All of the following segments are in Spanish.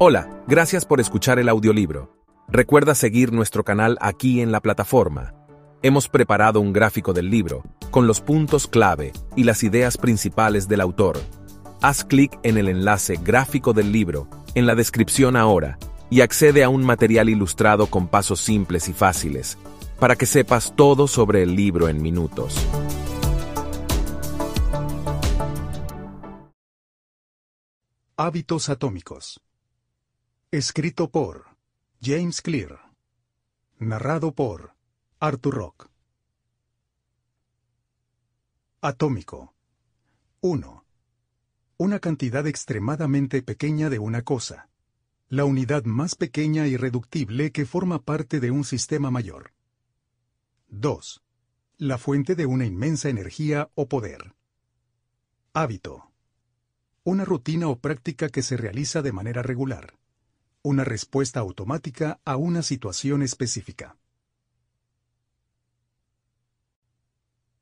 Hola, gracias por escuchar el audiolibro. Recuerda seguir nuestro canal aquí en la plataforma. Hemos preparado un gráfico del libro, con los puntos clave y las ideas principales del autor. Haz clic en el enlace gráfico del libro, en la descripción ahora, y accede a un material ilustrado con pasos simples y fáciles, para que sepas todo sobre el libro en minutos. Hábitos atómicos. Escrito por James Clear. Narrado por Arthur Rock. Atómico. 1. Una cantidad extremadamente pequeña de una cosa. La unidad más pequeña y reductible que forma parte de un sistema mayor. 2. La fuente de una inmensa energía o poder. Hábito. Una rutina o práctica que se realiza de manera regular una respuesta automática a una situación específica.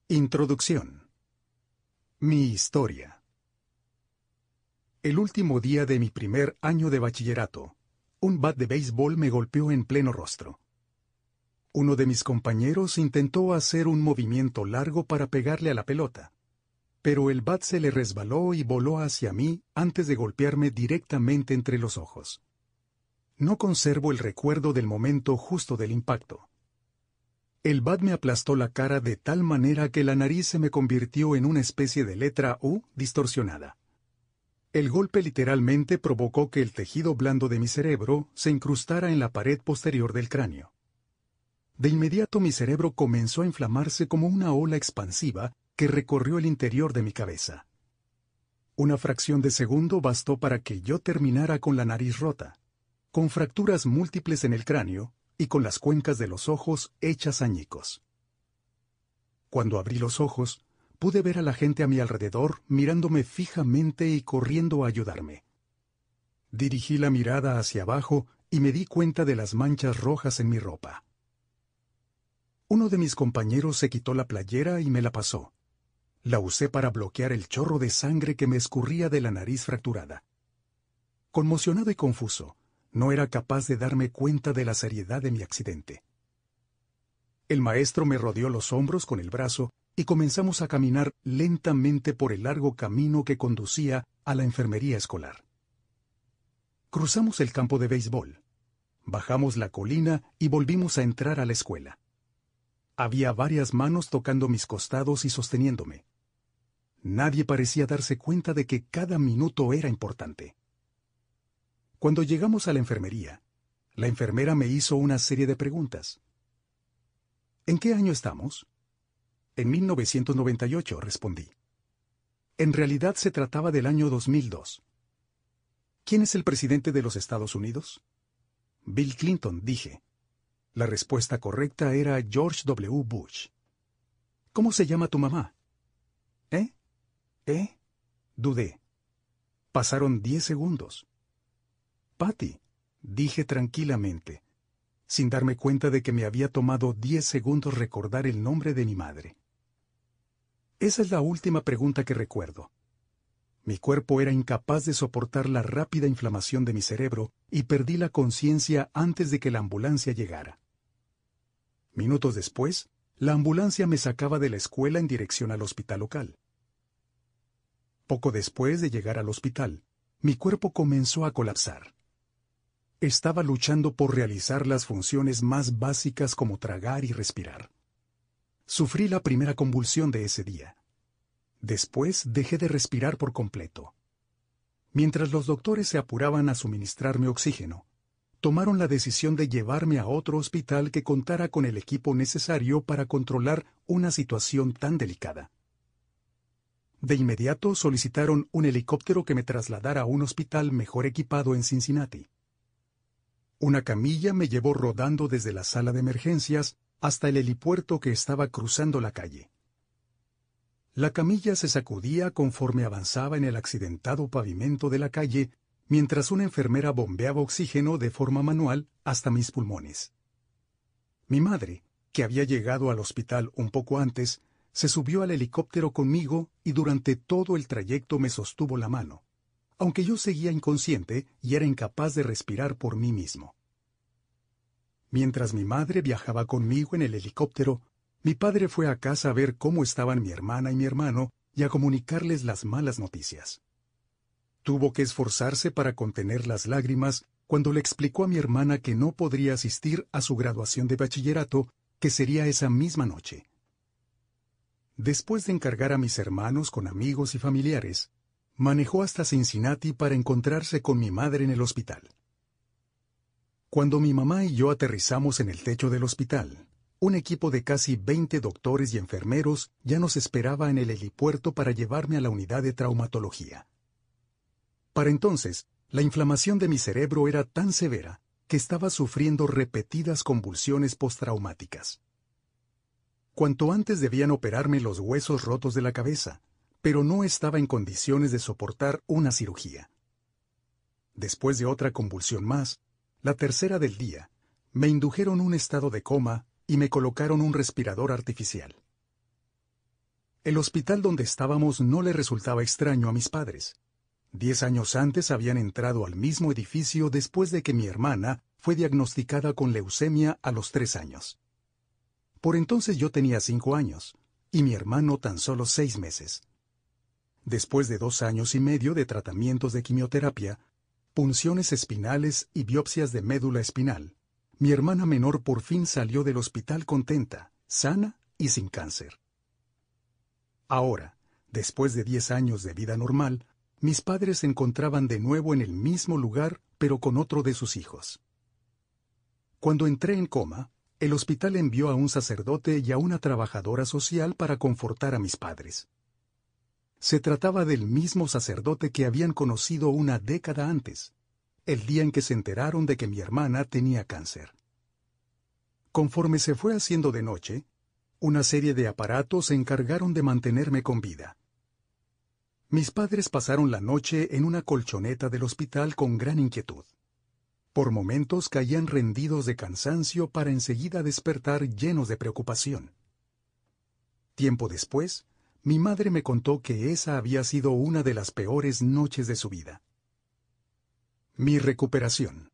Introducción. Mi historia. El último día de mi primer año de bachillerato, un bat de béisbol me golpeó en pleno rostro. Uno de mis compañeros intentó hacer un movimiento largo para pegarle a la pelota, pero el bat se le resbaló y voló hacia mí antes de golpearme directamente entre los ojos. No conservo el recuerdo del momento justo del impacto. El bat me aplastó la cara de tal manera que la nariz se me convirtió en una especie de letra U distorsionada. El golpe literalmente provocó que el tejido blando de mi cerebro se incrustara en la pared posterior del cráneo. De inmediato mi cerebro comenzó a inflamarse como una ola expansiva que recorrió el interior de mi cabeza. Una fracción de segundo bastó para que yo terminara con la nariz rota con fracturas múltiples en el cráneo y con las cuencas de los ojos hechas añicos. Cuando abrí los ojos, pude ver a la gente a mi alrededor mirándome fijamente y corriendo a ayudarme. Dirigí la mirada hacia abajo y me di cuenta de las manchas rojas en mi ropa. Uno de mis compañeros se quitó la playera y me la pasó. La usé para bloquear el chorro de sangre que me escurría de la nariz fracturada. Conmocionado y confuso, no era capaz de darme cuenta de la seriedad de mi accidente. El maestro me rodeó los hombros con el brazo y comenzamos a caminar lentamente por el largo camino que conducía a la enfermería escolar. Cruzamos el campo de béisbol, bajamos la colina y volvimos a entrar a la escuela. Había varias manos tocando mis costados y sosteniéndome. Nadie parecía darse cuenta de que cada minuto era importante. Cuando llegamos a la enfermería, la enfermera me hizo una serie de preguntas. ¿En qué año estamos? En 1998, respondí. En realidad se trataba del año 2002. ¿Quién es el presidente de los Estados Unidos? Bill Clinton, dije. La respuesta correcta era George W. Bush. ¿Cómo se llama tu mamá? ¿Eh? ¿Eh? Dudé. Pasaron diez segundos. Patty, dije tranquilamente, sin darme cuenta de que me había tomado diez segundos recordar el nombre de mi madre. Esa es la última pregunta que recuerdo. Mi cuerpo era incapaz de soportar la rápida inflamación de mi cerebro y perdí la conciencia antes de que la ambulancia llegara. Minutos después, la ambulancia me sacaba de la escuela en dirección al hospital local. Poco después de llegar al hospital, mi cuerpo comenzó a colapsar estaba luchando por realizar las funciones más básicas como tragar y respirar. Sufrí la primera convulsión de ese día. Después dejé de respirar por completo. Mientras los doctores se apuraban a suministrarme oxígeno, tomaron la decisión de llevarme a otro hospital que contara con el equipo necesario para controlar una situación tan delicada. De inmediato solicitaron un helicóptero que me trasladara a un hospital mejor equipado en Cincinnati. Una camilla me llevó rodando desde la sala de emergencias hasta el helipuerto que estaba cruzando la calle. La camilla se sacudía conforme avanzaba en el accidentado pavimento de la calle, mientras una enfermera bombeaba oxígeno de forma manual hasta mis pulmones. Mi madre, que había llegado al hospital un poco antes, se subió al helicóptero conmigo y durante todo el trayecto me sostuvo la mano aunque yo seguía inconsciente y era incapaz de respirar por mí mismo. Mientras mi madre viajaba conmigo en el helicóptero, mi padre fue a casa a ver cómo estaban mi hermana y mi hermano y a comunicarles las malas noticias. Tuvo que esforzarse para contener las lágrimas cuando le explicó a mi hermana que no podría asistir a su graduación de bachillerato, que sería esa misma noche. Después de encargar a mis hermanos con amigos y familiares, manejó hasta Cincinnati para encontrarse con mi madre en el hospital. Cuando mi mamá y yo aterrizamos en el techo del hospital, un equipo de casi 20 doctores y enfermeros ya nos esperaba en el helipuerto para llevarme a la unidad de traumatología. Para entonces, la inflamación de mi cerebro era tan severa que estaba sufriendo repetidas convulsiones postraumáticas. Cuanto antes debían operarme los huesos rotos de la cabeza, pero no estaba en condiciones de soportar una cirugía. Después de otra convulsión más, la tercera del día, me indujeron un estado de coma y me colocaron un respirador artificial. El hospital donde estábamos no le resultaba extraño a mis padres. Diez años antes habían entrado al mismo edificio después de que mi hermana fue diagnosticada con leucemia a los tres años. Por entonces yo tenía cinco años, y mi hermano tan solo seis meses. Después de dos años y medio de tratamientos de quimioterapia, punciones espinales y biopsias de médula espinal, mi hermana menor por fin salió del hospital contenta, sana y sin cáncer. Ahora, después de diez años de vida normal, mis padres se encontraban de nuevo en el mismo lugar, pero con otro de sus hijos. Cuando entré en coma, el hospital envió a un sacerdote y a una trabajadora social para confortar a mis padres. Se trataba del mismo sacerdote que habían conocido una década antes, el día en que se enteraron de que mi hermana tenía cáncer. Conforme se fue haciendo de noche, una serie de aparatos se encargaron de mantenerme con vida. Mis padres pasaron la noche en una colchoneta del hospital con gran inquietud. Por momentos caían rendidos de cansancio para enseguida despertar llenos de preocupación. Tiempo después, mi madre me contó que esa había sido una de las peores noches de su vida. Mi recuperación.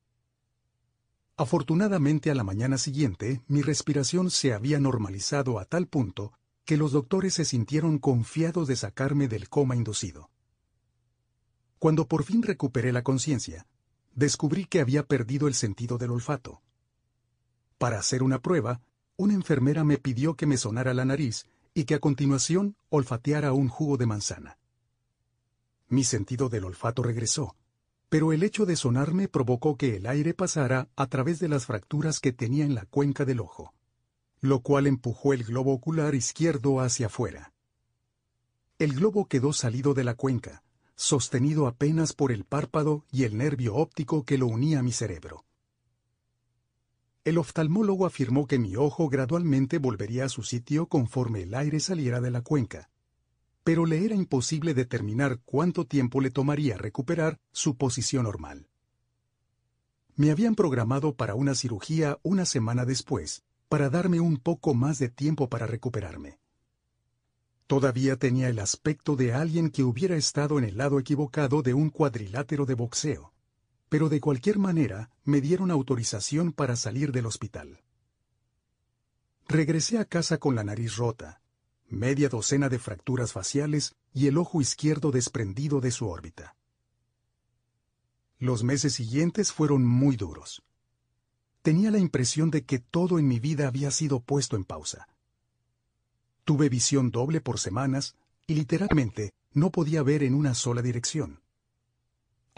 Afortunadamente a la mañana siguiente mi respiración se había normalizado a tal punto que los doctores se sintieron confiados de sacarme del coma inducido. Cuando por fin recuperé la conciencia, descubrí que había perdido el sentido del olfato. Para hacer una prueba, una enfermera me pidió que me sonara la nariz y que a continuación olfateara un jugo de manzana. Mi sentido del olfato regresó, pero el hecho de sonarme provocó que el aire pasara a través de las fracturas que tenía en la cuenca del ojo lo cual empujó el globo ocular izquierdo hacia afuera. El globo quedó salido de la cuenca, sostenido apenas por el párpado y el nervio óptico que lo unía a mi cerebro. El oftalmólogo afirmó que mi ojo gradualmente volvería a su sitio conforme el aire saliera de la cuenca, pero le era imposible determinar cuánto tiempo le tomaría recuperar su posición normal. Me habían programado para una cirugía una semana después, para darme un poco más de tiempo para recuperarme. Todavía tenía el aspecto de alguien que hubiera estado en el lado equivocado de un cuadrilátero de boxeo, pero de cualquier manera me dieron autorización para salir del hospital. Regresé a casa con la nariz rota, media docena de fracturas faciales y el ojo izquierdo desprendido de su órbita. Los meses siguientes fueron muy duros. Tenía la impresión de que todo en mi vida había sido puesto en pausa. Tuve visión doble por semanas y literalmente no podía ver en una sola dirección.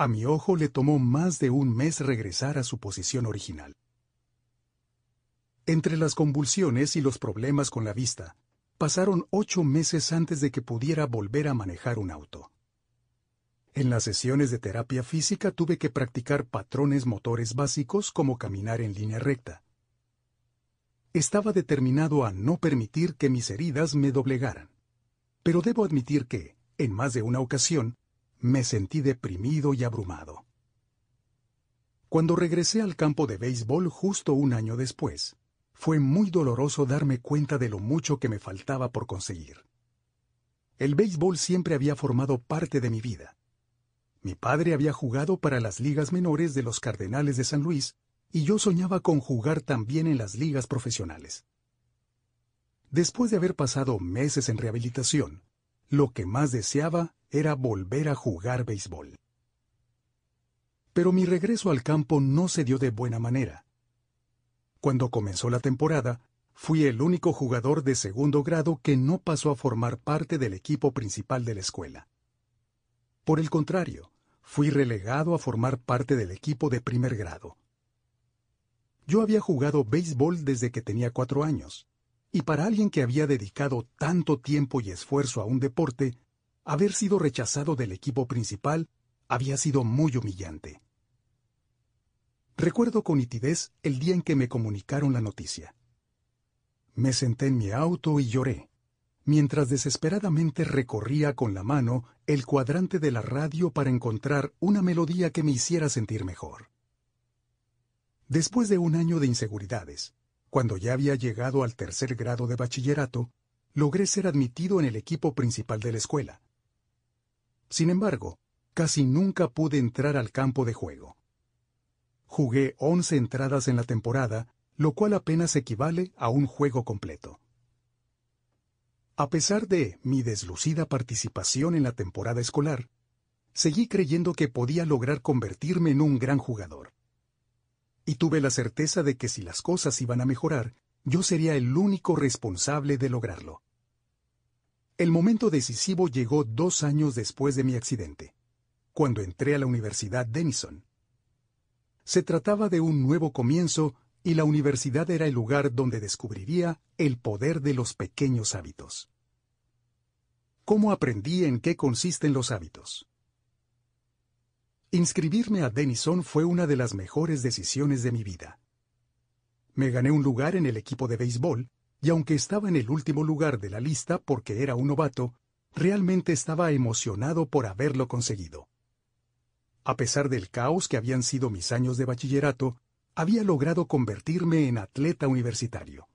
A mi ojo le tomó más de un mes regresar a su posición original. Entre las convulsiones y los problemas con la vista, pasaron ocho meses antes de que pudiera volver a manejar un auto. En las sesiones de terapia física tuve que practicar patrones motores básicos como caminar en línea recta. Estaba determinado a no permitir que mis heridas me doblegaran. Pero debo admitir que, en más de una ocasión, me sentí deprimido y abrumado. Cuando regresé al campo de béisbol justo un año después, fue muy doloroso darme cuenta de lo mucho que me faltaba por conseguir. El béisbol siempre había formado parte de mi vida, Mi padre había jugado para las ligas menores de los Cardenales de San Luis y yo soñaba con jugar también en las ligas profesionales. Después de haber pasado meses en rehabilitación, lo que más deseaba era volver a jugar béisbol. Pero mi regreso al campo no se dio de buena manera. Cuando comenzó la temporada, fui el único jugador de segundo grado que no pasó a formar parte del equipo principal de la escuela. Por el contrario, fui relegado a formar parte del equipo de primer grado. Yo había jugado béisbol desde que tenía cuatro años, y para alguien que había dedicado tanto tiempo y esfuerzo a un deporte, haber sido rechazado del equipo principal había sido muy humillante. Recuerdo con nitidez el día en que me comunicaron la noticia. Me senté en mi auto y lloré, mientras desesperadamente recorría con la mano el cuadrante de la radio para encontrar una melodía que me hiciera sentir mejor. Después de un año de inseguridades, cuando ya había llegado al tercer grado de bachillerato, logré ser admitido en el equipo principal de la escuela. Sin embargo, casi nunca pude entrar al campo de juego. Jugué once entradas en la temporada, lo cual apenas equivale a un juego completo. A pesar de mi deslucida participación en la temporada escolar, seguí creyendo que podía lograr convertirme en un gran jugador y tuve la certeza de que si las cosas iban a mejorar, yo sería el único responsable de lograrlo. El momento decisivo llegó dos años después de mi accidente, cuando entré a la Universidad Denison. Se trataba de un nuevo comienzo y la universidad era el lugar donde descubriría el poder de los pequeños hábitos. ¿Cómo aprendí en qué consisten los hábitos? Inscribirme a Denison fue una de las mejores decisiones de mi vida. Me gané un lugar en el equipo de béisbol, y aunque estaba en el último lugar de la lista porque era un novato, realmente estaba emocionado por haberlo conseguido. A pesar del caos que habían sido mis años de bachillerato, había logrado convertirme en atleta universitario.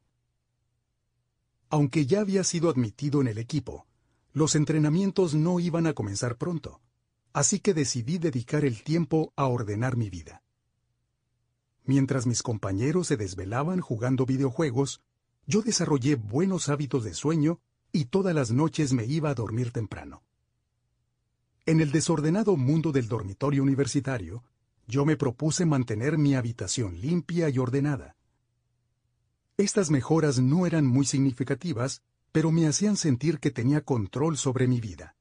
Aunque ya había sido admitido en el equipo, los entrenamientos no iban a comenzar pronto así que decidí dedicar el tiempo a ordenar mi vida. Mientras mis compañeros se desvelaban jugando videojuegos, yo desarrollé buenos hábitos de sueño y todas las noches me iba a dormir temprano. En el desordenado mundo del dormitorio universitario, yo me propuse mantener mi habitación limpia y ordenada. Estas mejoras no eran muy significativas, pero me hacían sentir que tenía control sobre mi vida.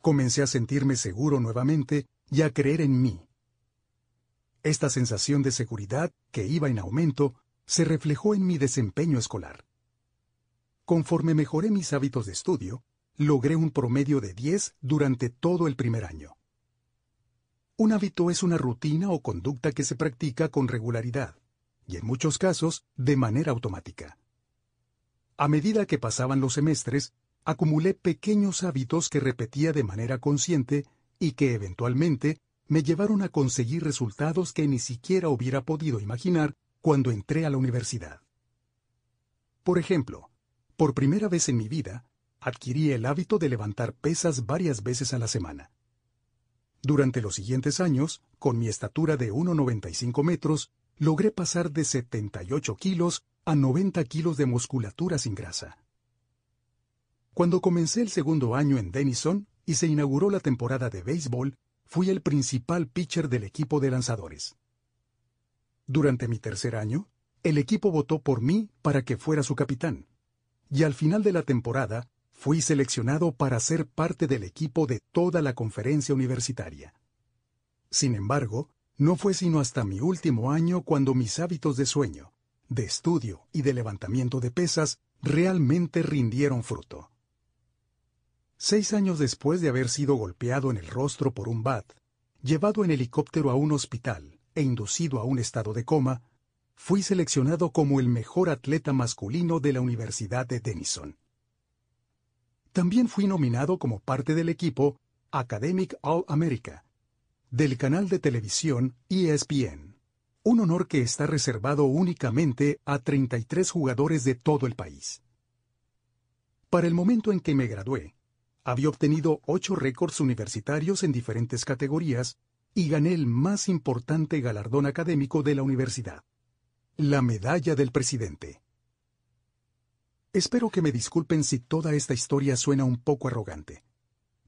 Comencé a sentirme seguro nuevamente y a creer en mí. Esta sensación de seguridad, que iba en aumento, se reflejó en mi desempeño escolar. Conforme mejoré mis hábitos de estudio, logré un promedio de 10 durante todo el primer año. Un hábito es una rutina o conducta que se practica con regularidad, y en muchos casos de manera automática. A medida que pasaban los semestres, acumulé pequeños hábitos que repetía de manera consciente y que eventualmente me llevaron a conseguir resultados que ni siquiera hubiera podido imaginar cuando entré a la universidad. Por ejemplo, por primera vez en mi vida, adquirí el hábito de levantar pesas varias veces a la semana. Durante los siguientes años, con mi estatura de 1,95 metros, logré pasar de 78 kilos a 90 kilos de musculatura sin grasa. Cuando comencé el segundo año en Denison y se inauguró la temporada de béisbol, fui el principal pitcher del equipo de lanzadores. Durante mi tercer año, el equipo votó por mí para que fuera su capitán. Y al final de la temporada, fui seleccionado para ser parte del equipo de toda la conferencia universitaria. Sin embargo, no fue sino hasta mi último año cuando mis hábitos de sueño, de estudio y de levantamiento de pesas realmente rindieron fruto. Seis años después de haber sido golpeado en el rostro por un bat, llevado en helicóptero a un hospital e inducido a un estado de coma, fui seleccionado como el mejor atleta masculino de la Universidad de Denison. También fui nominado como parte del equipo Academic All America, del canal de televisión ESPN, un honor que está reservado únicamente a 33 jugadores de todo el país. Para el momento en que me gradué, Había obtenido ocho récords universitarios en diferentes categorías y gané el más importante galardón académico de la universidad, la medalla del presidente. Espero que me disculpen si toda esta historia suena un poco arrogante.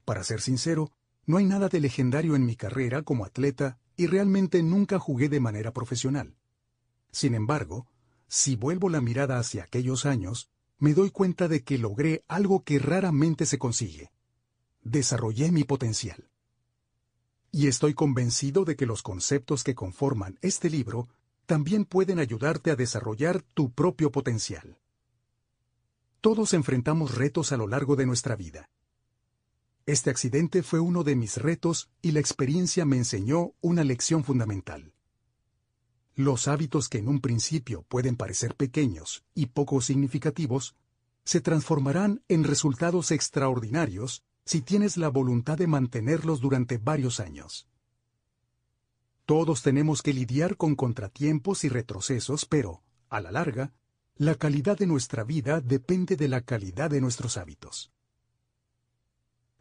Para ser sincero, no hay nada de legendario en mi carrera como atleta y realmente nunca jugué de manera profesional. Sin embargo, si vuelvo la mirada hacia aquellos años, me doy cuenta de que logré algo que raramente se consigue. Desarrollé mi potencial. Y estoy convencido de que los conceptos que conforman este libro también pueden ayudarte a desarrollar tu propio potencial. Todos enfrentamos retos a lo largo de nuestra vida. Este accidente fue uno de mis retos y la experiencia me enseñó una lección fundamental. Los hábitos que en un principio pueden parecer pequeños y poco significativos, se transformarán en resultados extraordinarios si tienes la voluntad de mantenerlos durante varios años. Todos tenemos que lidiar con contratiempos y retrocesos, pero, a la larga, la calidad de nuestra vida depende de la calidad de nuestros hábitos.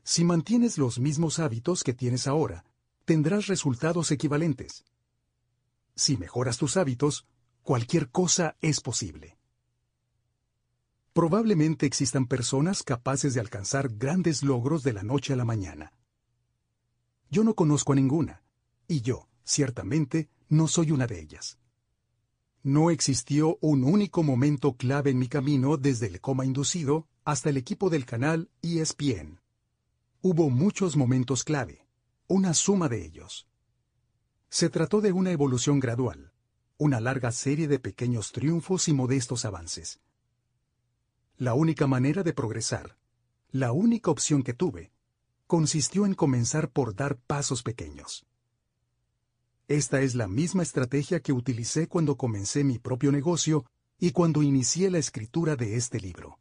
Si mantienes los mismos hábitos que tienes ahora, tendrás resultados equivalentes. Si mejoras tus hábitos, cualquier cosa es posible. Probablemente existan personas capaces de alcanzar grandes logros de la noche a la mañana. Yo no conozco a ninguna, y yo, ciertamente, no soy una de ellas. No existió un único momento clave en mi camino desde el coma inducido hasta el equipo del canal ESPN. Hubo muchos momentos clave, una suma de ellos. Se trató de una evolución gradual, una larga serie de pequeños triunfos y modestos avances. La única manera de progresar, la única opción que tuve, consistió en comenzar por dar pasos pequeños. Esta es la misma estrategia que utilicé cuando comencé mi propio negocio y cuando inicié la escritura de este libro.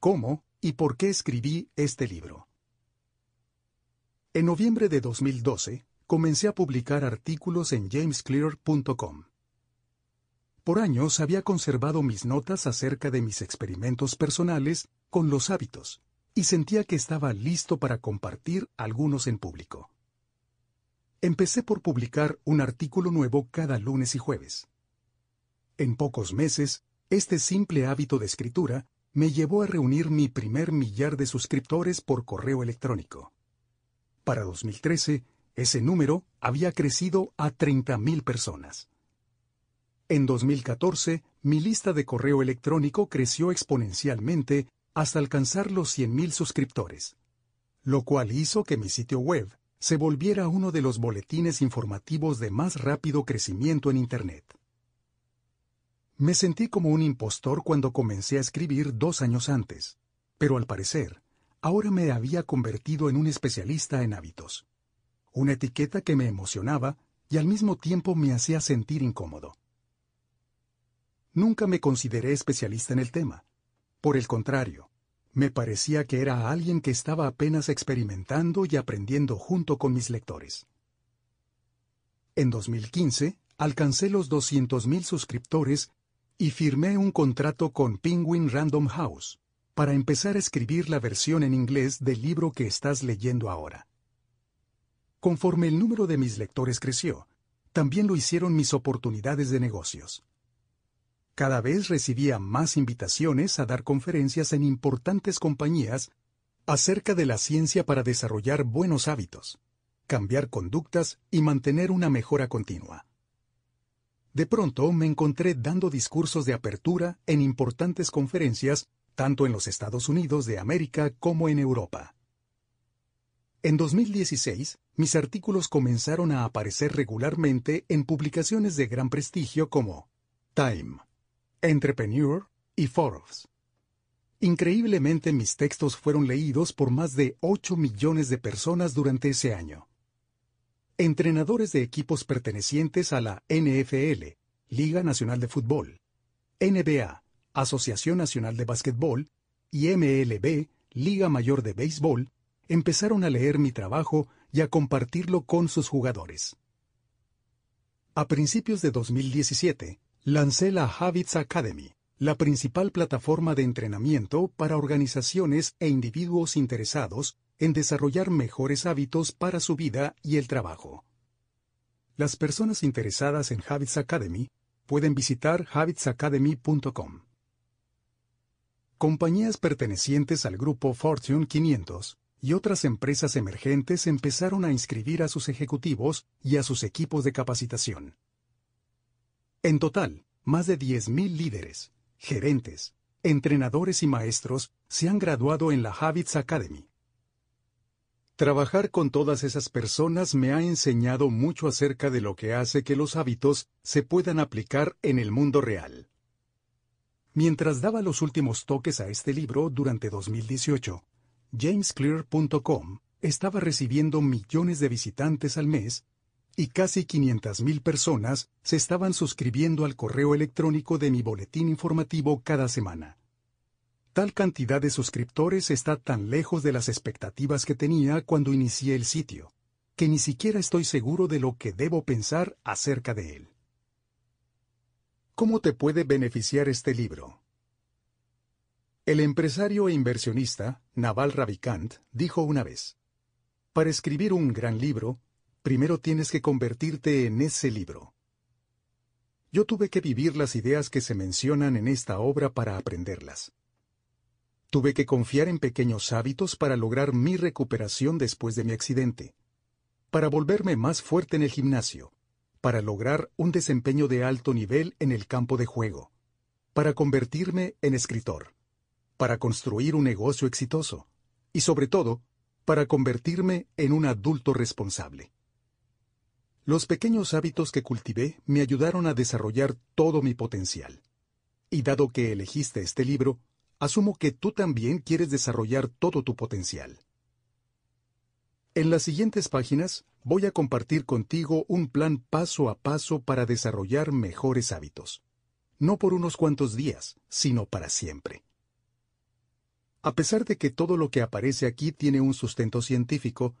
¿Cómo y por qué escribí este libro? En noviembre de 2012, comencé a publicar artículos en jamesclear.com. Por años había conservado mis notas acerca de mis experimentos personales con los hábitos, y sentía que estaba listo para compartir algunos en público. Empecé por publicar un artículo nuevo cada lunes y jueves. En pocos meses, este simple hábito de escritura me llevó a reunir mi primer millar de suscriptores por correo electrónico. Para 2013, ese número había crecido a 30.000 personas. En 2014, mi lista de correo electrónico creció exponencialmente hasta alcanzar los 100.000 suscriptores, lo cual hizo que mi sitio web se volviera uno de los boletines informativos de más rápido crecimiento en Internet. Me sentí como un impostor cuando comencé a escribir dos años antes, pero al parecer, ahora me había convertido en un especialista en hábitos una etiqueta que me emocionaba y al mismo tiempo me hacía sentir incómodo. Nunca me consideré especialista en el tema. Por el contrario, me parecía que era alguien que estaba apenas experimentando y aprendiendo junto con mis lectores. En 2015, alcancé los 200.000 suscriptores y firmé un contrato con Penguin Random House para empezar a escribir la versión en inglés del libro que estás leyendo ahora. Conforme el número de mis lectores creció, también lo hicieron mis oportunidades de negocios. Cada vez recibía más invitaciones a dar conferencias en importantes compañías acerca de la ciencia para desarrollar buenos hábitos, cambiar conductas y mantener una mejora continua. De pronto me encontré dando discursos de apertura en importantes conferencias tanto en los Estados Unidos de América como en Europa. En 2016, mis artículos comenzaron a aparecer regularmente en publicaciones de gran prestigio como Time, Entrepreneur y Forbes. Increíblemente mis textos fueron leídos por más de 8 millones de personas durante ese año. Entrenadores de equipos pertenecientes a la NFL, Liga Nacional de Fútbol, NBA, Asociación Nacional de Básquetbol, y MLB, Liga Mayor de Béisbol, empezaron a leer mi trabajo y a compartirlo con sus jugadores. A principios de 2017, lancé la Habits Academy, la principal plataforma de entrenamiento para organizaciones e individuos interesados en desarrollar mejores hábitos para su vida y el trabajo. Las personas interesadas en Habits Academy pueden visitar habitsacademy.com. Compañías pertenecientes al grupo Fortune 500 y otras empresas emergentes empezaron a inscribir a sus ejecutivos y a sus equipos de capacitación. En total, más de 10.000 líderes, gerentes, entrenadores y maestros se han graduado en la Habits Academy. Trabajar con todas esas personas me ha enseñado mucho acerca de lo que hace que los hábitos se puedan aplicar en el mundo real. Mientras daba los últimos toques a este libro durante 2018, JamesClear.com estaba recibiendo millones de visitantes al mes y casi 500.000 personas se estaban suscribiendo al correo electrónico de mi boletín informativo cada semana. Tal cantidad de suscriptores está tan lejos de las expectativas que tenía cuando inicié el sitio, que ni siquiera estoy seguro de lo que debo pensar acerca de él. ¿Cómo te puede beneficiar este libro? El empresario e inversionista Naval Ravikant dijo una vez, Para escribir un gran libro, primero tienes que convertirte en ese libro. Yo tuve que vivir las ideas que se mencionan en esta obra para aprenderlas. Tuve que confiar en pequeños hábitos para lograr mi recuperación después de mi accidente, para volverme más fuerte en el gimnasio, para lograr un desempeño de alto nivel en el campo de juego, para convertirme en escritor, para construir un negocio exitoso y sobre todo, para convertirme en un adulto responsable. Los pequeños hábitos que cultivé me ayudaron a desarrollar todo mi potencial. Y dado que elegiste este libro, asumo que tú también quieres desarrollar todo tu potencial. En las siguientes páginas voy a compartir contigo un plan paso a paso para desarrollar mejores hábitos. No por unos cuantos días, sino para siempre. A pesar de que todo lo que aparece aquí tiene un sustento científico,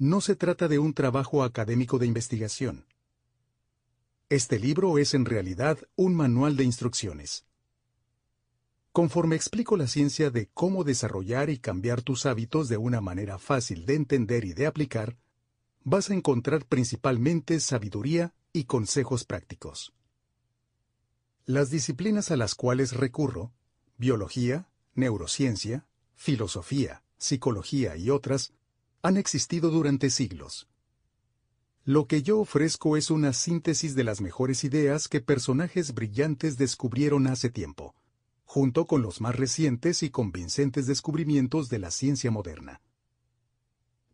no se trata de un trabajo académico de investigación. Este libro es en realidad un manual de instrucciones. Conforme explico la ciencia de cómo desarrollar y cambiar tus hábitos de una manera fácil de entender y de aplicar, vas a encontrar principalmente sabiduría y consejos prácticos. Las disciplinas a las cuales recurro, biología, neurociencia, filosofía, psicología y otras, han existido durante siglos. Lo que yo ofrezco es una síntesis de las mejores ideas que personajes brillantes descubrieron hace tiempo junto con los más recientes y convincentes descubrimientos de la ciencia moderna.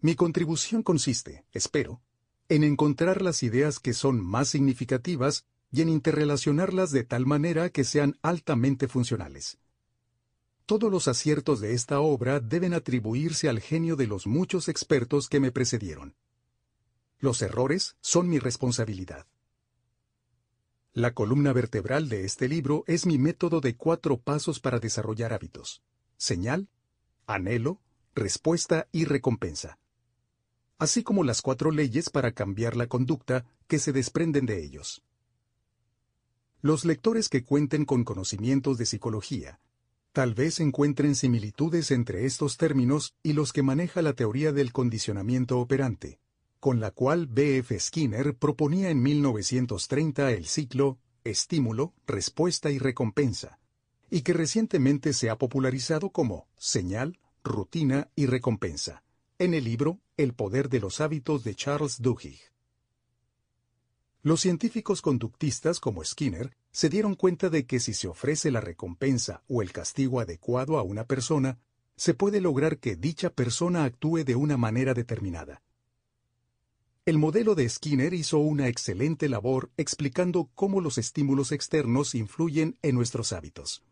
Mi contribución consiste, espero, en encontrar las ideas que son más significativas y en interrelacionarlas de tal manera que sean altamente funcionales. Todos los aciertos de esta obra deben atribuirse al genio de los muchos expertos que me precedieron. Los errores son mi responsabilidad. La columna vertebral de este libro es mi método de cuatro pasos para desarrollar hábitos. Señal, anhelo, respuesta y recompensa. Así como las cuatro leyes para cambiar la conducta que se desprenden de ellos. Los lectores que cuenten con conocimientos de psicología tal vez encuentren similitudes entre estos términos y los que maneja la teoría del condicionamiento operante, con la cual B. F. Skinner proponía en 1930 el ciclo estímulo, respuesta y recompensa, y que recientemente se ha popularizado como señal, rutina y recompensa, en el libro El poder de los hábitos de Charles Duhigg. Los científicos conductistas como Skinner se dieron cuenta de que si se ofrece la recompensa o el castigo adecuado a una persona, se puede lograr que dicha persona actúe de una manera determinada. El modelo de Skinner hizo una excelente labor explicando cómo los estímulos externos influyen en nuestros hábitos.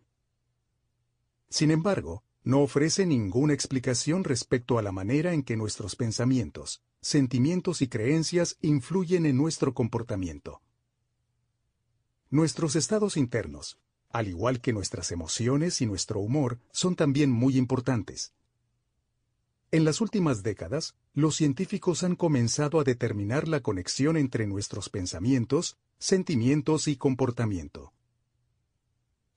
Sin embargo, no ofrece ninguna explicación respecto a la manera en que nuestros pensamientos, sentimientos y creencias influyen en nuestro comportamiento. Nuestros estados internos, al igual que nuestras emociones y nuestro humor, son también muy importantes. En las últimas décadas, los científicos han comenzado a determinar la conexión entre nuestros pensamientos, sentimientos y comportamiento.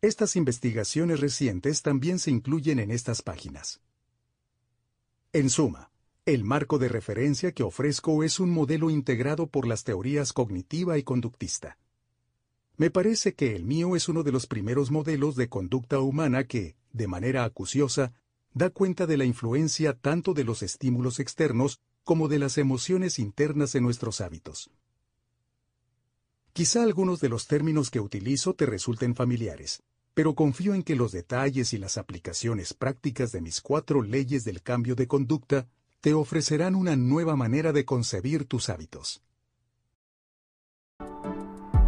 Estas investigaciones recientes también se incluyen en estas páginas. En suma, el marco de referencia que ofrezco es un modelo integrado por las teorías cognitiva y conductista. Me parece que el mío es uno de los primeros modelos de conducta humana que, de manera acuciosa, da cuenta de la influencia tanto de los estímulos externos como de las emociones internas en nuestros hábitos. Quizá algunos de los términos que utilizo te resulten familiares, pero confío en que los detalles y las aplicaciones prácticas de mis cuatro leyes del cambio de conducta te ofrecerán una nueva manera de concebir tus hábitos.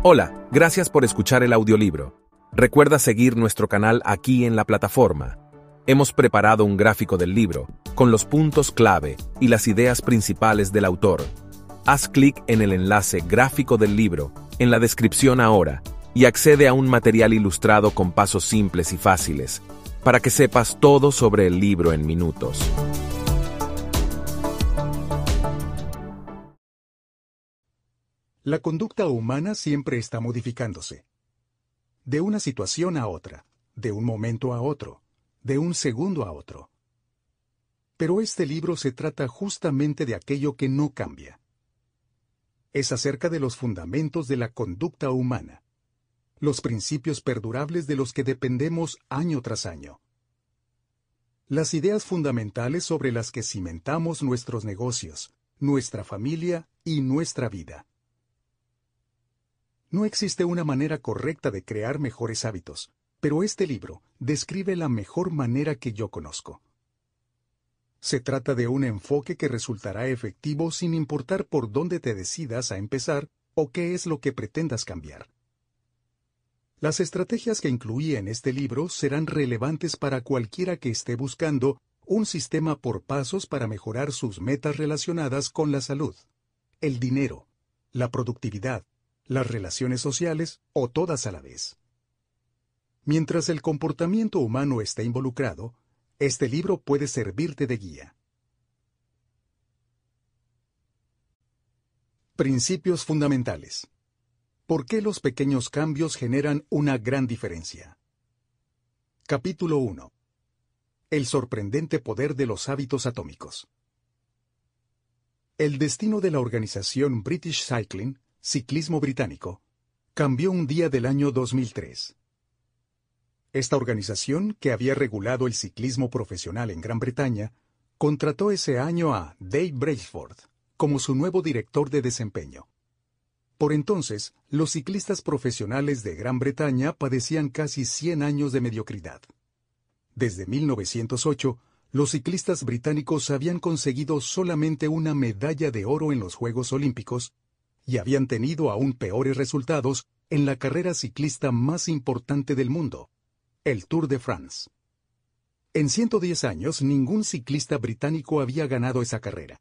Hola, gracias por escuchar el audiolibro. Recuerda seguir nuestro canal aquí en la plataforma. Hemos preparado un gráfico del libro, con los puntos clave y las ideas principales del autor. Haz clic en el enlace gráfico del libro, en la descripción ahora, y accede a un material ilustrado con pasos simples y fáciles, para que sepas todo sobre el libro en minutos. La conducta humana siempre está modificándose. De una situación a otra, de un momento a otro, de un segundo a otro. Pero este libro se trata justamente de aquello que no cambia. Es acerca de los fundamentos de la conducta humana, los principios perdurables de los que dependemos año tras año. Las ideas fundamentales sobre las que cimentamos nuestros negocios, nuestra familia y nuestra vida. No existe una manera correcta de crear mejores hábitos, pero este libro describe la mejor manera que yo conozco. Se trata de un enfoque que resultará efectivo sin importar por dónde te decidas a empezar o qué es lo que pretendas cambiar. Las estrategias que incluí en este libro serán relevantes para cualquiera que esté buscando un sistema por pasos para mejorar sus metas relacionadas con la salud, el dinero, la productividad, las relaciones sociales o todas a la vez. Mientras el comportamiento humano está involucrado, este libro puede servirte de guía. Principios fundamentales. ¿Por qué los pequeños cambios generan una gran diferencia? Capítulo 1. El sorprendente poder de los hábitos atómicos. El destino de la organización British Cycling Ciclismo Británico, cambió un día del año 2003. Esta organización, que había regulado el ciclismo profesional en Gran Bretaña, contrató ese año a Dave Brailsford como su nuevo director de desempeño. Por entonces, los ciclistas profesionales de Gran Bretaña padecían casi 100 años de mediocridad. Desde 1908, los ciclistas británicos habían conseguido solamente una medalla de oro en los Juegos Olímpicos y habían tenido aún peores resultados en la carrera ciclista más importante del mundo, el Tour de France. En 110 años ningún ciclista británico había ganado esa carrera.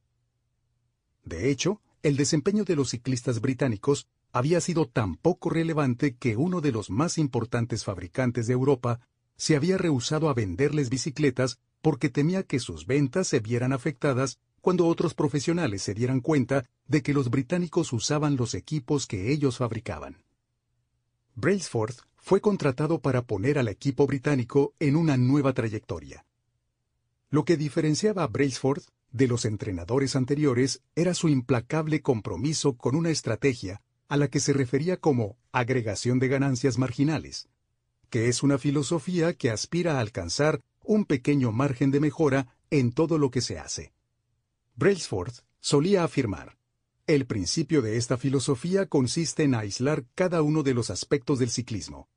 De hecho, el desempeño de los ciclistas británicos había sido tan poco relevante que uno de los más importantes fabricantes de Europa se había rehusado a venderles bicicletas porque temía que sus ventas se vieran afectadas cuando otros profesionales se dieran cuenta de que los británicos usaban los equipos que ellos fabricaban. Brailsford fue contratado para poner al equipo británico en una nueva trayectoria. Lo que diferenciaba a Brailsford de los entrenadores anteriores era su implacable compromiso con una estrategia a la que se refería como agregación de ganancias marginales, que es una filosofía que aspira a alcanzar un pequeño margen de mejora en todo lo que se hace. Brailsford solía afirmar, el principio de esta filosofía consiste en aislar cada uno de los aspectos del ciclismo.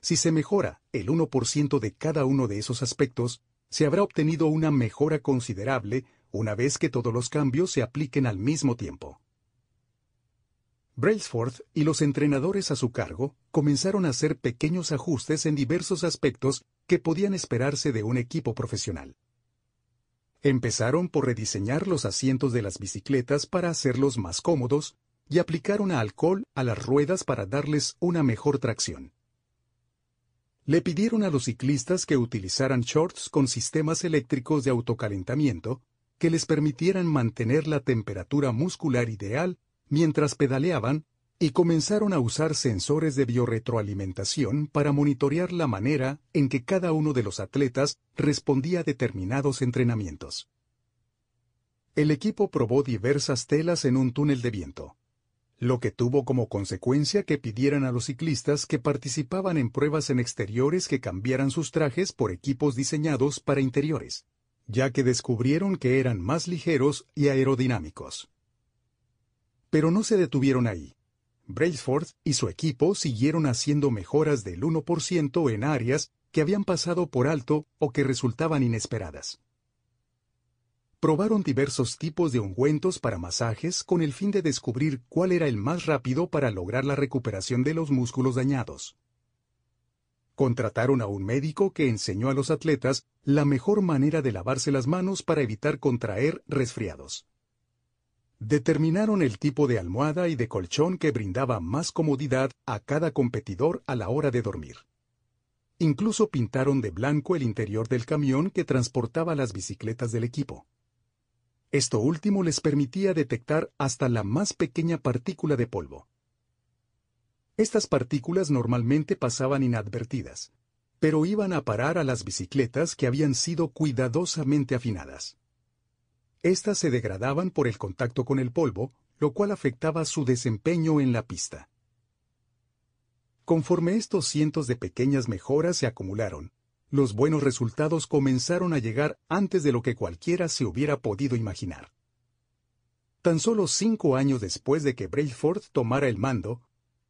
Si se mejora el 1% de cada uno de esos aspectos, se habrá obtenido una mejora considerable una vez que todos los cambios se apliquen al mismo tiempo. Brailsford y los entrenadores a su cargo comenzaron a hacer pequeños ajustes en diversos aspectos que podían esperarse de un equipo profesional. Empezaron por rediseñar los asientos de las bicicletas para hacerlos más cómodos y aplicaron alcohol a las ruedas para darles una mejor tracción. Le pidieron a los ciclistas que utilizaran shorts con sistemas eléctricos de autocalentamiento que les permitieran mantener la temperatura muscular ideal mientras pedaleaban y comenzaron a usar sensores de biorretroalimentación para monitorear la manera en que cada uno de los atletas respondía a determinados entrenamientos. El equipo probó diversas telas en un túnel de viento, lo que tuvo como consecuencia que pidieran a los ciclistas que participaban en pruebas en exteriores que cambiaran sus trajes por equipos diseñados para interiores, ya que descubrieron que eran más ligeros y aerodinámicos. Pero no se detuvieron ahí. Brailsford y su equipo siguieron haciendo mejoras del 1% en áreas que habían pasado por alto o que resultaban inesperadas. Probaron diversos tipos de ungüentos para masajes con el fin de descubrir cuál era el más rápido para lograr la recuperación de los músculos dañados. Contrataron a un médico que enseñó a los atletas la mejor manera de lavarse las manos para evitar contraer resfriados. Determinaron el tipo de almohada y de colchón que brindaba más comodidad a cada competidor a la hora de dormir. Incluso pintaron de blanco el interior del camión que transportaba las bicicletas del equipo. Esto último les permitía detectar hasta la más pequeña partícula de polvo. Estas partículas normalmente pasaban inadvertidas, pero iban a parar a las bicicletas que habían sido cuidadosamente afinadas. Estas se degradaban por el contacto con el polvo, lo cual afectaba su desempeño en la pista. Conforme estos cientos de pequeñas mejoras se acumularon, los buenos resultados comenzaron a llegar antes de lo que cualquiera se hubiera podido imaginar. Tan solo cinco años después de que Brailsford tomara el mando,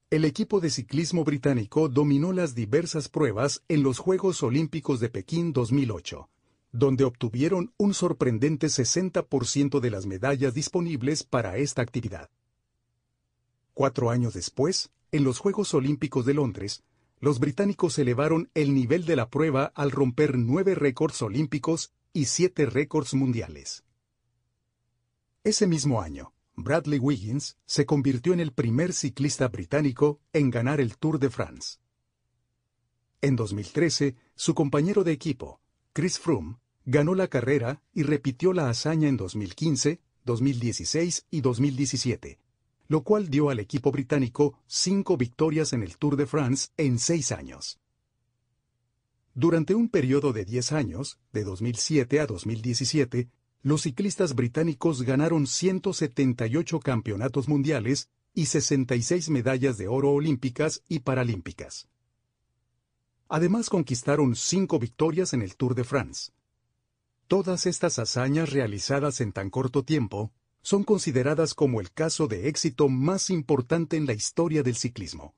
el equipo de ciclismo británico dominó las diversas pruebas en los Juegos Olímpicos de Pekín 2008, donde obtuvieron un sorprendente 60% de las medallas disponibles para esta actividad. Cuatro años después, en los Juegos Olímpicos de Londres, los británicos elevaron el nivel de la prueba al romper nueve récords olímpicos y siete récords mundiales. Ese mismo año, Bradley Wiggins se convirtió en el primer ciclista británico en ganar el Tour de France. En 2013, su compañero de equipo, Chris Froome, ganó la carrera y repitió la hazaña en 2015, 2016 y 2017, lo cual dio al equipo británico cinco victorias en el Tour de France en seis años. Durante un periodo de diez años, de 2007 a 2017, los ciclistas británicos ganaron 178 campeonatos mundiales y 66 medallas de oro olímpicas y paralímpicas. Además conquistaron cinco victorias en el Tour de France, Todas estas hazañas realizadas en tan corto tiempo son consideradas como el caso de éxito más importante en la historia del ciclismo.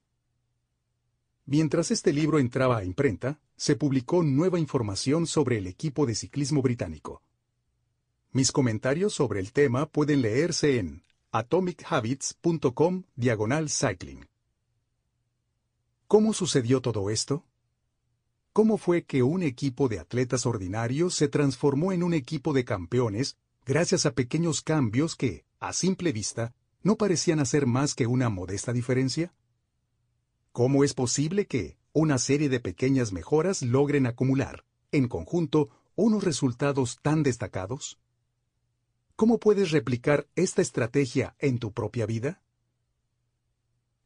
Mientras este libro entraba a imprenta, se publicó nueva información sobre el equipo de ciclismo británico. Mis comentarios sobre el tema pueden leerse en atomichabits.com diagonal cycling. ¿Cómo sucedió todo esto? Cómo fue que un equipo de atletas ordinarios se transformó en un equipo de campeones gracias a pequeños cambios que, a simple vista, no parecían hacer más que una modesta diferencia? ¿Cómo es posible que una serie de pequeñas mejoras logren acumular, en conjunto, unos resultados tan destacados? ¿Cómo puedes replicar esta estrategia en tu propia vida?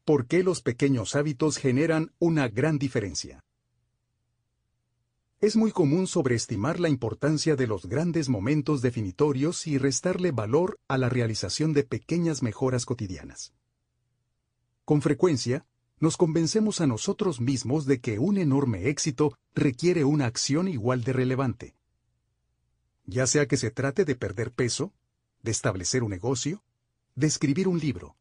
¿Por qué los pequeños hábitos generan una gran diferencia? Es muy común sobreestimar la importancia de los grandes momentos definitorios y restarle valor a la realización de pequeñas mejoras cotidianas. Con frecuencia, nos convencemos a nosotros mismos de que un enorme éxito requiere una acción igual de relevante. Ya sea que se trate de perder peso, de establecer un negocio, de escribir un libro,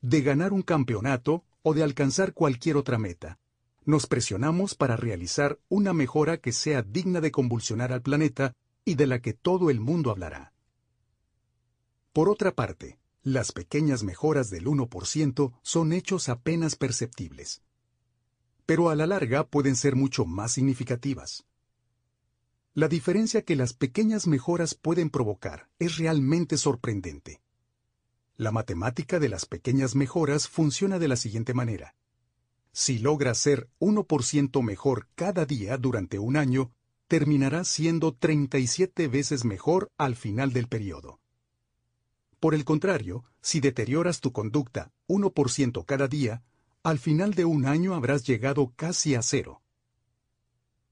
de ganar un campeonato o de alcanzar cualquier otra meta nos presionamos para realizar una mejora que sea digna de convulsionar al planeta y de la que todo el mundo hablará. Por otra parte, las pequeñas mejoras del 1% son hechos apenas perceptibles. Pero a la larga pueden ser mucho más significativas. La diferencia que las pequeñas mejoras pueden provocar es realmente sorprendente. La matemática de las pequeñas mejoras funciona de la siguiente manera. Si logra ser 1% mejor cada día durante un año, terminará siendo 37 veces mejor al final del periodo. Por el contrario, si deterioras tu conducta 1% cada día, al final de un año habrás llegado casi a cero.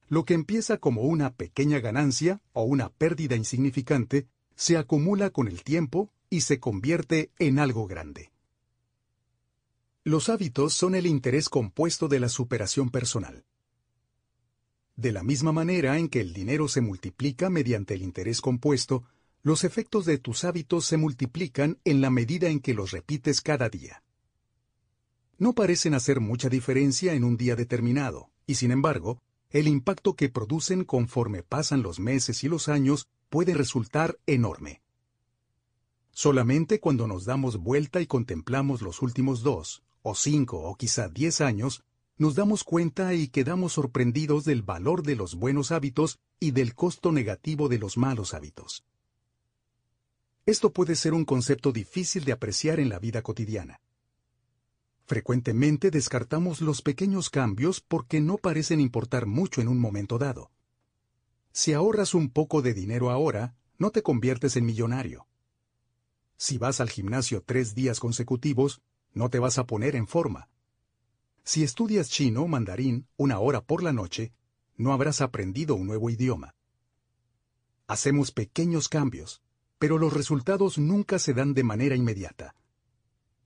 Lo que empieza como una pequeña ganancia o una pérdida insignificante, se acumula con el tiempo y se convierte en algo grande. Los hábitos son el interés compuesto de la superación personal. De la misma manera en que el dinero se multiplica mediante el interés compuesto, los efectos de tus hábitos se multiplican en la medida en que los repites cada día. No parecen hacer mucha diferencia en un día determinado, y sin embargo, el impacto que producen conforme pasan los meses y los años puede resultar enorme. Solamente cuando nos damos vuelta y contemplamos los últimos dos, o cinco, o quizá diez años, nos damos cuenta y quedamos sorprendidos del valor de los buenos hábitos y del costo negativo de los malos hábitos. Esto puede ser un concepto difícil de apreciar en la vida cotidiana. Frecuentemente descartamos los pequeños cambios porque no parecen importar mucho en un momento dado. Si ahorras un poco de dinero ahora, no te conviertes en millonario. Si vas al gimnasio tres días consecutivos, no te vas a poner en forma. Si estudias chino o mandarín una hora por la noche, no habrás aprendido un nuevo idioma. Hacemos pequeños cambios, pero los resultados nunca se dan de manera inmediata.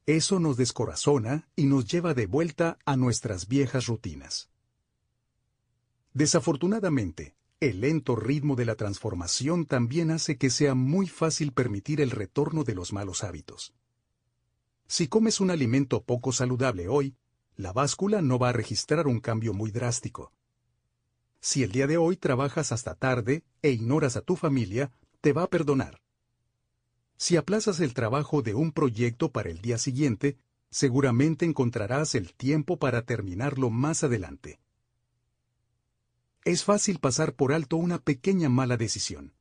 Eso nos descorazona y nos lleva de vuelta a nuestras viejas rutinas. Desafortunadamente, el lento ritmo de la transformación también hace que sea muy fácil permitir el retorno de los malos hábitos. Si comes un alimento poco saludable hoy, la báscula no va a registrar un cambio muy drástico. Si el día de hoy trabajas hasta tarde e ignoras a tu familia, te va a perdonar. Si aplazas el trabajo de un proyecto para el día siguiente, seguramente encontrarás el tiempo para terminarlo más adelante es fácil pasar por alto una pequeña mala decisión.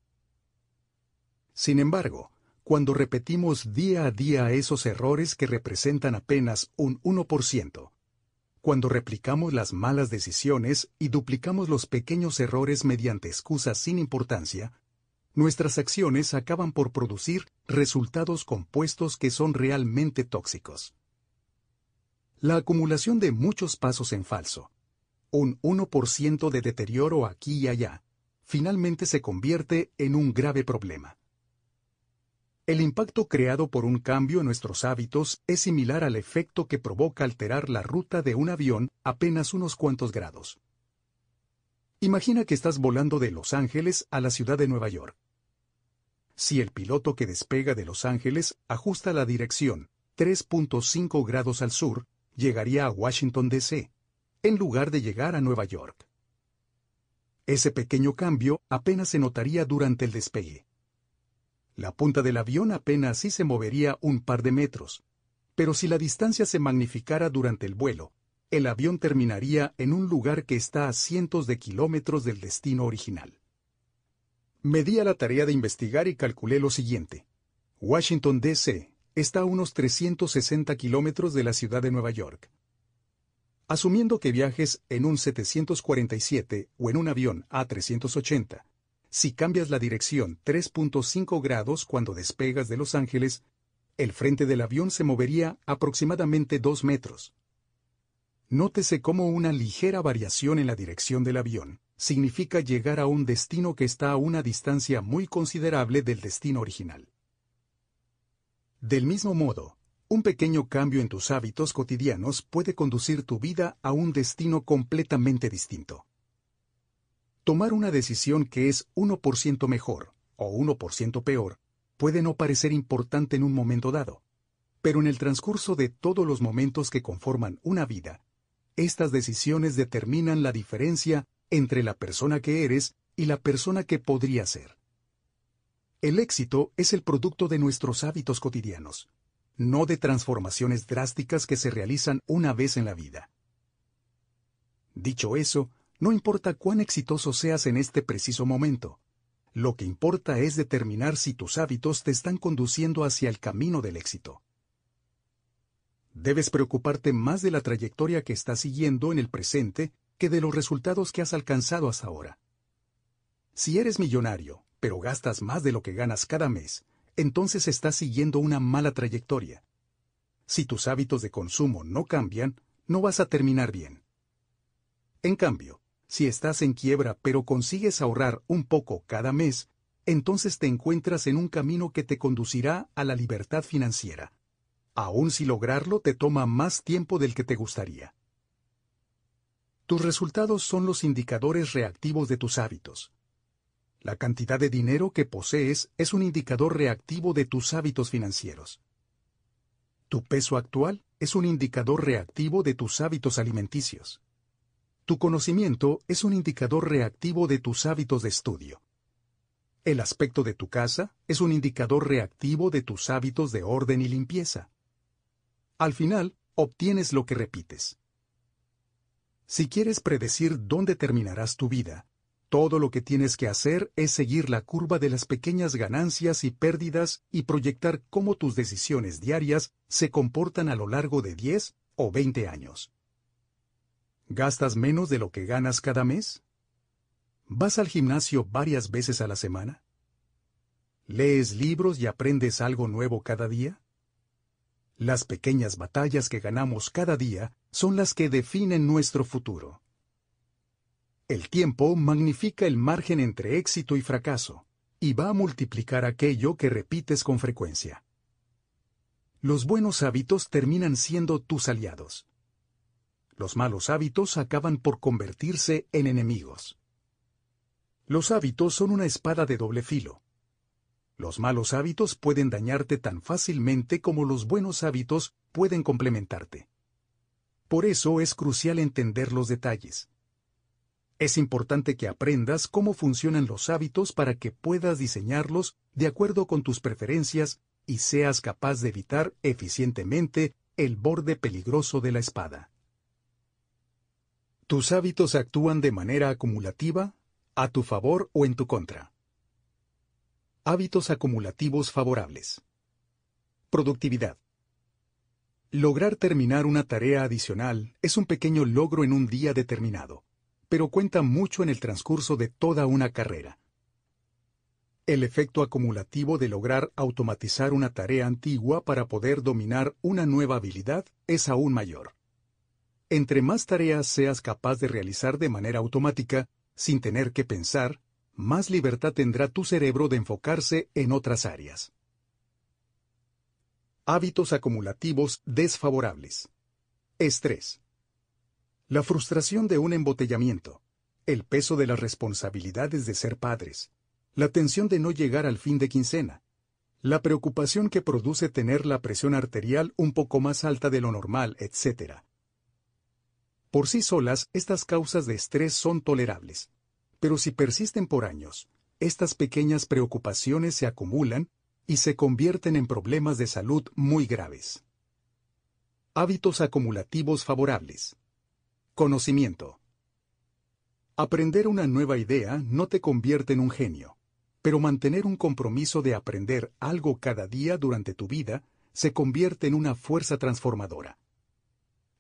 Sin embargo, cuando repetimos día a día esos errores que representan apenas un 1%, cuando replicamos las malas decisiones y duplicamos los pequeños errores mediante excusas sin importancia, nuestras acciones acaban por producir resultados compuestos que son realmente tóxicos. La acumulación de muchos pasos en falso, un 1% de deterioro aquí y allá, finalmente se convierte en un grave problema. El impacto creado por un cambio en nuestros hábitos es similar al efecto que provoca alterar la ruta de un avión apenas unos cuantos grados. Imagina que estás volando de Los Ángeles a la ciudad de Nueva York. Si el piloto que despega de Los Ángeles ajusta la dirección 3.5 grados al sur, llegaría a Washington, D.C en lugar de llegar a Nueva York. Ese pequeño cambio apenas se notaría durante el despegue. La punta del avión apenas sí se movería un par de metros, pero si la distancia se magnificara durante el vuelo, el avión terminaría en un lugar que está a cientos de kilómetros del destino original. Me di a la tarea de investigar y calculé lo siguiente. Washington, D.C. está a unos 360 kilómetros de la ciudad de Nueva York. Asumiendo que viajes en un 747 o en un avión A380, si cambias la dirección 3.5 grados cuando despegas de Los Ángeles, el frente del avión se movería aproximadamente 2 metros. Nótese cómo una ligera variación en la dirección del avión significa llegar a un destino que está a una distancia muy considerable del destino original. Del mismo modo, un pequeño cambio en tus hábitos cotidianos puede conducir tu vida a un destino completamente distinto. Tomar una decisión que es 1% mejor o 1% peor puede no parecer importante en un momento dado, pero en el transcurso de todos los momentos que conforman una vida, estas decisiones determinan la diferencia entre la persona que eres y la persona que podría ser. El éxito es el producto de nuestros hábitos cotidianos no de transformaciones drásticas que se realizan una vez en la vida. Dicho eso, no importa cuán exitoso seas en este preciso momento, lo que importa es determinar si tus hábitos te están conduciendo hacia el camino del éxito. Debes preocuparte más de la trayectoria que estás siguiendo en el presente que de los resultados que has alcanzado hasta ahora. Si eres millonario, pero gastas más de lo que ganas cada mes, entonces estás siguiendo una mala trayectoria. Si tus hábitos de consumo no cambian, no vas a terminar bien. En cambio, si estás en quiebra pero consigues ahorrar un poco cada mes, entonces te encuentras en un camino que te conducirá a la libertad financiera. Aun si lograrlo te toma más tiempo del que te gustaría. Tus resultados son los indicadores reactivos de tus hábitos. La cantidad de dinero que posees es un indicador reactivo de tus hábitos financieros. Tu peso actual es un indicador reactivo de tus hábitos alimenticios. Tu conocimiento es un indicador reactivo de tus hábitos de estudio. El aspecto de tu casa es un indicador reactivo de tus hábitos de orden y limpieza. Al final, obtienes lo que repites. Si quieres predecir dónde terminarás tu vida, todo lo que tienes que hacer es seguir la curva de las pequeñas ganancias y pérdidas y proyectar cómo tus decisiones diarias se comportan a lo largo de 10 o 20 años. ¿Gastas menos de lo que ganas cada mes? ¿Vas al gimnasio varias veces a la semana? ¿Lees libros y aprendes algo nuevo cada día? Las pequeñas batallas que ganamos cada día son las que definen nuestro futuro. El tiempo magnifica el margen entre éxito y fracaso, y va a multiplicar aquello que repites con frecuencia. Los buenos hábitos terminan siendo tus aliados. Los malos hábitos acaban por convertirse en enemigos. Los hábitos son una espada de doble filo. Los malos hábitos pueden dañarte tan fácilmente como los buenos hábitos pueden complementarte. Por eso es crucial entender los detalles. Es importante que aprendas cómo funcionan los hábitos para que puedas diseñarlos de acuerdo con tus preferencias y seas capaz de evitar eficientemente el borde peligroso de la espada. Tus hábitos actúan de manera acumulativa, a tu favor o en tu contra. Hábitos acumulativos favorables. Productividad. Lograr terminar una tarea adicional es un pequeño logro en un día determinado, pero cuenta mucho en el transcurso de toda una carrera. El efecto acumulativo de lograr automatizar una tarea antigua para poder dominar una nueva habilidad es aún mayor. Entre más tareas seas capaz de realizar de manera automática, sin tener que pensar, más libertad tendrá tu cerebro de enfocarse en otras áreas. Hábitos acumulativos desfavorables. Estrés. La frustración de un embotellamiento. El peso de las responsabilidades de ser padres. La tensión de no llegar al fin de quincena. La preocupación que produce tener la presión arterial un poco más alta de lo normal, etc. Por sí solas, estas causas de estrés son tolerables. Pero si persisten por años, estas pequeñas preocupaciones se acumulan y se convierten en problemas de salud muy graves. Hábitos acumulativos favorables. Conocimiento. Aprender una nueva idea no te convierte en un genio, pero mantener un compromiso de aprender algo cada día durante tu vida se convierte en una fuerza transformadora.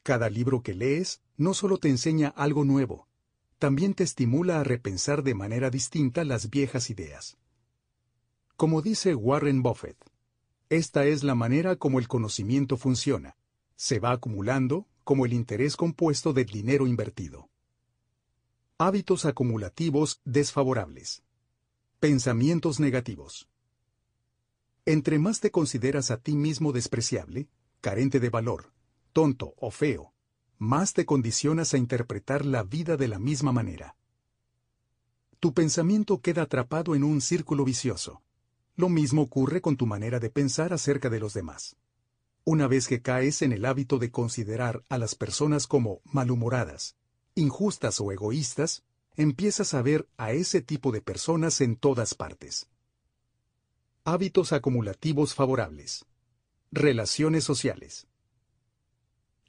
Cada libro que lees no solo te enseña algo nuevo, también te estimula a repensar de manera distinta las viejas ideas. Como dice Warren Buffett, esta es la manera como el conocimiento funciona. Se va acumulando como el interés compuesto del dinero invertido. Hábitos acumulativos desfavorables. Pensamientos negativos. Entre más te consideras a ti mismo despreciable, carente de valor, tonto o feo, más te condicionas a interpretar la vida de la misma manera. Tu pensamiento queda atrapado en un círculo vicioso. Lo mismo ocurre con tu manera de pensar acerca de los demás. Una vez que caes en el hábito de considerar a las personas como malhumoradas, injustas o egoístas, empiezas a ver a ese tipo de personas en todas partes. Hábitos acumulativos favorables. Relaciones sociales.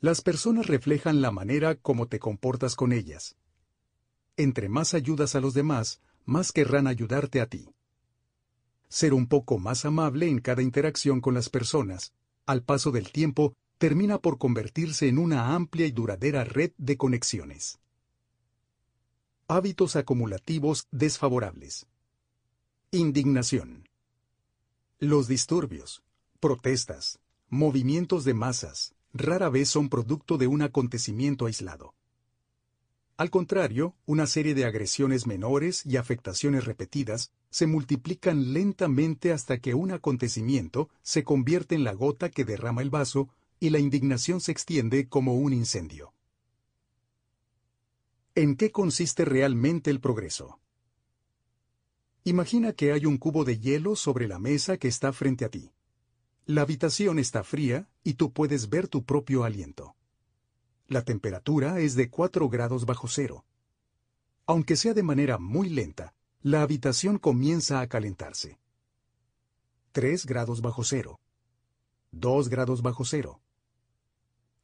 Las personas reflejan la manera como te comportas con ellas. Entre más ayudas a los demás, más querrán ayudarte a ti. Ser un poco más amable en cada interacción con las personas, al paso del tiempo, termina por convertirse en una amplia y duradera red de conexiones. Hábitos acumulativos desfavorables. Indignación. Los disturbios, protestas, movimientos de masas, rara vez son producto de un acontecimiento aislado. Al contrario, una serie de agresiones menores y afectaciones repetidas se multiplican lentamente hasta que un acontecimiento se convierte en la gota que derrama el vaso y la indignación se extiende como un incendio. ¿En qué consiste realmente el progreso? Imagina que hay un cubo de hielo sobre la mesa que está frente a ti. La habitación está fría y tú puedes ver tu propio aliento. La temperatura es de 4 grados bajo cero. Aunque sea de manera muy lenta, la habitación comienza a calentarse. 3 grados bajo cero. 2 grados bajo cero.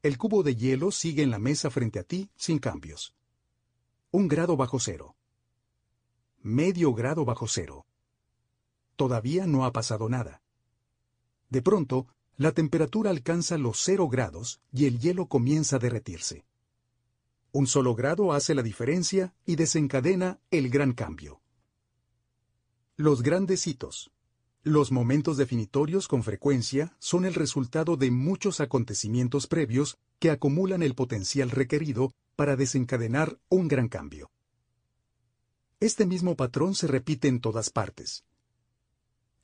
El cubo de hielo sigue en la mesa frente a ti sin cambios. Un grado bajo cero. Medio grado bajo cero. Todavía no ha pasado nada. De pronto, la temperatura alcanza los cero grados y el hielo comienza a derretirse. Un solo grado hace la diferencia y desencadena el gran cambio. Los grandes hitos. Los momentos definitorios con frecuencia son el resultado de muchos acontecimientos previos que acumulan el potencial requerido para desencadenar un gran cambio. Este mismo patrón se repite en todas partes.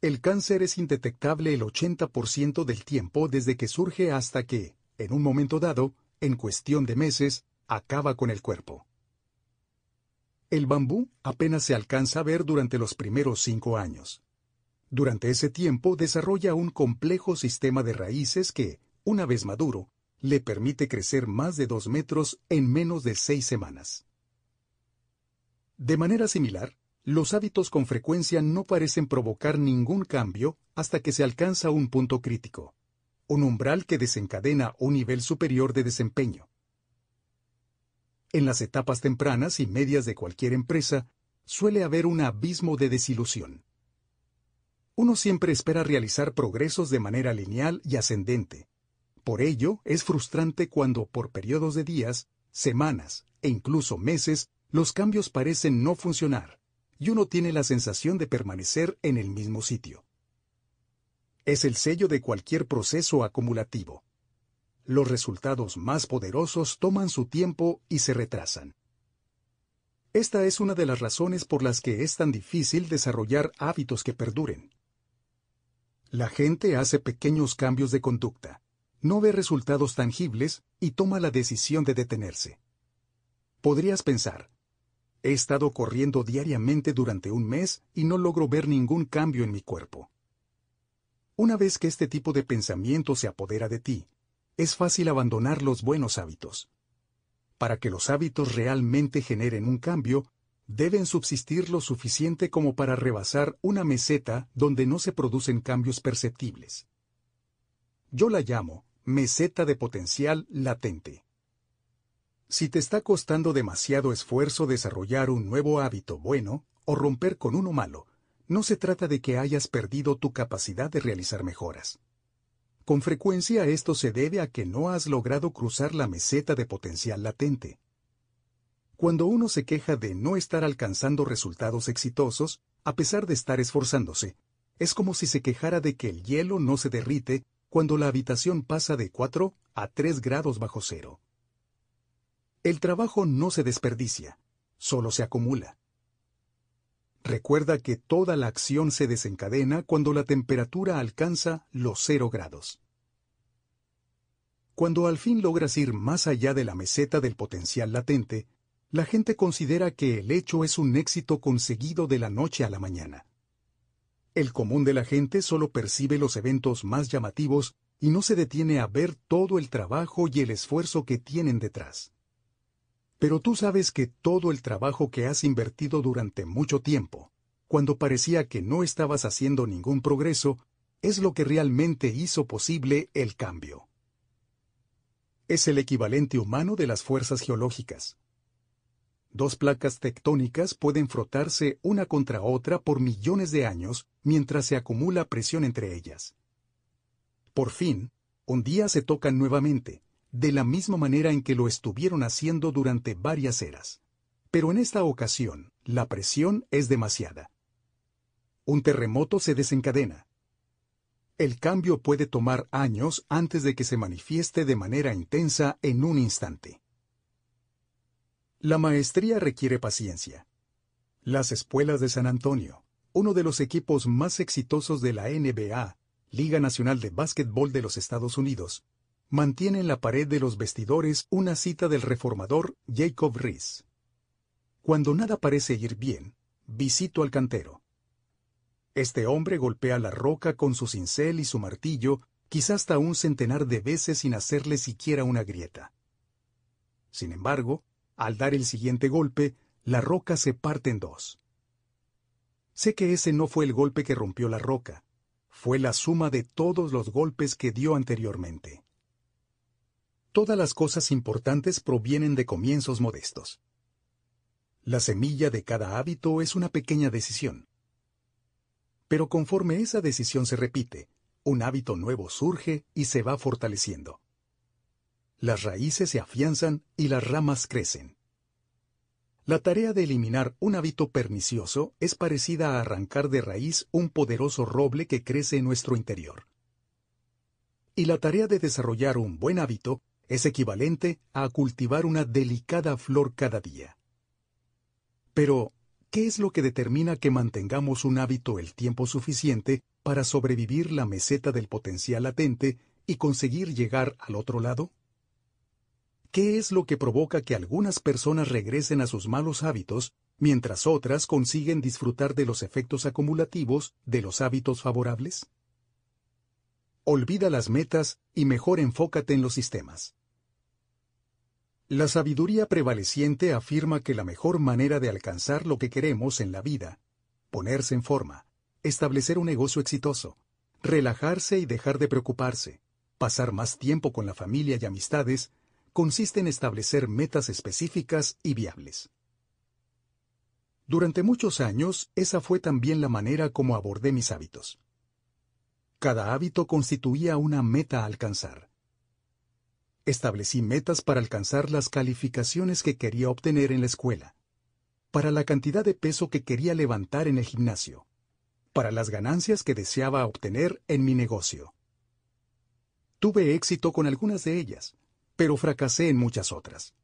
El cáncer es indetectable el 80% del tiempo desde que surge hasta que, en un momento dado, en cuestión de meses, acaba con el cuerpo. El bambú apenas se alcanza a ver durante los primeros cinco años. Durante ese tiempo desarrolla un complejo sistema de raíces que, una vez maduro, le permite crecer más de dos metros en menos de seis semanas. De manera similar, los hábitos con frecuencia no parecen provocar ningún cambio hasta que se alcanza un punto crítico, un umbral que desencadena un nivel superior de desempeño. En las etapas tempranas y medias de cualquier empresa suele haber un abismo de desilusión. Uno siempre espera realizar progresos de manera lineal y ascendente. Por ello, es frustrante cuando por periodos de días, semanas e incluso meses los cambios parecen no funcionar y uno tiene la sensación de permanecer en el mismo sitio. Es el sello de cualquier proceso acumulativo. Los resultados más poderosos toman su tiempo y se retrasan. Esta es una de las razones por las que es tan difícil desarrollar hábitos que perduren. La gente hace pequeños cambios de conducta, no ve resultados tangibles y toma la decisión de detenerse. Podrías pensar, He estado corriendo diariamente durante un mes y no logro ver ningún cambio en mi cuerpo. Una vez que este tipo de pensamiento se apodera de ti, es fácil abandonar los buenos hábitos. Para que los hábitos realmente generen un cambio, deben subsistir lo suficiente como para rebasar una meseta donde no se producen cambios perceptibles. Yo la llamo meseta de potencial latente. Si te está costando demasiado esfuerzo desarrollar un nuevo hábito bueno o romper con uno malo, no se trata de que hayas perdido tu capacidad de realizar mejoras. Con frecuencia esto se debe a que no has logrado cruzar la meseta de potencial latente. Cuando uno se queja de no estar alcanzando resultados exitosos, a pesar de estar esforzándose, es como si se quejara de que el hielo no se derrite cuando la habitación pasa de 4 a 3 grados bajo cero. El trabajo no se desperdicia, solo se acumula. Recuerda que toda la acción se desencadena cuando la temperatura alcanza los cero grados. Cuando al fin logras ir más allá de la meseta del potencial latente, la gente considera que el hecho es un éxito conseguido de la noche a la mañana. El común de la gente solo percibe los eventos más llamativos y no se detiene a ver todo el trabajo y el esfuerzo que tienen detrás. Pero tú sabes que todo el trabajo que has invertido durante mucho tiempo, cuando parecía que no estabas haciendo ningún progreso, es lo que realmente hizo posible el cambio. Es el equivalente humano de las fuerzas geológicas. Dos placas tectónicas pueden frotarse una contra otra por millones de años mientras se acumula presión entre ellas. Por fin, un día se tocan nuevamente, de la misma manera en que lo estuvieron haciendo durante varias eras. Pero en esta ocasión, la presión es demasiada. Un terremoto se desencadena. el cambio puede tomar años antes de que se manifieste de manera intensa en un instante. La maestría requiere paciencia. Las escuelas de San Antonio, uno de los equipos más exitosos de la NBA, Liga Nacional de Básquetbol de los Estados Unidos, mantiene en la pared de los vestidores una cita del reformador Jacob Riis. Cuando nada parece ir bien, visito al cantero. Este hombre golpea la roca con su cincel y su martillo, quizás hasta un centenar de veces sin hacerle siquiera una grieta. Sin embargo, al dar el siguiente golpe, la roca se parte en dos. Sé que ese no fue el golpe que rompió la roca, fue la suma de todos los golpes que dio anteriormente. Todas las cosas importantes provienen de comienzos modestos. La semilla de cada hábito es una pequeña decisión. Pero conforme esa decisión se repite, un hábito nuevo surge y se va fortaleciendo. Las raíces se afianzan y las ramas crecen. La tarea de eliminar un hábito pernicioso es parecida a arrancar de raíz un poderoso roble que crece en nuestro interior. Y la tarea de desarrollar un buen hábito es equivalente a cultivar una delicada flor cada día. Pero, ¿qué es lo que determina que mantengamos un hábito el tiempo suficiente para sobrevivir la meseta del potencial latente y conseguir llegar al otro lado? ¿Qué es lo que provoca que algunas personas regresen a sus malos hábitos mientras otras consiguen disfrutar de los efectos acumulativos de los hábitos favorables? Olvida las metas y mejor enfócate en los sistemas. La sabiduría prevaleciente afirma que la mejor manera de alcanzar lo que queremos en la vida, ponerse en forma, establecer un negocio exitoso, relajarse y dejar de preocuparse, pasar más tiempo con la familia y amistades, consiste en establecer metas específicas y viables. Durante muchos años, esa fue también la manera como abordé mis hábitos. Cada hábito constituía una meta a alcanzar. Establecí metas para alcanzar las calificaciones que quería obtener en la escuela, para la cantidad de peso que quería levantar en el gimnasio, para las ganancias que deseaba obtener en mi negocio. Tuve éxito con algunas de ellas, pero fracasé en muchas otras.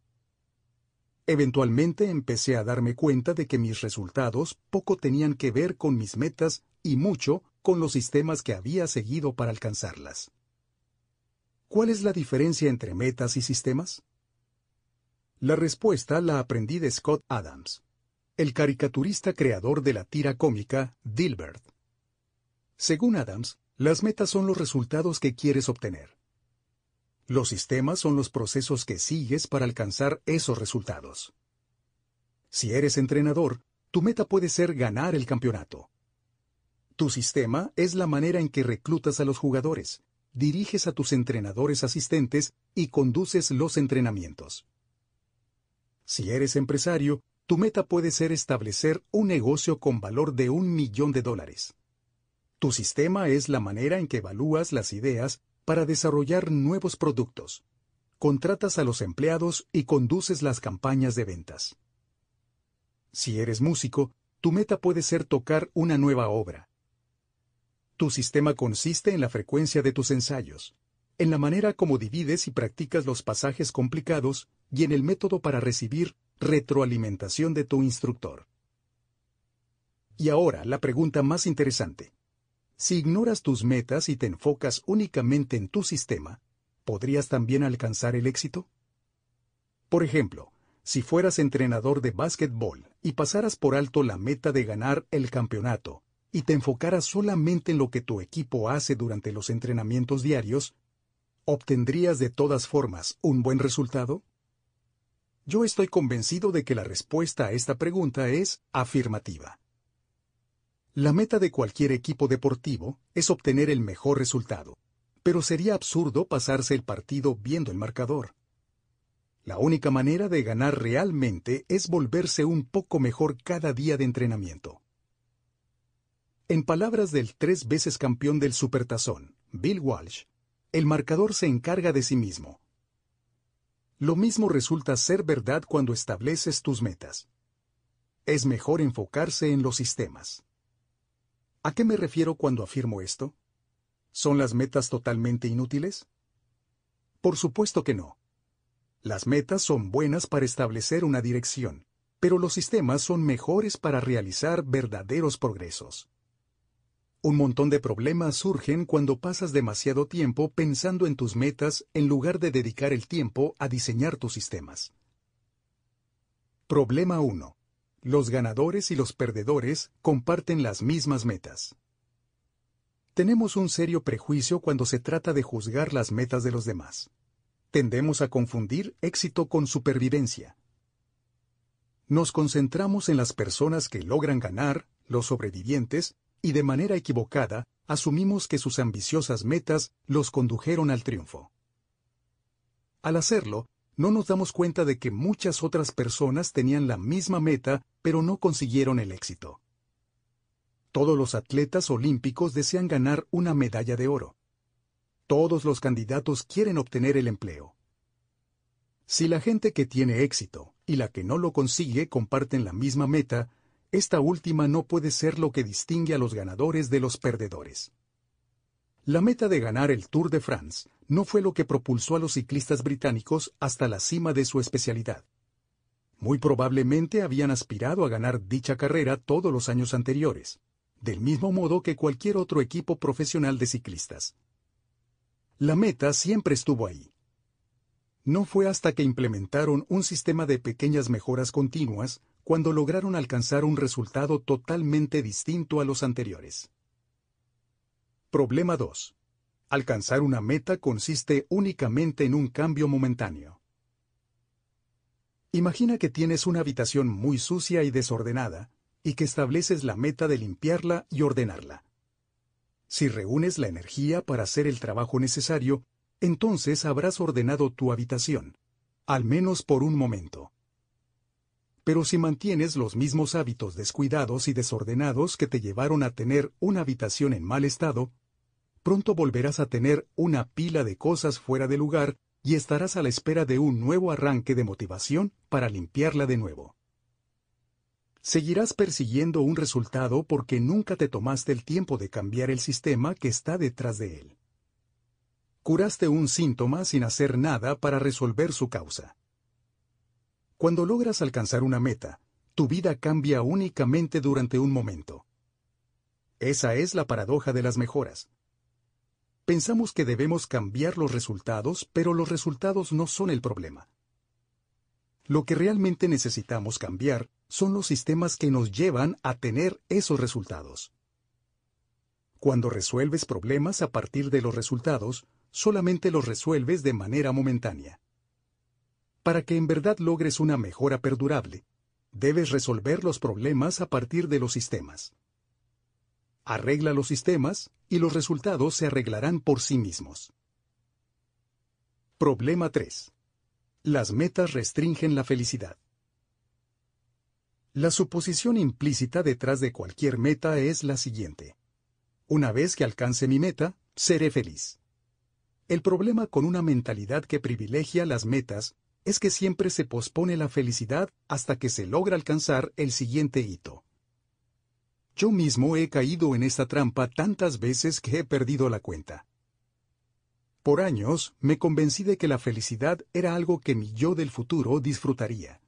Eventualmente empecé a darme cuenta de que mis resultados poco tenían que ver con mis metas y mucho con los sistemas que había seguido para alcanzarlas. ¿Cuál es la diferencia entre metas y sistemas? La respuesta la aprendí de Scott Adams, el caricaturista creador de la tira cómica Dilbert. Según Adams, las metas son los resultados que quieres obtener. Los sistemas son los procesos que sigues para alcanzar esos resultados. Si eres entrenador, tu meta puede ser ganar el campeonato. Tu sistema es la manera en que reclutas a los jugadores, diriges a tus entrenadores asistentes y conduces los entrenamientos. Si eres empresario, tu meta puede ser establecer un negocio con valor de un millón de dólares. Tu sistema es la manera en que evalúas las ideas para desarrollar nuevos productos. Contratas a los empleados y conduces las campañas de ventas. Si eres músico, tu meta puede ser tocar una nueva obra. Tu sistema consiste en la frecuencia de tus ensayos, en la manera como divides y practicas los pasajes complicados y en el método para recibir retroalimentación de tu instructor. Y ahora la pregunta más interesante. Si ignoras tus metas y te enfocas únicamente en tu sistema, ¿podrías también alcanzar el éxito? Por ejemplo, si fueras entrenador de básquetbol y pasaras por alto la meta de ganar el campeonato y te enfocaras solamente en lo que tu equipo hace durante los entrenamientos diarios, ¿obtendrías de todas formas un buen resultado? Yo estoy convencido de que la respuesta a esta pregunta es afirmativa. La meta de cualquier equipo deportivo es obtener el mejor resultado, pero sería absurdo pasarse el partido viendo el marcador. La única manera de ganar realmente es volverse un poco mejor cada día de entrenamiento. En palabras del tres veces campeón del Supertazón, Bill Walsh, el marcador se encarga de sí mismo. Lo mismo resulta ser verdad cuando estableces tus metas. Es mejor enfocarse en los sistemas. ¿A qué me refiero cuando afirmo esto? ¿Son las metas totalmente inútiles? Por supuesto que no. Las metas son buenas para establecer una dirección, pero los sistemas son mejores para realizar verdaderos progresos. Un montón de problemas surgen cuando pasas demasiado tiempo pensando en tus metas en lugar de dedicar el tiempo a diseñar tus sistemas. Problema 1. Los ganadores y los perdedores comparten las mismas metas. Tenemos un serio prejuicio cuando se trata de juzgar las metas de los demás. Tendemos a confundir éxito con supervivencia. Nos concentramos en las personas que logran ganar, los sobrevivientes, y de manera equivocada, asumimos que sus ambiciosas metas los condujeron al triunfo. Al hacerlo, no nos damos cuenta de que muchas otras personas tenían la misma meta, pero no consiguieron el éxito. Todos los atletas olímpicos desean ganar una medalla de oro. Todos los candidatos quieren obtener el empleo. Si la gente que tiene éxito y la que no lo consigue comparten la misma meta, esta última no puede ser lo que distingue a los ganadores de los perdedores. La meta de ganar el Tour de France no fue lo que propulsó a los ciclistas británicos hasta la cima de su especialidad. Muy probablemente habían aspirado a ganar dicha carrera todos los años anteriores, del mismo modo que cualquier otro equipo profesional de ciclistas. La meta siempre estuvo ahí. No fue hasta que implementaron un sistema de pequeñas mejoras continuas cuando lograron alcanzar un resultado totalmente distinto a los anteriores. Problema 2. Alcanzar una meta consiste únicamente en un cambio momentáneo. Imagina que tienes una habitación muy sucia y desordenada, y que estableces la meta de limpiarla y ordenarla. Si reúnes la energía para hacer el trabajo necesario, entonces habrás ordenado tu habitación, al menos por un momento. Pero si mantienes los mismos hábitos descuidados y desordenados que te llevaron a tener una habitación en mal estado, pronto volverás a tener una pila de cosas fuera de lugar y estarás a la espera de un nuevo arranque de motivación para limpiarla de nuevo. Seguirás persiguiendo un resultado porque nunca te tomaste el tiempo de cambiar el sistema que está detrás de él. Curaste un síntoma sin hacer nada para resolver su causa. Cuando logras alcanzar una meta, tu vida cambia únicamente durante un momento. Esa es la paradoja de las mejoras. Pensamos que debemos cambiar los resultados, pero los resultados no son el problema. Lo que realmente necesitamos cambiar son los sistemas que nos llevan a tener esos resultados. Cuando resuelves problemas a partir de los resultados, solamente los resuelves de manera momentánea. Para que en verdad logres una mejora perdurable, debes resolver los problemas a partir de los sistemas. Arregla los sistemas y los resultados se arreglarán por sí mismos. Problema 3. Las metas restringen la felicidad. La suposición implícita detrás de cualquier meta es la siguiente. Una vez que alcance mi meta, seré feliz. El problema con una mentalidad que privilegia las metas es que siempre se pospone la felicidad hasta que se logra alcanzar el siguiente hito. Yo mismo he caído en esta trampa tantas veces que he perdido la cuenta. Por años me convencí de que la felicidad era algo que mi yo del futuro disfrutaría.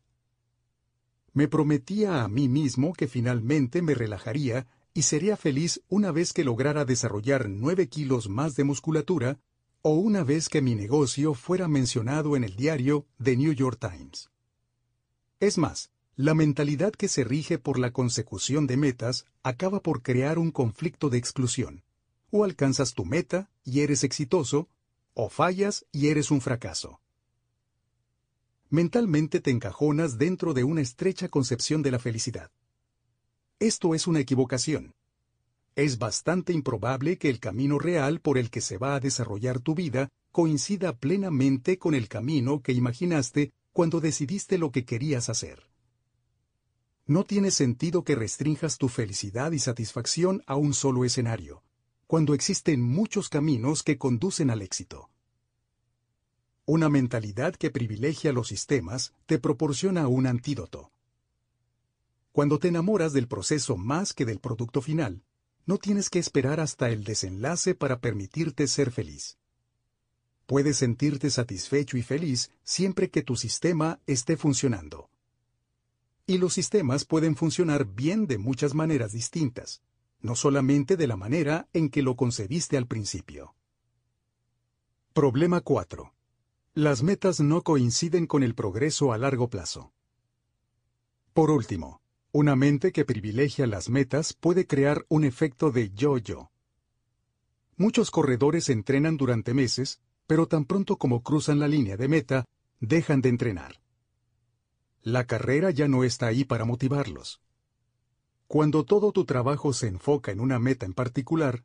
Me prometía a mí mismo que finalmente me relajaría y sería feliz una vez que lograra desarrollar nueve kilos más de musculatura o una vez que mi negocio fuera mencionado en el diario The New York Times. Es más, la mentalidad que se rige por la consecución de metas acaba por crear un conflicto de exclusión. O alcanzas tu meta y eres exitoso, o fallas y eres un fracaso. Mentalmente te encajonas dentro de una estrecha concepción de la felicidad. Esto es una equivocación es bastante improbable que el camino real por el que se va a desarrollar tu vida coincida plenamente con el camino que imaginaste cuando decidiste lo que querías hacer. No tiene sentido que restrinjas tu felicidad y satisfacción a un solo escenario, cuando existen muchos caminos que conducen al éxito. Una mentalidad que privilegia los sistemas te proporciona un antídoto. Cuando te enamoras del proceso más que del producto final, no tienes que esperar hasta el desenlace para permitirte ser feliz. Puedes sentirte satisfecho y feliz siempre que tu sistema esté funcionando. Y los sistemas pueden funcionar bien de muchas maneras distintas, no solamente de la manera en que lo concebiste al principio. Problema 4. Las metas no coinciden con el progreso a largo plazo. Por último, una mente que privilegia las metas puede crear un efecto de yo-yo. Muchos corredores entrenan durante meses, pero tan pronto como cruzan la línea de meta, dejan de entrenar. La carrera ya no está ahí para motivarlos. Cuando todo tu trabajo se enfoca en una meta en particular,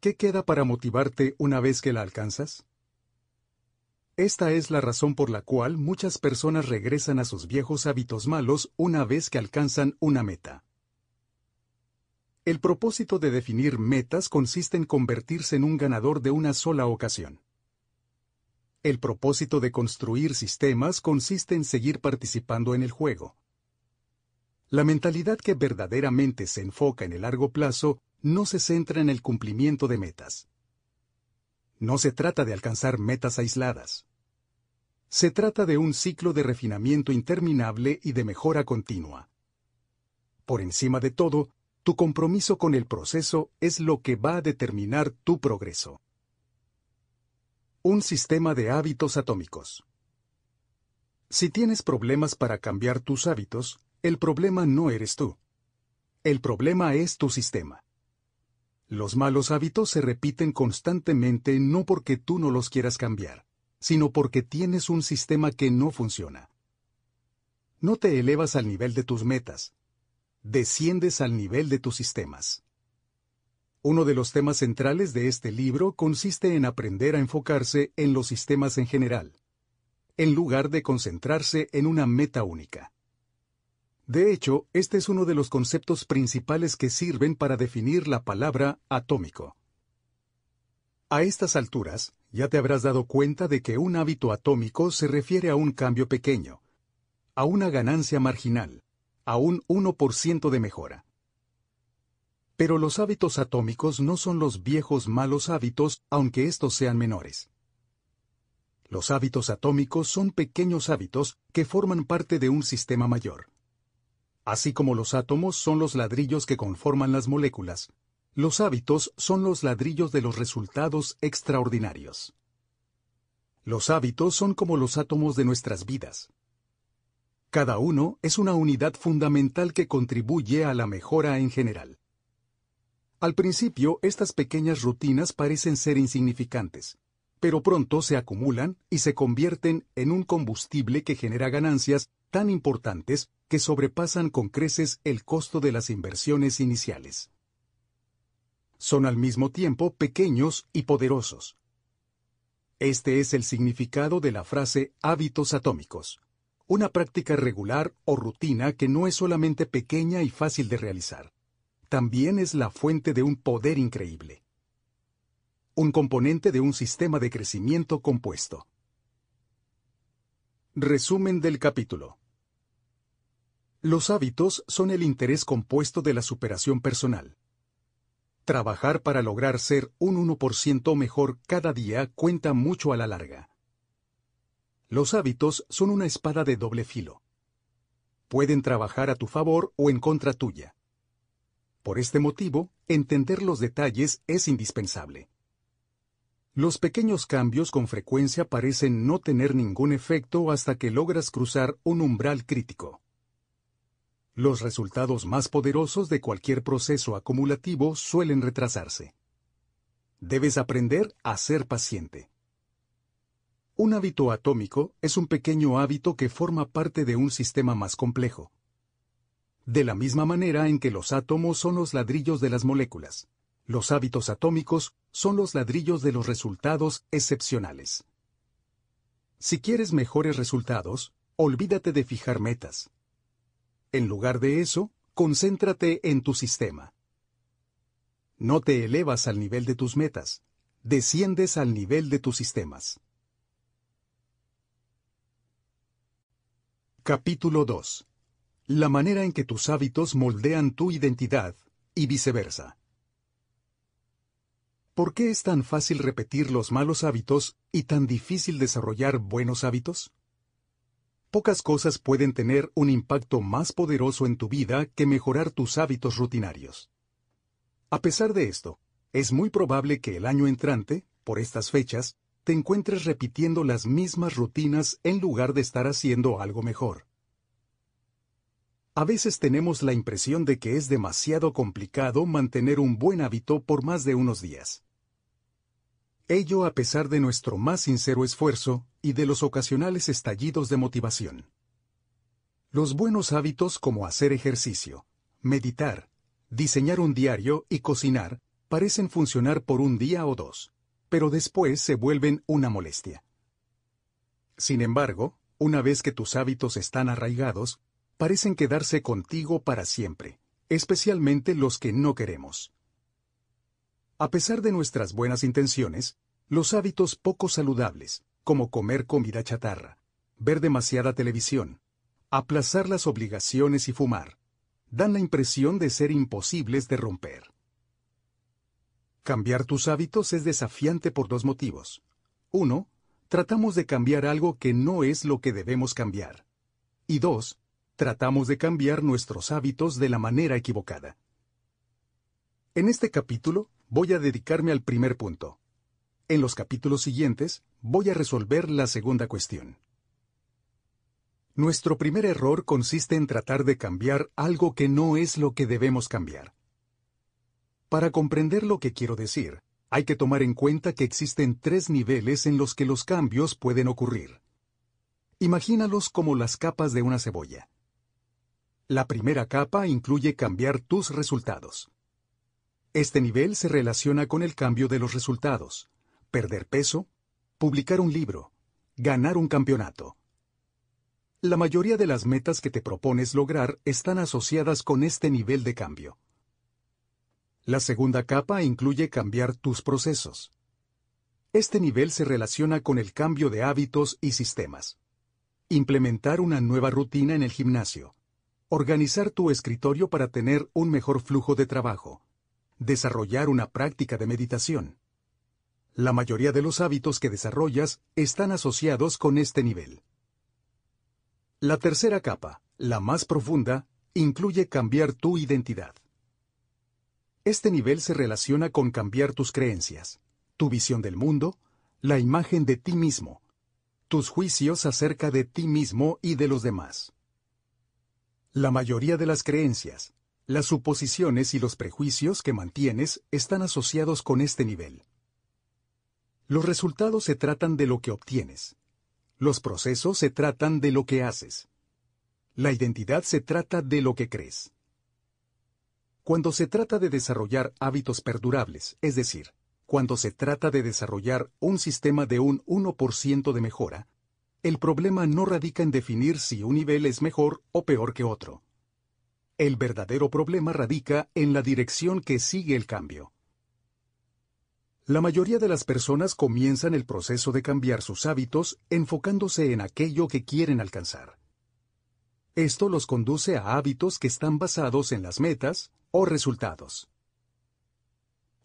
¿qué queda para motivarte una vez que la alcanzas? Esta es la razón por la cual muchas personas regresan a sus viejos hábitos malos una vez que alcanzan una meta. El propósito de definir metas consiste en convertirse en un ganador de una sola ocasión. El propósito de construir sistemas consiste en seguir participando en el juego. La mentalidad que verdaderamente se enfoca en el largo plazo no se centra en el cumplimiento de metas. No se trata de alcanzar metas aisladas. Se trata de un ciclo de refinamiento interminable y de mejora continua. Por encima de todo, tu compromiso con el proceso es lo que va a determinar tu progreso. Un sistema de hábitos atómicos. Si tienes problemas para cambiar tus hábitos, el problema no eres tú. El problema es tu sistema. Los malos hábitos se repiten constantemente no porque tú no los quieras cambiar, sino porque tienes un sistema que no funciona. No te elevas al nivel de tus metas, desciendes al nivel de tus sistemas. Uno de los temas centrales de este libro consiste en aprender a enfocarse en los sistemas en general, en lugar de concentrarse en una meta única. De hecho, este es uno de los conceptos principales que sirven para definir la palabra atómico. A estas alturas, ya te habrás dado cuenta de que un hábito atómico se refiere a un cambio pequeño, a una ganancia marginal, a un 1% de mejora. Pero los hábitos atómicos no son los viejos malos hábitos, aunque estos sean menores. Los hábitos atómicos son pequeños hábitos que forman parte de un sistema mayor. Así como los átomos son los ladrillos que conforman las moléculas, los hábitos son los ladrillos de los resultados extraordinarios. Los hábitos son como los átomos de nuestras vidas. Cada uno es una unidad fundamental que contribuye a la mejora en general. Al principio, estas pequeñas rutinas parecen ser insignificantes, pero pronto se acumulan y se convierten en un combustible que genera ganancias tan importantes que sobrepasan con creces el costo de las inversiones iniciales. Son al mismo tiempo pequeños y poderosos. Este es el significado de la frase hábitos atómicos, una práctica regular o rutina que no es solamente pequeña y fácil de realizar, también es la fuente de un poder increíble. Un componente de un sistema de crecimiento compuesto. Resumen del capítulo. Los hábitos son el interés compuesto de la superación personal. Trabajar para lograr ser un 1% mejor cada día cuenta mucho a la larga. Los hábitos son una espada de doble filo. Pueden trabajar a tu favor o en contra tuya. Por este motivo, entender los detalles es indispensable. Los pequeños cambios con frecuencia parecen no tener ningún efecto hasta que logras cruzar un umbral crítico. Los resultados más poderosos de cualquier proceso acumulativo suelen retrasarse. Debes aprender a ser paciente. Un hábito atómico es un pequeño hábito que forma parte de un sistema más complejo. De la misma manera en que los átomos son los ladrillos de las moléculas, los hábitos atómicos son los ladrillos de los resultados excepcionales. Si quieres mejores resultados, olvídate de fijar metas. En lugar de eso, concéntrate en tu sistema. No te elevas al nivel de tus metas, desciendes al nivel de tus sistemas. Capítulo 2. La manera en que tus hábitos moldean tu identidad y viceversa. ¿Por qué es tan fácil repetir los malos hábitos y tan difícil desarrollar buenos hábitos? Pocas cosas pueden tener un impacto más poderoso en tu vida que mejorar tus hábitos rutinarios. A pesar de esto, es muy probable que el año entrante, por estas fechas, te encuentres repitiendo las mismas rutinas en lugar de estar haciendo algo mejor. A veces tenemos la impresión de que es demasiado complicado mantener un buen hábito por más de unos días. Ello a pesar de nuestro más sincero esfuerzo y de los ocasionales estallidos de motivación. Los buenos hábitos como hacer ejercicio, meditar, diseñar un diario y cocinar parecen funcionar por un día o dos, pero después se vuelven una molestia. Sin embargo, una vez que tus hábitos están arraigados, parecen quedarse contigo para siempre, especialmente los que no queremos. A pesar de nuestras buenas intenciones, los hábitos poco saludables, como comer comida chatarra, ver demasiada televisión, aplazar las obligaciones y fumar, dan la impresión de ser imposibles de romper. Cambiar tus hábitos es desafiante por dos motivos. Uno, tratamos de cambiar algo que no es lo que debemos cambiar. Y dos, tratamos de cambiar nuestros hábitos de la manera equivocada. En este capítulo voy a dedicarme al primer punto. En los capítulos siguientes voy a resolver la segunda cuestión. Nuestro primer error consiste en tratar de cambiar algo que no es lo que debemos cambiar. Para comprender lo que quiero decir, hay que tomar en cuenta que existen tres niveles en los que los cambios pueden ocurrir. Imagínalos como las capas de una cebolla. La primera capa incluye cambiar tus resultados. Este nivel se relaciona con el cambio de los resultados, perder peso, publicar un libro, ganar un campeonato. La mayoría de las metas que te propones lograr están asociadas con este nivel de cambio. La segunda capa incluye cambiar tus procesos. Este nivel se relaciona con el cambio de hábitos y sistemas. Implementar una nueva rutina en el gimnasio, Organizar tu escritorio para tener un mejor flujo de trabajo. Desarrollar una práctica de meditación. La mayoría de los hábitos que desarrollas están asociados con este nivel. La tercera capa, la más profunda, incluye cambiar tu identidad. Este nivel se relaciona con cambiar tus creencias, tu visión del mundo, la imagen de ti mismo, tus juicios acerca de ti mismo y de los demás. La mayoría de las creencias, las suposiciones y los prejuicios que mantienes están asociados con este nivel. Los resultados se tratan de lo que obtienes. Los procesos se tratan de lo que haces. La identidad se trata de lo que crees. Cuando se trata de desarrollar hábitos perdurables, es decir, cuando se trata de desarrollar un sistema de un 1% de mejora, el problema no radica en definir si un nivel es mejor o peor que otro. El verdadero problema radica en la dirección que sigue el cambio. La mayoría de las personas comienzan el proceso de cambiar sus hábitos enfocándose en aquello que quieren alcanzar. Esto los conduce a hábitos que están basados en las metas o resultados.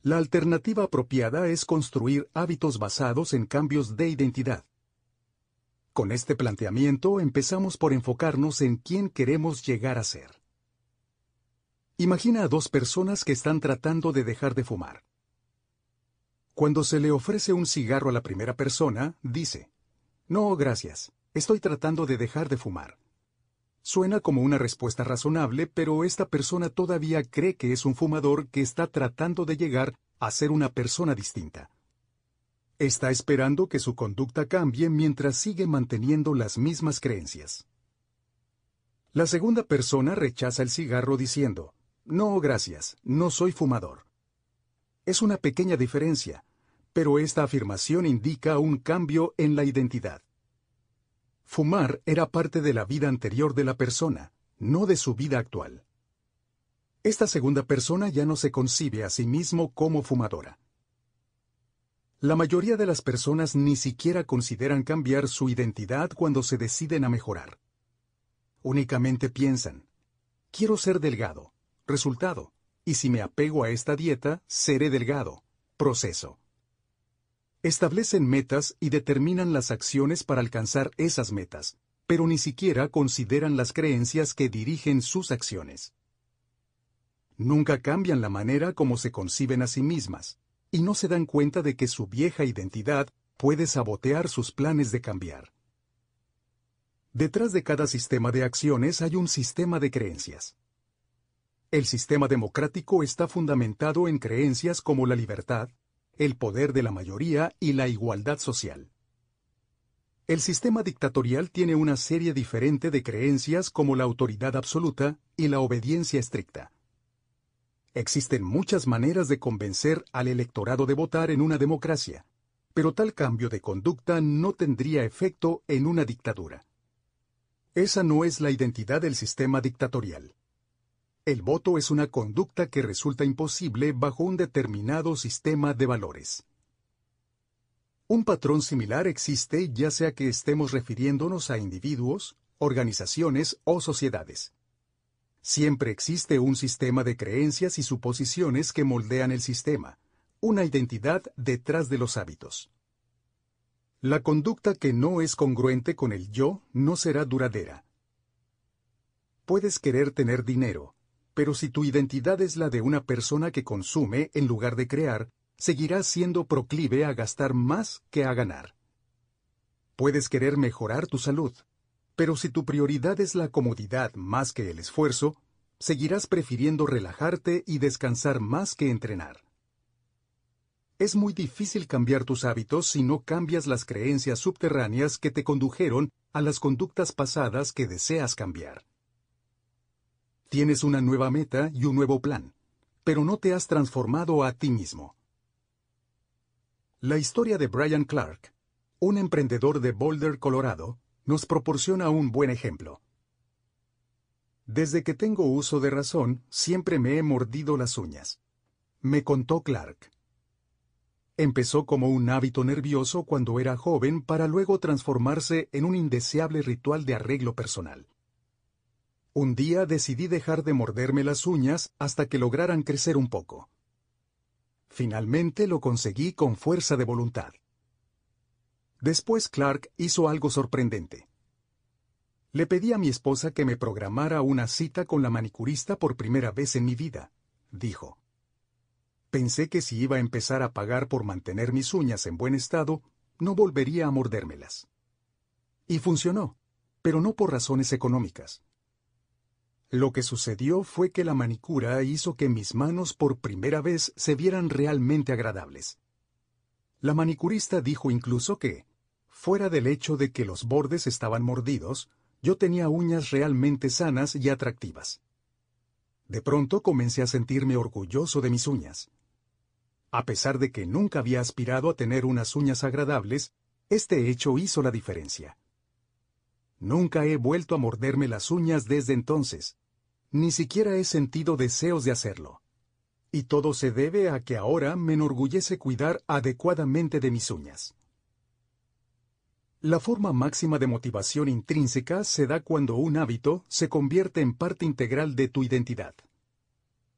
La alternativa apropiada es construir hábitos basados en cambios de identidad. Con este planteamiento empezamos por enfocarnos en quién queremos llegar a ser. Imagina a dos personas que están tratando de dejar de fumar. Cuando se le ofrece un cigarro a la primera persona, dice, No, gracias, estoy tratando de dejar de fumar. Suena como una respuesta razonable, pero esta persona todavía cree que es un fumador que está tratando de llegar a ser una persona distinta. Está esperando que su conducta cambie mientras sigue manteniendo las mismas creencias. La segunda persona rechaza el cigarro diciendo, No, gracias, no soy fumador. Es una pequeña diferencia, pero esta afirmación indica un cambio en la identidad. Fumar era parte de la vida anterior de la persona, no de su vida actual. Esta segunda persona ya no se concibe a sí mismo como fumadora. La mayoría de las personas ni siquiera consideran cambiar su identidad cuando se deciden a mejorar. Únicamente piensan, quiero ser delgado, resultado, y si me apego a esta dieta, seré delgado, proceso. Establecen metas y determinan las acciones para alcanzar esas metas, pero ni siquiera consideran las creencias que dirigen sus acciones. Nunca cambian la manera como se conciben a sí mismas, y no se dan cuenta de que su vieja identidad puede sabotear sus planes de cambiar. Detrás de cada sistema de acciones hay un sistema de creencias. El sistema democrático está fundamentado en creencias como la libertad, el poder de la mayoría y la igualdad social. El sistema dictatorial tiene una serie diferente de creencias como la autoridad absoluta y la obediencia estricta. Existen muchas maneras de convencer al electorado de votar en una democracia, pero tal cambio de conducta no tendría efecto en una dictadura. Esa no es la identidad del sistema dictatorial. El voto es una conducta que resulta imposible bajo un determinado sistema de valores. Un patrón similar existe ya sea que estemos refiriéndonos a individuos, organizaciones o sociedades. Siempre existe un sistema de creencias y suposiciones que moldean el sistema, una identidad detrás de los hábitos. La conducta que no es congruente con el yo no será duradera. Puedes querer tener dinero, pero si tu identidad es la de una persona que consume en lugar de crear, seguirás siendo proclive a gastar más que a ganar. Puedes querer mejorar tu salud, pero si tu prioridad es la comodidad más que el esfuerzo, seguirás prefiriendo relajarte y descansar más que entrenar. Es muy difícil cambiar tus hábitos si no cambias las creencias subterráneas que te condujeron a las conductas pasadas que deseas cambiar. Tienes una nueva meta y un nuevo plan, pero no te has transformado a ti mismo. La historia de Brian Clark, un emprendedor de Boulder, Colorado, nos proporciona un buen ejemplo. Desde que tengo uso de razón, siempre me he mordido las uñas. Me contó Clark. Empezó como un hábito nervioso cuando era joven para luego transformarse en un indeseable ritual de arreglo personal. Un día decidí dejar de morderme las uñas hasta que lograran crecer un poco. Finalmente lo conseguí con fuerza de voluntad. Después Clark hizo algo sorprendente. Le pedí a mi esposa que me programara una cita con la manicurista por primera vez en mi vida, dijo. Pensé que si iba a empezar a pagar por mantener mis uñas en buen estado, no volvería a mordérmelas. Y funcionó, pero no por razones económicas. Lo que sucedió fue que la manicura hizo que mis manos por primera vez se vieran realmente agradables. La manicurista dijo incluso que, fuera del hecho de que los bordes estaban mordidos, yo tenía uñas realmente sanas y atractivas. De pronto comencé a sentirme orgulloso de mis uñas. A pesar de que nunca había aspirado a tener unas uñas agradables, este hecho hizo la diferencia. Nunca he vuelto a morderme las uñas desde entonces. Ni siquiera he sentido deseos de hacerlo. Y todo se debe a que ahora me enorgullece cuidar adecuadamente de mis uñas. La forma máxima de motivación intrínseca se da cuando un hábito se convierte en parte integral de tu identidad.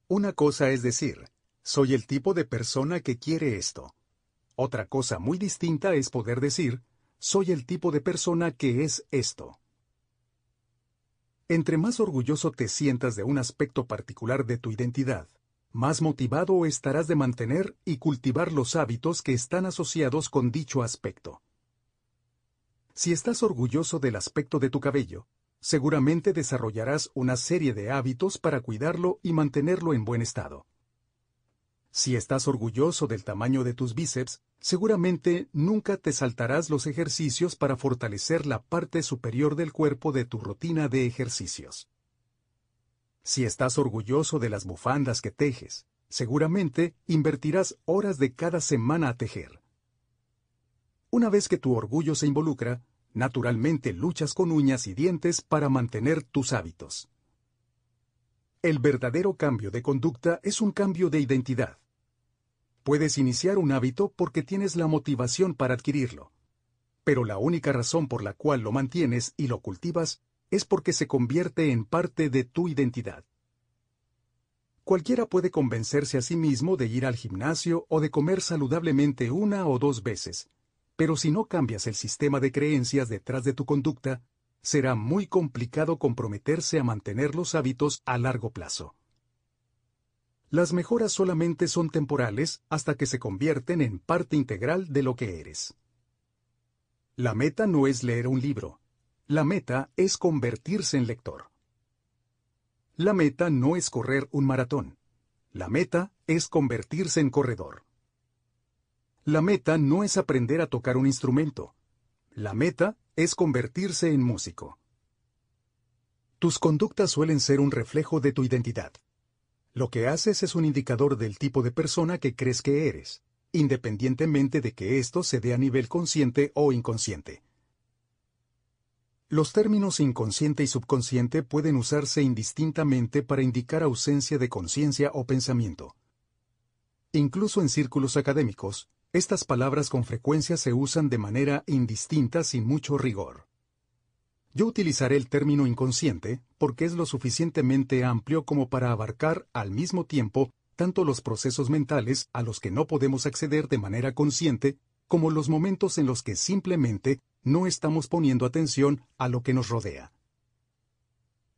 Una cosa es decir, soy el tipo de persona que quiere esto. Otra cosa muy distinta es poder decir, soy el tipo de persona que es esto. Entre más orgulloso te sientas de un aspecto particular de tu identidad, más motivado estarás de mantener y cultivar los hábitos que están asociados con dicho aspecto. Si estás orgulloso del aspecto de tu cabello, seguramente desarrollarás una serie de hábitos para cuidarlo y mantenerlo en buen estado. Si estás orgulloso del tamaño de tus bíceps, seguramente nunca te saltarás los ejercicios para fortalecer la parte superior del cuerpo de tu rutina de ejercicios. Si estás orgulloso de las bufandas que tejes, seguramente invertirás horas de cada semana a tejer. Una vez que tu orgullo se involucra, naturalmente luchas con uñas y dientes para mantener tus hábitos. El verdadero cambio de conducta es un cambio de identidad. Puedes iniciar un hábito porque tienes la motivación para adquirirlo. Pero la única razón por la cual lo mantienes y lo cultivas es porque se convierte en parte de tu identidad. Cualquiera puede convencerse a sí mismo de ir al gimnasio o de comer saludablemente una o dos veces, pero si no cambias el sistema de creencias detrás de tu conducta, será muy complicado comprometerse a mantener los hábitos a largo plazo. Las mejoras solamente son temporales hasta que se convierten en parte integral de lo que eres. La meta no es leer un libro. La meta es convertirse en lector. La meta no es correr un maratón. La meta es convertirse en corredor. La meta no es aprender a tocar un instrumento. La meta es convertirse en músico. Tus conductas suelen ser un reflejo de tu identidad. Lo que haces es un indicador del tipo de persona que crees que eres, independientemente de que esto se dé a nivel consciente o inconsciente. Los términos inconsciente y subconsciente pueden usarse indistintamente para indicar ausencia de conciencia o pensamiento. Incluso en círculos académicos, estas palabras con frecuencia se usan de manera indistinta sin mucho rigor. Yo utilizaré el término inconsciente porque es lo suficientemente amplio como para abarcar al mismo tiempo tanto los procesos mentales a los que no podemos acceder de manera consciente como los momentos en los que simplemente no estamos poniendo atención a lo que nos rodea.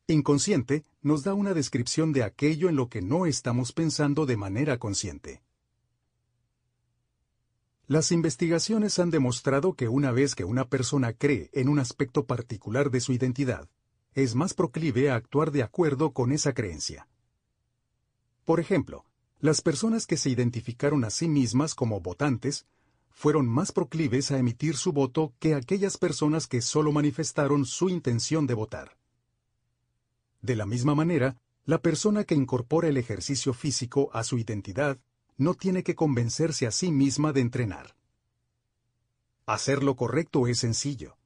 Inconsciente nos da una descripción de aquello en lo que no estamos pensando de manera consciente. Las investigaciones han demostrado que una vez que una persona cree en un aspecto particular de su identidad, es más proclive a actuar de acuerdo con esa creencia. Por ejemplo, las personas que se identificaron a sí mismas como votantes fueron más proclives a emitir su voto que aquellas personas que solo manifestaron su intención de votar. De la misma manera, la persona que incorpora el ejercicio físico a su identidad no tiene que convencerse a sí misma de entrenar. Hacer lo correcto es sencillo.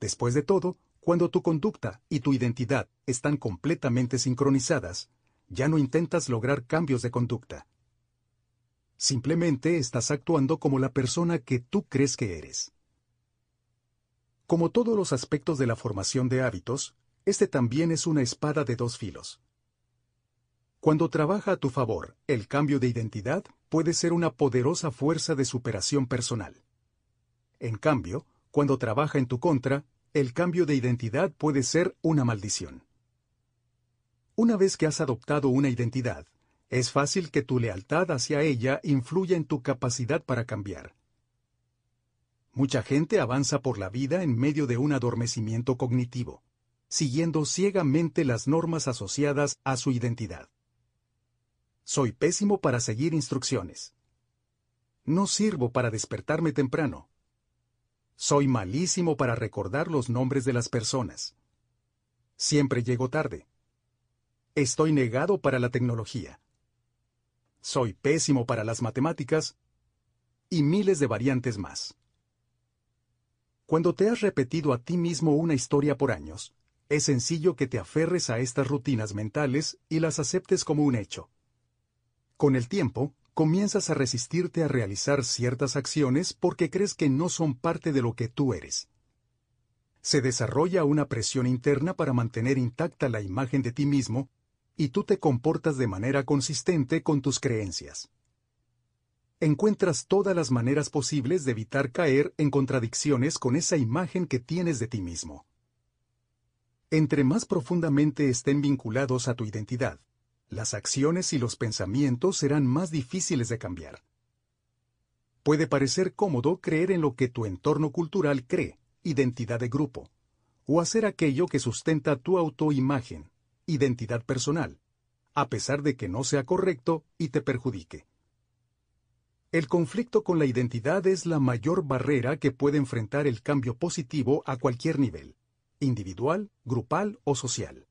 Después de todo, cuando tu conducta y tu identidad están completamente sincronizadas, ya no intentas lograr cambios de conducta. Simplemente estás actuando como la persona que tú crees que eres. Como todos los aspectos de la formación de hábitos, este también es una espada de dos filos. Cuando trabaja a tu favor, el cambio de identidad puede ser una poderosa fuerza de superación personal. En cambio, cuando trabaja en tu contra, el cambio de identidad puede ser una maldición. Una vez que has adoptado una identidad, es fácil que tu lealtad hacia ella influya en tu capacidad para cambiar. Mucha gente avanza por la vida en medio de un adormecimiento cognitivo, siguiendo ciegamente las normas asociadas a su identidad. Soy pésimo para seguir instrucciones. No sirvo para despertarme temprano. Soy malísimo para recordar los nombres de las personas. Siempre llego tarde. Estoy negado para la tecnología. Soy pésimo para las matemáticas y miles de variantes más. Cuando te has repetido a ti mismo una historia por años, es sencillo que te aferres a estas rutinas mentales y las aceptes como un hecho. Con el tiempo, comienzas a resistirte a realizar ciertas acciones porque crees que no son parte de lo que tú eres. Se desarrolla una presión interna para mantener intacta la imagen de ti mismo y tú te comportas de manera consistente con tus creencias. Encuentras todas las maneras posibles de evitar caer en contradicciones con esa imagen que tienes de ti mismo. Entre más profundamente estén vinculados a tu identidad, las acciones y los pensamientos serán más difíciles de cambiar. Puede parecer cómodo creer en lo que tu entorno cultural cree, identidad de grupo, o hacer aquello que sustenta tu autoimagen, identidad personal, a pesar de que no sea correcto y te perjudique. El conflicto con la identidad es la mayor barrera que puede enfrentar el cambio positivo a cualquier nivel, individual, grupal o social.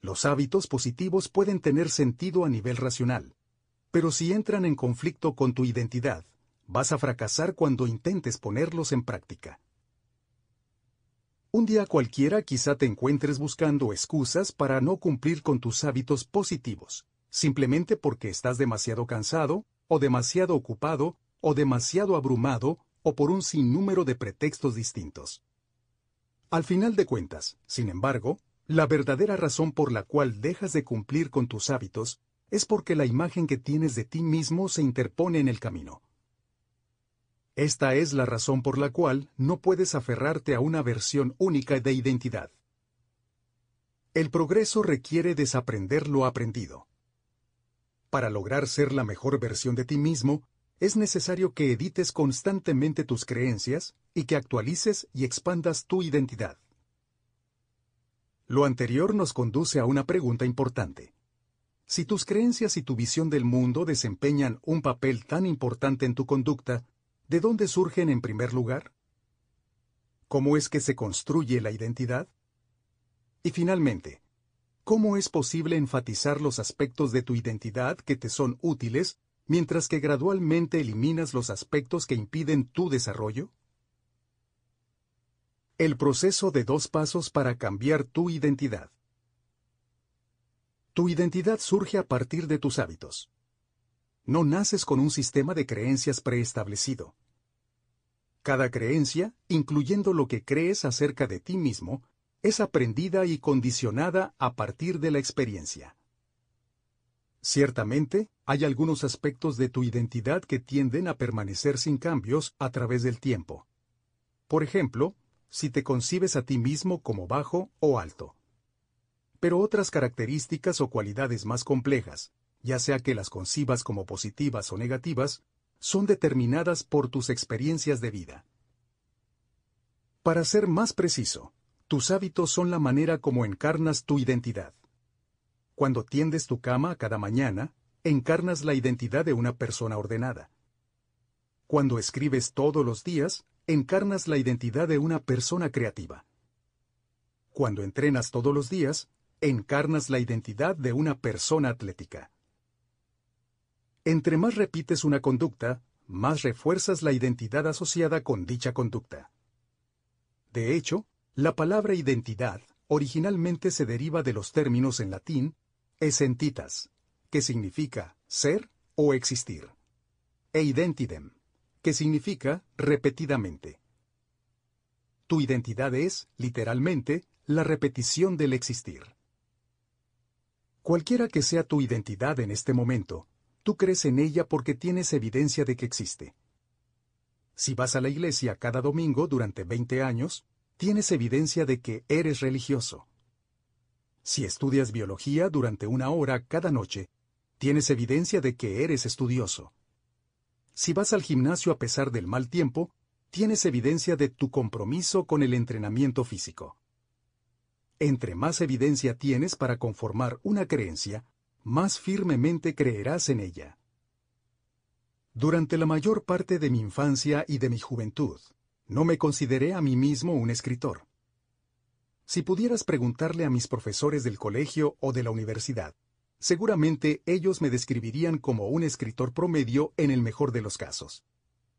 Los hábitos positivos pueden tener sentido a nivel racional, pero si entran en conflicto con tu identidad, vas a fracasar cuando intentes ponerlos en práctica. Un día cualquiera quizá te encuentres buscando excusas para no cumplir con tus hábitos positivos, simplemente porque estás demasiado cansado, o demasiado ocupado, o demasiado abrumado, o por un sinnúmero de pretextos distintos. Al final de cuentas, sin embargo, La verdadera razón por la cual dejas de cumplir con tus hábitos es porque la imagen que tienes de ti mismo se interpone en el camino. Esta es la razón por la cual no puedes aferrarte a una versión única de identidad. El progreso requiere desaprender lo aprendido. Para lograr ser la mejor versión de ti mismo, es necesario que edites constantemente tus creencias y que actualices y expandas tu identidad. Lo anterior nos conduce a una pregunta importante. Si tus creencias y tu visión del mundo desempeñan un papel tan importante en tu conducta, ¿de dónde surgen en primer lugar? ¿Cómo es que se construye la identidad? Y finalmente, ¿cómo es posible enfatizar los aspectos de tu identidad que te son útiles mientras que gradualmente eliminas los aspectos que impiden tu desarrollo? El proceso de dos pasos para cambiar tu identidad. Tu identidad surge a partir de tus hábitos. No naces con un sistema de creencias preestablecido. Cada creencia, incluyendo lo que crees acerca de ti mismo, es aprendida y condicionada a partir de la experiencia. Ciertamente, hay algunos aspectos de tu identidad que tienden a permanecer sin cambios a través del tiempo. Por ejemplo, si te concibes a ti mismo como bajo o alto. Pero otras características o cualidades más complejas, ya sea que las concibas como positivas o negativas, son determinadas por tus experiencias de vida. Para ser más preciso, tus hábitos son la manera como encarnas tu identidad. Cuando tiendes tu cama cada mañana, encarnas la identidad de una persona ordenada. Cuando escribes todos los días, encarnas la identidad de una persona creativa. Cuando entrenas todos los días, encarnas la identidad de una persona atlética. Entre más repites una conducta, más refuerzas la identidad asociada con dicha conducta. De hecho, la palabra identidad originalmente se deriva de los términos en latín essentitas, que significa ser o existir, e identidem, significa repetidamente. Tu identidad es, literalmente, la repetición del existir. Cualquiera que sea tu identidad en este momento, tú crees en ella porque tienes evidencia de que existe. Si vas a la iglesia cada domingo durante 20 años, tienes evidencia de que eres religioso. Si estudias biología durante una hora cada noche, tienes evidencia de que eres estudioso. Si vas al gimnasio a pesar del mal tiempo, tienes evidencia de tu compromiso con el entrenamiento físico. Entre más evidencia tienes para conformar una creencia, más firmemente creerás en ella. Durante la mayor parte de mi infancia y de mi juventud, no me consideré a mí mismo un escritor. Si pudieras preguntarle a mis profesores del colegio o de la universidad, seguramente ellos me describirían como un escritor promedio en el mejor de los casos.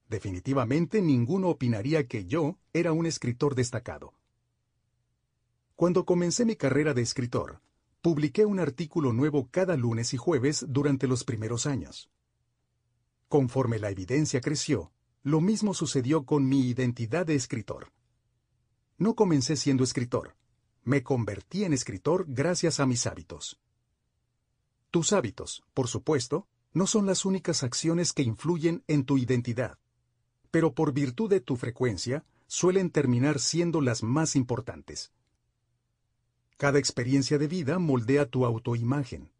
Definitivamente ninguno opinaría que yo era un escritor destacado. Cuando comencé mi carrera de escritor, publiqué un artículo nuevo cada lunes y jueves durante los primeros años. Conforme la evidencia creció, lo mismo sucedió con mi identidad de escritor. No comencé siendo escritor, me convertí en escritor gracias a mis hábitos. Tus hábitos, por supuesto, no son las únicas acciones que influyen en tu identidad, pero por virtud de tu frecuencia, suelen terminar siendo las más importantes. Cada experiencia de vida moldea tu autoimagen,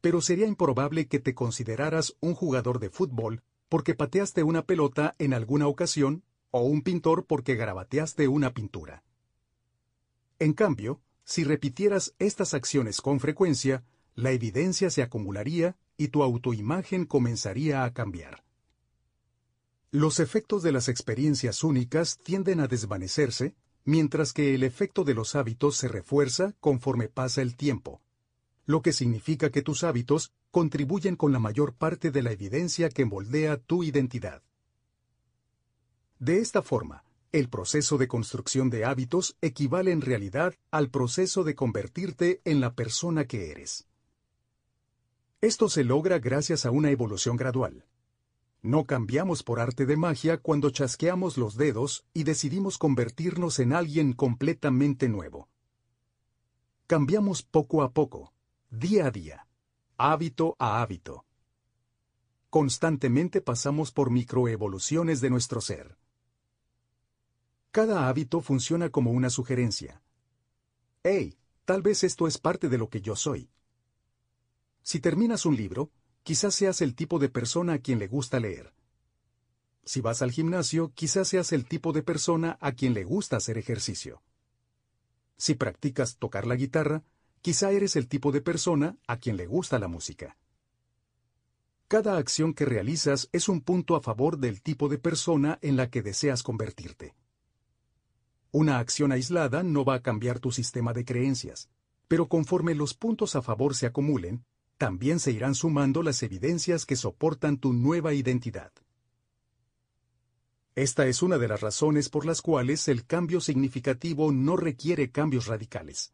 pero sería improbable que te consideraras un jugador de fútbol porque pateaste una pelota en alguna ocasión o un pintor porque garabateaste una pintura. En cambio, si repitieras estas acciones con frecuencia, la evidencia se acumularía y tu autoimagen comenzaría a cambiar. Los efectos de las experiencias únicas tienden a desvanecerse, mientras que el efecto de los hábitos se refuerza conforme pasa el tiempo, lo que significa que tus hábitos contribuyen con la mayor parte de la evidencia que moldea tu identidad. De esta forma, el proceso de construcción de hábitos equivale en realidad al proceso de convertirte en la persona que eres. Esto se logra gracias a una evolución gradual. No cambiamos por arte de magia cuando chasqueamos los dedos y decidimos convertirnos en alguien completamente nuevo. cambiamos poco a poco, día a día, hábito a hábito. Constantemente pasamos por microevoluciones de nuestro ser. Cada hábito funciona como una sugerencia. Hey, tal vez esto es parte de lo que yo soy. Si terminas un libro, quizás seas el tipo de persona a quien le gusta leer. Si vas al gimnasio, quizás seas el tipo de persona a quien le gusta hacer ejercicio. Si practicas tocar la guitarra, quizá eres el tipo de persona a quien le gusta la música. Cada acción que realizas es un punto a favor del tipo de persona en la que deseas convertirte. Una acción aislada no va a cambiar tu sistema de creencias, pero conforme los puntos a favor se acumulen, también se irán sumando las evidencias que soportan tu nueva identidad. Esta es una de las razones por las cuales el cambio significativo no requiere cambios radicales.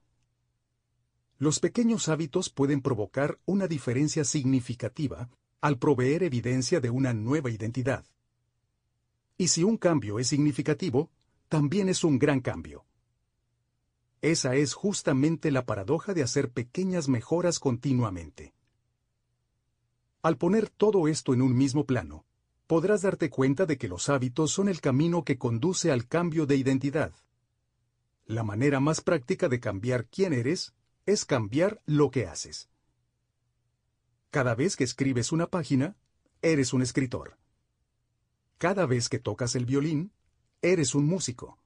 Los pequeños hábitos pueden provocar una diferencia significativa al proveer evidencia de una nueva identidad. Y si un cambio es significativo, también es un gran cambio. Esa es justamente la paradoja de hacer pequeñas mejoras continuamente. Al poner todo esto en un mismo plano, podrás darte cuenta de que los hábitos son el camino que conduce al cambio de identidad. La manera más práctica de cambiar quién eres es cambiar lo que haces. Cada vez que escribes una página, eres un escritor. Cada vez que tocas el violín, eres un músico.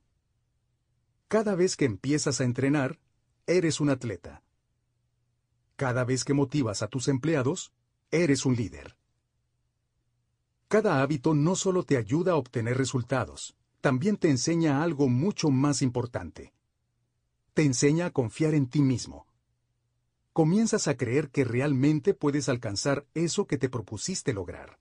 Cada vez que empiezas a entrenar, eres un atleta. Cada vez que motivas a tus empleados, eres un líder. Cada hábito no solo te ayuda a obtener resultados, también te enseña algo mucho más importante. Te enseña a confiar en ti mismo. Comienzas a creer que realmente puedes alcanzar eso que te propusiste lograr.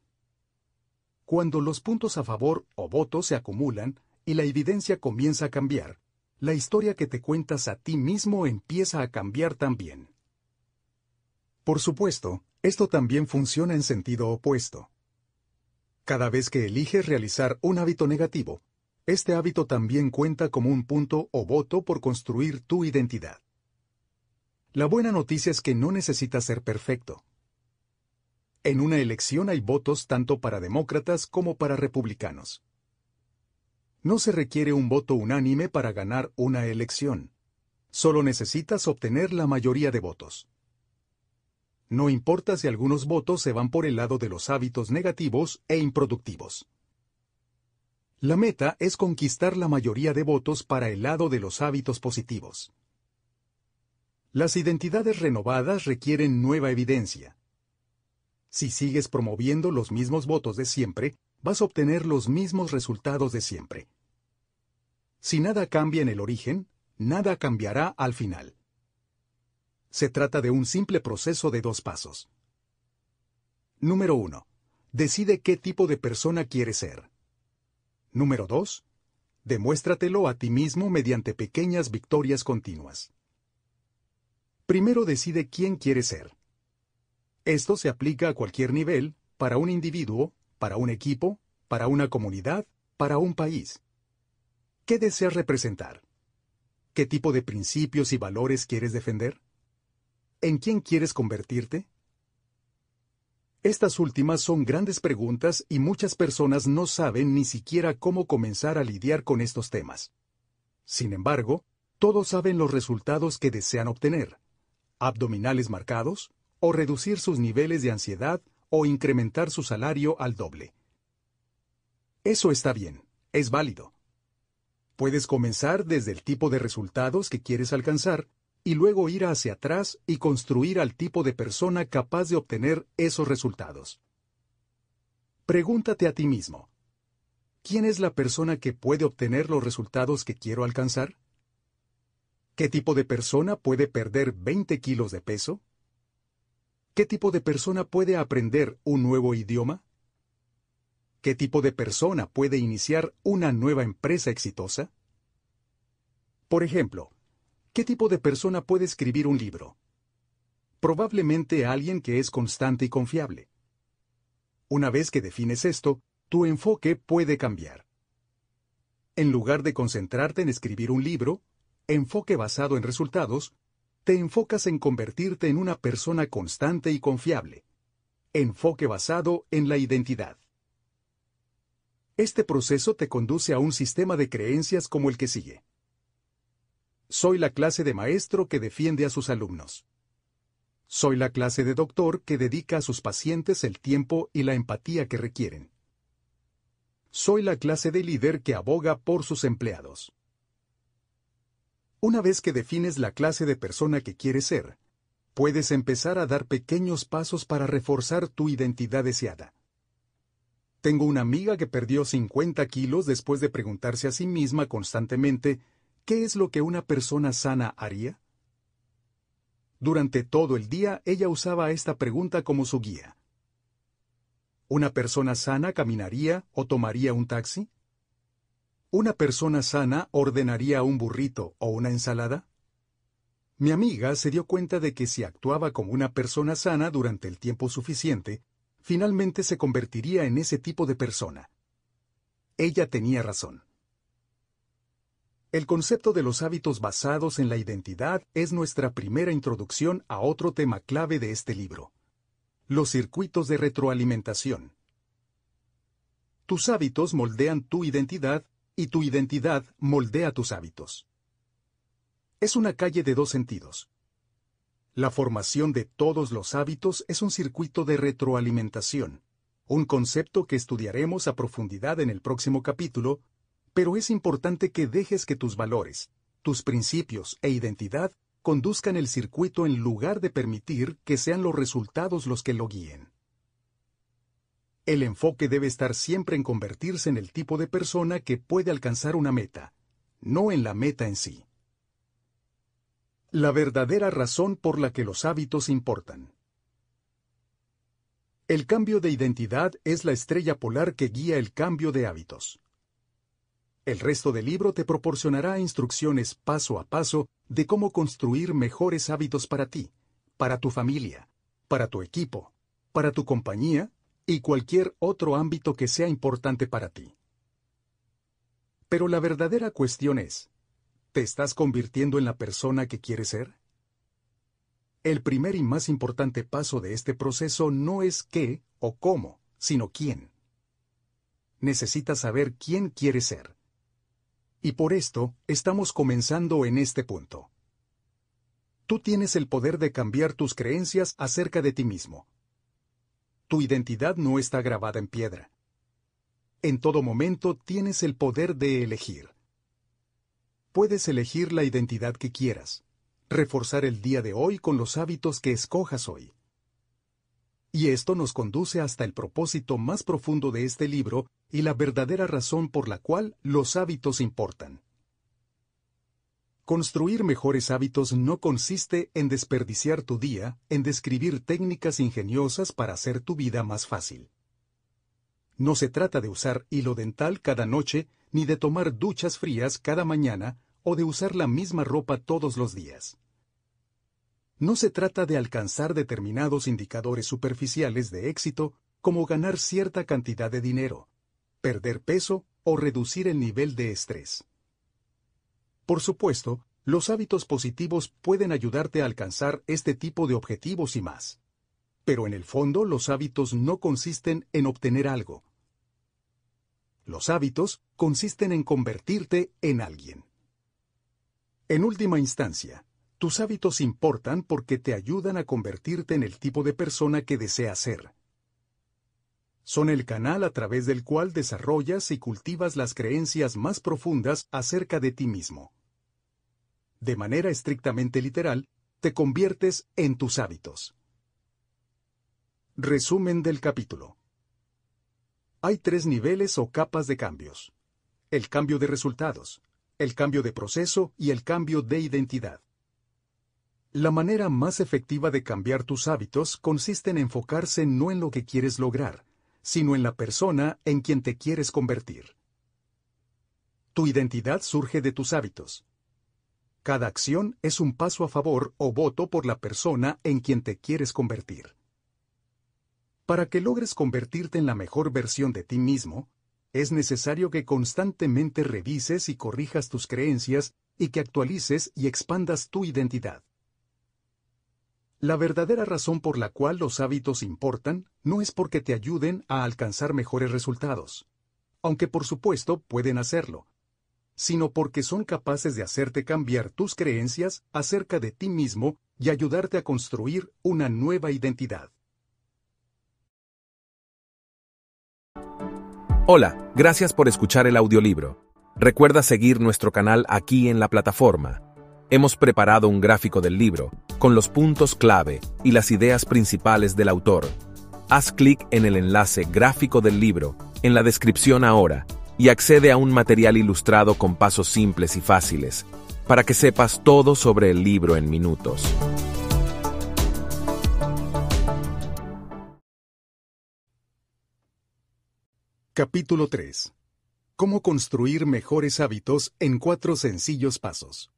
Cuando los puntos a favor o votos se acumulan y la evidencia comienza a cambiar, la historia que te cuentas a ti mismo empieza a cambiar también. Por supuesto, esto también funciona en sentido opuesto. Cada vez que eliges realizar un hábito negativo, este hábito también cuenta como un punto o voto por construir tu identidad. La buena noticia es que no necesitas ser perfecto. En una elección hay votos tanto para demócratas como para republicanos. No se requiere un voto unánime para ganar una elección. Solo necesitas obtener la mayoría de votos. No importa si algunos votos se van por el lado de los hábitos negativos e improductivos. La meta es conquistar la mayoría de votos para el lado de los hábitos positivos. Las identidades renovadas requieren nueva evidencia. Si sigues promoviendo los mismos votos de siempre, vas a obtener los mismos resultados de siempre. Si nada cambia en el origen, nada cambiará al final. Se trata de un simple proceso de dos pasos. Número 1. Decide qué tipo de persona quieres ser. Número 2. Demuéstratelo a ti mismo mediante pequeñas victorias continuas. Primero decide quién quieres ser. Esto se aplica a cualquier nivel, para un individuo, para un equipo, para una comunidad, para un país. ¿Qué deseas representar? ¿Qué tipo de principios y valores quieres defender? ¿En quién quieres convertirte? Estas últimas son grandes preguntas y muchas personas no saben ni siquiera cómo comenzar a lidiar con estos temas. Sin embargo, todos saben los resultados que desean obtener. Abdominales marcados, o reducir sus niveles de ansiedad, o incrementar su salario al doble. Eso está bien, es válido. Puedes comenzar desde el tipo de resultados que quieres alcanzar y luego ir hacia atrás y construir al tipo de persona capaz de obtener esos resultados. Pregúntate a ti mismo, ¿quién es la persona que puede obtener los resultados que quiero alcanzar? ¿Qué tipo de persona puede perder 20 kilos de peso? ¿Qué tipo de persona puede aprender un nuevo idioma? ¿Qué tipo de persona puede iniciar una nueva empresa exitosa? Por ejemplo, ¿Qué tipo de persona puede escribir un libro? Probablemente alguien que es constante y confiable. Una vez que defines esto, tu enfoque puede cambiar. En lugar de concentrarte en escribir un libro, enfoque basado en resultados, te enfocas en convertirte en una persona constante y confiable. Enfoque basado en la identidad. Este proceso te conduce a un sistema de creencias como el que sigue. Soy la clase de maestro que defiende a sus alumnos. Soy la clase de doctor que dedica a sus pacientes el tiempo y la empatía que requieren. Soy la clase de líder que aboga por sus empleados. Una vez que defines la clase de persona que quieres ser, puedes empezar a dar pequeños pasos para reforzar tu identidad deseada. Tengo una amiga que perdió 50 kilos después de preguntarse a sí misma constantemente ¿qué es lo que una persona sana haría? Durante todo el día ella usaba esta pregunta como su guía. ¿Una persona sana caminaría o tomaría un taxi? ¿Una persona sana ordenaría un burrito o una ensalada? Mi amiga se dio cuenta de que si actuaba como una persona sana durante el tiempo suficiente, finalmente se convertiría en ese tipo de persona. Ella tenía razón. El concepto de los hábitos basados en la identidad es nuestra primera introducción a otro tema clave de este libro. Los circuitos de retroalimentación. Tus hábitos moldean tu identidad y tu identidad moldea tus hábitos. Es una calle de dos sentidos. La formación de todos los hábitos es un circuito de retroalimentación, un concepto que estudiaremos a profundidad en el próximo capítulo pero es importante que dejes que tus valores, tus principios e identidad conduzcan el circuito en lugar de permitir que sean los resultados los que lo guíen. El enfoque debe estar siempre en convertirse en el tipo de persona que puede alcanzar una meta, no en la meta en sí. La verdadera razón por la que los hábitos importan. El cambio de identidad es la estrella polar que guía el cambio de hábitos. El resto del libro te proporcionará instrucciones paso a paso de cómo construir mejores hábitos para ti, para tu familia, para tu equipo, para tu compañía y cualquier otro ámbito que sea importante para ti. Pero la verdadera cuestión es, ¿te estás convirtiendo en la persona que quieres ser? El primer y más importante paso de este proceso no es qué o cómo, sino quién. Necesitas saber quién quieres ser. Y por esto, estamos comenzando en este punto. Tú tienes el poder de cambiar tus creencias acerca de ti mismo. Tu identidad no está grabada en piedra. En todo momento tienes el poder de elegir. Puedes elegir la identidad que quieras, reforzar el día de hoy con los hábitos que escojas hoy. Y esto nos conduce hasta el propósito más profundo de este libro y la verdadera razón por la cual los hábitos importan. Construir mejores hábitos no consiste en desperdiciar tu día en describir técnicas ingeniosas para hacer tu vida más fácil. No se trata de usar hilo dental cada noche ni de tomar duchas frías cada mañana o de usar la misma ropa todos los días. No se trata de alcanzar determinados indicadores superficiales de éxito como ganar cierta cantidad de dinero, perder peso o reducir el nivel de estrés. Por supuesto, los hábitos positivos pueden ayudarte a alcanzar este tipo de objetivos y más. Pero en el fondo los hábitos no consisten en obtener algo. Los hábitos consisten en convertirte en alguien. En última instancia, tus hábitos importan porque te ayudan a convertirte en el tipo de persona que deseas ser. Son el canal a través del cual desarrollas y cultivas las creencias más profundas acerca de ti mismo. De manera estrictamente literal, te conviertes en tus hábitos. Resumen del capítulo. Hay tres niveles o capas de cambios. El cambio de resultados, el cambio de proceso y el cambio de identidad. La manera más efectiva de cambiar tus hábitos consiste en enfocarse no en lo que quieres lograr, sino en la persona en quien te quieres convertir. Tu identidad surge de tus hábitos. Cada acción es un paso a favor o voto por la persona en quien te quieres convertir. Para que logres convertirte en la mejor versión de ti mismo, es necesario que constantemente revises y corrijas tus creencias y que actualices y expandas tu identidad. La verdadera razón por la cual los hábitos importan no es porque te ayuden a alcanzar mejores resultados, aunque por supuesto pueden hacerlo, sino porque son capaces de hacerte cambiar tus creencias acerca de ti mismo y ayudarte a construir una nueva identidad. Hola, gracias por escuchar el audiolibro. Recuerda seguir nuestro canal aquí en la plataforma. Hemos preparado un gráfico del libro, con los puntos clave y las ideas principales del autor. Haz clic en el enlace gráfico del libro, en la descripción ahora, y accede a un material ilustrado con pasos simples y fáciles, para que sepas todo sobre el libro en minutos. Capítulo 3. Cómo construir mejores hábitos en cuatro sencillos pasos.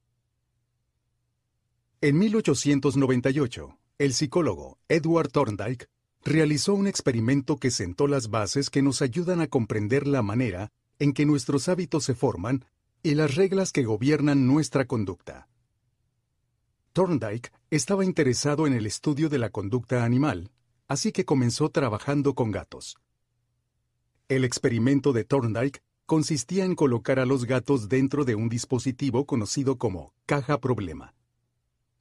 En 1898, el psicólogo Edward Thorndike realizó un experimento que sentó las bases que nos ayudan a comprender la manera en que nuestros hábitos se forman y las reglas que gobiernan nuestra conducta. Thorndike estaba interesado en el estudio de la conducta animal, así que comenzó trabajando con gatos. El experimento de Thorndike consistía en colocar a los gatos dentro de un dispositivo conocido como caja problema.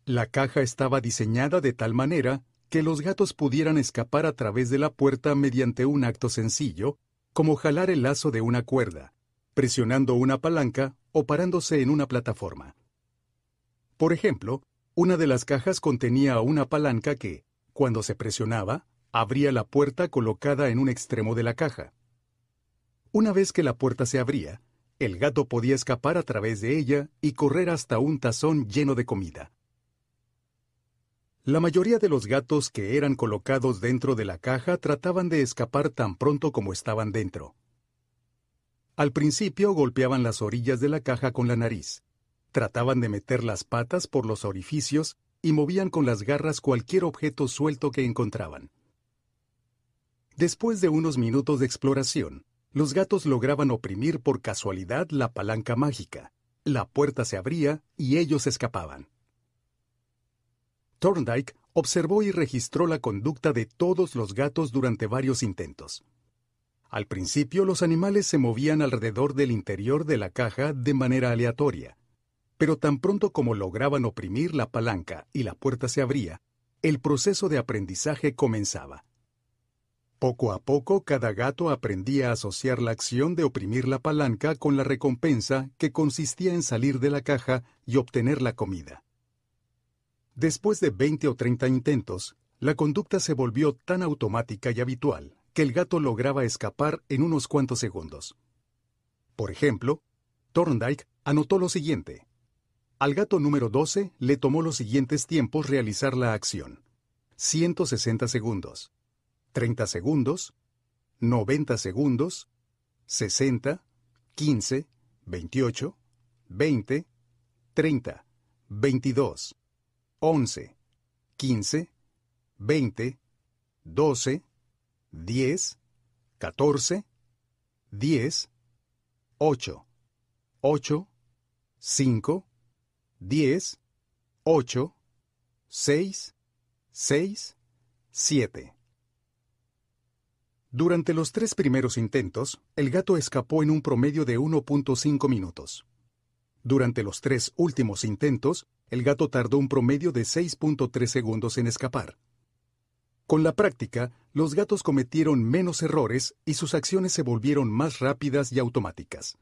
La caja estaba diseñada de tal manera que los gatos pudieran escapar a través de la puerta mediante un acto sencillo, como jalar el lazo de una cuerda, presionando una palanca o parándose en una plataforma. Por ejemplo, una de las cajas contenía una palanca que, cuando se presionaba, abría la puerta colocada en un extremo de la caja. Una vez que la puerta se abría, el gato podía escapar a través de ella y correr hasta un tazón lleno de comida. La mayoría de los gatos que eran colocados dentro de la caja trataban de escapar tan pronto como estaban dentro. Al principio golpeaban las orillas de la caja con la nariz, trataban de meter las patas por los orificios y movían con las garras cualquier objeto suelto que encontraban. Después de unos minutos de exploración, los gatos lograban oprimir por casualidad la palanca mágica. La puerta se abría y ellos escapaban. Thorndike observó y registró la conducta de todos los gatos durante varios intentos. Al principio los animales se movían alrededor del interior de la caja de manera aleatoria, pero tan pronto como lograban oprimir la palanca y la puerta se abría, el proceso de aprendizaje comenzaba. Poco a poco cada gato aprendía a asociar la acción de oprimir la palanca con la recompensa que consistía en salir de la caja y obtener la comida. Después de 20 o 30 intentos, la conducta se volvió tan automática y habitual que el gato lograba escapar en unos cuantos segundos. Por ejemplo, Thorndike anotó lo siguiente. Al gato número 12 le tomó los siguientes tiempos realizar la acción. 160 segundos. 30 segundos, 90 segundos, 60, 15, 28, 20, 30, 22, 11, 15, 20, 12, 10, 14, 10, 8, 8, 5, 10, 8, 6, 6, 7. Durante los tres primeros intentos, el gato escapó en un promedio de 1.5 minutos. Durante los tres últimos intentos, el gato tardó un promedio de 6.3 segundos en escapar. Con la práctica, los gatos cometieron menos errores y sus acciones se volvieron más rápidas y automáticas.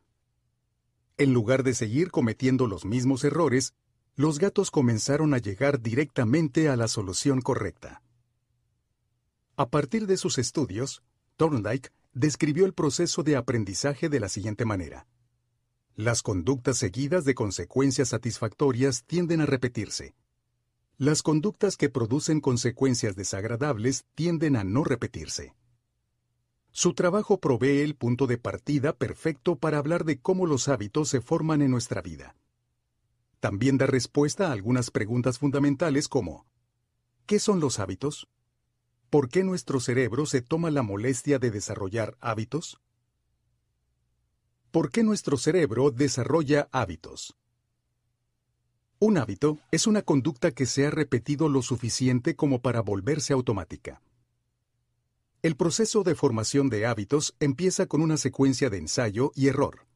En lugar de seguir cometiendo los mismos errores, los gatos comenzaron a llegar directamente a la solución correcta. A partir de sus estudios, Thorndike describió el proceso de aprendizaje de la siguiente manera. Las conductas seguidas de consecuencias satisfactorias tienden a repetirse. Las conductas que producen consecuencias desagradables tienden a no repetirse. Su trabajo provee el punto de partida perfecto para hablar de cómo los hábitos se forman en nuestra vida. También da respuesta a algunas preguntas fundamentales como ¿qué son los hábitos? ¿Por qué nuestro cerebro se toma la molestia de desarrollar hábitos? ¿Por qué nuestro cerebro desarrolla hábitos? Un hábito es una conducta que se ha repetido lo suficiente como para volverse automática. El proceso de formación de hábitos empieza con una secuencia de ensayo y error.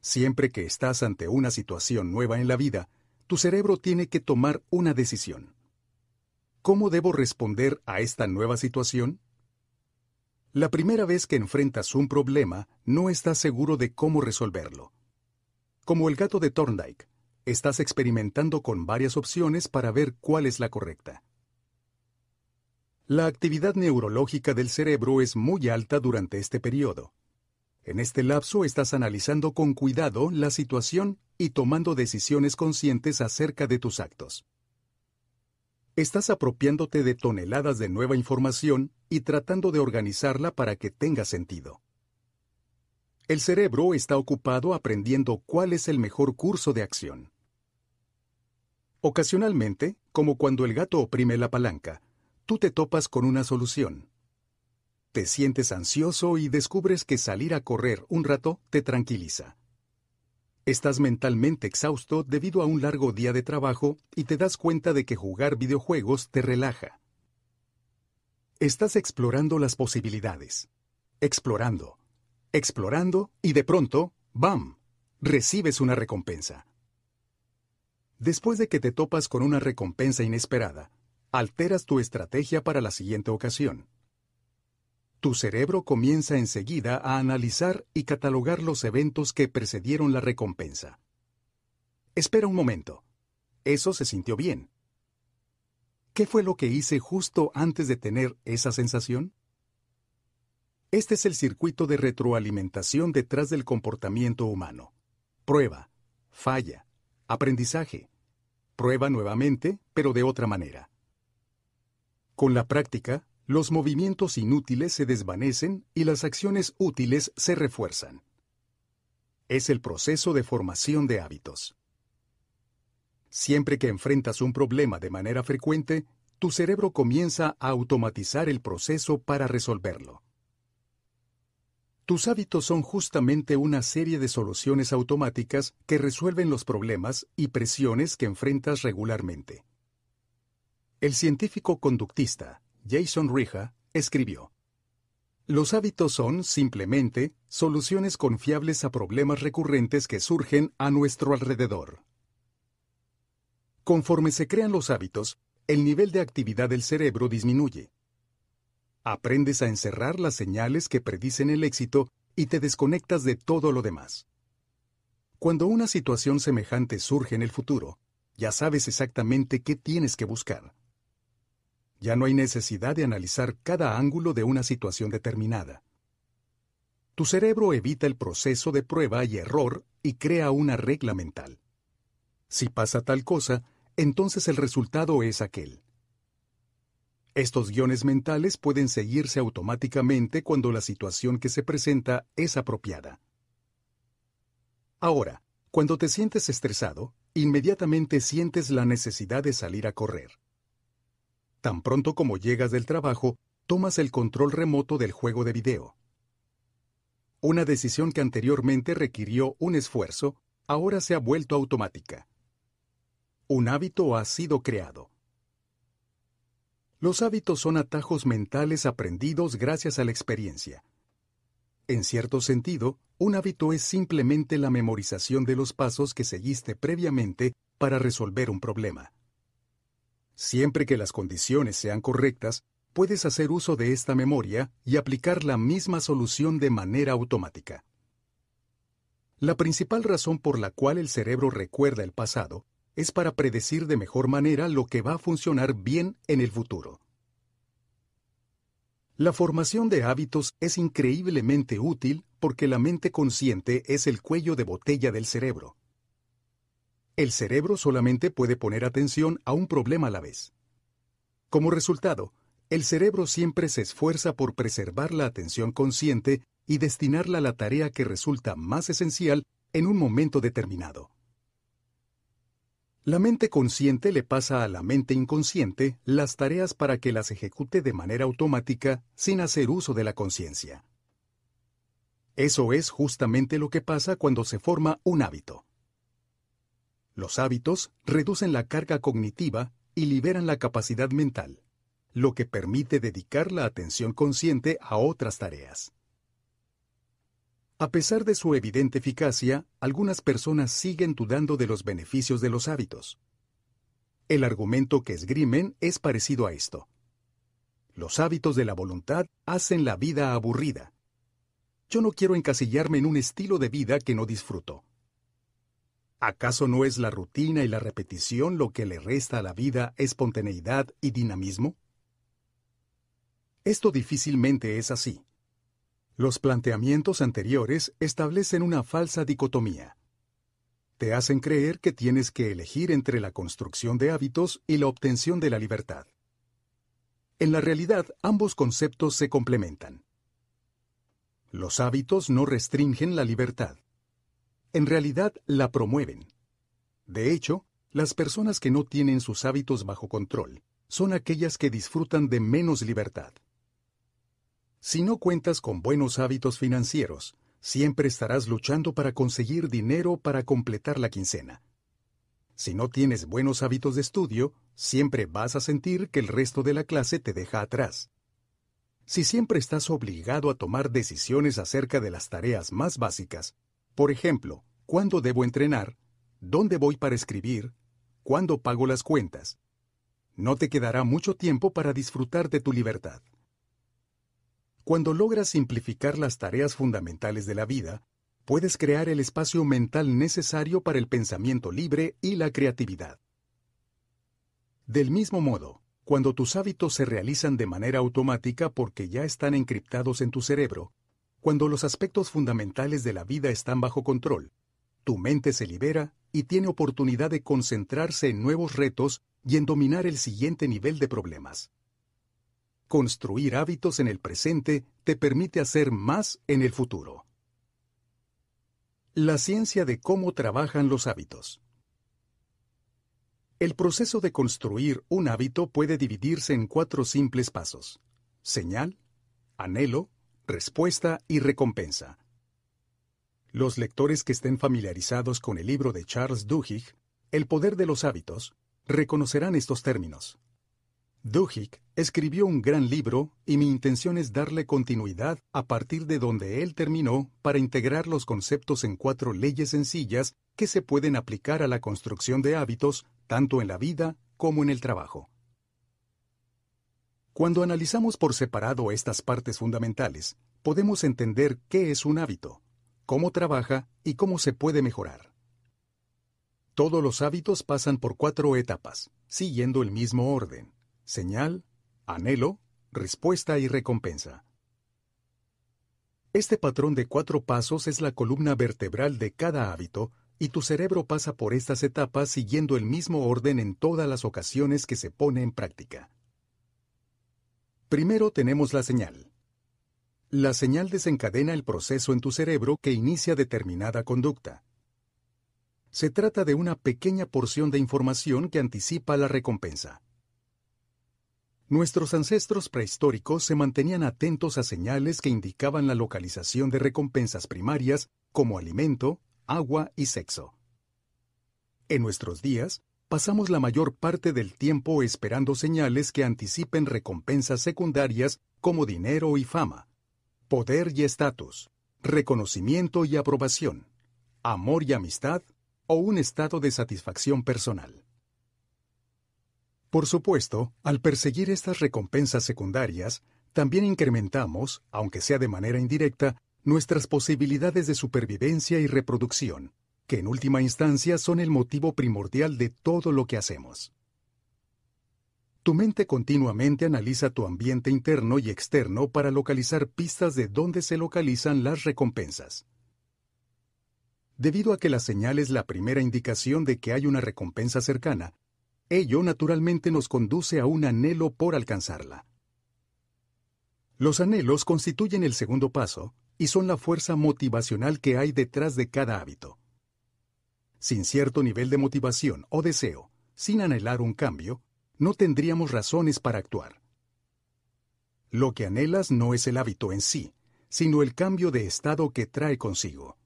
Siempre que estás ante una situación nueva en la vida, tu cerebro tiene que tomar una decisión. ¿Cómo debo responder a esta nueva situación? La primera vez que enfrentas un problema, no estás seguro de cómo resolverlo. Como el gato de Thorndike, estás experimentando con varias opciones para ver cuál es la correcta. La actividad neurológica del cerebro es muy alta durante este periodo. En este lapso estás analizando con cuidado la situación y tomando decisiones conscientes acerca de tus actos. Estás apropiándote de toneladas de nueva información y tratando de organizarla para que tenga sentido. El cerebro está ocupado aprendiendo cuál es el mejor curso de acción. Ocasionalmente, como cuando el gato oprime la palanca, tú te topas con una solución. Te sientes ansioso y descubres que salir a correr un rato te tranquiliza. Estás mentalmente exhausto debido a un largo día de trabajo y te das cuenta de que jugar videojuegos te relaja. Estás explorando las posibilidades. Explorando. Explorando y de pronto, ¡bam! recibes una recompensa. Después de que te topas con una recompensa inesperada, alteras tu estrategia para la siguiente ocasión. Tu cerebro comienza enseguida a analizar y catalogar los eventos que precedieron la recompensa. Espera un momento. Eso se sintió bien. ¿Qué fue lo que hice justo antes de tener esa sensación? Este es el circuito de retroalimentación detrás del comportamiento humano. Prueba, falla, aprendizaje. Prueba nuevamente, pero de otra manera. Con la práctica, los movimientos inútiles se desvanecen y las acciones útiles se refuerzan. Es el proceso de formación de hábitos. Siempre que enfrentas un problema de manera frecuente, tu cerebro comienza a automatizar el proceso para resolverlo. Tus hábitos son justamente una serie de soluciones automáticas que resuelven los problemas y presiones que enfrentas regularmente. El científico conductista Jason Rija escribió, Los hábitos son, simplemente, soluciones confiables a problemas recurrentes que surgen a nuestro alrededor. Conforme se crean los hábitos, el nivel de actividad del cerebro disminuye. Aprendes a encerrar las señales que predicen el éxito y te desconectas de todo lo demás. Cuando una situación semejante surge en el futuro, ya sabes exactamente qué tienes que buscar. Ya no hay necesidad de analizar cada ángulo de una situación determinada. Tu cerebro evita el proceso de prueba y error y crea una regla mental. Si pasa tal cosa, entonces el resultado es aquel. Estos guiones mentales pueden seguirse automáticamente cuando la situación que se presenta es apropiada. Ahora, cuando te sientes estresado, inmediatamente sientes la necesidad de salir a correr. Tan pronto como llegas del trabajo, tomas el control remoto del juego de video. Una decisión que anteriormente requirió un esfuerzo, ahora se ha vuelto automática. Un hábito ha sido creado. Los hábitos son atajos mentales aprendidos gracias a la experiencia. En cierto sentido, un hábito es simplemente la memorización de los pasos que seguiste previamente para resolver un problema. Siempre que las condiciones sean correctas, puedes hacer uso de esta memoria y aplicar la misma solución de manera automática. La principal razón por la cual el cerebro recuerda el pasado es para predecir de mejor manera lo que va a funcionar bien en el futuro. La formación de hábitos es increíblemente útil porque la mente consciente es el cuello de botella del cerebro. El cerebro solamente puede poner atención a un problema a la vez. Como resultado, el cerebro siempre se esfuerza por preservar la atención consciente y destinarla a la tarea que resulta más esencial en un momento determinado. La mente consciente le pasa a la mente inconsciente las tareas para que las ejecute de manera automática sin hacer uso de la conciencia. Eso es justamente lo que pasa cuando se forma un hábito. Los hábitos reducen la carga cognitiva y liberan la capacidad mental, lo que permite dedicar la atención consciente a otras tareas. A pesar de su evidente eficacia, algunas personas siguen dudando de los beneficios de los hábitos. El argumento que esgrimen es parecido a esto. Los hábitos de la voluntad hacen la vida aburrida. Yo no quiero encasillarme en un estilo de vida que no disfruto. ¿Acaso no es la rutina y la repetición lo que le resta a la vida espontaneidad y dinamismo? Esto difícilmente es así. Los planteamientos anteriores establecen una falsa dicotomía. Te hacen creer que tienes que elegir entre la construcción de hábitos y la obtención de la libertad. En la realidad, ambos conceptos se complementan. Los hábitos no restringen la libertad. En realidad, la promueven. De hecho, las personas que no tienen sus hábitos bajo control son aquellas que disfrutan de menos libertad. Si no cuentas con buenos hábitos financieros, siempre estarás luchando para conseguir dinero para completar la quincena. Si no tienes buenos hábitos de estudio, siempre vas a sentir que el resto de la clase te deja atrás. Si siempre estás obligado a tomar decisiones acerca de las tareas más básicas, por ejemplo, ¿cuándo debo entrenar? ¿Dónde voy para escribir? ¿Cuándo pago las cuentas? No te quedará mucho tiempo para disfrutar de tu libertad. Cuando logras simplificar las tareas fundamentales de la vida, puedes crear el espacio mental necesario para el pensamiento libre y la creatividad. Del mismo modo, cuando tus hábitos se realizan de manera automática porque ya están encriptados en tu cerebro, cuando los aspectos fundamentales de la vida están bajo control, tu mente se libera y tiene oportunidad de concentrarse en nuevos retos y en dominar el siguiente nivel de problemas. Construir hábitos en el presente te permite hacer más en el futuro. La ciencia de cómo trabajan los hábitos. El proceso de construir un hábito puede dividirse en cuatro simples pasos. Señal, anhelo, respuesta y recompensa. Los lectores que estén familiarizados con el libro de Charles Duhigg, El poder de los hábitos, reconocerán estos términos. Duhigg escribió un gran libro y mi intención es darle continuidad a partir de donde él terminó para integrar los conceptos en cuatro leyes sencillas que se pueden aplicar a la construcción de hábitos tanto en la vida como en el trabajo. Cuando analizamos por separado estas partes fundamentales, podemos entender qué es un hábito, cómo trabaja y cómo se puede mejorar. Todos los hábitos pasan por cuatro etapas, siguiendo el mismo orden señal, anhelo, respuesta y recompensa. Este patrón de cuatro pasos es la columna vertebral de cada hábito y tu cerebro pasa por estas etapas siguiendo el mismo orden en todas las ocasiones que se pone en práctica. Primero tenemos la señal. La señal desencadena el proceso en tu cerebro que inicia determinada conducta. Se trata de una pequeña porción de información que anticipa la recompensa. Nuestros ancestros prehistóricos se mantenían atentos a señales que indicaban la localización de recompensas primarias como alimento, agua y sexo. En nuestros días, pasamos la mayor parte del tiempo esperando señales que anticipen recompensas secundarias como dinero y fama, poder y estatus, reconocimiento y aprobación, amor y amistad o un estado de satisfacción personal. Por supuesto, al perseguir estas recompensas secundarias, también incrementamos, aunque sea de manera indirecta, nuestras posibilidades de supervivencia y reproducción, que en última instancia son el motivo primordial de todo lo que hacemos. Tu mente continuamente analiza tu ambiente interno y externo para localizar pistas de dónde se localizan las recompensas. Debido a que la señal es la primera indicación de que hay una recompensa cercana, Ello naturalmente nos conduce a un anhelo por alcanzarla. Los anhelos constituyen el segundo paso y son la fuerza motivacional que hay detrás de cada hábito. Sin cierto nivel de motivación o deseo, sin anhelar un cambio, no tendríamos razones para actuar. Lo que anhelas no es el hábito en sí, sino el cambio de estado que trae consigo.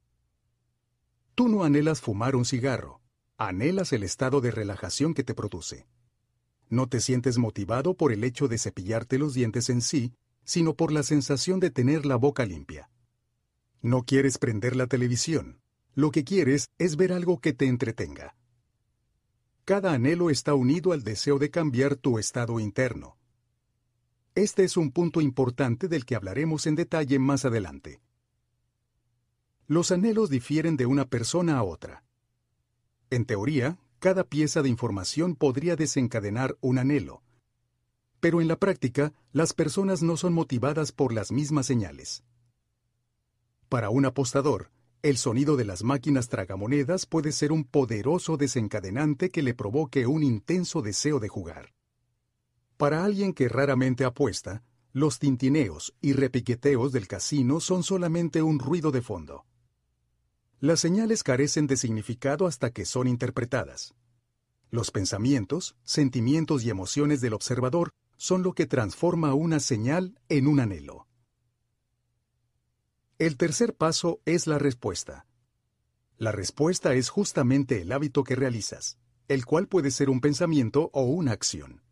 Tú no anhelas fumar un cigarro, Anhelas el estado de relajación que te produce. No te sientes motivado por el hecho de cepillarte los dientes en sí, sino por la sensación de tener la boca limpia. No quieres prender la televisión. Lo que quieres es ver algo que te entretenga. Cada anhelo está unido al deseo de cambiar tu estado interno. Este es un punto importante del que hablaremos en detalle más adelante. Los anhelos difieren de una persona a otra. En teoría, cada pieza de información podría desencadenar un anhelo. Pero en la práctica, las personas no son motivadas por las mismas señales. Para un apostador, el sonido de las máquinas tragamonedas puede ser un poderoso desencadenante que le provoque un intenso deseo de jugar. Para alguien que raramente apuesta, los tintineos y repiqueteos del casino son solamente un ruido de fondo. Las señales carecen de significado hasta que son interpretadas. Los pensamientos, sentimientos y emociones del observador son lo que transforma una señal en un anhelo. El tercer paso es la respuesta. La respuesta es justamente el hábito que realizas, el cual puede ser un pensamiento o una acción.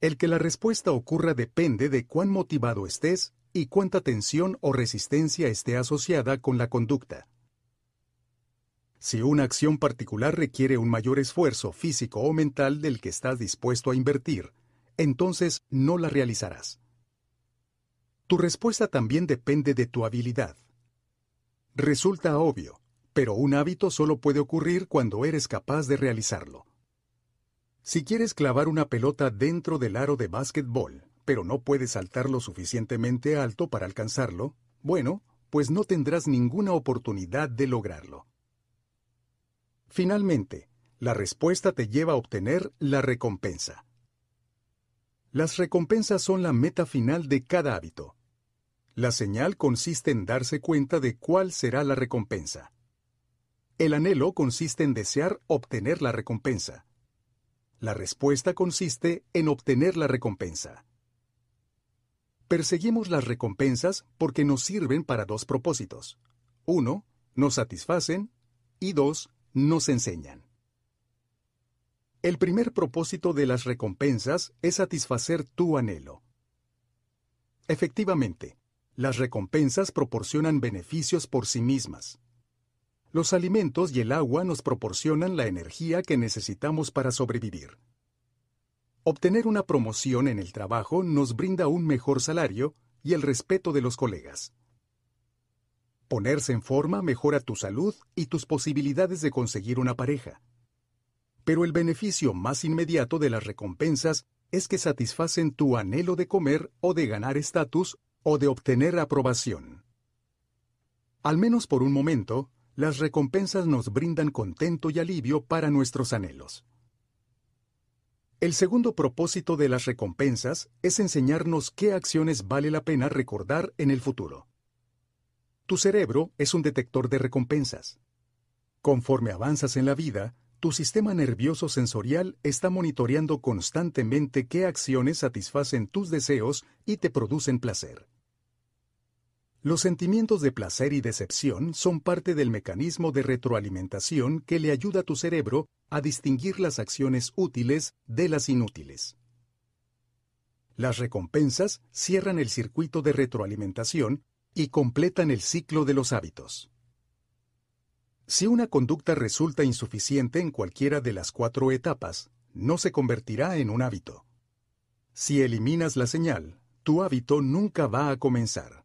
El que la respuesta ocurra depende de cuán motivado estés y cuánta tensión o resistencia esté asociada con la conducta. Si una acción particular requiere un mayor esfuerzo físico o mental del que estás dispuesto a invertir, entonces no la realizarás. Tu respuesta también depende de tu habilidad. Resulta obvio, pero un hábito solo puede ocurrir cuando eres capaz de realizarlo. Si quieres clavar una pelota dentro del aro de básquetbol, pero no puedes saltar lo suficientemente alto para alcanzarlo, bueno, pues no tendrás ninguna oportunidad de lograrlo. Finalmente, la respuesta te lleva a obtener la recompensa. Las recompensas son la meta final de cada hábito. La señal consiste en darse cuenta de cuál será la recompensa. El anhelo consiste en desear obtener la recompensa. La respuesta consiste en obtener la recompensa. Perseguimos las recompensas porque nos sirven para dos propósitos. Uno, nos satisfacen y dos, nos enseñan. El primer propósito de las recompensas es satisfacer tu anhelo. Efectivamente, las recompensas proporcionan beneficios por sí mismas. Los alimentos y el agua nos proporcionan la energía que necesitamos para sobrevivir. Obtener una promoción en el trabajo nos brinda un mejor salario y el respeto de los colegas. Ponerse en forma mejora tu salud y tus posibilidades de conseguir una pareja. Pero el beneficio más inmediato de las recompensas es que satisfacen tu anhelo de comer o de ganar estatus o de obtener aprobación. Al menos por un momento, las recompensas nos brindan contento y alivio para nuestros anhelos. El segundo propósito de las recompensas es enseñarnos qué acciones vale la pena recordar en el futuro. Tu cerebro es un detector de recompensas. Conforme avanzas en la vida, tu sistema nervioso sensorial está monitoreando constantemente qué acciones satisfacen tus deseos y te producen placer. Los sentimientos de placer y decepción son parte del mecanismo de retroalimentación que le ayuda a tu cerebro a distinguir las acciones útiles de las inútiles. Las recompensas cierran el circuito de retroalimentación y completan el ciclo de los hábitos. Si una conducta resulta insuficiente en cualquiera de las cuatro etapas, no se convertirá en un hábito. Si eliminas la señal, tu hábito nunca va a comenzar.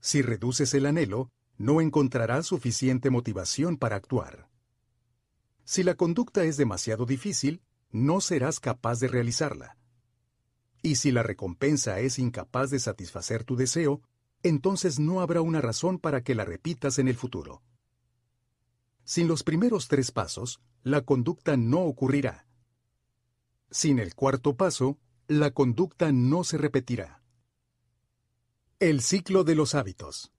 Si reduces el anhelo, no encontrarás suficiente motivación para actuar. Si la conducta es demasiado difícil, no serás capaz de realizarla. Y si la recompensa es incapaz de satisfacer tu deseo, entonces no habrá una razón para que la repitas en el futuro. Sin los primeros tres pasos, la conducta no ocurrirá. Sin el cuarto paso, la conducta no se repetirá. El ciclo de los hábitos.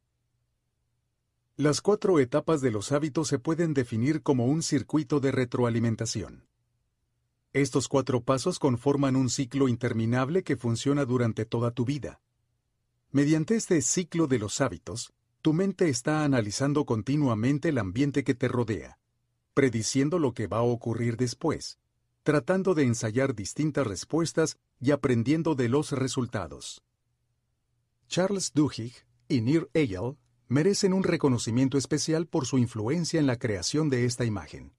Las cuatro etapas de los hábitos se pueden definir como un circuito de retroalimentación. Estos cuatro pasos conforman un ciclo interminable que funciona durante toda tu vida. Mediante este ciclo de los hábitos, tu mente está analizando continuamente el ambiente que te rodea. prediciendo lo que va a ocurrir después, tratando de ensayar distintas respuestas y aprendiendo de los resultados. Charles Duhigg y Nir Eyal merecen un reconocimiento especial por su influencia en la creación de esta imagen.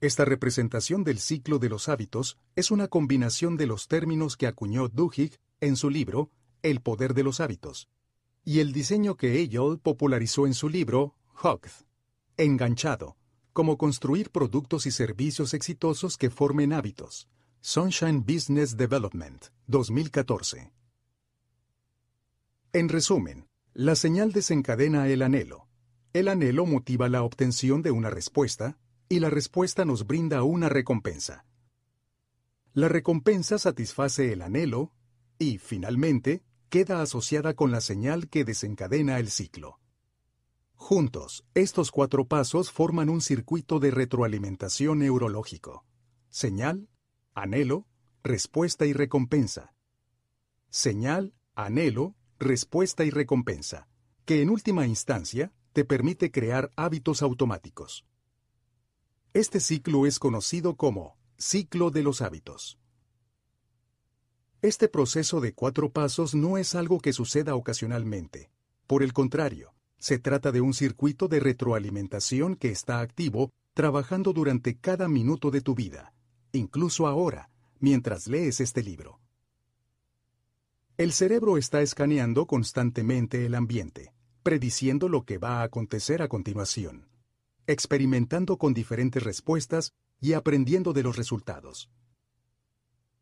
Esta representación del ciclo de los hábitos es una combinación de los términos que acuñó Duhigg en su libro El poder de los hábitos y el diseño que Eyal popularizó en su libro Hooked, enganchado, como construir productos y servicios exitosos que formen hábitos. Sunshine Business Development, 2014. En resumen, la señal desencadena el anhelo. El anhelo motiva la obtención de una respuesta y la respuesta nos brinda una recompensa. La recompensa satisface el anhelo y, finalmente, queda asociada con la señal que desencadena el ciclo. Juntos, estos cuatro pasos forman un circuito de retroalimentación neurológico. Señal, anhelo, respuesta y recompensa. Señal, anhelo, respuesta y recompensa, que en última instancia te permite crear hábitos automáticos. Este ciclo es conocido como ciclo de los hábitos. Este proceso de cuatro pasos no es algo que suceda ocasionalmente. Por el contrario, se trata de un circuito de retroalimentación que está activo trabajando durante cada minuto de tu vida, incluso ahora, mientras lees este libro. El cerebro está escaneando constantemente el ambiente, prediciendo lo que va a acontecer a continuación, experimentando con diferentes respuestas y aprendiendo de los resultados.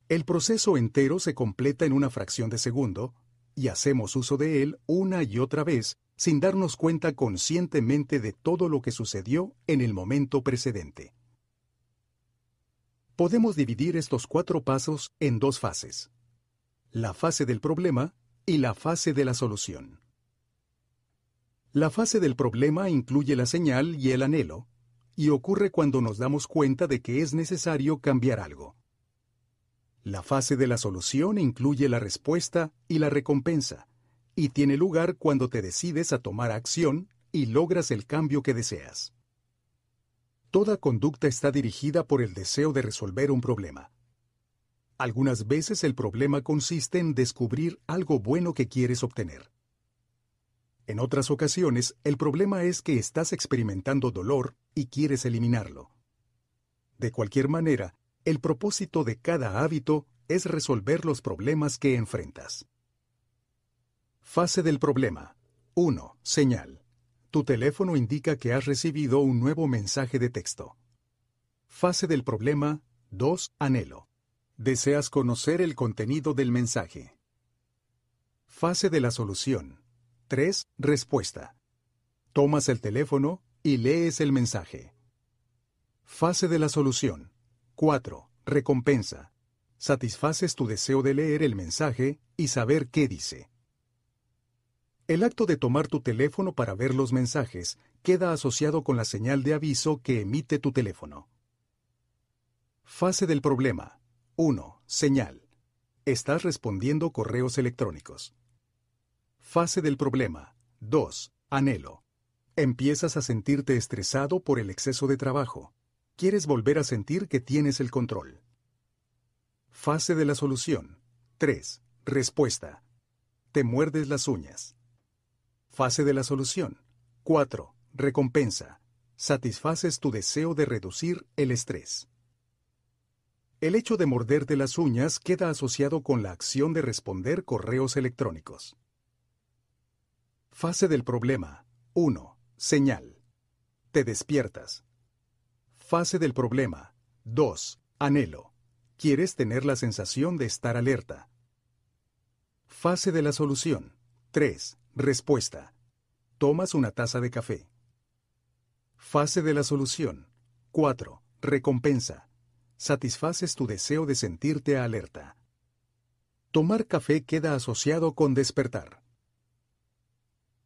El proceso entero se completa en una fracción de segundo, y hacemos uso de él una y otra vez sin darnos cuenta conscientemente de todo lo que sucedió en el momento precedente. Podemos dividir estos cuatro pasos en dos fases la fase del problema y la fase de la solución. La fase del problema incluye la señal y el anhelo, y ocurre cuando nos damos cuenta de que es necesario cambiar algo. La fase de la solución incluye la respuesta y la recompensa, y tiene lugar cuando te decides a tomar acción y logras el cambio que deseas. Toda conducta está dirigida por el deseo de resolver un problema. Algunas veces el problema consiste en descubrir algo bueno que quieres obtener. En otras ocasiones, el problema es que estás experimentando dolor y quieres eliminarlo. De cualquier manera, el propósito de cada hábito es resolver los problemas que enfrentas. Fase del problema. 1. Señal. Tu teléfono indica que has recibido un nuevo mensaje de texto. Fase del problema. 2. Anhelo. Deseas conocer el contenido del mensaje. Fase de la solución. 3. Respuesta. Tomas el teléfono y lees el mensaje. Fase de la solución. 4. Recompensa. Satisfaces tu deseo de leer el mensaje y saber qué dice. El acto de tomar tu teléfono para ver los mensajes queda asociado con la señal de aviso que emite tu teléfono. Fase del problema. 1. Señal. Estás respondiendo correos electrónicos. Fase del problema. 2. Anhelo. Empiezas a sentirte estresado por el exceso de trabajo. Quieres volver a sentir que tienes el control. Fase de la solución. 3. Respuesta. Te muerdes las uñas. Fase de la solución. 4. Recompensa. Satisfaces tu deseo de reducir el estrés. El hecho de morderte las uñas queda asociado con la acción de responder correos electrónicos. Fase del problema. 1. Señal. Te despiertas. Fase del problema. 2. Anhelo. Quieres tener la sensación de estar alerta. Fase de la solución. 3. Respuesta. Tomas una taza de café. Fase de la solución. 4. Recompensa satisfaces tu deseo de sentirte alerta. Tomar café queda asociado con despertar.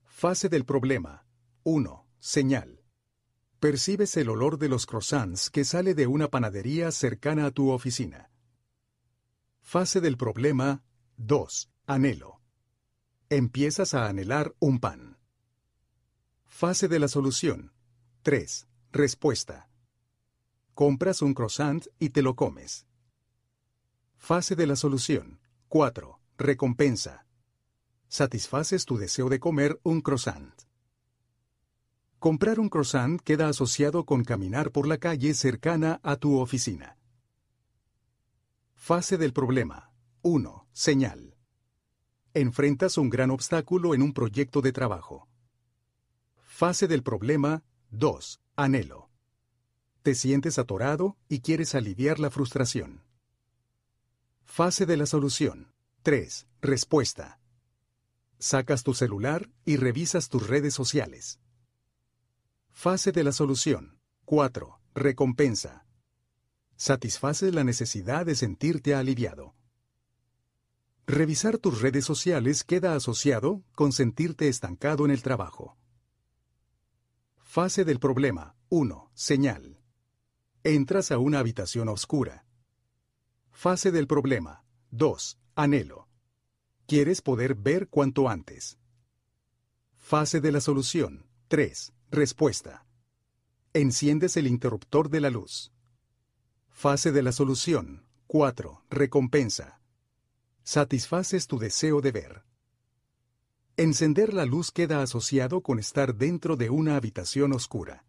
Fase del problema. 1. Señal. Percibes el olor de los croissants que sale de una panadería cercana a tu oficina. Fase del problema. 2. Anhelo. Empiezas a anhelar un pan. Fase de la solución. 3. respuesta. Compras un croissant y te lo comes. Fase de la solución. 4. Recompensa. Satisfaces tu deseo de comer un croissant. Comprar un croissant queda asociado con caminar por la calle cercana a tu oficina. Fase del problema. 1. Señal. Enfrentas un gran obstáculo en un proyecto de trabajo. Fase del problema. 2. Anhelo. Te sientes atorado y quieres aliviar la frustración. Fase de la solución. 3. Respuesta. Sacas tu celular y revisas tus redes sociales. Fase de la solución. 4. Recompensa. Satisfaces la necesidad de sentirte aliviado. Revisar tus redes sociales queda asociado con sentirte estancado en el trabajo. Fase del problema. 1. Señal. Entras a una habitación oscura. Fase del problema. 2. Anhelo. Quieres poder ver cuanto antes. Fase de la solución. 3. Respuesta. Enciendes el interruptor de la luz. Fase de la solución. 4. Recompensa. Satisfaces tu deseo de ver. Encender la luz queda asociado con estar dentro de una habitación oscura.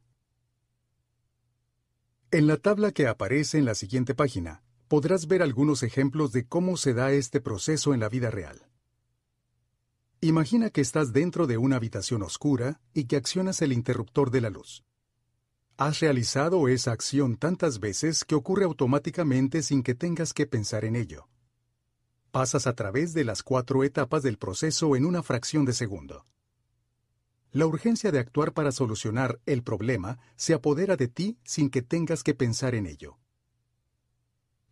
En la tabla que aparece en la siguiente página, podrás ver algunos ejemplos de cómo se da este proceso en la vida real. Imagina que estás dentro de una habitación oscura y que accionas el interruptor de la luz. Has realizado esa acción tantas veces que ocurre automáticamente sin que tengas que pensar en ello. Pasas a través de las cuatro etapas del proceso en una fracción de segundo. La urgencia de actuar para solucionar el problema se apodera de ti sin que tengas que pensar en ello.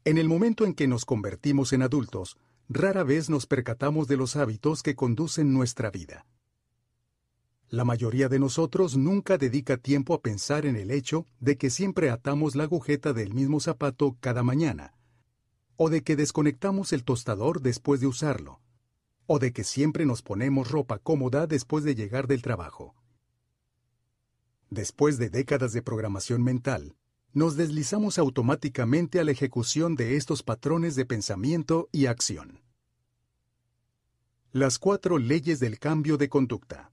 En el momento en que nos convertimos en adultos, rara vez nos percatamos de los hábitos que conducen nuestra vida. La mayoría de nosotros nunca dedica tiempo a pensar en el hecho de que siempre atamos la agujeta del mismo zapato cada mañana, o de que desconectamos el tostador después de usarlo, o de que siempre nos ponemos ropa cómoda después de llegar del trabajo. Después de décadas de programación mental, nos deslizamos automáticamente a la ejecución de estos patrones de pensamiento y acción. Las cuatro leyes del cambio de conducta.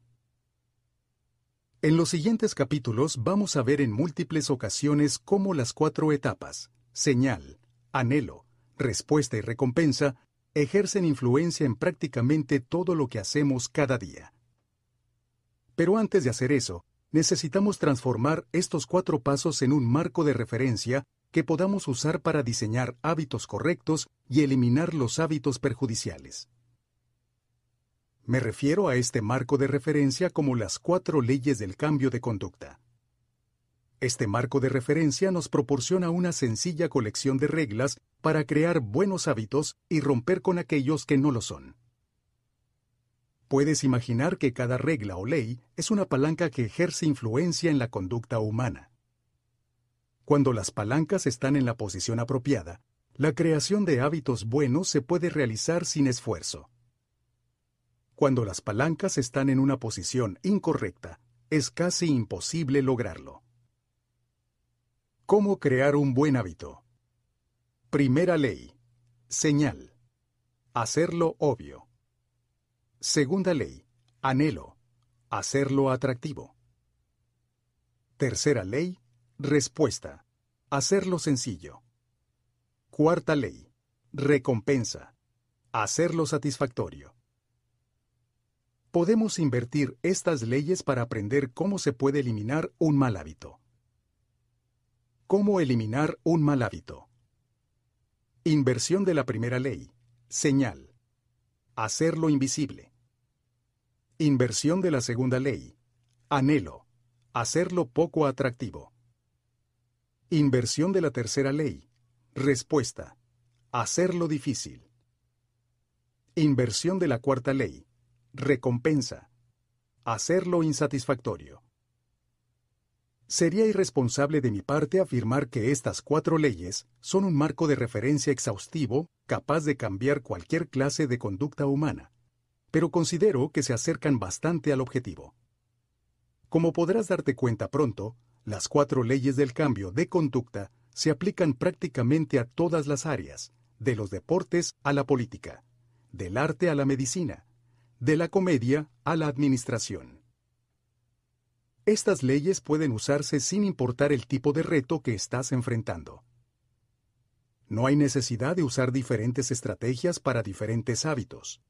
En los siguientes capítulos vamos a ver en múltiples ocasiones cómo las cuatro etapas, señal, anhelo, respuesta y recompensa, ejercen influencia en prácticamente todo lo que hacemos cada día. Pero antes de hacer eso, necesitamos transformar estos cuatro pasos en un marco de referencia que podamos usar para diseñar hábitos correctos y eliminar los hábitos perjudiciales. Me refiero a este marco de referencia como las cuatro leyes del cambio de conducta. Este marco de referencia nos proporciona una sencilla colección de reglas para crear buenos hábitos y romper con aquellos que no lo son. Puedes imaginar que cada regla o ley es una palanca que ejerce influencia en la conducta humana. Cuando las palancas están en la posición apropiada, la creación de hábitos buenos se puede realizar sin esfuerzo. Cuando las palancas están en una posición incorrecta, es casi imposible lograrlo. ¿Cómo crear un buen hábito? Primera ley. Señal. Hacerlo obvio. Segunda ley. Anhelo. Hacerlo atractivo. Tercera ley. Respuesta. Hacerlo sencillo. Cuarta ley. Recompensa. Hacerlo satisfactorio. Podemos invertir estas leyes para aprender cómo se puede eliminar un mal hábito. ¿Cómo eliminar un mal hábito? Inversión de la primera ley. Señal. Hacerlo invisible. Inversión de la segunda ley. Anhelo. Hacerlo poco atractivo. Inversión de la tercera ley. Respuesta. Hacerlo difícil. Inversión de la cuarta ley recompensa, hacerlo insatisfactorio. Sería irresponsable de mi parte afirmar que estas cuatro leyes son un marco de referencia exhaustivo capaz de cambiar cualquier clase de conducta humana, pero considero que se acercan bastante al objetivo. Como podrás darte cuenta pronto, Las cuatro leyes del cambio de conducta se aplican prácticamente a todas las áreas, de los deportes a la política, del arte a la medicina, de la comedia a la administración. Estas leyes pueden usarse sin importar el tipo de reto que estás enfrentando. No hay necesidad de usar diferentes estrategias para diferentes hábitos.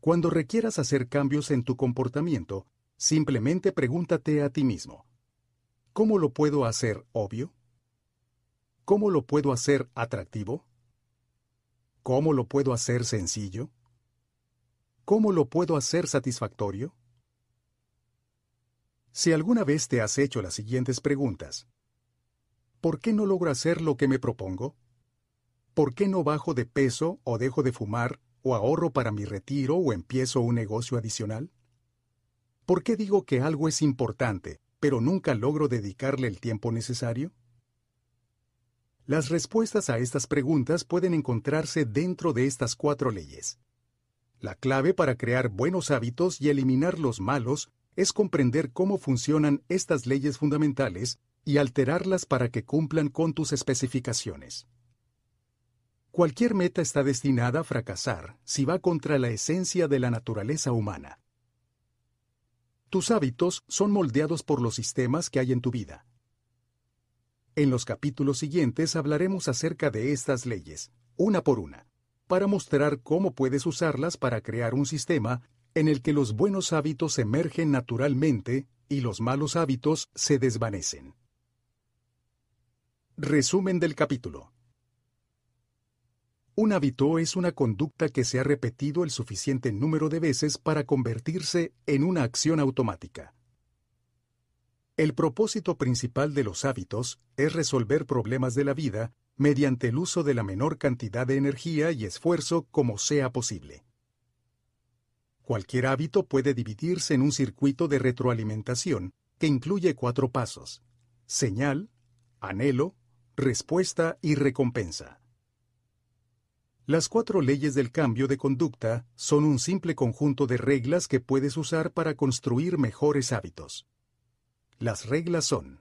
Cuando requieras hacer cambios en tu comportamiento, simplemente pregúntate a ti mismo, ¿cómo lo puedo hacer obvio? ¿Cómo lo puedo hacer atractivo? ¿Cómo lo puedo hacer sencillo? ¿Cómo lo puedo hacer satisfactorio? Si alguna vez te has hecho las siguientes preguntas, ¿por qué no logro hacer lo que me propongo? ¿Por qué no bajo de peso o dejo de fumar o ahorro para mi retiro o empiezo un negocio adicional? ¿Por qué digo que algo es importante, pero nunca logro dedicarle el tiempo necesario? Las respuestas a estas preguntas pueden encontrarse dentro de estas cuatro leyes. La clave para crear buenos hábitos y eliminar los malos es comprender cómo funcionan estas leyes fundamentales y alterarlas para que cumplan con tus especificaciones. Cualquier meta está destinada a fracasar si va contra la esencia de la naturaleza humana. Tus hábitos son moldeados por los sistemas que hay en tu vida. En los capítulos siguientes hablaremos acerca de estas leyes, una por una, para mostrar cómo puedes usarlas para crear un sistema en el que los buenos hábitos emergen naturalmente y los malos hábitos se desvanecen. Resumen del capítulo. Un hábito es una conducta que se ha repetido el suficiente número de veces para convertirse en una acción automática. El propósito principal de los hábitos es resolver problemas de la vida mediante el uso de la menor cantidad de energía y esfuerzo como sea posible. Cualquier hábito puede dividirse en un circuito de retroalimentación que incluye cuatro pasos. Señal, anhelo, respuesta y recompensa. Las cuatro leyes del cambio de conducta son un simple conjunto de reglas que puedes usar para construir mejores hábitos. Las reglas son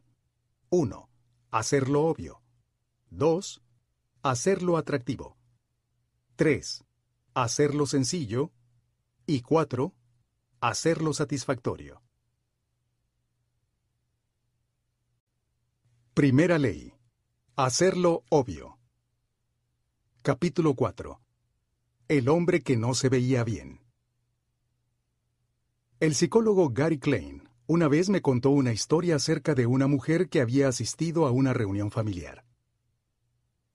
1. Hacerlo obvio. 2. Hacerlo atractivo. 3. Hacerlo sencillo. Y 4. Hacerlo satisfactorio. Primera ley. Hacerlo obvio. Capítulo 4. El hombre que no se veía bien. El psicólogo Gary Klein una vez me contó una historia acerca de una mujer que había asistido a una reunión familiar.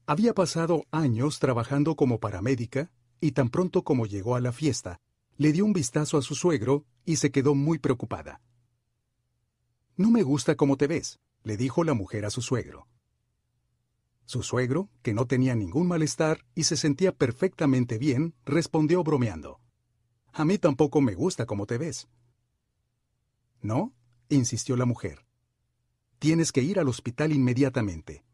Había pasado años trabajando como paramédica y tan pronto como llegó a la fiesta, le dio un vistazo a su suegro y se quedó muy preocupada. No me gusta cómo te ves, le dijo la mujer a su suegro. Su suegro, que no tenía ningún malestar y se sentía perfectamente bien, respondió bromeando. A mí tampoco me gusta cómo te ves. ¿No? insistió la mujer. Tienes que ir al hospital inmediatamente.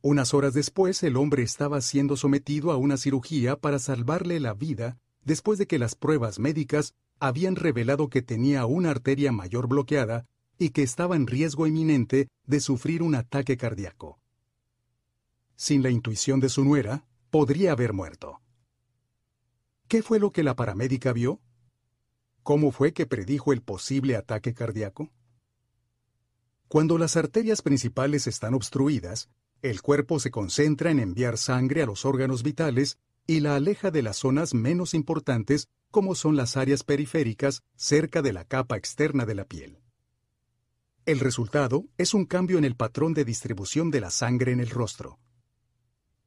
Unas horas después el hombre estaba siendo sometido a una cirugía para salvarle la vida después de que las pruebas médicas habían revelado que tenía una arteria mayor bloqueada y que estaba en riesgo inminente de sufrir un ataque cardíaco. Sin la intuición de su nuera, podría haber muerto. ¿Qué fue lo que la paramédica vio? ¿Cómo fue que predijo el posible ataque cardíaco? Cuando las arterias principales están obstruidas, el cuerpo se concentra en enviar sangre a los órganos vitales y la aleja de las zonas menos importantes como son las áreas periféricas cerca de la capa externa de la piel. El resultado es un cambio en el patrón de distribución de la sangre en el rostro.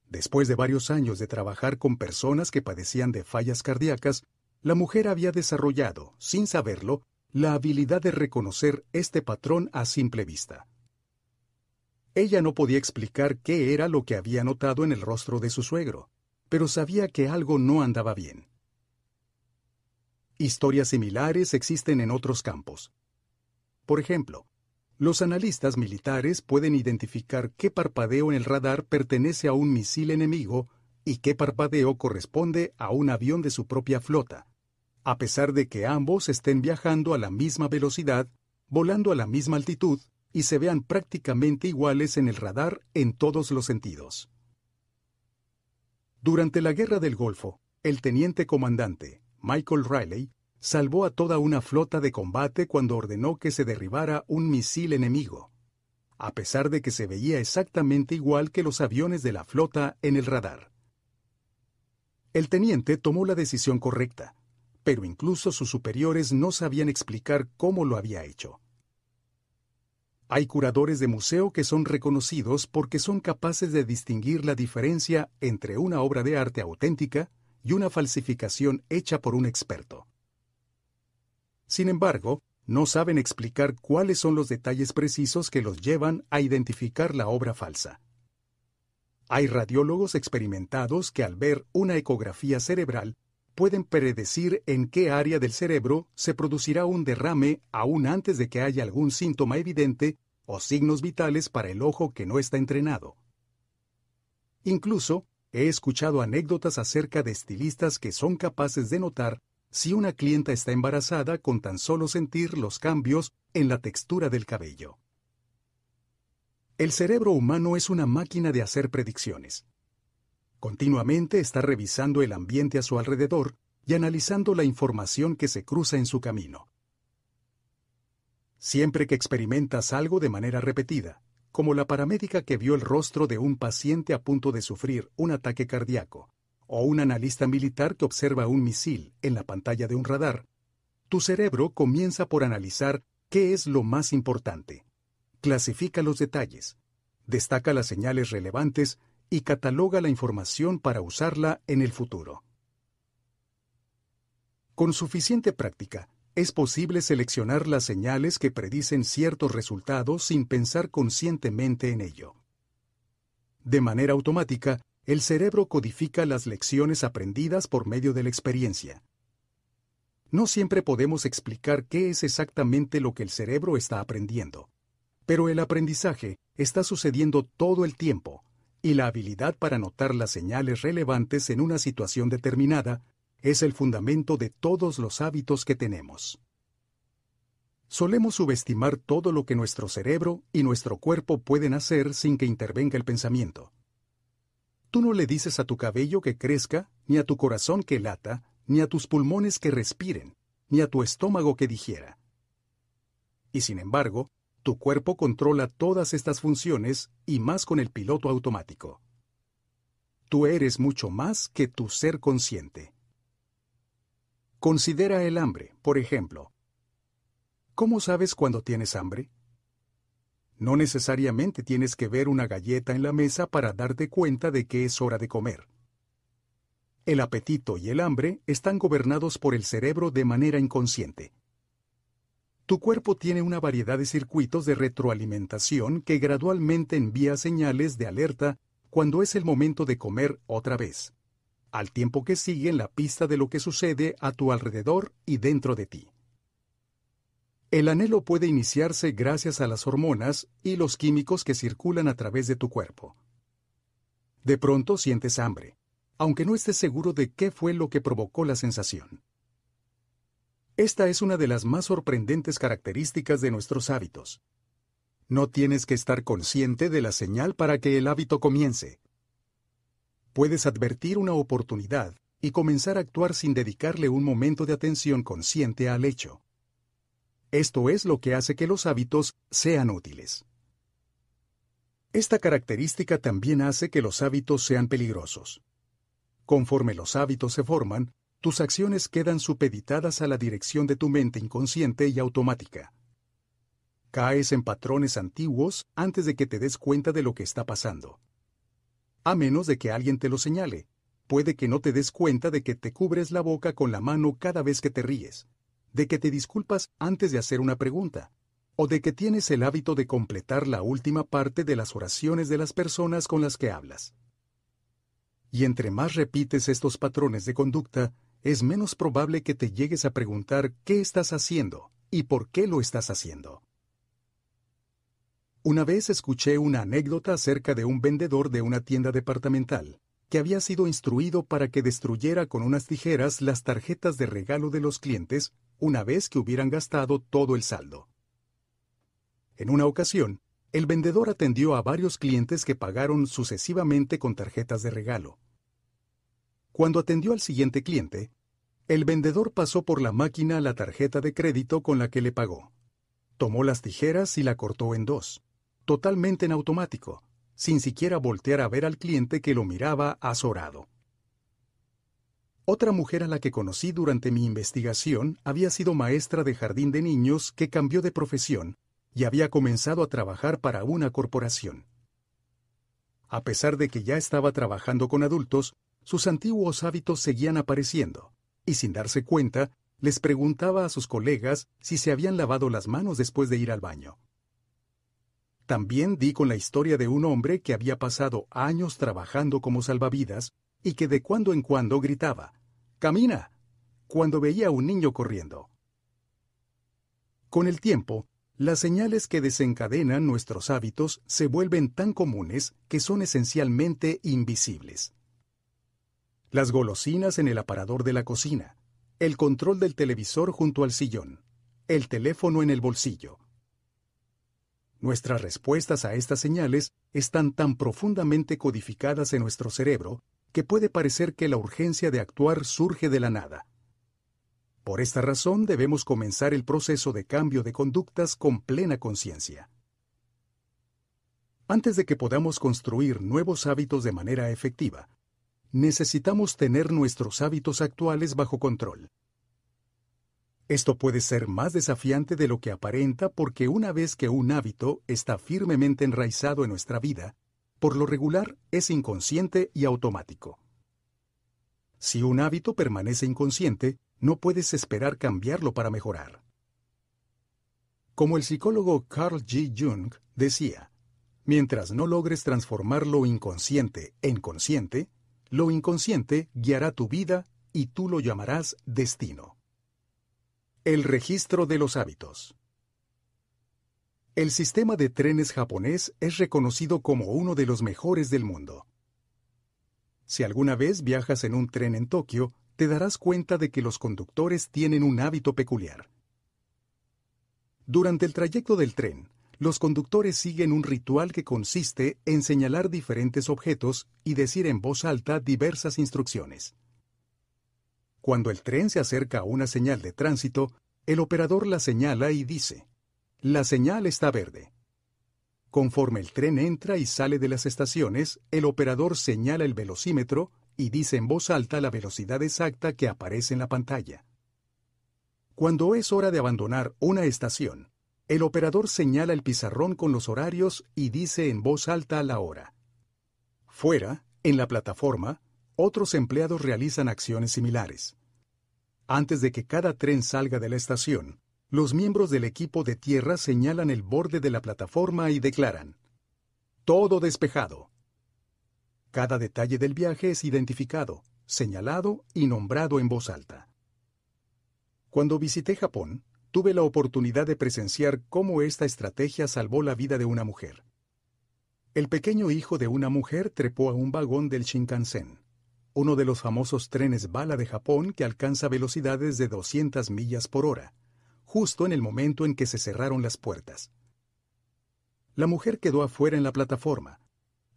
Después de varios años de trabajar con personas que padecían de fallas cardíacas, la mujer había desarrollado, sin saberlo, la habilidad de reconocer este patrón a simple vista. Ella no podía explicar qué era lo que había notado en el rostro de su suegro, pero sabía que algo no andaba bien. Historias similares existen en otros campos. Por ejemplo, los analistas militares pueden identificar qué parpadeo en el radar pertenece a un misil enemigo y qué parpadeo corresponde a un avión de su propia flota, a pesar de que ambos estén viajando a la misma velocidad volando a la misma altitud y se vean prácticamente iguales en el radar en todos los sentidos. Durante la Guerra del Golfo, el teniente comandante, Michael Riley, salvó a toda una flota de combate cuando ordenó que se derribara un misil enemigo, a pesar de que se veía exactamente igual que los aviones de la flota en el radar. El teniente tomó la decisión correcta, pero incluso sus superiores no sabían explicar cómo lo había hecho. Hay curadores de museo que son reconocidos porque son capaces de distinguir la diferencia entre una obra de arte auténtica y una falsificación hecha por un experto. Sin embargo, no saben explicar cuáles son los detalles precisos que los llevan a identificar la obra falsa. Hay radiólogos experimentados que al ver una ecografía cerebral pueden predecir en qué área del cerebro se producirá un derrame aún antes de que haya algún síntoma evidente o signos vitales para el ojo que no está entrenado. Incluso, he escuchado anécdotas acerca de estilistas que son capaces de notar si una clienta está embarazada con tan solo sentir los cambios en la textura del cabello. El cerebro humano es una máquina de hacer predicciones. Continuamente está revisando el ambiente a su alrededor y analizando la información que se cruza en su camino. Siempre que experimentas algo de manera repetida, como la paramédica que vio el rostro de un paciente a punto de sufrir un ataque cardíaco, o un analista militar que observa un misil en la pantalla de un radar, tu cerebro comienza por analizar qué es lo más importante. Clasifica los detalles, destaca las señales relevantes y cataloga la información para usarla en el futuro. Con suficiente práctica, es posible seleccionar las señales que predicen ciertos resultados sin pensar conscientemente en ello. De manera automática, el cerebro codifica las lecciones aprendidas por medio de la experiencia. No siempre podemos explicar qué es exactamente lo que el cerebro está aprendiendo, pero el aprendizaje está sucediendo todo el tiempo, y la habilidad para notar las señales relevantes en una situación determinada es el fundamento de todos los hábitos que tenemos. Solemos subestimar todo lo que nuestro cerebro y nuestro cuerpo pueden hacer sin que intervenga el pensamiento. Tú no le dices a tu cabello que crezca, ni a tu corazón que lata, ni a tus pulmones que respiren, ni a tu estómago que digiera. Y sin embargo, tu cuerpo controla todas estas funciones y más con el piloto automático. Tú eres mucho más que tu ser consciente. Considera el hambre, por ejemplo. ¿Cómo sabes cuando tienes hambre? No necesariamente tienes que ver una galleta en la mesa para darte cuenta de que es hora de comer. El apetito y el hambre están gobernados por el cerebro de manera inconsciente. Tu cuerpo tiene una variedad de circuitos de retroalimentación que gradualmente envía señales de alerta cuando es el momento de comer otra vez al tiempo que siguen la pista de lo que sucede a tu alrededor y dentro de ti. El anhelo puede iniciarse gracias a las hormonas y los químicos que circulan a través de tu cuerpo. De pronto sientes hambre, aunque no estés seguro de qué fue lo que provocó la sensación. Esta es una de las más sorprendentes características de nuestros hábitos. No tienes que estar consciente de la señal para que el hábito comience puedes advertir una oportunidad y comenzar a actuar sin dedicarle un momento de atención consciente al hecho. Esto es lo que hace que los hábitos sean útiles. Esta característica también hace que los hábitos sean peligrosos. Conforme los hábitos se forman, tus acciones quedan supeditadas a la dirección de tu mente inconsciente y automática. Caes en patrones antiguos antes de que te des cuenta de lo que está pasando a menos de que alguien te lo señale. Puede que no te des cuenta de que te cubres la boca con la mano cada vez que te ríes, de que te disculpas antes de hacer una pregunta, o de que tienes el hábito de completar la última parte de las oraciones de las personas con las que hablas. Y entre más repites estos patrones de conducta, es menos probable que te llegues a preguntar qué estás haciendo y por qué lo estás haciendo. Una vez escuché una anécdota acerca de un vendedor de una tienda departamental, que había sido instruido para que destruyera con unas tijeras las tarjetas de regalo de los clientes una vez que hubieran gastado todo el saldo. En una ocasión, el vendedor atendió a varios clientes que pagaron sucesivamente con tarjetas de regalo. Cuando atendió al siguiente cliente, el vendedor pasó por la máquina la tarjeta de crédito con la que le pagó. Tomó las tijeras y la cortó en dos, totalmente en automático, sin siquiera voltear a ver al cliente que lo miraba azorado. Otra mujer a la que conocí durante mi investigación había sido maestra de jardín de niños que cambió de profesión y había comenzado a trabajar para una corporación. A pesar de que ya estaba trabajando con adultos, sus antiguos hábitos seguían apareciendo, y sin darse cuenta, les preguntaba a sus colegas si se habían lavado las manos después de ir al baño. También di con la historia de un hombre que había pasado años trabajando como salvavidas y que de cuando en cuando gritaba, ¡Camina! cuando veía a un niño corriendo. Con el tiempo, las señales que desencadenan nuestros hábitos se vuelven tan comunes que son esencialmente invisibles. Las golosinas en el aparador de la cocina, el control del televisor junto al sillón, el teléfono en el bolsillo. Nuestras respuestas a estas señales están tan profundamente codificadas en nuestro cerebro que puede parecer que la urgencia de actuar surge de la nada. Por esta razón debemos comenzar el proceso de cambio de conductas con plena conciencia. Antes de que podamos construir nuevos hábitos de manera efectiva, necesitamos tener nuestros hábitos actuales bajo control. Esto puede ser más desafiante de lo que aparenta porque una vez que un hábito está firmemente enraizado en nuestra vida, por lo regular es inconsciente y automático. Si un hábito permanece inconsciente, no puedes esperar cambiarlo para mejorar. Como el psicólogo Carl G. Jung decía, mientras no logres transformar lo inconsciente en consciente, lo inconsciente guiará tu vida y tú lo llamarás destino. El registro de los hábitos. El sistema de trenes japonés es reconocido como uno de los mejores del mundo. Si alguna vez viajas en un tren en Tokio, te darás cuenta de que los conductores tienen un hábito peculiar. Durante el trayecto del tren, los conductores siguen un ritual que consiste en señalar diferentes objetos y decir en voz alta diversas instrucciones. Cuando el tren se acerca a una señal de tránsito, el operador la señala y dice, La señal está verde. Conforme el tren entra y sale de las estaciones, el operador señala el velocímetro y dice en voz alta la velocidad exacta que aparece en la pantalla. Cuando es hora de abandonar una estación, el operador señala el pizarrón con los horarios y dice en voz alta la hora. Fuera, en la plataforma, otros empleados realizan acciones similares. Antes de que cada tren salga de la estación, los miembros del equipo de tierra señalan el borde de la plataforma y declaran, Todo despejado. Cada detalle del viaje es identificado, señalado y nombrado en voz alta. Cuando visité Japón, tuve la oportunidad de presenciar cómo esta estrategia salvó la vida de una mujer. El pequeño hijo de una mujer trepó a un vagón del Shinkansen, uno de los famosos trenes bala de Japón que alcanza velocidades de 200 millas por hora, justo en el momento en que se cerraron las puertas. La mujer quedó afuera en la plataforma,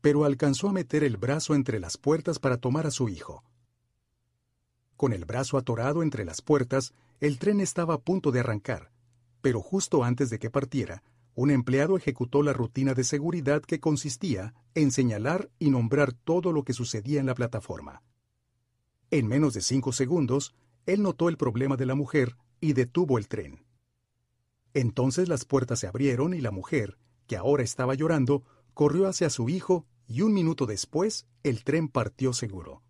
pero alcanzó a meter el brazo entre las puertas para tomar a su hijo. Con el brazo atorado entre las puertas, el tren estaba a punto de arrancar, pero justo antes de que partiera, un empleado ejecutó la rutina de seguridad que consistía en señalar y nombrar todo lo que sucedía en la plataforma. En menos de cinco segundos, él notó el problema de la mujer y detuvo el tren. Entonces las puertas se abrieron y la mujer, que ahora estaba llorando, corrió hacia su hijo y un minuto después el tren partió seguro.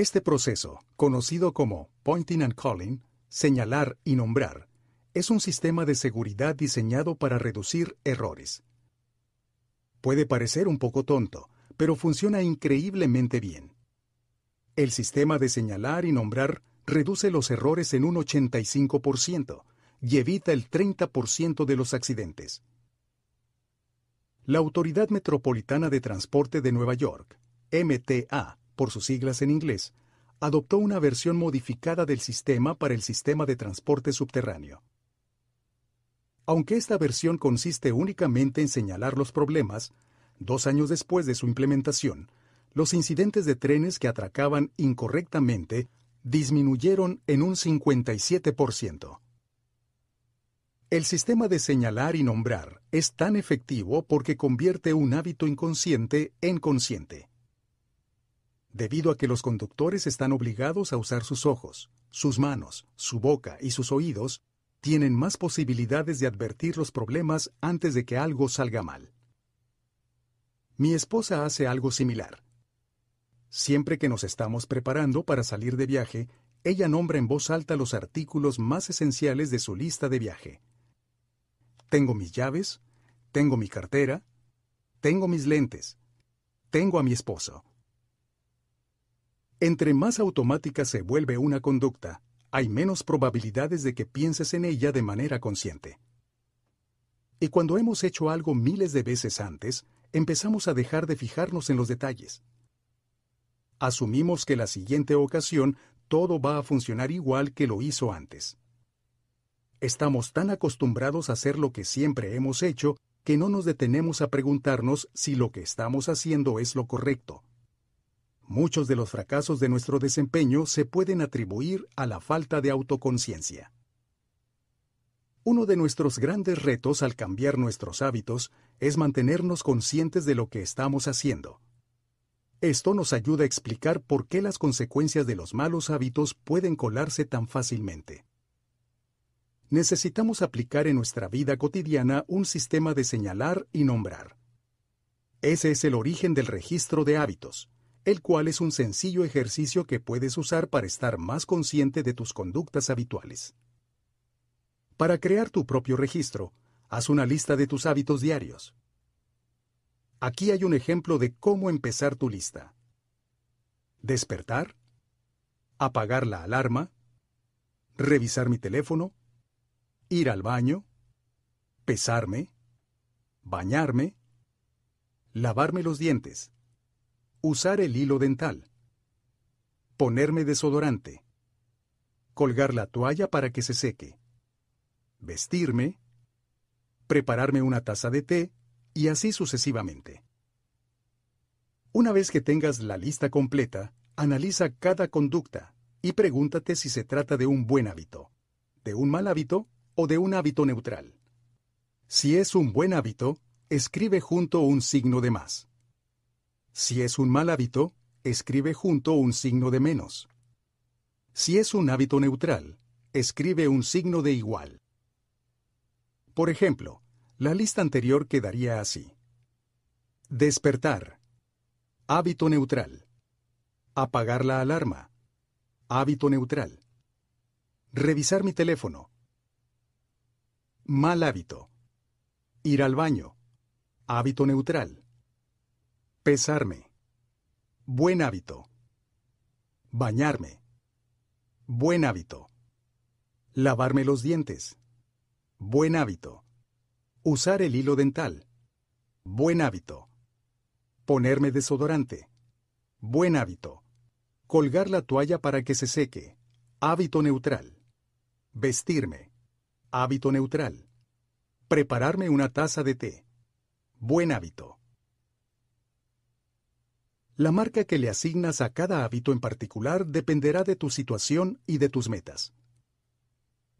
Este proceso, conocido como pointing and calling, señalar y nombrar, es un sistema de seguridad diseñado para reducir errores. Puede parecer un poco tonto, pero funciona increíblemente bien. El sistema de señalar y nombrar reduce los errores en un 85% y evita el 30% de los accidentes. La Autoridad Metropolitana de Transporte de Nueva York, MTA, por sus siglas en inglés, adoptó una versión modificada del sistema para el sistema de transporte subterráneo. Aunque esta versión consiste únicamente en señalar los problemas, dos años después de su implementación, los incidentes de trenes que atracaban incorrectamente disminuyeron en un 57%. El sistema de señalar y nombrar es tan efectivo porque convierte un hábito inconsciente en consciente. Debido a que los conductores están obligados a usar sus ojos, sus manos, su boca y sus oídos, tienen más posibilidades de advertir los problemas antes de que algo salga mal. Mi esposa hace algo similar. Siempre que nos estamos preparando para salir de viaje, ella nombra en voz alta los artículos más esenciales de su lista de viaje. Tengo mis llaves, tengo mi cartera, tengo mis lentes, tengo a mi esposo. Entre más automática se vuelve una conducta, hay menos probabilidades de que pienses en ella de manera consciente. Y cuando hemos hecho algo miles de veces antes, empezamos a dejar de fijarnos en los detalles. Asumimos que la siguiente ocasión todo va a funcionar igual que lo hizo antes. Estamos tan acostumbrados a hacer lo que siempre hemos hecho que no nos detenemos a preguntarnos si lo que estamos haciendo es lo correcto. Muchos de los fracasos de nuestro desempeño se pueden atribuir a la falta de autoconciencia. Uno de nuestros grandes retos al cambiar nuestros hábitos es mantenernos conscientes de lo que estamos haciendo. Esto nos ayuda a explicar por qué las consecuencias de los malos hábitos pueden colarse tan fácilmente. Necesitamos aplicar en nuestra vida cotidiana un sistema de señalar y nombrar. Ese es el origen del registro de hábitos, el cual es un sencillo ejercicio que puedes usar para estar más consciente de tus conductas habituales. Para crear tu propio registro, haz una lista de tus hábitos diarios. Aquí hay un ejemplo de cómo empezar tu lista. Despertar, apagar la alarma, revisar mi teléfono, ir al baño, pesarme, bañarme, lavarme los dientes, usar el hilo dental, ponerme desodorante, colgar la toalla para que se seque, vestirme, prepararme una taza de té y así sucesivamente. Una vez que tengas la lista completa, analiza cada conducta y pregúntate si se trata de un buen hábito, de un mal hábito o de un hábito neutral. Si es un buen hábito, escribe junto un signo de más. Si es un mal hábito, escribe junto un signo de menos. Si es un hábito neutral, escribe un signo de igual. Por ejemplo, la lista anterior quedaría así. Despertar. Hábito neutral. Apagar la alarma. Hábito neutral. Revisar mi teléfono. Mal hábito. Ir al baño. Hábito neutral. Pesarme. Buen hábito. Bañarme. Buen hábito. Lavarme los dientes. Buen hábito. Usar el hilo dental. Buen hábito. Ponerme desodorante. Buen hábito. Colgar la toalla para que se seque. Hábito neutral. Vestirme. Hábito neutral. Prepararme una taza de té. Buen hábito. La marca que le asignas a cada hábito en particular dependerá de tu situación y de tus metas.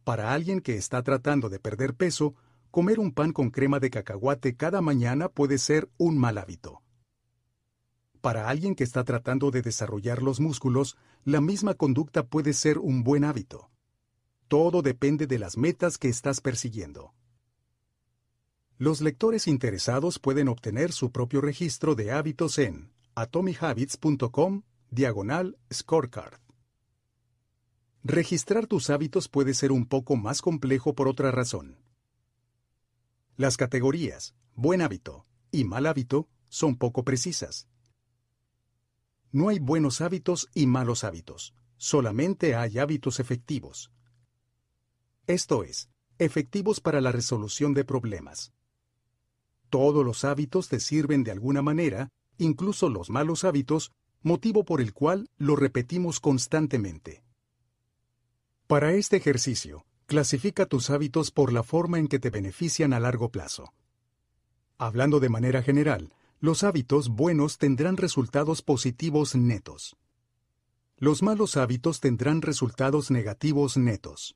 Para alguien que está tratando de perder peso, comer un pan con crema de cacahuate cada mañana puede ser un mal hábito. Para alguien que está tratando de desarrollar los músculos, la misma conducta puede ser un buen hábito. Todo depende de las metas que estás persiguiendo. Los lectores interesados pueden obtener su propio registro de hábitos en atomihabits.com diagonal scorecard. Registrar tus hábitos puede ser un poco más complejo por otra razón. Las categorías buen hábito y mal hábito son poco precisas. No hay buenos hábitos y malos hábitos, solamente hay hábitos efectivos. Esto es, efectivos para la resolución de problemas. Todos los hábitos te sirven de alguna manera, incluso los malos hábitos, motivo por el cual lo repetimos constantemente. Para este ejercicio, Clasifica tus hábitos por la forma en que te benefician a largo plazo. Hablando de manera general, los hábitos buenos tendrán resultados positivos netos. Los malos hábitos tendrán resultados negativos netos.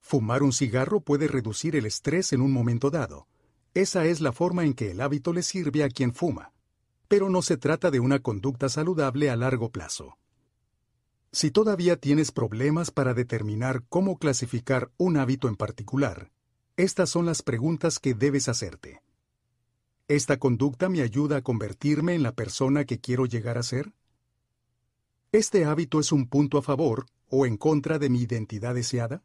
Fumar un cigarro puede reducir el estrés en un momento dado. Esa es la forma en que el hábito le sirve a quien fuma. Pero no se trata de una conducta saludable a largo plazo. Si todavía tienes problemas para determinar cómo clasificar un hábito en particular, estas son las preguntas que debes hacerte. ¿Esta conducta me ayuda a convertirme en la persona que quiero llegar a ser? ¿Este hábito es un punto a favor o en contra de mi identidad deseada?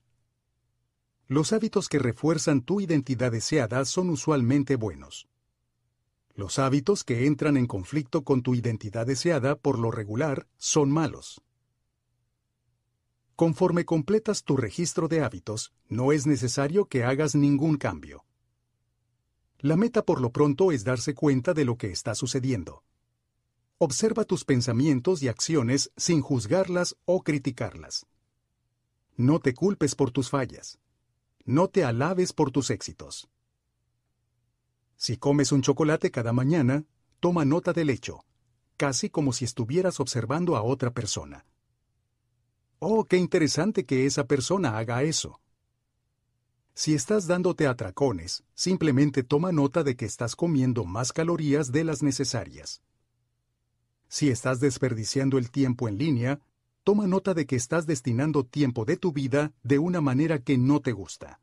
Los hábitos que refuerzan tu identidad deseada son usualmente buenos. Los hábitos que entran en conflicto con tu identidad deseada por lo regular son malos. Conforme completas tu registro de hábitos, no es necesario que hagas ningún cambio. La meta por lo pronto es darse cuenta de lo que está sucediendo. Observa tus pensamientos y acciones sin juzgarlas o criticarlas. No te culpes por tus fallas no te alabes por tus éxitos. Si comes un chocolate cada mañana, toma nota del hecho, casi como si estuvieras observando a otra persona. Oh, qué interesante que esa persona haga eso. Si estás dándote atracones, simplemente toma nota de que estás comiendo más calorías de las necesarias. Si estás desperdiciando el tiempo en línea, toma nota de que estás destinando tiempo de tu vida de una manera que no te gusta.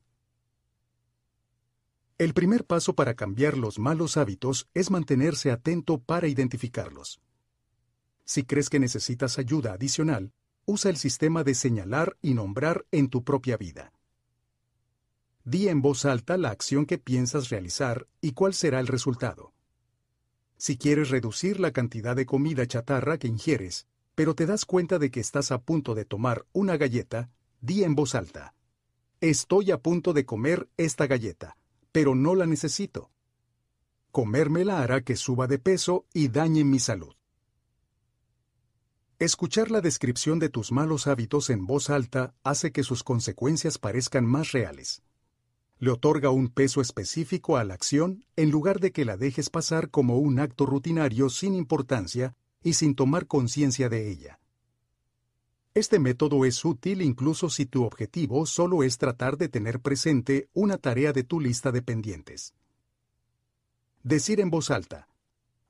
El primer paso para cambiar los malos hábitos es mantenerse atento para identificarlos. Si crees que necesitas ayuda adicional, usa el sistema de señalar y nombrar en tu propia vida. Di en voz alta la acción que piensas realizar y cuál será el resultado. Si quieres reducir la cantidad de comida chatarra que ingieres, pero te das cuenta de que estás a punto de tomar una galleta, di en voz alta. Estoy a punto de comer esta galleta, pero no la necesito. Comérmela hará que suba de peso y dañe mi salud. Escuchar la descripción de tus malos hábitos en voz alta hace que sus consecuencias parezcan más reales. Le otorga un peso específico a la acción en lugar de que la dejes pasar como un acto rutinario sin importancia y sin tomar conciencia de ella. Este método es útil incluso si tu objetivo solo es tratar de tener presente una tarea de tu lista de pendientes. Decir en voz alta,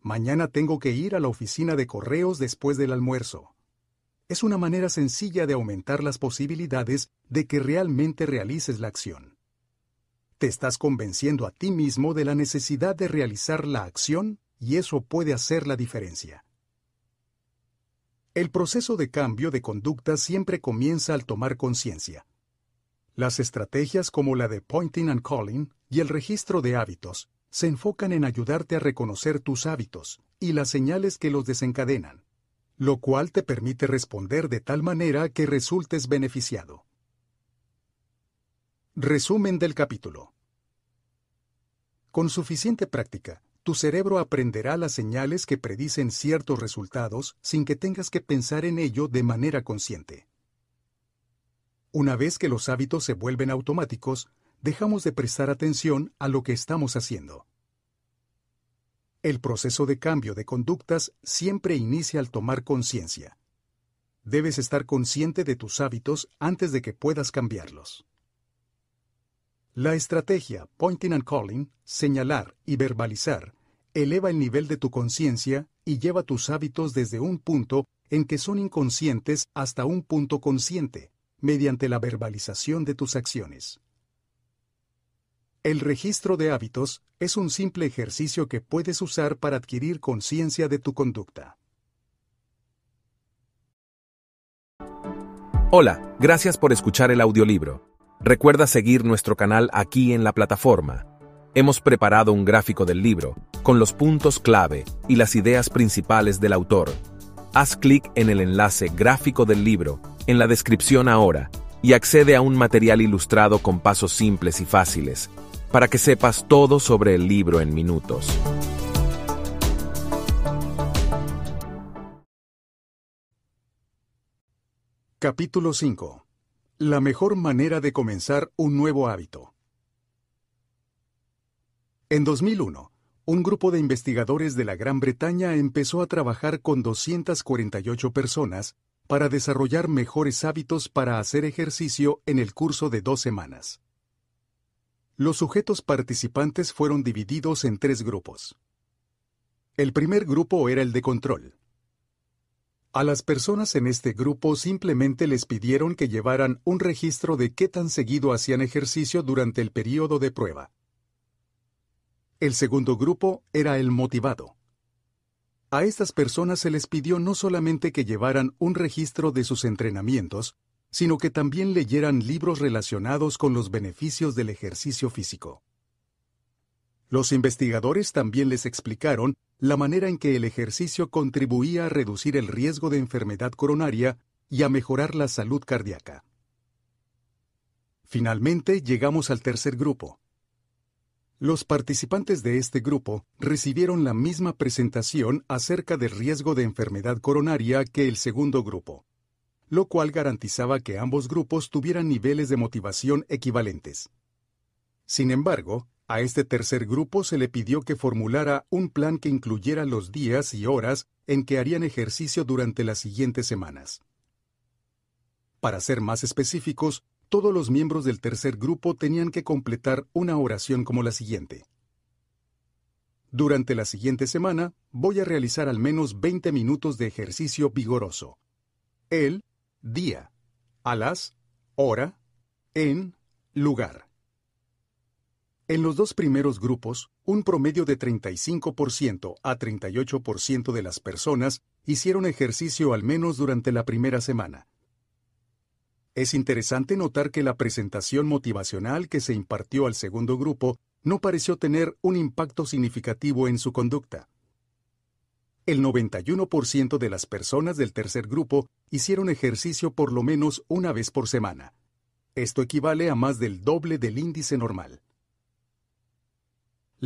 mañana tengo que ir a la oficina de correos después del almuerzo. Es una manera sencilla de aumentar las posibilidades de que realmente realices la acción. Te estás convenciendo a ti mismo de la necesidad de realizar la acción y eso puede hacer la diferencia. El proceso de cambio de conducta siempre comienza al tomar conciencia. Las estrategias como la de pointing and calling y el registro de hábitos se enfocan en ayudarte a reconocer tus hábitos y las señales que los desencadenan, lo cual te permite responder de tal manera que resultes beneficiado. Resumen del capítulo. Con suficiente práctica, tu cerebro aprenderá las señales que predicen ciertos resultados sin que tengas que pensar en ello de manera consciente. Una vez que los hábitos se vuelven automáticos, dejamos de prestar atención a lo que estamos haciendo. El proceso de cambio de conductas siempre inicia al tomar conciencia. Debes estar consciente de tus hábitos antes de que puedas cambiarlos. La estrategia Pointing and Calling, señalar y verbalizar, eleva el nivel de tu conciencia y lleva tus hábitos desde un punto en que son inconscientes hasta un punto consciente, mediante la verbalización de tus acciones. El registro de hábitos es un simple ejercicio que puedes usar para adquirir conciencia de tu conducta. Hola, gracias por escuchar el audiolibro. Recuerda seguir nuestro canal aquí en la plataforma. Hemos preparado un gráfico del libro, con los puntos clave y las ideas principales del autor. Haz clic en el enlace gráfico del libro, en la descripción ahora, y accede a un material ilustrado con pasos simples y fáciles, para que sepas todo sobre el libro en minutos. Capítulo 5 La mejor manera de comenzar un nuevo hábito. En 2001, un grupo de investigadores de la Gran Bretaña empezó a trabajar con 248 personas para desarrollar mejores hábitos para hacer ejercicio en el curso de dos semanas. Los sujetos participantes fueron divididos en tres grupos. El primer grupo era el de control. A las personas en este grupo simplemente les pidieron que llevaran un registro de qué tan seguido hacían ejercicio durante el periodo de prueba. El segundo grupo era el motivado. A estas personas se les pidió no solamente que llevaran un registro de sus entrenamientos, sino que también leyeran libros relacionados con los beneficios del ejercicio físico. Los investigadores también les explicaron la manera en que el ejercicio contribuía a reducir el riesgo de enfermedad coronaria y a mejorar la salud cardíaca. Finalmente llegamos al tercer grupo, los participantes de este grupo recibieron la misma presentación acerca del riesgo de enfermedad coronaria que el segundo grupo, lo cual garantizaba que ambos grupos tuvieran niveles de motivación equivalentes. Sin embargo, a este tercer grupo se le pidió que formulara un plan que incluyera los días y horas en que harían ejercicio durante las siguientes semanas. Para ser más específicos, todos los miembros del tercer grupo tenían que completar una oración como la siguiente. Durante la siguiente semana voy a realizar al menos 20 minutos de ejercicio vigoroso. El, día, a las, hora, en, lugar. En los dos primeros grupos, un promedio de 35% a 38% de las personas hicieron ejercicio al menos durante la primera semana. Es interesante notar que la presentación motivacional que se impartió al segundo grupo no pareció tener un impacto significativo en su conducta. El 91% de las personas del tercer grupo hicieron ejercicio por lo menos una vez por semana. Esto equivale a más del doble del índice normal.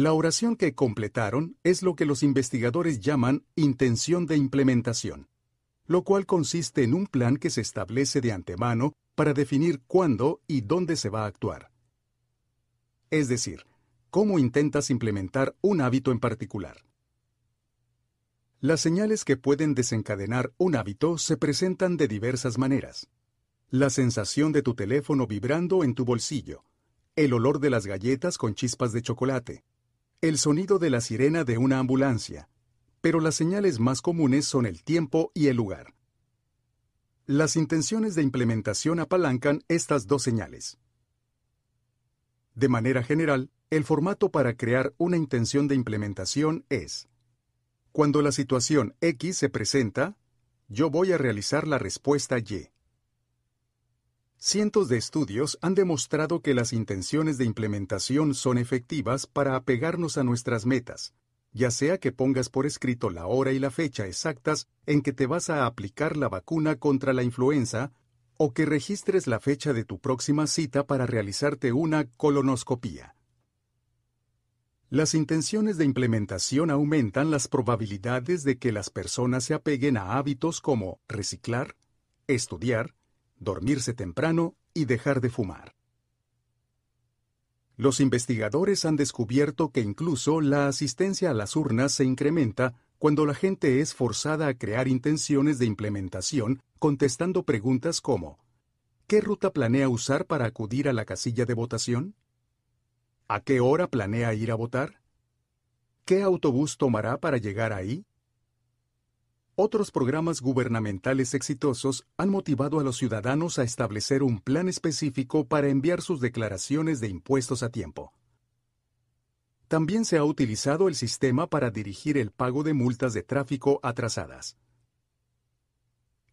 La oración que completaron es lo que los investigadores llaman intención de implementación lo cual consiste en un plan que se establece de antemano para definir cuándo y dónde se va a actuar. Es decir, cómo intentas implementar un hábito en particular. Las señales que pueden desencadenar un hábito se presentan de diversas maneras. La sensación de tu teléfono vibrando en tu bolsillo, el olor de las galletas con chispas de chocolate, el sonido de la sirena de una ambulancia, pero las señales más comunes son el tiempo y el lugar. Las intenciones de implementación apalancan estas dos señales. De manera general, el formato para crear una intención de implementación es, cuando la situación X se presenta, yo voy a realizar la respuesta Y. Cientos de estudios han demostrado que las intenciones de implementación son efectivas para apegarnos a nuestras metas, ya sea que pongas por escrito la hora y la fecha exactas en que te vas a aplicar la vacuna contra la influenza, o que registres la fecha de tu próxima cita para realizarte una colonoscopía. Las intenciones de implementación aumentan las probabilidades de que las personas se apeguen a hábitos como reciclar, estudiar, dormirse temprano y dejar de fumar. Los investigadores han descubierto que incluso la asistencia a las urnas se incrementa cuando la gente es forzada a crear intenciones de implementación contestando preguntas como ¿Qué ruta planea usar para acudir a la casilla de votación? ¿A qué hora planea ir a votar? ¿Qué autobús tomará para llegar ahí? Otros programas gubernamentales exitosos han motivado a los ciudadanos a establecer un plan específico para enviar sus declaraciones de impuestos a tiempo. También se ha utilizado el sistema para dirigir el pago de multas de tráfico atrasadas.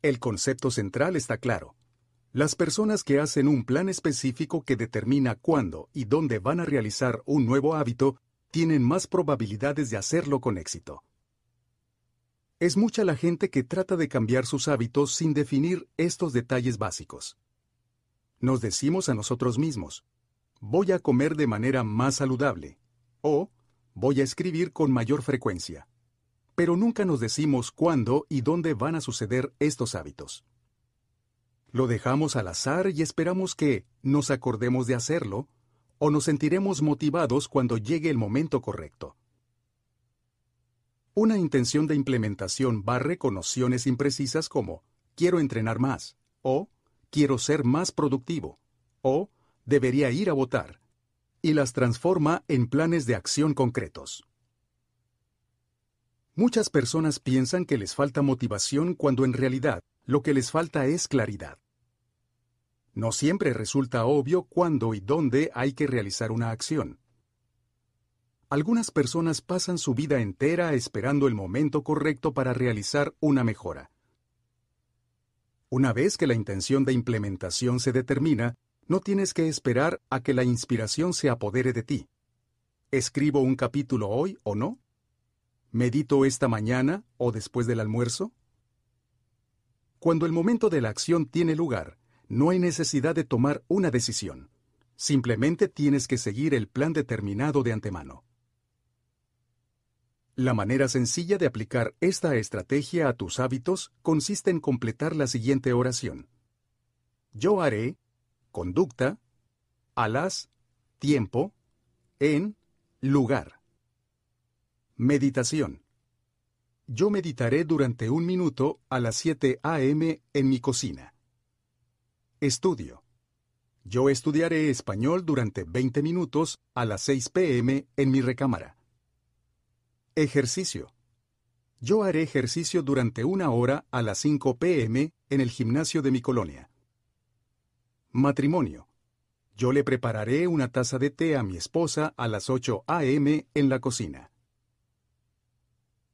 El concepto central está claro. Las personas que hacen un plan específico que determina cuándo y dónde van a realizar un nuevo hábito tienen más probabilidades de hacerlo con éxito. Es mucha la gente que trata de cambiar sus hábitos sin definir estos detalles básicos. Nos decimos a nosotros mismos, voy a comer de manera más saludable o voy a escribir con mayor frecuencia. Pero nunca nos decimos cuándo y dónde van a suceder estos hábitos. Lo dejamos al azar y esperamos que nos acordemos de hacerlo o nos sentiremos motivados cuando llegue el momento correcto. Una intención de implementación barre con nociones imprecisas como quiero entrenar más o quiero ser más productivo o debería ir a votar y las transforma en planes de acción concretos. Muchas personas piensan que les falta motivación cuando en realidad lo que les falta es claridad. No siempre resulta obvio cuándo y dónde hay que realizar una acción. Algunas personas pasan su vida entera esperando el momento correcto para realizar una mejora. Una vez que la intención de implementación se determina, no tienes que esperar a que la inspiración se apodere de ti. ¿Escribo un capítulo hoy o no? ¿Medito esta mañana o después del almuerzo? Cuando el momento de la acción tiene lugar, no hay necesidad de tomar una decisión. Simplemente tienes que seguir el plan determinado de antemano. La manera sencilla de aplicar esta estrategia a tus hábitos consiste en completar la siguiente oración. Yo haré, conducta, a las, tiempo, en, lugar. Meditación. Yo meditaré durante un minuto a las 7 a.m. en mi cocina. Estudio. Yo estudiaré español durante 20 minutos a las 6 p.m. en mi recámara. Ejercicio. Yo haré ejercicio durante una hora a las 5 p.m. en el gimnasio de mi colonia. Matrimonio. Yo le prepararé una taza de té a mi esposa a las 8 a.m. en la cocina.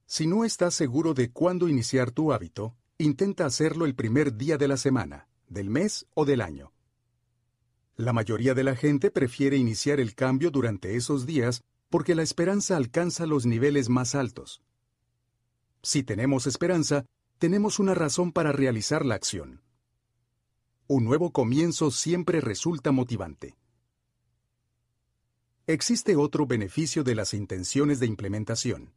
Si no estás seguro de cuándo iniciar tu hábito, intenta hacerlo el primer día de la semana, del mes o del año. La mayoría de la gente prefiere iniciar el cambio durante esos días porque la esperanza alcanza los niveles más altos. Si tenemos esperanza, tenemos una razón para realizar la acción. Un nuevo comienzo siempre resulta motivante. Existe otro beneficio de las intenciones de implementación.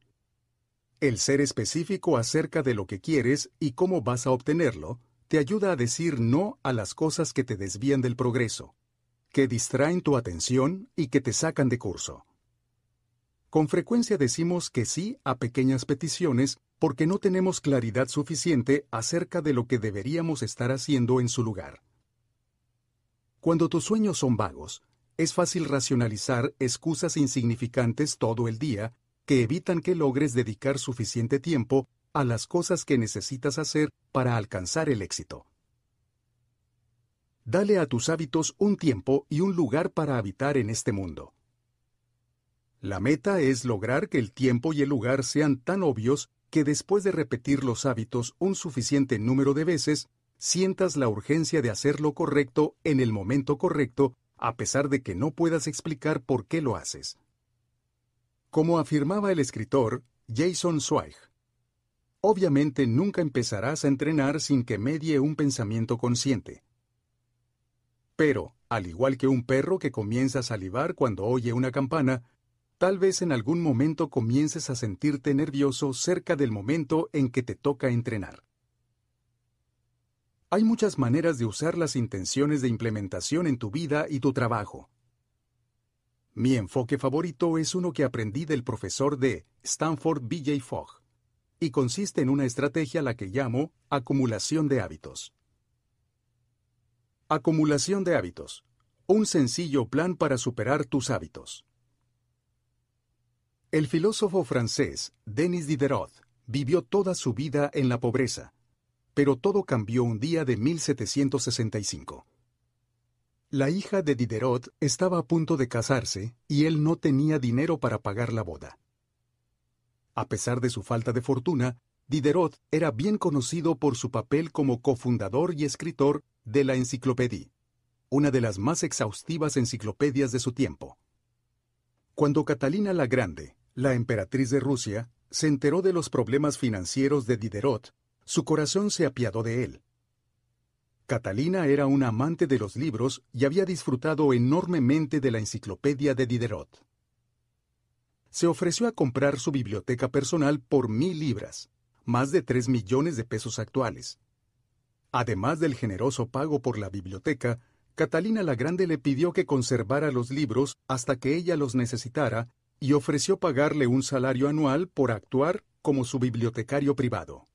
El ser específico acerca de lo que quieres y cómo vas a obtenerlo te ayuda a decir no a las cosas que te desvían del progreso, que distraen tu atención y que te sacan de curso. Con frecuencia decimos que sí a pequeñas peticiones porque no tenemos claridad suficiente acerca de lo que deberíamos estar haciendo en su lugar. Cuando tus sueños son vagos, es fácil racionalizar excusas insignificantes todo el día que evitan que logres dedicar suficiente tiempo a las cosas que necesitas hacer para alcanzar el éxito. Dale a tus hábitos un tiempo y un lugar para habitar en este mundo. La meta es lograr que el tiempo y el lugar sean tan obvios que después de repetir los hábitos un suficiente número de veces, sientas la urgencia de hacer lo correcto en el momento correcto, a pesar de que no puedas explicar por qué lo haces. Como afirmaba el escritor Jason Zweig, obviamente nunca empezarás a entrenar sin que medie un pensamiento consciente. Pero, al igual que un perro que comienza a salivar cuando oye una campana, tal vez en algún momento comiences a sentirte nervioso cerca del momento en que te toca entrenar. Hay muchas maneras de usar las intenciones de implementación en tu vida y tu trabajo. Mi enfoque favorito es uno que aprendí del profesor de Stanford BJ Fogg, y consiste en una estrategia la que llamo acumulación de hábitos. Acumulación de hábitos. Un sencillo plan para superar tus hábitos. El filósofo francés Denis Diderot vivió toda su vida en la pobreza, pero todo cambió un día de 1765. La hija de Diderot estaba a punto de casarse y él no tenía dinero para pagar la boda. A pesar de su falta de fortuna, Diderot era bien conocido por su papel como cofundador y escritor de la Enciclopedia, una de las más exhaustivas enciclopedias de su tiempo. Cuando Catalina la Grande, la emperatriz de Rusia, se enteró de los problemas financieros de Diderot, su corazón se apiadó de él. Catalina era una amante de los libros y había disfrutado enormemente de la enciclopedia de Diderot. Se ofreció a comprar su biblioteca personal por mil libras, más de tres millones de pesos actuales. Además del generoso pago por la biblioteca, Catalina la Grande le pidió que conservara los libros hasta que ella los necesitara y ofreció pagarle un salario anual por actuar como su bibliotecario privado.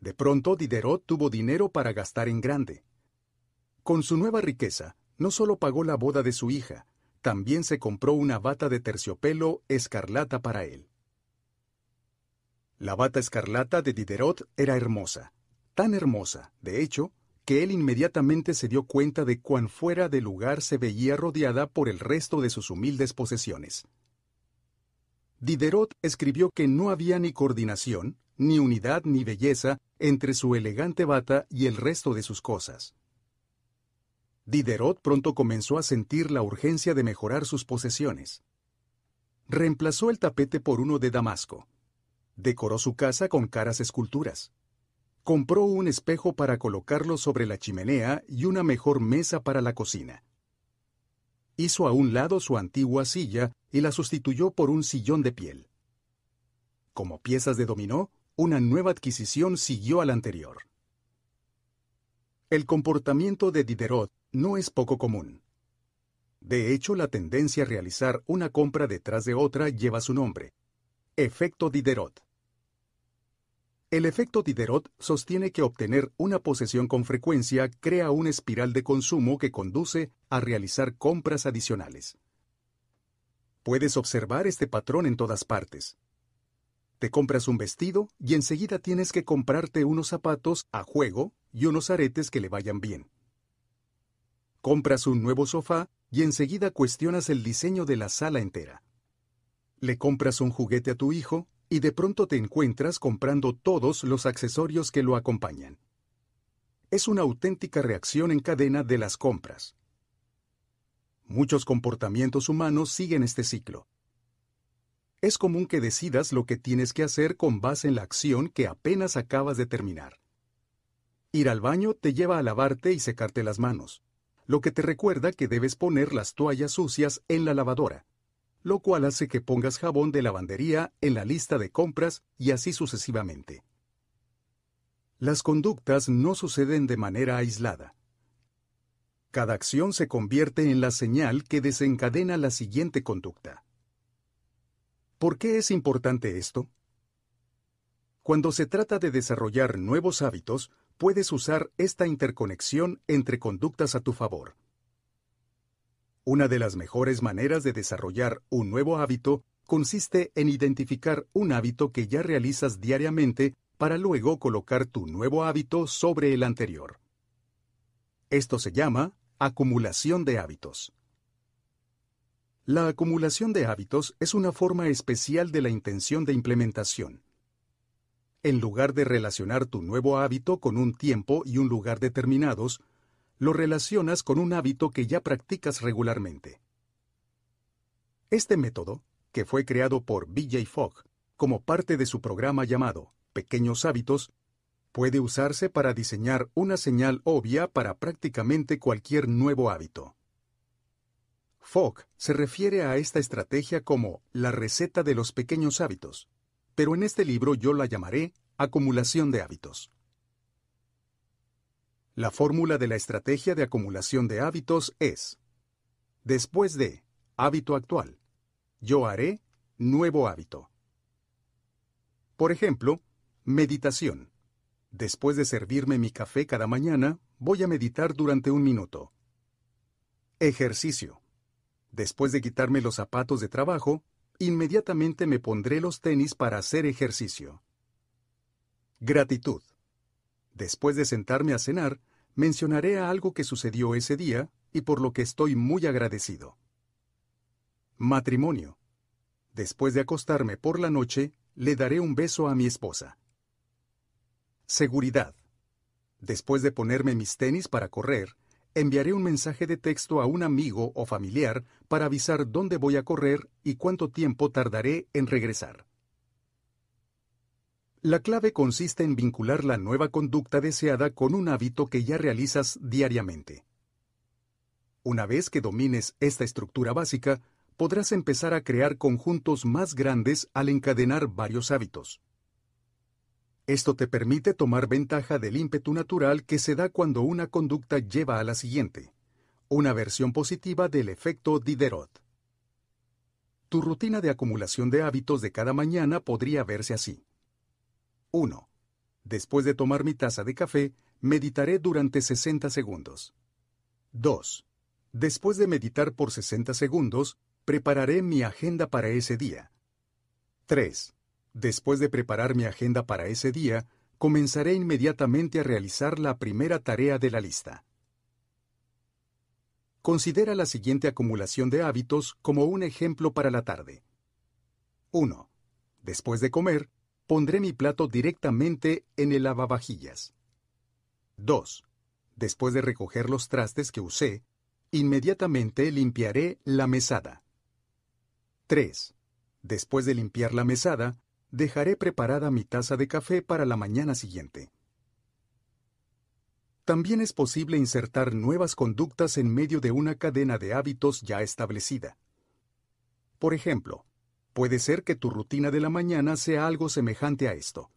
De pronto Diderot tuvo dinero para gastar en grande. Con su nueva riqueza, no solo pagó la boda de su hija, también se compró una bata de terciopelo escarlata para él. La bata escarlata de Diderot era hermosa, tan hermosa, de hecho, que él inmediatamente se dio cuenta de cuán fuera de lugar se veía rodeada por el resto de sus humildes posesiones. Diderot escribió que no había ni coordinación, ni unidad ni belleza entre su elegante bata y el resto de sus cosas. Diderot pronto comenzó a sentir la urgencia de mejorar sus posesiones. Reemplazó el tapete por uno de Damasco. Decoró su casa con caras esculturas. Compró un espejo para colocarlo sobre la chimenea y una mejor mesa para la cocina. Hizo a un lado su antigua silla y la sustituyó por un sillón de piel. Como piezas de dominó, una nueva adquisición siguió a la anterior. El comportamiento de Diderot no es poco común. De hecho, la tendencia a realizar una compra detrás de otra lleva su nombre. Efecto Diderot. El efecto Diderot sostiene que obtener una posesión con frecuencia crea una espiral de consumo que conduce a realizar compras adicionales. Puedes observar este patrón en todas partes. Te compras un vestido y enseguida tienes que comprarte unos zapatos a juego y unos aretes que le vayan bien. Compras un nuevo sofá y enseguida cuestionas el diseño de la sala entera. Le compras un juguete a tu hijo y de pronto te encuentras comprando todos los accesorios que lo acompañan. Es una auténtica reacción en cadena de las compras. Muchos comportamientos humanos siguen este ciclo. Es común que decidas lo que tienes que hacer con base en la acción que apenas acabas de terminar. Ir al baño te lleva a lavarte y secarte las manos, lo que te recuerda que debes poner las toallas sucias en la lavadora lo cual hace que pongas jabón de lavandería en la lista de compras y así sucesivamente. Las conductas no suceden de manera aislada. Cada acción se convierte en la señal que desencadena la siguiente conducta. ¿Por qué es importante esto? Cuando se trata de desarrollar nuevos hábitos, puedes usar esta interconexión entre conductas a tu favor. Una de las mejores maneras de desarrollar un nuevo hábito consiste en identificar un hábito que ya realizas diariamente para luego colocar tu nuevo hábito sobre el anterior. Esto se llama acumulación de hábitos. La acumulación de hábitos es una forma especial de la intención de implementación. En lugar de relacionar tu nuevo hábito con un tiempo y un lugar determinados, lo relacionas con un hábito que ya practicas regularmente. Este método, que fue creado por BJ Fogg como parte de su programa llamado Pequeños Hábitos, puede usarse para diseñar una señal obvia para prácticamente cualquier nuevo hábito. Fogg se refiere a esta estrategia como la receta de los pequeños hábitos, pero en este libro yo la llamaré acumulación de hábitos. La fórmula de la estrategia de acumulación de hábitos es, después de hábito actual, yo haré nuevo hábito. Por ejemplo, meditación. Después de servirme mi café cada mañana, voy a meditar durante un minuto. Ejercicio. Después de quitarme los zapatos de trabajo, inmediatamente me pondré los tenis para hacer ejercicio. Gratitud. Después de sentarme a cenar, mencionaré algo que sucedió ese día y por lo que estoy muy agradecido. Matrimonio. Después de acostarme por la noche, le daré un beso a mi esposa. Seguridad. Después de ponerme mis tenis para correr, enviaré un mensaje de texto a un amigo o familiar para avisar dónde voy a correr y cuánto tiempo tardaré en regresar. La clave consiste en vincular la nueva conducta deseada con un hábito que ya realizas diariamente. Una vez que domines esta estructura básica, podrás empezar a crear conjuntos más grandes al encadenar varios hábitos. Esto te permite tomar ventaja del ímpetu natural que se da cuando una conducta lleva a la siguiente, una versión positiva del efecto Diderot. Tu rutina de acumulación de hábitos de cada mañana podría verse así. 1. Después de tomar mi taza de café, meditaré durante 60 segundos. 2. Después de meditar por 60 segundos, prepararé mi agenda para ese día. 3. Después de preparar mi agenda para ese día, comenzaré inmediatamente a realizar la primera tarea de la lista. Considera la siguiente acumulación de hábitos como un ejemplo para la tarde. 1. Después de comer, pondré mi plato directamente en el lavavajillas. 2. Después de recoger los trastes que usé, inmediatamente limpiaré la mesada. 3. Después de limpiar la mesada, dejaré preparada mi taza de café para la mañana siguiente. También es posible insertar nuevas conductas en medio de una cadena de hábitos ya establecida. Por ejemplo, puede ser que tu rutina de la mañana sea algo semejante a esto.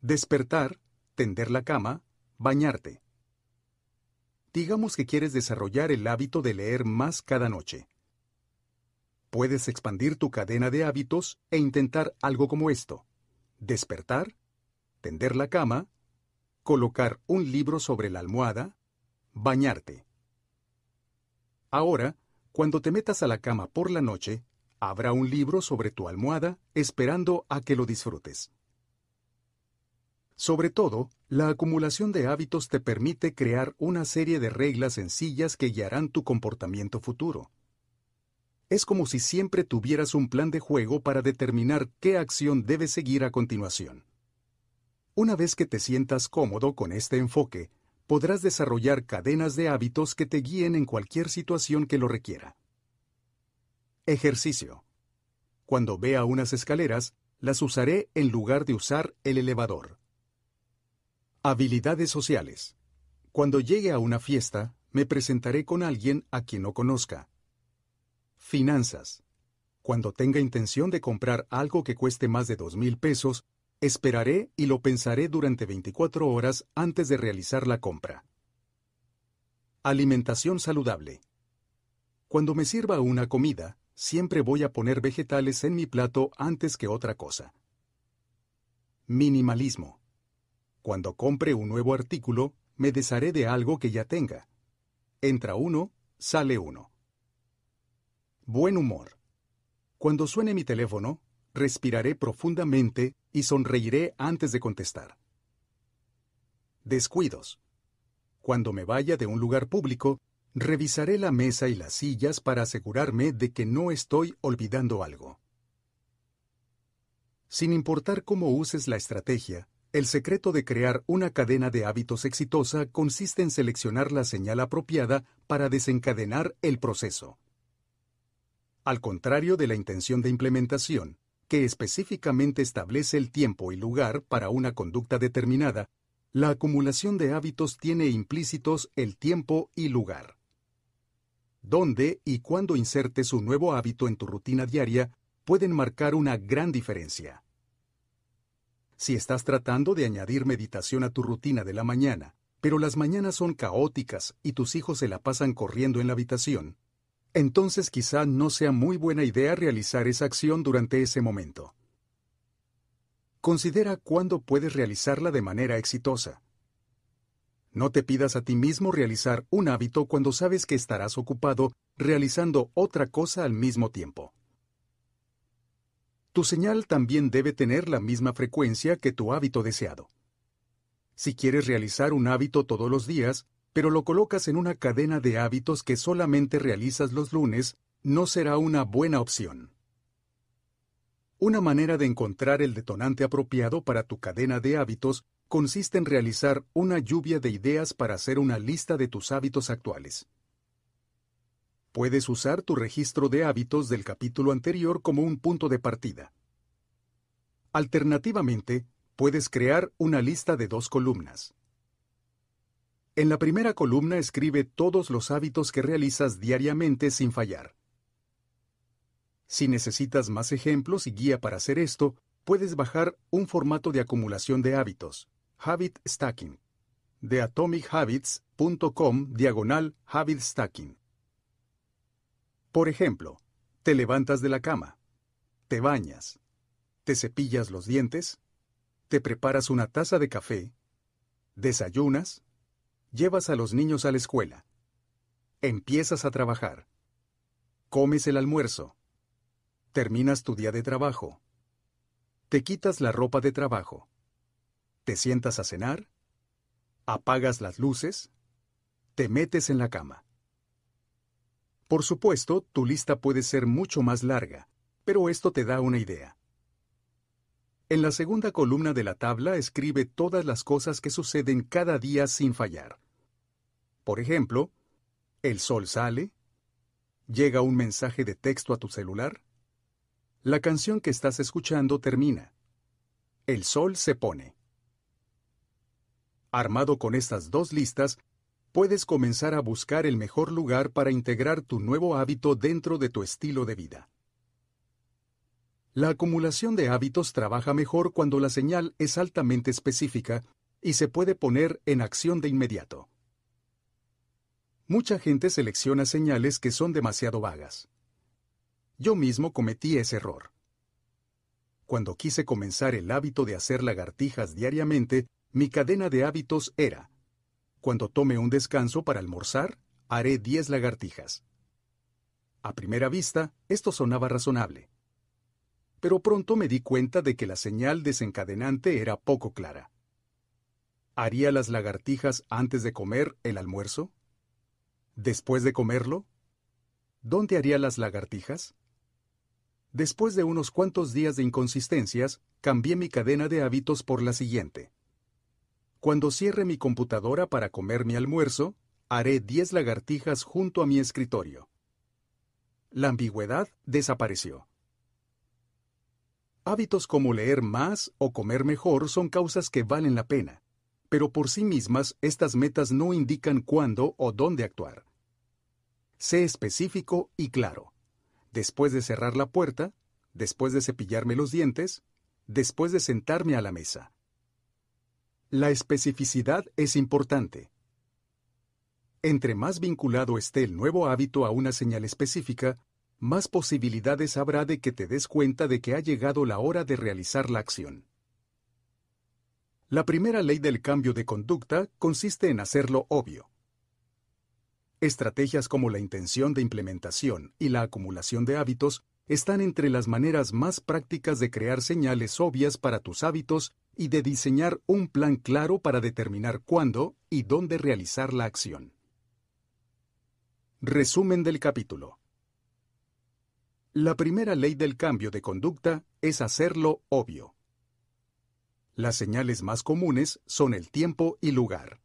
Despertar, tender la cama, bañarte. Digamos que quieres desarrollar el hábito de leer más cada noche. Puedes expandir tu cadena de hábitos e intentar algo como esto. Despertar, tender la cama, colocar un libro sobre la almohada, bañarte. Ahora, cuando te metas a la cama por la noche, habrá un libro sobre tu almohada esperando a que lo disfrutes. Sobre todo, la acumulación de hábitos te permite crear una serie de reglas sencillas que guiarán tu comportamiento futuro. Es como si siempre tuvieras un plan de juego para determinar qué acción debes seguir a continuación. Una vez que te sientas cómodo con este enfoque, podrás desarrollar cadenas de hábitos que te guíen en cualquier situación que lo requiera. Ejercicio. Cuando vea unas escaleras, las usaré en lugar de usar el elevador. Habilidades sociales. Cuando llegue a una fiesta, me presentaré con alguien a quien no conozca. Finanzas. Cuando tenga intención de comprar algo que cueste más de dos mil pesos, Esperaré y lo pensaré durante 24 horas antes de realizar la compra. Alimentación saludable. Cuando me sirva una comida, siempre voy a poner vegetales en mi plato antes que otra cosa. Minimalismo. Cuando compre un nuevo artículo, me desharé de algo que ya tenga. Entra uno, sale uno. Buen humor. Cuando suene mi teléfono, respiraré profundamente y sonreiré antes de contestar. Descuidos. Cuando me vaya de un lugar público, revisaré la mesa y las sillas para asegurarme de que no estoy olvidando algo. Sin importar cómo uses la estrategia, el secreto de crear una cadena de hábitos exitosa consiste en seleccionar la señal apropiada para desencadenar el proceso. Al contrario de la intención de implementación, que específicamente establece el tiempo y lugar para una conducta determinada, la acumulación de hábitos tiene implícitos el tiempo y lugar. Dónde y cuándo insertes un nuevo hábito en tu rutina diaria pueden marcar una gran diferencia. Si estás tratando de añadir meditación a tu rutina de la mañana, pero las mañanas son caóticas y tus hijos se la pasan corriendo en la habitación, entonces quizá no sea muy buena idea realizar esa acción durante ese momento. Considera cuándo puedes realizarla de manera exitosa. No te pidas a ti mismo realizar un hábito cuando sabes que estarás ocupado realizando otra cosa al mismo tiempo. Tu señal también debe tener la misma frecuencia que tu hábito deseado. Si quieres realizar un hábito todos los días, pero lo colocas en una cadena de hábitos que solamente realizas los lunes, no será una buena opción. Una manera de encontrar el detonante apropiado para tu cadena de hábitos consiste en realizar una lluvia de ideas para hacer una lista de tus hábitos actuales. Puedes usar tu registro de hábitos del capítulo anterior como un punto de partida. Alternativamente, puedes crear una lista de dos columnas. En la primera columna escribe todos los hábitos que realizas diariamente sin fallar. Si necesitas más ejemplos y guía para hacer esto, puedes bajar un formato de acumulación de hábitos, Habit Stacking, de atomichabits.com diagonal Habit Stacking. Por ejemplo, te levantas de la cama, te bañas, te cepillas los dientes, te preparas una taza de café, desayunas, llevas a los niños a la escuela, empiezas a trabajar, comes el almuerzo, terminas tu día de trabajo, te quitas la ropa de trabajo, te sientas a cenar, apagas las luces, te metes en la cama. Por supuesto, tu lista puede ser mucho más larga, pero esto te da una idea. En la segunda columna de la tabla escribe todas las cosas que suceden cada día sin fallar. Por ejemplo, el sol sale, llega un mensaje de texto a tu celular, la canción que estás escuchando termina, el sol se pone. Armado con estas dos listas, puedes comenzar a buscar el mejor lugar para integrar tu nuevo hábito dentro de tu estilo de vida. La acumulación de hábitos trabaja mejor cuando la señal es altamente específica y se puede poner en acción de inmediato. Mucha gente selecciona señales que son demasiado vagas. Yo mismo cometí ese error. Cuando quise comenzar el hábito de hacer lagartijas diariamente, mi cadena de hábitos era cuando tome un descanso para almorzar, haré 10 lagartijas. A primera vista, esto sonaba razonable. Pero pronto me di cuenta de que la señal desencadenante era poco clara. ¿Haría las lagartijas antes de comer el almuerzo? ¿Después de comerlo? ¿Dónde haría las lagartijas? Después de unos cuantos días de inconsistencias, cambié mi cadena de hábitos por la siguiente. Cuando cierre mi computadora para comer mi almuerzo, haré 10 lagartijas junto a mi escritorio. La ambigüedad desapareció. Hábitos como leer más o comer mejor son causas que valen la pena, pero por sí mismas estas metas no indican cuándo o dónde actuar. Sé específico y claro. Después de cerrar la puerta, después de cepillarme los dientes, después de sentarme a la mesa. La especificidad es importante. Entre más vinculado esté el nuevo hábito a una señal específica, más posibilidades habrá de que te des cuenta de que ha llegado la hora de realizar la acción. La primera ley del cambio de conducta consiste en hacerlo obvio. Estrategias como la intención de implementación y la acumulación de hábitos están entre las maneras más prácticas de crear señales obvias para tus hábitos y de diseñar un plan claro para determinar cuándo y dónde realizar la acción. Resumen del capítulo. La primera ley del cambio de conducta es hacerlo obvio. Las señales más comunes son el tiempo y lugar.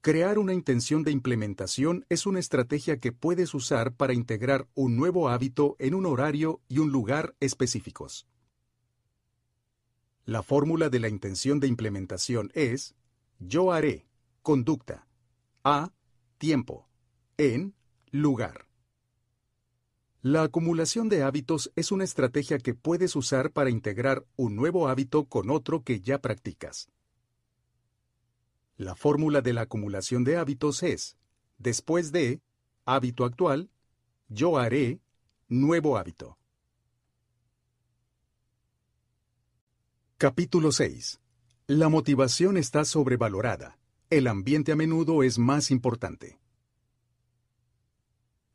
Crear una intención de implementación es una estrategia que puedes usar para integrar un nuevo hábito en un horario y un lugar específicos. La fórmula de la intención de implementación es yo haré, conducta, a, tiempo, en, lugar. La acumulación de hábitos es una estrategia que puedes usar para integrar un nuevo hábito con otro que ya practicas. La fórmula de la acumulación de hábitos es, después de, hábito actual, yo haré, nuevo hábito. Capítulo 6. La motivación está sobrevalorada. El ambiente a menudo es más importante.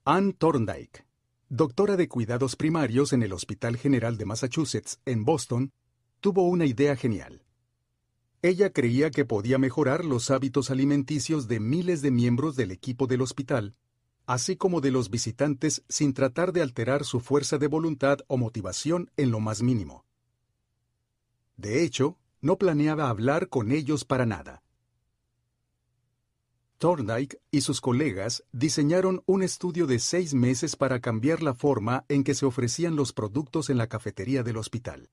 Ann Thorndike, doctora de cuidados primarios en el Hospital General de Massachusetts, en Boston, tuvo una idea genial. Ella creía que podía mejorar los hábitos alimenticios de miles de miembros del equipo del hospital, así como de los visitantes sin tratar de alterar su fuerza de voluntad o motivación en lo más mínimo. De hecho, no planeaba hablar con ellos para nada. Thorndike y sus colegas diseñaron un estudio de seis meses para cambiar la forma en que se ofrecían los productos en la cafetería del hospital.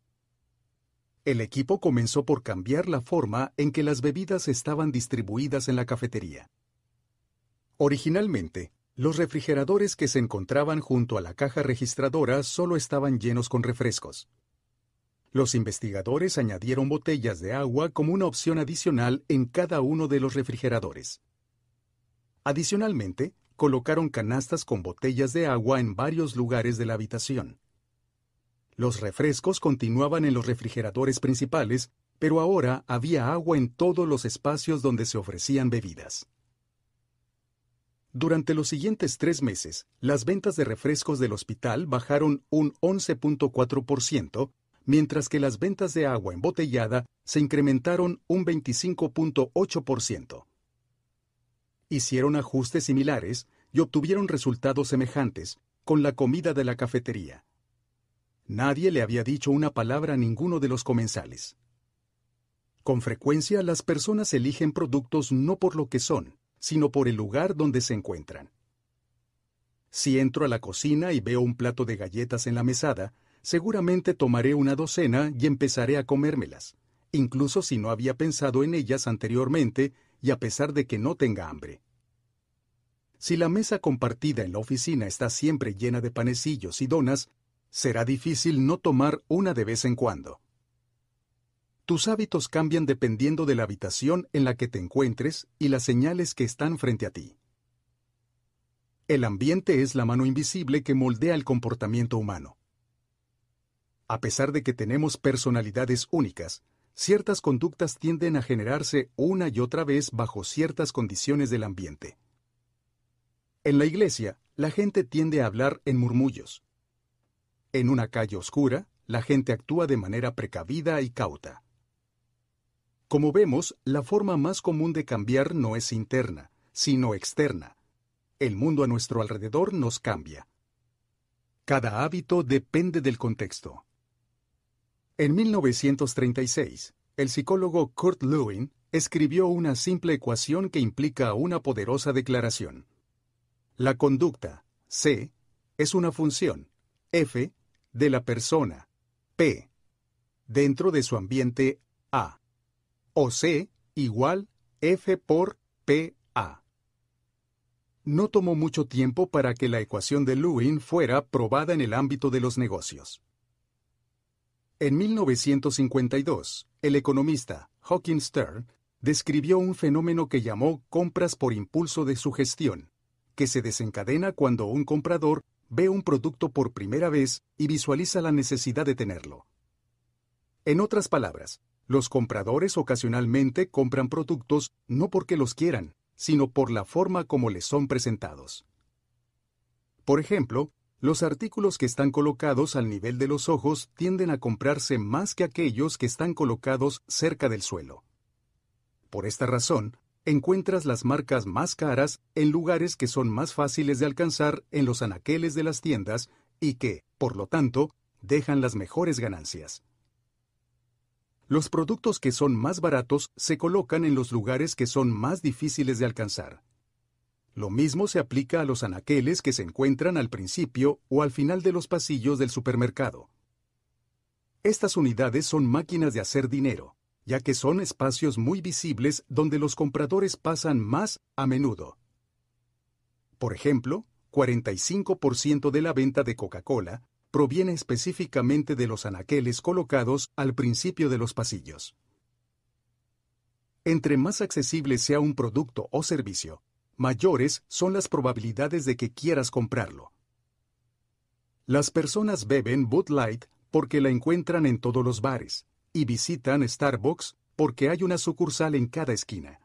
El equipo comenzó por cambiar la forma en que las bebidas estaban distribuidas en la cafetería. Originalmente, los refrigeradores que se encontraban junto a la caja registradora solo estaban llenos con refrescos. Los investigadores añadieron botellas de agua como una opción adicional en cada uno de los refrigeradores. Adicionalmente, colocaron canastas con botellas de agua en varios lugares de la habitación. Los refrescos continuaban en los refrigeradores principales, pero ahora había agua en todos los espacios donde se ofrecían bebidas. Durante los siguientes tres meses, las ventas de refrescos del hospital bajaron un 11.4%, mientras que las ventas de agua embotellada se incrementaron un 25.8%. Hicieron ajustes similares y obtuvieron resultados semejantes con la comida de la cafetería. Nadie le había dicho una palabra a ninguno de los comensales. Con frecuencia las personas eligen productos no por lo que son, sino por el lugar donde se encuentran. Si entro a la cocina y veo un plato de galletas en la mesada, seguramente tomaré una docena y empezaré a comérmelas, incluso si no había pensado en ellas anteriormente y a pesar de que no tenga hambre. Si la mesa compartida en la oficina está siempre llena de panecillos y donas, será difícil no tomar una de vez en cuando. Tus hábitos cambian dependiendo de la habitación en la que te encuentres y las señales que están frente a ti. El ambiente es la mano invisible que moldea el comportamiento humano. A pesar de que tenemos personalidades únicas, ciertas conductas tienden a generarse una y otra vez bajo ciertas condiciones del ambiente. En la iglesia, la gente tiende a hablar en murmullos. En una calle oscura, la gente actúa de manera precavida y cauta. Como vemos, la forma más común de cambiar no es interna, sino externa. El mundo a nuestro alrededor nos cambia. Cada hábito depende del contexto. En 1936, el psicólogo Kurt Lewin escribió una simple ecuación que implica una poderosa declaración. La conducta, C, es una función, F, de la persona, P, dentro de su ambiente, A, o C igual F por PA. No tomó mucho tiempo para que la ecuación de Lewin fuera probada en el ámbito de los negocios. En 1952, el economista Hawking Stern describió un fenómeno que llamó compras por impulso de sugestión, que se desencadena cuando un comprador ve un producto por primera vez y visualiza la necesidad de tenerlo. En otras palabras, los compradores ocasionalmente compran productos no porque los quieran, sino por la forma como les son presentados. Por ejemplo, los artículos que están colocados al nivel de los ojos tienden a comprarse más que aquellos que están colocados cerca del suelo. Por esta razón, encuentras las marcas más caras en lugares que son más fáciles de alcanzar en los anaqueles de las tiendas y que, por lo tanto, dejan las mejores ganancias. Los productos que son más baratos se colocan en los lugares que son más difíciles de alcanzar. Lo mismo se aplica a los anaqueles que se encuentran al principio o al final de los pasillos del supermercado. Estas unidades son máquinas de hacer dinero, ya que son espacios muy visibles donde los compradores pasan más a menudo. Por ejemplo, 45% de la venta de Coca-Cola proviene específicamente de los anaqueles colocados al principio de los pasillos. Entre más accesible sea un producto o servicio, mayores son las probabilidades de que quieras comprarlo. Las personas beben Bud Light porque la encuentran en todos los bares y visitan Starbucks porque hay una sucursal en cada esquina.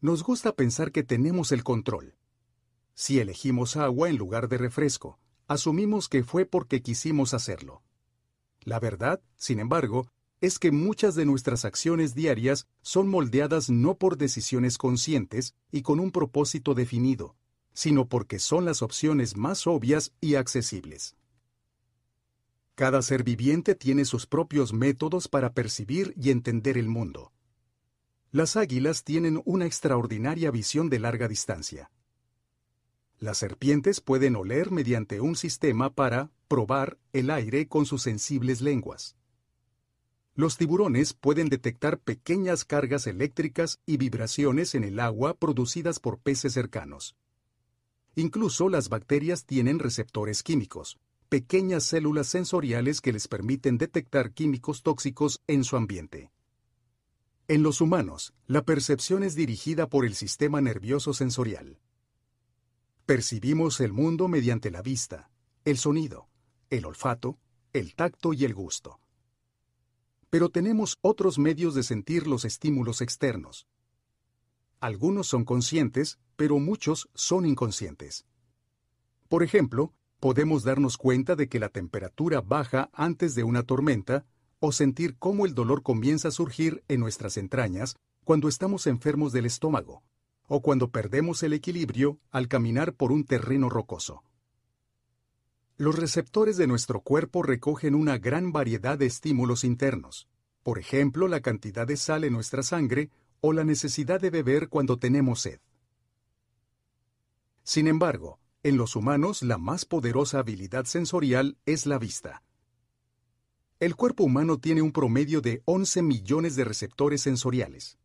Nos gusta pensar que tenemos el control. Si elegimos agua en lugar de refresco, asumimos que fue porque quisimos hacerlo. La verdad, sin embargo, es que muchas de nuestras acciones diarias son moldeadas no por decisiones conscientes y con un propósito definido, sino porque son las opciones más obvias y accesibles. Cada ser viviente tiene sus propios métodos para percibir y entender el mundo. Las águilas tienen una extraordinaria visión de larga distancia. Las serpientes pueden oler mediante un sistema para probar el aire con sus sensibles lenguas. Los tiburones pueden detectar pequeñas cargas eléctricas y vibraciones en el agua producidas por peces cercanos. Incluso las bacterias tienen receptores químicos, pequeñas células sensoriales que les permiten detectar químicos tóxicos en su ambiente. En los humanos, la percepción es dirigida por el sistema nervioso sensorial. Percibimos el mundo mediante la vista, el sonido, el olfato, el tacto y el gusto. Pero tenemos otros medios de sentir los estímulos externos. Algunos son conscientes, pero muchos son inconscientes. Por ejemplo, podemos darnos cuenta de que la temperatura baja antes de una tormenta o sentir cómo el dolor comienza a surgir en nuestras entrañas cuando estamos enfermos del estómago o cuando perdemos el equilibrio al caminar por un terreno rocoso. Los receptores de nuestro cuerpo recogen una gran variedad de estímulos internos, por ejemplo la cantidad de sal en nuestra sangre o la necesidad de beber cuando tenemos sed. Sin embargo, en los humanos la más poderosa habilidad sensorial es la vista. El cuerpo humano tiene un promedio de 11 millones de receptores sensoriales.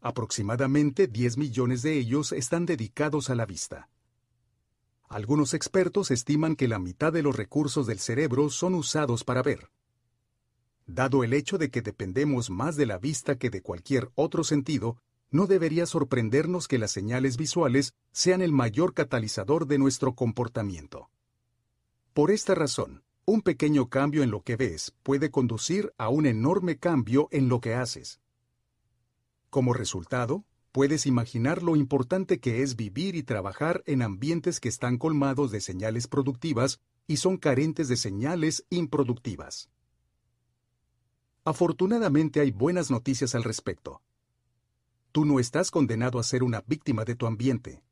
Aproximadamente 10 millones de ellos están dedicados a la vista. Algunos expertos estiman que la mitad de los recursos del cerebro son usados para ver. Dado el hecho de que dependemos más de la vista que de cualquier otro sentido, no debería sorprendernos que las señales visuales sean el mayor catalizador de nuestro comportamiento. Por esta razón, un pequeño cambio en lo que ves puede conducir a un enorme cambio en lo que haces. Como resultado, puedes imaginar lo importante que es vivir y trabajar en ambientes que están colmados de señales productivas y son carentes de señales improductivas. Afortunadamente hay buenas noticias al respecto. Tú no estás condenado a ser una víctima de tu ambiente.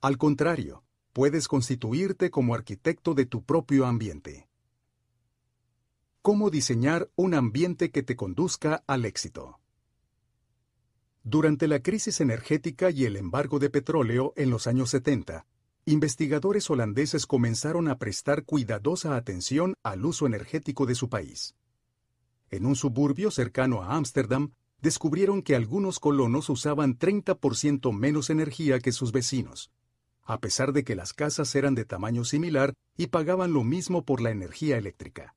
Al contrario, puedes constituirte como arquitecto de tu propio ambiente. ¿Cómo diseñar un ambiente que te conduzca al éxito? Durante la crisis energética y el embargo de petróleo en los años 70, investigadores holandeses comenzaron a prestar cuidadosa atención al uso energético de su país. En un suburbio cercano a Ámsterdam, descubrieron que algunos colonos usaban 30% menos energía que sus vecinos, a pesar de que las casas eran de tamaño similar y pagaban lo mismo por la energía eléctrica.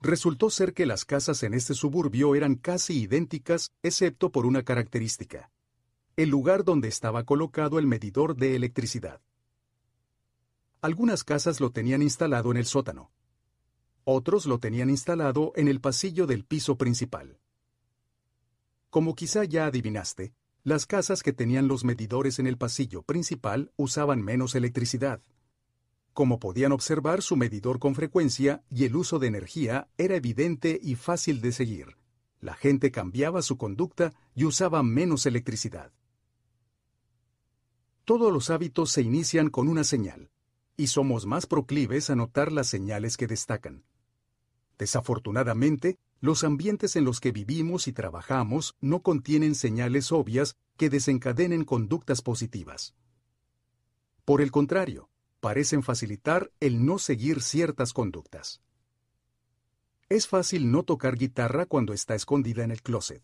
Resultó ser que las casas en este suburbio eran casi idénticas excepto por una característica, el lugar donde estaba colocado el medidor de electricidad. Algunas casas lo tenían instalado en el sótano. Otros lo tenían instalado en el pasillo del piso principal. Como quizá ya adivinaste, las casas que tenían los medidores en el pasillo principal usaban menos electricidad. Como podían observar su medidor con frecuencia y el uso de energía era evidente y fácil de seguir. La gente cambiaba su conducta y usaba menos electricidad. Todos los hábitos se inician con una señal, y somos más proclives a notar las señales que destacan. Desafortunadamente, los ambientes en los que vivimos y trabajamos no contienen señales obvias que desencadenen conductas positivas. Por el contrario, parecen facilitar el no seguir ciertas conductas. Es fácil no tocar guitarra cuando está escondida en el closet.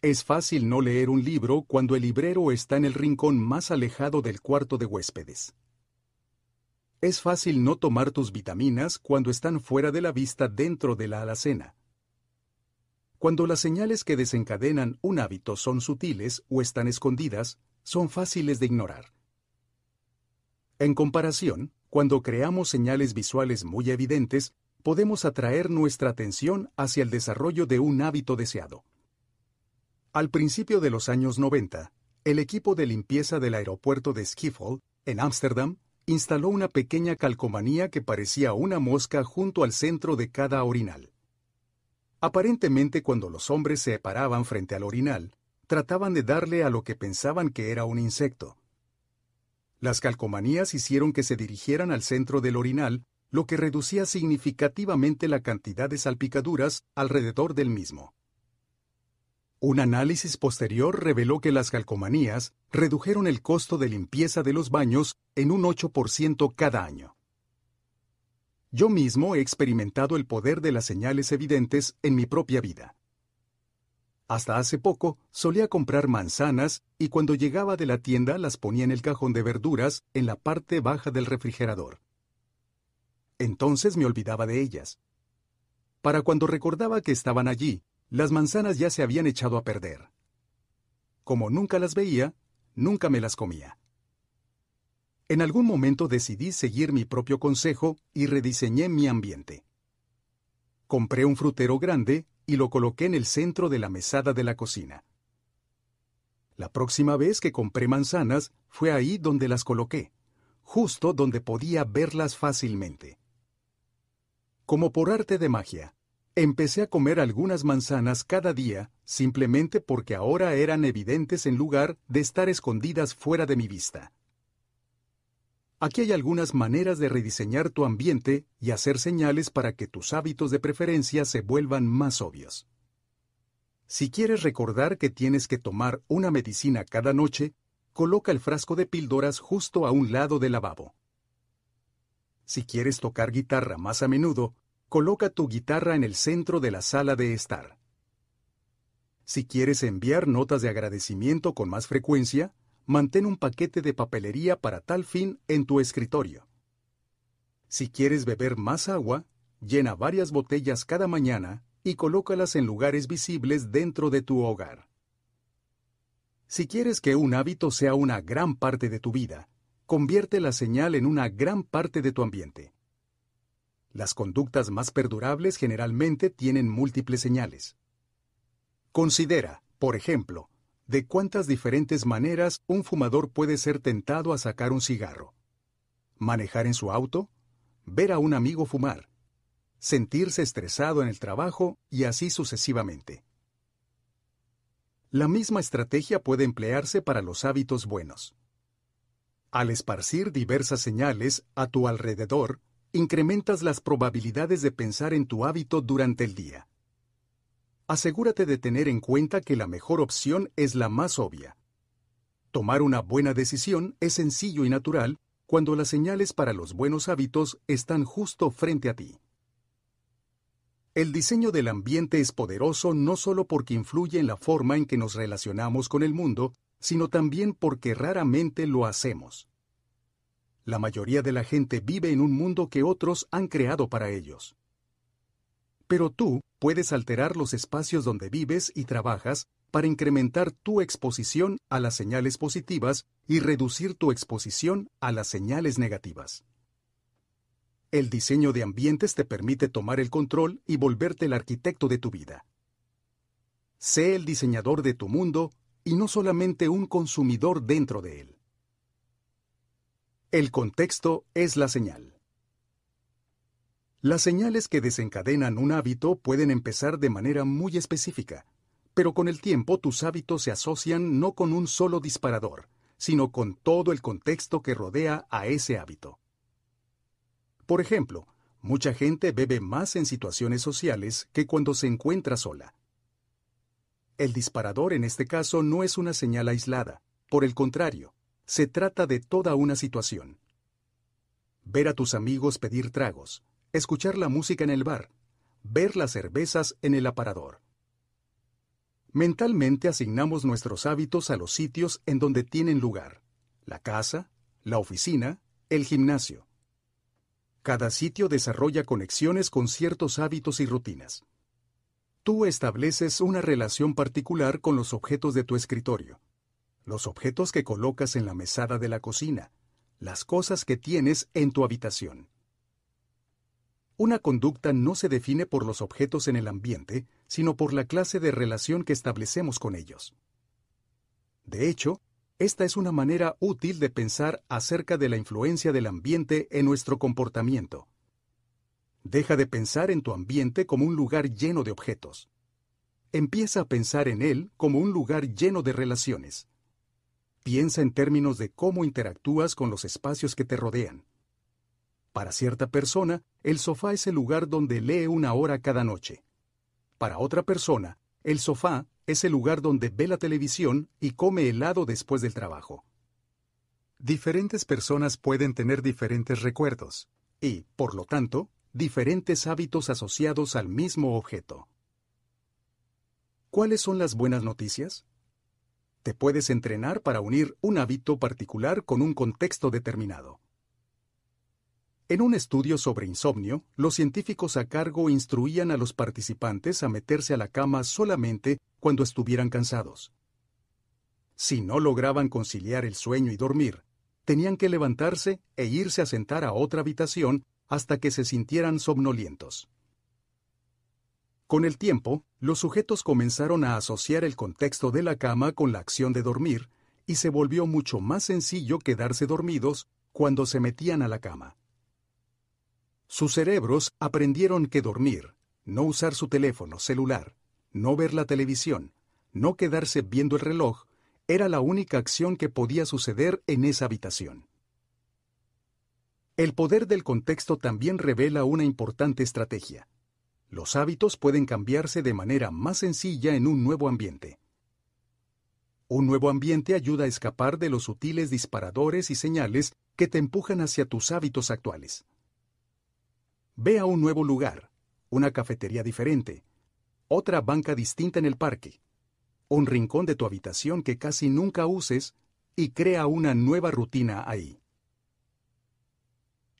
Es fácil no leer un libro cuando el librero está en el rincón más alejado del cuarto de huéspedes. Es fácil no tomar tus vitaminas cuando están fuera de la vista dentro de la alacena. Cuando las señales que desencadenan un hábito son sutiles o están escondidas, son fáciles de ignorar. En comparación, cuando creamos señales visuales muy evidentes, podemos atraer nuestra atención hacia el desarrollo de un hábito deseado. Al principio de los años 90, el equipo de limpieza del aeropuerto de Schiphol, en Ámsterdam, instaló una pequeña calcomanía que parecía una mosca junto al centro de cada orinal. Aparentemente cuando los hombres se paraban frente al orinal, trataban de darle a lo que pensaban que era un insecto. Las calcomanías hicieron que se dirigieran al centro del orinal, lo que reducía significativamente la cantidad de salpicaduras alrededor del mismo. Un análisis posterior reveló que las calcomanías redujeron el costo de limpieza de los baños en un 8% cada año. Yo mismo he experimentado el poder de las señales evidentes en mi propia vida. Hasta hace poco solía comprar manzanas y cuando llegaba de la tienda las ponía en el cajón de verduras en la parte baja del refrigerador. Entonces me olvidaba de ellas. Para cuando recordaba que estaban allí, las manzanas ya se habían echado a perder. Como nunca las veía, nunca me las comía. En algún momento decidí seguir mi propio consejo y rediseñé mi ambiente. Compré un frutero grande y lo coloqué en el centro de la mesada de la cocina. La próxima vez que compré manzanas fue ahí donde las coloqué, justo donde podía verlas fácilmente. Como por arte de magia, empecé a comer algunas manzanas cada día simplemente porque ahora eran evidentes en lugar de estar escondidas fuera de mi vista. Aquí hay algunas maneras de rediseñar tu ambiente y hacer señales para que tus hábitos de preferencia se vuelvan más obvios. Si quieres recordar que tienes que tomar una medicina cada noche, coloca el frasco de píldoras justo a un lado del lavabo. Si quieres tocar guitarra más a menudo, coloca tu guitarra en el centro de la sala de estar. Si quieres enviar notas de agradecimiento con más frecuencia, mantén un paquete de papelería para tal fin en tu escritorio. Si quieres beber más agua, llena varias botellas cada mañana y colócalas en lugares visibles dentro de tu hogar. Si quieres que un hábito sea una gran parte de tu vida, convierte la señal en una gran parte de tu ambiente. Las conductas más perdurables generalmente tienen múltiples señales. Considera, por ejemplo, de cuántas diferentes maneras un fumador puede ser tentado a sacar un cigarro. Manejar en su auto, ver a un amigo fumar, sentirse estresado en el trabajo y así sucesivamente. La misma estrategia puede emplearse para los hábitos buenos. Al esparcir diversas señales a tu alrededor, incrementas las probabilidades de pensar en tu hábito durante el día asegúrate de tener en cuenta que la mejor opción es la más obvia. Tomar una buena decisión es sencillo y natural cuando las señales para los buenos hábitos están justo frente a ti. El diseño del ambiente es poderoso no solo porque influye en la forma en que nos relacionamos con el mundo, sino también porque raramente lo hacemos. La mayoría de la gente vive en un mundo que otros han creado para ellos. Pero tú puedes alterar los espacios donde vives y trabajas para incrementar tu exposición a las señales positivas y reducir tu exposición a las señales negativas. El diseño de ambientes te permite tomar el control y volverte el arquitecto de tu vida. Sé el diseñador de tu mundo y no solamente un consumidor dentro de él. El contexto es la señal. Las señales que desencadenan un hábito pueden empezar de manera muy específica, pero con el tiempo tus hábitos se asocian no con un solo disparador, sino con todo el contexto que rodea a ese hábito. Por ejemplo, mucha gente bebe más en situaciones sociales que cuando se encuentra sola. El disparador en este caso no es una señal aislada, por el contrario, se trata de toda una situación. Ver a tus amigos pedir tragos, escuchar la música en el bar, ver las cervezas en el aparador. Mentalmente asignamos nuestros hábitos a los sitios en donde tienen lugar, la casa, la oficina, el gimnasio. Cada sitio desarrolla conexiones con ciertos hábitos y rutinas. Tú estableces una relación particular con los objetos de tu escritorio, los objetos que colocas en la mesada de la cocina, las cosas que tienes en tu habitación. Una conducta no se define por los objetos en el ambiente, sino por la clase de relación que establecemos con ellos. De hecho, esta es una manera útil de pensar acerca de la influencia del ambiente en nuestro comportamiento. Deja de pensar en tu ambiente como un lugar lleno de objetos. Empieza a pensar en él como un lugar lleno de relaciones. Piensa en términos de cómo interactúas con los espacios que te rodean. Para cierta persona, el sofá es el lugar donde lee una hora cada noche. Para otra persona, el sofá es el lugar donde ve la televisión y come helado después del trabajo. Diferentes personas pueden tener diferentes recuerdos y, por lo tanto, diferentes hábitos asociados al mismo objeto. ¿Cuáles son las buenas noticias? Te puedes entrenar para unir un hábito particular con un contexto determinado. En un estudio sobre insomnio, los científicos a cargo instruían a los participantes a meterse a la cama solamente cuando estuvieran cansados. Si no lograban conciliar el sueño y dormir, tenían que levantarse e irse a sentar a otra habitación hasta que se sintieran somnolientos. Con el tiempo, los sujetos comenzaron a asociar el contexto de la cama con la acción de dormir, y se volvió mucho más sencillo quedarse dormidos cuando se metían a la cama. Sus cerebros aprendieron que dormir, no usar su teléfono celular, no ver la televisión, no quedarse viendo el reloj, era la única acción que podía suceder en esa habitación. El poder del contexto también revela una importante estrategia. Los hábitos pueden cambiarse de manera más sencilla en un nuevo ambiente. Un nuevo ambiente ayuda a escapar de los sutiles disparadores y señales que te empujan hacia tus hábitos actuales. Ve a un nuevo lugar, una cafetería diferente, otra banca distinta en el parque, un rincón de tu habitación que casi nunca uses y crea una nueva rutina ahí.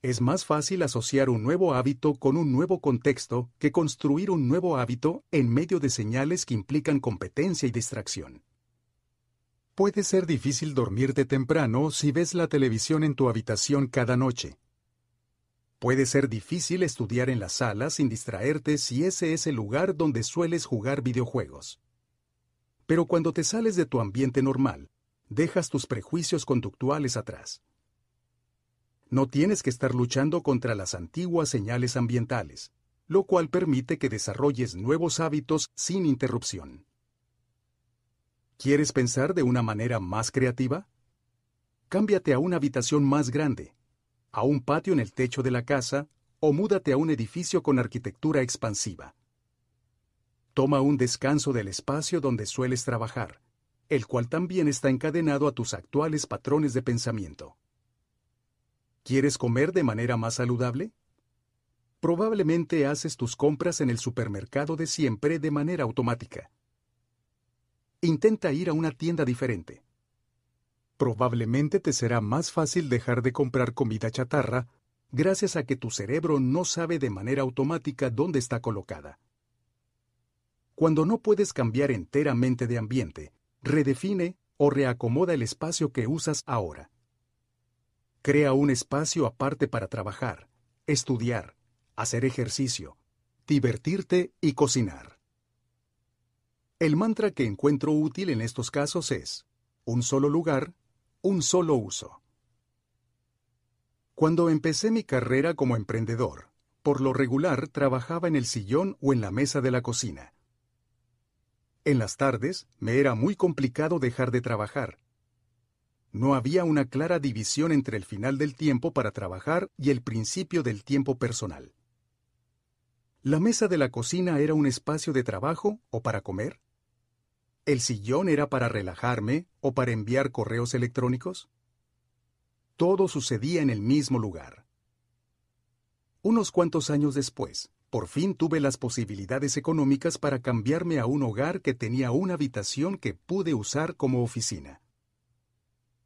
Es más fácil asociar un nuevo hábito con un nuevo contexto que construir un nuevo hábito en medio de señales que implican competencia y distracción. Puede ser difícil dormirte temprano si ves la televisión en tu habitación cada noche. Puede ser difícil estudiar en la sala sin distraerte si ese es el lugar donde sueles jugar videojuegos. Pero cuando te sales de tu ambiente normal, dejas tus prejuicios conductuales atrás. No tienes que estar luchando contra las antiguas señales ambientales, lo cual permite que desarrolles nuevos hábitos sin interrupción. ¿Quieres pensar de una manera más creativa? Cámbiate a una habitación más grande, a un patio en el techo de la casa o múdate a un edificio con arquitectura expansiva. Toma un descanso del espacio donde sueles trabajar, el cual también está encadenado a tus actuales patrones de pensamiento. ¿Quieres comer de manera más saludable? Probablemente haces tus compras en el supermercado de siempre de manera automática. Intenta ir a una tienda diferente. Probablemente te será más fácil dejar de comprar comida chatarra gracias a que tu cerebro no sabe de manera automática dónde está colocada. Cuando no puedes cambiar enteramente de ambiente, redefine o reacomoda el espacio que usas ahora. Crea un espacio aparte para trabajar, estudiar, hacer ejercicio, divertirte y cocinar. El mantra que encuentro útil en estos casos es, un solo lugar, un solo uso. Cuando empecé mi carrera como emprendedor, por lo regular trabajaba en el sillón o en la mesa de la cocina. En las tardes me era muy complicado dejar de trabajar, no había una clara división entre el final del tiempo para trabajar y el principio del tiempo personal. ¿La mesa de la cocina era un espacio de trabajo o para comer? ¿El sillón era para relajarme o para enviar correos electrónicos? Todo sucedía en el mismo lugar. Unos cuantos años después, por fin tuve las posibilidades económicas para cambiarme a un hogar que tenía una habitación que pude usar como oficina.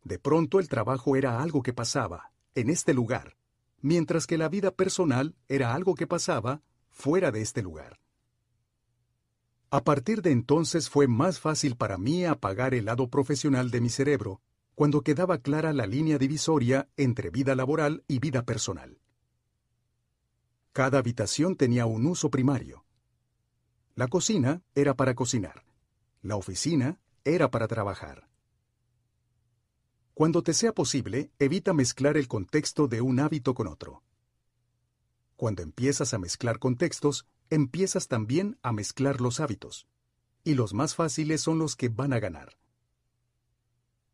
De pronto el trabajo era algo que pasaba, en este lugar, mientras que la vida personal era algo que pasaba fuera de este lugar. A partir de entonces fue más fácil para mí apagar el lado profesional de mi cerebro, cuando quedaba clara la línea divisoria entre vida laboral y vida personal. Cada habitación tenía un uso primario. La cocina era para cocinar. La oficina era para trabajar. Cuando te sea posible, evita mezclar el contexto de un hábito con otro. Cuando empiezas a mezclar contextos, empiezas también a mezclar los hábitos. Y los más fáciles son los que van a ganar.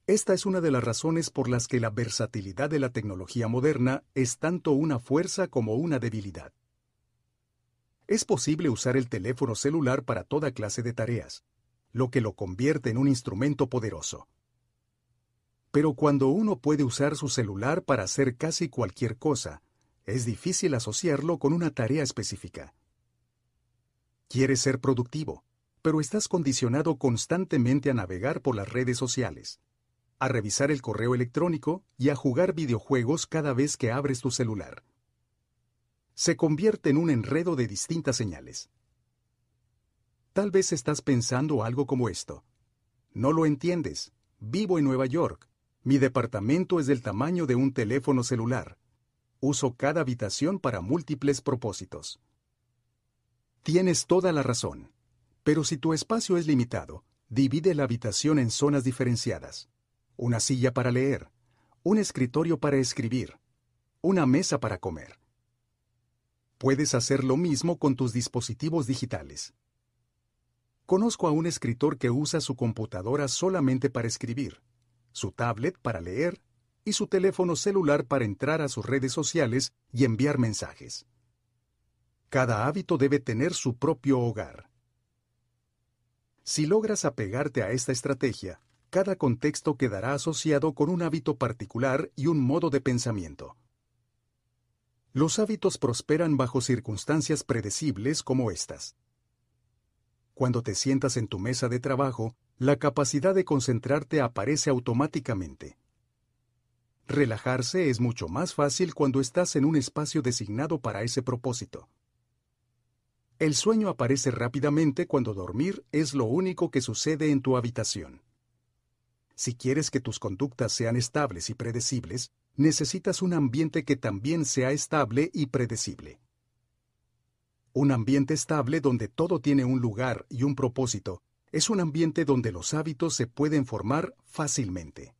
Esta es una de las razones por las que la versatilidad de la tecnología moderna es tanto una fuerza como una debilidad. Es posible usar el teléfono celular para toda clase de tareas, lo que lo convierte en un instrumento poderoso. Pero cuando uno puede usar su celular para hacer casi cualquier cosa, es difícil asociarlo con una tarea específica. Quieres ser productivo, pero estás condicionado constantemente a navegar por las redes sociales, a revisar el correo electrónico y a jugar videojuegos cada vez que abres tu celular. Se convierte en un enredo de distintas señales. Tal vez estás pensando algo como esto. No lo entiendes. Vivo en Nueva York. Mi departamento es del tamaño de un teléfono celular. Uso cada habitación para múltiples propósitos. Tienes toda la razón. Pero si tu espacio es limitado, divide la habitación en zonas diferenciadas. Una silla para leer, un escritorio para escribir, una mesa para comer. Puedes hacer lo mismo con tus dispositivos digitales. Conozco a un escritor que usa su computadora solamente para escribir, su tablet para leer y su teléfono celular para entrar a sus redes sociales y enviar mensajes. Cada hábito debe tener su propio hogar. Si logras apegarte a esta estrategia, cada contexto quedará asociado con un hábito particular y un modo de pensamiento. Los hábitos prosperan bajo circunstancias predecibles como estas. Cuando te sientas en tu mesa de trabajo, la capacidad de concentrarte aparece automáticamente. Relajarse es mucho más fácil cuando estás en un espacio designado para ese propósito. El sueño aparece rápidamente cuando dormir es lo único que sucede en tu habitación. Si quieres que tus conductas sean estables y predecibles, necesitas un ambiente que también sea estable y predecible. Un ambiente estable donde todo tiene un lugar y un propósito es un ambiente donde los hábitos se pueden formar fácilmente.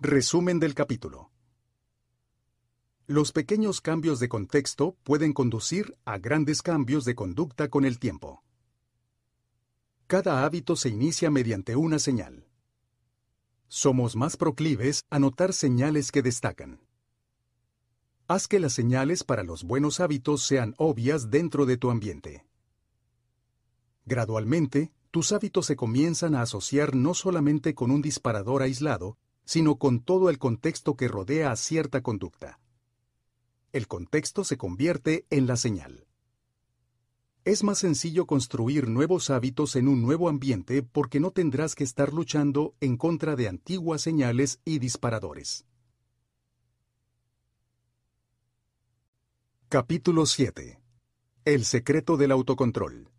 Resumen del capítulo. Los pequeños cambios de contexto pueden conducir a grandes cambios de conducta con el tiempo. Cada hábito se inicia mediante una señal. Somos más proclives a notar señales que destacan. Haz que las señales para los buenos hábitos sean obvias dentro de tu ambiente. Gradualmente, tus hábitos se comienzan a asociar no solamente con un disparador aislado, sino con todo el contexto que rodea a cierta conducta. El contexto se convierte en la señal. Es más sencillo construir nuevos hábitos en un nuevo ambiente porque no tendrás que estar luchando en contra de antiguas señales y disparadores. Capítulo 7. El secreto del autocontrol.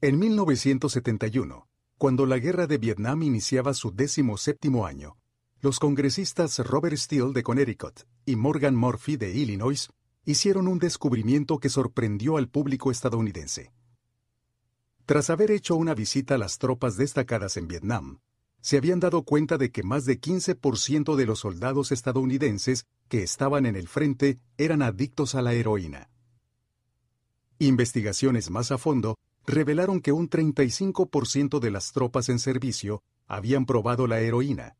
En 1971, cuando la guerra de Vietnam iniciaba su décimo séptimo año, los congresistas Robert Steele de Connecticut y Morgan Murphy de Illinois hicieron un descubrimiento que sorprendió al público estadounidense. Tras haber hecho una visita a las tropas destacadas en Vietnam, se habían dado cuenta de que más de 15% de los soldados estadounidenses que estaban en el frente eran adictos a la heroína. Investigaciones más a fondo revelaron que un 35% de las tropas en servicio habían probado la heroína,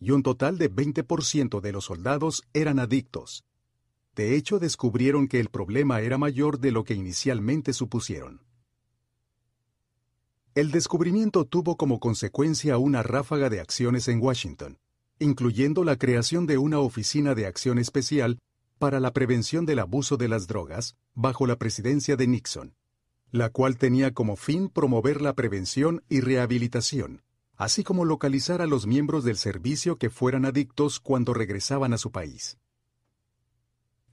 y un total de 20% de los soldados eran adictos. De hecho, descubrieron que el problema era mayor de lo que inicialmente supusieron. El descubrimiento tuvo como consecuencia una ráfaga de acciones en Washington, incluyendo la creación de una oficina de acción especial para la prevención del abuso de las drogas bajo la presidencia de Nixon, la cual tenía como fin promover la prevención y rehabilitación, así como localizar a los miembros del servicio que fueran adictos cuando regresaban a su país.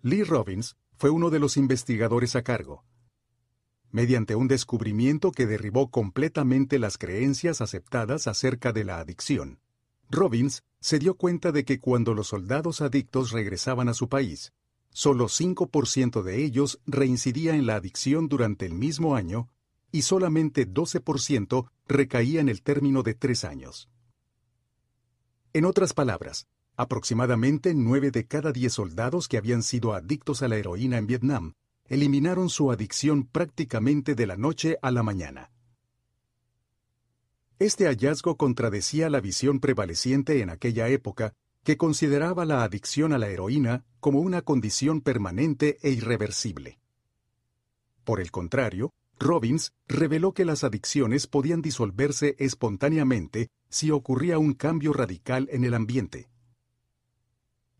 Lee Robbins fue uno de los investigadores a cargo, mediante un descubrimiento que derribó completamente las creencias aceptadas acerca de la adicción. Robbins se dio cuenta de que cuando los soldados adictos regresaban a su país, solo 5% de ellos reincidía en la adicción durante el mismo año y solamente 12% recaía en el término de tres años. En otras palabras, aproximadamente 9 de cada 10 soldados que habían sido adictos a la heroína en Vietnam eliminaron su adicción prácticamente de la noche a la mañana. Este hallazgo contradecía la visión prevaleciente en aquella época, que consideraba la adicción a la heroína como una condición permanente e irreversible. Por el contrario, Robbins reveló que las adicciones podían disolverse espontáneamente si ocurría un cambio radical en el ambiente.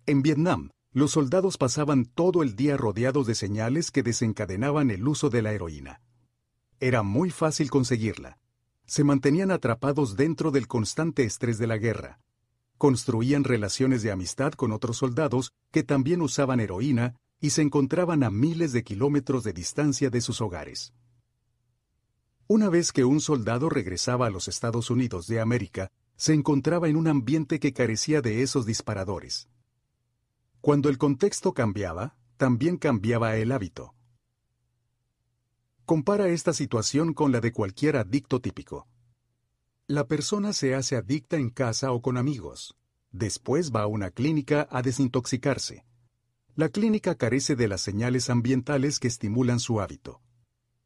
En Vietnam, los soldados pasaban todo el día rodeados de señales que desencadenaban el uso de la heroína. Era muy fácil conseguirla. Se mantenían atrapados dentro del constante estrés de la guerra. Construían relaciones de amistad con otros soldados que también usaban heroína y se encontraban a miles de kilómetros de distancia de sus hogares. Una vez que un soldado regresaba a los Estados Unidos de América, se encontraba en un ambiente que carecía de esos disparadores. Cuando el contexto cambiaba, también cambiaba el hábito. Compara esta situación con la de cualquier adicto típico. La persona se hace adicta en casa o con amigos. Después va a una clínica a desintoxicarse. La clínica carece de las señales ambientales que estimulan su hábito.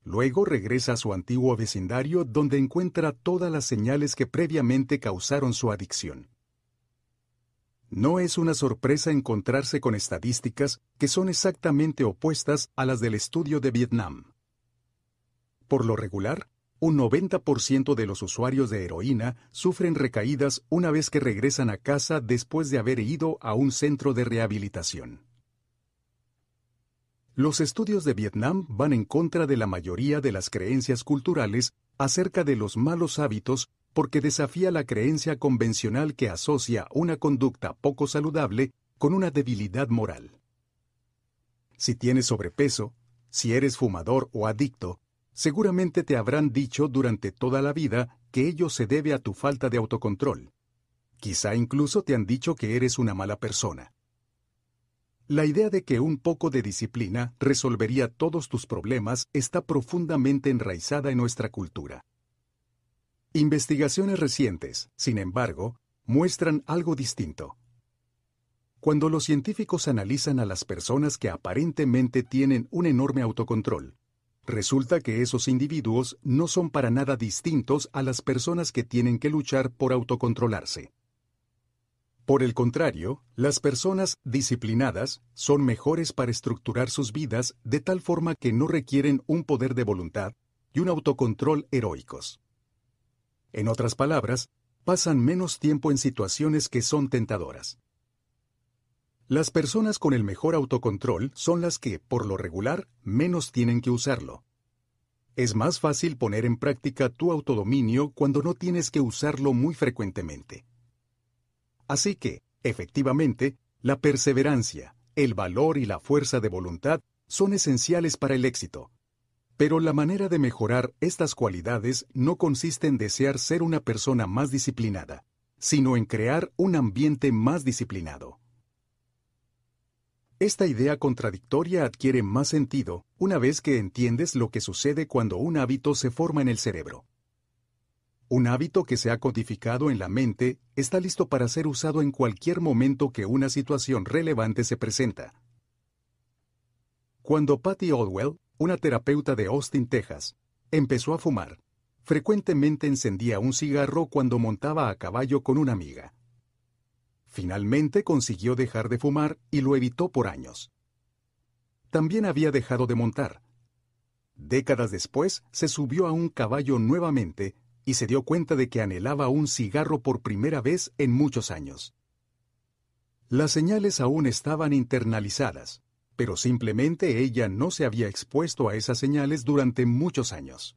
Luego regresa a su antiguo vecindario donde encuentra todas las señales que previamente causaron su adicción. No es una sorpresa encontrarse con estadísticas que son exactamente opuestas a las del estudio de Vietnam. Por lo regular, un 90% de los usuarios de heroína sufren recaídas una vez que regresan a casa después de haber ido a un centro de rehabilitación. Los estudios de Vietnam van en contra de la mayoría de las creencias culturales acerca de los malos hábitos porque desafía la creencia convencional que asocia una conducta poco saludable con una debilidad moral. Si tienes sobrepeso, si eres fumador o adicto, seguramente te habrán dicho durante toda la vida que ello se debe a tu falta de autocontrol. Quizá incluso te han dicho que eres una mala persona. La idea de que un poco de disciplina resolvería todos tus problemas está profundamente enraizada en nuestra cultura. Investigaciones recientes, sin embargo, muestran algo distinto. Cuando los científicos analizan a las personas que aparentemente tienen un enorme autocontrol, resulta que esos individuos no son para nada distintos a las personas que tienen que luchar por autocontrolarse. Por el contrario, las personas disciplinadas son mejores para estructurar sus vidas de tal forma que no requieren un poder de voluntad y un autocontrol heroicos. En otras palabras, pasan menos tiempo en situaciones que son tentadoras. Las personas con el mejor autocontrol son las que, por lo regular, menos tienen que usarlo. Es más fácil poner en práctica tu autodominio cuando no tienes que usarlo muy frecuentemente. Así que, efectivamente, la perseverancia, el valor y la fuerza de voluntad son esenciales para el éxito. Pero la manera de mejorar estas cualidades no consiste en desear ser una persona más disciplinada, sino en crear un ambiente más disciplinado. Esta idea contradictoria adquiere más sentido una vez que entiendes lo que sucede cuando un hábito se forma en el cerebro. Un hábito que se ha codificado en la mente está listo para ser usado en cualquier momento que una situación relevante se presenta. Cuando Patty Odwell, una terapeuta de Austin, Texas, empezó a fumar, frecuentemente encendía un cigarro cuando montaba a caballo con una amiga. Finalmente consiguió dejar de fumar y lo evitó por años. También había dejado de montar. Décadas después se subió a un caballo nuevamente y se dio cuenta de que anhelaba un cigarro por primera vez en muchos años. Las señales aún estaban internalizadas, pero simplemente ella no se había expuesto a esas señales durante muchos años.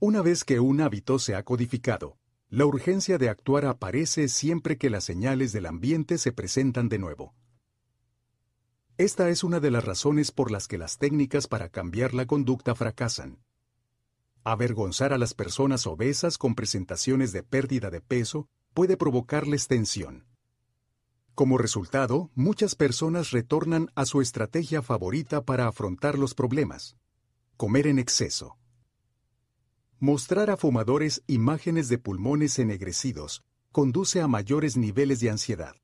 Una vez que un hábito se ha codificado, la urgencia de actuar aparece siempre que las señales del ambiente se presentan de nuevo. Esta es una de las razones por las que las técnicas para cambiar la conducta fracasan. Avergonzar a las personas obesas con presentaciones de pérdida de peso puede provocarles tensión. Como resultado, muchas personas retornan a su estrategia favorita para afrontar los problemas, comer en exceso. Mostrar a fumadores imágenes de pulmones ennegrecidos conduce a mayores niveles de ansiedad,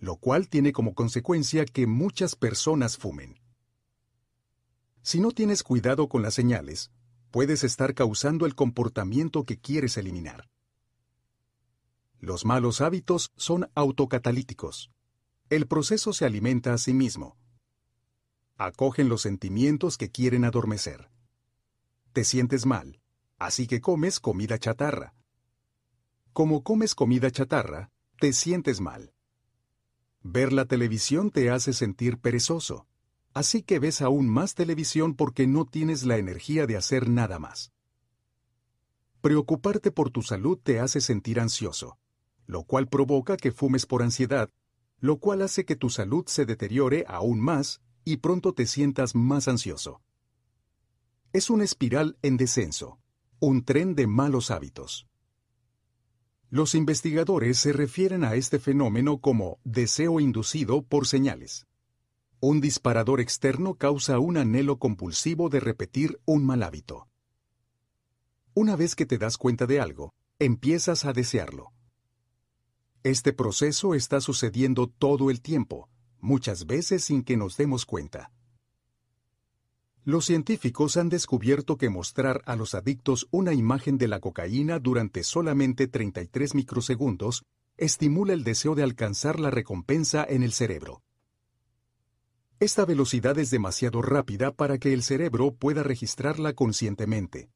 lo cual tiene como consecuencia que muchas personas fumen. Si no tienes cuidado con las señales, puedes estar causando el comportamiento que quieres eliminar. Los malos hábitos son autocatalíticos. El proceso se alimenta a sí mismo. Acogen los sentimientos que quieren adormecer. Te sientes mal, así que comes comida chatarra. Como comes comida chatarra, te sientes mal. Ver la televisión te hace sentir perezoso. Así que ves aún más televisión porque no tienes la energía de hacer nada más. Preocuparte por tu salud te hace sentir ansioso, lo cual provoca que fumes por ansiedad, lo cual hace que tu salud se deteriore aún más y pronto te sientas más ansioso. Es una espiral en descenso, un tren de malos hábitos. Los investigadores se refieren a este fenómeno como deseo inducido por señales. Un disparador externo causa un anhelo compulsivo de repetir un mal hábito. Una vez que te das cuenta de algo, empiezas a desearlo. Este proceso está sucediendo todo el tiempo, muchas veces sin que nos demos cuenta. Los científicos han descubierto que mostrar a los adictos una imagen de la cocaína durante solamente 33 microsegundos estimula el deseo de alcanzar la recompensa en el cerebro. Esta velocidad es demasiado rápida para que el cerebro pueda registrarla conscientemente.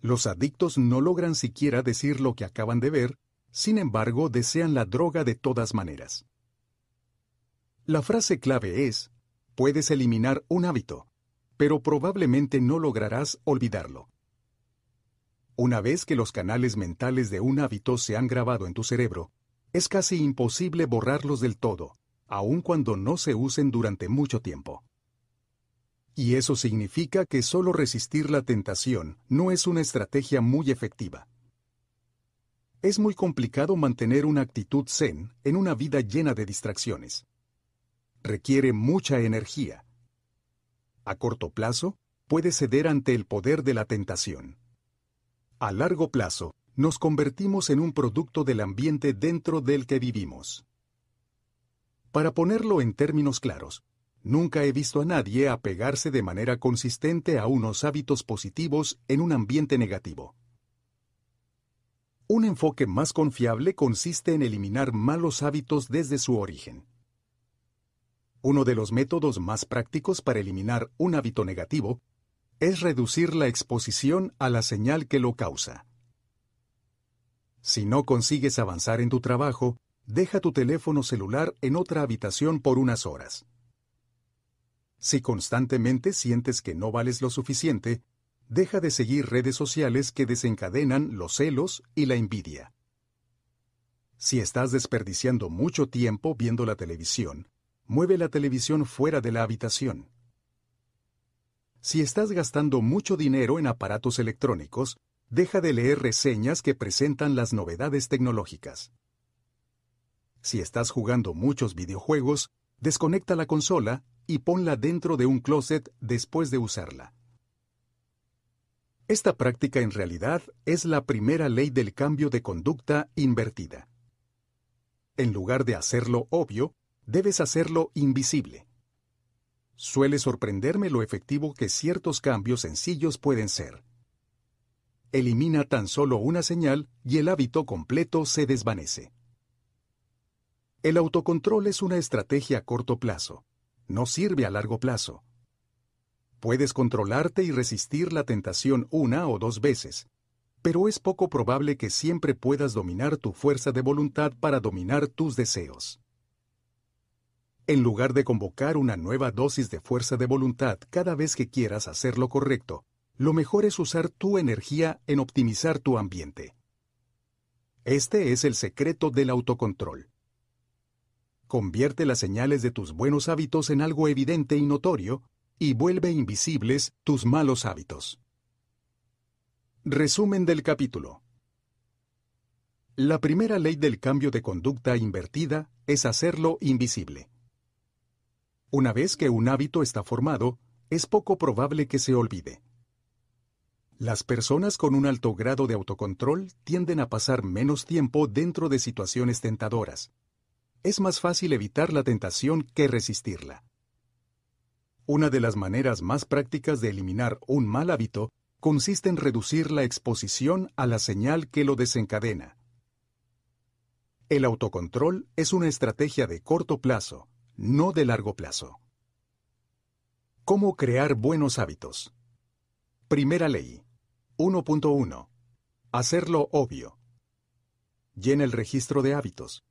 Los adictos no logran siquiera decir lo que acaban de ver, sin embargo desean la droga de todas maneras. La frase clave es, puedes eliminar un hábito, pero probablemente no lograrás olvidarlo. Una vez que los canales mentales de un hábito se han grabado en tu cerebro, es casi imposible borrarlos del todo, aun cuando no se usen durante mucho tiempo. Y eso significa que solo resistir la tentación no es una estrategia muy efectiva. Es muy complicado mantener una actitud zen en una vida llena de distracciones. Requiere mucha energía. A corto plazo, puede ceder ante el poder de la tentación. A largo plazo, nos convertimos en un producto del ambiente dentro del que vivimos. Para ponerlo en términos claros, nunca he visto a nadie apegarse de manera consistente a unos hábitos positivos en un ambiente negativo. Un enfoque más confiable consiste en eliminar malos hábitos desde su origen. Uno de los métodos más prácticos para eliminar un hábito negativo es reducir la exposición a la señal que lo causa. Si no consigues avanzar en tu trabajo, deja tu teléfono celular en otra habitación por unas horas. Si constantemente sientes que no vales lo suficiente, deja de seguir redes sociales que desencadenan los celos y la envidia. Si estás desperdiciando mucho tiempo viendo la televisión, mueve la televisión fuera de la habitación. Si estás gastando mucho dinero en aparatos electrónicos, deja de leer reseñas que presentan las novedades tecnológicas. Si estás jugando muchos videojuegos, desconecta la consola y ponla dentro de un closet después de usarla. Esta práctica en realidad es la primera ley del cambio de conducta invertida. En lugar de hacerlo obvio, debes hacerlo invisible. Suele sorprenderme lo efectivo que ciertos cambios sencillos pueden ser. Elimina tan solo una señal y el hábito completo se desvanece. El autocontrol es una estrategia a corto plazo. No sirve a largo plazo. Puedes controlarte y resistir la tentación una o dos veces, pero es poco probable que siempre puedas dominar tu fuerza de voluntad para dominar tus deseos. En lugar de convocar una nueva dosis de fuerza de voluntad cada vez que quieras hacer lo correcto, lo mejor es usar tu energía en optimizar tu ambiente. Este es el secreto del autocontrol. Convierte las señales de tus buenos hábitos en algo evidente y notorio, y vuelve invisibles tus malos hábitos. Resumen del capítulo. La primera ley del cambio de conducta invertida es hacerlo invisible. Una vez que un hábito está formado, es poco probable que se olvide. Las personas con un alto grado de autocontrol tienden a pasar menos tiempo dentro de situaciones tentadoras, es más fácil evitar la tentación que resistirla. Una de las maneras más prácticas de eliminar un mal hábito consiste en reducir la exposición a la señal que lo desencadena. El autocontrol es una estrategia de corto plazo, no de largo plazo. ¿Cómo crear buenos hábitos? Primera ley. 1.1. Hacerlo obvio. Llena el registro de hábitos.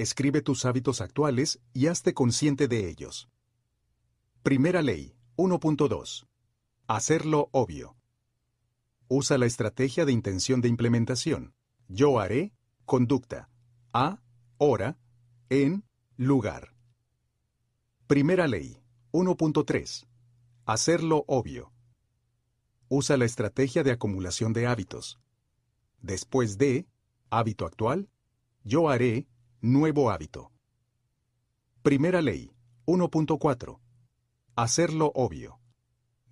Escribe tus hábitos actuales y hazte consciente de ellos. Primera ley, 1.2. Hacerlo obvio. Usa la estrategia de intención de implementación. Yo haré, conducta. A, hora, en, lugar. Primera ley, 1.3. Hacerlo obvio. Usa la estrategia de acumulación de hábitos. Después de, hábito actual, yo haré, nuevo hábito. Primera ley, 1.4. Hacerlo obvio.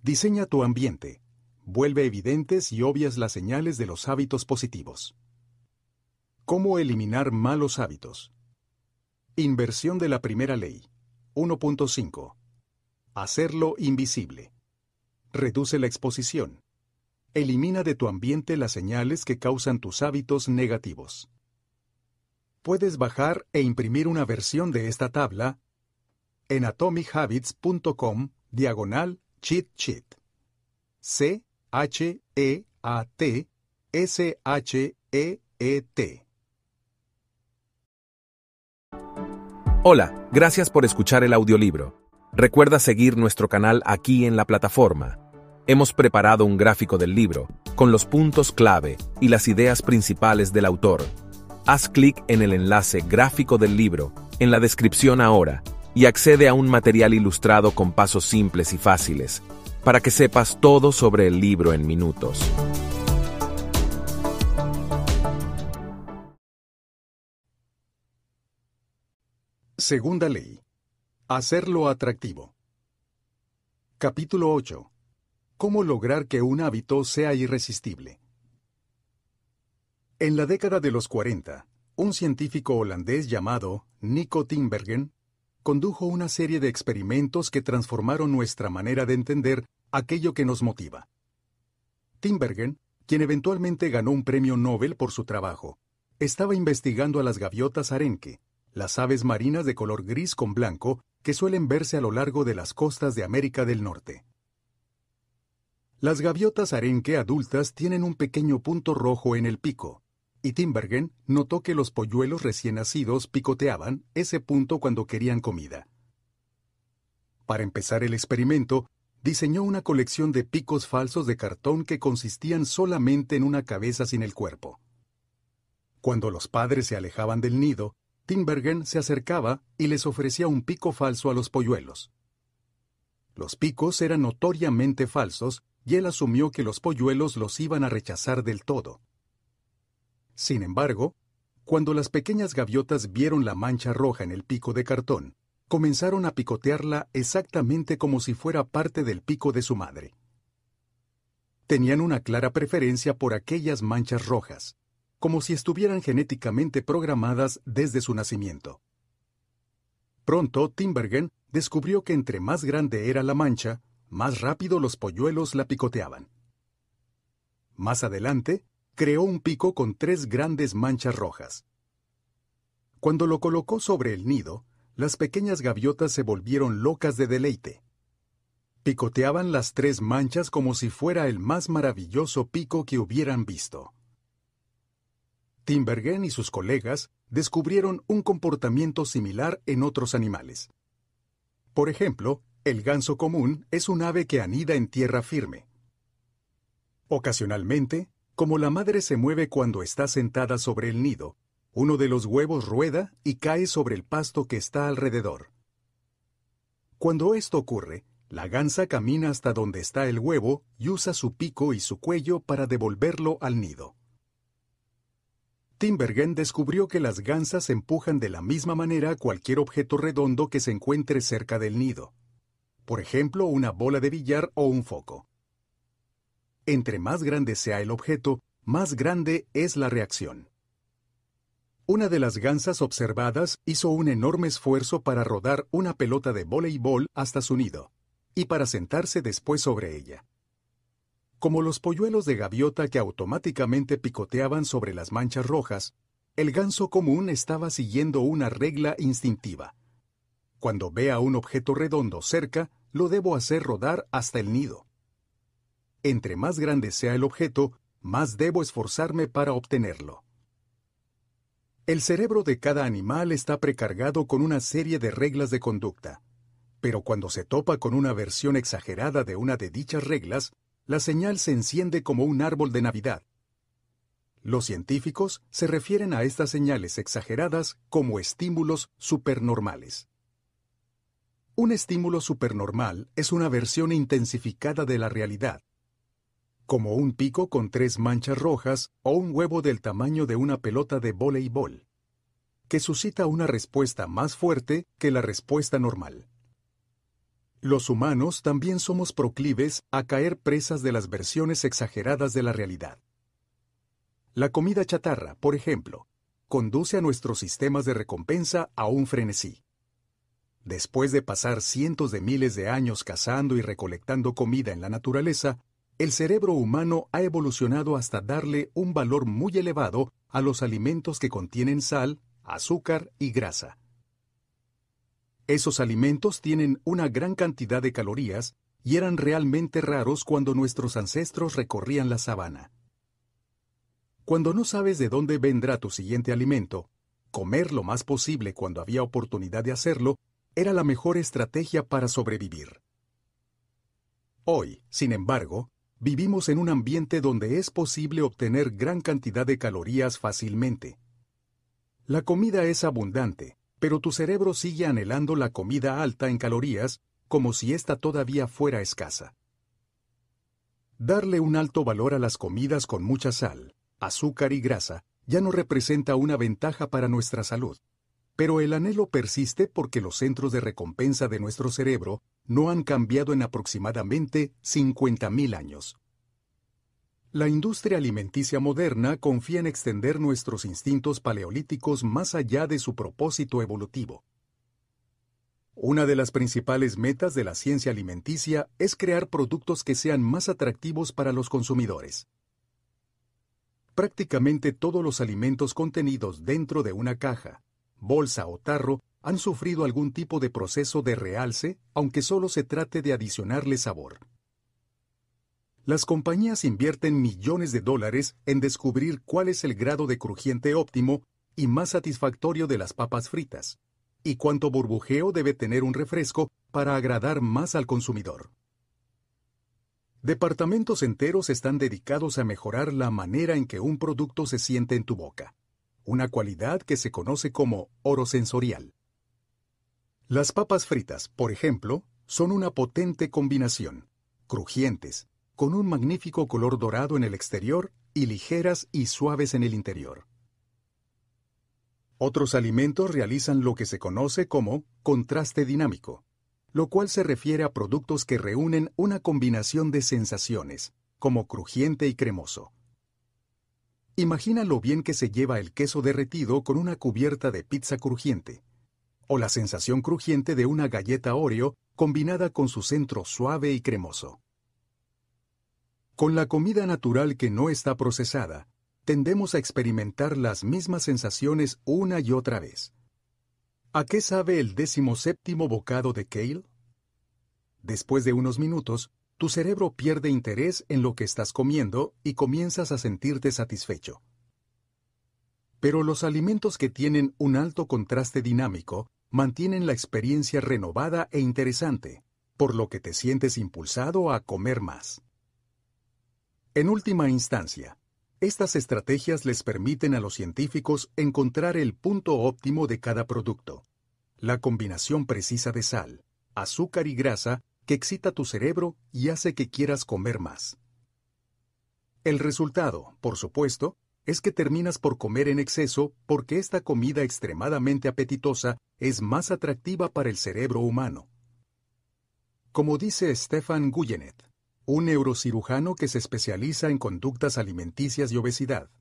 Diseña tu ambiente. Vuelve evidentes y obvias las señales de los hábitos positivos. ¿Cómo eliminar malos hábitos? Inversión de la primera ley. 1.5. Hacerlo invisible. Reduce la exposición. Elimina de tu ambiente las señales que causan tus hábitos negativos. Puedes bajar e imprimir una versión de esta tabla en atomichabbits.com diagonal cheat sheet. C H E A T S H E E T. Hola, gracias por escuchar el audiolibro. Recuerda seguir nuestro canal aquí en la plataforma. Hemos preparado un gráfico del libro, con los puntos clave y las ideas principales del autor. Haz clic en el enlace gráfico del libro, en la descripción ahora, y accede a un material ilustrado con pasos simples y fáciles, para que sepas todo sobre el libro en minutos. Segunda ley. Hacerlo atractivo. Capítulo 8. ¿Cómo lograr que un hábito sea irresistible? En la década de los 40, un científico holandés llamado Nico Tinbergen condujo una serie de experimentos que transformaron nuestra manera de entender aquello que nos motiva. Tinbergen, quien eventualmente ganó un premio Nobel por su trabajo, estaba investigando a las gaviotas arenque, las aves marinas de color gris con blanco que suelen verse a lo largo de las costas de América del Norte. Las gaviotas arenque adultas tienen un pequeño punto rojo en el pico, y Timbergen notó que los polluelos recién nacidos picoteaban ese punto cuando querían comida. Para empezar el experimento, diseñó una colección de picos falsos de cartón que consistían solamente en una cabeza sin el cuerpo. Cuando los padres se alejaban del nido, Timbergen se acercaba y les ofrecía un pico falso a los polluelos. Los picos eran notoriamente falsos y él asumió que los polluelos los iban a rechazar del todo. Sin embargo, cuando las pequeñas gaviotas vieron la mancha roja en el pico de cartón, comenzaron a picotearla exactamente como si fuera parte del pico de su madre. Tenían una clara preferencia por aquellas manchas rojas, como si estuvieran genéticamente programadas desde su nacimiento. Pronto, Timbergen descubrió que entre más grande era la mancha, más rápido los polluelos la picoteaban. Más adelante, creó un pico con tres grandes manchas rojas. Cuando lo colocó sobre el nido, las pequeñas gaviotas se volvieron locas de deleite. Picoteaban las tres manchas como si fuera el más maravilloso pico que hubieran visto. Timbergen y sus colegas descubrieron un comportamiento similar en otros animales. Por ejemplo, el ganso común es un ave que anida en tierra firme. Ocasionalmente, como la madre se mueve cuando está sentada sobre el nido, uno de los huevos rueda y cae sobre el pasto que está alrededor. Cuando esto ocurre, la gansa camina hasta donde está el huevo y usa su pico y su cuello para devolverlo al nido. Timbergen descubrió que las gansas empujan de la misma manera cualquier objeto redondo que se encuentre cerca del nido. Por ejemplo, una bola de billar o un foco. Entre más grande sea el objeto, más grande es la reacción. Una de las gansas observadas hizo un enorme esfuerzo para rodar una pelota de voleibol hasta su nido, y para sentarse después sobre ella. Como los polluelos de gaviota que automáticamente picoteaban sobre las manchas rojas, el ganso común estaba siguiendo una regla instintiva. Cuando vea un objeto redondo cerca, lo debo hacer rodar hasta el nido. Entre más grande sea el objeto, más debo esforzarme para obtenerlo. El cerebro de cada animal está precargado con una serie de reglas de conducta. pero cuando se topa con una versión exagerada de una de dichas reglas, la señal se enciende como un árbol de Navidad. Los científicos se refieren a estas señales exageradas como estímulos supernormales. Un estímulo supernormal es una versión intensificada de la realidad, como un pico con tres manchas rojas o un huevo del tamaño de una pelota de voleibol, que suscita una respuesta más fuerte que la respuesta normal. Los humanos también somos proclives a caer presas de las versiones exageradas de la realidad. La comida chatarra, por ejemplo, conduce a nuestros sistemas de recompensa a un frenesí. Después de pasar cientos de miles de años cazando y recolectando comida en la naturaleza, el cerebro humano ha evolucionado hasta darle un valor muy elevado a los alimentos que contienen sal, azúcar y grasa. Esos alimentos tienen una gran cantidad de calorías y eran realmente raros cuando nuestros ancestros recorrían la sabana. Cuando no sabes de dónde vendrá tu siguiente alimento, comer lo más posible cuando había oportunidad de hacerlo era la mejor estrategia para sobrevivir. Hoy, sin embargo, vivimos en un ambiente donde es posible obtener gran cantidad de calorías fácilmente. La comida es abundante, pero tu cerebro sigue anhelando la comida alta en calorías como si ésta todavía fuera escasa. Darle un alto valor a las comidas con mucha sal, azúcar y grasa ya no representa una ventaja para nuestra salud, pero el anhelo persiste porque los centros de recompensa de nuestro cerebro no han cambiado en aproximadamente 50.000 años. La industria alimenticia moderna confía en extender nuestros instintos paleolíticos más allá de su propósito evolutivo. Una de las principales metas de la ciencia alimenticia es crear productos que sean más atractivos para los consumidores. Prácticamente todos los alimentos contenidos dentro de una caja, bolsa o tarro han sufrido algún tipo de proceso de realce, aunque solo se trate de adicionarle sabor. Las compañías invierten millones de dólares en descubrir cuál es el grado de crujiente óptimo y más satisfactorio de las papas fritas, y cuánto burbujeo debe tener un refresco para agradar más al consumidor. Departamentos enteros están dedicados a mejorar la manera en que un producto se siente en tu boca, una cualidad que se conoce como oro sensorial. Las papas fritas, por ejemplo, son una potente combinación, crujientes, con un magnífico color dorado en el exterior y ligeras y suaves en el interior. Otros alimentos realizan lo que se conoce como contraste dinámico, lo cual se refiere a productos que reúnen una combinación de sensaciones, como crujiente y cremoso. Imagina lo bien que se lleva el queso derretido con una cubierta de pizza crujiente, o la sensación crujiente de una galleta Oreo combinada con su centro suave y cremoso. Con la comida natural que no está procesada, tendemos a experimentar las mismas sensaciones una y otra vez. ¿A qué sabe el décimo séptimo bocado de kale? Después de unos minutos, tu cerebro pierde interés en lo que estás comiendo y comienzas a sentirte satisfecho. Pero los alimentos que tienen un alto contraste dinámico mantienen la experiencia renovada e interesante, por lo que te sientes impulsado a comer más. En última instancia, estas estrategias les permiten a los científicos encontrar el punto óptimo de cada producto, la combinación precisa de sal, azúcar y grasa que excita tu cerebro y hace que quieras comer más. El resultado, por supuesto, es que terminas por comer en exceso porque esta comida extremadamente apetitosa es más atractiva para el cerebro humano. Como dice Stefan Guyenet, un neurocirujano que se especializa en conductas alimenticias y obesidad.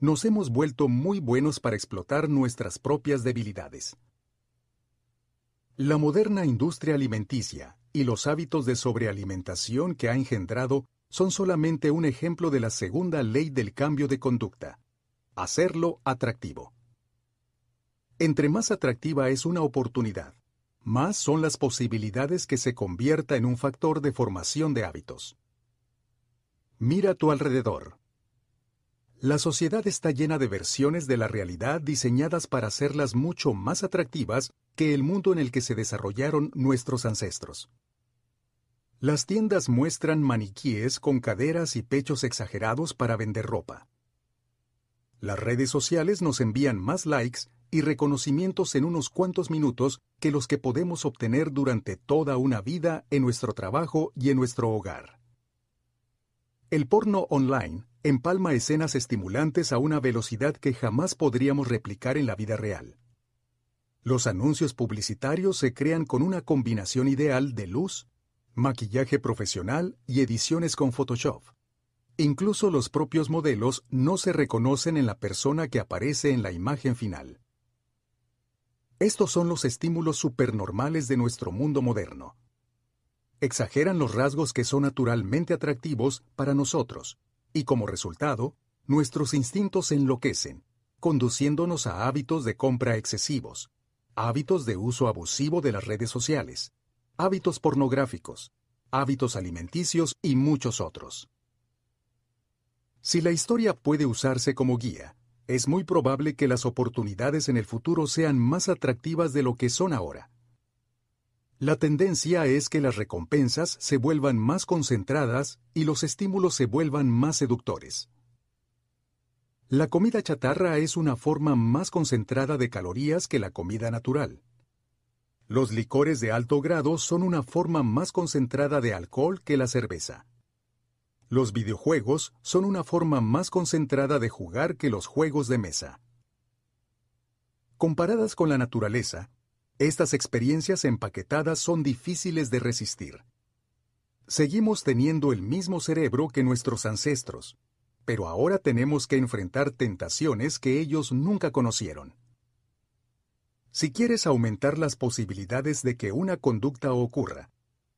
Nos hemos vuelto muy buenos para explotar nuestras propias debilidades. La moderna industria alimenticia y los hábitos de sobrealimentación que ha engendrado son solamente un ejemplo de la segunda ley del cambio de conducta, hacerlo atractivo. Entre más atractiva es una oportunidad, más son las posibilidades que se convierta en un factor de formación de hábitos. Mira a tu alrededor. La sociedad está llena de versiones de la realidad diseñadas para hacerlas mucho más atractivas que el mundo en el que se desarrollaron nuestros ancestros. Las tiendas muestran maniquíes con caderas y pechos exagerados para vender ropa. Las redes sociales nos envían más likes y reconocimientos en unos cuantos minutos que los que podemos obtener durante toda una vida en nuestro trabajo y en nuestro hogar. El porno online empalma escenas estimulantes a una velocidad que jamás podríamos replicar en la vida real. Los anuncios publicitarios se crean con una combinación ideal de luz, maquillaje profesional y ediciones con Photoshop. Incluso los propios modelos no se reconocen en la persona que aparece en la imagen final. Estos son los estímulos supernormales de nuestro mundo moderno. Exageran los rasgos que son naturalmente atractivos para nosotros, y como resultado, nuestros instintos se enloquecen, conduciéndonos a hábitos de compra excesivos, hábitos de uso abusivo de las redes sociales, hábitos pornográficos, hábitos alimenticios y muchos otros. Si la historia puede usarse como guía, es muy probable que las oportunidades en el futuro sean más atractivas de lo que son ahora. La tendencia es que las recompensas se vuelvan más concentradas y los estímulos se vuelvan más seductores. La comida chatarra es una forma más concentrada de calorías que la comida natural. Los licores de alto grado son una forma más concentrada de alcohol que la cerveza. Los videojuegos son una forma más concentrada de jugar que los juegos de mesa. Comparadas con la naturaleza, estas experiencias empaquetadas son difíciles de resistir. Seguimos teniendo el mismo cerebro que nuestros ancestros, pero ahora tenemos que enfrentar tentaciones que ellos nunca conocieron. Si quieres aumentar las posibilidades de que una conducta ocurra,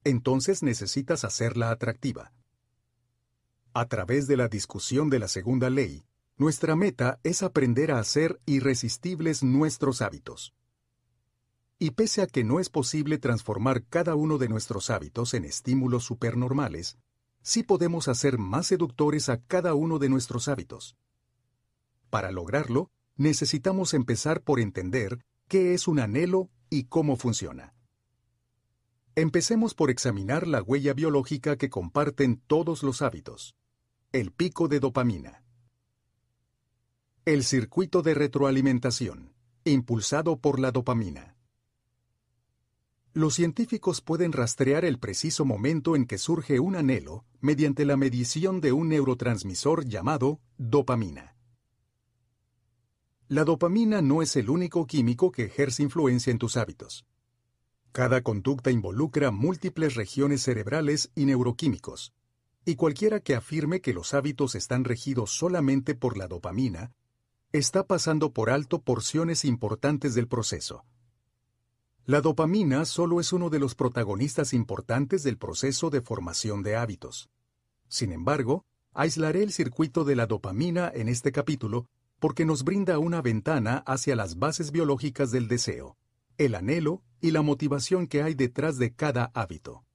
entonces necesitas hacerla atractiva. A través de la discusión de la segunda ley, nuestra meta es aprender a hacer irresistibles nuestros hábitos. Y pese a que no es posible transformar cada uno de nuestros hábitos en estímulos supernormales, sí podemos hacer más seductores a cada uno de nuestros hábitos. Para lograrlo, necesitamos empezar por entender qué es un anhelo y cómo funciona. Empecemos por examinar la huella biológica que comparten todos los hábitos. El pico de dopamina. El circuito de retroalimentación, impulsado por la dopamina. Los científicos pueden rastrear el preciso momento en que surge un anhelo mediante la medición de un neurotransmisor llamado dopamina. La dopamina no es el único químico que ejerce influencia en tus hábitos. Cada conducta involucra múltiples regiones cerebrales y neuroquímicos, y cualquiera que afirme que los hábitos están regidos solamente por la dopamina, está pasando por alto porciones importantes del proceso. La dopamina solo es uno de los protagonistas importantes del proceso de formación de hábitos. Sin embargo, aislaré el circuito de la dopamina en este capítulo porque nos brinda una ventana hacia las bases biológicas del deseo, el anhelo y la motivación que hay detrás de cada hábito.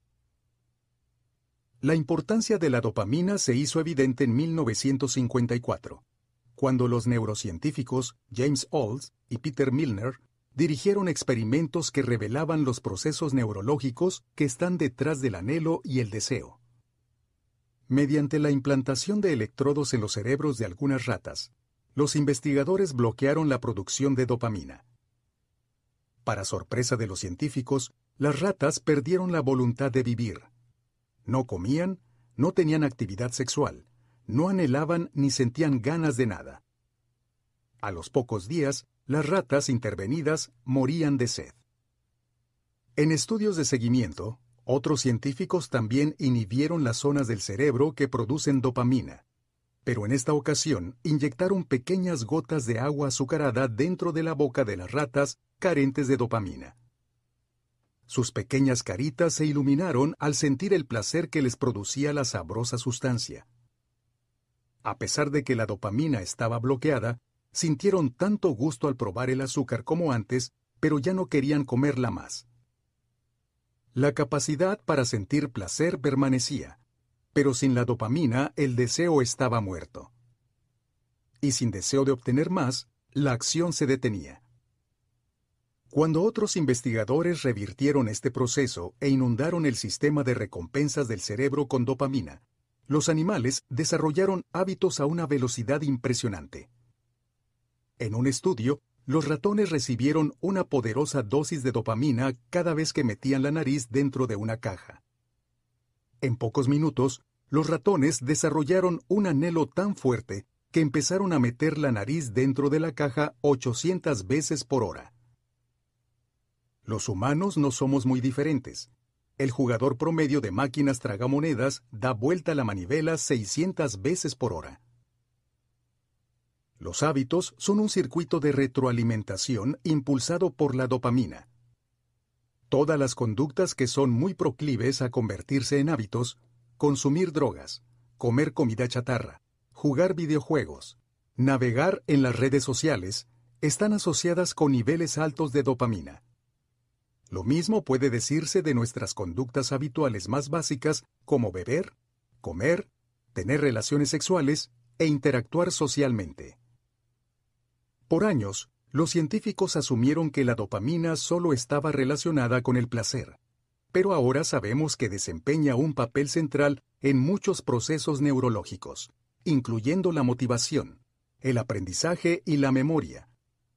La importancia de la dopamina se hizo evidente en 1954, cuando los neurocientíficos James Olds y Peter Milner dirigieron experimentos que revelaban los procesos neurológicos que están detrás del anhelo y el deseo. Mediante la implantación de electrodos en los cerebros de algunas ratas, los investigadores bloquearon la producción de dopamina. Para sorpresa de los científicos, las ratas perdieron la voluntad de vivir no comían, no tenían actividad sexual, no anhelaban ni sentían ganas de nada. A los pocos días, las ratas intervenidas morían de sed. En estudios de seguimiento, otros científicos también inhibieron las zonas del cerebro que producen dopamina, pero en esta ocasión inyectaron pequeñas gotas de agua azucarada dentro de la boca de las ratas carentes de dopamina. Sus pequeñas caritas se iluminaron al sentir el placer que les producía la sabrosa sustancia. A pesar de que la dopamina estaba bloqueada, sintieron tanto gusto al probar el azúcar como antes, pero ya no querían comerla más. La capacidad para sentir placer permanecía, pero sin la dopamina el deseo estaba muerto. y sin deseo de obtener más, la acción se detenía. Cuando otros investigadores revirtieron este proceso e inundaron el sistema de recompensas del cerebro con dopamina, los animales desarrollaron hábitos a una velocidad impresionante. En un estudio, los ratones recibieron una poderosa dosis de dopamina cada vez que metían la nariz dentro de una caja. En pocos minutos, los ratones desarrollaron un anhelo tan fuerte que empezaron a meter la nariz dentro de la caja 800 veces por hora. Los humanos no somos muy diferentes. El jugador promedio de máquinas tragamonedas da vuelta la manivela 600 veces por hora. Los hábitos son un circuito de retroalimentación impulsado por la dopamina. Todas las conductas que son muy proclives a convertirse en hábitos, consumir drogas, comer comida chatarra, jugar videojuegos, navegar en las redes sociales, están asociadas con niveles altos de dopamina. Lo mismo puede decirse de nuestras conductas habituales más básicas como beber, comer, tener relaciones sexuales e interactuar socialmente. Por años, los científicos asumieron que la dopamina solo estaba relacionada con el placer, pero ahora sabemos que desempeña un papel central en muchos procesos neurológicos, incluyendo la motivación, el aprendizaje y la memoria,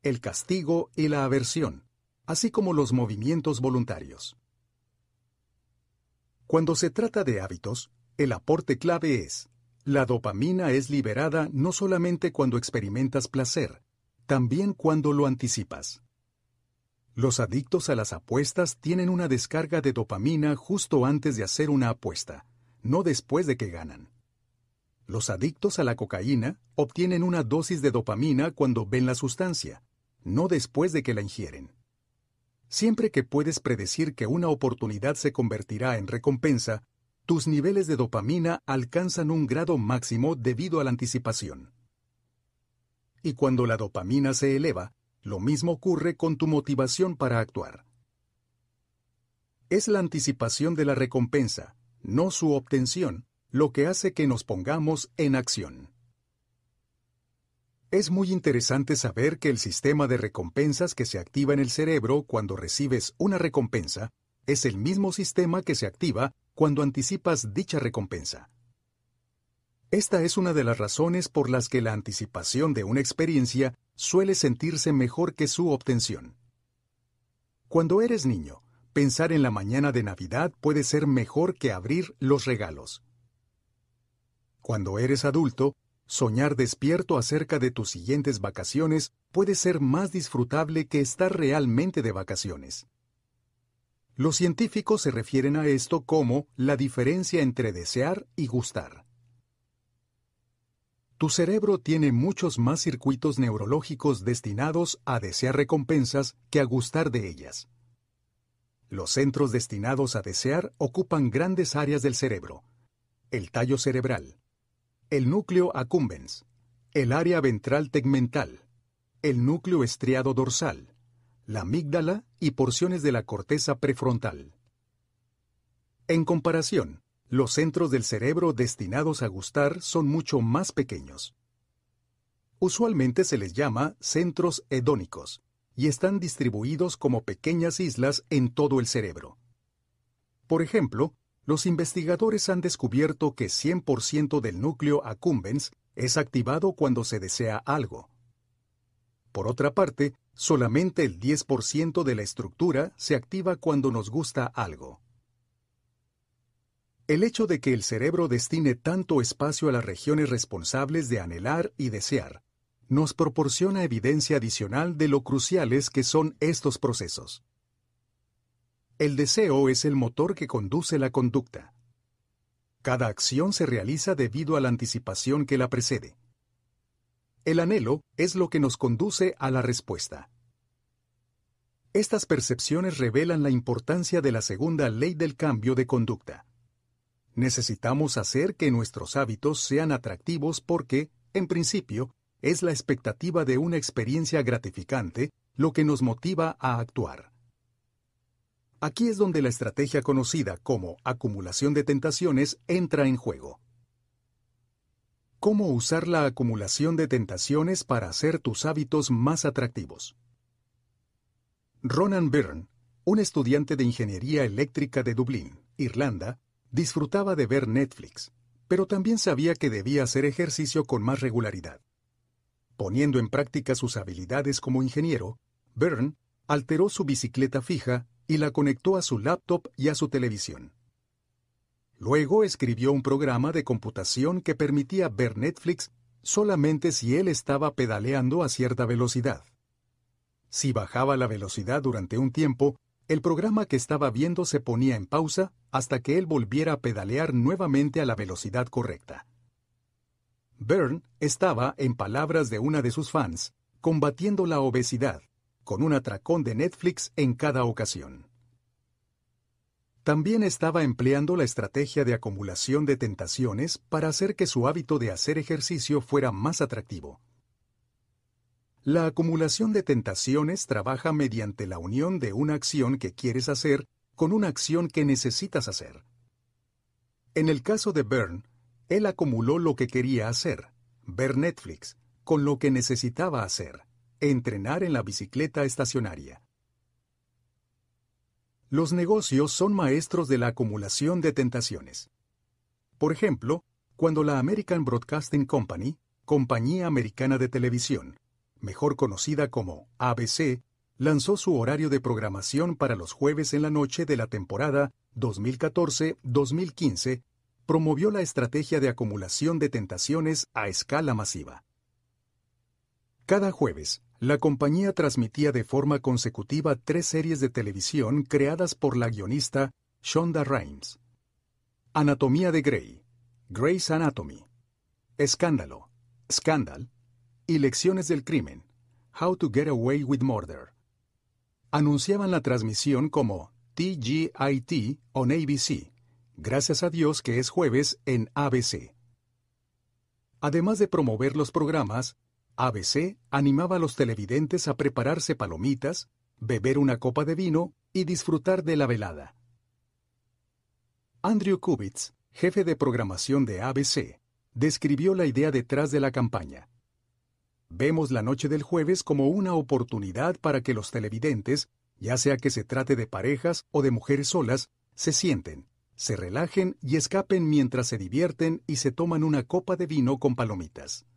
el castigo y la aversión, así como los movimientos voluntarios. Cuando se trata de hábitos, el aporte clave es, la dopamina es liberada no solamente cuando experimentas placer, también cuando lo anticipas. Los adictos a las apuestas tienen una descarga de dopamina justo antes de hacer una apuesta, no después de que ganan. Los adictos a la cocaína obtienen una dosis de dopamina cuando ven la sustancia, no después de que la ingieren. Siempre que puedes predecir que una oportunidad se convertirá en recompensa, tus niveles de dopamina alcanzan un grado máximo debido a la anticipación. Y cuando la dopamina se eleva, lo mismo ocurre con tu motivación para actuar. Es la anticipación de la recompensa, no su obtención, lo que hace que nos pongamos en acción. Es muy interesante saber que el sistema de recompensas que se activa en el cerebro cuando recibes una recompensa es el mismo sistema que se activa cuando anticipas dicha recompensa. Esta es una de las razones por las que la anticipación de una experiencia suele sentirse mejor que su obtención. Cuando eres niño, pensar en la mañana de Navidad puede ser mejor que abrir los regalos. Cuando eres adulto, Soñar despierto acerca de tus siguientes vacaciones puede ser más disfrutable que estar realmente de vacaciones. Los científicos se refieren a esto como la diferencia entre desear y gustar. Tu cerebro tiene muchos más circuitos neurológicos destinados a desear recompensas que a gustar de ellas. Los centros destinados a desear ocupan grandes áreas del cerebro. El tallo cerebral, el núcleo accumbens, el área ventral tegmental, el núcleo estriado dorsal, la amígdala y porciones de la corteza prefrontal. En comparación, los centros del cerebro destinados a gustar son mucho más pequeños. Usualmente se les llama centros hedónicos y están distribuidos como pequeñas islas en todo el cerebro. Por ejemplo, los investigadores han descubierto que 100% del núcleo accumbens es activado cuando se desea algo. Por otra parte, solamente el 10% de la estructura se activa cuando nos gusta algo. El hecho de que el cerebro destine tanto espacio a las regiones responsables de anhelar y desear nos proporciona evidencia adicional de lo cruciales que son estos procesos. El deseo es el motor que conduce la conducta. Cada acción se realiza debido a la anticipación que la precede. El anhelo es lo que nos conduce a la respuesta. Estas percepciones revelan la importancia de la segunda ley del cambio de conducta. Necesitamos hacer que nuestros hábitos sean atractivos porque, en principio, es la expectativa de una experiencia gratificante lo que nos motiva a actuar. Aquí es donde la estrategia conocida como acumulación de tentaciones entra en juego. Cómo usar la acumulación de tentaciones para hacer tus hábitos más atractivos. Ronan Byrne, un estudiante de ingeniería eléctrica de Dublín, Irlanda, disfrutaba de ver Netflix, pero también sabía que debía hacer ejercicio con más regularidad. Poniendo en práctica sus habilidades como ingeniero, Byrne alteró su bicicleta fija y la conectó a su laptop y a su televisión. Luego escribió un programa de computación que permitía ver Netflix solamente si él estaba pedaleando a cierta velocidad. Si bajaba la velocidad durante un tiempo, el programa que estaba viendo se ponía en pausa hasta que él volviera a pedalear nuevamente a la velocidad correcta. Byrne estaba, en palabras de una de sus fans, combatiendo la obesidad, con un atracón de Netflix en cada ocasión. También estaba empleando la estrategia de acumulación de tentaciones para hacer que su hábito de hacer ejercicio fuera más atractivo. La acumulación de tentaciones trabaja mediante la unión de una acción que quieres hacer con una acción que necesitas hacer. En el caso de Byrne, él acumuló lo que quería hacer, ver Netflix, con lo que necesitaba hacer, entrenar en la bicicleta estacionaria. Los negocios son maestros de la acumulación de tentaciones. Por ejemplo, cuando la American Broadcasting Company, compañía americana de televisión, mejor conocida como ABC, lanzó su horario de programación para los jueves en la noche de la temporada 2014-2015, promovió la estrategia de acumulación de tentaciones a escala masiva. Cada jueves, la compañía transmitía de forma consecutiva tres series de televisión creadas por la guionista Shonda Rhimes. Anatomía de Grey, Grey's Anatomy, Escándalo, Scandal y Lecciones del Crimen, How to Get Away with Murder. Anunciaban la transmisión como TGIT on ABC, gracias a Dios que es jueves en ABC. Además de promover los programas, ABC animaba a los televidentes a prepararse palomitas, beber una copa de vino y disfrutar de la velada. Andrew Kubitz, jefe de programación de ABC, describió la idea detrás de la campaña. Vemos la noche del jueves como una oportunidad para que los televidentes, ya sea que se trate de parejas o de mujeres solas, se sienten, se relajen y escapen mientras se divierten y se toman una copa de vino con palomitas.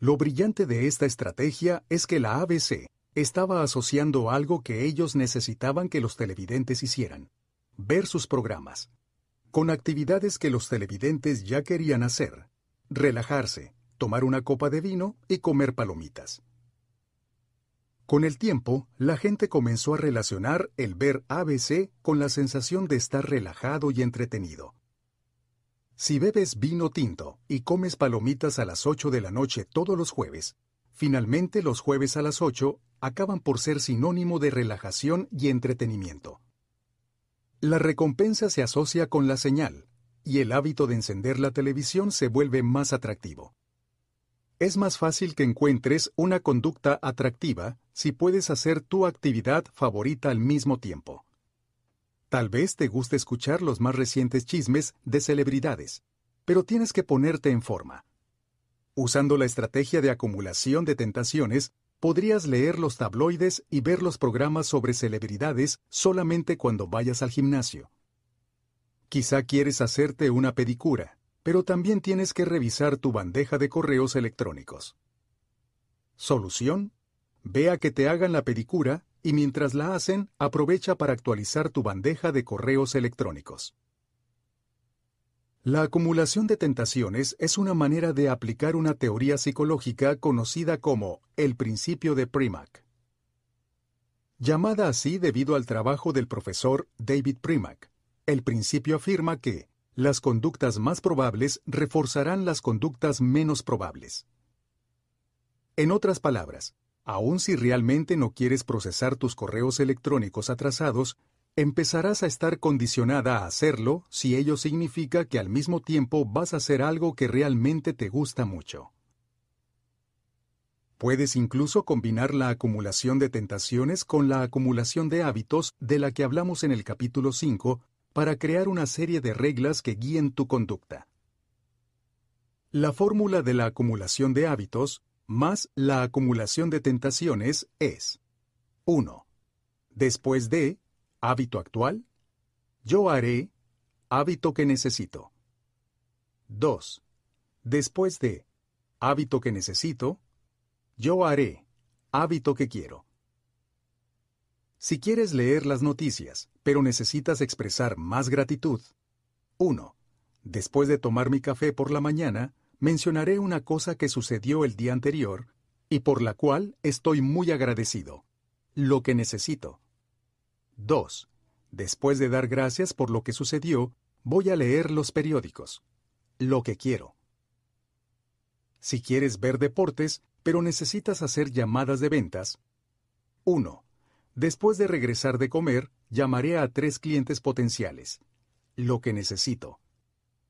Lo brillante de esta estrategia es que la ABC estaba asociando algo que ellos necesitaban que los televidentes hicieran, ver sus programas, con actividades que los televidentes ya querían hacer, relajarse, tomar una copa de vino y comer palomitas. Con el tiempo, la gente comenzó a relacionar el ver ABC con la sensación de estar relajado y entretenido. Si bebes vino tinto y comes palomitas a las 8 de la noche todos los jueves, finalmente los jueves a las 8 acaban por ser sinónimo de relajación y entretenimiento. La recompensa se asocia con la señal, y el hábito de encender la televisión se vuelve más atractivo. Es más fácil que encuentres una conducta atractiva si puedes hacer tu actividad favorita al mismo tiempo. Tal vez te guste escuchar los más recientes chismes de celebridades, pero tienes que ponerte en forma. Usando la estrategia de acumulación de tentaciones, podrías leer los tabloides y ver los programas sobre celebridades solamente cuando vayas al gimnasio. Quizá quieres hacerte una pedicura, pero también tienes que revisar tu bandeja de correos electrónicos. Solución. Ve a que te hagan la pedicura y mientras la hacen, aprovecha para actualizar tu bandeja de correos electrónicos. La acumulación de tentaciones es una manera de aplicar una teoría psicológica conocida como el principio de Primack. Llamada así debido al trabajo del profesor David Primack, el principio afirma que las conductas más probables reforzarán las conductas menos probables. En otras palabras, aun si realmente no quieres procesar tus correos electrónicos atrasados, empezarás a estar condicionada a hacerlo si ello significa que al mismo tiempo vas a hacer algo que realmente te gusta mucho. Puedes incluso combinar la acumulación de tentaciones con la acumulación de hábitos de la que hablamos en el capítulo 5 para crear una serie de reglas que guíen tu conducta. La fórmula de la acumulación de hábitos más la acumulación de tentaciones es 1. Después de hábito actual, yo haré hábito que necesito. 2. Después de hábito que necesito, yo haré hábito que quiero. Si quieres leer las noticias, pero necesitas expresar más gratitud, 1. Después de tomar mi café por la mañana, mencionaré una cosa que sucedió el día anterior y por la cual estoy muy agradecido. Lo que necesito. 2. Después de dar gracias por lo que sucedió, voy a leer los periódicos. Lo que quiero. Si quieres ver deportes, pero necesitas hacer llamadas de ventas. 1. Después de regresar de comer, llamaré a tres clientes potenciales. Lo que necesito.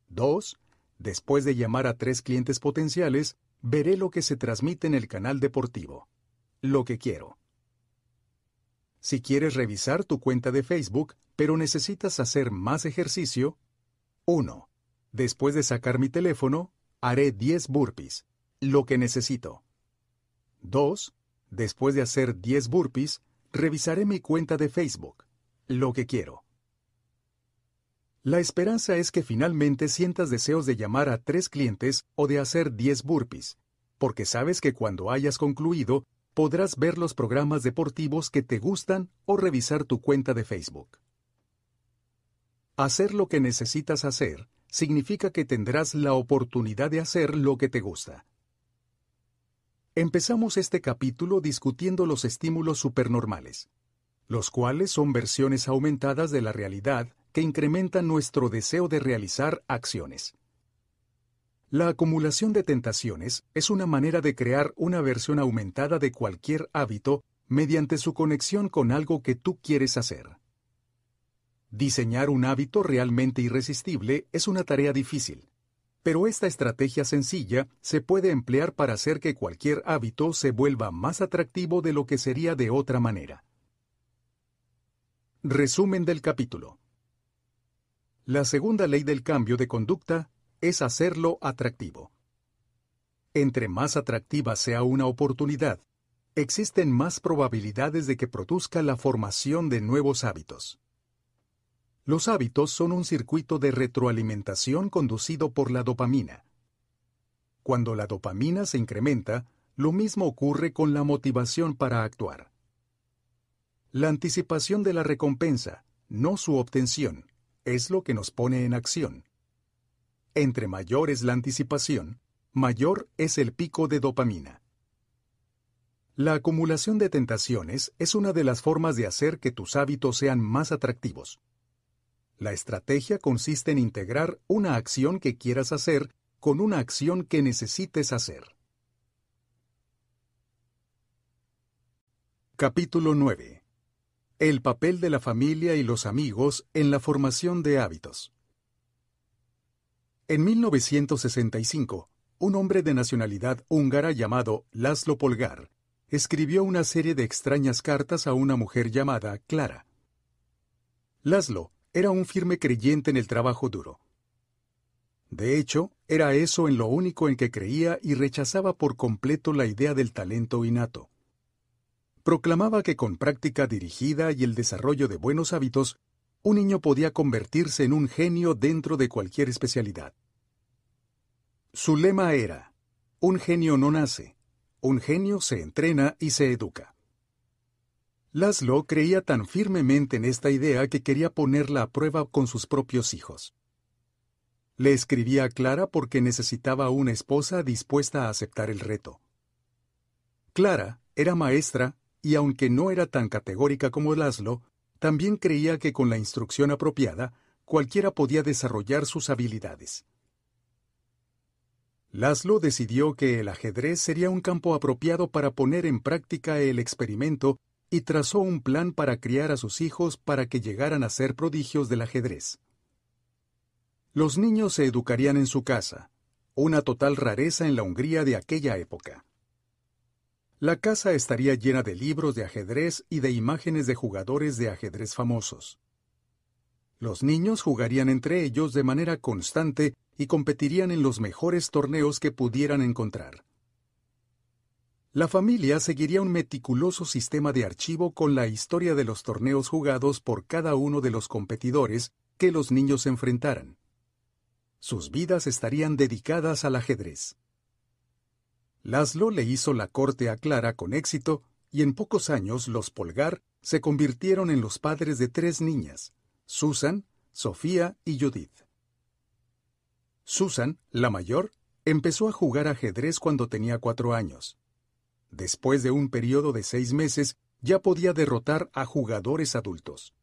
2. Después de llamar a tres clientes potenciales, veré lo que se transmite en el canal deportivo. Lo que quiero. Si quieres revisar tu cuenta de Facebook, pero necesitas hacer más ejercicio, 1. Después de sacar mi teléfono, haré 10 burpees, lo que necesito. 2. Después de hacer 10 burpees, revisaré mi cuenta de Facebook, lo que quiero. La esperanza es que finalmente sientas deseos de llamar a tres clientes o de hacer 10 burpees, porque sabes que cuando hayas concluido podrás ver los programas deportivos que te gustan o revisar tu cuenta de Facebook. Hacer lo que necesitas hacer significa que tendrás la oportunidad de hacer lo que te gusta. Empezamos este capítulo discutiendo los estímulos supernormales, los cuales son versiones aumentadas de la realidad que incrementan nuestro deseo de realizar acciones. La acumulación de tentaciones es una manera de crear una versión aumentada de cualquier hábito mediante su conexión con algo que tú quieres hacer. Diseñar un hábito realmente irresistible es una tarea difícil, pero esta estrategia sencilla se puede emplear para hacer que cualquier hábito se vuelva más atractivo de lo que sería de otra manera. Resumen del capítulo. La segunda ley del cambio de conducta es hacerlo atractivo. Entre más atractiva sea una oportunidad, existen más probabilidades de que produzca la formación de nuevos hábitos. Los hábitos son un circuito de retroalimentación conducido por la dopamina. Cuando la dopamina se incrementa, lo mismo ocurre con la motivación para actuar. La anticipación de la recompensa, no su obtención, es lo que nos pone en acción. Entre mayor es la anticipación, mayor es el pico de dopamina. La acumulación de tentaciones es una de las formas de hacer que tus hábitos sean más atractivos. La estrategia consiste en integrar una acción que quieras hacer con una acción que necesites hacer. Capítulo 9. El papel de la familia y los amigos en la formación de hábitos. En 1965, un hombre de nacionalidad húngara llamado Laszlo Polgar escribió una serie de extrañas cartas a una mujer llamada Clara. Laszlo era un firme creyente en el trabajo duro. De hecho, era eso en lo único en que creía y rechazaba por completo la idea del talento innato. Proclamaba que con práctica dirigida y el desarrollo de buenos hábitos, un niño podía convertirse en un genio dentro de cualquier especialidad. Su lema era, un genio no nace, un genio se entrena y se educa. Laszlo creía tan firmemente en esta idea que quería ponerla a prueba con sus propios hijos. Le escribía a Clara porque necesitaba una esposa dispuesta a aceptar el reto. Clara era maestra y aunque no era tan categórica como Laszlo, también creía que con la instrucción apropiada, cualquiera podía desarrollar sus habilidades. Laszlo decidió que el ajedrez sería un campo apropiado para poner en práctica el experimento y trazó un plan para criar a sus hijos para que llegaran a ser prodigios del ajedrez. Los niños se educarían en su casa, una total rareza en la Hungría de aquella época. La casa estaría llena de libros de ajedrez y de imágenes de jugadores de ajedrez famosos. Los niños jugarían entre ellos de manera constante y competirían en los mejores torneos que pudieran encontrar. La familia seguiría un meticuloso sistema de archivo con la historia de los torneos jugados por cada uno de los competidores que los niños enfrentaran. Sus vidas estarían dedicadas al ajedrez. Laszlo le hizo la corte a Clara con éxito y en pocos años los Polgar se convirtieron en los padres de tres niñas, Susan, Sofía y Judith. Susan, la mayor, empezó a jugar ajedrez cuando tenía cuatro años. Después de un periodo de seis meses, ya podía derrotar a jugadores adultos.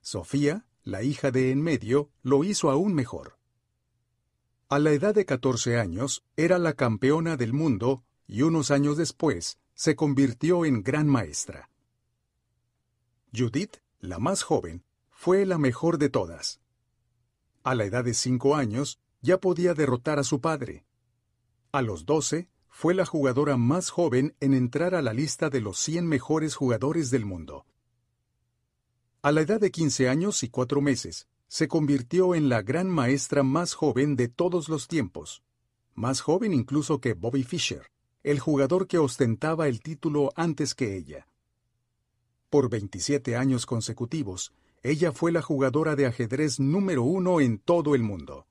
Sofía, la hija de en medio, lo hizo aún mejor. A la edad de 14 años, era la campeona del mundo y unos años después se convirtió en gran maestra. Judith, la más joven, fue la mejor de todas. A la edad de cinco años, ya podía derrotar a su padre. A los doce, fue la jugadora más joven en entrar a la lista de los 100 mejores jugadores del mundo. A la edad de 15 años y cuatro meses, se convirtió en la gran maestra más joven de todos los tiempos, más joven incluso que Bobby Fischer, el jugador que ostentaba el título antes que ella. Por 27 años consecutivos, ella fue la jugadora de ajedrez número uno en todo el mundo.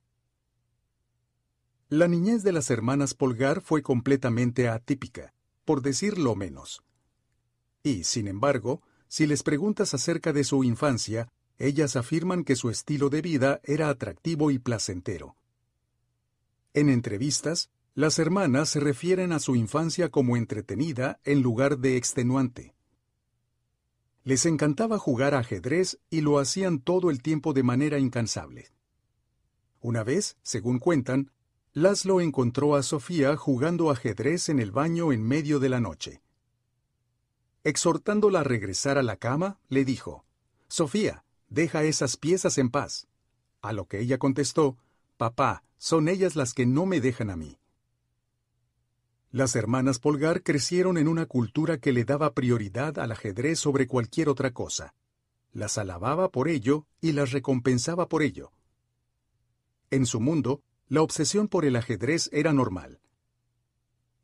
La niñez de las hermanas Polgar fue completamente atípica, por decirlo menos. Y, sin embargo, si les preguntas acerca de su infancia, ellas afirman que su estilo de vida era atractivo y placentero. En entrevistas, las hermanas se refieren a su infancia como entretenida en lugar de extenuante. Les encantaba jugar ajedrez y lo hacían todo el tiempo de manera incansable. Una vez, según cuentan, Laszlo encontró a Sofía jugando ajedrez en el baño en medio de la noche. Exhortándola a regresar a la cama, le dijo, Sofía, deja esas piezas en paz. A lo que ella contestó, Papá, son ellas las que no me dejan a mí. Las hermanas Polgar crecieron en una cultura que le daba prioridad al ajedrez sobre cualquier otra cosa. Las alababa por ello y las recompensaba por ello. En su mundo, la obsesión por el ajedrez era normal.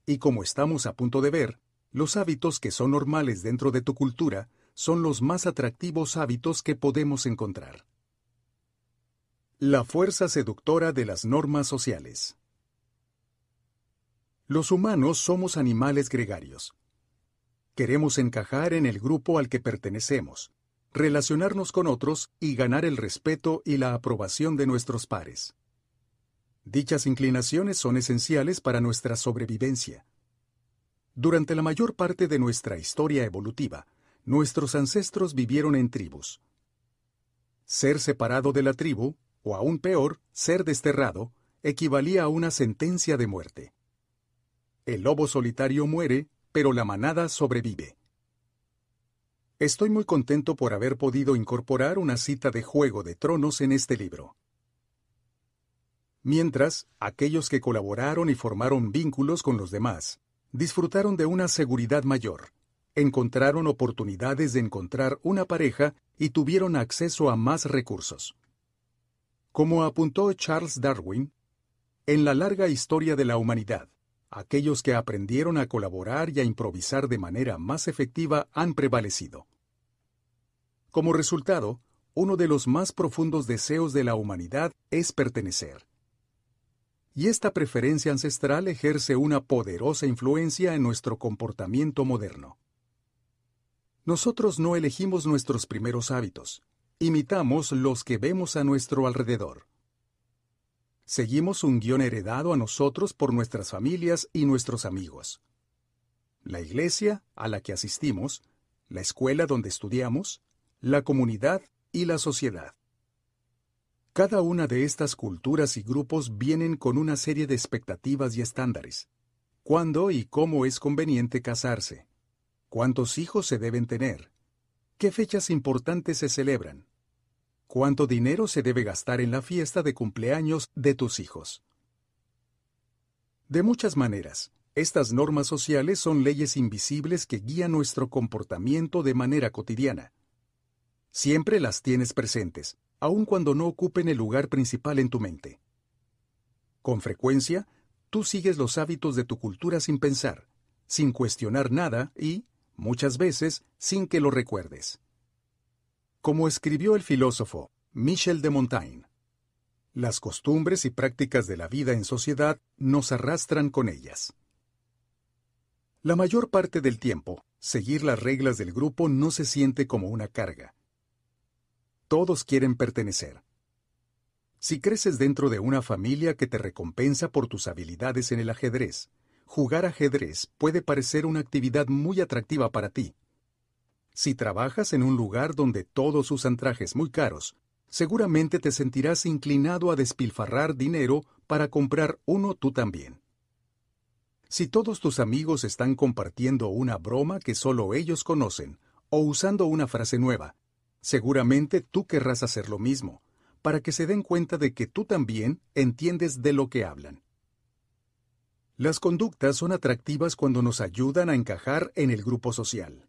Y como estamos a punto de ver, los hábitos que son normales dentro de tu cultura son los más atractivos hábitos que podemos encontrar. La fuerza seductora de las normas sociales. Los humanos somos animales gregarios. Queremos encajar en el grupo al que pertenecemos, relacionarnos con otros y ganar el respeto y la aprobación de nuestros pares. Dichas inclinaciones son esenciales para nuestra sobrevivencia. Durante la mayor parte de nuestra historia evolutiva, nuestros ancestros vivieron en tribus. Ser separado de la tribu, o aún peor, ser desterrado, equivalía a una sentencia de muerte. El lobo solitario muere, pero la manada sobrevive. Estoy muy contento por haber podido incorporar una cita de Juego de Tronos en este libro. Mientras, aquellos que colaboraron y formaron vínculos con los demás, disfrutaron de una seguridad mayor, encontraron oportunidades de encontrar una pareja y tuvieron acceso a más recursos. Como apuntó Charles Darwin, en la larga historia de la humanidad, aquellos que aprendieron a colaborar y a improvisar de manera más efectiva han prevalecido. Como resultado, uno de los más profundos deseos de la humanidad es pertenecer. Y esta preferencia ancestral ejerce una poderosa influencia en nuestro comportamiento moderno. Nosotros no elegimos nuestros primeros hábitos, imitamos los que vemos a nuestro alrededor. Seguimos un guion heredado a nosotros por nuestras familias y nuestros amigos. La iglesia a la que asistimos, la escuela donde estudiamos, la comunidad y la sociedad. Cada una de estas culturas y grupos vienen con una serie de expectativas y estándares. ¿Cuándo y cómo es conveniente casarse? ¿Cuántos hijos se deben tener? ¿Qué fechas importantes se celebran? ¿Cuánto dinero se debe gastar en la fiesta de cumpleaños de tus hijos? De muchas maneras, estas normas sociales son leyes invisibles que guían nuestro comportamiento de manera cotidiana. Siempre las tienes presentes, aun cuando no ocupen el lugar principal en tu mente. Con frecuencia, tú sigues los hábitos de tu cultura sin pensar, sin cuestionar nada y, muchas veces, sin que lo recuerdes. Como escribió el filósofo Michel de Montaigne, las costumbres y prácticas de la vida en sociedad nos arrastran con ellas. La mayor parte del tiempo, seguir las reglas del grupo no se siente como una carga. Todos quieren pertenecer. Si creces dentro de una familia que te recompensa por tus habilidades en el ajedrez, jugar ajedrez puede parecer una actividad muy atractiva para ti. Si trabajas en un lugar donde todos usan trajes muy caros, seguramente te sentirás inclinado a despilfarrar dinero para comprar uno tú también. Si todos tus amigos están compartiendo una broma que solo ellos conocen, o usando una frase nueva, seguramente tú querrás hacer lo mismo, para que se den cuenta de que tú también entiendes de lo que hablan. Las conductas son atractivas cuando nos ayudan a encajar en el grupo social.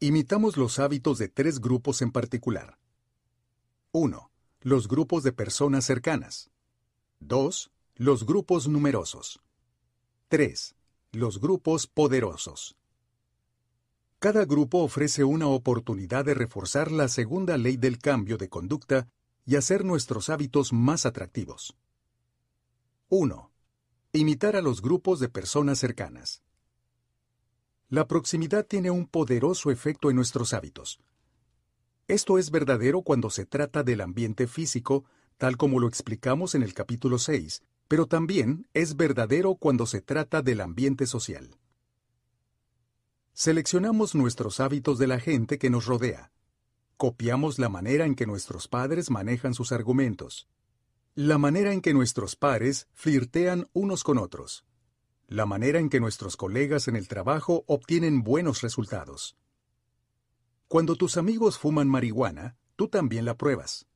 Imitamos los hábitos de tres grupos en particular. 1. Los grupos de personas cercanas. 2. Los grupos numerosos. 3. Los grupos poderosos. Cada grupo ofrece una oportunidad de reforzar la segunda ley del cambio de conducta y hacer nuestros hábitos más atractivos. 1. Imitar a los grupos de personas cercanas. La proximidad tiene un poderoso efecto en nuestros hábitos. Esto es verdadero cuando se trata del ambiente físico, tal como lo explicamos en el capítulo 6, pero también es verdadero cuando se trata del ambiente social. Seleccionamos nuestros hábitos de la gente que nos rodea. Copiamos la manera en que nuestros padres manejan sus argumentos. La manera en que nuestros pares flirtean unos con otros. La manera en que nuestros colegas en el trabajo obtienen buenos resultados. Cuando tus amigos fuman marihuana, tú también la pruebas.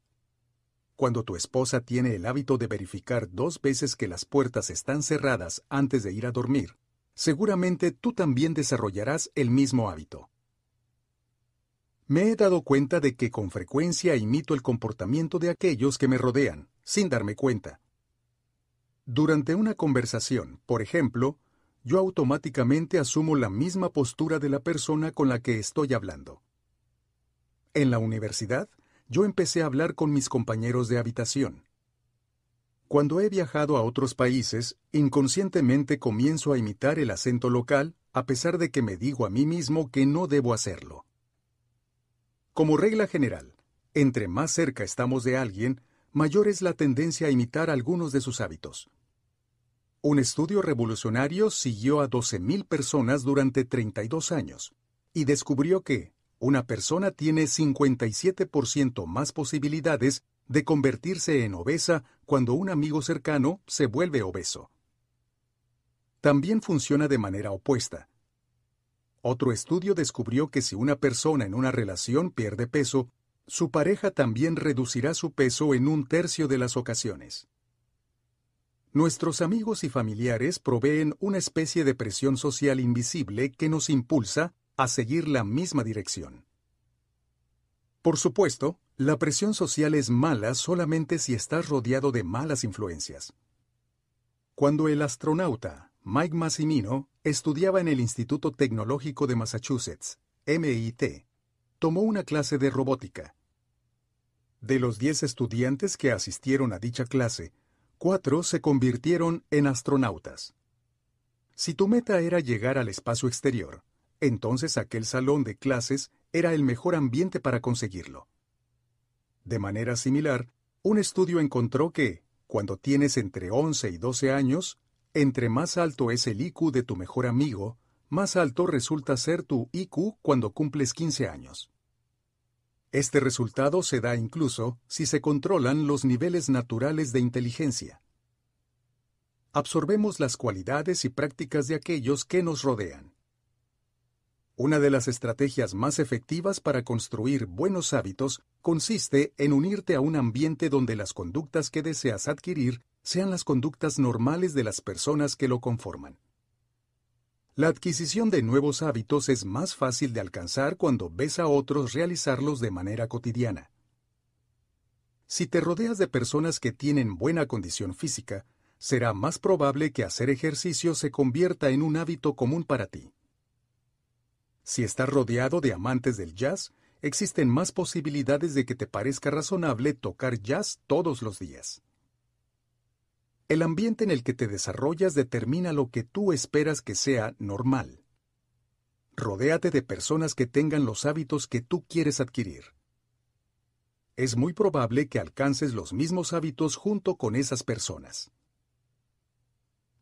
Cuando tu esposa tiene el hábito de verificar dos veces que las puertas están cerradas antes de ir a dormir, seguramente tú también desarrollarás el mismo hábito. Me he dado cuenta de que con frecuencia imito el comportamiento de aquellos que me rodean, sin darme cuenta. Durante una conversación, por ejemplo, yo automáticamente asumo la misma postura de la persona con la que estoy hablando. En la universidad, yo empecé a hablar con mis compañeros de habitación. Cuando he viajado a otros países, inconscientemente comienzo a imitar el acento local, a pesar de que me digo a mí mismo que no debo hacerlo. Como regla general, entre más cerca estamos de alguien, mayor es la tendencia a imitar algunos de sus hábitos. Un estudio revolucionario siguió a 12.000 personas durante 32 años y descubrió que una persona tiene 57% más posibilidades de convertirse en obesa cuando un amigo cercano se vuelve obeso. También funciona de manera opuesta. Otro estudio descubrió que si una persona en una relación pierde peso, su pareja también reducirá su peso en un tercio de las ocasiones. Nuestros amigos y familiares proveen una especie de presión social invisible que nos impulsa a seguir la misma dirección. Por supuesto, la presión social es mala solamente si estás rodeado de malas influencias. Cuando el astronauta Mike Massimino estudiaba en el Instituto Tecnológico de Massachusetts, MIT, tomó una clase de robótica. De los 10 estudiantes que asistieron a dicha clase, cuatro se convirtieron en astronautas. Si tu meta era llegar al espacio exterior, entonces aquel salón de clases era el mejor ambiente para conseguirlo. De manera similar, un estudio encontró que, cuando tienes entre 11 y 12 años, entre más alto es el IQ de tu mejor amigo, más alto resulta ser tu IQ cuando cumples 15 años. Este resultado se da incluso si se controlan los niveles naturales de inteligencia. Absorbemos las cualidades y prácticas de aquellos que nos rodean. Una de las estrategias más efectivas para construir buenos hábitos consiste en unirte a un ambiente donde las conductas que deseas adquirir sean las conductas normales de las personas que lo conforman. La adquisición de nuevos hábitos es más fácil de alcanzar cuando ves a otros realizarlos de manera cotidiana. Si te rodeas de personas que tienen buena condición física, será más probable que hacer ejercicio se convierta en un hábito común para ti. Si estás rodeado de amantes del jazz, existen más posibilidades de que te parezca razonable tocar jazz todos los días. El ambiente en el que te desarrollas determina lo que tú esperas que sea normal. Rodéate de personas que tengan los hábitos que tú quieres adquirir. Es muy probable que alcances los mismos hábitos junto con esas personas.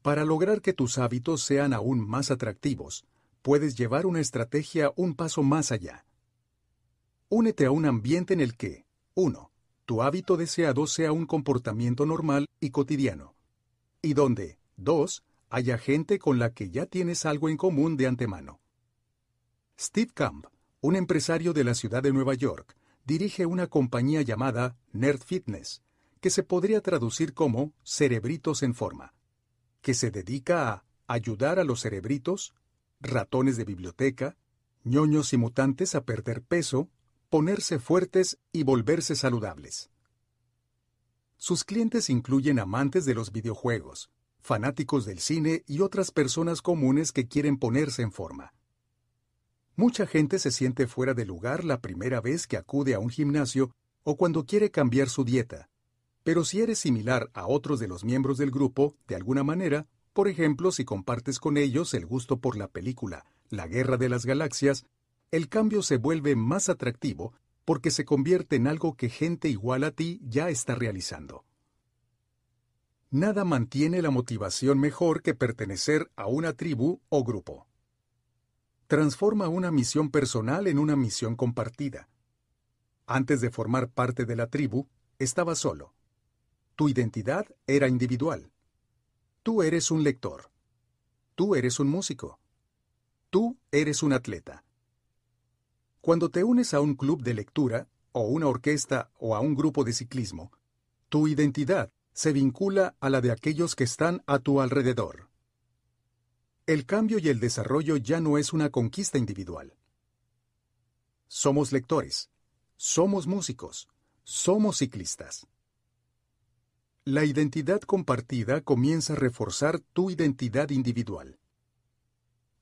Para lograr que tus hábitos sean aún más atractivos, puedes llevar una estrategia un paso más allá. Únete a un ambiente en el que 1 tu hábito deseado sea un comportamiento normal y cotidiano. Y donde, dos, haya gente con la que ya tienes algo en común de antemano. Steve Camp, un empresario de la ciudad de Nueva York, dirige una compañía llamada Nerd Fitness, que se podría traducir como Cerebritos en Forma, que se dedica a ayudar a los cerebritos, ratones de biblioteca, ñoños y mutantes a perder peso, ponerse fuertes y volverse saludables. Sus clientes incluyen amantes de los videojuegos, fanáticos del cine y otras personas comunes que quieren ponerse en forma. Mucha gente se siente fuera de lugar la primera vez que acude a un gimnasio o cuando quiere cambiar su dieta. Pero si eres similar a otros de los miembros del grupo, de alguna manera, por ejemplo, si compartes con ellos el gusto por la película La Guerra de las Galaxias, el cambio se vuelve más atractivo porque se convierte en algo que gente igual a ti ya está realizando. Nada mantiene la motivación mejor que pertenecer a una tribu o grupo. Transforma una misión personal en una misión compartida. Antes de formar parte de la tribu, estaba solo. Tu identidad era individual. Tú eres un lector. Tú eres un músico. Tú eres un atleta. Cuando te unes a un club de lectura, o una orquesta o a un grupo de ciclismo, tu identidad se vincula a la de aquellos que están a tu alrededor. El cambio y el desarrollo ya no es una conquista individual. Somos lectores, somos músicos, somos ciclistas. La identidad compartida comienza a reforzar tu identidad individual.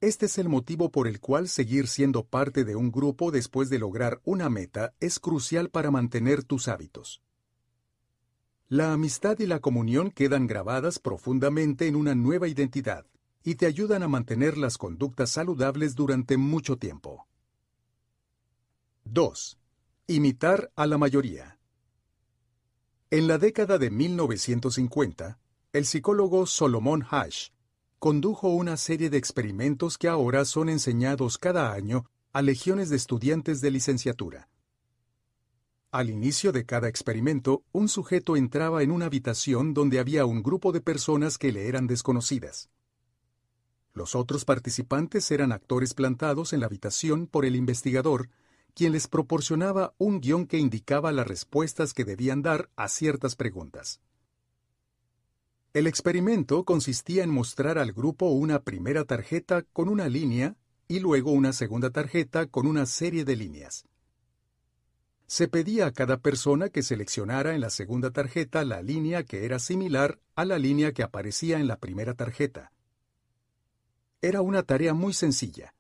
Este es el motivo por el cual seguir siendo parte de un grupo después de lograr una meta es crucial para mantener tus hábitos. La amistad y la comunión quedan grabadas profundamente en una nueva identidad y te ayudan a mantener las conductas saludables durante mucho tiempo. 2. Imitar a la mayoría. En la década de 1950, el psicólogo Solomon Hash condujo una serie de experimentos que ahora son enseñados cada año a legiones de estudiantes de licenciatura. Al inicio de cada experimento, un sujeto entraba en una habitación donde había un grupo de personas que le eran desconocidas. Los otros participantes eran actores plantados en la habitación por el investigador, quien les proporcionaba un guion que indicaba las respuestas que debían dar a ciertas preguntas. El experimento consistía en mostrar al grupo una primera tarjeta con una línea y luego una segunda tarjeta con una serie de líneas. Se pedía a cada persona que seleccionara en la segunda tarjeta la línea que era similar a la línea que aparecía en la primera tarjeta. Era una tarea muy sencilla.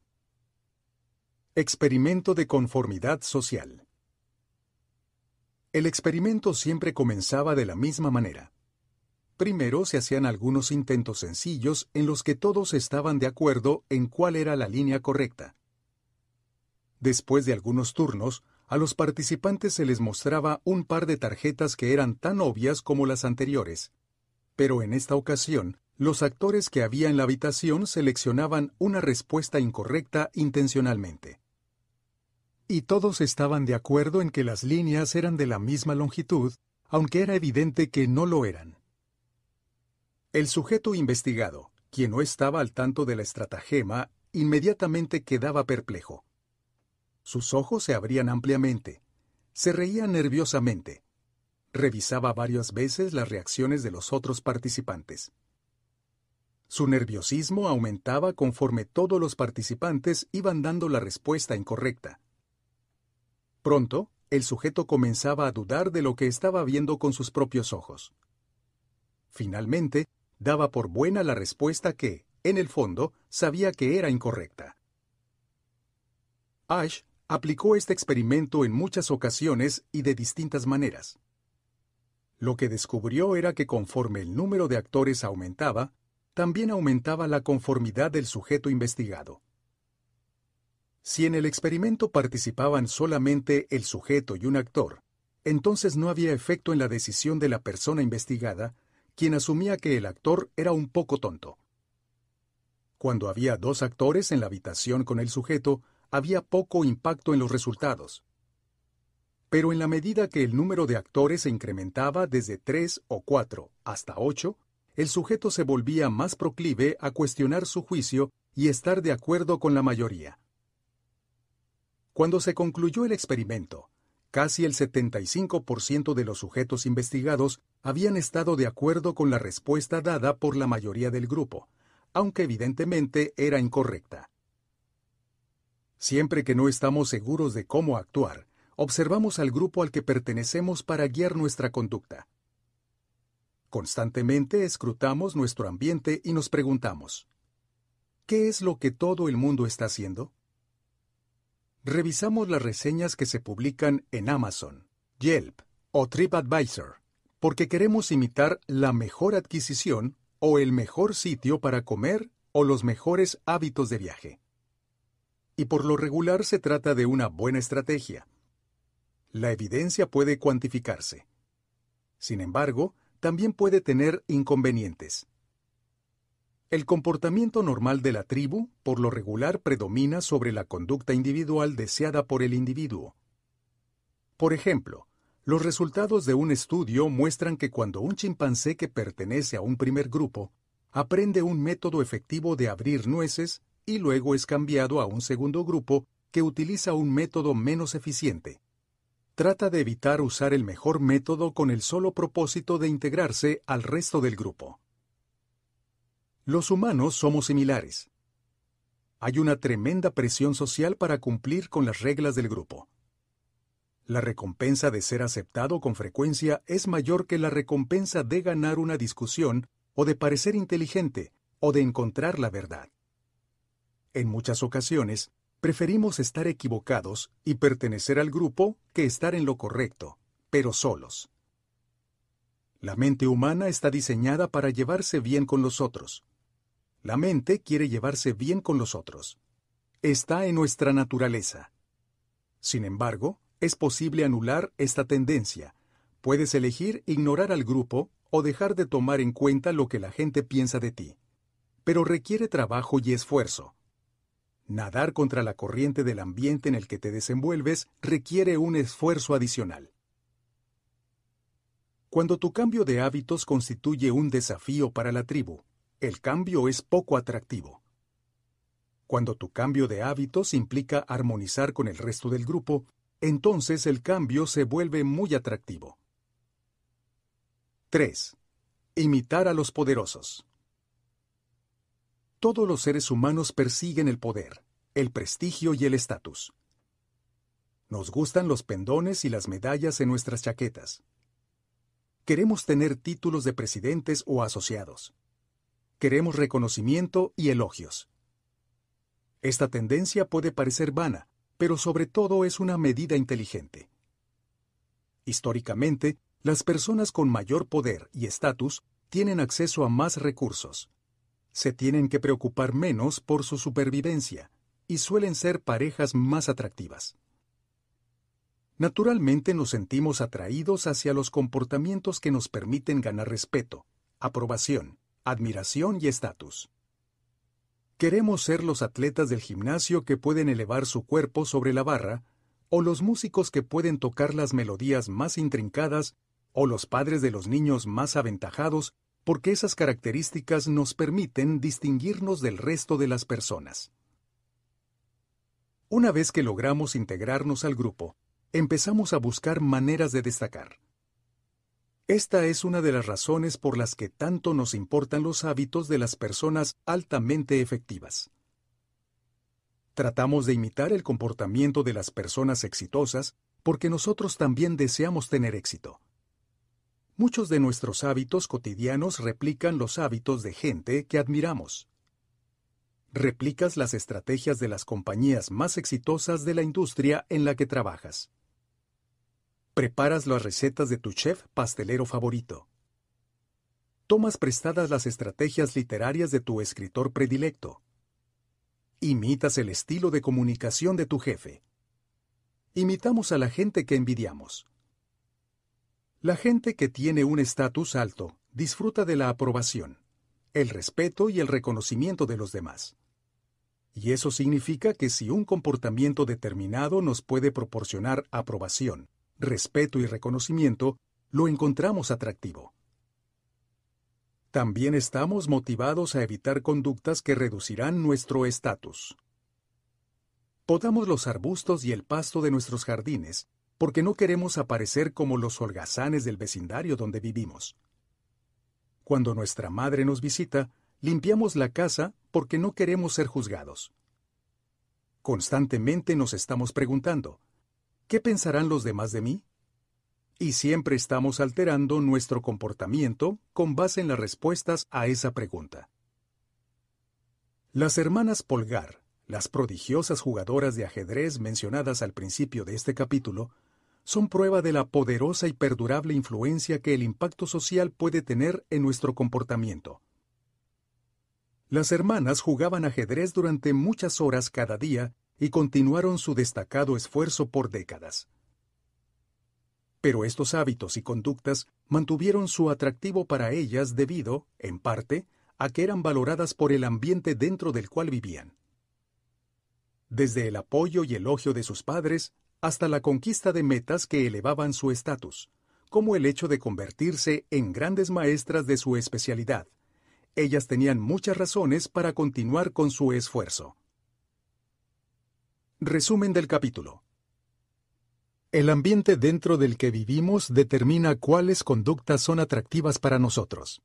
Experimento de conformidad social. El experimento siempre comenzaba de la misma manera. Primero se hacían algunos intentos sencillos en los que todos estaban de acuerdo en cuál era la línea correcta. Después de algunos turnos, a los participantes se les mostraba un par de tarjetas que eran tan obvias como las anteriores. Pero en esta ocasión, los actores que había en la habitación seleccionaban una respuesta incorrecta intencionalmente. Y todos estaban de acuerdo en que las líneas eran de la misma longitud, aunque era evidente que no lo eran. El sujeto investigado, quien no estaba al tanto de la estratagema, inmediatamente quedaba perplejo. Sus ojos se abrían ampliamente, se reía nerviosamente, revisaba varias veces las reacciones de los otros participantes. Su nerviosismo aumentaba conforme todos los participantes iban dando la respuesta incorrecta. Pronto, el sujeto comenzaba a dudar de lo que estaba viendo con sus propios ojos. Finalmente, daba por buena la respuesta que, en el fondo, sabía que era incorrecta. Ash aplicó este experimento en muchas ocasiones y de distintas maneras. Lo que descubrió era que conforme el número de actores aumentaba, también aumentaba la conformidad del sujeto investigado. Si en el experimento participaban solamente el sujeto y un actor, entonces no había efecto en la decisión de la persona investigada, quien asumía que el actor era un poco tonto. Cuando había dos actores en la habitación con el sujeto, había poco impacto en los resultados. Pero en la medida que el número de actores se incrementaba desde tres o cuatro hasta ocho, el sujeto se volvía más proclive a cuestionar su juicio y estar de acuerdo con la mayoría. Cuando se concluyó el experimento, casi el 75% de los sujetos investigados habían estado de acuerdo con la respuesta dada por la mayoría del grupo, aunque evidentemente era incorrecta. Siempre que no estamos seguros de cómo actuar, observamos al grupo al que pertenecemos para guiar nuestra conducta. Constantemente escrutamos nuestro ambiente y nos preguntamos, ¿qué es lo que todo el mundo está haciendo? Revisamos las reseñas que se publican en Amazon, Yelp o TripAdvisor, porque queremos imitar la mejor adquisición o el mejor sitio para comer o los mejores hábitos de viaje. Y por lo regular se trata de una buena estrategia. La evidencia puede cuantificarse. Sin embargo, también puede tener inconvenientes. El comportamiento normal de la tribu, por lo regular, predomina sobre la conducta individual deseada por el individuo. Por ejemplo, los resultados de un estudio muestran que cuando un chimpancé que pertenece a un primer grupo aprende un método efectivo de abrir nueces y luego es cambiado a un segundo grupo que utiliza un método menos eficiente. Trata de evitar usar el mejor método con el solo propósito de integrarse al resto del grupo. Los humanos somos similares. Hay una tremenda presión social para cumplir con las reglas del grupo. La recompensa de ser aceptado con frecuencia es mayor que la recompensa de ganar una discusión o de parecer inteligente o de encontrar la verdad. En muchas ocasiones, preferimos estar equivocados y pertenecer al grupo que estar en lo correcto, pero solos. La mente humana está diseñada para llevarse bien con los otros. La mente quiere llevarse bien con los otros. Está en nuestra naturaleza. Sin embargo, es posible anular esta tendencia. Puedes elegir ignorar al grupo o dejar de tomar en cuenta lo que la gente piensa de ti. Pero requiere trabajo y esfuerzo. Nadar contra la corriente del ambiente en el que te desenvuelves requiere un esfuerzo adicional. Cuando tu cambio de hábitos constituye un desafío para la tribu, el cambio es poco atractivo. Cuando tu cambio de hábitos implica armonizar con el resto del grupo, entonces el cambio se vuelve muy atractivo. 3. Imitar a los poderosos. Todos los seres humanos persiguen el poder, el prestigio y el estatus. Nos gustan los pendones y las medallas en nuestras chaquetas. Queremos tener títulos de presidentes o asociados. Queremos reconocimiento y elogios. Esta tendencia puede parecer vana, pero sobre todo es una medida inteligente. Históricamente, las personas con mayor poder y estatus tienen acceso a más recursos. Se tienen que preocupar menos por su supervivencia y suelen ser parejas más atractivas. Naturalmente nos sentimos atraídos hacia los comportamientos que nos permiten ganar respeto, aprobación, admiración y estatus. Queremos ser los atletas del gimnasio que pueden elevar su cuerpo sobre la barra, o los músicos que pueden tocar las melodías más intrincadas, o los padres de los niños más aventajados, porque esas características nos permiten distinguirnos del resto de las personas. Una vez que logramos integrarnos al grupo, empezamos a buscar maneras de destacar. Esta es una de las razones por las que tanto nos importan los hábitos de las personas altamente efectivas. Tratamos de imitar el comportamiento de las personas exitosas porque nosotros también deseamos tener éxito. Muchos de nuestros hábitos cotidianos replican los hábitos de gente que admiramos. Replicas las estrategias de las compañías más exitosas de la industria en la que trabajas. Preparas las recetas de tu chef pastelero favorito. Tomas prestadas las estrategias literarias de tu escritor predilecto. Imitas el estilo de comunicación de tu jefe. Imitamos a la gente que envidiamos. La gente que tiene un estatus alto disfruta de la aprobación, el respeto y el reconocimiento de los demás. Y eso significa que si un comportamiento determinado nos puede proporcionar aprobación, respeto y reconocimiento, lo encontramos atractivo. También estamos motivados a evitar conductas que reducirán nuestro estatus. Podamos los arbustos y el pasto de nuestros jardines, porque no queremos aparecer como los holgazanes del vecindario donde vivimos. Cuando nuestra madre nos visita, limpiamos la casa porque no queremos ser juzgados. Constantemente nos estamos preguntando, ¿Qué pensarán los demás de mí? Y siempre estamos alterando nuestro comportamiento con base en las respuestas a esa pregunta. Las hermanas Polgar, las prodigiosas jugadoras de ajedrez mencionadas al principio de este capítulo, son prueba de la poderosa y perdurable influencia que el impacto social puede tener en nuestro comportamiento. Las hermanas jugaban ajedrez durante muchas horas cada día y continuaron su destacado esfuerzo por décadas. Pero estos hábitos y conductas mantuvieron su atractivo para ellas debido, en parte, a que eran valoradas por el ambiente dentro del cual vivían. Desde el apoyo y elogio de sus padres hasta la conquista de metas que elevaban su estatus, como el hecho de convertirse en grandes maestras de su especialidad. Ellas tenían muchas razones para continuar con su esfuerzo. Resumen del capítulo. El ambiente dentro del que vivimos determina cuáles conductas son atractivas para nosotros.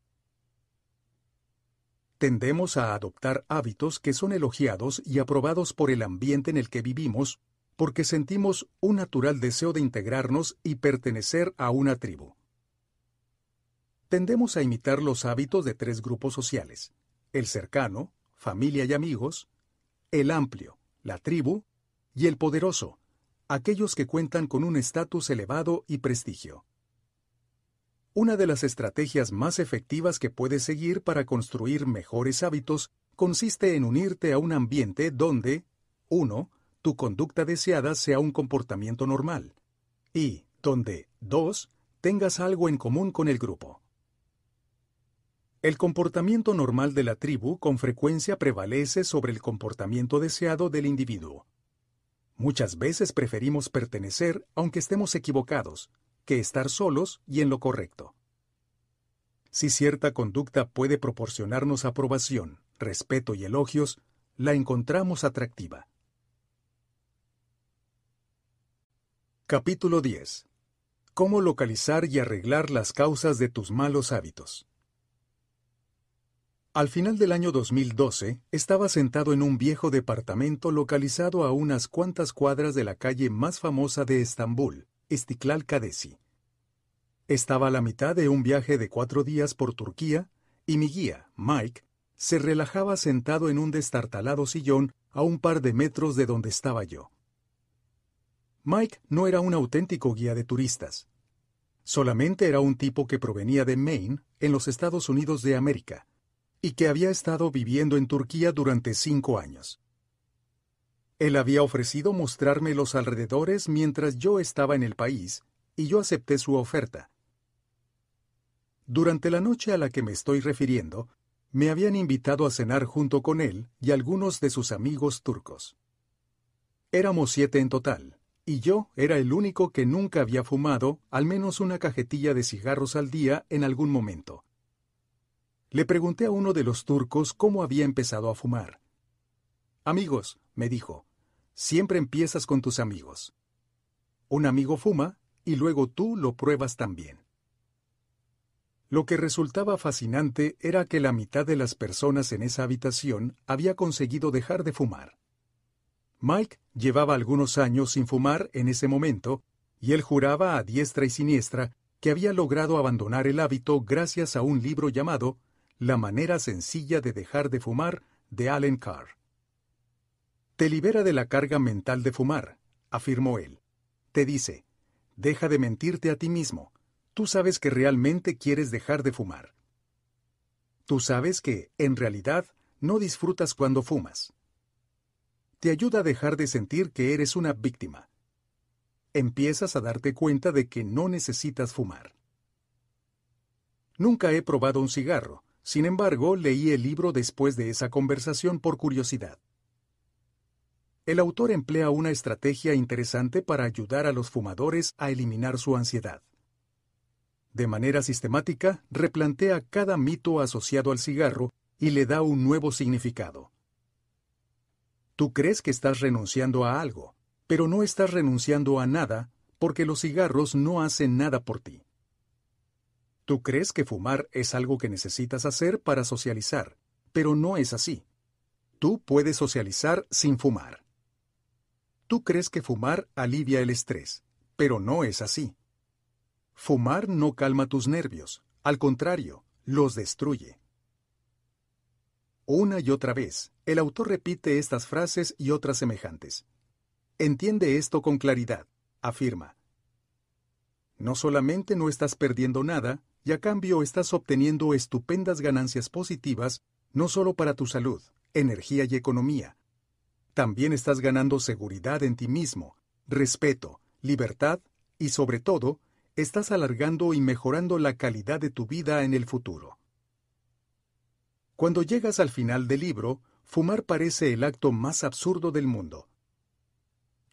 Tendemos a adoptar hábitos que son elogiados y aprobados por el ambiente en el que vivimos porque sentimos un natural deseo de integrarnos y pertenecer a una tribu. Tendemos a imitar los hábitos de tres grupos sociales, el cercano, familia y amigos, el amplio, la tribu, y el poderoso, aquellos que cuentan con un estatus elevado y prestigio. Una de las estrategias más efectivas que puedes seguir para construir mejores hábitos consiste en unirte a un ambiente donde 1. Tu conducta deseada sea un comportamiento normal y donde 2. Tengas algo en común con el grupo. El comportamiento normal de la tribu con frecuencia prevalece sobre el comportamiento deseado del individuo. Muchas veces preferimos pertenecer aunque estemos equivocados, que estar solos y en lo correcto. Si cierta conducta puede proporcionarnos aprobación, respeto y elogios, la encontramos atractiva. Capítulo 10. Cómo localizar y arreglar las causas de tus malos hábitos. Al final del año 2012, estaba sentado en un viejo departamento localizado a unas cuantas cuadras de la calle más famosa de Estambul, Istiklal Kadesi. Estaba a la mitad de un viaje de cuatro días por Turquía y mi guía, Mike, se relajaba sentado en un destartalado sillón a un par de metros de donde estaba yo. Mike no era un auténtico guía de turistas. Solamente era un tipo que provenía de Maine, en los Estados Unidos de América y que había estado viviendo en Turquía durante cinco años. Él había ofrecido mostrarme los alrededores mientras yo estaba en el país, y yo acepté su oferta. Durante la noche a la que me estoy refiriendo, me habían invitado a cenar junto con él y algunos de sus amigos turcos. Éramos siete en total, y yo era el único que nunca había fumado al menos una cajetilla de cigarros al día en algún momento. Le pregunté a uno de los turcos cómo había empezado a fumar. Amigos, me dijo, siempre empiezas con tus amigos. Un amigo fuma y luego tú lo pruebas también. Lo que resultaba fascinante era que la mitad de las personas en esa habitación había conseguido dejar de fumar. Mike llevaba algunos años sin fumar en ese momento, y él juraba a diestra y siniestra que había logrado abandonar el hábito gracias a un libro llamado La manera sencilla de dejar de fumar de Allen Carr. Te libera de la carga mental de fumar, afirmó él. Te dice, deja de mentirte a ti mismo. Tú sabes que realmente quieres dejar de fumar. Tú sabes que, en realidad, no disfrutas cuando fumas. Te ayuda a dejar de sentir que eres una víctima. Empiezas a darte cuenta de que no necesitas fumar. Nunca he probado un cigarro, sin embargo, leí el libro después de esa conversación por curiosidad. El autor emplea una estrategia interesante para ayudar a los fumadores a eliminar su ansiedad. De manera sistemática, replantea cada mito asociado al cigarro y le da un nuevo significado. Tú crees que estás renunciando a algo, pero no estás renunciando a nada porque los cigarros no hacen nada por ti. Tú crees que fumar es algo que necesitas hacer para socializar, pero no es así. Tú puedes socializar sin fumar. Tú crees que fumar alivia el estrés, pero no es así. Fumar no calma tus nervios, al contrario, los destruye. Una y otra vez, el autor repite estas frases y otras semejantes. Entiende esto con claridad, afirma. No solamente no estás perdiendo nada, y a cambio estás obteniendo estupendas ganancias positivas, no solo para tu salud, energía y economía, también estás ganando seguridad en ti mismo, respeto, libertad y sobre todo, estás alargando y mejorando la calidad de tu vida en el futuro. Cuando llegas al final del libro, fumar parece el acto más absurdo del mundo.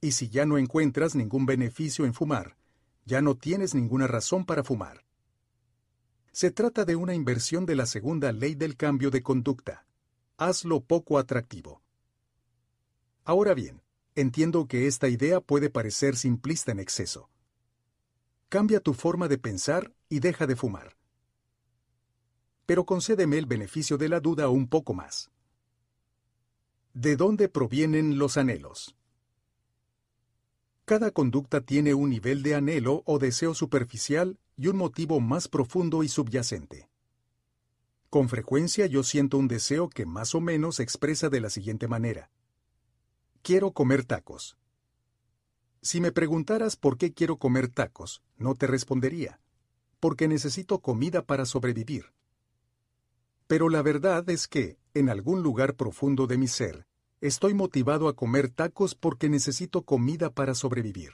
Y si ya no encuentras ningún beneficio en fumar, ya no tienes ninguna razón para fumar. Se trata de una inversión de la segunda ley del cambio de conducta. Hazlo poco atractivo. Ahora bien, entiendo que esta idea puede parecer simplista en exceso. Cambia tu forma de pensar y deja de fumar. Pero concédeme el beneficio de la duda un poco más. ¿De dónde provienen los anhelos? Cada conducta tiene un nivel de anhelo o deseo superficial y un motivo más profundo y subyacente. Con frecuencia yo siento un deseo que más o menos expresa de la siguiente manera. Quiero comer tacos. Si me preguntaras por qué quiero comer tacos, no te respondería. Porque necesito comida para sobrevivir. Pero la verdad es que, en algún lugar profundo de mi ser, estoy motivado a comer tacos porque necesito comida para sobrevivir.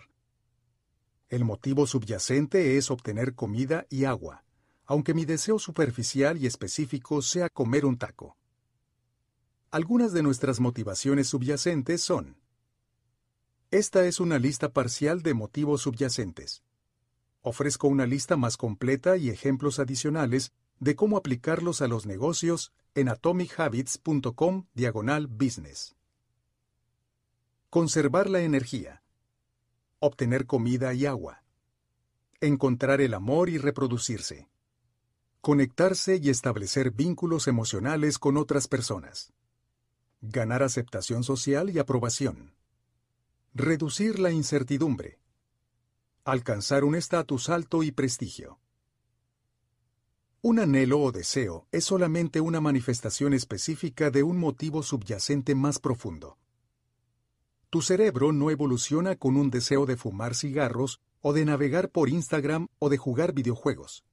El motivo subyacente es obtener comida y agua, aunque mi deseo superficial y específico sea comer un taco. Algunas de nuestras motivaciones subyacentes son Esta es una lista parcial de motivos subyacentes. Ofrezco una lista más completa y ejemplos adicionales de cómo aplicarlos a los negocios en atomichabits.com diagonal business. Conservar la energía. Obtener comida y agua. Encontrar el amor y reproducirse. Conectarse y establecer vínculos emocionales con otras personas. Ganar aceptación social y aprobación. Reducir la incertidumbre. Alcanzar un estatus alto y prestigio. Un anhelo o deseo es solamente una manifestación específica de un motivo subyacente más profundo. Tu cerebro no evoluciona con un deseo de fumar cigarros o de navegar por Instagram o de jugar videojuegos.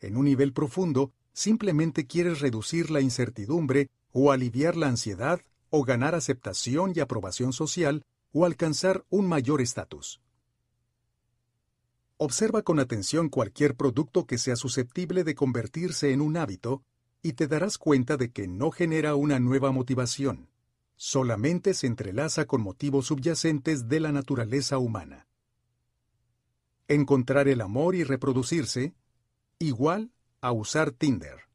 En un nivel profundo, simplemente quieres reducir la incertidumbre o aliviar la ansiedad, o ganar aceptación y aprobación social, o alcanzar un mayor estatus. Observa con atención cualquier producto que sea susceptible de convertirse en un hábito y te darás cuenta de que no genera una nueva motivación, solamente se entrelaza con motivos subyacentes de la naturaleza humana. Encontrar el amor y reproducirse, igual a usar Tinder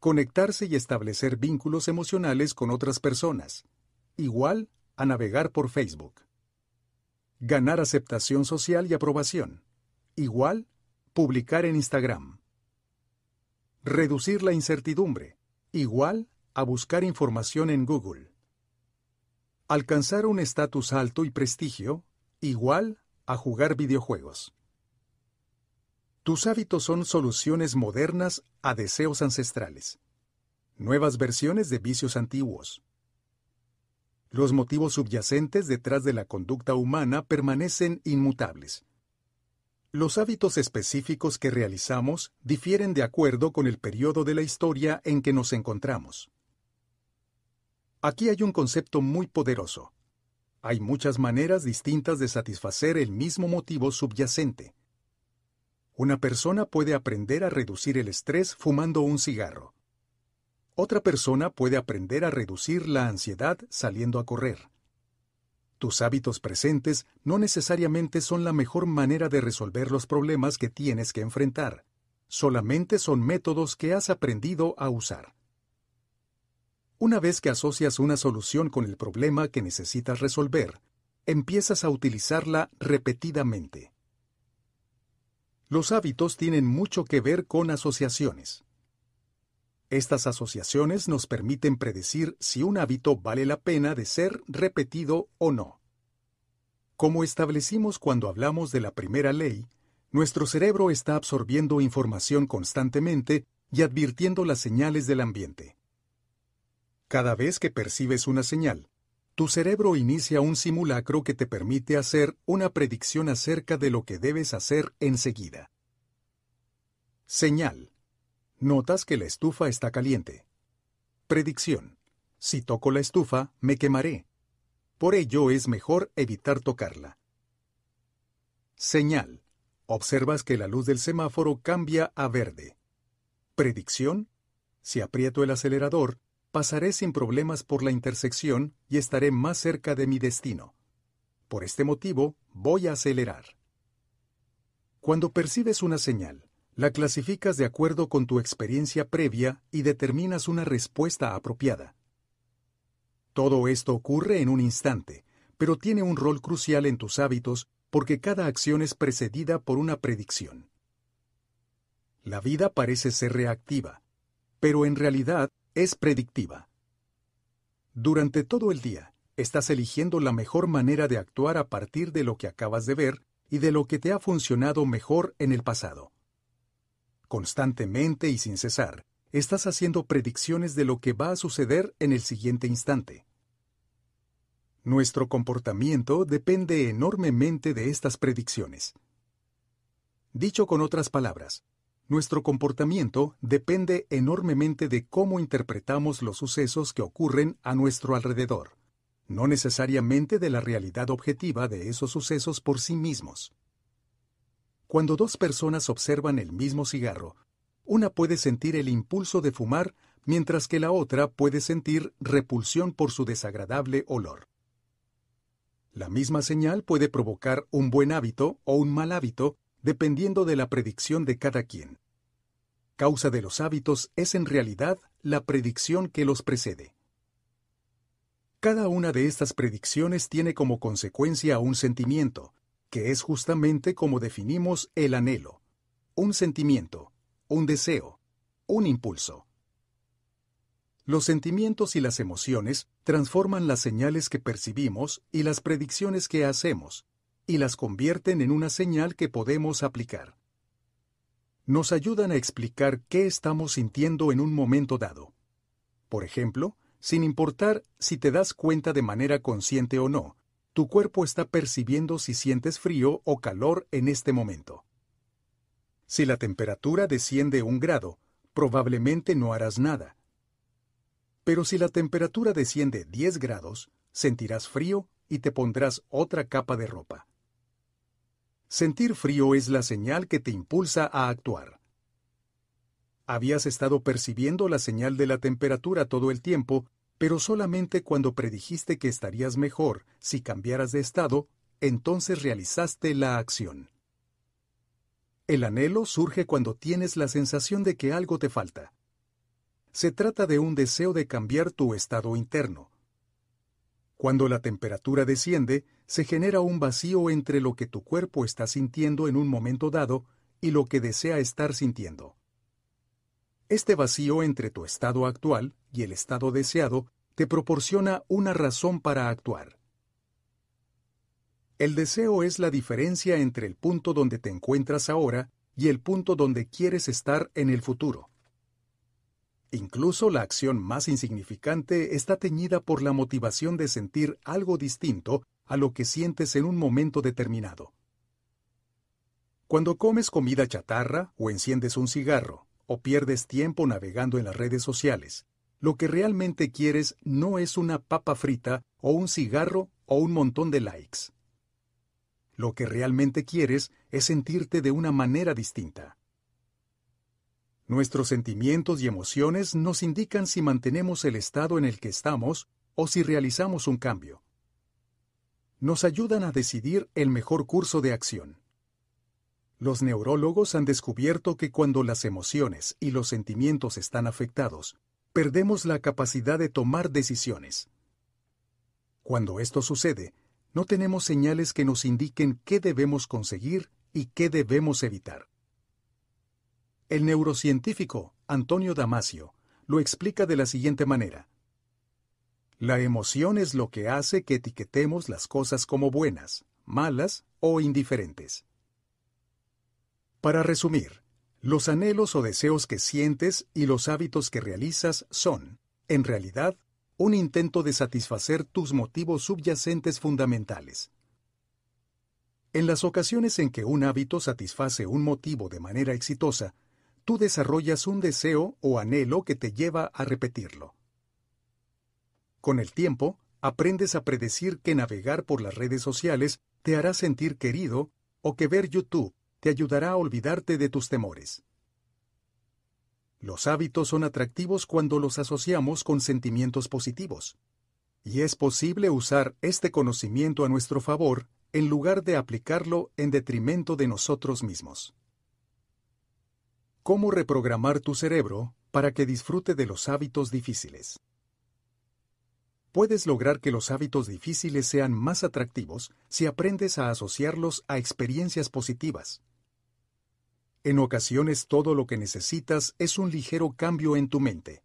conectarse y establecer vínculos emocionales con otras personas, igual a navegar por Facebook. Ganar aceptación social y aprobación, igual publicar en Instagram, Reducir la incertidumbre, igual a buscar información en Google. Alcanzar un estatus alto y prestigio, igual a jugar videojuegos. Tus hábitos son soluciones modernas a deseos ancestrales. Nuevas versiones de vicios antiguos. Los motivos subyacentes detrás de la conducta humana permanecen inmutables. Los hábitos específicos que realizamos difieren de acuerdo con el periodo de la historia en que nos encontramos. Aquí hay un concepto muy poderoso. Hay muchas maneras distintas de satisfacer el mismo motivo subyacente. Una persona puede aprender a reducir el estrés fumando un cigarro. Otra persona puede aprender a reducir la ansiedad saliendo a correr. Tus hábitos presentes no necesariamente son la mejor manera de resolver los problemas que tienes que enfrentar. Solamente son métodos que has aprendido a usar. Una vez que asocias una solución con el problema que necesitas resolver, empiezas a utilizarla repetidamente. Los hábitos tienen mucho que ver con asociaciones. Estas asociaciones nos permiten predecir si un hábito vale la pena de ser repetido o no. Como establecimos cuando hablamos de la primera ley, nuestro cerebro está absorbiendo información constantemente y advirtiendo las señales del ambiente. Cada vez que percibes una señal, tu cerebro inicia un simulacro que te permite hacer una predicción acerca de lo que debes hacer enseguida. Señal. Notas que la estufa está caliente. Predicción. Si toco la estufa, me quemaré. Por ello es mejor evitar tocarla. Señal. Observas que la luz del semáforo cambia a verde. Predicción. Si aprieto el acelerador, pasaré sin problemas por la intersección y estaré más cerca de mi destino. Por este motivo, voy a acelerar. Cuando percibes una señal, la clasificas de acuerdo con tu experiencia previa y determinas una respuesta apropiada. Todo esto ocurre en un instante, pero tiene un rol crucial en tus hábitos porque cada acción es precedida por una predicción. La vida parece ser reactiva, pero en realidad es predictiva. Durante todo el día, estás eligiendo la mejor manera de actuar a partir de lo que acabas de ver y de lo que te ha funcionado mejor en el pasado constantemente y sin cesar, estás haciendo predicciones de lo que va a suceder en el siguiente instante. Nuestro comportamiento depende enormemente de estas predicciones. Dicho con otras palabras, nuestro comportamiento depende enormemente de cómo interpretamos los sucesos que ocurren a nuestro alrededor, no necesariamente de la realidad objetiva de esos sucesos por sí mismos. Cuando dos personas observan el mismo cigarro, una puede sentir el impulso de fumar mientras que la otra puede sentir repulsión por su desagradable olor. La misma señal puede provocar un buen hábito o un mal hábito dependiendo de la predicción de cada quien. Causa de los hábitos es en realidad la predicción que los precede. Cada una de estas predicciones tiene como consecuencia un sentimiento, que es justamente como definimos el anhelo, un sentimiento, un deseo, un impulso. Los sentimientos y las emociones transforman las señales que percibimos y las predicciones que hacemos, y las convierten en una señal que podemos aplicar. Nos ayudan a explicar qué estamos sintiendo en un momento dado. Por ejemplo, sin importar si te das cuenta de manera consciente o no, tu cuerpo está percibiendo si sientes frío o calor en este momento. Si la temperatura desciende un grado, probablemente no harás nada. Pero si la temperatura desciende 10 grados, sentirás frío y te pondrás otra capa de ropa. Sentir frío es la señal que te impulsa a actuar. Habías estado percibiendo la señal de la temperatura todo el tiempo pero solamente cuando predijiste que estarías mejor si cambiaras de estado, entonces realizaste la acción. El anhelo surge cuando tienes la sensación de que algo te falta. Se trata de un deseo de cambiar tu estado interno. Cuando la temperatura desciende, se genera un vacío entre lo que tu cuerpo está sintiendo en un momento dado y lo que desea estar sintiendo. Este vacío entre tu estado actual y el estado deseado te proporciona una razón para actuar. El deseo es la diferencia entre el punto donde te encuentras ahora y el punto donde quieres estar en el futuro. Incluso la acción más insignificante está teñida por la motivación de sentir algo distinto a lo que sientes en un momento determinado. Cuando comes comida chatarra o enciendes un cigarro o pierdes tiempo navegando en las redes sociales, lo que realmente quieres no es una papa frita o un cigarro o un montón de likes. Lo que realmente quieres es sentirte de una manera distinta. Nuestros sentimientos y emociones nos indican si mantenemos el estado en el que estamos o si realizamos un cambio. Nos ayudan a decidir el mejor curso de acción. Los neurólogos han descubierto que cuando las emociones y los sentimientos están afectados, perdemos la capacidad de tomar decisiones. Cuando esto sucede, no tenemos señales que nos indiquen qué debemos conseguir y qué debemos evitar. El neurocientífico Antonio Damasio lo explica de la siguiente manera. La emoción es lo que hace que etiquetemos las cosas como buenas, malas o indiferentes. Para resumir, los anhelos o deseos que sientes y los hábitos que realizas son, en realidad, un intento de satisfacer tus motivos subyacentes fundamentales. En las ocasiones en que un hábito satisface un motivo de manera exitosa, tú desarrollas un deseo o anhelo que te lleva a repetirlo. Con el tiempo, aprendes a predecir que navegar por las redes sociales te hará sentir querido o que ver YouTube te ayudará a olvidarte de tus temores. Los hábitos son atractivos cuando los asociamos con sentimientos positivos. Y es posible usar este conocimiento a nuestro favor en lugar de aplicarlo en detrimento de nosotros mismos. ¿Cómo reprogramar tu cerebro para que disfrute de los hábitos difíciles? Puedes lograr que los hábitos difíciles sean más atractivos si aprendes a asociarlos a experiencias positivas. En ocasiones todo lo que necesitas es un ligero cambio en tu mente.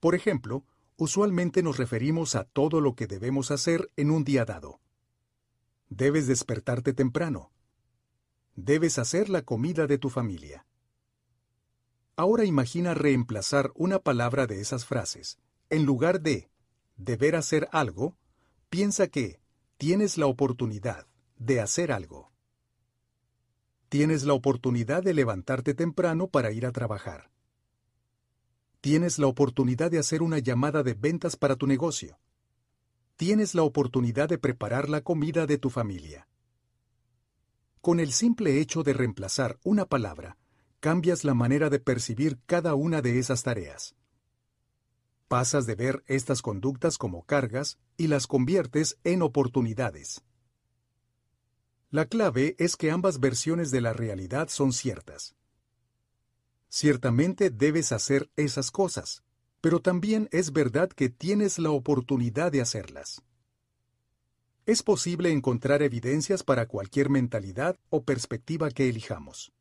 Por ejemplo, usualmente nos referimos a todo lo que debemos hacer en un día dado. Debes despertarte temprano. Debes hacer la comida de tu familia. Ahora imagina reemplazar una palabra de esas frases. En lugar de deber hacer algo, piensa que tienes la oportunidad de hacer algo. Tienes la oportunidad de levantarte temprano para ir a trabajar. Tienes la oportunidad de hacer una llamada de ventas para tu negocio. Tienes la oportunidad de preparar la comida de tu familia. Con el simple hecho de reemplazar una palabra, cambias la manera de percibir cada una de esas tareas. Pasas de ver estas conductas como cargas y las conviertes en oportunidades. La clave es que ambas versiones de la realidad son ciertas. Ciertamente debes hacer esas cosas, pero también es verdad que tienes la oportunidad de hacerlas. Es posible encontrar evidencias para cualquier mentalidad o perspectiva que elijamos.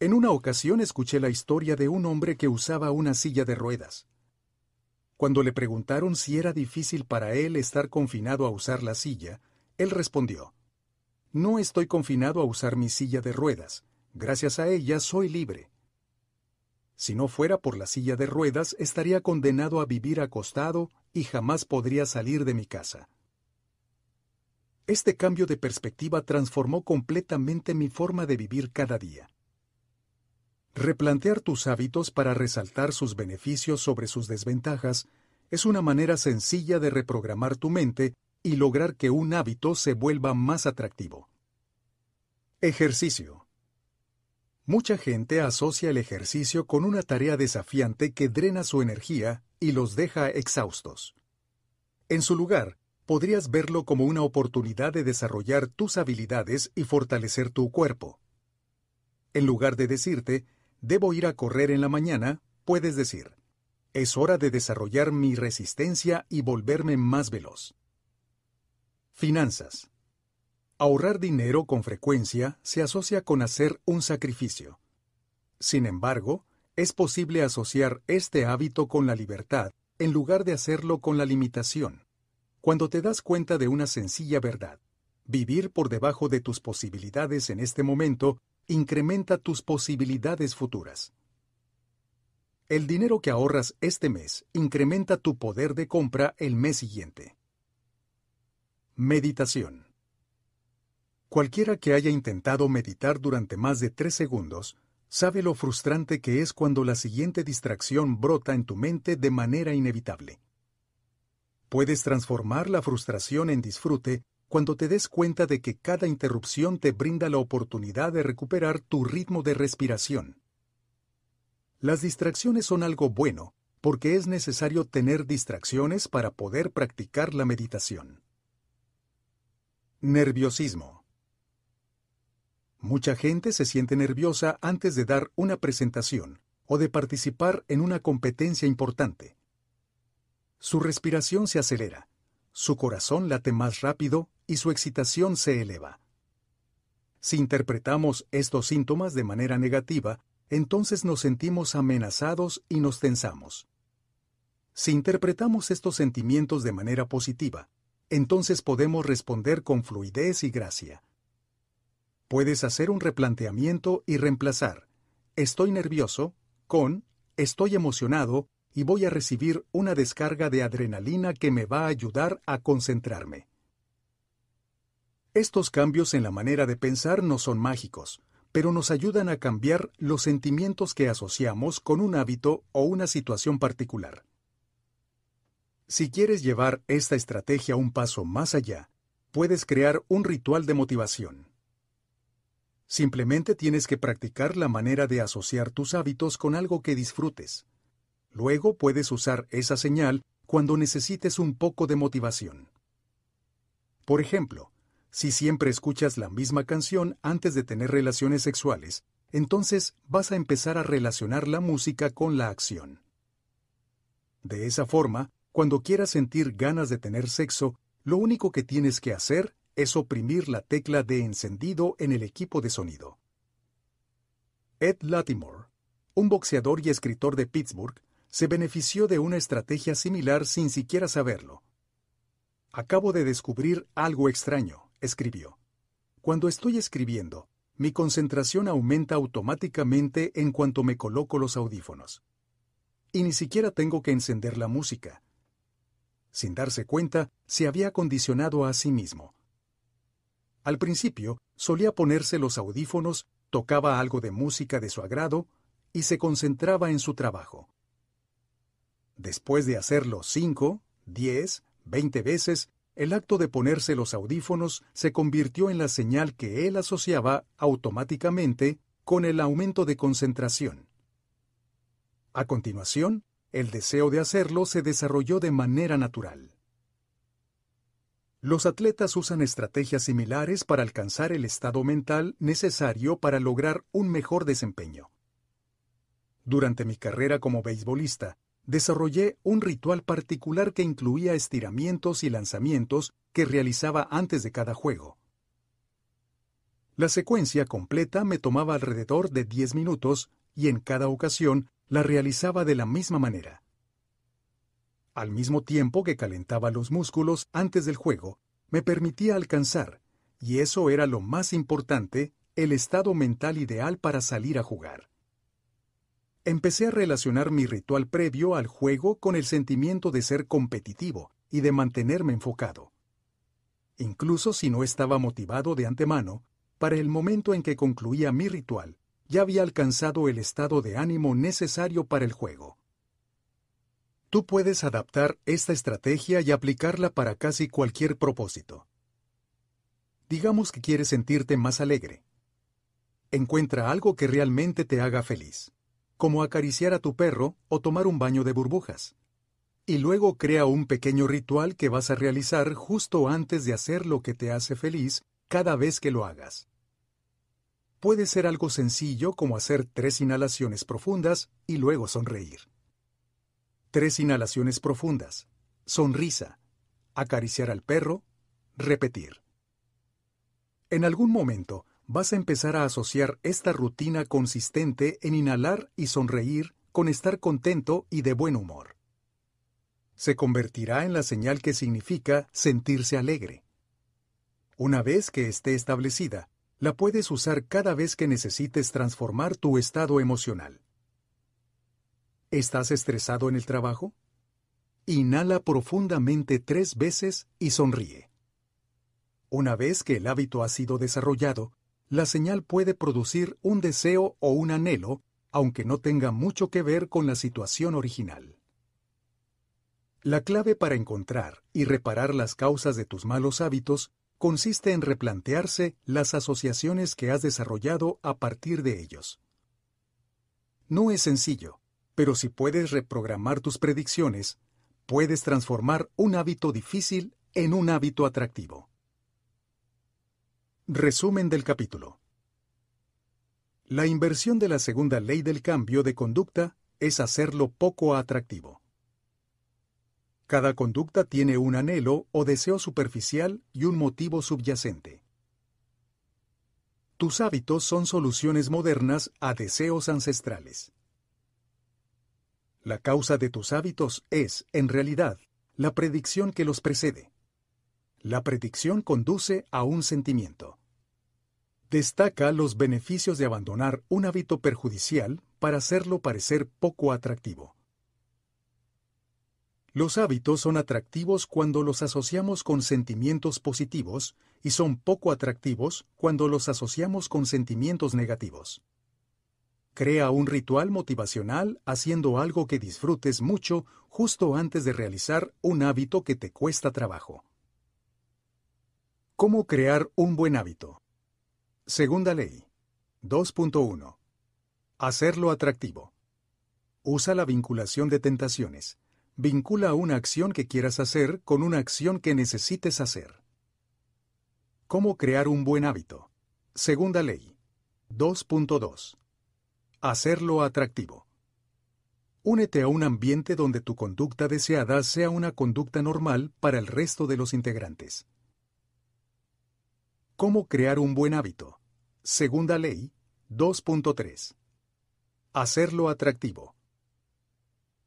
En una ocasión escuché la historia de un hombre que usaba una silla de ruedas. Cuando le preguntaron si era difícil para él estar confinado a usar la silla, él respondió, No estoy confinado a usar mi silla de ruedas, gracias a ella soy libre. Si no fuera por la silla de ruedas, estaría condenado a vivir acostado y jamás podría salir de mi casa. Este cambio de perspectiva transformó completamente mi forma de vivir cada día. Replantear tus hábitos para resaltar sus beneficios sobre sus desventajas es una manera sencilla de reprogramar tu mente y lograr que un hábito se vuelva más atractivo. Ejercicio. Mucha gente asocia el ejercicio con una tarea desafiante que drena su energía y los deja exhaustos. En su lugar, podrías verlo como una oportunidad de desarrollar tus habilidades y fortalecer tu cuerpo. En lugar de decirte, debo ir a correr en la mañana, puedes decir, es hora de desarrollar mi resistencia y volverme más veloz. Finanzas. Ahorrar dinero con frecuencia se asocia con hacer un sacrificio. Sin embargo, es posible asociar este hábito con la libertad en lugar de hacerlo con la limitación. Cuando te das cuenta de una sencilla verdad, vivir por debajo de tus posibilidades en este momento incrementa tus posibilidades futuras. El dinero que ahorras este mes incrementa tu poder de compra el mes siguiente. Meditación. Cualquiera que haya intentado meditar durante más de tres segundos sabe lo frustrante que es cuando la siguiente distracción brota en tu mente de manera inevitable. Puedes transformar la frustración en disfrute cuando te des cuenta de que cada interrupción te brinda la oportunidad de recuperar tu ritmo de respiración. Las distracciones son algo bueno, porque es necesario tener distracciones para poder practicar la meditación. Nerviosismo. Mucha gente se siente nerviosa antes de dar una presentación o de participar en una competencia importante. Su respiración se acelera, su corazón late más rápido y su excitación se eleva. Si interpretamos estos síntomas de manera negativa, entonces nos sentimos amenazados y nos tensamos. Si interpretamos estos sentimientos de manera positiva, entonces podemos responder con fluidez y gracia. Puedes hacer un replanteamiento y reemplazar estoy nervioso con estoy emocionado y voy a recibir una descarga de adrenalina que me va a ayudar a concentrarme. Estos cambios en la manera de pensar no son mágicos, pero nos ayudan a cambiar los sentimientos que asociamos con un hábito o una situación particular. Si quieres llevar esta estrategia un paso más allá, puedes crear un ritual de motivación. Simplemente tienes que practicar la manera de asociar tus hábitos con algo que disfrutes. Luego puedes usar esa señal cuando necesites un poco de motivación. Por ejemplo, si siempre escuchas la misma canción antes de tener relaciones sexuales, entonces vas a empezar a relacionar la música con la acción. De esa forma, cuando quieras sentir ganas de tener sexo, lo único que tienes que hacer es oprimir la tecla de encendido en el equipo de sonido. Ed Latimore, un boxeador y escritor de Pittsburgh, se benefició de una estrategia similar sin siquiera saberlo. Acabo de descubrir algo extraño, escribió. Cuando estoy escribiendo, mi concentración aumenta automáticamente en cuanto me coloco los audífonos. Y ni siquiera tengo que encender la música. Sin darse cuenta, se había condicionado a sí mismo. Al principio, solía ponerse los audífonos, tocaba algo de música de su agrado y se concentraba en su trabajo. Después de hacerlo cinco, diez, veinte veces, el acto de ponerse los audífonos se convirtió en la señal que él asociaba automáticamente con el aumento de concentración. A continuación, el deseo de hacerlo se desarrolló de manera natural. Los atletas usan estrategias similares para alcanzar el estado mental necesario para lograr un mejor desempeño. Durante mi carrera como beisbolista, desarrollé un ritual particular que incluía estiramientos y lanzamientos que realizaba antes de cada juego. La secuencia completa me tomaba alrededor de 10 minutos y en cada ocasión la realizaba de la misma manera. Al mismo tiempo que calentaba los músculos antes del juego, me permitía alcanzar, y eso era lo más importante, el estado mental ideal para salir a jugar. Empecé a relacionar mi ritual previo al juego con el sentimiento de ser competitivo y de mantenerme enfocado. Incluso si no estaba motivado de antemano, para el momento en que concluía mi ritual, ya había alcanzado el estado de ánimo necesario para el juego. Tú puedes adaptar esta estrategia y aplicarla para casi cualquier propósito. Digamos que quieres sentirte más alegre. Encuentra algo que realmente te haga feliz como acariciar a tu perro o tomar un baño de burbujas. Y luego crea un pequeño ritual que vas a realizar justo antes de hacer lo que te hace feliz cada vez que lo hagas. Puede ser algo sencillo como hacer tres inhalaciones profundas y luego sonreír. Tres inhalaciones profundas, sonrisa, acariciar al perro, repetir. En algún momento vas a empezar a asociar esta rutina consistente en inhalar y sonreír con estar contento y de buen humor. Se convertirá en la señal que significa sentirse alegre. Una vez que esté establecida, la puedes usar cada vez que necesites transformar tu estado emocional. ¿Estás estresado en el trabajo? Inhala profundamente tres veces y sonríe. Una vez que el hábito ha sido desarrollado, la señal puede producir un deseo o un anhelo, aunque no tenga mucho que ver con la situación original. La clave para encontrar y reparar las causas de tus malos hábitos consiste en replantearse las asociaciones que has desarrollado a partir de ellos. No es sencillo, pero si puedes reprogramar tus predicciones, puedes transformar un hábito difícil en un hábito atractivo. Resumen del capítulo. La inversión de la segunda ley del cambio de conducta es hacerlo poco atractivo. Cada conducta tiene un anhelo o deseo superficial y un motivo subyacente. Tus hábitos son soluciones modernas a deseos ancestrales. La causa de tus hábitos es, en realidad, la predicción que los precede. La predicción conduce a un sentimiento. Destaca los beneficios de abandonar un hábito perjudicial para hacerlo parecer poco atractivo. Los hábitos son atractivos cuando los asociamos con sentimientos positivos y son poco atractivos cuando los asociamos con sentimientos negativos. Crea un ritual motivacional haciendo algo que disfrutes mucho justo antes de realizar un hábito que te cuesta trabajo. ¿Cómo crear un buen hábito? Segunda ley. 2.1. Hacerlo atractivo. Usa la vinculación de tentaciones. Vincula una acción que quieras hacer con una acción que necesites hacer. ¿Cómo crear un buen hábito? Segunda ley. 2.2. Hacerlo atractivo. Únete a un ambiente donde tu conducta deseada sea una conducta normal para el resto de los integrantes. ¿Cómo crear un buen hábito? Segunda ley, 2.3. Hacerlo atractivo.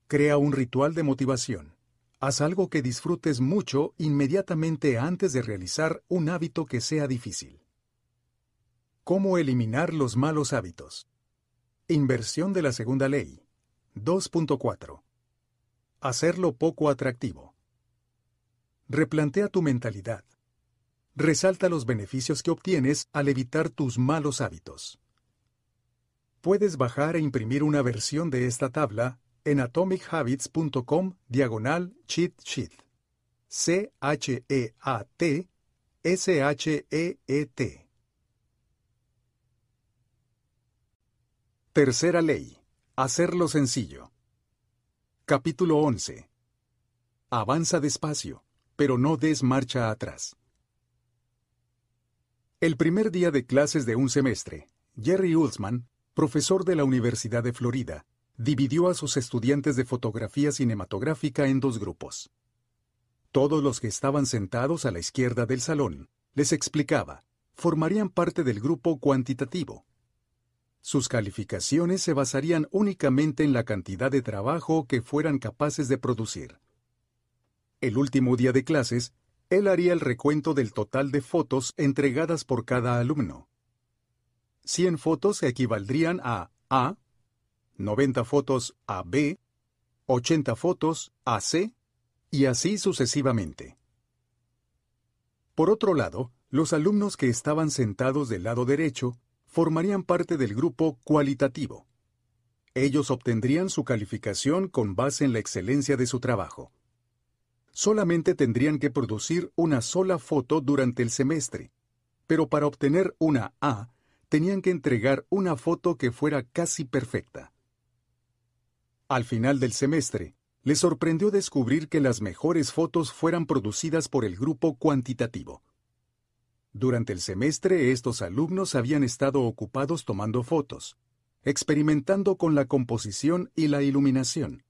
Crea un ritual de motivación. Haz algo que disfrutes mucho inmediatamente antes de realizar un hábito que sea difícil. ¿Cómo eliminar los malos hábitos? Inversión de la segunda ley. 2.4. Hacerlo poco atractivo. Replantea tu mentalidad resalta los beneficios que obtienes al evitar tus malos hábitos. Puedes bajar e imprimir una versión de esta tabla en atomichabbits.com diagonal cheat sheet. C-H-E-A-T S-H-E-E-T. Tercera ley. Hacerlo sencillo. Capítulo 11. Avanza despacio, pero no des marcha atrás. El primer día de clases de un semestre, Jerry Ulsman, profesor de la Universidad de Florida, dividió a sus estudiantes de fotografía cinematográfica en dos grupos. Todos los que estaban sentados a la izquierda del salón, les explicaba, formarían parte del grupo cuantitativo. Sus calificaciones se basarían únicamente en la cantidad de trabajo que fueran capaces de producir. El último día de clases, él haría el recuento del total de fotos entregadas por cada alumno. 100 fotos equivaldrían a A, 90 fotos a B, 80 fotos a C, y así sucesivamente. Por otro lado, los alumnos que estaban sentados del lado derecho formarían parte del grupo cualitativo. Ellos obtendrían su calificación con base en la excelencia de su trabajo solamente tendrían que producir una sola foto durante el semestre, pero para obtener una A, tenían que entregar una foto que fuera casi perfecta. Al final del semestre, les sorprendió descubrir que las mejores fotos fueran producidas por el grupo cuantitativo. Durante el semestre estos alumnos habían estado ocupados tomando fotos, experimentando con la composición y la iluminación,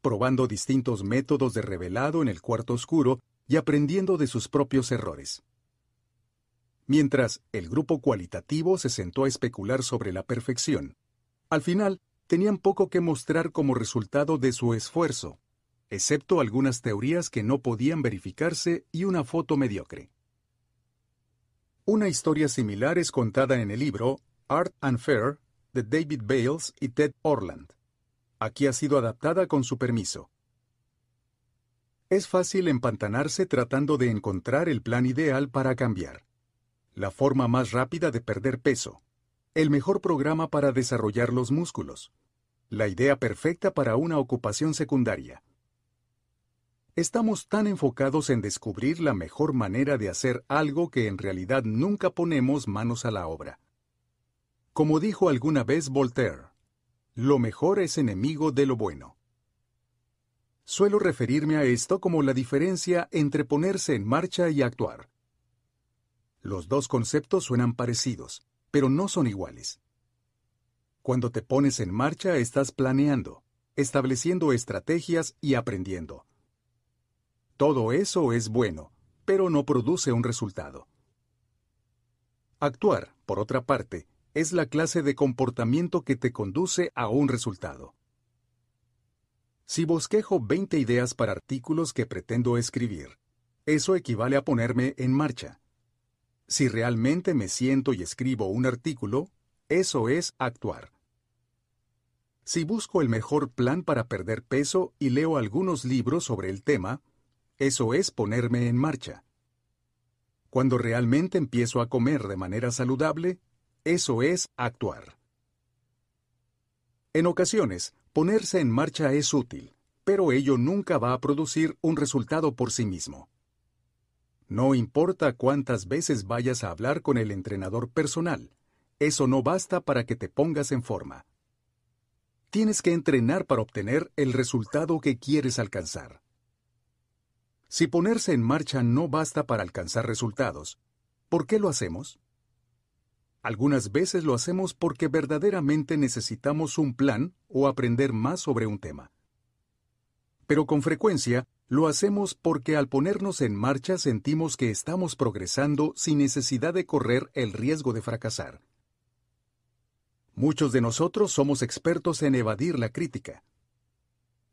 probando distintos métodos de revelado en el cuarto oscuro y aprendiendo de sus propios errores. mientras el grupo cualitativo se sentó a especular sobre la perfección. Al final, tenían poco que mostrar como resultado de su esfuerzo, excepto algunas teorías que no podían verificarse y una foto mediocre. Una historia similar es contada en el libro Art and Fair de David Bales y Ted Orland. Aquí ha sido adaptada con su permiso. Es fácil empantanarse tratando de encontrar el plan ideal para cambiar. La forma más rápida de perder peso. El mejor programa para desarrollar los músculos. La idea perfecta para una ocupación secundaria. Estamos tan enfocados en descubrir la mejor manera de hacer algo que en realidad nunca ponemos manos a la obra. Como dijo alguna vez Voltaire, lo mejor es enemigo de lo bueno. Suelo referirme a esto como la diferencia entre ponerse en marcha y actuar. Los dos conceptos suenan parecidos, pero no son iguales. Cuando te pones en marcha estás planeando, estableciendo estrategias y aprendiendo. Todo eso es bueno, pero no produce un resultado. Actuar, por otra parte, es la clase de comportamiento que te conduce a un resultado. Si bosquejo 20 ideas para artículos que pretendo escribir, eso equivale a ponerme en marcha. Si realmente me siento y escribo un artículo, eso es actuar. Si busco el mejor plan para perder peso y leo algunos libros sobre el tema, eso es ponerme en marcha. Cuando realmente empiezo a comer de manera saludable, eso es actuar. En ocasiones, Ponerse en marcha es útil, pero ello nunca va a producir un resultado por sí mismo. No importa cuántas veces vayas a hablar con el entrenador personal, eso no basta para que te pongas en forma. Tienes que entrenar para obtener el resultado que quieres alcanzar. Si ponerse en marcha no basta para alcanzar resultados, ¿por qué lo hacemos? Algunas veces lo hacemos porque verdaderamente necesitamos un plan o aprender más sobre un tema. Pero con frecuencia lo hacemos porque al ponernos en marcha sentimos que estamos progresando sin necesidad de correr el riesgo de fracasar. Muchos de nosotros somos expertos en evadir la crítica.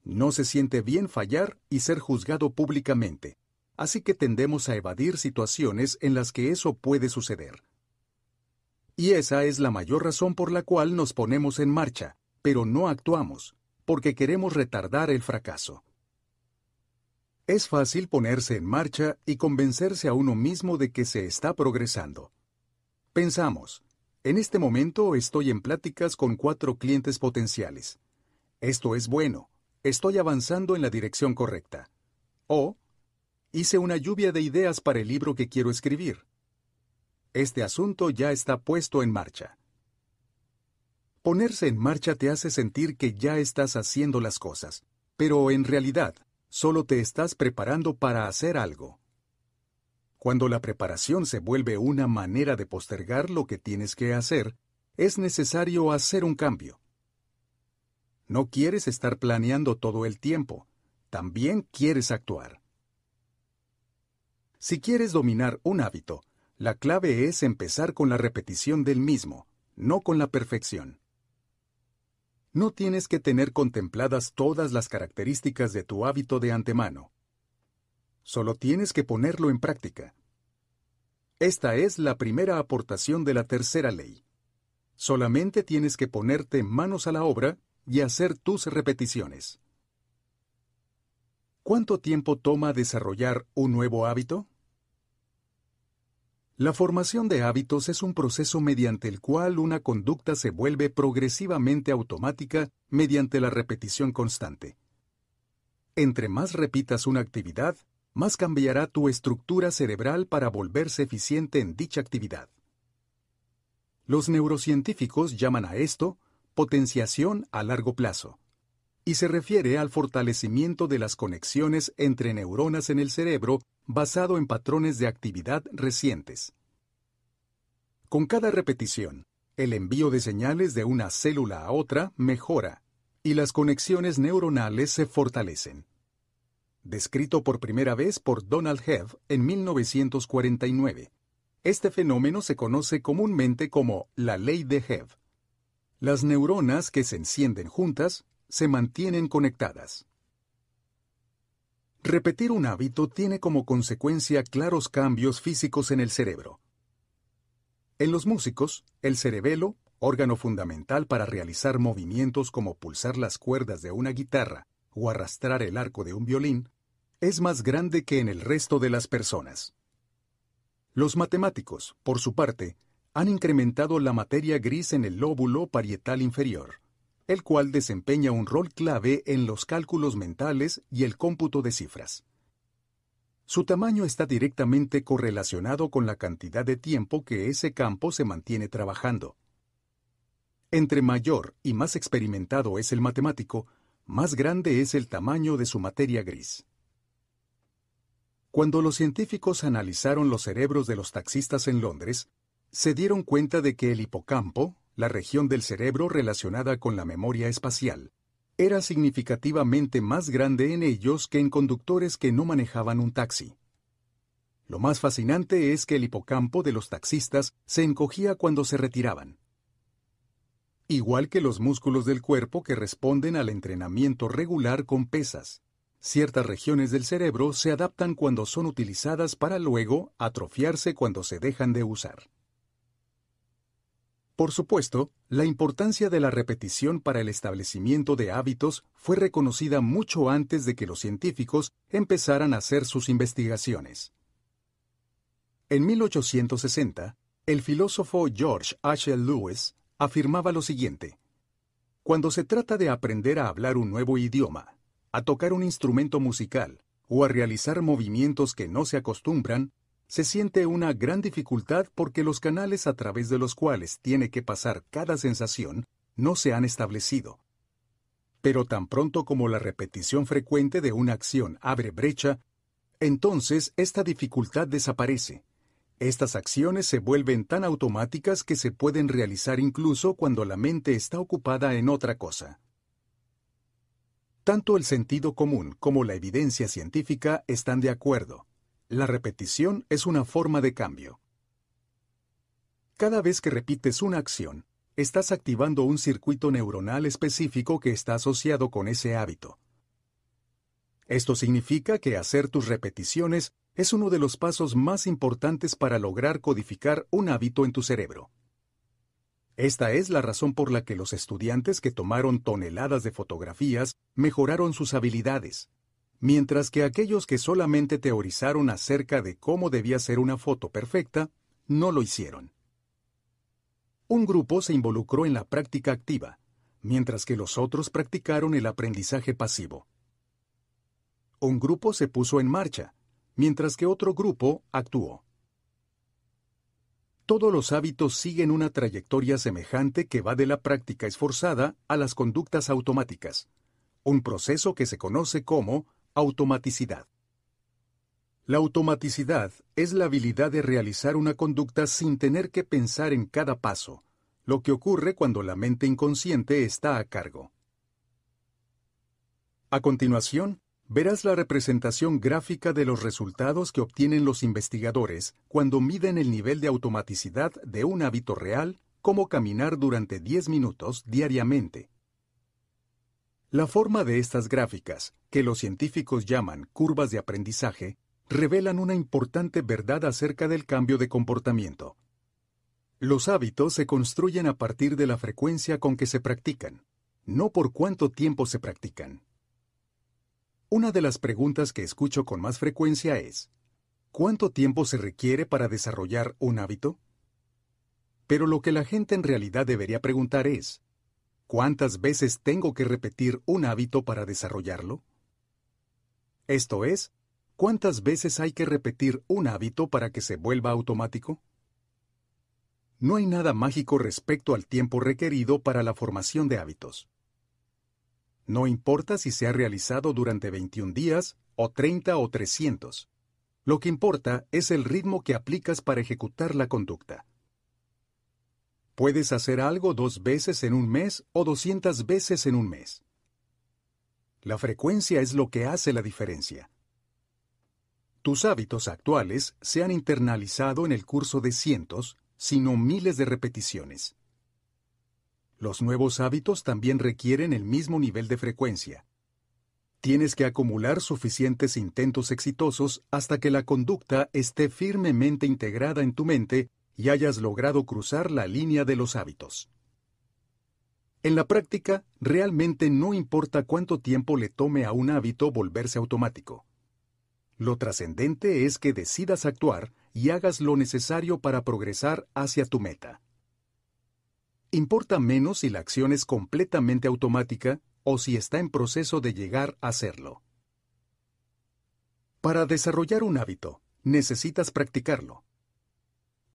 No se siente bien fallar y ser juzgado públicamente, así que tendemos a evadir situaciones en las que eso puede suceder. Y esa es la mayor razón por la cual nos ponemos en marcha, pero no actuamos, porque queremos retardar el fracaso. Es fácil ponerse en marcha y convencerse a uno mismo de que se está progresando. Pensamos, en este momento estoy en pláticas con cuatro clientes potenciales. Esto es bueno, estoy avanzando en la dirección correcta. O, hice una lluvia de ideas para el libro que quiero escribir. Este asunto ya está puesto en marcha. Ponerse en marcha te hace sentir que ya estás haciendo las cosas, pero en realidad solo te estás preparando para hacer algo. Cuando la preparación se vuelve una manera de postergar lo que tienes que hacer, es necesario hacer un cambio. No quieres estar planeando todo el tiempo, también quieres actuar. Si quieres dominar un hábito, la clave es empezar con la repetición del mismo, no con la perfección. No tienes que tener contempladas todas las características de tu hábito de antemano. Solo tienes que ponerlo en práctica. Esta es la primera aportación de la tercera ley. Solamente tienes que ponerte manos a la obra y hacer tus repeticiones. ¿Cuánto tiempo toma desarrollar un nuevo hábito? La formación de hábitos es un proceso mediante el cual una conducta se vuelve progresivamente automática mediante la repetición constante. Entre más repitas una actividad, más cambiará tu estructura cerebral para volverse eficiente en dicha actividad. Los neurocientíficos llaman a esto potenciación a largo plazo, y se refiere al fortalecimiento de las conexiones entre neuronas en el cerebro basado en patrones de actividad recientes. Con cada repetición, el envío de señales de una célula a otra mejora y las conexiones neuronales se fortalecen. Descrito por primera vez por Donald Hebb en 1949, Este fenómeno se conoce comúnmente como la ley de Hebb. Las neuronas que se encienden juntas se mantienen conectadas. Repetir un hábito tiene como consecuencia claros cambios físicos en el cerebro. En los músicos, el cerebelo, órgano fundamental para realizar movimientos como pulsar las cuerdas de una guitarra o arrastrar el arco de un violín, es más grande que en el resto de las personas. Los matemáticos, por su parte, han incrementado la materia gris en el lóbulo parietal inferior, el cual desempeña un rol clave en los cálculos mentales y el cómputo de cifras. Su tamaño está directamente correlacionado con la cantidad de tiempo que ese campo se mantiene trabajando. Entre mayor y más experimentado es el matemático, más grande es el tamaño de su materia gris. Cuando los científicos analizaron los cerebros de los taxistas en Londres, se dieron cuenta de que el hipocampo, la región del cerebro relacionada con la memoria espacial, era significativamente más grande en ellos que en conductores que no manejaban un taxi. Lo más fascinante es que el hipocampo de los taxistas se encogía cuando se retiraban. Igual que los músculos del cuerpo que responden al entrenamiento regular con pesas. Ciertas regiones del cerebro se adaptan cuando son utilizadas para luego atrofiarse cuando se dejan de usar. Por supuesto, la importancia de la repetición para el establecimiento de hábitos fue reconocida mucho antes de que los científicos empezaran a hacer sus investigaciones. En 1860, el filósofo George H. Lewis afirmaba lo siguiente. Cuando se trata de aprender a hablar un nuevo idioma, a tocar un instrumento musical o a realizar movimientos que no se acostumbran, se siente una gran dificultad porque los canales a través de los cuales tiene que pasar cada sensación no se han establecido. Pero tan pronto como la repetición frecuente de una acción abre brecha, entonces esta dificultad desaparece. Estas acciones se vuelven tan automáticas que se pueden realizar incluso cuando la mente está ocupada en otra cosa. Tanto el sentido común como la evidencia científica están de acuerdo. La repetición es una forma de cambio. Cada vez que repites una acción, estás activando un circuito neuronal específico que está asociado con ese hábito. Esto significa que hacer tus repeticiones es uno de los pasos más importantes para lograr codificar un hábito en tu cerebro. Esta es la razón por la que los estudiantes que tomaron toneladas de fotografías mejoraron sus habilidades, mientras que aquellos que solamente teorizaron acerca de cómo debía ser una foto perfecta, no lo hicieron. Un grupo se involucró en la práctica activa, mientras que los otros practicaron el aprendizaje pasivo. Un grupo se puso en marcha, mientras que otro grupo actuó. Todos los hábitos siguen una trayectoria semejante que va de la práctica esforzada a las conductas automáticas, un proceso que se conoce como automaticidad. La automaticidad es la habilidad de realizar una conducta sin tener que pensar en cada paso, lo que ocurre cuando la mente inconsciente está a cargo. A continuación, verás la representación gráfica de los resultados que obtienen los investigadores cuando miden el nivel de automaticidad de un hábito real como caminar durante 10 minutos diariamente. La forma de estas gráficas, que los científicos llaman curvas de aprendizaje, revelan una importante verdad acerca del cambio de comportamiento. Los hábitos se construyen a partir de la frecuencia con que se practican, no por cuánto tiempo se practican. Una de las preguntas que escucho con más frecuencia es, ¿cuánto tiempo se requiere para desarrollar un hábito? Pero lo que la gente en realidad debería preguntar es, ¿cuántas veces tengo que repetir un hábito para desarrollarlo? Esto es, ¿cuántas veces hay que repetir un hábito para que se vuelva automático? No hay nada mágico respecto al tiempo requerido para la formación de hábitos. No importa si se ha realizado durante 21 días, o 30 o 300. Lo que importa es el ritmo que aplicas para ejecutar la conducta. Puedes hacer algo dos veces en un mes o 200 veces en un mes. La frecuencia es lo que hace la diferencia. Tus hábitos actuales se han internalizado en el curso de cientos, sino miles de repeticiones. Los nuevos hábitos también requieren el mismo nivel de frecuencia. Tienes que acumular suficientes intentos exitosos hasta que la conducta esté firmemente integrada en tu mente y hayas logrado cruzar la línea de los hábitos. En la práctica, realmente no importa cuánto tiempo le tome a un hábito volverse automático. Lo trascendente es que decidas actuar y hagas lo necesario para progresar hacia tu meta. Importa menos si la acción es completamente automática o si está en proceso de llegar a serlo. Para desarrollar un hábito, necesitas practicarlo.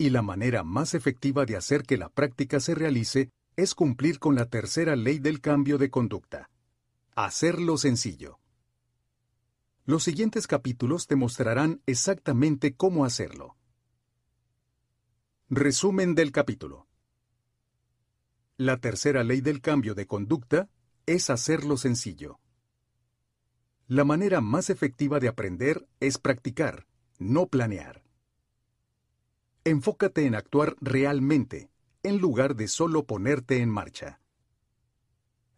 Y la manera más efectiva de hacer que la práctica se realice es cumplir con la tercera ley del cambio de conducta. Hacerlo sencillo. Los siguientes capítulos te mostrarán exactamente cómo hacerlo. Resumen del capítulo. La tercera ley del cambio de conducta es hacerlo sencillo. La manera más efectiva de aprender es practicar, no planear. Enfócate en actuar realmente, en lugar de solo ponerte en marcha.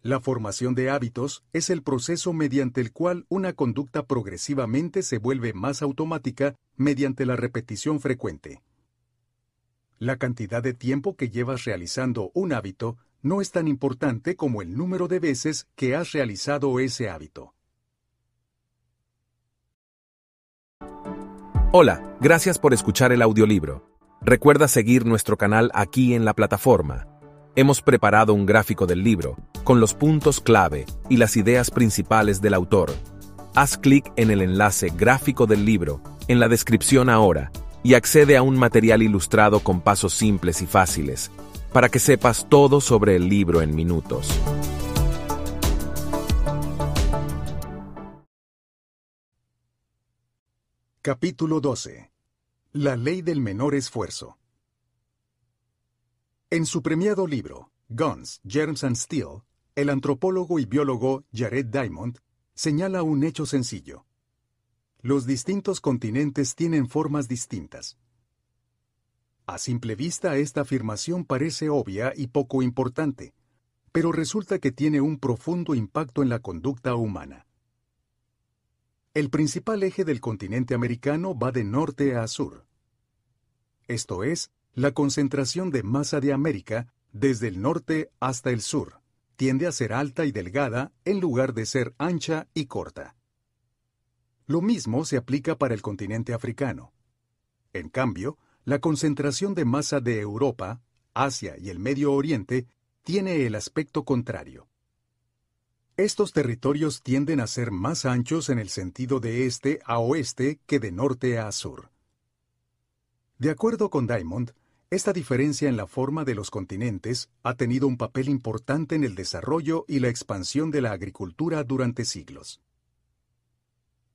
La formación de hábitos es el proceso mediante el cual una conducta progresivamente se vuelve más automática mediante la repetición frecuente. La cantidad de tiempo que llevas realizando un hábito no es tan importante como el número de veces que has realizado ese hábito. Hola, gracias por escuchar el audiolibro. Recuerda seguir nuestro canal aquí en la plataforma hemos preparado un gráfico del libro, con los puntos clave y las ideas principales del autor. Haz clic en el enlace gráfico del libro, en la descripción ahora, y accede a un material ilustrado con pasos simples y fáciles, para que sepas todo sobre el libro en minutos. Capítulo 12. La ley del menor esfuerzo. En su premiado libro, Guns, Germs and Steel, el antropólogo y biólogo Jared Diamond señala un hecho sencillo. Los distintos continentes tienen formas distintas. A simple vista esta afirmación parece obvia y poco importante, pero resulta que tiene un profundo impacto en la conducta humana. El principal eje del continente americano va de norte a sur. Esto es, la concentración de masa de América, desde el norte hasta el sur, tiende a ser alta y delgada en lugar de ser ancha y corta. Lo mismo se aplica para el continente africano. En cambio, la concentración de masa de Europa, Asia y el Medio Oriente tiene el aspecto contrario. Estos territorios tienden a ser más anchos en el sentido de este a oeste que de norte a sur. De acuerdo con Diamond, esta diferencia en la forma de los continentes ha tenido un papel importante en el desarrollo y la expansión de la agricultura durante siglos.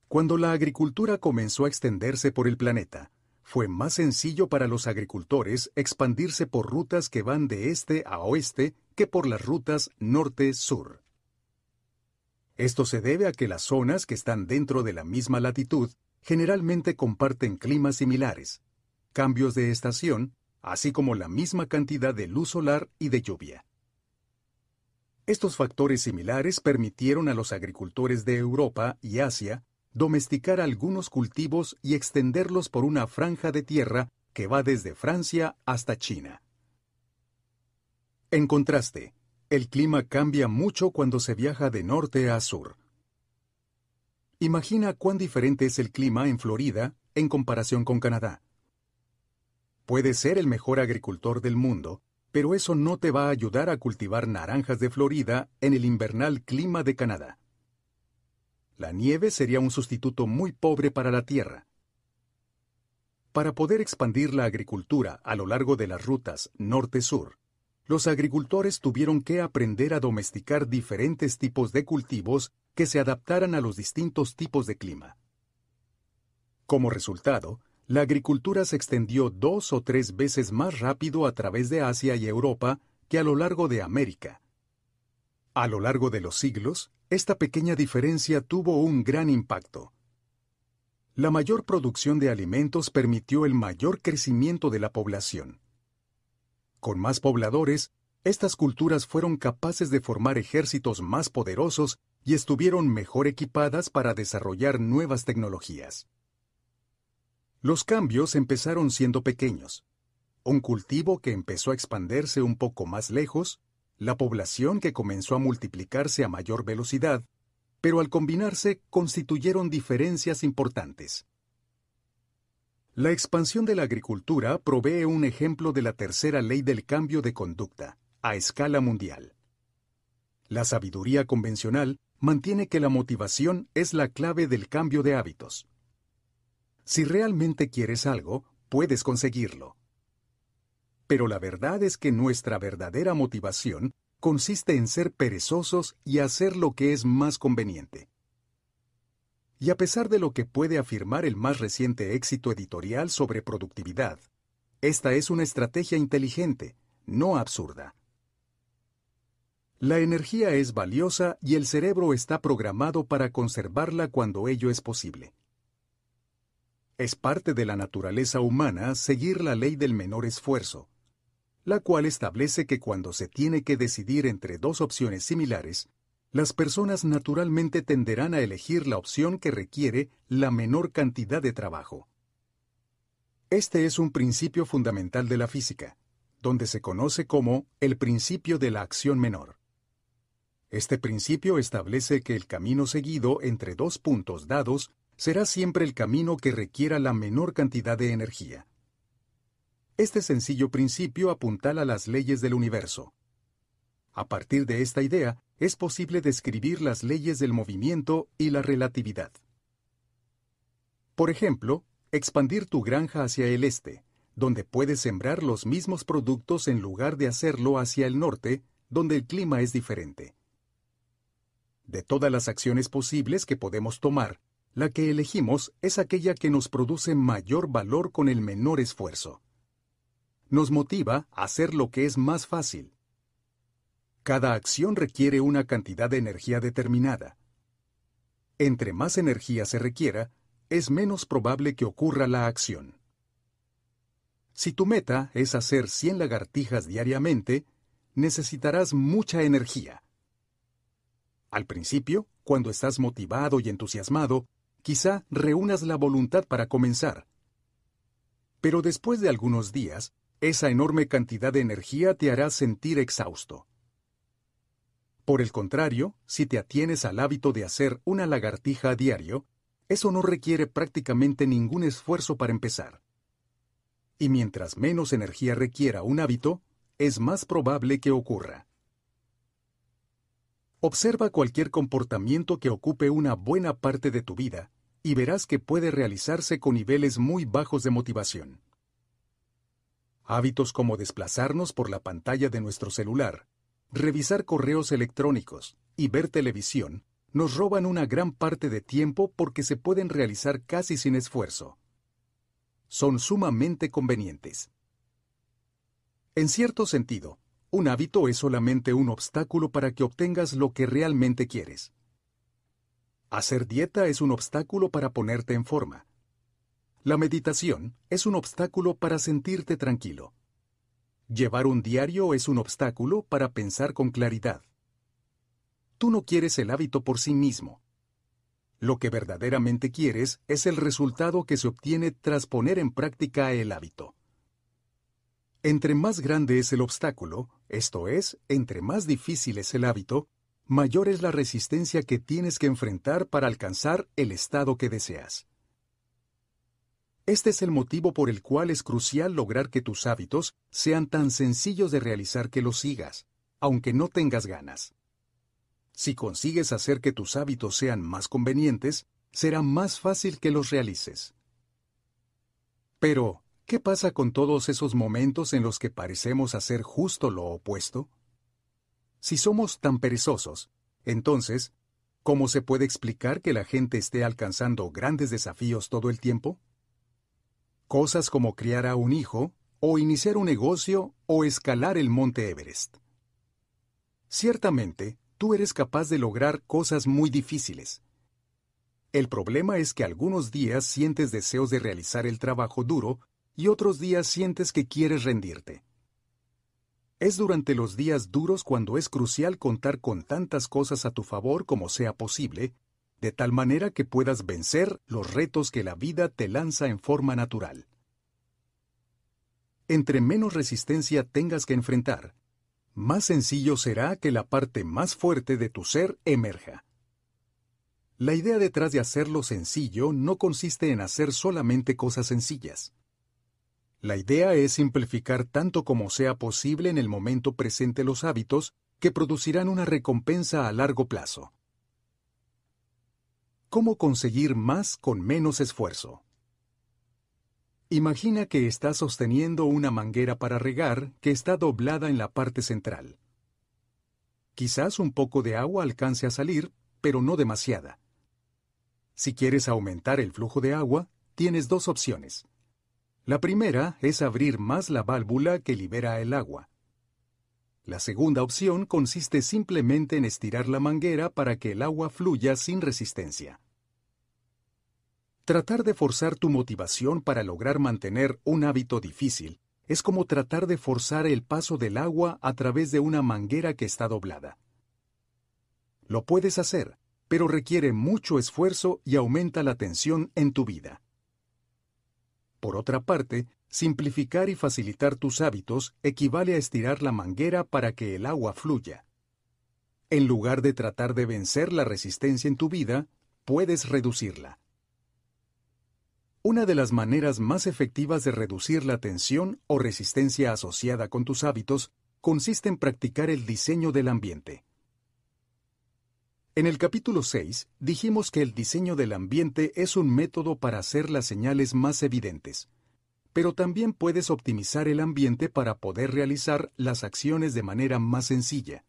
Cuando la agricultura comenzó a extenderse por el planeta, fue más sencillo para los agricultores expandirse por rutas que van de este a oeste que por las rutas norte-sur. Esto se debe a que las zonas que están dentro de la misma latitud generalmente comparten climas similares, cambios de estación así como la misma cantidad de luz solar y de lluvia. Estos factores similares permitieron a los agricultores de Europa y Asia domesticar algunos cultivos y extenderlos por una franja de tierra que va desde Francia hasta China. En contraste, el clima cambia mucho cuando se viaja de norte a sur. Imagina cuán diferente es el clima en Florida en comparación con Canadá. Puedes ser el mejor agricultor del mundo, pero eso no te va a ayudar a cultivar naranjas de Florida en el invernal clima de Canadá. La nieve sería un sustituto muy pobre para la tierra. Para poder expandir la agricultura a lo largo de las rutas norte-sur, los agricultores tuvieron que aprender a domesticar diferentes tipos de cultivos que se adaptaran a los distintos tipos de clima. Como resultado, la agricultura se extendió dos o tres veces más rápido a través de Asia y Europa que a lo largo de América. A lo largo de los siglos, esta pequeña diferencia tuvo un gran impacto. La mayor producción de alimentos permitió el mayor crecimiento de la población. Con más pobladores, estas culturas fueron capaces de formar ejércitos más poderosos y estuvieron mejor equipadas para desarrollar nuevas tecnologías. Los cambios empezaron siendo pequeños. Un cultivo que empezó a expandirse un poco más lejos, la población que comenzó a multiplicarse a mayor velocidad, pero al combinarse constituyeron diferencias importantes. La expansión de la agricultura provee un ejemplo de la tercera ley del cambio de conducta, a escala mundial. La sabiduría convencional mantiene que la motivación es la clave del cambio de hábitos. Si realmente quieres algo, puedes conseguirlo. Pero la verdad es que nuestra verdadera motivación consiste en ser perezosos y hacer lo que es más conveniente. Y a pesar de lo que puede afirmar el más reciente éxito editorial sobre productividad, esta es una estrategia inteligente, no absurda. La energía es valiosa y el cerebro está programado para conservarla cuando ello es posible. Es parte de la naturaleza humana seguir la ley del menor esfuerzo, la cual establece que cuando se tiene que decidir entre dos opciones similares, las personas naturalmente tenderán a elegir la opción que requiere la menor cantidad de trabajo. Este es un principio fundamental de la física, donde se conoce como el principio de la acción menor. Este principio establece que el camino seguido entre dos puntos dados será siempre el camino que requiera la menor cantidad de energía. Este sencillo principio apuntala las leyes del universo. A partir de esta idea, es posible describir las leyes del movimiento y la relatividad. Por ejemplo, expandir tu granja hacia el este, donde puedes sembrar los mismos productos en lugar de hacerlo hacia el norte, donde el clima es diferente. De todas las acciones posibles que podemos tomar, la que elegimos es aquella que nos produce mayor valor con el menor esfuerzo nos motiva a hacer lo que es más fácil. Cada acción requiere una cantidad de energía determinada. Entre más energía se requiera, es menos probable que ocurra la acción. Si tu meta es hacer 100 lagartijas diariamente, necesitarás mucha energía. Al principio, cuando estás motivado y entusiasmado, quizá reúnas la voluntad para comenzar. Pero después de algunos días, esa enorme cantidad de energía te hará sentir exhausto. Por el contrario, si te atienes al hábito de hacer una lagartija a diario, eso no requiere prácticamente ningún esfuerzo para empezar. Y mientras menos energía requiera un hábito, es más probable que ocurra. Observa cualquier comportamiento que ocupe una buena parte de tu vida y verás que puede realizarse con niveles muy bajos de motivación. Hábitos como desplazarnos por la pantalla de nuestro celular, revisar correos electrónicos y ver televisión nos roban una gran parte de tiempo porque se pueden realizar casi sin esfuerzo. Son sumamente convenientes. En cierto sentido, un hábito es solamente un obstáculo para que obtengas lo que realmente quieres. Hacer dieta es un obstáculo para ponerte en forma. La meditación es un obstáculo para sentirte tranquilo. Llevar un diario es un obstáculo para pensar con claridad. Tú no quieres el hábito por sí mismo. Lo que verdaderamente quieres es el resultado que se obtiene tras poner en práctica el hábito. Entre más grande es el obstáculo, esto es, entre más difícil es el hábito, mayor es la resistencia que tienes que enfrentar para alcanzar el estado que deseas. Este es el motivo por el cual es crucial lograr que tus hábitos sean tan sencillos de realizar que los sigas, aunque no tengas ganas. Si consigues hacer que tus hábitos sean más convenientes, será más fácil que los realices. Pero, ¿qué pasa con todos esos momentos en los que parecemos hacer justo lo opuesto? Si somos tan perezosos, entonces, ¿cómo se puede explicar que la gente esté alcanzando grandes desafíos todo el tiempo? Cosas como criar a un hijo, o iniciar un negocio, o escalar el monte Everest. Ciertamente, tú eres capaz de lograr cosas muy difíciles. El problema es que algunos días sientes deseos de realizar el trabajo duro y otros días sientes que quieres rendirte. Es durante los días duros cuando es crucial contar con tantas cosas a tu favor como sea posible, de tal manera que puedas vencer los retos que la vida te lanza en forma natural. Entre menos resistencia tengas que enfrentar, más sencillo será que la parte más fuerte de tu ser emerja. La idea detrás de hacerlo sencillo no consiste en hacer solamente cosas sencillas. La idea es simplificar tanto como sea posible en el momento presente los hábitos que producirán una recompensa a largo plazo. ¿Cómo conseguir más con menos esfuerzo? Imagina que estás sosteniendo una manguera para regar que está doblada en la parte central. Quizás un poco de agua alcance a salir, pero no demasiada. Si quieres aumentar el flujo de agua, tienes dos opciones. La primera es abrir más la válvula que libera el agua. La segunda opción consiste simplemente en estirar la manguera para que el agua fluya sin resistencia. Tratar de forzar tu motivación para lograr mantener un hábito difícil es como tratar de forzar el paso del agua a través de una manguera que está doblada. Lo puedes hacer, pero requiere mucho esfuerzo y aumenta la tensión en tu vida. Por otra parte, simplificar y facilitar tus hábitos equivale a estirar la manguera para que el agua fluya. En lugar de tratar de vencer la resistencia en tu vida, puedes reducirla. Una de las maneras más efectivas de reducir la tensión o resistencia asociada con tus hábitos consiste en practicar el diseño del ambiente. En el capítulo 6 dijimos que el diseño del ambiente es un método para hacer las señales más evidentes, pero también puedes optimizar el ambiente para poder realizar las acciones de manera más sencilla.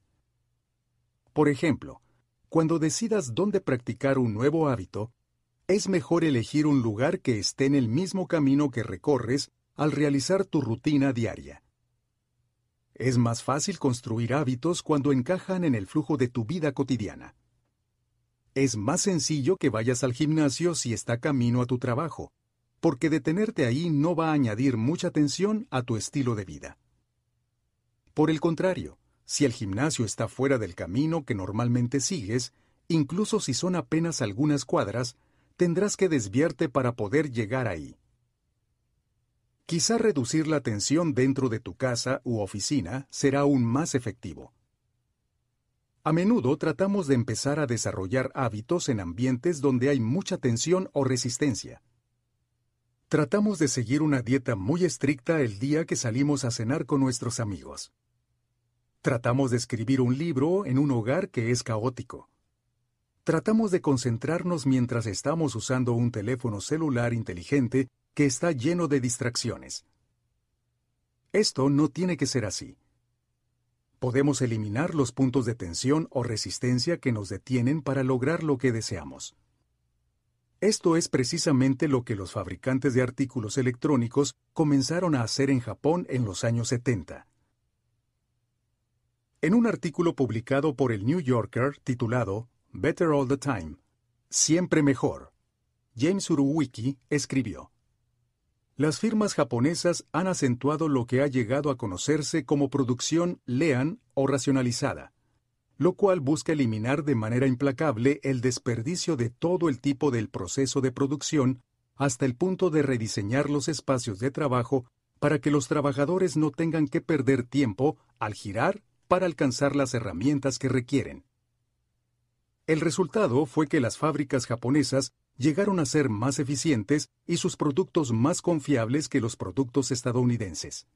Por ejemplo, cuando decidas dónde practicar un nuevo hábito, es mejor elegir un lugar que esté en el mismo camino que recorres al realizar tu rutina diaria. Es más fácil construir hábitos cuando encajan en el flujo de tu vida cotidiana. Es más sencillo que vayas al gimnasio si está camino a tu trabajo, porque detenerte ahí no va a añadir mucha tensión a tu estilo de vida. Por el contrario, si el gimnasio está fuera del camino que normalmente sigues, incluso si son apenas algunas cuadras, tendrás que desviarte para poder llegar ahí. Quizá reducir la tensión dentro de tu casa u oficina será aún más efectivo. A menudo tratamos de empezar a desarrollar hábitos en ambientes donde hay mucha tensión o resistencia. Tratamos de seguir una dieta muy estricta el día que salimos a cenar con nuestros amigos. Tratamos de escribir un libro en un hogar que es caótico. Tratamos de concentrarnos mientras estamos usando un teléfono celular inteligente que está lleno de distracciones. Esto no tiene que ser así podemos eliminar los puntos de tensión o resistencia que nos detienen para lograr lo que deseamos. Esto es precisamente lo que los fabricantes de artículos electrónicos comenzaron a hacer en Japón en los años 70. En un artículo publicado por el New Yorker titulado Better All the Time, Siempre Mejor, James Uruwiki escribió, las firmas japonesas han acentuado lo que ha llegado a conocerse como producción lean o racionalizada, lo cual busca eliminar de manera implacable el desperdicio de todo el tipo del proceso de producción hasta el punto de rediseñar los espacios de trabajo para que los trabajadores no tengan que perder tiempo al girar para alcanzar las herramientas que requieren. El resultado fue que las fábricas japonesas llegaron a ser más eficientes y sus productos más confiables que los productos estadounidenses.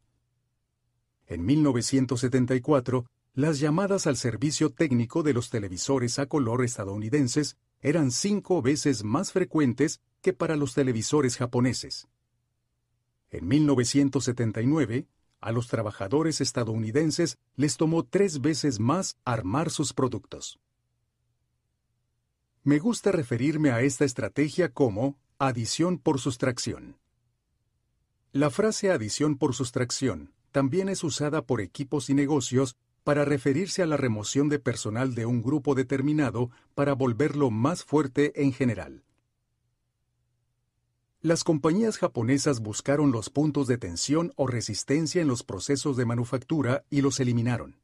En 1974, las llamadas al servicio técnico de los televisores a color estadounidenses eran cinco veces más frecuentes que para los televisores japoneses. En 1979, a los trabajadores estadounidenses les tomó tres veces más armar sus productos. Me gusta referirme a esta estrategia como adición por sustracción. La frase adición por sustracción también es usada por equipos y negocios para referirse a la remoción de personal de un grupo determinado para volverlo más fuerte en general. Las compañías japonesas buscaron los puntos de tensión o resistencia en los procesos de manufactura y los eliminaron.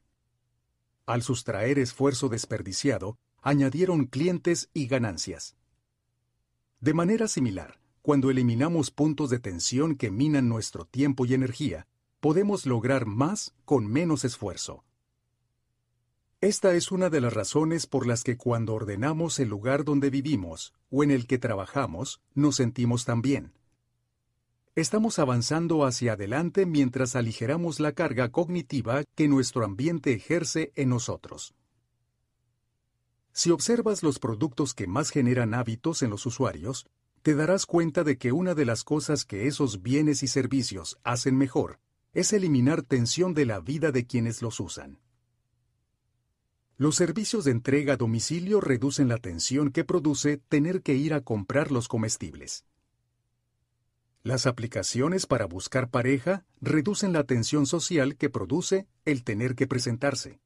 Al sustraer esfuerzo desperdiciado, añadieron clientes y ganancias. De manera similar, cuando eliminamos puntos de tensión que minan nuestro tiempo y energía, podemos lograr más con menos esfuerzo. Esta es una de las razones por las que cuando ordenamos el lugar donde vivimos o en el que trabajamos, nos sentimos tan bien. Estamos avanzando hacia adelante mientras aligeramos la carga cognitiva que nuestro ambiente ejerce en nosotros. Si observas los productos que más generan hábitos en los usuarios, te darás cuenta de que una de las cosas que esos bienes y servicios hacen mejor es eliminar tensión de la vida de quienes los usan. Los servicios de entrega a domicilio reducen la tensión que produce tener que ir a comprar los comestibles. Las aplicaciones para buscar pareja reducen la tensión social que produce el tener que presentarse.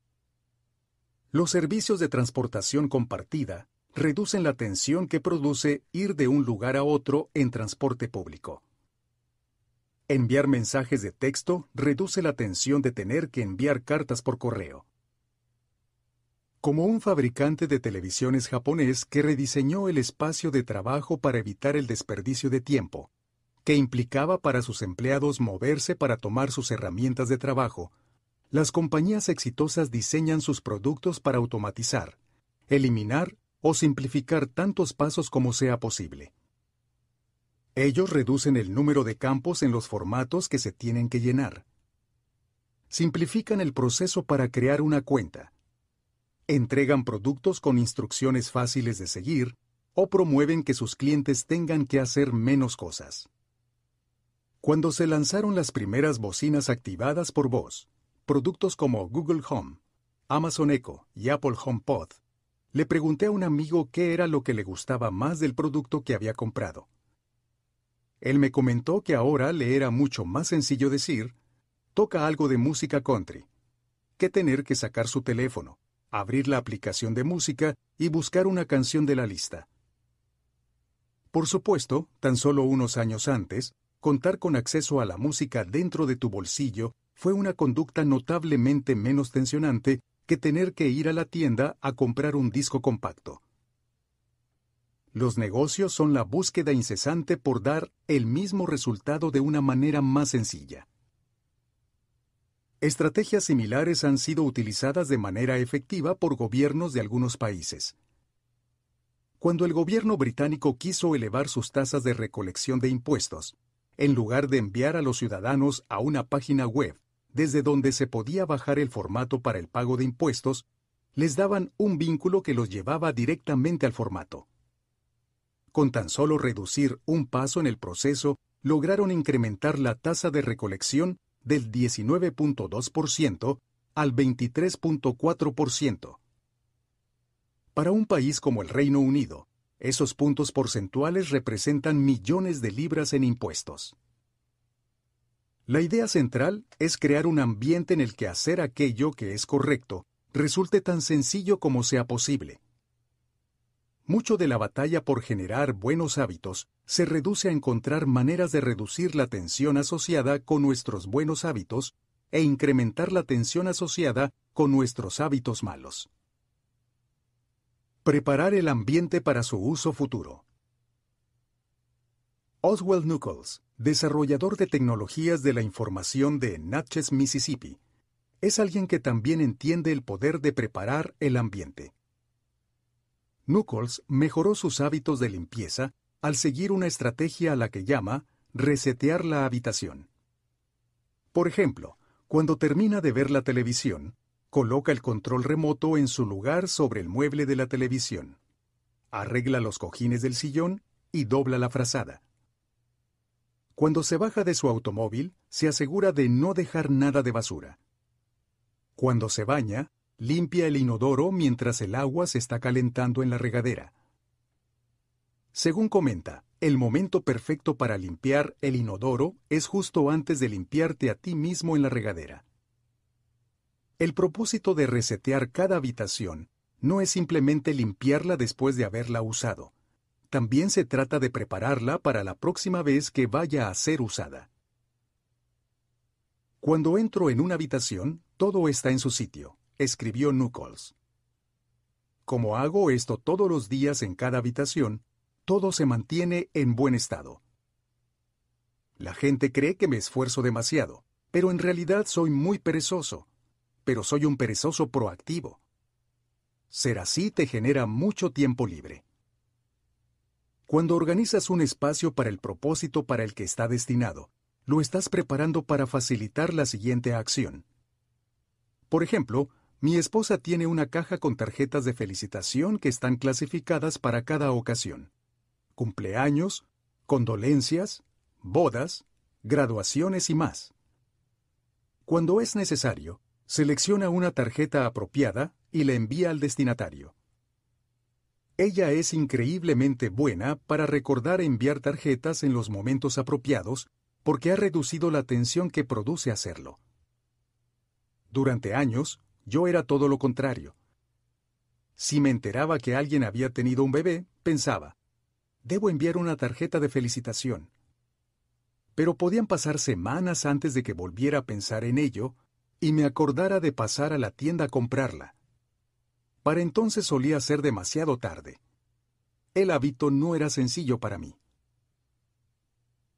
Los servicios de transportación compartida reducen la tensión que produce ir de un lugar a otro en transporte público. Enviar mensajes de texto reduce la tensión de tener que enviar cartas por correo como un fabricante de televisiones japonés que rediseñó el espacio de trabajo para evitar el desperdicio de tiempo, que implicaba para sus empleados moverse para tomar sus herramientas de trabajo, las compañías exitosas diseñan sus productos para automatizar, eliminar o simplificar tantos pasos como sea posible. Ellos reducen el número de campos en los formatos que se tienen que llenar. Simplifican el proceso para crear una cuenta, entregan productos con instrucciones fáciles de seguir o promueven que sus clientes tengan que hacer menos cosas. Cuando se lanzaron las primeras bocinas activadas por voz, productos como Google Home, Amazon Echo y Apple HomePod, le pregunté a un amigo qué era lo que le gustaba más del producto que había comprado. Él me comentó que ahora le era mucho más sencillo decir, toca algo de música country, que tener que sacar su teléfono, abrir la aplicación de música y buscar una canción de la lista. Por supuesto, tan solo unos años antes, contar con acceso a la música dentro de tu bolsillo fue una conducta notablemente menos tensionante que tener que ir a la tienda a comprar un disco compacto. Los negocios son la búsqueda incesante por dar el mismo resultado de una manera más sencilla. Estrategias similares han sido utilizadas de manera efectiva por gobiernos de algunos países. Cuando el gobierno británico quiso elevar sus tasas de recolección de impuestos, en lugar de enviar a los ciudadanos a una página web desde donde se podía bajar el formato para el pago de impuestos, les daban un vínculo que los llevaba directamente al formato. Con tan solo reducir un paso en el proceso, lograron incrementar la tasa de recolección del 19.2% al 23.4%. Para un país como el Reino Unido, esos puntos porcentuales representan millones de libras en impuestos. La idea central es crear un ambiente en el que hacer aquello que es correcto resulte tan sencillo como sea posible. Mucho de la batalla por generar buenos hábitos se reduce a encontrar maneras de reducir la tensión asociada con nuestros buenos hábitos e incrementar la tensión asociada con nuestros hábitos malos. Preparar el ambiente para su uso futuro. Oswald Nichols, desarrollador de tecnologías de la información de Natchez, Mississippi, es alguien que también entiende el poder de preparar el ambiente. Nichols mejoró sus hábitos de limpieza al seguir una estrategia a la que llama resetear la habitación. Por ejemplo, cuando termina de ver la televisión, coloca el control remoto en su lugar sobre el mueble de la televisión. Arregla los cojines del sillón y dobla la frazada. Cuando se baja de su automóvil, se asegura de no dejar nada de basura. Cuando se baña, Limpia el inodoro mientras el agua se está calentando en la regadera. Según comenta, el momento perfecto para limpiar el inodoro es justo antes de limpiarte a ti mismo en la regadera. El propósito de resetear cada habitación no es simplemente limpiarla después de haberla usado. También se trata de prepararla para la próxima vez que vaya a ser usada. Cuando entro en una habitación, todo está en su sitio, escribió Nuckols. Como hago esto todos los días en cada habitación, todo se mantiene en buen estado. La gente cree que me esfuerzo demasiado, pero en realidad soy muy perezoso, pero soy un perezoso proactivo. Ser así te genera mucho tiempo libre. Cuando organizas un espacio para el propósito para el que está destinado, lo estás preparando para facilitar la siguiente acción. Por ejemplo, mi esposa tiene una caja con tarjetas de felicitación que están clasificadas para cada ocasión. Cumpleaños, condolencias, bodas, graduaciones y más. Cuando es necesario, selecciona una tarjeta apropiada y la envía al destinatario. Ella es increíblemente buena para recordar enviar tarjetas en los momentos apropiados porque ha reducido la tensión que produce hacerlo. Durante años, yo era todo lo contrario. Si me enteraba que alguien había tenido un bebé, pensaba, debo enviar una tarjeta de felicitación. Pero podían pasar semanas antes de que volviera a pensar en ello y me acordara de pasar a la tienda a comprarla. Para entonces solía ser demasiado tarde. El hábito no era sencillo para mí.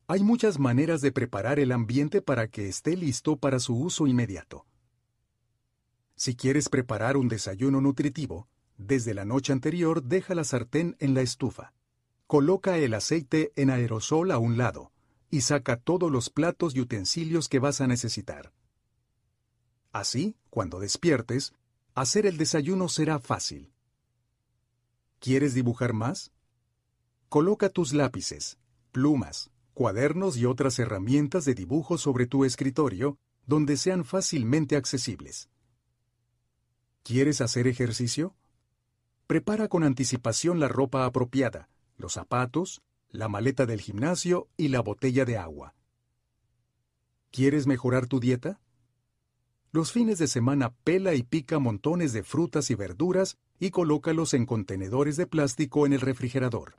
Hay muchas maneras de preparar el ambiente para que esté listo para su uso inmediato. Si quieres preparar un desayuno nutritivo, desde la noche anterior deja la sartén en la estufa. Coloca el aceite en aerosol a un lado y saca todos los platos y utensilios que vas a necesitar. Así, cuando despiertes, Hacer el desayuno será fácil. ¿Quieres dibujar más? Coloca tus lápices, plumas, cuadernos y otras herramientas de dibujo sobre tu escritorio donde sean fácilmente accesibles. ¿Quieres hacer ejercicio? Prepara con anticipación la ropa apropiada, los zapatos, la maleta del gimnasio y la botella de agua. ¿Quieres mejorar tu dieta? Los fines de semana pela y pica montones de frutas y verduras y colócalos en contenedores de plástico en el refrigerador.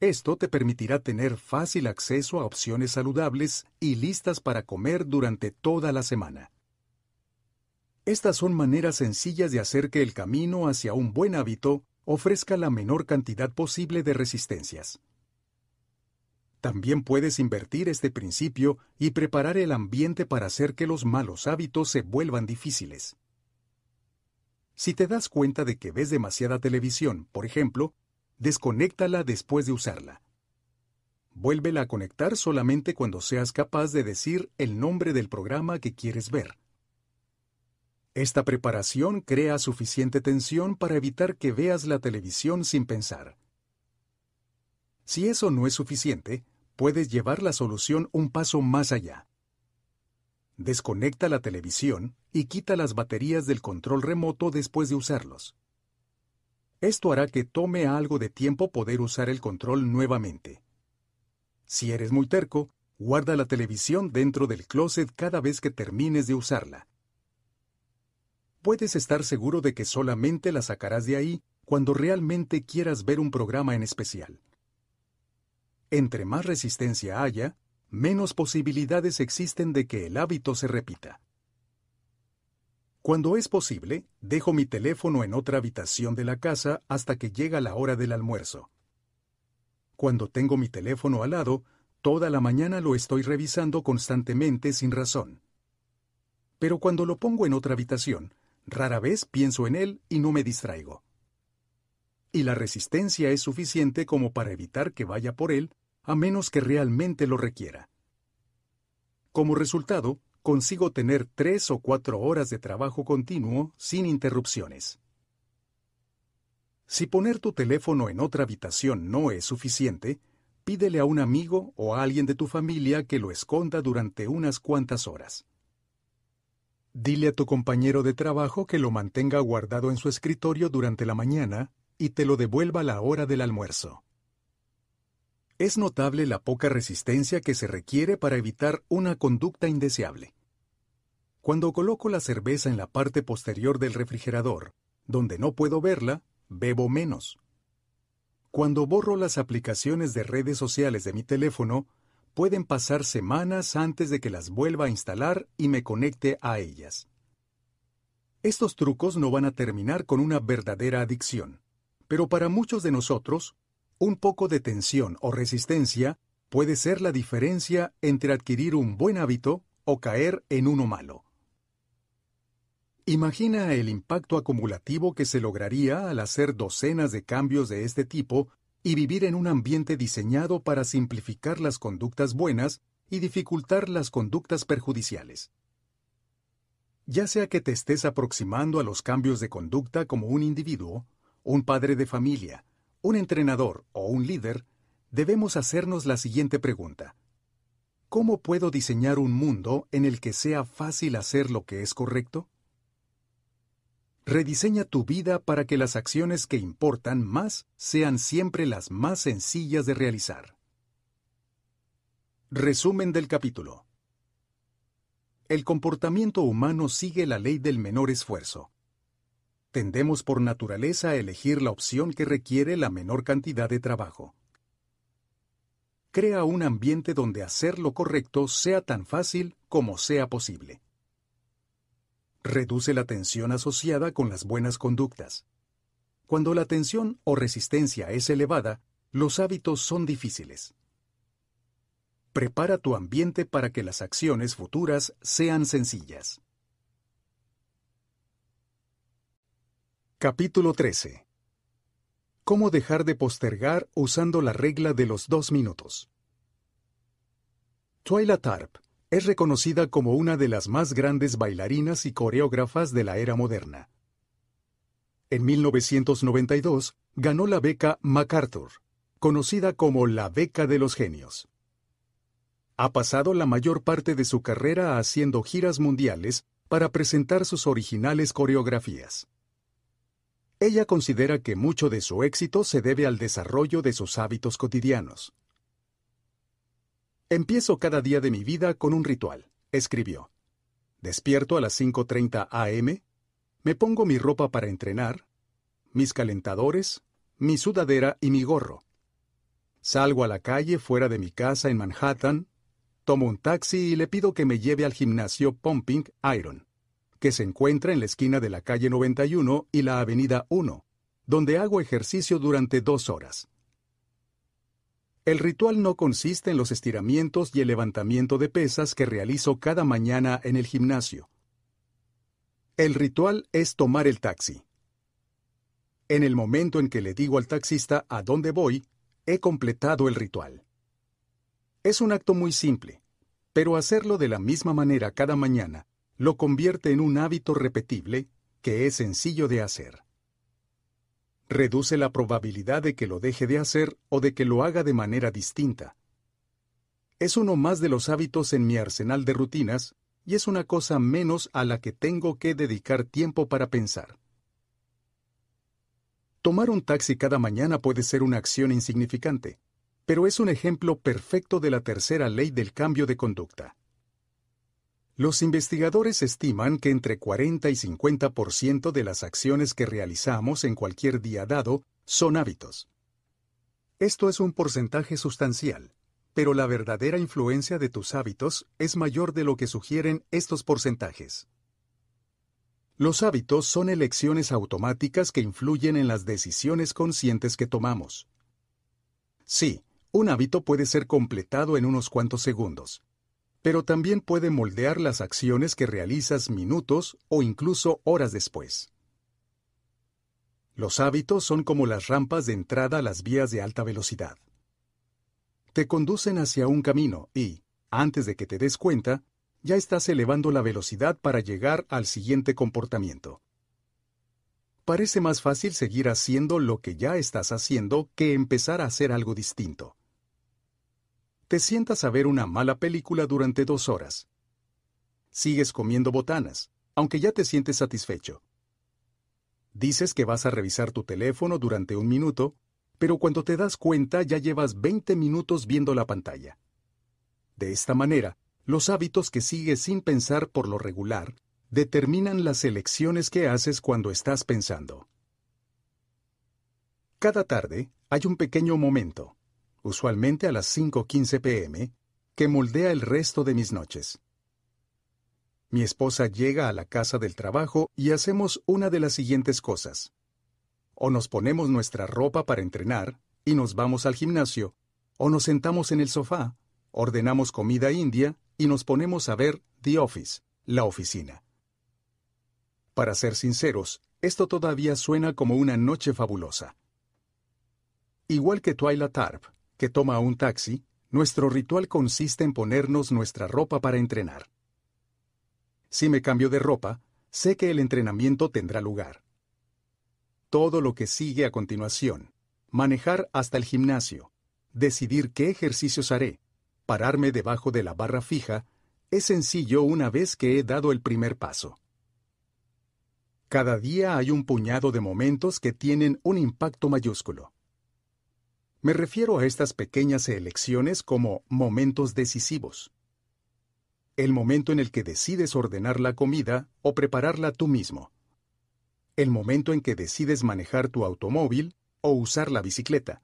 Esto te permitirá tener fácil acceso a opciones saludables y listas para comer durante toda la semana. Estas son maneras sencillas de hacer que el camino hacia un buen hábito ofrezca la menor cantidad posible de resistencias. También puedes invertir este principio y preparar el ambiente para hacer que los malos hábitos se vuelvan difíciles. Si te das cuenta de que ves demasiada televisión, por ejemplo, desconéctala después de usarla. Vuélvela a conectar solamente cuando seas capaz de decir el nombre del programa que quieres ver. Esta preparación crea suficiente tensión para evitar que veas la televisión sin pensar. Si eso no es suficiente, puedes llevar la solución un paso más allá. Desconecta la televisión y quita las baterías del control remoto después de usarlos. Esto hará que tome algo de tiempo poder usar el control nuevamente. Si eres muy terco, guarda la televisión dentro del closet cada vez que termines de usarla. Puedes estar seguro de que solamente la sacarás de ahí cuando realmente quieras ver un programa en especial. Entre más resistencia haya, menos posibilidades existen de que el hábito se repita. Cuando es posible, dejo mi teléfono en otra habitación de la casa hasta que llega la hora del almuerzo. Cuando tengo mi teléfono al lado, toda la mañana lo estoy revisando constantemente sin razón. Pero cuando lo pongo en otra habitación, rara vez pienso en él y no me distraigo y la resistencia es suficiente como para evitar que vaya por él a menos que realmente lo requiera. Como resultado, consigo tener tres o cuatro horas de trabajo continuo sin interrupciones. Si poner tu teléfono en otra habitación no es suficiente, pídele a un amigo o a alguien de tu familia que lo esconda durante unas cuantas horas. Dile a tu compañero de trabajo que lo mantenga guardado en su escritorio durante la mañana y te lo devuelva a la hora del almuerzo. Es notable la poca resistencia que se requiere para evitar una conducta indeseable. Cuando coloco la cerveza en la parte posterior del refrigerador, donde no puedo verla, bebo menos. Cuando borro las aplicaciones de redes sociales de mi teléfono, pueden pasar semanas antes de que las vuelva a instalar y me conecte a ellas. Estos trucos no van a terminar con una verdadera adicción, pero para muchos de nosotros, un poco de tensión o resistencia puede ser la diferencia entre adquirir un buen hábito o caer en uno malo. Imagina el impacto acumulativo que se lograría al hacer docenas de cambios de este tipo y vivir en un ambiente diseñado para simplificar las conductas buenas y dificultar las conductas perjudiciales. Ya sea que te estés aproximando a los cambios de conducta como un individuo, un padre de familia, un entrenador o un líder, debemos hacernos la siguiente pregunta. ¿Cómo puedo diseñar un mundo en el que sea fácil hacer lo que es correcto? Rediseña tu vida para que las acciones que importan más sean siempre las más sencillas de realizar. Resumen del capítulo. El comportamiento humano sigue la ley del menor esfuerzo. Tendemos por naturaleza a elegir la opción que requiere la menor cantidad de trabajo. Crea un ambiente donde hacer lo correcto sea tan fácil como sea posible. Reduce la tensión asociada con las buenas conductas. Cuando la tensión o resistencia es elevada, los hábitos son difíciles. Prepara tu ambiente para que las acciones futuras sean sencillas. Capítulo 13. ¿Cómo dejar de postergar usando la regla de los dos minutos? Twyla Tarp es reconocida como una de las más grandes bailarinas y coreógrafas de la era moderna. En 1992 ganó la beca MacArthur, conocida como la beca de los genios. Ha pasado la mayor parte de su carrera haciendo giras mundiales para presentar sus originales coreografías. Ella considera que mucho de su éxito se debe al desarrollo de sus hábitos cotidianos. Empiezo cada día de mi vida con un ritual, escribió. Despierto a las 5.30 am, me pongo mi ropa para entrenar, mis calentadores, mi sudadera y mi gorro. Salgo a la calle fuera de mi casa en Manhattan, tomo un taxi y le pido que me lleve al gimnasio Pumping Iron, que se encuentra en la esquina de la calle 91 y la avenida 1, donde hago ejercicio durante dos horas. El ritual no consiste en los estiramientos y el levantamiento de pesas que realizo cada mañana en el gimnasio. El ritual es tomar el taxi. En el momento en que le digo al taxista a dónde voy, he completado el ritual. Es un acto muy simple, pero hacerlo de la misma manera cada mañana lo convierte en un hábito repetible que es sencillo de hacer reduce la probabilidad de que lo deje de hacer o de que lo haga de manera distinta. Es uno más de los hábitos en mi arsenal de rutinas y es una cosa menos a la que tengo que dedicar tiempo para pensar. Tomar un taxi cada mañana puede ser una acción insignificante, pero es un ejemplo perfecto de la tercera ley del cambio de conducta. Los investigadores estiman que entre 40 y 50% de las acciones que realizamos en cualquier día dado son hábitos. Esto es un porcentaje sustancial, pero la verdadera influencia de tus hábitos es mayor de lo que sugieren estos porcentajes. Los hábitos son elecciones automáticas que influyen en las decisiones conscientes que tomamos. Sí, un hábito puede ser completado en unos cuantos segundos, pero también puede moldear las acciones que realizas minutos o incluso horas después. Los hábitos son como las rampas de entrada a las vías de alta velocidad. Te conducen hacia un camino y, antes de que te des cuenta, ya estás elevando la velocidad para llegar al siguiente comportamiento. Parece más fácil seguir haciendo lo que ya estás haciendo que empezar a hacer algo distinto te sientas a ver una mala película durante dos horas. Sigues comiendo botanas, aunque ya te sientes satisfecho. Dices que vas a revisar tu teléfono durante un minuto, pero cuando te das cuenta ya llevas 20 minutos viendo la pantalla. De esta manera, los hábitos que sigues sin pensar por lo regular determinan las elecciones que haces cuando estás pensando. Cada tarde hay un pequeño momento, usualmente a las 5.15 pm, que moldea el resto de mis noches. Mi esposa llega a la casa del trabajo y hacemos una de las siguientes cosas. O nos ponemos nuestra ropa para entrenar y nos vamos al gimnasio, o nos sentamos en el sofá, ordenamos comida india y nos ponemos a ver The Office, la oficina. Para ser sinceros, esto todavía suena como una noche fabulosa. Igual que Twyla Tarp, que toma un taxi, nuestro ritual consiste en ponernos nuestra ropa para entrenar. Si me cambio de ropa, sé que el entrenamiento tendrá lugar. Todo lo que sigue a continuación, manejar hasta el gimnasio, decidir qué ejercicios haré, pararme debajo de la barra fija, es sencillo una vez que he dado el primer paso. Cada día hay un puñado de momentos que tienen un impacto mayúsculo. Me refiero a estas pequeñas elecciones como momentos decisivos. El momento en el que decides ordenar la comida o prepararla tú mismo. El momento en que decides manejar tu automóvil o usar la bicicleta.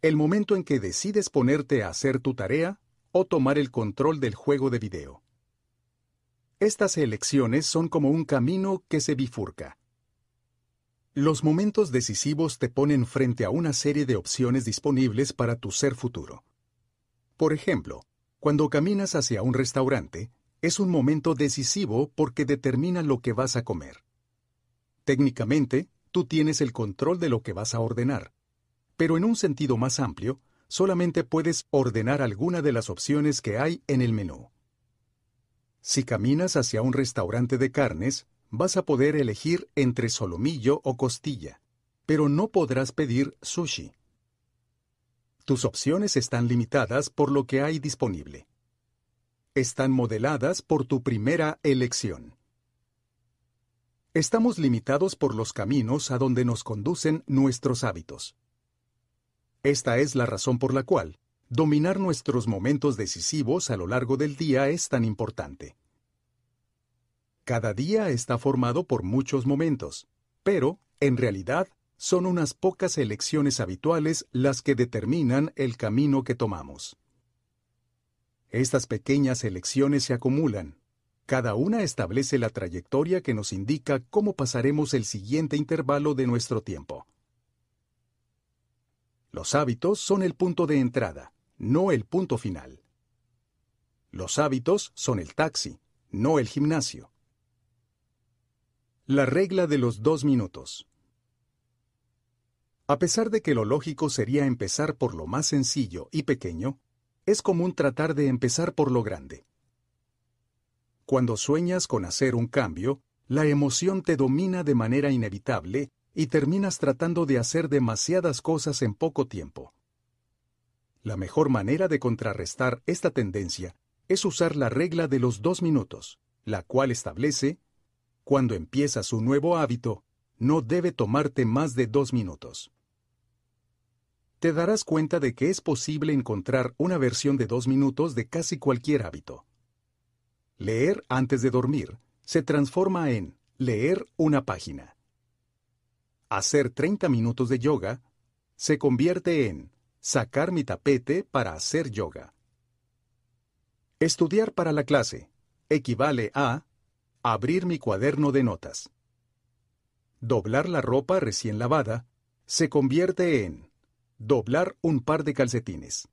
El momento en que decides ponerte a hacer tu tarea o tomar el control del juego de video. Estas elecciones son como un camino que se bifurca. Los momentos decisivos te ponen frente a una serie de opciones disponibles para tu ser futuro. Por ejemplo, cuando caminas hacia un restaurante, es un momento decisivo porque determina lo que vas a comer. Técnicamente, tú tienes el control de lo que vas a ordenar, pero en un sentido más amplio, solamente puedes ordenar alguna de las opciones que hay en el menú. Si caminas hacia un restaurante de carnes, vas a poder elegir entre solomillo o costilla, pero no podrás pedir sushi. Tus opciones están limitadas por lo que hay disponible. Están modeladas por tu primera elección. Estamos limitados por los caminos a donde nos conducen nuestros hábitos. Esta es la razón por la cual dominar nuestros momentos decisivos a lo largo del día es tan importante. Cada día está formado por muchos momentos, pero, en realidad, son unas pocas elecciones habituales las que determinan el camino que tomamos. Estas pequeñas elecciones se acumulan. Cada una establece la trayectoria que nos indica cómo pasaremos el siguiente intervalo de nuestro tiempo. Los hábitos son el punto de entrada, no el punto final. Los hábitos son el taxi, no el gimnasio. La regla de los dos minutos. A pesar de que lo lógico sería empezar por lo más sencillo y pequeño, es común tratar de empezar por lo grande. Cuando sueñas con hacer un cambio, la emoción te domina de manera inevitable y terminas tratando de hacer demasiadas cosas en poco tiempo. La mejor manera de contrarrestar esta tendencia es usar la regla de los dos minutos, la cual establece cuando empiezas un nuevo hábito, no debe tomarte más de dos minutos. Te darás cuenta de que es posible encontrar una versión de dos minutos de casi cualquier hábito. Leer antes de dormir se transforma en leer una página. Hacer 30 minutos de yoga se convierte en sacar mi tapete para hacer yoga. Estudiar para la clase equivale a Abrir mi cuaderno de notas. Doblar la ropa recién lavada se convierte en doblar un par de calcetines.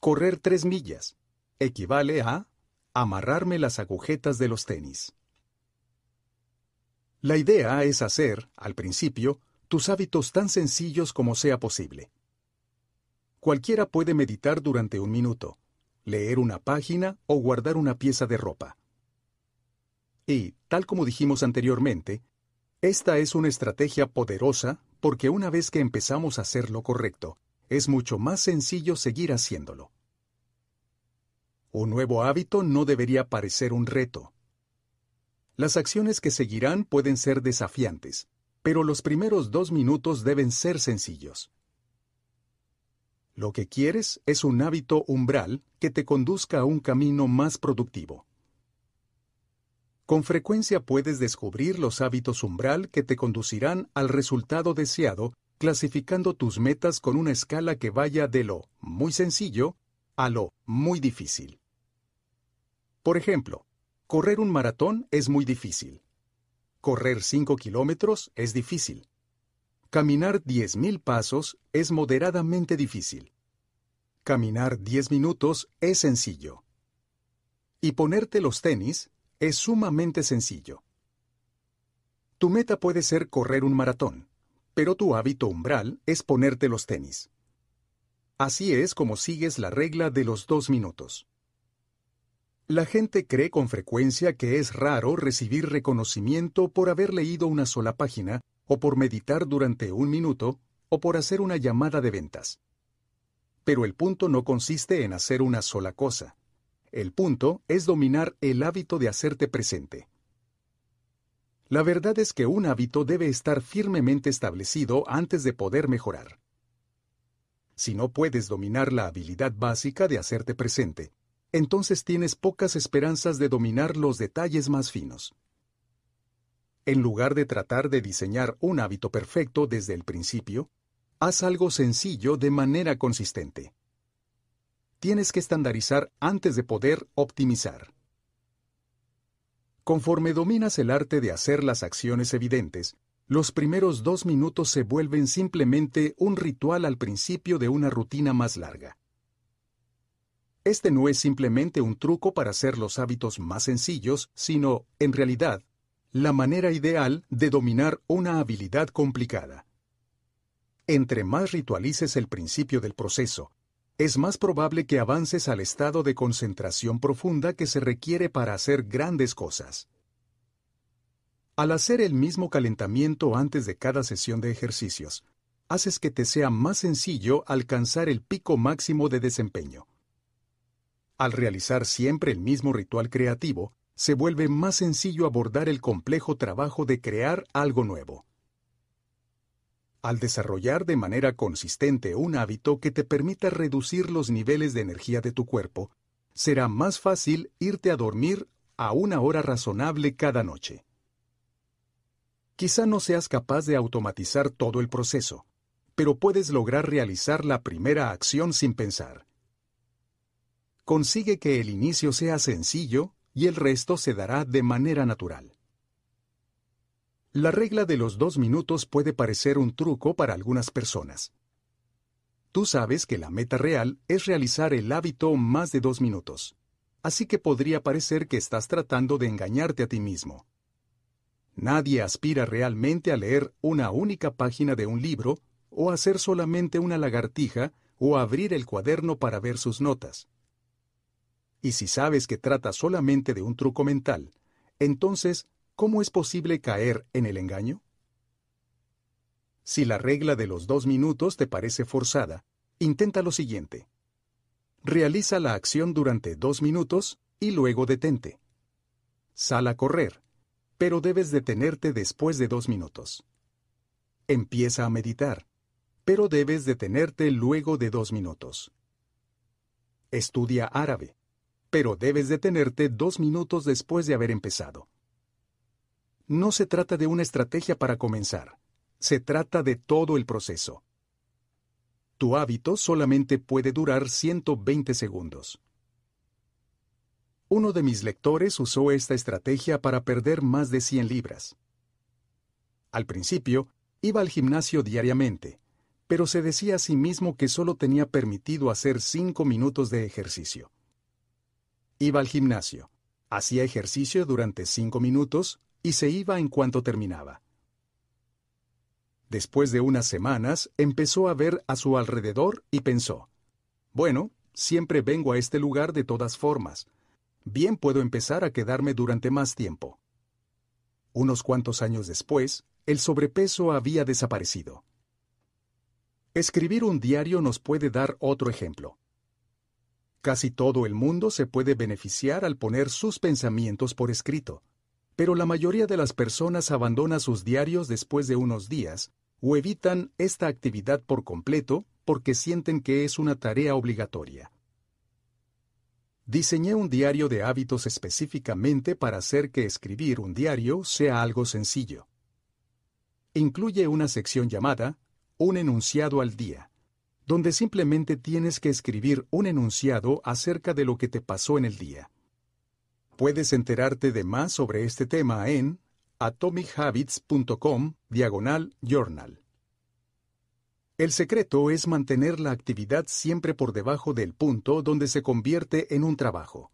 Correr tres millas equivale a amarrarme las agujetas de los tenis. La idea es hacer, al principio, tus hábitos tan sencillos como sea posible. Cualquiera puede meditar durante un minuto, leer una página o guardar una pieza de ropa. Y, tal como dijimos anteriormente, esta es una estrategia poderosa porque una vez que empezamos a hacer lo correcto, es mucho más sencillo seguir haciéndolo. Un nuevo hábito no debería parecer un reto. Las acciones que seguirán pueden ser desafiantes, pero los primeros dos minutos deben ser sencillos. Lo que quieres es un hábito umbral que te conduzca a un camino más productivo. Con frecuencia puedes descubrir los hábitos umbral que te conducirán al resultado deseado clasificando tus metas con una escala que vaya de lo muy sencillo a lo muy difícil. Por ejemplo, correr un maratón es muy difícil. Correr 5 kilómetros es difícil. Caminar 10.000 pasos es moderadamente difícil. Caminar 10 minutos es sencillo. Y ponerte los tenis es sumamente sencillo. Tu meta puede ser correr un maratón, pero tu hábito umbral es ponerte los tenis. Así es como sigues la regla de los dos minutos. La gente cree con frecuencia que es raro recibir reconocimiento por haber leído una sola página, o por meditar durante un minuto, o por hacer una llamada de ventas. Pero el punto no consiste en hacer una sola cosa. El punto es dominar el hábito de hacerte presente. La verdad es que un hábito debe estar firmemente establecido antes de poder mejorar. Si no puedes dominar la habilidad básica de hacerte presente, entonces tienes pocas esperanzas de dominar los detalles más finos. En lugar de tratar de diseñar un hábito perfecto desde el principio, haz algo sencillo de manera consistente tienes que estandarizar antes de poder optimizar. Conforme dominas el arte de hacer las acciones evidentes, los primeros dos minutos se vuelven simplemente un ritual al principio de una rutina más larga. Este no es simplemente un truco para hacer los hábitos más sencillos, sino, en realidad, la manera ideal de dominar una habilidad complicada. Entre más ritualices el principio del proceso, es más probable que avances al estado de concentración profunda que se requiere para hacer grandes cosas. Al hacer el mismo calentamiento antes de cada sesión de ejercicios, haces que te sea más sencillo alcanzar el pico máximo de desempeño. Al realizar siempre el mismo ritual creativo, se vuelve más sencillo abordar el complejo trabajo de crear algo nuevo. Al desarrollar de manera consistente un hábito que te permita reducir los niveles de energía de tu cuerpo, será más fácil irte a dormir a una hora razonable cada noche. Quizá no seas capaz de automatizar todo el proceso, pero puedes lograr realizar la primera acción sin pensar. Consigue que el inicio sea sencillo y el resto se dará de manera natural. La regla de los dos minutos puede parecer un truco para algunas personas. Tú sabes que la meta real es realizar el hábito más de dos minutos, así que podría parecer que estás tratando de engañarte a ti mismo. Nadie aspira realmente a leer una única página de un libro o hacer solamente una lagartija o abrir el cuaderno para ver sus notas. Y si sabes que trata solamente de un truco mental, entonces ¿cómo es posible caer en el engaño? Si la regla de los dos minutos te parece forzada, intenta lo siguiente. Realiza la acción durante dos minutos y luego detente. Sal a correr, pero debes detenerte después de dos minutos. Empieza a meditar, pero debes detenerte luego de dos minutos. Estudia árabe, pero debes detenerte dos minutos después de haber empezado. No se trata de una estrategia para comenzar, se trata de todo el proceso. Tu hábito solamente puede durar 120 segundos. Uno de mis lectores usó esta estrategia para perder más de 100 libras. Al principio, iba al gimnasio diariamente, pero se decía a sí mismo que solo tenía permitido hacer 5 minutos de ejercicio. Iba al gimnasio, hacía ejercicio durante 5 minutos y se iba en cuanto terminaba. Después de unas semanas, empezó a ver a su alrededor y pensó, bueno, siempre vengo a este lugar de todas formas. Bien puedo empezar a quedarme durante más tiempo. Unos cuantos años después, el sobrepeso había desaparecido. Escribir un diario nos puede dar otro ejemplo. Casi todo el mundo se puede beneficiar al poner sus pensamientos por escrito pero la mayoría de las personas abandona sus diarios después de unos días o evitan esta actividad por completo porque sienten que es una tarea obligatoria. Diseñé un diario de hábitos específicamente para hacer que escribir un diario sea algo sencillo. Incluye una sección llamada Un enunciado al día, donde simplemente tienes que escribir un enunciado acerca de lo que te pasó en el día. Puedes enterarte de más sobre este tema en atomichabbits.com diagonal journal. El secreto es mantener la actividad siempre por debajo del punto donde se convierte en un trabajo.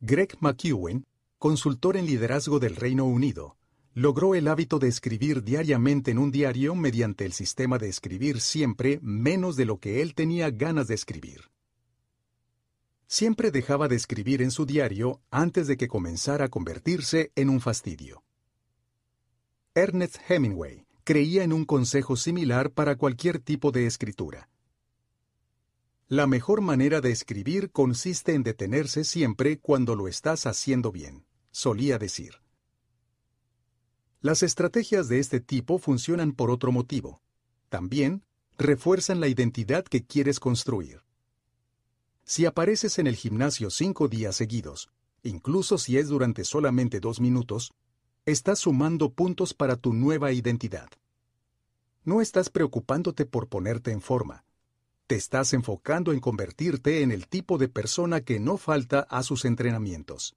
Greg McEwen, consultor en liderazgo del Reino Unido, logró el hábito de escribir diariamente en un diario mediante el sistema de escribir siempre menos de lo que él tenía ganas de escribir. Siempre dejaba de escribir en su diario antes de que comenzara a convertirse en un fastidio. Ernest Hemingway, creía en un consejo similar para cualquier tipo de escritura. La mejor manera de escribir consiste en detenerse siempre cuando lo estás haciendo bien, solía decir. Las estrategias de este tipo funcionan por otro motivo. También refuerzan la identidad que quieres construir. Si apareces en el gimnasio cinco días seguidos, incluso si es durante solamente dos minutos, estás sumando puntos para tu nueva identidad. No estás preocupándote por ponerte en forma. Te estás enfocando en convertirte en el tipo de persona que no falta a sus entrenamientos.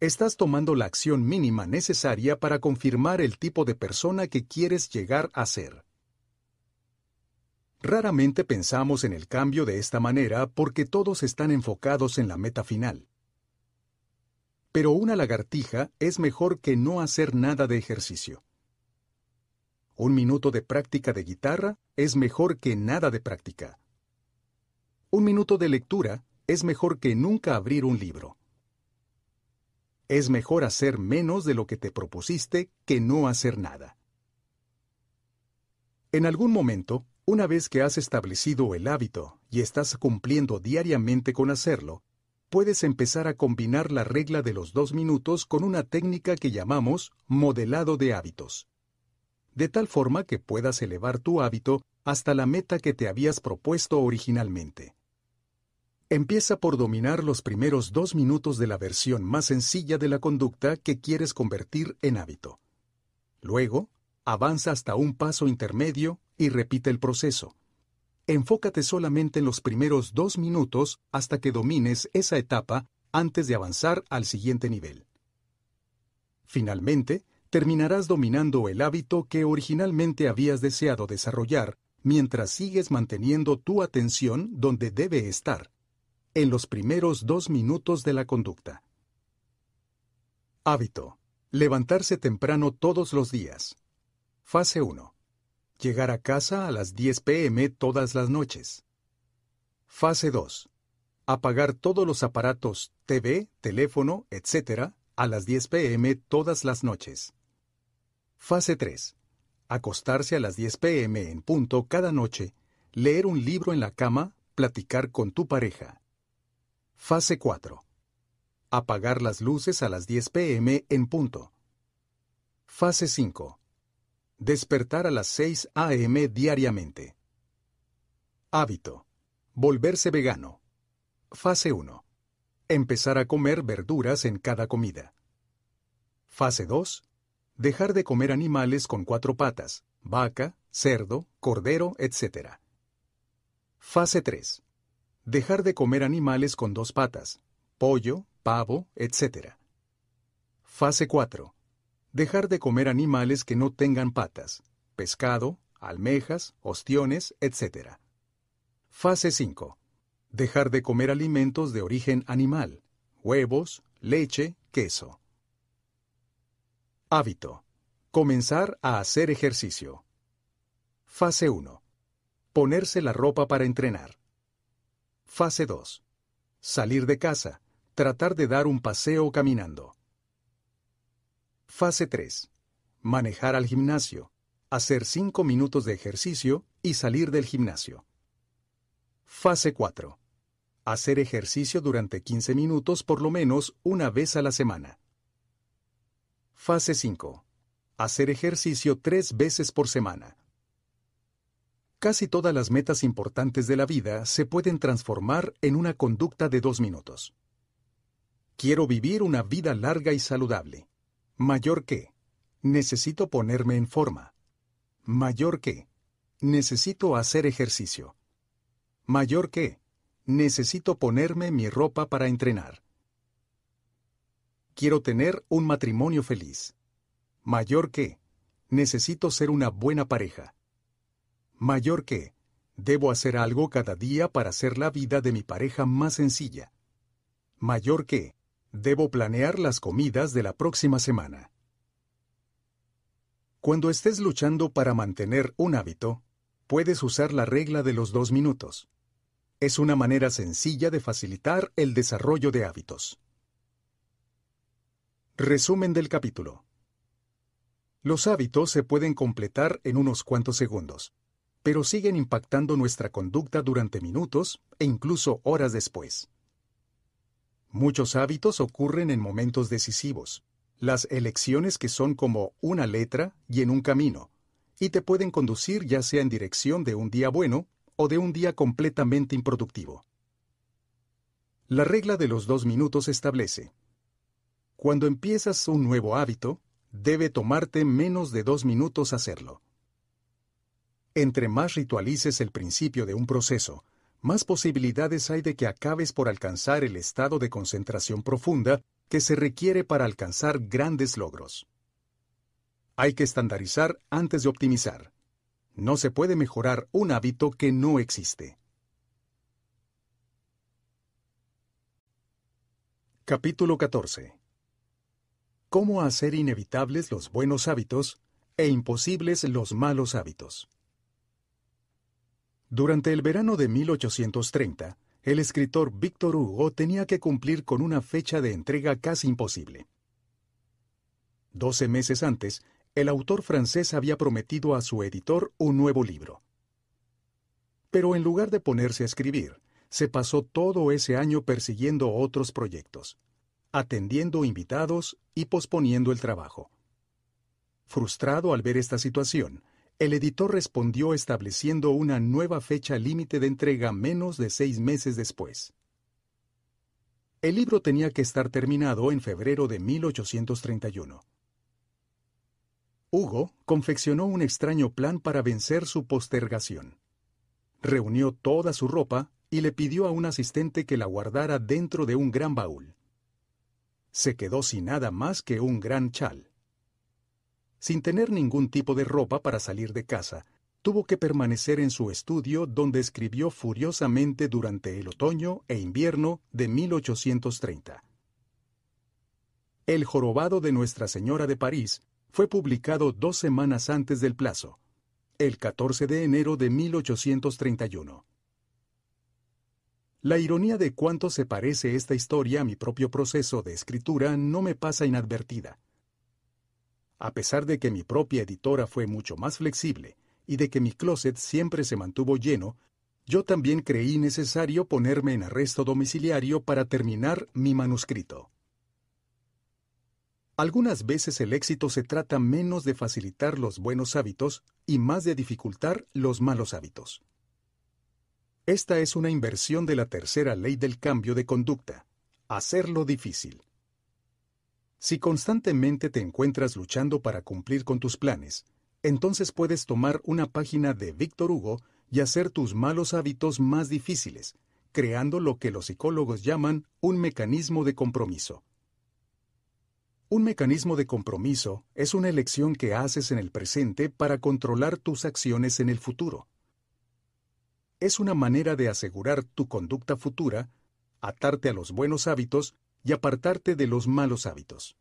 Estás tomando la acción mínima necesaria para confirmar el tipo de persona que quieres llegar a ser. Raramente pensamos en el cambio de esta manera porque todos están enfocados en la meta final. Pero una lagartija es mejor que no hacer nada de ejercicio. Un minuto de práctica de guitarra es mejor que nada de práctica. Un minuto de lectura es mejor que nunca abrir un libro. Es mejor hacer menos de lo que te propusiste que no hacer nada. En algún momento, una vez que has establecido el hábito y estás cumpliendo diariamente con hacerlo, puedes empezar a combinar la regla de los dos minutos con una técnica que llamamos modelado de hábitos. De tal forma que puedas elevar tu hábito hasta la meta que te habías propuesto originalmente. Empieza por dominar los primeros dos minutos de la versión más sencilla de la conducta que quieres convertir en hábito. Luego, avanza hasta un paso intermedio y repite el proceso enfócate solamente en los primeros dos minutos hasta que domines esa etapa antes de avanzar al siguiente nivel. Finalmente, terminarás dominando el hábito que originalmente habías deseado desarrollar mientras sigues manteniendo tu atención donde debe estar, en los primeros dos minutos de la conducta. Hábito. Levantarse temprano todos los días. Fase 1. Llegar a casa a las 10 pm todas las noches. Fase 2. Apagar todos los aparatos TV, teléfono, etc. a las 10 pm todas las noches. Fase 3. Acostarse a las 10 pm en punto cada noche, leer un libro en la cama, platicar con tu pareja. Fase 4. Apagar las luces a las 10 pm en punto. Fase 5 Despertar a las 6 a.m. diariamente. Hábito. Volverse vegano. Fase 1. Empezar a comer verduras en cada comida. Fase 2. Dejar de comer animales con cuatro patas, vaca, cerdo, cordero, etc. Fase 3. Dejar de comer animales con dos patas, pollo, pavo, etc. Fase 4 Dejar de comer animales que no tengan patas, pescado, almejas, ostiones, etc. Fase 5. Dejar de comer alimentos de origen animal, huevos, leche, queso. Hábito. Comenzar a hacer ejercicio. Fase 1. Ponerse la ropa para entrenar. Fase 2. Salir de casa. Tratar de dar un paseo caminando. Fase 3. Manejar al gimnasio. Hacer 5 minutos de ejercicio y salir del gimnasio. Fase 4. Hacer ejercicio durante 15 minutos por lo menos una vez a la semana. Fase 5. Hacer ejercicio tres veces por semana. Casi todas las metas importantes de la vida se pueden transformar en una conducta de dos minutos. Quiero vivir una vida larga y saludable. Mayor que. Necesito ponerme en forma. Mayor que. Necesito hacer ejercicio. Mayor que. Necesito ponerme mi ropa para entrenar. Quiero tener un matrimonio feliz. Mayor que. Necesito ser una buena pareja. Mayor que. Debo hacer algo cada día para hacer la vida de mi pareja más sencilla. Mayor que. Debo planear las comidas de la próxima semana. Cuando estés luchando para mantener un hábito, puedes usar la regla de los dos minutos. Es una manera sencilla de facilitar el desarrollo de hábitos. Resumen del capítulo. Los hábitos se pueden completar en unos cuantos segundos, pero siguen impactando nuestra conducta durante minutos e incluso horas después. Muchos hábitos ocurren en momentos decisivos, las elecciones que son como una letra y en un camino, y te pueden conducir ya sea en dirección de un día bueno o de un día completamente improductivo. La regla de los dos minutos establece, cuando empiezas un nuevo hábito, debe tomarte menos de dos minutos hacerlo. Entre más ritualices el principio de un proceso, más posibilidades hay de que acabes por alcanzar el estado de concentración profunda que se requiere para alcanzar grandes logros. Hay que estandarizar antes de optimizar. No se puede mejorar un hábito que no existe. Capítulo 14. Cómo hacer inevitables los buenos hábitos e imposibles los malos hábitos. Durante el verano de 1830, el escritor Víctor Hugo tenía que cumplir con una fecha de entrega casi imposible. Doce meses antes, el autor francés había prometido a su editor un nuevo libro. Pero en lugar de ponerse a escribir, se pasó todo ese año persiguiendo otros proyectos, atendiendo invitados y posponiendo el trabajo. Frustrado al ver esta situación, el editor respondió estableciendo una nueva fecha límite de entrega menos de seis meses después. El libro tenía que estar terminado en febrero de 1831. Hugo confeccionó un extraño plan para vencer su postergación. Reunió toda su ropa y le pidió a un asistente que la guardara dentro de un gran baúl. Se quedó sin nada más que un gran chal. Sin tener ningún tipo de ropa para salir de casa, tuvo que permanecer en su estudio donde escribió furiosamente durante el otoño e invierno de 1830. El jorobado de Nuestra Señora de París fue publicado dos semanas antes del plazo, el 14 de enero de 1831. La ironía de cuánto se parece esta historia a mi propio proceso de escritura no me pasa inadvertida. A pesar de que mi propia editora fue mucho más flexible y de que mi closet siempre se mantuvo lleno, yo también creí necesario ponerme en arresto domiciliario para terminar mi manuscrito. Algunas veces el éxito se trata menos de facilitar los buenos hábitos y más de dificultar los malos hábitos. Esta es una inversión de la tercera ley del cambio de conducta, hacerlo difícil. Si constantemente te encuentras luchando para cumplir con tus planes, entonces puedes tomar una página de Víctor Hugo y hacer tus malos hábitos más difíciles, creando lo que los psicólogos llaman un mecanismo de compromiso. Un mecanismo de compromiso es una elección que haces en el presente para controlar tus acciones en el futuro. Es una manera de asegurar tu conducta futura, atarte a los buenos hábitos y apartarte de los malos hábitos.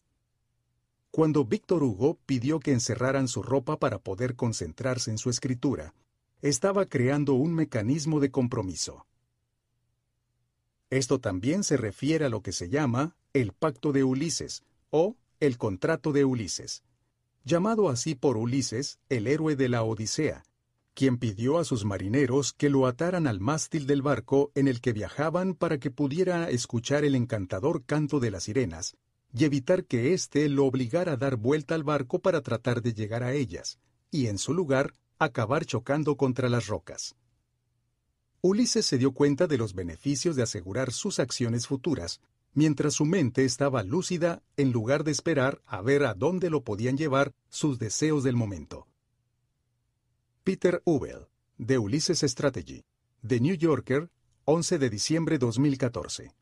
Cuando Víctor Hugo pidió que encerraran su ropa para poder concentrarse en su escritura, estaba creando un mecanismo de compromiso. Esto también se refiere a lo que se llama el Pacto de Ulises, o el contrato de Ulises, llamado así por Ulises, el héroe de la Odisea, quien pidió a sus marineros que lo ataran al mástil del barco en el que viajaban para que pudiera escuchar el encantador canto de las sirenas, y evitar que éste lo obligara a dar vuelta al barco para tratar de llegar a ellas, y en su lugar acabar chocando contra las rocas. Ulises se dio cuenta de los beneficios de asegurar sus acciones futuras, mientras su mente estaba lúcida en lugar de esperar a ver a dónde lo podían llevar sus deseos del momento. Peter Ubel, de Ulises Strategy, The New Yorker, 11 de diciembre 2014.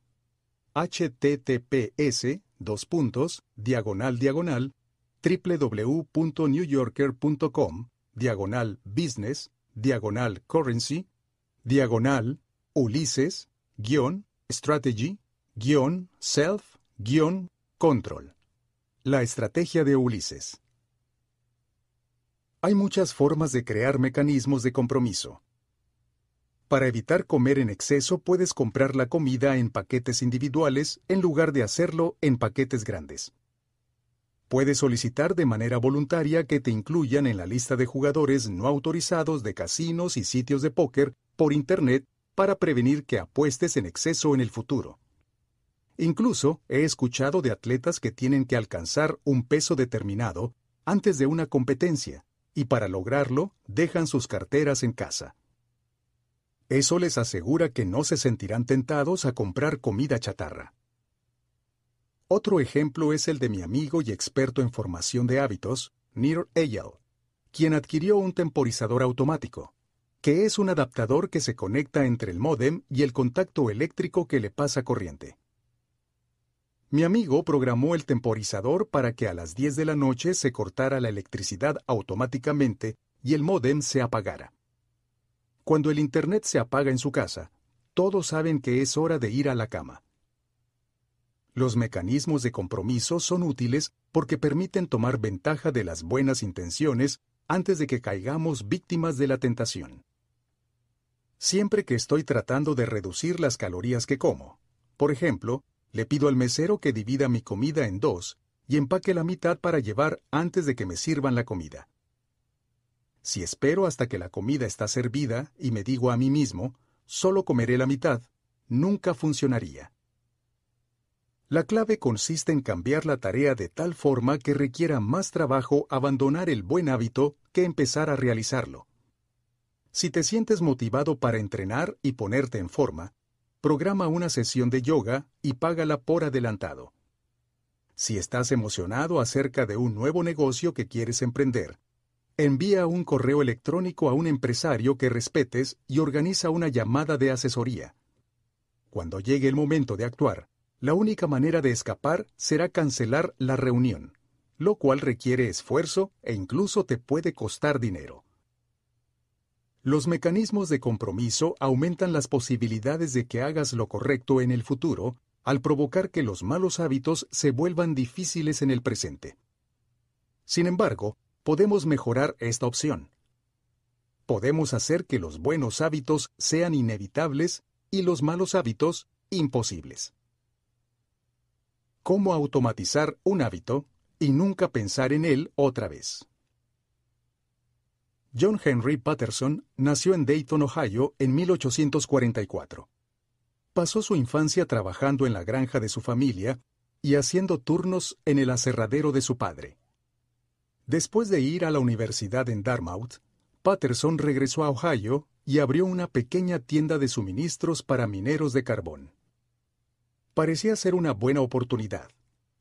https dos puntos, diagonal diagonal, www.newyorker.com, diagonal business, diagonal currency, diagonal Ulises, guion, strategy, guion, self, guion, control. La estrategia de Ulises. Hay muchas formas de crear mecanismos de compromiso. Para evitar comer en exceso puedes comprar la comida en paquetes individuales en lugar de hacerlo en paquetes grandes. Puedes solicitar de manera voluntaria que te incluyan en la lista de jugadores no autorizados de casinos y sitios de póker por Internet para prevenir que apuestes en exceso en el futuro. Incluso he escuchado de atletas que tienen que alcanzar un peso determinado antes de una competencia, y para lograrlo dejan sus carteras en casa. Eso les asegura que no se sentirán tentados a comprar comida chatarra. Otro ejemplo es el de mi amigo y experto en formación de hábitos, Nir Eyal, quien adquirió un temporizador automático, que es un adaptador que se conecta entre el módem y el contacto eléctrico que le pasa corriente. Mi amigo programó el temporizador para que a las 10 de la noche se cortara la electricidad automáticamente y el módem se apagara. Cuando el Internet se apaga en su casa, todos saben que es hora de ir a la cama. Los mecanismos de compromiso son útiles porque permiten tomar ventaja de las buenas intenciones antes de que caigamos víctimas de la tentación. Siempre que estoy tratando de reducir las calorías que como, por ejemplo, le pido al mesero que divida mi comida en dos y empaque la mitad para llevar antes de que me sirvan la comida. Si espero hasta que la comida está servida y me digo a mí mismo, solo comeré la mitad, nunca funcionaría. La clave consiste en cambiar la tarea de tal forma que requiera más trabajo abandonar el buen hábito que empezar a realizarlo. Si te sientes motivado para entrenar y ponerte en forma, programa una sesión de yoga y págala por adelantado. Si estás emocionado acerca de un nuevo negocio que quieres emprender, Envía un correo electrónico a un empresario que respetes y organiza una llamada de asesoría. Cuando llegue el momento de actuar, la única manera de escapar será cancelar la reunión, lo cual requiere esfuerzo e incluso te puede costar dinero. Los mecanismos de compromiso aumentan las posibilidades de que hagas lo correcto en el futuro al provocar que los malos hábitos se vuelvan difíciles en el presente. Sin embargo, podemos mejorar esta opción. Podemos hacer que los buenos hábitos sean inevitables y los malos hábitos imposibles. ¿Cómo automatizar un hábito y nunca pensar en él otra vez? John Henry Patterson nació en Dayton, Ohio, en 1844. Pasó su infancia trabajando en la granja de su familia y haciendo turnos en el aserradero de su padre. Después de ir a la universidad en Dartmouth, Patterson regresó a Ohio y abrió una pequeña tienda de suministros para mineros de carbón. Parecía ser una buena oportunidad.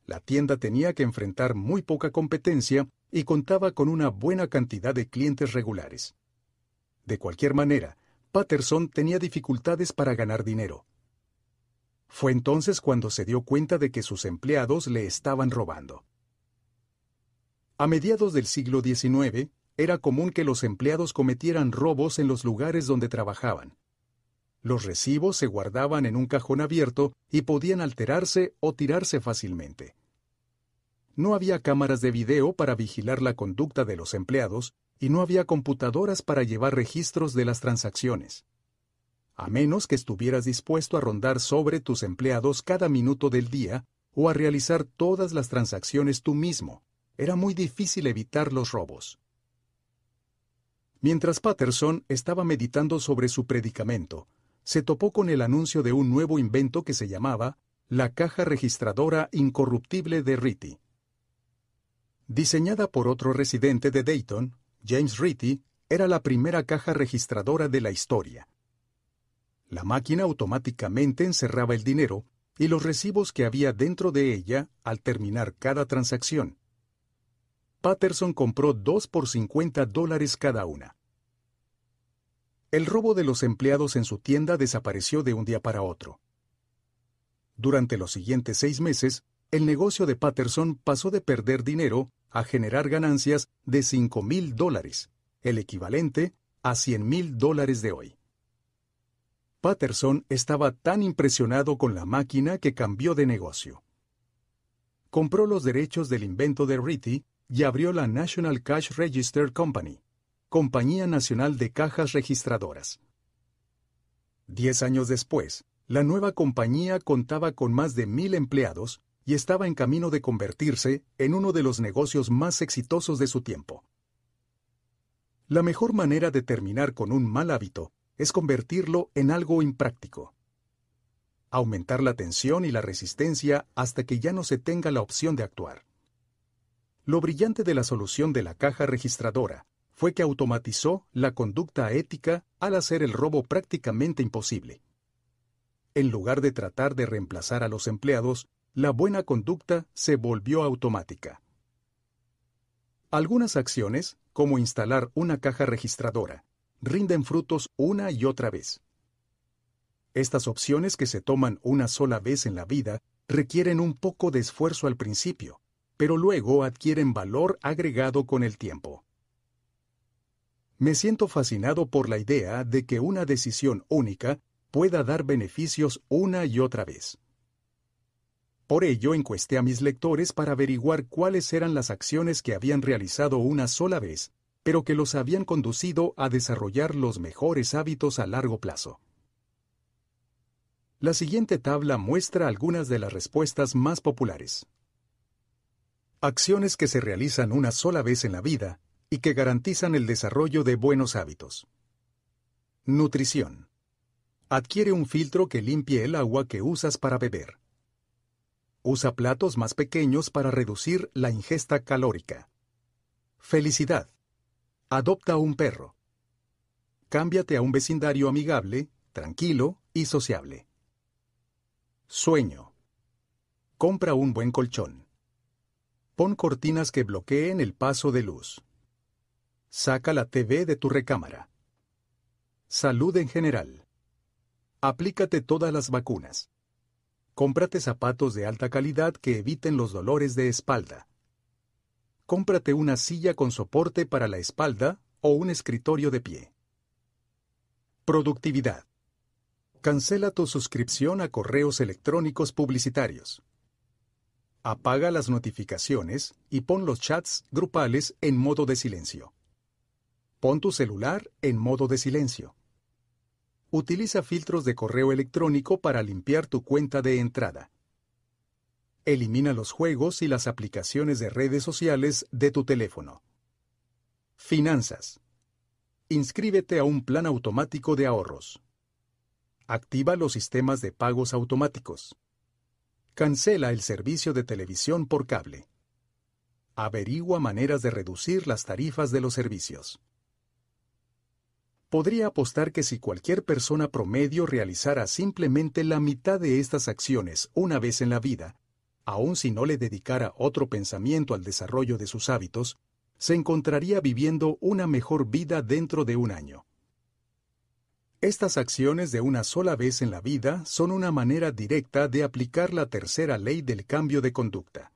La tienda tenía que enfrentar muy poca competencia y contaba con una buena cantidad de clientes regulares. De cualquier manera, Patterson tenía dificultades para ganar dinero. Fue entonces cuando se dio cuenta de que sus empleados le estaban robando. A mediados del siglo XIX, era común que los empleados cometieran robos en los lugares donde trabajaban. Los recibos se guardaban en un cajón abierto y podían alterarse o tirarse fácilmente. No había cámaras de video para vigilar la conducta de los empleados y no había computadoras para llevar registros de las transacciones. A menos que estuvieras dispuesto a rondar sobre tus empleados cada minuto del día o a realizar todas las transacciones tú mismo, era muy difícil evitar los robos. Mientras Patterson estaba meditando sobre su predicamento, se topó con el anuncio de un nuevo invento que se llamaba la caja registradora incorruptible de Ritty. Diseñada por otro residente de Dayton, James Ritty, era la primera caja registradora de la historia. La máquina automáticamente encerraba el dinero y los recibos que había dentro de ella al terminar cada transacción. Patterson compró dos por 50 dólares cada una. El robo de los empleados en su tienda desapareció de un día para otro. Durante los siguientes seis meses, el negocio de Patterson pasó de perder dinero a generar ganancias de 5 mil dólares, el equivalente a 100 mil dólares de hoy. Patterson estaba tan impresionado con la máquina que cambió de negocio. Compró los derechos del invento de Ritty y abrió la National Cash Register Company, Compañía Nacional de Cajas Registradoras. Diez años después, la nueva compañía contaba con más de mil empleados y estaba en camino de convertirse en uno de los negocios más exitosos de su tiempo. La mejor manera de terminar con un mal hábito es convertirlo en algo impráctico. Aumentar la tensión y la resistencia hasta que ya no se tenga la opción de actuar. Lo brillante de la solución de la caja registradora fue que automatizó la conducta ética al hacer el robo prácticamente imposible. En lugar de tratar de reemplazar a los empleados, la buena conducta se volvió automática. Algunas acciones, como instalar una caja registradora, rinden frutos una y otra vez. Estas opciones que se toman una sola vez en la vida requieren un poco de esfuerzo al principio, pero luego adquieren valor agregado con el tiempo. Me siento fascinado por la idea de que una decisión única pueda dar beneficios una y otra vez. Por ello encuesté a mis lectores para averiguar cuáles eran las acciones que habían realizado una sola vez, pero que los habían conducido a desarrollar los mejores hábitos a largo plazo. La siguiente tabla muestra algunas de las respuestas más populares. Acciones que se realizan una sola vez en la vida y que garantizan el desarrollo de buenos hábitos. Nutrición. Adquiere un filtro que limpie el agua que usas para beber. Usa platos más pequeños para reducir la ingesta calórica. Felicidad. Adopta un perro. Cámbiate a un vecindario amigable, tranquilo y sociable. Sueño. Compra un buen colchón. Pon cortinas que bloqueen el paso de luz. Saca la TV de tu recámara. Salud en general. Aplícate todas las vacunas. Cómprate zapatos de alta calidad que eviten los dolores de espalda. Cómprate una silla con soporte para la espalda o un escritorio de pie. Productividad. Cancela tu suscripción a correos electrónicos publicitarios. Apaga las notificaciones y pon los chats grupales en modo de silencio. Pon tu celular en modo de silencio. Utiliza filtros de correo electrónico para limpiar tu cuenta de entrada. Elimina los juegos y las aplicaciones de redes sociales de tu teléfono. Finanzas. Inscríbete a un plan automático de ahorros. Activa los sistemas de pagos automáticos. Cancela el servicio de televisión por cable. Averigua maneras de reducir las tarifas de los servicios podría apostar que si cualquier persona promedio realizara simplemente la mitad de estas acciones una vez en la vida, aun si no le dedicara otro pensamiento al desarrollo de sus hábitos, se encontraría viviendo una mejor vida dentro de un año. Estas acciones de una sola vez en la vida son una manera directa de aplicar la tercera ley del cambio de conducta.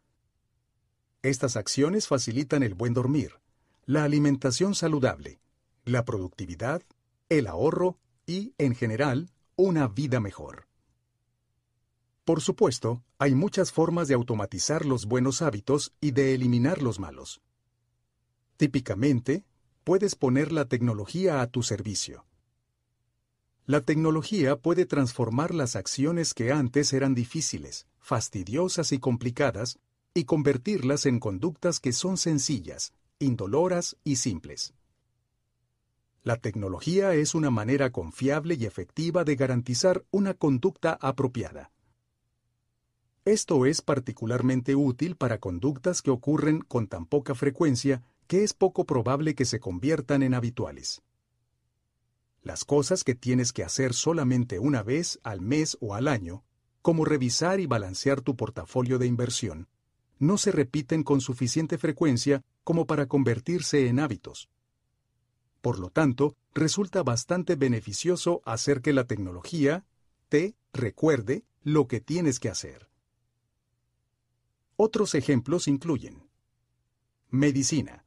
Estas acciones facilitan el buen dormir, la alimentación saludable, la productividad, el ahorro y, en general, una vida mejor. Por supuesto, hay muchas formas de automatizar los buenos hábitos y de eliminar los malos. Típicamente, puedes poner la tecnología a tu servicio. La tecnología puede transformar las acciones que antes eran difíciles, fastidiosas y complicadas y convertirlas en conductas que son sencillas, indoloras y simples. La tecnología es una manera confiable y efectiva de garantizar una conducta apropiada. Esto es particularmente útil para conductas que ocurren con tan poca frecuencia que es poco probable que se conviertan en habituales. Las cosas que tienes que hacer solamente una vez al mes o al año, como revisar y balancear tu portafolio de inversión, no se repiten con suficiente frecuencia como para convertirse en hábitos. Por lo tanto, resulta bastante beneficioso hacer que la tecnología te recuerde lo que tienes que hacer. Otros ejemplos incluyen Medicina.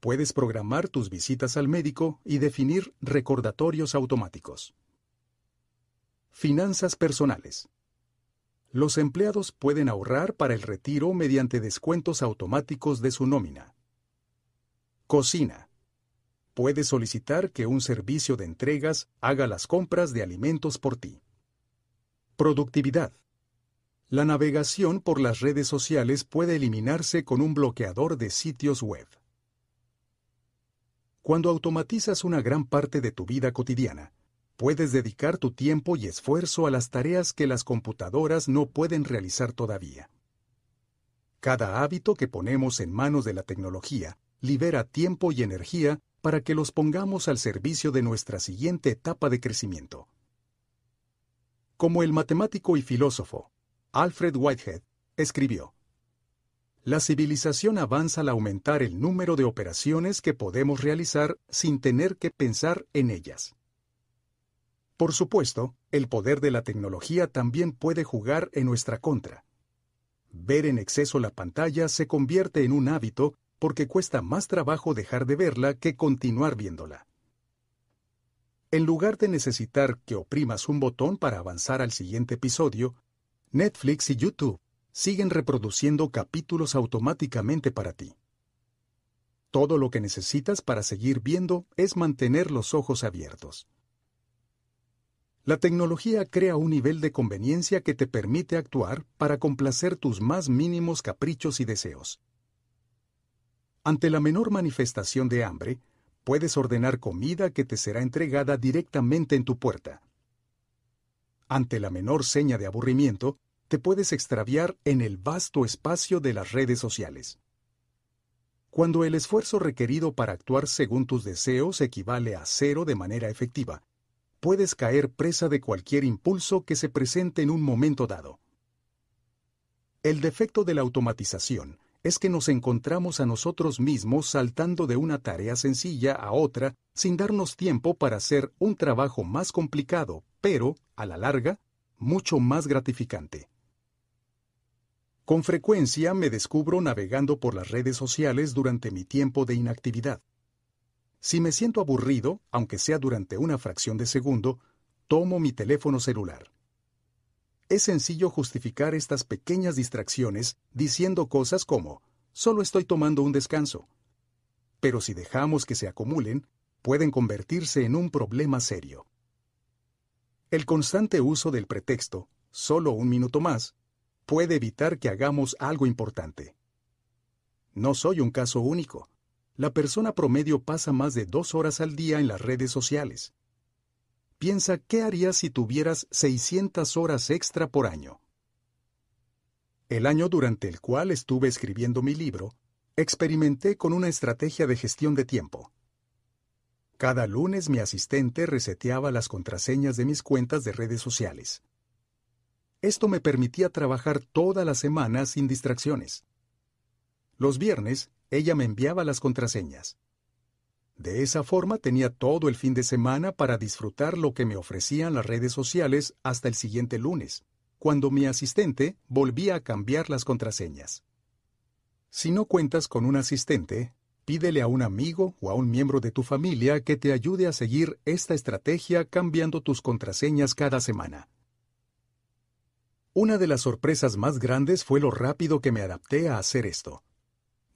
Puedes programar tus visitas al médico y definir recordatorios automáticos. Finanzas personales. Los empleados pueden ahorrar para el retiro mediante descuentos automáticos de su nómina. Cocina. Puedes solicitar que un servicio de entregas haga las compras de alimentos por ti. Productividad. La navegación por las redes sociales puede eliminarse con un bloqueador de sitios web. Cuando automatizas una gran parte de tu vida cotidiana, puedes dedicar tu tiempo y esfuerzo a las tareas que las computadoras no pueden realizar todavía. Cada hábito que ponemos en manos de la tecnología libera tiempo y energía para que los pongamos al servicio de nuestra siguiente etapa de crecimiento. Como el matemático y filósofo Alfred Whitehead escribió, La civilización avanza al aumentar el número de operaciones que podemos realizar sin tener que pensar en ellas. Por supuesto, el poder de la tecnología también puede jugar en nuestra contra. Ver en exceso la pantalla se convierte en un hábito porque cuesta más trabajo dejar de verla que continuar viéndola. En lugar de necesitar que oprimas un botón para avanzar al siguiente episodio, Netflix y YouTube siguen reproduciendo capítulos automáticamente para ti. Todo lo que necesitas para seguir viendo es mantener los ojos abiertos. La tecnología crea un nivel de conveniencia que te permite actuar para complacer tus más mínimos caprichos y deseos. Ante la menor manifestación de hambre, puedes ordenar comida que te será entregada directamente en tu puerta. Ante la menor seña de aburrimiento, te puedes extraviar en el vasto espacio de las redes sociales. Cuando el esfuerzo requerido para actuar según tus deseos equivale a cero de manera efectiva, puedes caer presa de cualquier impulso que se presente en un momento dado. El defecto de la automatización es que nos encontramos a nosotros mismos saltando de una tarea sencilla a otra sin darnos tiempo para hacer un trabajo más complicado, pero, a la larga, mucho más gratificante. Con frecuencia me descubro navegando por las redes sociales durante mi tiempo de inactividad. Si me siento aburrido, aunque sea durante una fracción de segundo, tomo mi teléfono celular. Es sencillo justificar estas pequeñas distracciones diciendo cosas como, solo estoy tomando un descanso. Pero si dejamos que se acumulen, pueden convertirse en un problema serio. El constante uso del pretexto, solo un minuto más, puede evitar que hagamos algo importante. No soy un caso único. La persona promedio pasa más de dos horas al día en las redes sociales. Piensa qué harías si tuvieras 600 horas extra por año. El año durante el cual estuve escribiendo mi libro, experimenté con una estrategia de gestión de tiempo. Cada lunes mi asistente reseteaba las contraseñas de mis cuentas de redes sociales. Esto me permitía trabajar toda la semana sin distracciones. Los viernes, ella me enviaba las contraseñas. De esa forma tenía todo el fin de semana para disfrutar lo que me ofrecían las redes sociales hasta el siguiente lunes, cuando mi asistente volvía a cambiar las contraseñas. Si no cuentas con un asistente, pídele a un amigo o a un miembro de tu familia que te ayude a seguir esta estrategia cambiando tus contraseñas cada semana. Una de las sorpresas más grandes fue lo rápido que me adapté a hacer esto.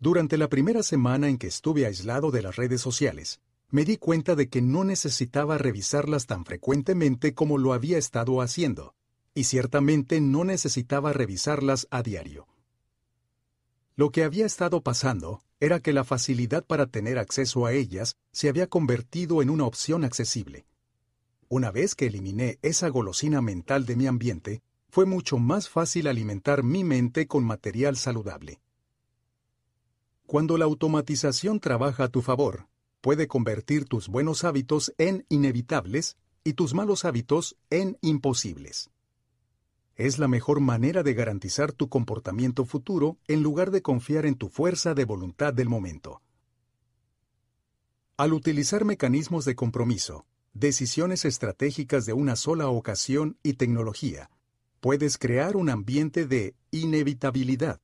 Durante la primera semana en que estuve aislado de las redes sociales, me di cuenta de que no necesitaba revisarlas tan frecuentemente como lo había estado haciendo, y ciertamente no necesitaba revisarlas a diario. Lo que había estado pasando era que la facilidad para tener acceso a ellas se había convertido en una opción accesible. Una vez que eliminé esa golosina mental de mi ambiente, fue mucho más fácil alimentar mi mente con material saludable. Cuando la automatización trabaja a tu favor, puede convertir tus buenos hábitos en inevitables y tus malos hábitos en imposibles. Es la mejor manera de garantizar tu comportamiento futuro en lugar de confiar en tu fuerza de voluntad del momento. Al utilizar mecanismos de compromiso, decisiones estratégicas de una sola ocasión y tecnología, puedes crear un ambiente de inevitabilidad,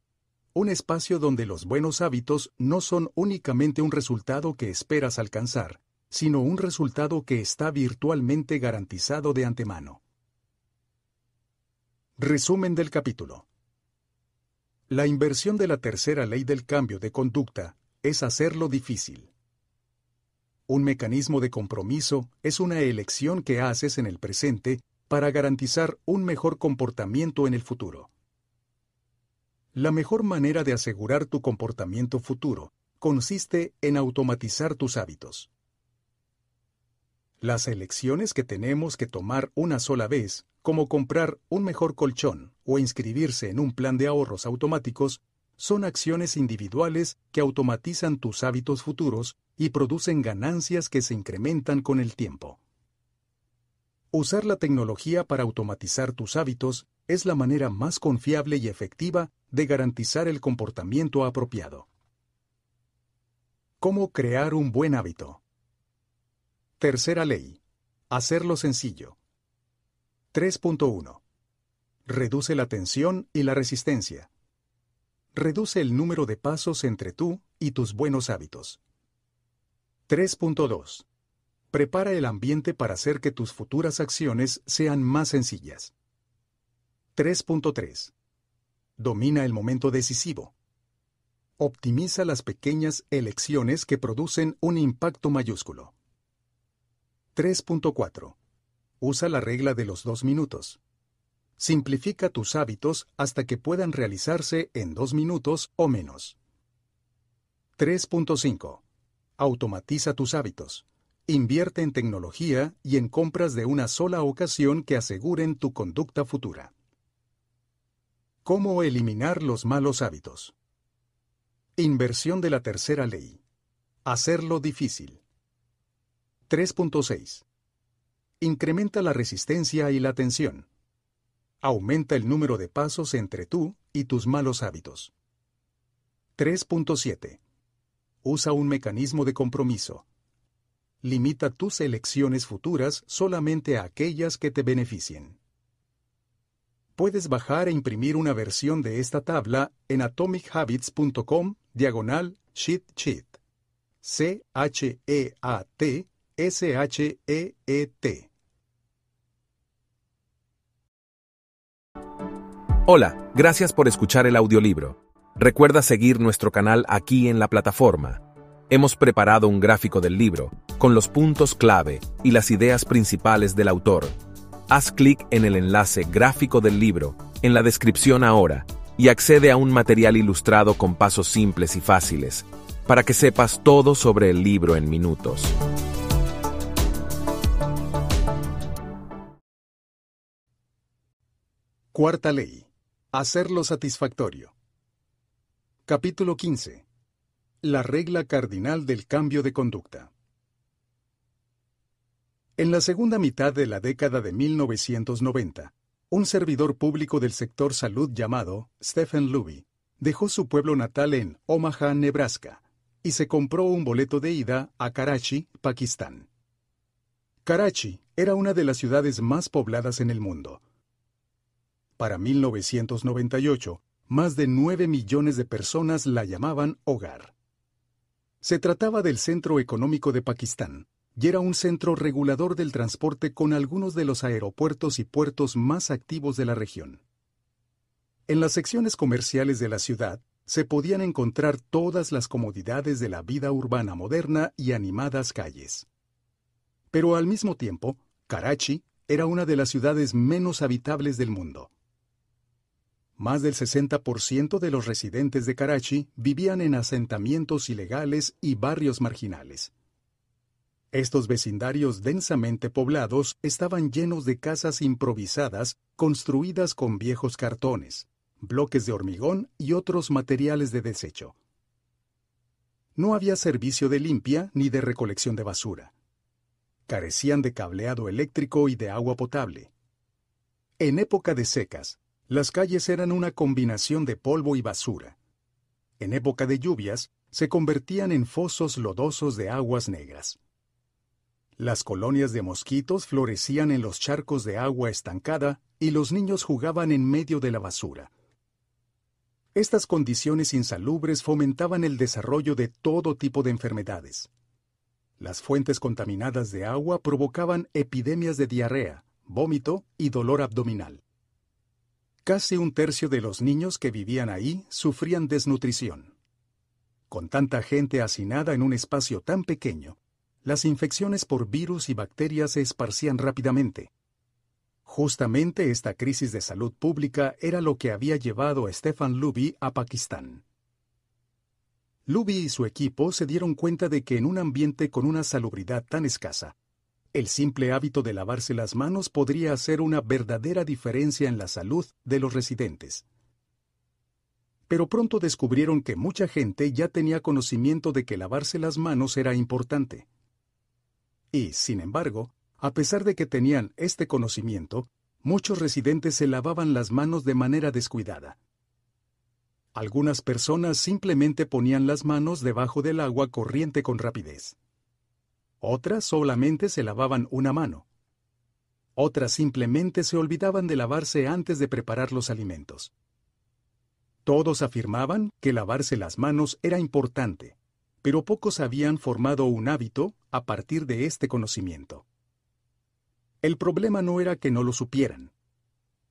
un espacio donde los buenos hábitos no son únicamente un resultado que esperas alcanzar, sino un resultado que está virtualmente garantizado de antemano. Resumen del capítulo. La inversión de la tercera ley del cambio de conducta es hacerlo difícil. Un mecanismo de compromiso es una elección que haces en el presente para garantizar un mejor comportamiento en el futuro. La mejor manera de asegurar tu comportamiento futuro consiste en automatizar tus hábitos. Las elecciones que tenemos que tomar una sola vez, como comprar un mejor colchón o inscribirse en un plan de ahorros automáticos, son acciones individuales que automatizan tus hábitos futuros y producen ganancias que se incrementan con el tiempo. Usar la tecnología para automatizar tus hábitos es la manera más confiable y efectiva de garantizar el comportamiento apropiado. ¿Cómo crear un buen hábito? Tercera ley. Hacerlo sencillo. 3.1. Reduce la tensión y la resistencia. Reduce el número de pasos entre tú y tus buenos hábitos. 3.2. Prepara el ambiente para hacer que tus futuras acciones sean más sencillas. 3.3. Domina el momento decisivo. Optimiza las pequeñas elecciones que producen un impacto mayúsculo. 3.4. Usa la regla de los dos minutos. Simplifica tus hábitos hasta que puedan realizarse en dos minutos o menos. 3.5. Automatiza tus hábitos. Invierte en tecnología y en compras de una sola ocasión que aseguren tu conducta futura. ¿Cómo eliminar los malos hábitos? Inversión de la tercera ley. Hacerlo difícil. 3.6. Incrementa la resistencia y la tensión. Aumenta el número de pasos entre tú y tus malos hábitos. 3.7. Usa un mecanismo de compromiso. Limita tus elecciones futuras solamente a aquellas que te beneficien. Puedes bajar e imprimir una versión de esta tabla en atomichabbits.com diagonal sheet sheet. C-H-E-A-T S-H-E-E-T. Hola, gracias por escuchar el audiolibro. Recuerda seguir nuestro canal aquí en la plataforma. Hemos preparado un gráfico del libro, con los puntos clave y las ideas principales del autor. Haz clic en el enlace gráfico del libro, en la descripción ahora, y accede a un material ilustrado con pasos simples y fáciles, para que sepas todo sobre el libro en minutos. Cuarta ley. Hacerlo satisfactorio. Capítulo 15. La regla cardinal del cambio de conducta. En la segunda mitad de la década de 1990, un servidor público del sector salud llamado Stephen Luby dejó su pueblo natal en Omaha, Nebraska, y se compró un boleto de ida a Karachi, Pakistán. Karachi era una de las ciudades más pobladas en el mundo para 1998, más de 9 millones de personas la llamaban hogar. Se trataba del centro económico de Pakistán y era un centro regulador del transporte con algunos de los aeropuertos y puertos más activos de la región. En las secciones comerciales de la ciudad se podían encontrar todas las comodidades de la vida urbana moderna y animadas calles. Pero al mismo tiempo, Karachi era una de las ciudades menos habitables del mundo. Más del 60% de los residentes de Karachi vivían en asentamientos ilegales y barrios marginales. Estos vecindarios densamente poblados estaban llenos de casas improvisadas construidas con viejos cartones, bloques de hormigón y otros materiales de desecho. No había servicio de limpia ni de recolección de basura. Carecían de cableado eléctrico y de agua potable. En época de secas, las calles eran una combinación de polvo y basura. En época de lluvias, se convertían en fosos lodosos de aguas negras. Las colonias de mosquitos florecían en los charcos de agua estancada y los niños jugaban en medio de la basura. Estas condiciones insalubres fomentaban el desarrollo de todo tipo de enfermedades. Las fuentes contaminadas de agua provocaban epidemias de diarrea, vómito y dolor abdominal. Casi un tercio de los niños que vivían ahí sufrían desnutrición. Con tanta gente hacinada en un espacio tan pequeño, las infecciones por virus y bacterias se esparcían rápidamente. Justamente esta crisis de salud pública era lo que había llevado a Stefan Luby a Pakistán. Luby y su equipo se dieron cuenta de que en un ambiente con una salubridad tan escasa, el simple hábito de lavarse las manos podría hacer una verdadera diferencia en la salud de los residentes. Pero pronto descubrieron que mucha gente ya tenía conocimiento de que lavarse las manos era importante. Y, sin embargo, a pesar de que tenían este conocimiento, muchos residentes se lavaban las manos de manera descuidada. Algunas personas simplemente ponían las manos debajo del agua corriente con rapidez. Otras solamente se lavaban una mano. Otras simplemente se olvidaban de lavarse antes de preparar los alimentos. Todos afirmaban que lavarse las manos era importante, pero pocos habían formado un hábito a partir de este conocimiento. El problema no era que no lo supieran.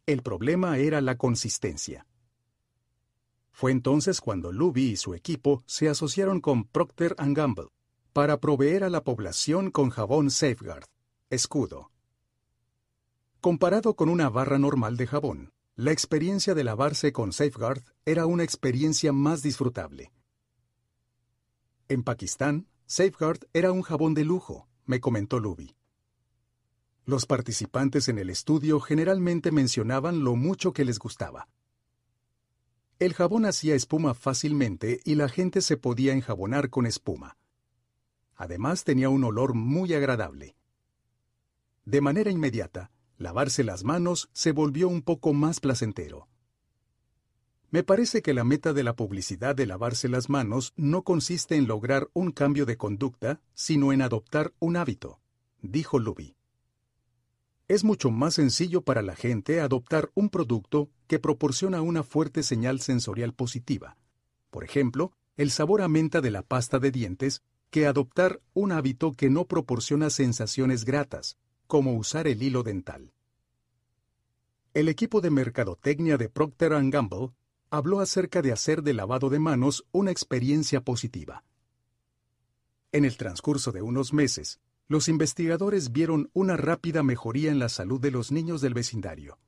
El problema era la consistencia. Fue entonces cuando Luby y su equipo se asociaron con Procter Gamble para proveer a la población con jabón Safeguard, escudo. Comparado con una barra normal de jabón, la experiencia de lavarse con Safeguard era una experiencia más disfrutable. En Pakistán, Safeguard era un jabón de lujo, me comentó Luby. Los participantes en el estudio generalmente mencionaban lo mucho que les gustaba. El jabón hacía espuma fácilmente y la gente se podía enjabonar con espuma. Además tenía un olor muy agradable. De manera inmediata, lavarse las manos se volvió un poco más placentero. Me parece que la meta de la publicidad de lavarse las manos no consiste en lograr un cambio de conducta, sino en adoptar un hábito, dijo Luby. Es mucho más sencillo para la gente adoptar un producto que proporciona una fuerte señal sensorial positiva. Por ejemplo, el sabor a menta de la pasta de dientes, que adoptar un hábito que no proporciona sensaciones gratas, como usar el hilo dental. El equipo de mercadotecnia de Procter ⁇ Gamble habló acerca de hacer del lavado de manos una experiencia positiva. En el transcurso de unos meses, los investigadores vieron una rápida mejoría en la salud de los niños del vecindario.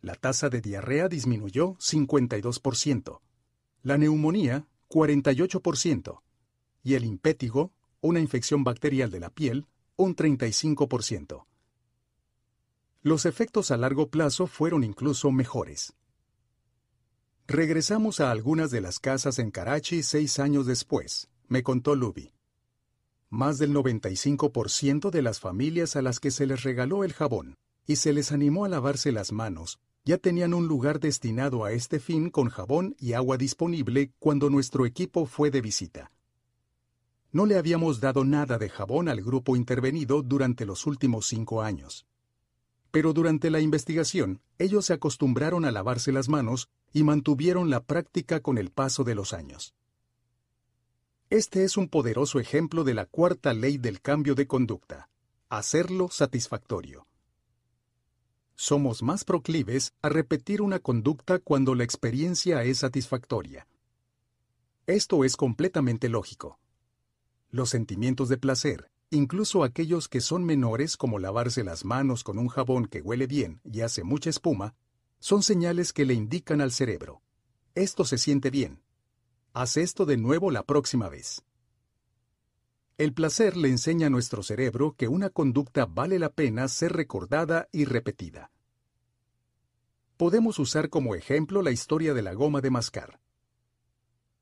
La tasa de diarrea disminuyó 52%, la neumonía 48% y el impétigo, una infección bacterial de la piel, un 35%. Los efectos a largo plazo fueron incluso mejores. Regresamos a algunas de las casas en Karachi seis años después, me contó Luby. Más del 95% de las familias a las que se les regaló el jabón y se les animó a lavarse las manos ya tenían un lugar destinado a este fin con jabón y agua disponible cuando nuestro equipo fue de visita. No le habíamos dado nada de jabón al grupo intervenido durante los últimos cinco años. Pero durante la investigación, ellos se acostumbraron a lavarse las manos y mantuvieron la práctica con el paso de los años. Este es un poderoso ejemplo de la cuarta ley del cambio de conducta, hacerlo satisfactorio. Somos más proclives a repetir una conducta cuando la experiencia es satisfactoria. Esto es completamente lógico. Los sentimientos de placer, incluso aquellos que son menores como lavarse las manos con un jabón que huele bien y hace mucha espuma, son señales que le indican al cerebro. Esto se siente bien, Haz esto de nuevo la próxima vez. El placer le enseña a nuestro cerebro que una conducta vale la pena ser recordada y repetida. Podemos usar como ejemplo la historia de la goma de mascar.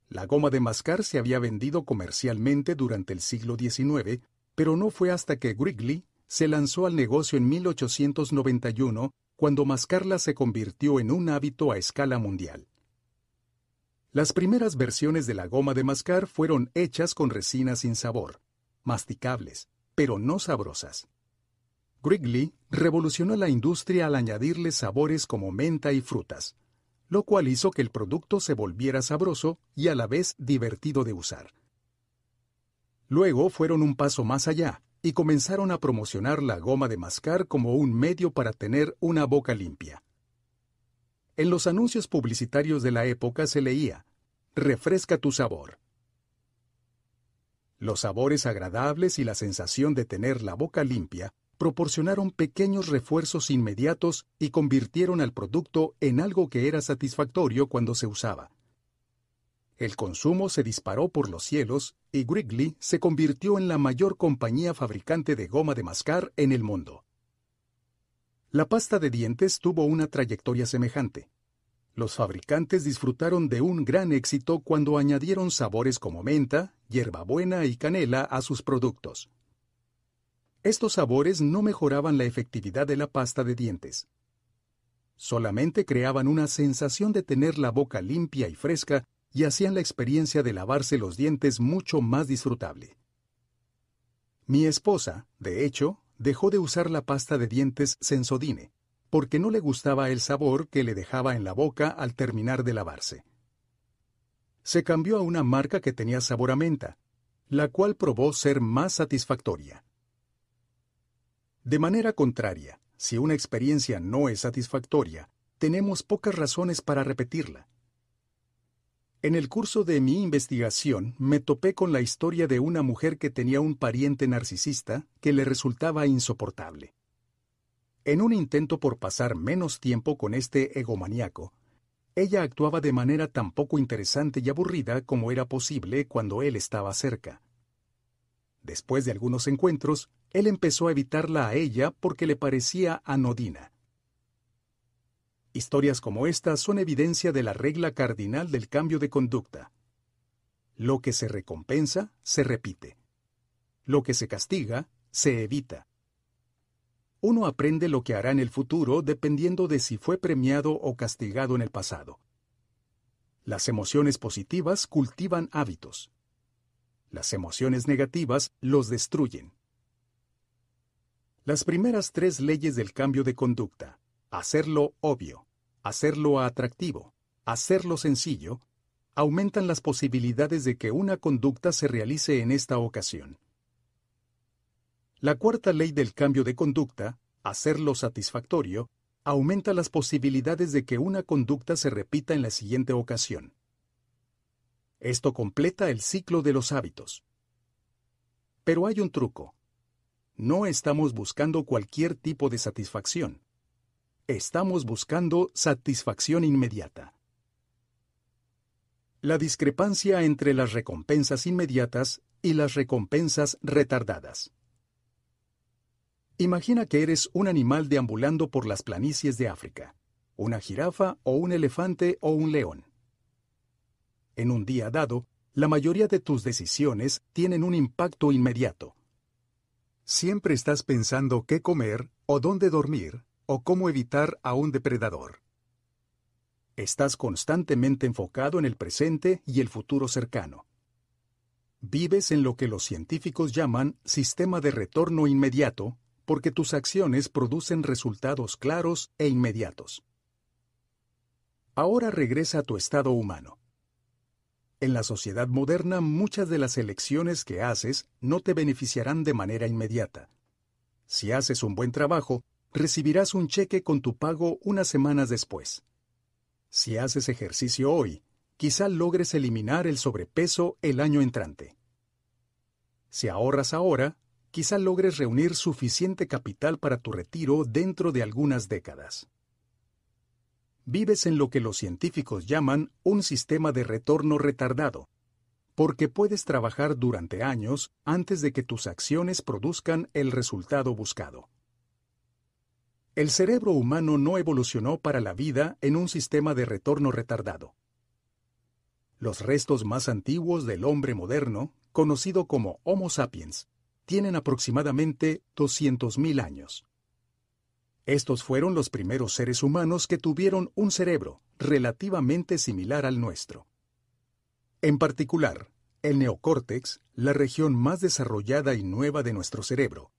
La goma de mascar se había vendido comercialmente durante el siglo XIX, pero no fue hasta que Wrigley se lanzó al negocio en 1891 cuando mascarla se convirtió en un hábito a escala mundial. Las primeras versiones de la goma de mascar fueron hechas con resina sin sabor, masticables, pero no sabrosas. Wrigley revolucionó la industria al añadirle sabores como menta y frutas, lo cual hizo que el producto se volviera sabroso y a la vez divertido de usar. Luego fueron un paso más allá y comenzaron a promocionar la goma de mascar como un medio para tener una boca limpia. En los anuncios publicitarios de la época se leía, refresca tu sabor. Los sabores agradables y la sensación de tener la boca limpia proporcionaron pequeños refuerzos inmediatos y convirtieron al producto en algo que era satisfactorio cuando se usaba. El consumo se disparó por los cielos y Wrigley se convirtió en la mayor compañía fabricante de goma de mascar en el mundo. La pasta de dientes tuvo una trayectoria semejante. Los fabricantes disfrutaron de un gran éxito cuando añadieron sabores como menta, hierbabuena y canela a sus productos. Estos sabores no mejoraban la efectividad de la pasta de dientes. Solamente creaban una sensación de tener la boca limpia y fresca y hacían la experiencia de lavarse los dientes mucho más disfrutable. Mi esposa, de hecho, dejó de usar la pasta de dientes Sensodine, porque no le gustaba el sabor que le dejaba en la boca al terminar de lavarse. Se cambió a una marca que tenía sabor a menta, la cual probó ser más satisfactoria. De manera contraria, si una experiencia no es satisfactoria, tenemos pocas razones para repetirla. En el curso de mi investigación me topé con la historia de una mujer que tenía un pariente narcisista que le resultaba insoportable. En un intento por pasar menos tiempo con este egomaníaco, ella actuaba de manera tan poco interesante y aburrida como era posible cuando él estaba cerca. Después de algunos encuentros, él empezó a evitarla a ella porque le parecía anodina. Historias como esta son evidencia de la regla cardinal del cambio de conducta. Lo que se recompensa, se repite. Lo que se castiga, se evita. Uno aprende lo que hará en el futuro dependiendo de si fue premiado o castigado en el pasado. Las emociones positivas cultivan hábitos. Las emociones negativas los destruyen. Las primeras tres leyes del cambio de conducta. Hacerlo obvio hacerlo atractivo, hacerlo sencillo, aumentan las posibilidades de que una conducta se realice en esta ocasión. La cuarta ley del cambio de conducta, hacerlo satisfactorio, aumenta las posibilidades de que una conducta se repita en la siguiente ocasión. Esto completa el ciclo de los hábitos. Pero hay un truco. No estamos buscando cualquier tipo de satisfacción. Estamos buscando satisfacción inmediata. La discrepancia entre las recompensas inmediatas y las recompensas retardadas. Imagina que eres un animal deambulando por las planicies de África, una jirafa o un elefante o un león. En un día dado, la mayoría de tus decisiones tienen un impacto inmediato. Siempre estás pensando qué comer o dónde dormir o cómo evitar a un depredador. Estás constantemente enfocado en el presente y el futuro cercano. Vives en lo que los científicos llaman sistema de retorno inmediato porque tus acciones producen resultados claros e inmediatos. Ahora regresa a tu estado humano. En la sociedad moderna muchas de las elecciones que haces no te beneficiarán de manera inmediata. Si haces un buen trabajo, recibirás un cheque con tu pago unas semanas después. Si haces ejercicio hoy, quizá logres eliminar el sobrepeso el año entrante. Si ahorras ahora, quizá logres reunir suficiente capital para tu retiro dentro de algunas décadas. Vives en lo que los científicos llaman un sistema de retorno retardado, porque puedes trabajar durante años antes de que tus acciones produzcan el resultado buscado. El cerebro humano no evolucionó para la vida en un sistema de retorno retardado. los restos más antiguos del hombre moderno, conocido como Homo sapiens, tienen aproximadamente 200.000 años. Estos fueron los primeros seres humanos que tuvieron un cerebro relativamente similar al nuestro. En particular, el neocórtex, la región más desarrollada y nueva de nuestro cerebro,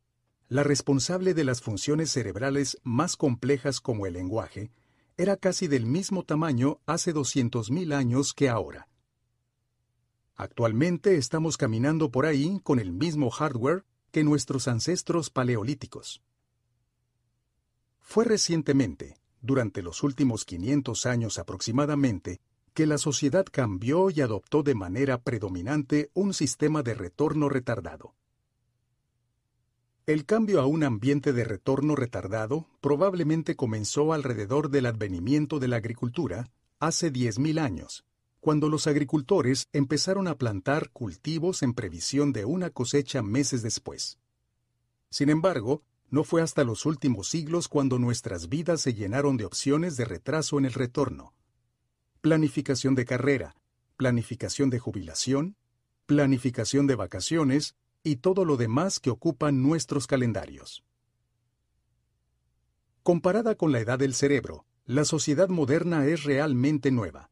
la responsable de las funciones cerebrales más complejas como el lenguaje, era casi del mismo tamaño hace 200.000 años que ahora. Actualmente estamos caminando por ahí con el mismo hardware que nuestros ancestros paleolíticos. Fue recientemente, durante los últimos 500 años aproximadamente, que la sociedad cambió y adoptó de manera predominante un sistema de retorno retardado. El cambio a un ambiente de retorno retardado probablemente comenzó alrededor del advenimiento de la agricultura hace 10.000 años, cuando los agricultores empezaron a plantar cultivos en previsión de una cosecha meses después. Sin embargo, no fue hasta los últimos siglos cuando nuestras vidas se llenaron de opciones de retraso en el retorno, planificación de carrera, planificación de jubilación, planificación de vacaciones y todo lo demás que ocupan nuestros calendarios. Comparada con la edad del cerebro, la sociedad moderna es realmente nueva.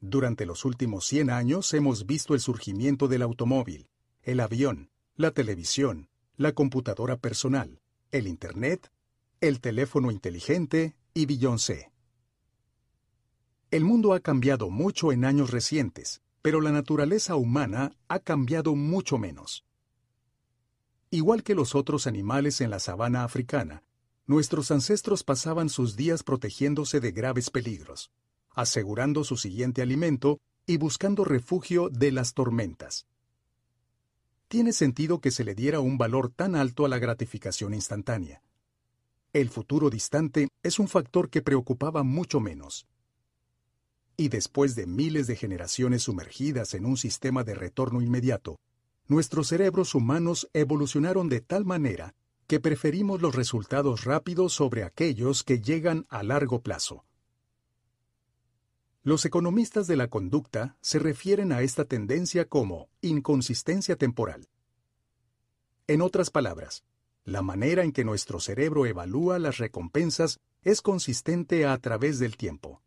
Durante los últimos 100 años hemos visto el surgimiento del automóvil, el avión, la televisión, la computadora personal, el Internet, el teléfono inteligente y Beyoncé. El mundo ha cambiado mucho en años recientes, pero la naturaleza humana ha cambiado mucho menos. Igual que los otros animales en la sabana africana, nuestros ancestros pasaban sus días protegiéndose de graves peligros, asegurando su siguiente alimento y buscando refugio de las tormentas. Tiene sentido que se le diera un valor tan alto a la gratificación instantánea. El futuro distante es un factor que preocupaba mucho menos y después de miles de generaciones sumergidas en un sistema de retorno inmediato, nuestros cerebros humanos evolucionaron de tal manera que preferimos los resultados rápidos sobre aquellos que llegan a largo plazo. Los economistas de la conducta se refieren a esta tendencia como inconsistencia temporal. En otras palabras, la manera en que nuestro cerebro evalúa las recompensas es consistente a través del tiempo.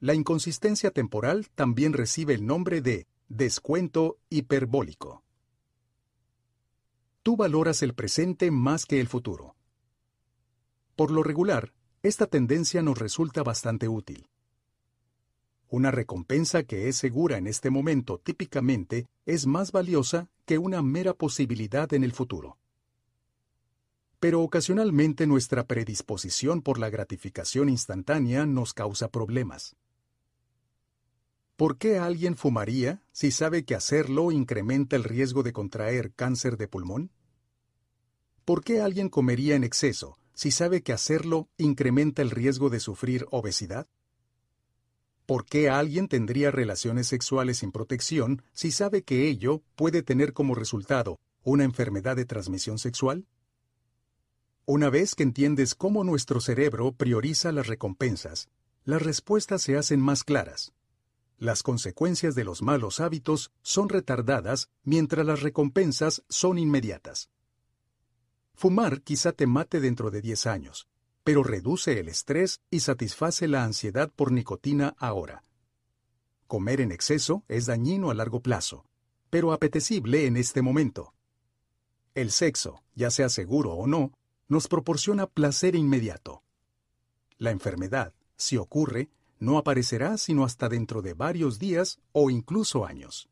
La inconsistencia temporal también recibe el nombre de descuento hiperbólico. Tú valoras el presente más que el futuro. Por lo regular, esta tendencia nos resulta bastante útil. Una recompensa que es segura en este momento típicamente es más valiosa que una mera posibilidad en el futuro. Pero ocasionalmente nuestra predisposición por la gratificación instantánea nos causa problemas. ¿Por qué alguien fumaría si sabe que hacerlo incrementa el riesgo de contraer cáncer de pulmón? ¿Por qué alguien comería en exceso si sabe que hacerlo incrementa el riesgo de sufrir obesidad? ¿Por qué alguien tendría relaciones sexuales sin protección si sabe que ello puede tener como resultado una enfermedad de transmisión sexual? Una vez que entiendes cómo nuestro cerebro prioriza las recompensas, las respuestas se hacen más claras las consecuencias de los malos hábitos son retardadas mientras las recompensas son inmediatas. Fumar quizá te mate dentro de 10 años, pero reduce el estrés y satisface la ansiedad por nicotina ahora. Comer en exceso es dañino a largo plazo, pero apetecible en este momento. El sexo, ya sea seguro o no, nos proporciona placer inmediato. La enfermedad, si ocurre, no aparecerá sino hasta dentro de varios días o incluso años.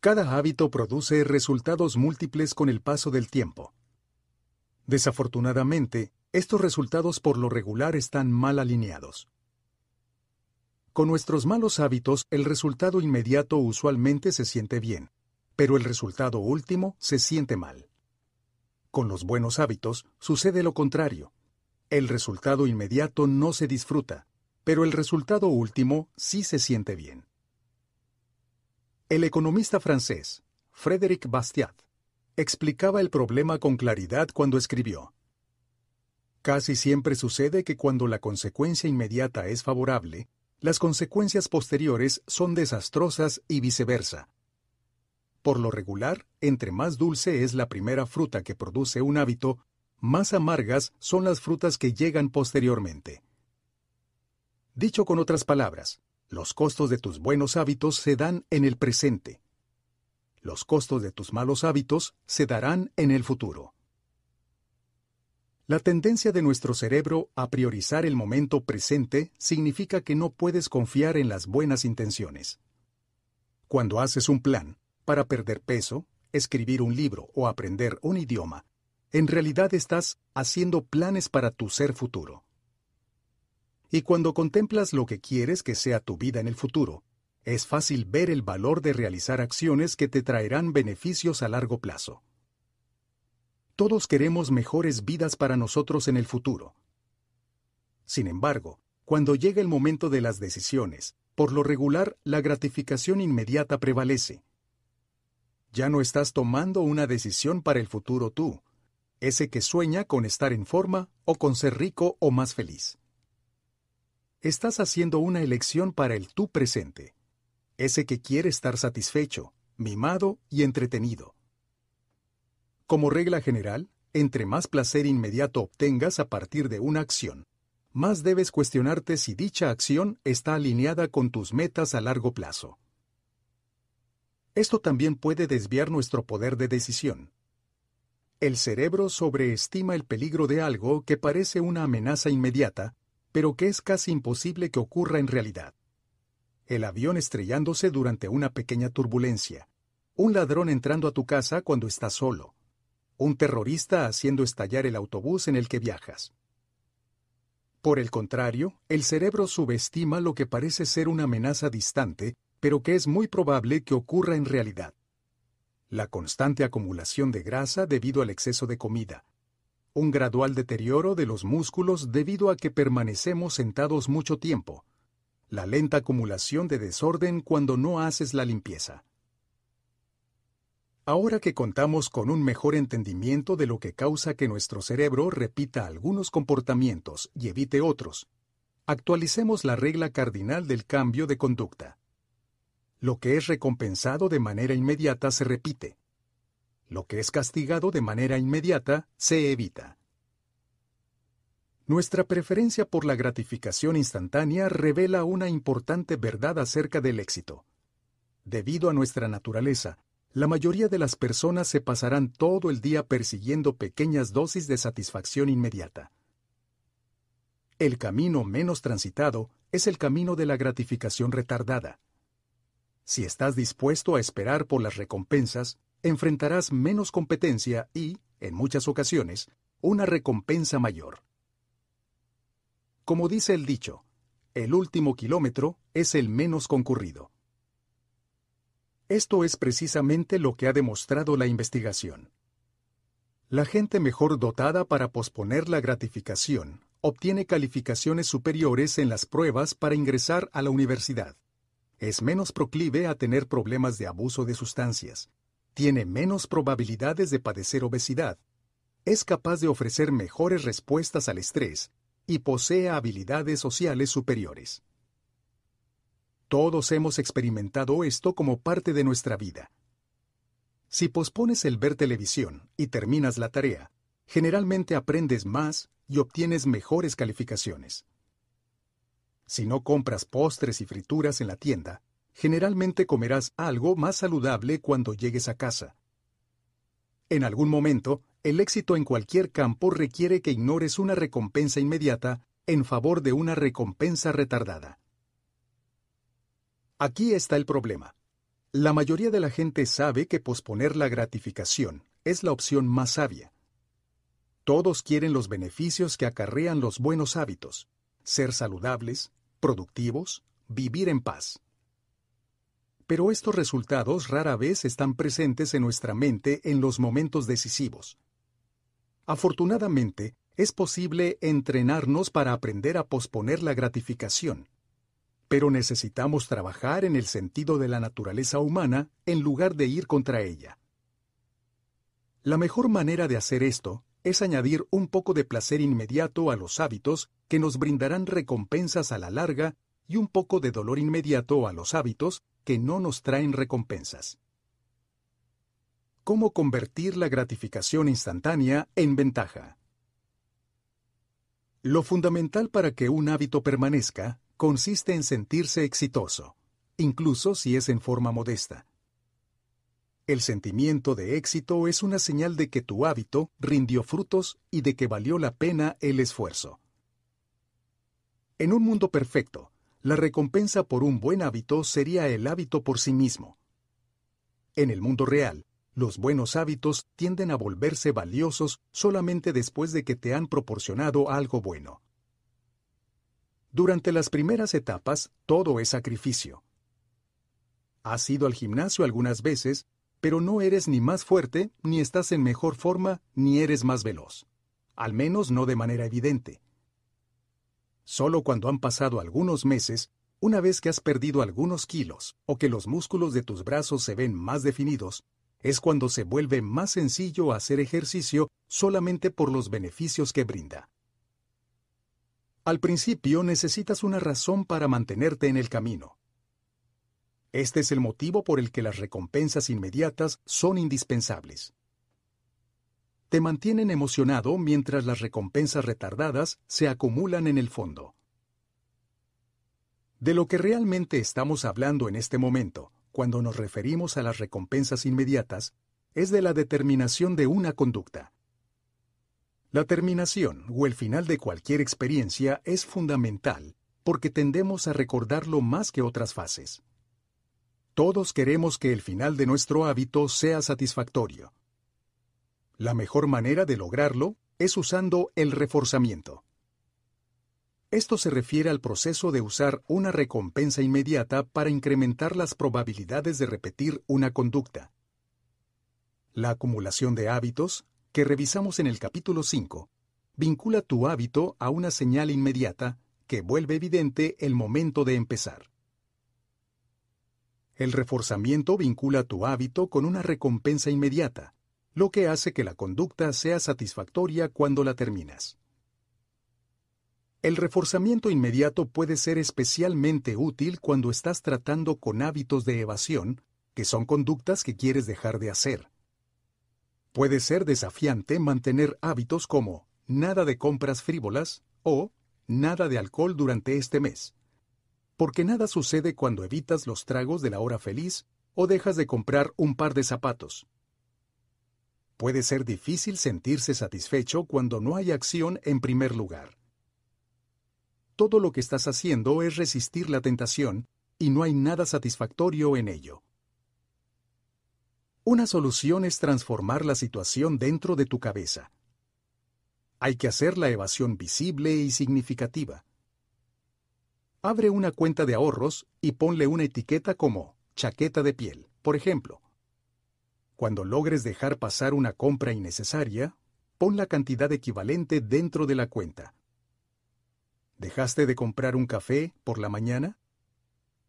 Cada hábito produce resultados múltiples con el paso del tiempo. Desafortunadamente, estos resultados por lo regular están mal alineados. Con nuestros malos hábitos, el resultado inmediato usualmente se siente bien, pero el resultado último se siente mal. Con los buenos hábitos sucede lo contrario. El resultado inmediato no se disfruta, pero el resultado último sí se siente bien. El economista francés, Frédéric Bastiat, explicaba el problema con claridad cuando escribió, Casi siempre sucede que cuando la consecuencia inmediata es favorable, las consecuencias posteriores son desastrosas y viceversa. Por lo regular, entre más dulce es la primera fruta que produce un hábito, más amargas son las frutas que llegan posteriormente. Dicho con otras palabras, los costos de tus buenos hábitos se dan en el presente. Los costos de tus malos hábitos se darán en el futuro. La tendencia de nuestro cerebro a priorizar el momento presente significa que no puedes confiar en las buenas intenciones. Cuando haces un plan para perder peso, escribir un libro o aprender un idioma, en realidad estás haciendo planes para tu ser futuro. Y cuando contemplas lo que quieres que sea tu vida en el futuro, es fácil ver el valor de realizar acciones que te traerán beneficios a largo plazo. Todos queremos mejores vidas para nosotros en el futuro. Sin embargo, cuando llega el momento de las decisiones, por lo regular la gratificación inmediata prevalece. Ya no estás tomando una decisión para el futuro tú, ese que sueña con estar en forma o con ser rico o más feliz. Estás haciendo una elección para el tú presente, ese que quiere estar satisfecho, mimado y entretenido. Como regla general, entre más placer inmediato obtengas a partir de una acción, más debes cuestionarte si dicha acción está alineada con tus metas a largo plazo. Esto también puede desviar nuestro poder de decisión. El cerebro sobreestima el peligro de algo que parece una amenaza inmediata, pero que es casi imposible que ocurra en realidad. El avión estrellándose durante una pequeña turbulencia, un ladrón entrando a tu casa cuando estás solo, un terrorista haciendo estallar el autobús en el que viajas. Por el contrario, el cerebro subestima lo que parece ser una amenaza distante, pero que es muy probable que ocurra en realidad. La constante acumulación de grasa debido al exceso de comida. Un gradual deterioro de los músculos debido a que permanecemos sentados mucho tiempo. La lenta acumulación de desorden cuando no haces la limpieza. Ahora que contamos con un mejor entendimiento de lo que causa que nuestro cerebro repita algunos comportamientos y evite otros, actualicemos la regla cardinal del cambio de conducta. Lo que es recompensado de manera inmediata se repite. Lo que es castigado de manera inmediata se evita. Nuestra preferencia por la gratificación instantánea revela una importante verdad acerca del éxito. Debido a nuestra naturaleza, la mayoría de las personas se pasarán todo el día persiguiendo pequeñas dosis de satisfacción inmediata. El camino menos transitado es el camino de la gratificación retardada. Si estás dispuesto a esperar por las recompensas, enfrentarás menos competencia y, en muchas ocasiones, una recompensa mayor. Como dice el dicho, el último kilómetro es el menos concurrido. Esto es precisamente lo que ha demostrado la investigación. La gente mejor dotada para posponer la gratificación obtiene calificaciones superiores en las pruebas para ingresar a la universidad. Es menos proclive a tener problemas de abuso de sustancias. Tiene menos probabilidades de padecer obesidad. Es capaz de ofrecer mejores respuestas al estrés y posee habilidades sociales superiores. Todos hemos experimentado esto como parte de nuestra vida. Si pospones el ver televisión y terminas la tarea, generalmente aprendes más y obtienes mejores calificaciones. Si no compras postres y frituras en la tienda, generalmente comerás algo más saludable cuando llegues a casa. En algún momento, el éxito en cualquier campo requiere que ignores una recompensa inmediata en favor de una recompensa retardada. Aquí está el problema. La mayoría de la gente sabe que posponer la gratificación es la opción más sabia. Todos quieren los beneficios que acarrean los buenos hábitos, ser saludables, productivos, vivir en paz. Pero estos resultados rara vez están presentes en nuestra mente en los momentos decisivos. Afortunadamente, es posible entrenarnos para aprender a posponer la gratificación pero necesitamos trabajar en el sentido de la naturaleza humana en lugar de ir contra ella. La mejor manera de hacer esto es añadir un poco de placer inmediato a los hábitos que nos brindarán recompensas a la larga y un poco de dolor inmediato a los hábitos que no nos traen recompensas. ¿Cómo convertir la gratificación instantánea en ventaja? Lo fundamental para que un hábito permanezca consiste en sentirse exitoso, incluso si es en forma modesta. El sentimiento de éxito es una señal de que tu hábito rindió frutos y de que valió la pena el esfuerzo. En un mundo perfecto, la recompensa por un buen hábito sería el hábito por sí mismo. En el mundo real, los buenos hábitos tienden a volverse valiosos solamente después de que te han proporcionado algo bueno. Durante las primeras etapas, todo es sacrificio. Has ido al gimnasio algunas veces, pero no eres ni más fuerte, ni estás en mejor forma, ni eres más veloz. Al menos no de manera evidente. Solo cuando han pasado algunos meses, una vez que has perdido algunos kilos o que los músculos de tus brazos se ven más definidos, es cuando se vuelve más sencillo hacer ejercicio solamente por los beneficios que brinda. Al principio necesitas una razón para mantenerte en el camino. Este es el motivo por el que las recompensas inmediatas son indispensables. Te mantienen emocionado mientras las recompensas retardadas se acumulan en el fondo. De lo que realmente estamos hablando en este momento cuando nos referimos a las recompensas inmediatas, es de la determinación de una conducta. La terminación o el final de cualquier experiencia es fundamental porque tendemos a recordarlo más que otras fases. Todos queremos que el final de nuestro hábito sea satisfactorio. La mejor manera de lograrlo es usando el reforzamiento. Esto se refiere al proceso de usar una recompensa inmediata para incrementar las probabilidades de repetir una conducta. La acumulación de hábitos, que revisamos en el capítulo 5, vincula tu hábito a una señal inmediata que vuelve evidente el momento de empezar. El reforzamiento vincula tu hábito con una recompensa inmediata, lo que hace que la conducta sea satisfactoria cuando la terminas. El reforzamiento inmediato puede ser especialmente útil cuando estás tratando con hábitos de evasión, que son conductas que quieres dejar de hacer. Puede ser desafiante mantener hábitos como nada de compras frívolas o nada de alcohol durante este mes, porque nada sucede cuando evitas los tragos de la hora feliz o dejas de comprar un par de zapatos. Puede ser difícil sentirse satisfecho cuando no hay acción en primer lugar todo lo que estás haciendo es resistir la tentación y no hay nada satisfactorio en ello. Una solución es transformar la situación dentro de tu cabeza. Hay que hacer la evasión visible y significativa. Abre una cuenta de ahorros y ponle una etiqueta como chaqueta de piel, por ejemplo. Cuando logres dejar pasar una compra innecesaria, pon la cantidad equivalente dentro de la cuenta. ¿Dejaste de comprar un café por la mañana?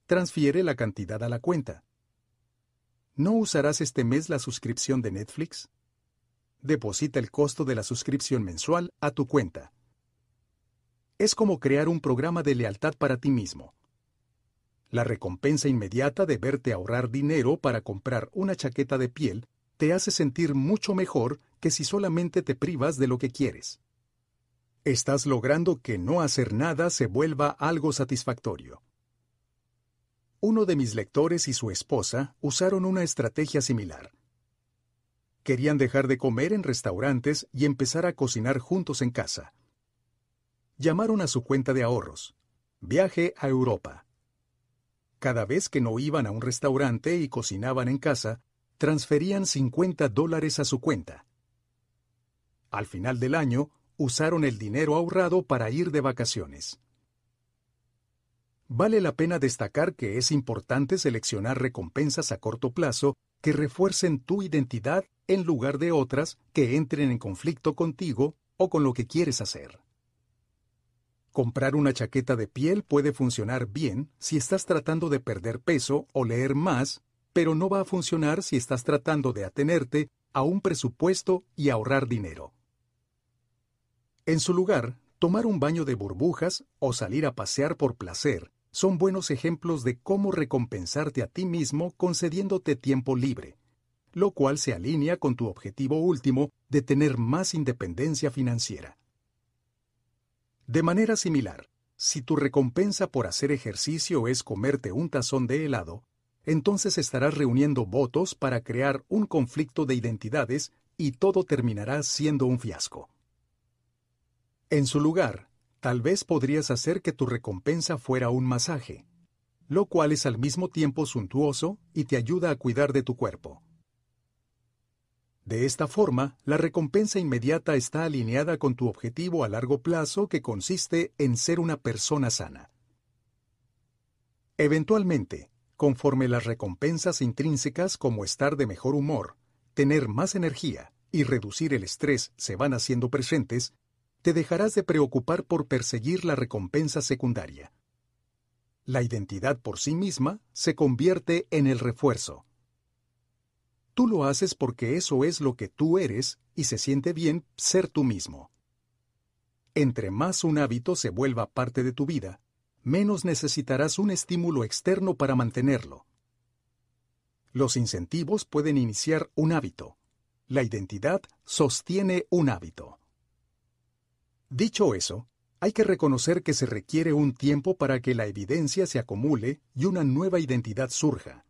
Transfiere la cantidad a la cuenta. ¿No usarás este mes la suscripción de Netflix? Deposita el costo de la suscripción mensual a tu cuenta. Es como crear un programa de lealtad para ti mismo. La recompensa inmediata de verte ahorrar dinero para comprar una chaqueta de piel te hace sentir mucho mejor que si solamente te privas de lo que quieres. Estás logrando que no hacer nada se vuelva algo satisfactorio. Uno de mis lectores y su esposa usaron una estrategia similar. Querían dejar de comer en restaurantes y empezar a cocinar juntos en casa. Llamaron a su cuenta de ahorros. Viaje a Europa. Cada vez que no iban a un restaurante y cocinaban en casa, transferían 50 dólares a su cuenta. Al final del año, usaron el dinero ahorrado para ir de vacaciones. Vale la pena destacar que es importante seleccionar recompensas a corto plazo que refuercen tu identidad en lugar de otras que entren en conflicto contigo o con lo que quieres hacer. Comprar una chaqueta de piel puede funcionar bien si estás tratando de perder peso o leer más, pero no va a funcionar si estás tratando de atenerte a un presupuesto y ahorrar dinero. En su lugar, tomar un baño de burbujas o salir a pasear por placer son buenos ejemplos de cómo recompensarte a ti mismo concediéndote tiempo libre, lo cual se alinea con tu objetivo último de tener más independencia financiera. De manera similar, si tu recompensa por hacer ejercicio es comerte un tazón de helado, entonces estarás reuniendo votos para crear un conflicto de identidades y todo terminará siendo un fiasco. En su lugar, tal vez podrías hacer que tu recompensa fuera un masaje, lo cual es al mismo tiempo suntuoso y te ayuda a cuidar de tu cuerpo. De esta forma, la recompensa inmediata está alineada con tu objetivo a largo plazo que consiste en ser una persona sana. Eventualmente, conforme las recompensas intrínsecas como estar de mejor humor, tener más energía y reducir el estrés se van haciendo presentes, te dejarás de preocupar por perseguir la recompensa secundaria. La identidad por sí misma se convierte en el refuerzo. Tú lo haces porque eso es lo que tú eres y se siente bien ser tú mismo. Entre más un hábito se vuelva parte de tu vida, menos necesitarás un estímulo externo para mantenerlo. Los incentivos pueden iniciar un hábito. La identidad sostiene un hábito. Dicho eso, hay que reconocer que se requiere un tiempo para que la evidencia se acumule y una nueva identidad surja.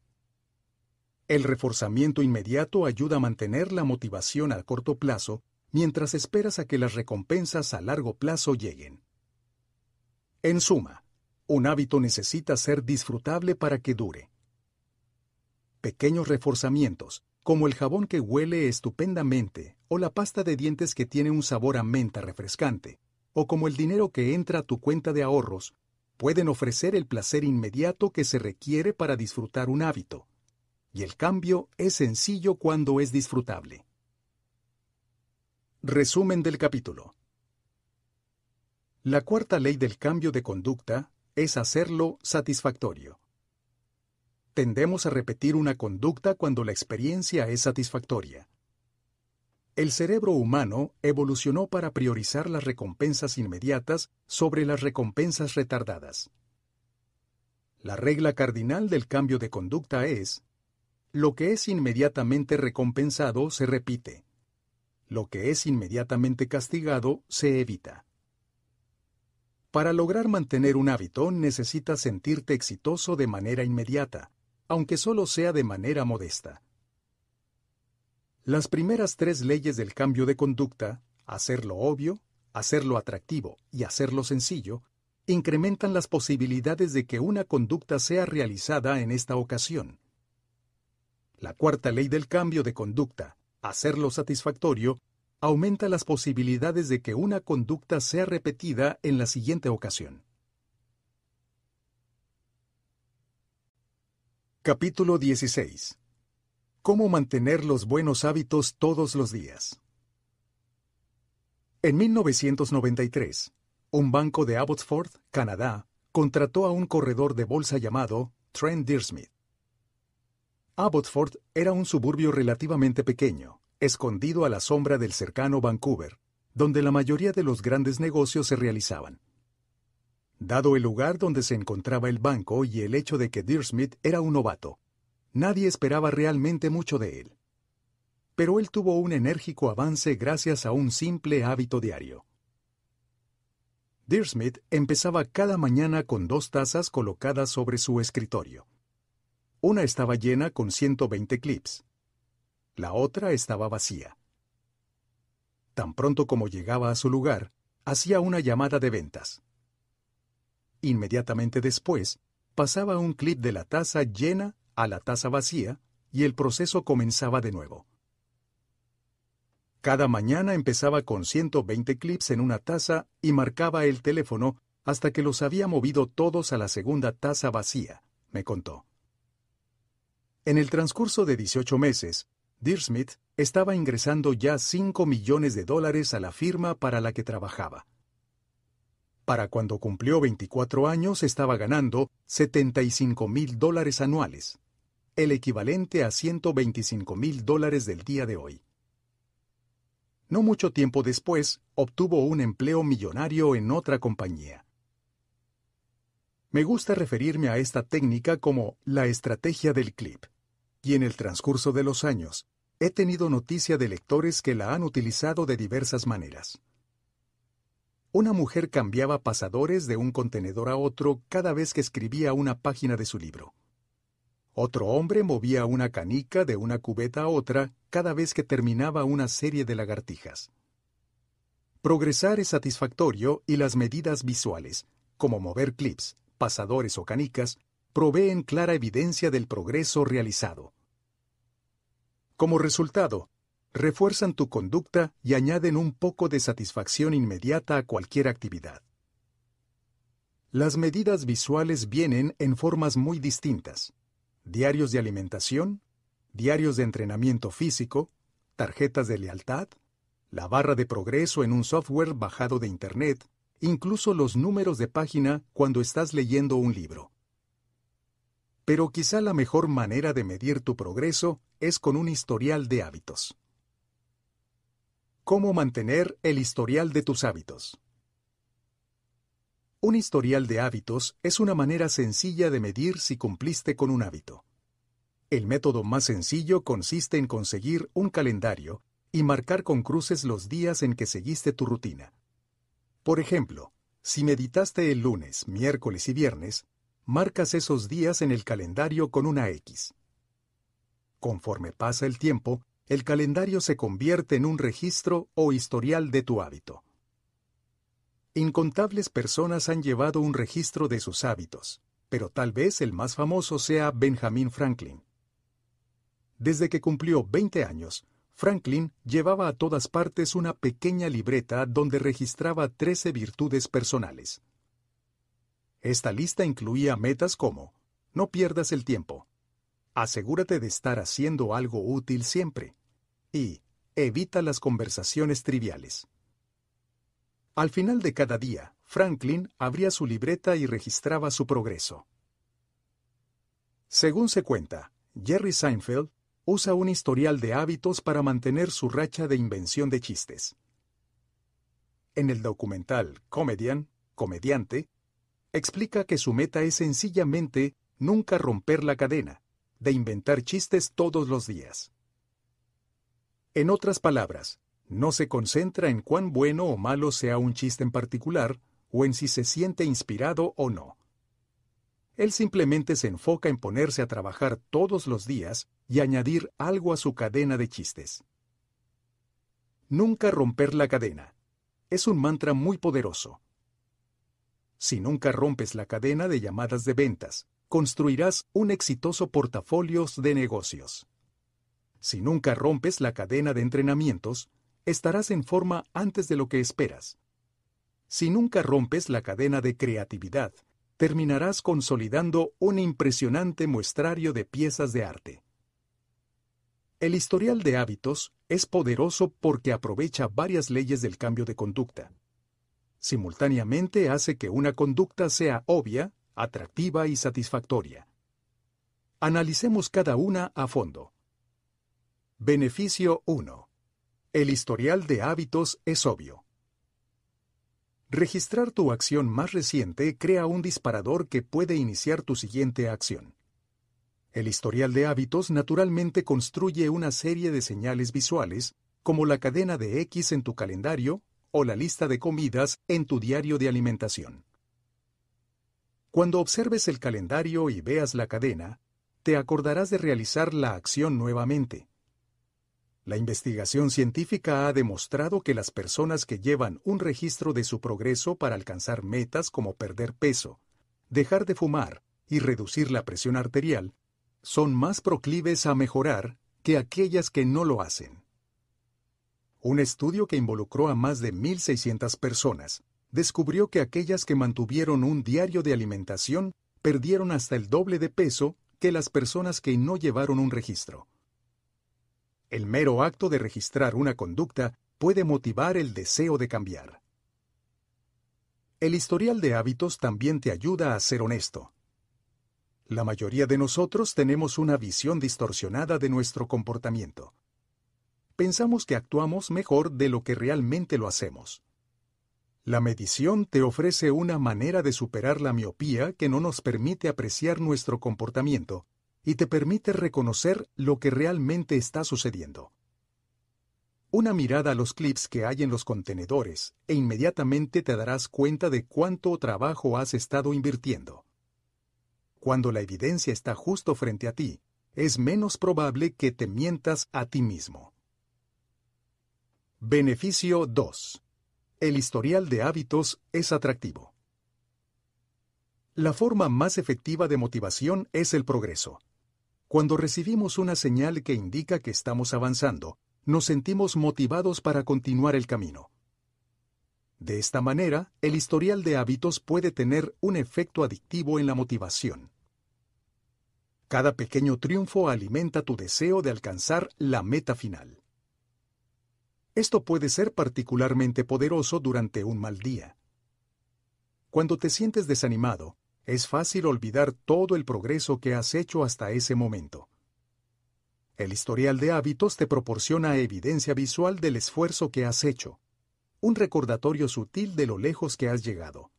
El reforzamiento inmediato ayuda a mantener la motivación a corto plazo mientras esperas a que las recompensas a largo plazo lleguen. En suma, un hábito necesita ser disfrutable para que dure. Pequeños reforzamientos, como el jabón que huele estupendamente o la pasta de dientes que tiene un sabor a menta refrescante, o como el dinero que entra a tu cuenta de ahorros, pueden ofrecer el placer inmediato que se requiere para disfrutar un hábito. Y el cambio es sencillo cuando es disfrutable. Resumen del capítulo. La cuarta ley del cambio de conducta es hacerlo satisfactorio. Tendemos a repetir una conducta cuando la experiencia es satisfactoria. El cerebro humano evolucionó para priorizar las recompensas inmediatas sobre las recompensas retardadas. La regla cardinal del cambio de conducta es, lo que es inmediatamente recompensado se repite. Lo que es inmediatamente castigado se evita. Para lograr mantener un hábito necesitas sentirte exitoso de manera inmediata, aunque solo sea de manera modesta. Las primeras tres leyes del cambio de conducta, hacerlo obvio, hacerlo atractivo y hacerlo sencillo, incrementan las posibilidades de que una conducta sea realizada en esta ocasión. La cuarta ley del cambio de conducta, hacerlo satisfactorio, aumenta las posibilidades de que una conducta sea repetida en la siguiente ocasión. Capítulo 16. Cómo mantener los buenos hábitos todos los días. En 1993, un banco de Abbotsford, Canadá, contrató a un corredor de bolsa llamado Trent Dearsmith. Abbotsford era un suburbio relativamente pequeño, escondido a la sombra del cercano Vancouver, donde la mayoría de los grandes negocios se realizaban. Dado el lugar donde se encontraba el banco y el hecho de que Deersmith era un novato, nadie esperaba realmente mucho de él. Pero él tuvo un enérgico avance gracias a un simple hábito diario. Deersmith empezaba cada mañana con dos tazas colocadas sobre su escritorio. Una estaba llena con 120 clips, la otra estaba vacía. Tan pronto como llegaba a su lugar, hacía una llamada de ventas. Inmediatamente después, pasaba un clip de la taza llena a la taza vacía y el proceso comenzaba de nuevo. Cada mañana empezaba con 120 clips en una taza y marcaba el teléfono hasta que los había movido todos a la segunda taza vacía, me contó. En el transcurso de 18 meses, Deersmith estaba ingresando ya 5 millones de dólares a la firma para la que trabajaba. Para cuando cumplió 24 años estaba ganando 75 mil dólares anuales, el equivalente a 125 mil dólares del día de hoy. No mucho tiempo después, obtuvo un empleo millonario en otra compañía. Me gusta referirme a esta técnica como la estrategia del clip, y en el transcurso de los años he tenido noticia de lectores que la han utilizado de diversas maneras. Una mujer cambiaba pasadores de un contenedor a otro cada vez que escribía una página de su libro. Otro hombre movía una canica de una cubeta a otra cada vez que terminaba una serie de lagartijas. Progresar es satisfactorio y las medidas visuales, como mover clips, pasadores o canicas, proveen clara evidencia del progreso realizado. Como resultado, refuerzan tu conducta y añaden un poco de satisfacción inmediata a cualquier actividad. Las medidas visuales vienen en formas muy distintas. Diarios de alimentación, diarios de entrenamiento físico, tarjetas de lealtad, la barra de progreso en un software bajado de Internet, incluso los números de página cuando estás leyendo un libro. Pero quizá la mejor manera de medir tu progreso es con un historial de hábitos. ¿Cómo mantener el historial de tus hábitos? Un historial de hábitos es una manera sencilla de medir si cumpliste con un hábito. El método más sencillo consiste en conseguir un calendario y marcar con cruces los días en que seguiste tu rutina. Por ejemplo, si meditaste el lunes, miércoles y viernes, marcas esos días en el calendario con una X. Conforme pasa el tiempo, el calendario se convierte en un registro o historial de tu hábito. Incontables personas han llevado un registro de sus hábitos, pero tal vez el más famoso sea Benjamin Franklin. Desde que cumplió 20 años, Franklin llevaba a todas partes una pequeña libreta donde registraba 13 virtudes personales. Esta lista incluía metas como no pierdas el tiempo, asegúrate de estar haciendo algo útil siempre, y evita las conversaciones triviales. Al final de cada día, Franklin abría su libreta y registraba su progreso. Según se cuenta, Jerry Seinfeld usa un historial de hábitos para mantener su racha de invención de chistes. En el documental Comedian, Comediante, explica que su meta es sencillamente nunca romper la cadena, de inventar chistes todos los días. En otras palabras, no se concentra en cuán bueno o malo sea un chiste en particular, o en si se siente inspirado o no. Él simplemente se enfoca en ponerse a trabajar todos los días y añadir algo a su cadena de chistes. Nunca romper la cadena. Es un mantra muy poderoso. Si nunca rompes la cadena de llamadas de ventas, construirás un exitoso portafolio de negocios. Si nunca rompes la cadena de entrenamientos, estarás en forma antes de lo que esperas. Si nunca rompes la cadena de creatividad, terminarás consolidando un impresionante muestrario de piezas de arte. El historial de hábitos es poderoso porque aprovecha varias leyes del cambio de conducta. Simultáneamente hace que una conducta sea obvia, atractiva y satisfactoria. Analicemos cada una a fondo. Beneficio 1. El historial de hábitos es obvio. Registrar tu acción más reciente crea un disparador que puede iniciar tu siguiente acción. El historial de hábitos naturalmente construye una serie de señales visuales, como la cadena de X en tu calendario o la lista de comidas en tu diario de alimentación. Cuando observes el calendario y veas la cadena, te acordarás de realizar la acción nuevamente. La investigación científica ha demostrado que las personas que llevan un registro de su progreso para alcanzar metas como perder peso, dejar de fumar y reducir la presión arterial, son más proclives a mejorar que aquellas que no lo hacen. Un estudio que involucró a más de 1.600 personas descubrió que aquellas que mantuvieron un diario de alimentación perdieron hasta el doble de peso que las personas que no llevaron un registro. El mero acto de registrar una conducta puede motivar el deseo de cambiar. El historial de hábitos también te ayuda a ser honesto. La mayoría de nosotros tenemos una visión distorsionada de nuestro comportamiento. Pensamos que actuamos mejor de lo que realmente lo hacemos. La medición te ofrece una manera de superar la miopía que no nos permite apreciar nuestro comportamiento y te permite reconocer lo que realmente está sucediendo. Una mirada a los clips que hay en los contenedores e inmediatamente te darás cuenta de cuánto trabajo has estado invirtiendo. Cuando la evidencia está justo frente a ti, es menos probable que te mientas a ti mismo. Beneficio 2. El historial de hábitos es atractivo. La forma más efectiva de motivación es el progreso. Cuando recibimos una señal que indica que estamos avanzando, nos sentimos motivados para continuar el camino. De esta manera, el historial de hábitos puede tener un efecto adictivo en la motivación. Cada pequeño triunfo alimenta tu deseo de alcanzar la meta final. Esto puede ser particularmente poderoso durante un mal día. Cuando te sientes desanimado, es fácil olvidar todo el progreso que has hecho hasta ese momento. El historial de hábitos te proporciona evidencia visual del esfuerzo que has hecho, un recordatorio sutil de lo lejos que has llegado.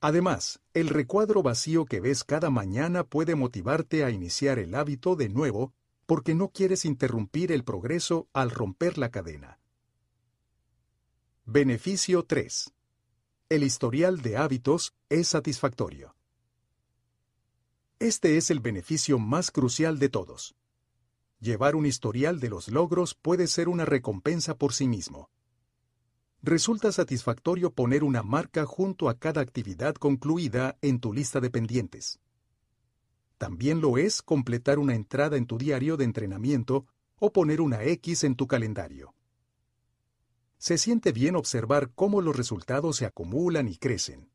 Además, el recuadro vacío que ves cada mañana puede motivarte a iniciar el hábito de nuevo porque no quieres interrumpir el progreso al romper la cadena. Beneficio 3. El historial de hábitos es satisfactorio. Este es el beneficio más crucial de todos. Llevar un historial de los logros puede ser una recompensa por sí mismo. Resulta satisfactorio poner una marca junto a cada actividad concluida en tu lista de pendientes. También lo es completar una entrada en tu diario de entrenamiento o poner una X en tu calendario. Se siente bien observar cómo los resultados se acumulan y crecen.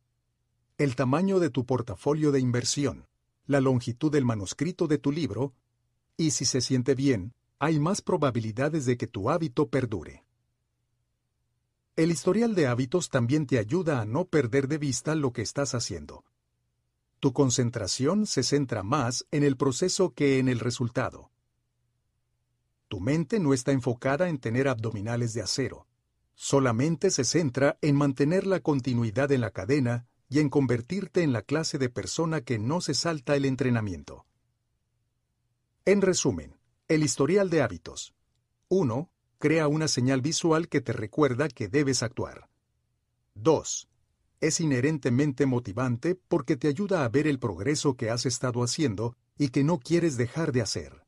El tamaño de tu portafolio de inversión, la longitud del manuscrito de tu libro y si se siente bien, hay más probabilidades de que tu hábito perdure. El historial de hábitos también te ayuda a no perder de vista lo que estás haciendo. Tu concentración se centra más en el proceso que en el resultado. Tu mente no está enfocada en tener abdominales de acero. Solamente se centra en mantener la continuidad en la cadena y en convertirte en la clase de persona que no se salta el entrenamiento. En resumen, el historial de hábitos. 1. Crea una señal visual que te recuerda que debes actuar. 2. Es inherentemente motivante porque te ayuda a ver el progreso que has estado haciendo y que no quieres dejar de hacer.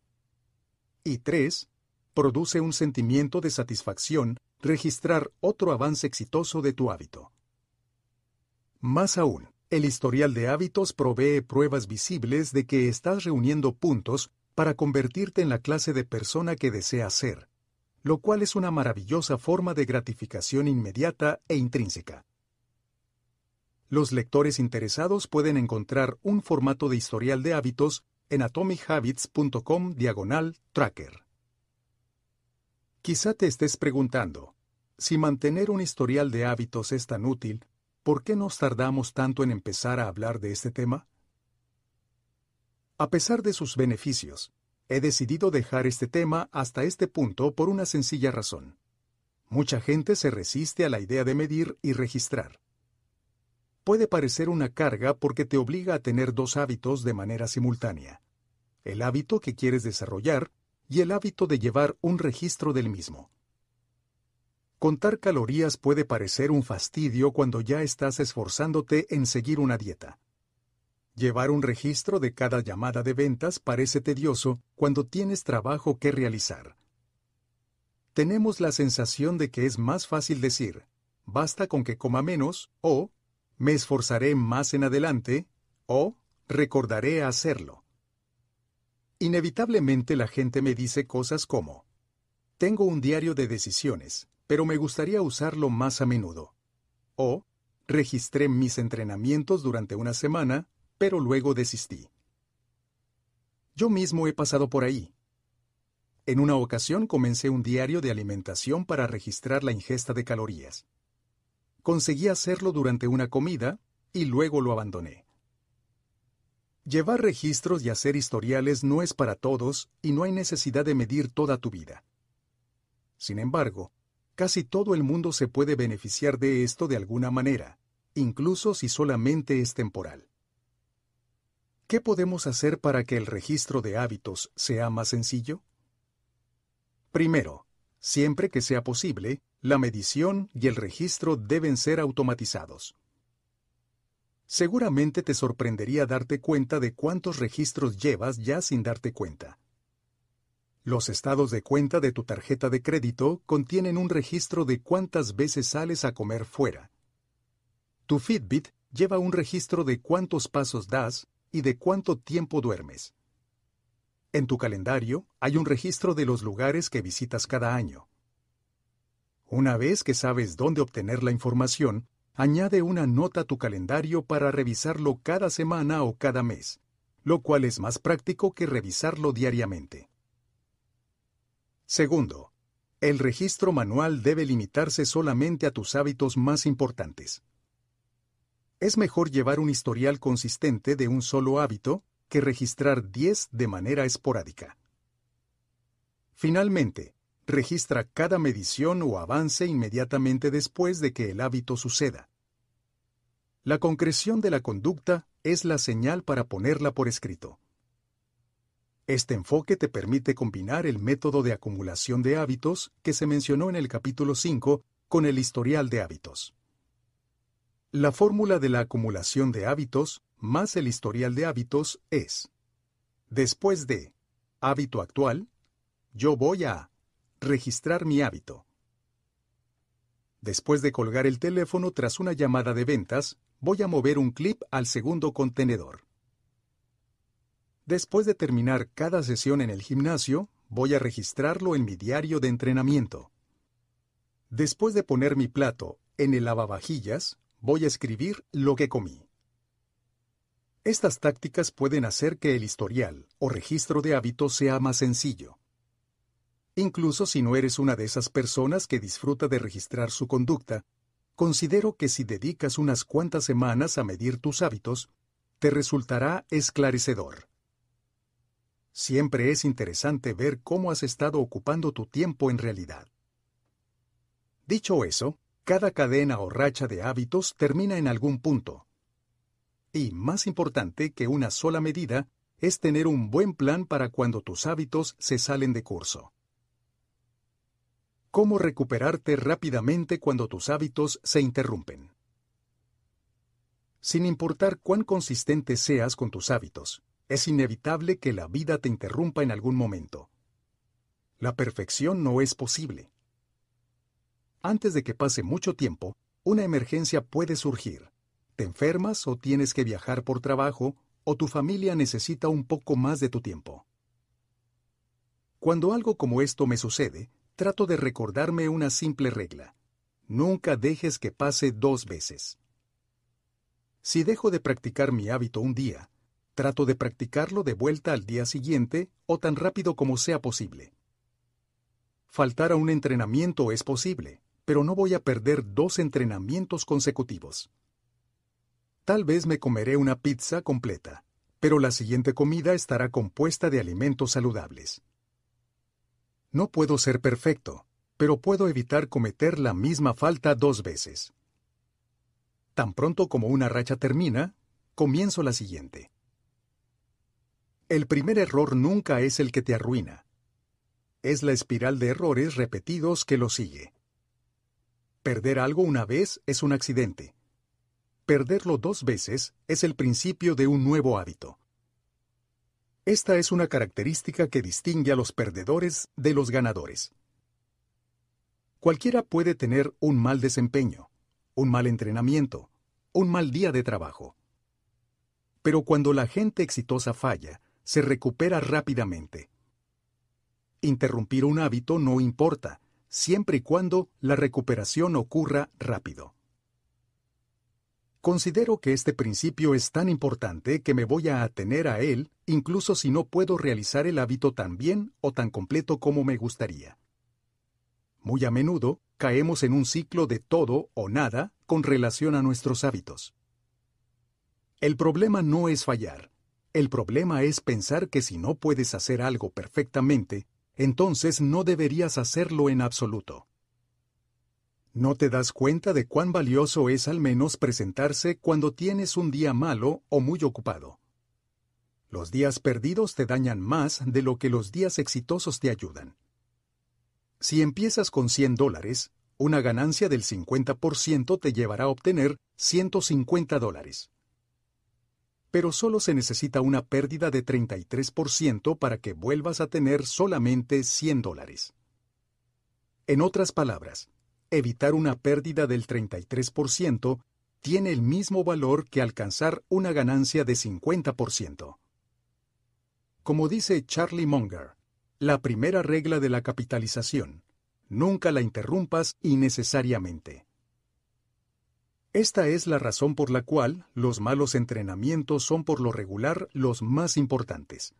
Y 3. Produce un sentimiento de satisfacción registrar otro avance exitoso de tu hábito. Más aún, el historial de hábitos provee pruebas visibles de que estás reuniendo puntos para convertirte en la clase de persona que deseas ser, lo cual es una maravillosa forma de gratificación inmediata e intrínseca. Los lectores interesados pueden encontrar un formato de historial de hábitos en atomichabbits.com diagonal tracker. Quizá te estés preguntando, si mantener un historial de hábitos es tan útil, ¿por qué nos tardamos tanto en empezar a hablar de este tema? A pesar de sus beneficios, he decidido dejar este tema hasta este punto por una sencilla razón. Mucha gente se resiste a la idea de medir y registrar. Puede parecer una carga porque te obliga a tener dos hábitos de manera simultánea. El hábito que quieres desarrollar y el hábito de llevar un registro del mismo. Contar calorías puede parecer un fastidio cuando ya estás esforzándote en seguir una dieta. Llevar un registro de cada llamada de ventas parece tedioso cuando tienes trabajo que realizar. Tenemos la sensación de que es más fácil decir, basta con que coma menos, o me esforzaré más en adelante, o recordaré hacerlo. Inevitablemente la gente me dice cosas como, tengo un diario de decisiones, pero me gustaría usarlo más a menudo. O, registré mis entrenamientos durante una semana, pero luego desistí. Yo mismo he pasado por ahí. En una ocasión comencé un diario de alimentación para registrar la ingesta de calorías. Conseguí hacerlo durante una comida y luego lo abandoné. Llevar registros y hacer historiales no es para todos y no hay necesidad de medir toda tu vida. Sin embargo, Casi todo el mundo se puede beneficiar de esto de alguna manera, incluso si solamente es temporal. ¿Qué podemos hacer para que el registro de hábitos sea más sencillo? Primero, siempre que sea posible, la medición y el registro deben ser automatizados. Seguramente te sorprendería darte cuenta de cuántos registros llevas ya sin darte cuenta. Los estados de cuenta de tu tarjeta de crédito contienen un registro de cuántas veces sales a comer fuera. Tu Fitbit lleva un registro de cuántos pasos das y de cuánto tiempo duermes. En tu calendario hay un registro de los lugares que visitas cada año. Una vez que sabes dónde obtener la información, añade una nota a tu calendario para revisarlo cada semana o cada mes, lo cual es más práctico que revisarlo diariamente. Segundo, el registro manual debe limitarse solamente a tus hábitos más importantes. Es mejor llevar un historial consistente de un solo hábito que registrar 10 de manera esporádica. Finalmente, registra cada medición o avance inmediatamente después de que el hábito suceda. La concreción de la conducta es la señal para ponerla por escrito. Este enfoque te permite combinar el método de acumulación de hábitos que se mencionó en el capítulo 5 con el historial de hábitos. La fórmula de la acumulación de hábitos más el historial de hábitos es, después de hábito actual, yo voy a registrar mi hábito. Después de colgar el teléfono tras una llamada de ventas, voy a mover un clip al segundo contenedor. Después de terminar cada sesión en el gimnasio, voy a registrarlo en mi diario de entrenamiento. Después de poner mi plato en el lavavajillas, voy a escribir lo que comí. Estas tácticas pueden hacer que el historial o registro de hábitos sea más sencillo. Incluso si no eres una de esas personas que disfruta de registrar su conducta, considero que si dedicas unas cuantas semanas a medir tus hábitos, te resultará esclarecedor. Siempre es interesante ver cómo has estado ocupando tu tiempo en realidad. Dicho eso, cada cadena o racha de hábitos termina en algún punto. Y más importante que una sola medida es tener un buen plan para cuando tus hábitos se salen de curso. ¿Cómo recuperarte rápidamente cuando tus hábitos se interrumpen? Sin importar cuán consistente seas con tus hábitos, es inevitable que la vida te interrumpa en algún momento. La perfección no es posible. Antes de que pase mucho tiempo, una emergencia puede surgir. Te enfermas o tienes que viajar por trabajo o tu familia necesita un poco más de tu tiempo. Cuando algo como esto me sucede, trato de recordarme una simple regla. Nunca dejes que pase dos veces. Si dejo de practicar mi hábito un día, Trato de practicarlo de vuelta al día siguiente o tan rápido como sea posible. Faltar a un entrenamiento es posible, pero no voy a perder dos entrenamientos consecutivos. Tal vez me comeré una pizza completa, pero la siguiente comida estará compuesta de alimentos saludables. No puedo ser perfecto, pero puedo evitar cometer la misma falta dos veces. Tan pronto como una racha termina, comienzo la siguiente. El primer error nunca es el que te arruina. Es la espiral de errores repetidos que lo sigue. Perder algo una vez es un accidente. Perderlo dos veces es el principio de un nuevo hábito. Esta es una característica que distingue a los perdedores de los ganadores. Cualquiera puede tener un mal desempeño, un mal entrenamiento, un mal día de trabajo. Pero cuando la gente exitosa falla, se recupera rápidamente. Interrumpir un hábito no importa, siempre y cuando la recuperación ocurra rápido. Considero que este principio es tan importante que me voy a atener a él incluso si no puedo realizar el hábito tan bien o tan completo como me gustaría. Muy a menudo caemos en un ciclo de todo o nada con relación a nuestros hábitos. El problema no es fallar, el problema es pensar que si no puedes hacer algo perfectamente, entonces no deberías hacerlo en absoluto. No te das cuenta de cuán valioso es al menos presentarse cuando tienes un día malo o muy ocupado. Los días perdidos te dañan más de lo que los días exitosos te ayudan. Si empiezas con 100 dólares, una ganancia del 50% te llevará a obtener 150 dólares. Pero solo se necesita una pérdida de 33% para que vuelvas a tener solamente 100 dólares. En otras palabras, evitar una pérdida del 33% tiene el mismo valor que alcanzar una ganancia de 50%. Como dice Charlie Munger, la primera regla de la capitalización, nunca la interrumpas innecesariamente. Esta es la razón por la cual los malos entrenamientos son por lo regular los más importantes.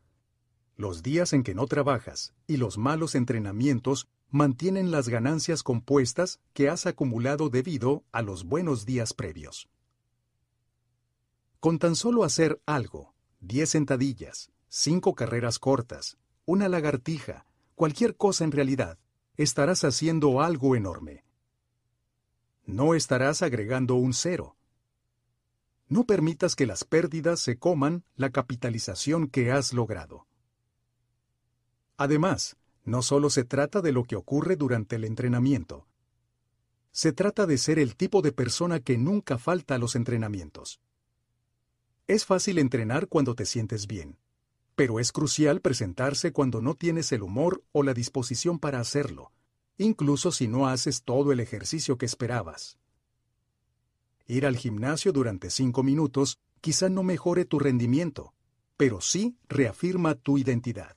Los días en que no trabajas y los malos entrenamientos mantienen las ganancias compuestas que has acumulado debido a los buenos días previos. Con tan solo hacer algo, 10 sentadillas, cinco carreras cortas, una lagartija, cualquier cosa en realidad, estarás haciendo algo enorme. No estarás agregando un cero. No permitas que las pérdidas se coman la capitalización que has logrado. Además, no solo se trata de lo que ocurre durante el entrenamiento. Se trata de ser el tipo de persona que nunca falta a los entrenamientos. Es fácil entrenar cuando te sientes bien pero es crucial presentarse cuando no tienes el humor o la disposición para hacerlo, incluso si no haces todo el ejercicio que esperabas. Ir al gimnasio durante cinco minutos quizá no mejore tu rendimiento, pero sí reafirma tu identidad.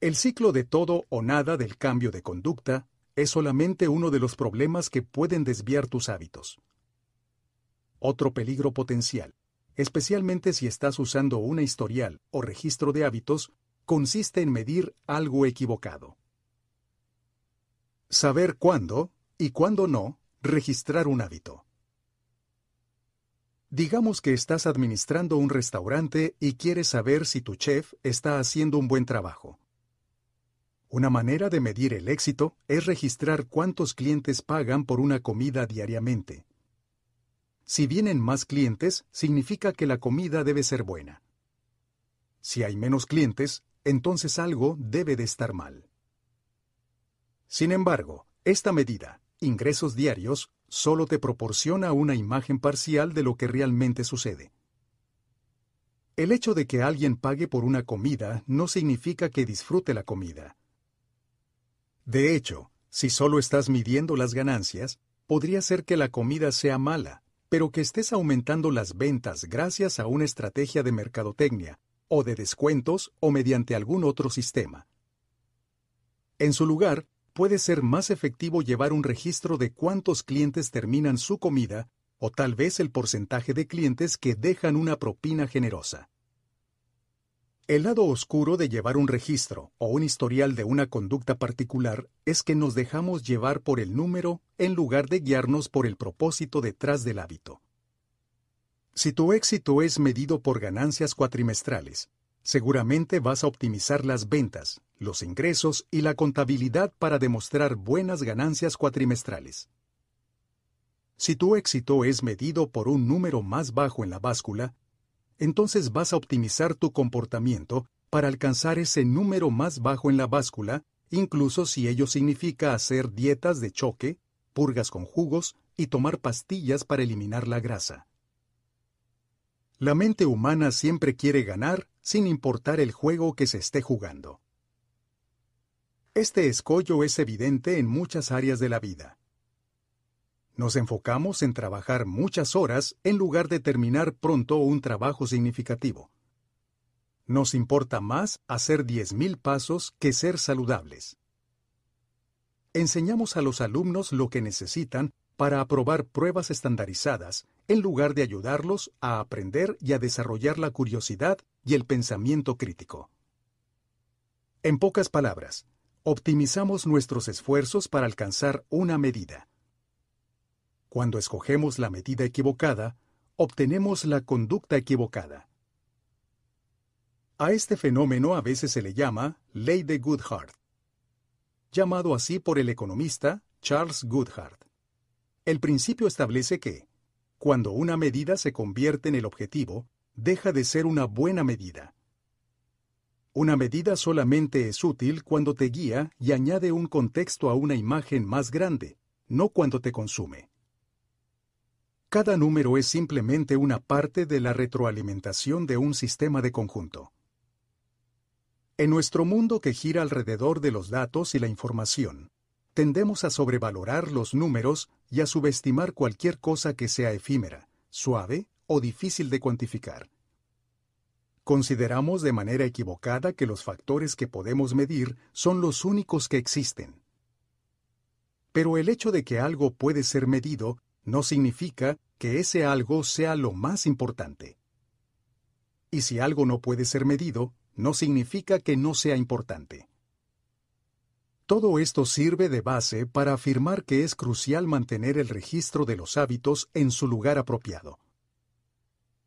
El ciclo de todo o nada del cambio de conducta es solamente uno de los problemas que pueden desviar tus hábitos. Otro peligro potencial especialmente si estás usando una historial o registro de hábitos, consiste en medir algo equivocado. Saber cuándo y cuándo no registrar un hábito. Digamos que estás administrando un restaurante y quieres saber si tu chef está haciendo un buen trabajo. Una manera de medir el éxito es registrar cuántos clientes pagan por una comida diariamente. Si vienen más clientes, significa que la comida debe ser buena. Si hay menos clientes, entonces algo debe de estar mal. Sin embargo, esta medida, ingresos diarios, solo te proporciona una imagen parcial de lo que realmente sucede. El hecho de que alguien pague por una comida no significa que disfrute la comida. De hecho, si solo estás midiendo las ganancias, podría ser que la comida sea mala, pero que estés aumentando las ventas gracias a una estrategia de mercadotecnia, o de descuentos o mediante algún otro sistema. En su lugar, puede ser más efectivo llevar un registro de cuántos clientes terminan su comida o tal vez el porcentaje de clientes que dejan una propina generosa. El lado oscuro de llevar un registro o un historial de una conducta particular es que nos dejamos llevar por el número en lugar de guiarnos por el propósito detrás del hábito. Si tu éxito es medido por ganancias cuatrimestrales, seguramente vas a optimizar las ventas, los ingresos y la contabilidad para demostrar buenas ganancias cuatrimestrales. Si tu éxito es medido por un número más bajo en la báscula, entonces vas a optimizar tu comportamiento para alcanzar ese número más bajo en la báscula, incluso si ello significa hacer dietas de choque, purgas con jugos y tomar pastillas para eliminar la grasa. La mente humana siempre quiere ganar sin importar el juego que se esté jugando. Este escollo es evidente en muchas áreas de la vida. Nos enfocamos en trabajar muchas horas en lugar de terminar pronto un trabajo significativo. Nos importa más hacer 10.000 pasos que ser saludables. Enseñamos a los alumnos lo que necesitan para aprobar pruebas estandarizadas, en lugar de ayudarlos a aprender y a desarrollar la curiosidad y el pensamiento crítico. En pocas palabras, optimizamos nuestros esfuerzos para alcanzar una medida. Cuando escogemos la medida equivocada, obtenemos la conducta equivocada. A este fenómeno a veces se le llama ley de Goodhart, llamado así por el economista Charles Goodhart. El principio establece que, cuando una medida se convierte en el objetivo, deja de ser una buena medida. Una medida solamente es útil cuando te guía y añade un contexto a una imagen más grande, no cuando te consume. Cada número es simplemente una parte de la retroalimentación de un sistema de conjunto. En nuestro mundo que gira alrededor de los datos y la información, tendemos a sobrevalorar los números y a subestimar cualquier cosa que sea efímera, suave o difícil de cuantificar. Consideramos de manera equivocada que los factores que podemos medir son los únicos que existen. Pero el hecho de que algo puede ser medido no significa que ese algo sea lo más importante. Y si algo no puede ser medido, no significa que no sea importante. Todo esto sirve de base para afirmar que es crucial mantener el registro de los hábitos en su lugar apropiado.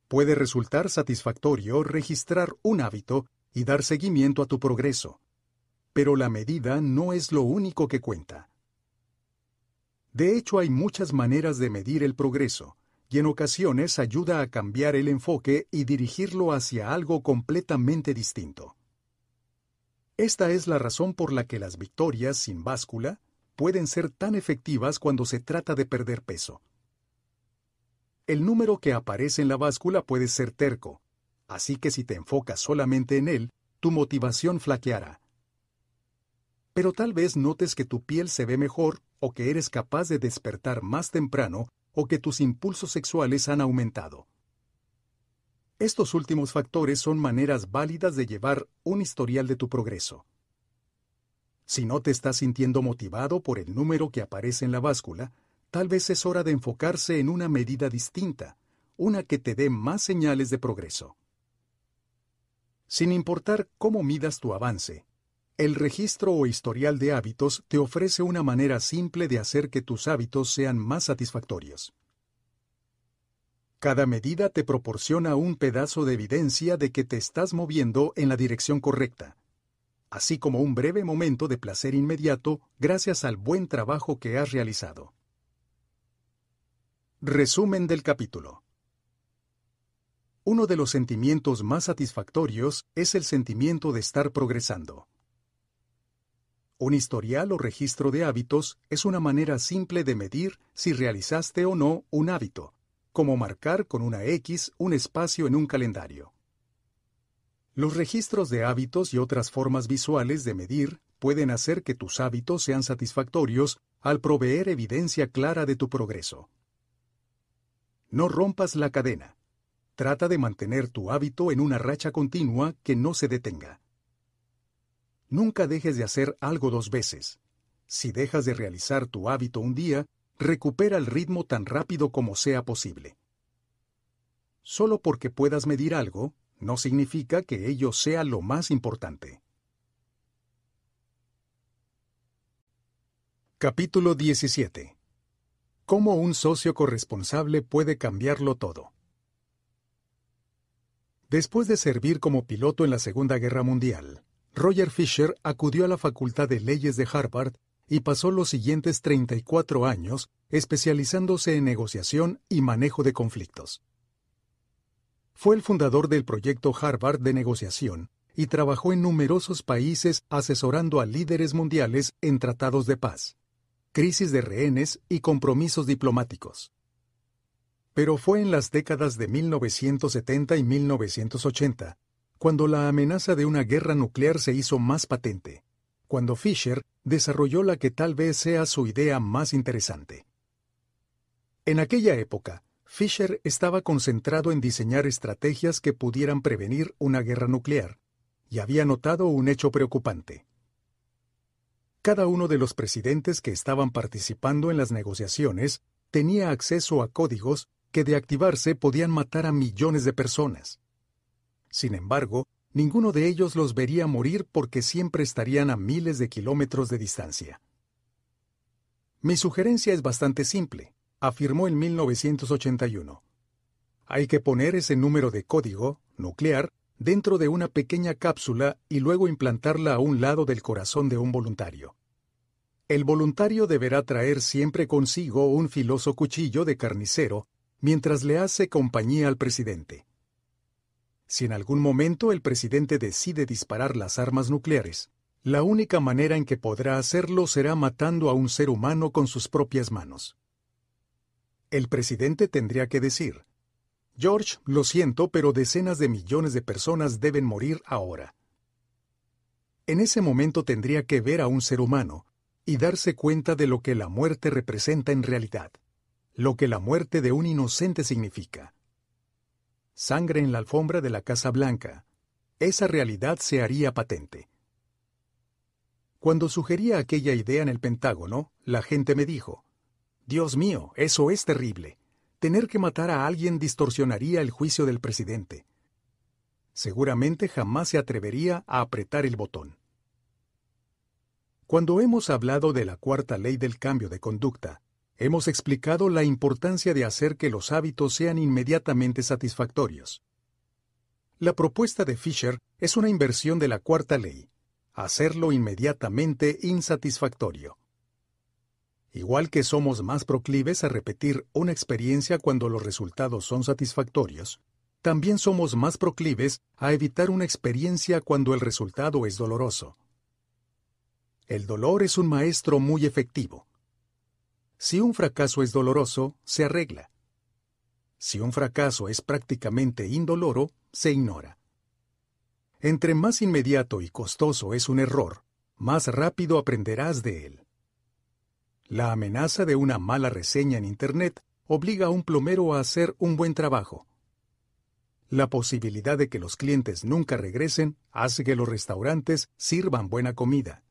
Puede resultar satisfactorio registrar un hábito y dar seguimiento a tu progreso, pero la medida no es lo único que cuenta. De hecho, hay muchas maneras de medir el progreso, y en ocasiones ayuda a cambiar el enfoque y dirigirlo hacia algo completamente distinto. Esta es la razón por la que las victorias sin báscula pueden ser tan efectivas cuando se trata de perder peso. El número que aparece en la báscula puede ser terco, así que si te enfocas solamente en él, tu motivación flaqueará. Pero tal vez notes que tu piel se ve mejor o que eres capaz de despertar más temprano o que tus impulsos sexuales han aumentado. Estos últimos factores son maneras válidas de llevar un historial de tu progreso. Si no te estás sintiendo motivado por el número que aparece en la báscula, tal vez es hora de enfocarse en una medida distinta, una que te dé más señales de progreso. Sin importar cómo midas tu avance, el registro o historial de hábitos te ofrece una manera simple de hacer que tus hábitos sean más satisfactorios. Cada medida te proporciona un pedazo de evidencia de que te estás moviendo en la dirección correcta, así como un breve momento de placer inmediato gracias al buen trabajo que has realizado. Resumen del capítulo. Uno de los sentimientos más satisfactorios es el sentimiento de estar progresando. Un historial o registro de hábitos es una manera simple de medir si realizaste o no un hábito, como marcar con una X un espacio en un calendario. Los registros de hábitos y otras formas visuales de medir pueden hacer que tus hábitos sean satisfactorios al proveer evidencia clara de tu progreso. No rompas la cadena. Trata de mantener tu hábito en una racha continua que no se detenga. Nunca dejes de hacer algo dos veces. Si dejas de realizar tu hábito un día, recupera el ritmo tan rápido como sea posible. Solo porque puedas medir algo, no significa que ello sea lo más importante. Capítulo 17 cómo un socio corresponsable puede cambiarlo todo. Después de servir como piloto en la Segunda Guerra Mundial, Roger Fisher acudió a la Facultad de Leyes de Harvard y pasó los siguientes 34 años especializándose en negociación y manejo de conflictos. Fue el fundador del proyecto Harvard de negociación y trabajó en numerosos países asesorando a líderes mundiales en tratados de paz crisis de rehenes y compromisos diplomáticos. Pero fue en las décadas de 1970 y 1980 cuando la amenaza de una guerra nuclear se hizo más patente, cuando Fisher desarrolló la que tal vez sea su idea más interesante. En aquella época, Fisher estaba concentrado en diseñar estrategias que pudieran prevenir una guerra nuclear, y había notado un hecho preocupante. Cada uno de los presidentes que estaban participando en las negociaciones tenía acceso a códigos que de activarse podían matar a millones de personas. Sin embargo, ninguno de ellos los vería morir porque siempre estarían a miles de kilómetros de distancia. Mi sugerencia es bastante simple, afirmó en 1981. Hay que poner ese número de código, nuclear, dentro de una pequeña cápsula y luego implantarla a un lado del corazón de un voluntario. El voluntario deberá traer siempre consigo un filoso cuchillo de carnicero mientras le hace compañía al presidente. Si en algún momento el presidente decide disparar las armas nucleares, la única manera en que podrá hacerlo será matando a un ser humano con sus propias manos. El presidente tendría que decir, George, lo siento, pero decenas de millones de personas deben morir ahora. En ese momento tendría que ver a un ser humano y darse cuenta de lo que la muerte representa en realidad, lo que la muerte de un inocente significa. Sangre en la alfombra de la Casa Blanca. Esa realidad se haría patente. Cuando sugería aquella idea en el Pentágono, la gente me dijo, Dios mío, eso es terrible. Tener que matar a alguien distorsionaría el juicio del presidente. Seguramente jamás se atrevería a apretar el botón. Cuando hemos hablado de la cuarta ley del cambio de conducta, hemos explicado la importancia de hacer que los hábitos sean inmediatamente satisfactorios. La propuesta de Fisher es una inversión de la cuarta ley, hacerlo inmediatamente insatisfactorio. Igual que somos más proclives a repetir una experiencia cuando los resultados son satisfactorios, también somos más proclives a evitar una experiencia cuando el resultado es doloroso. El dolor es un maestro muy efectivo. Si un fracaso es doloroso, se arregla. Si un fracaso es prácticamente indoloro, se ignora. Entre más inmediato y costoso es un error, más rápido aprenderás de él. La amenaza de una mala reseña en Internet obliga a un plomero a hacer un buen trabajo. La posibilidad de que los clientes nunca regresen hace que los restaurantes sirvan buena comida.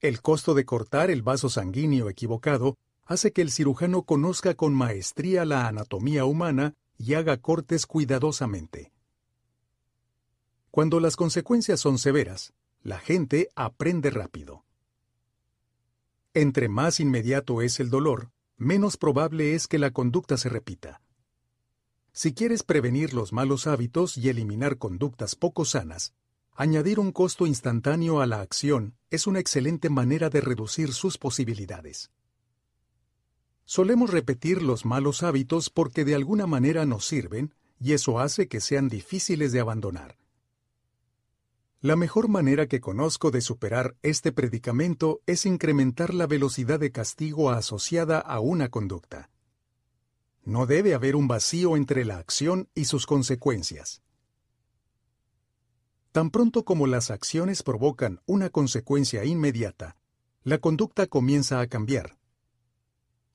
El costo de cortar el vaso sanguíneo equivocado hace que el cirujano conozca con maestría la anatomía humana y haga cortes cuidadosamente. Cuando las consecuencias son severas, la gente aprende rápido. Entre más inmediato es el dolor, menos probable es que la conducta se repita. Si quieres prevenir los malos hábitos y eliminar conductas poco sanas, añadir un costo instantáneo a la acción es una excelente manera de reducir sus posibilidades. Solemos repetir los malos hábitos porque de alguna manera nos sirven y eso hace que sean difíciles de abandonar. La mejor manera que conozco de superar este predicamento es incrementar la velocidad de castigo asociada a una conducta. No debe haber un vacío entre la acción y sus consecuencias. Tan pronto como las acciones provocan una consecuencia inmediata, la conducta comienza a cambiar.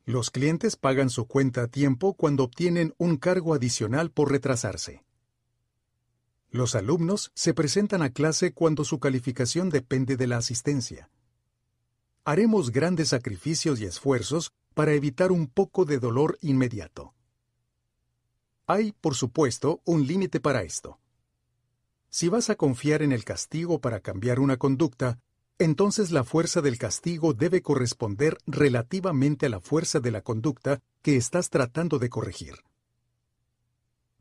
Los clientes pagan su cuenta a tiempo cuando obtienen un cargo adicional por retrasarse. Los alumnos se presentan a clase cuando su calificación depende de la asistencia. Haremos grandes sacrificios y esfuerzos para evitar un poco de dolor inmediato. Hay, por supuesto, un límite para esto. Si vas a confiar en el castigo para cambiar una conducta, entonces la fuerza del castigo debe corresponder relativamente a la fuerza de la conducta que estás tratando de corregir.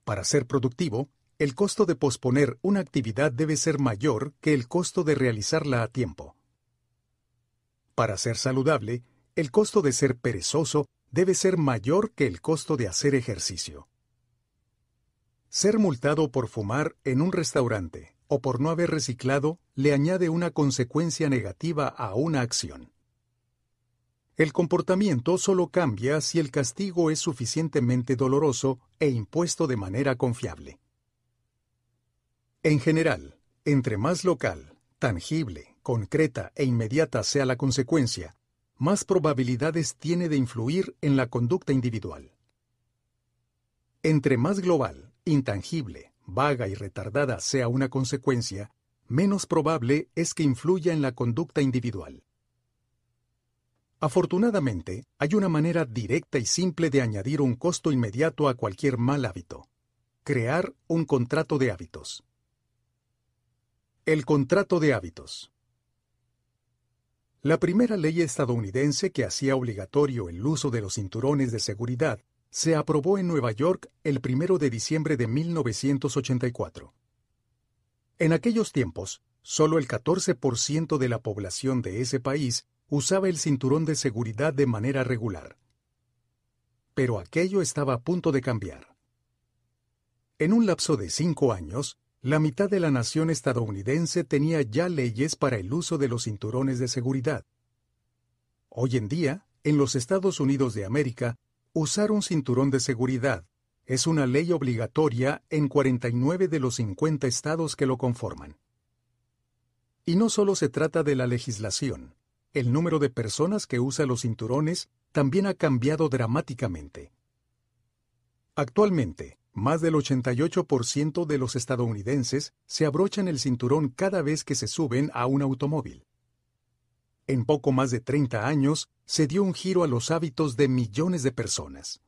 Para ser productivo, el costo de posponer una actividad debe ser mayor que el costo de realizarla a tiempo. Para ser saludable, el costo de ser perezoso debe ser mayor que el costo de hacer ejercicio. Ser multado por fumar en un restaurante o por no haber reciclado le añade una consecuencia negativa a una acción. El comportamiento solo cambia si el castigo es suficientemente doloroso e impuesto de manera confiable. En general, entre más local, tangible, concreta e inmediata sea la consecuencia, más probabilidades tiene de influir en la conducta individual. Entre más global, intangible, vaga y retardada sea una consecuencia, menos probable es que influya en la conducta individual. Afortunadamente, hay una manera directa y simple de añadir un costo inmediato a cualquier mal hábito. Crear un contrato de hábitos. El contrato de hábitos. La primera ley estadounidense que hacía obligatorio el uso de los cinturones de seguridad se aprobó en Nueva York el 1 de diciembre de 1984. En aquellos tiempos, solo el 14% de la población de ese país usaba el cinturón de seguridad de manera regular. Pero aquello estaba a punto de cambiar. En un lapso de cinco años, la mitad de la nación estadounidense tenía ya leyes para el uso de los cinturones de seguridad. Hoy en día, en los Estados Unidos de América, usar un cinturón de seguridad es una ley obligatoria en 49 de los 50 estados que lo conforman. Y no solo se trata de la legislación, el número de personas que usa los cinturones también ha cambiado dramáticamente. Actualmente, más del 88% de los estadounidenses se abrochan el cinturón cada vez que se suben a un automóvil. En poco más de 30 años, se dio un giro a los hábitos de millones de personas.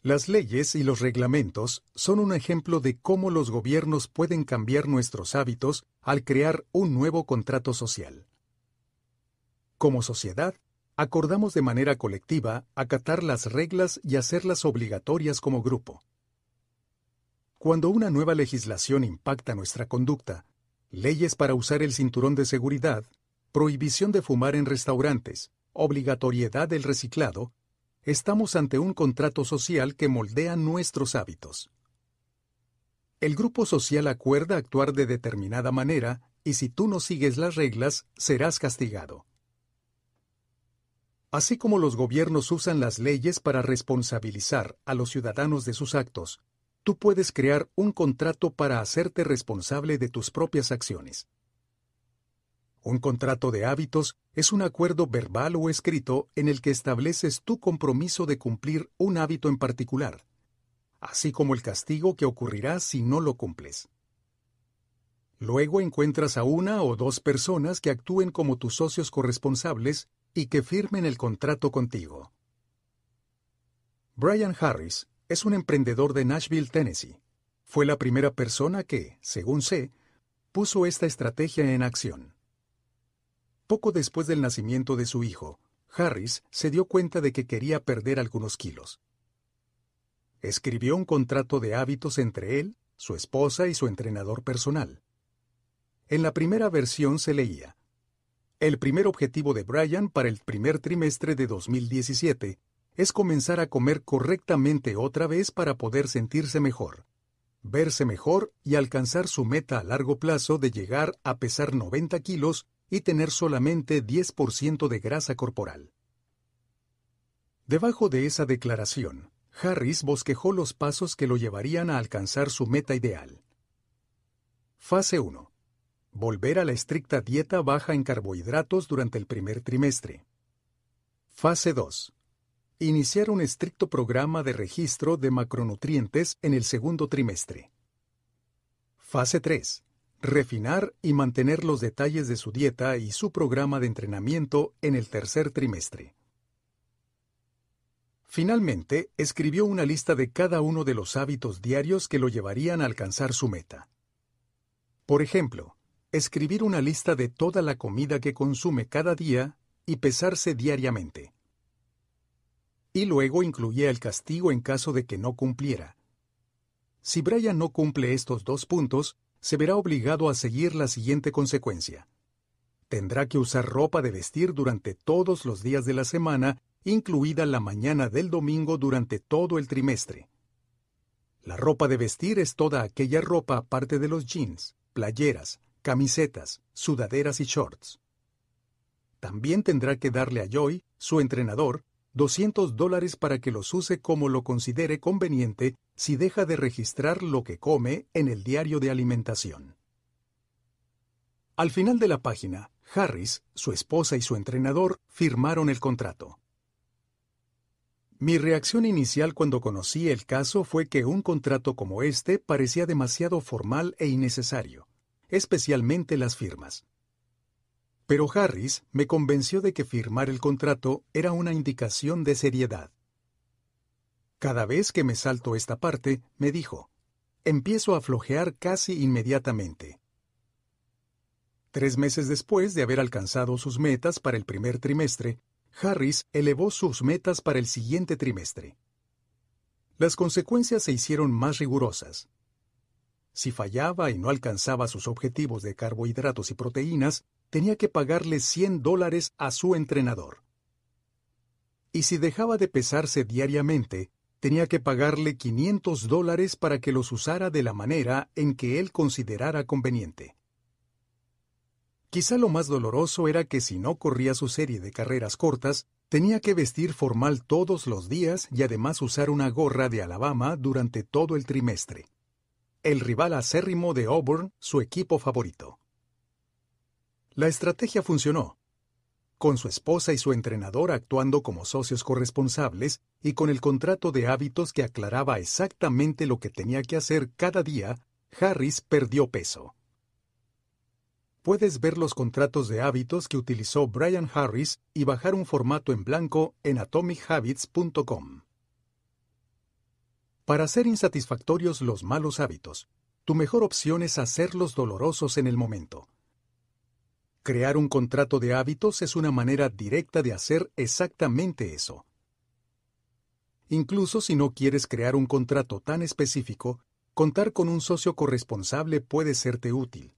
Las leyes y los reglamentos son un ejemplo de cómo los gobiernos pueden cambiar nuestros hábitos al crear un nuevo contrato social. Como sociedad, acordamos de manera colectiva acatar las reglas y hacerlas obligatorias como grupo. Cuando una nueva legislación impacta nuestra conducta, leyes para usar el cinturón de seguridad, prohibición de fumar en restaurantes, obligatoriedad del reciclado, estamos ante un contrato social que moldea nuestros hábitos. El grupo social acuerda actuar de determinada manera y si tú no sigues las reglas, serás castigado. Así como los gobiernos usan las leyes para responsabilizar a los ciudadanos de sus actos, tú puedes crear un contrato para hacerte responsable de tus propias acciones. Un contrato de hábitos es un acuerdo verbal o escrito en el que estableces tu compromiso de cumplir un hábito en particular, así como el castigo que ocurrirá si no lo cumples. Luego encuentras a una o dos personas que actúen como tus socios corresponsables y que firmen el contrato contigo. Brian Harris es un emprendedor de Nashville, Tennessee. Fue la primera persona que, según sé, puso esta estrategia en acción. Poco después del nacimiento de su hijo, Harris se dio cuenta de que quería perder algunos kilos. Escribió un contrato de hábitos entre él, su esposa y su entrenador personal. En la primera versión se leía, El primer objetivo de Brian para el primer trimestre de 2017 es comenzar a comer correctamente otra vez para poder sentirse mejor, verse mejor y alcanzar su meta a largo plazo de llegar a pesar 90 kilos y tener solamente 10% de grasa corporal. Debajo de esa declaración, Harris bosquejó los pasos que lo llevarían a alcanzar su meta ideal. Fase 1. Volver a la estricta dieta baja en carbohidratos durante el primer trimestre. Fase 2. Iniciar un estricto programa de registro de macronutrientes en el segundo trimestre. Fase 3 refinar y mantener los detalles de su dieta y su programa de entrenamiento en el tercer trimestre. Finalmente, escribió una lista de cada uno de los hábitos diarios que lo llevarían a alcanzar su meta. Por ejemplo, escribir una lista de toda la comida que consume cada día y pesarse diariamente. Y luego incluía el castigo en caso de que no cumpliera. Si Brian no cumple estos dos puntos, se verá obligado a seguir la siguiente consecuencia. Tendrá que usar ropa de vestir durante todos los días de la semana, incluida la mañana del domingo durante todo el trimestre. La ropa de vestir es toda aquella ropa aparte de los jeans, playeras, camisetas, sudaderas y shorts. También tendrá que darle a Joy, su entrenador, 200 dólares para que los use como lo considere conveniente si deja de registrar lo que come en el diario de alimentación. Al final de la página, Harris, su esposa y su entrenador firmaron el contrato. Mi reacción inicial cuando conocí el caso fue que un contrato como este parecía demasiado formal e innecesario, especialmente las firmas. Pero Harris me convenció de que firmar el contrato era una indicación de seriedad. Cada vez que me salto esta parte, me dijo, empiezo a flojear casi inmediatamente. Tres meses después de haber alcanzado sus metas para el primer trimestre, Harris elevó sus metas para el siguiente trimestre. Las consecuencias se hicieron más rigurosas. Si fallaba y no alcanzaba sus objetivos de carbohidratos y proteínas, tenía que pagarle 100 dólares a su entrenador. Y si dejaba de pesarse diariamente, tenía que pagarle 500 dólares para que los usara de la manera en que él considerara conveniente. Quizá lo más doloroso era que si no corría su serie de carreras cortas, tenía que vestir formal todos los días y además usar una gorra de Alabama durante todo el trimestre. El rival acérrimo de Auburn, su equipo favorito. La estrategia funcionó. Con su esposa y su entrenador actuando como socios corresponsables y con el contrato de hábitos que aclaraba exactamente lo que tenía que hacer cada día, Harris perdió peso. Puedes ver los contratos de hábitos que utilizó Brian Harris y bajar un formato en blanco en atomichabits.com. Para hacer insatisfactorios los malos hábitos, tu mejor opción es hacerlos dolorosos en el momento. Crear un contrato de hábitos es una manera directa de hacer exactamente eso. Incluso si no quieres crear un contrato tan específico, contar con un socio corresponsable puede serte útil.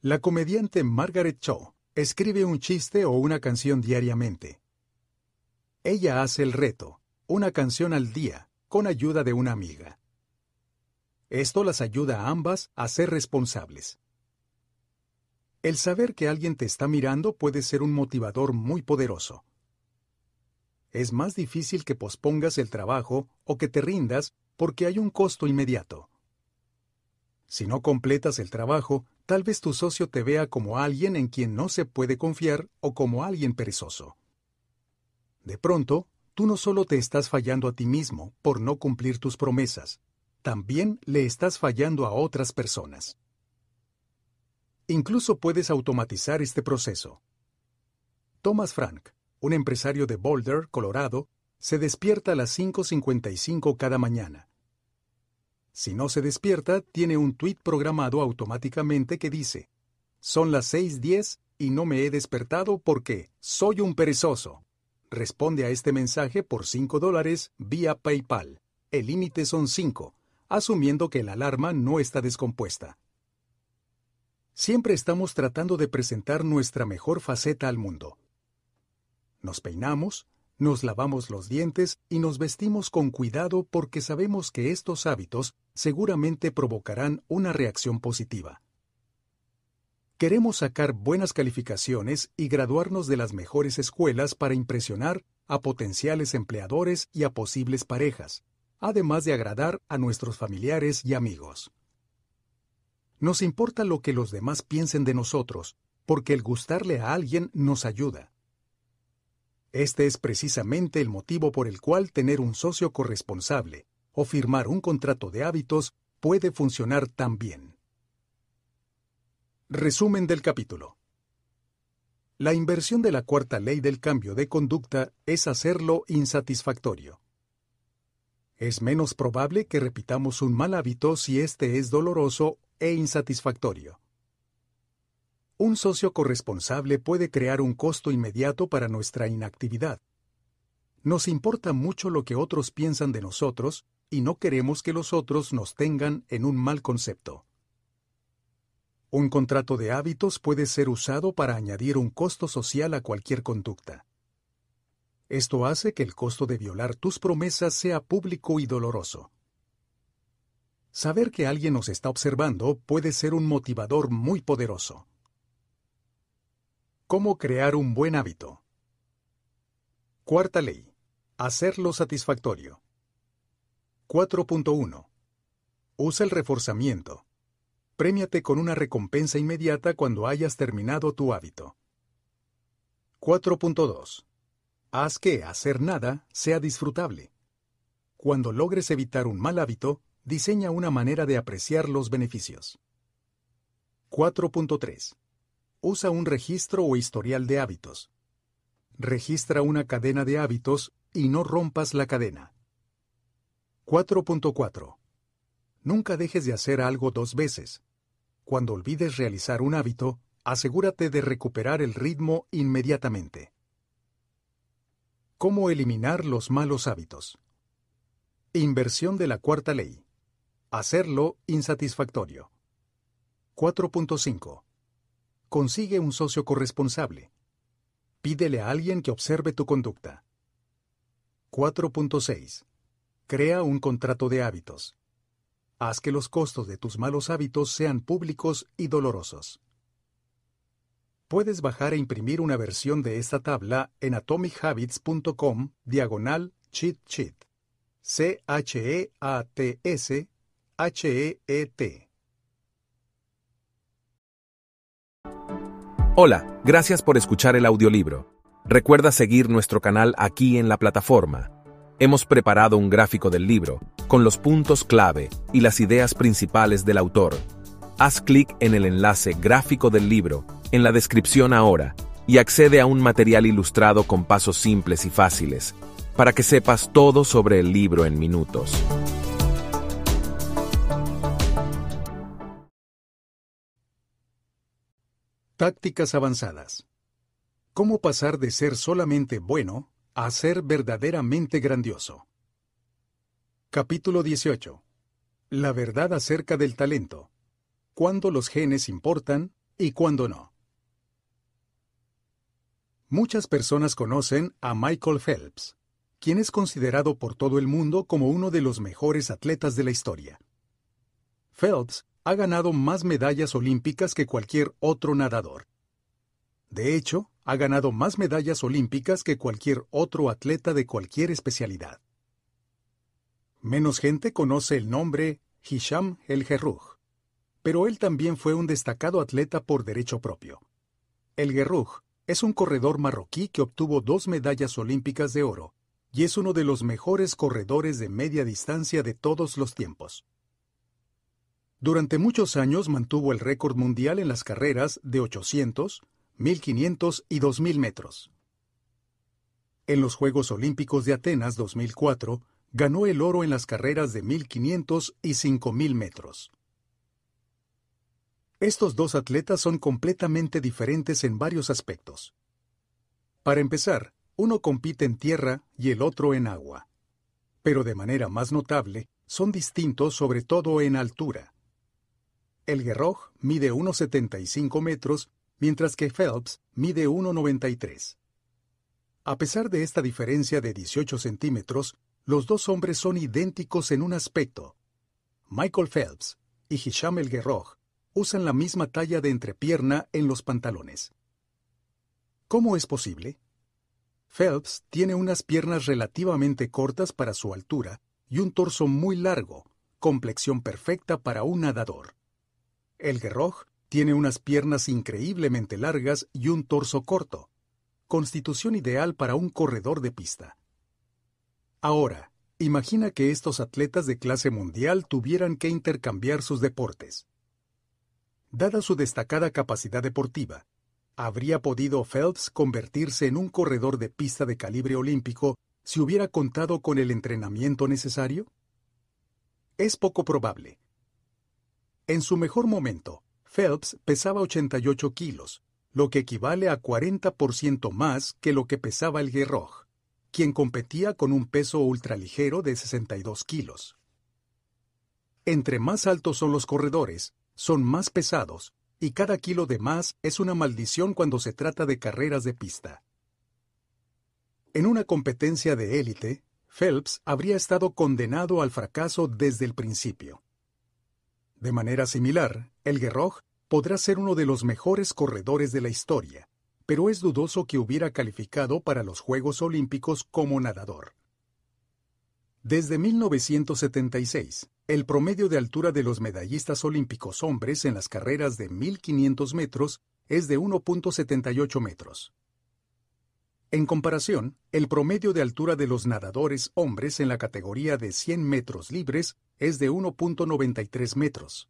La comediante Margaret Cho escribe un chiste o una canción diariamente. Ella hace el reto, una canción al día, con ayuda de una amiga. Esto las ayuda a ambas a ser responsables. El saber que alguien te está mirando puede ser un motivador muy poderoso. Es más difícil que pospongas el trabajo o que te rindas porque hay un costo inmediato. Si no completas el trabajo, tal vez tu socio te vea como alguien en quien no se puede confiar o como alguien perezoso. De pronto, tú no solo te estás fallando a ti mismo por no cumplir tus promesas, también le estás fallando a otras personas. Incluso puedes automatizar este proceso. Thomas Frank, un empresario de Boulder, Colorado, se despierta a las 5.55 cada mañana si no se despierta, tiene un tweet programado automáticamente que dice, son las 6.10 y no me he despertado porque soy un perezoso. Responde a este mensaje por 5 dólares vía PayPal. El límite son 5, asumiendo que la alarma no está descompuesta. Siempre estamos tratando de presentar nuestra mejor faceta al mundo. Nos peinamos, nos lavamos los dientes y nos vestimos con cuidado porque sabemos que estos hábitos seguramente provocarán una reacción positiva. Queremos sacar buenas calificaciones y graduarnos de las mejores escuelas para impresionar a potenciales empleadores y a posibles parejas, además de agradar a nuestros familiares y amigos. Nos importa lo que los demás piensen de nosotros, porque el gustarle a alguien nos ayuda. Este es precisamente el motivo por el cual tener un socio corresponsable o firmar un contrato de hábitos puede funcionar tan bien. Resumen del capítulo. La inversión de la cuarta ley del cambio de conducta es hacerlo insatisfactorio. Es menos probable que repitamos un mal hábito si éste es doloroso e insatisfactorio. Un socio corresponsable puede crear un costo inmediato para nuestra inactividad. Nos importa mucho lo que otros piensan de nosotros y no queremos que los otros nos tengan en un mal concepto. Un contrato de hábitos puede ser usado para añadir un costo social a cualquier conducta. Esto hace que el costo de violar tus promesas sea público y doloroso. Saber que alguien nos está observando puede ser un motivador muy poderoso. ¿Cómo crear un buen hábito? Cuarta ley. Hacerlo satisfactorio. 4.1. Usa el reforzamiento. Prémiate con una recompensa inmediata cuando hayas terminado tu hábito. 4.2. Haz que hacer nada sea disfrutable. Cuando logres evitar un mal hábito, diseña una manera de apreciar los beneficios. 4.3 usa un registro o historial de hábitos. Registra una cadena de hábitos y no rompas la cadena. 4.4. Nunca dejes de hacer algo dos veces. Cuando olvides realizar un hábito, asegúrate de recuperar el ritmo inmediatamente. ¿Cómo eliminar los malos hábitos? Inversión de la cuarta ley. Hacerlo insatisfactorio. 4.5. Consigue un socio corresponsable. Pídele a alguien que observe tu conducta. 4.6. Crea un contrato de hábitos. Haz que los costos de tus malos hábitos sean públicos y dolorosos. Puedes bajar e imprimir una versión de esta tabla en atomichabbits.com diagonal cheat sheet. C-H-E-A-T-S-H-E-E-T. Hola, gracias por escuchar el audiolibro. Recuerda seguir nuestro canal aquí en la plataforma. Hemos preparado un gráfico del libro, con los puntos clave y las ideas principales del autor. Haz clic en el enlace gráfico del libro en la descripción ahora y accede a un material ilustrado con pasos simples y fáciles, para que sepas todo sobre el libro en minutos. Tácticas avanzadas. ¿Cómo pasar de ser solamente bueno a ser verdaderamente grandioso? Capítulo 18. La verdad acerca del talento. Cuándo los genes importan y cuándo no. Muchas personas conocen a Michael Phelps, quien es considerado por todo el mundo como uno de los mejores atletas de la historia. Phelps ha ganado más medallas olímpicas que cualquier otro nadador. De hecho, ha ganado más medallas olímpicas que cualquier otro atleta de cualquier especialidad. Menos gente conoce el nombre Hisham El Gerruj, pero él también fue un destacado atleta por derecho propio. El Gerruj es un corredor marroquí que obtuvo dos medallas olímpicas de oro y es uno de los mejores corredores de media distancia de todos los tiempos. Durante muchos años mantuvo el récord mundial en las carreras de 800, 1500 y 2000 metros. En los Juegos Olímpicos de Atenas 2004, ganó el oro en las carreras de 1500 y 5000 metros. Estos dos atletas son completamente diferentes en varios aspectos. Para empezar, uno compite en tierra y el otro en agua. Pero de manera más notable, son distintos sobre todo en altura. El Guerroj mide 1,75 metros, mientras que Phelps mide 1,93. A pesar de esta diferencia de 18 centímetros, los dos hombres son idénticos en un aspecto. Michael Phelps y Hisham el usan la misma talla de entrepierna en los pantalones. ¿Cómo es posible? Phelps tiene unas piernas relativamente cortas para su altura y un torso muy largo, complexión perfecta para un nadador. El Guerroj tiene unas piernas increíblemente largas y un torso corto, constitución ideal para un corredor de pista. Ahora, imagina que estos atletas de clase mundial tuvieran que intercambiar sus deportes. Dada su destacada capacidad deportiva, ¿habría podido Phelps convertirse en un corredor de pista de calibre olímpico si hubiera contado con el entrenamiento necesario? Es poco probable. En su mejor momento, Phelps pesaba 88 kilos, lo que equivale a 40% más que lo que pesaba el Guerroj, quien competía con un peso ultraligero de 62 kilos. Entre más altos son los corredores, son más pesados, y cada kilo de más es una maldición cuando se trata de carreras de pista. En una competencia de élite, Phelps habría estado condenado al fracaso desde el principio. De manera similar, el Guerroj podrá ser uno de los mejores corredores de la historia, pero es dudoso que hubiera calificado para los Juegos Olímpicos como nadador. Desde 1976, el promedio de altura de los medallistas olímpicos hombres en las carreras de 1500 metros es de 1.78 metros. En comparación, el promedio de altura de los nadadores hombres en la categoría de 100 metros libres es de 1.93 metros.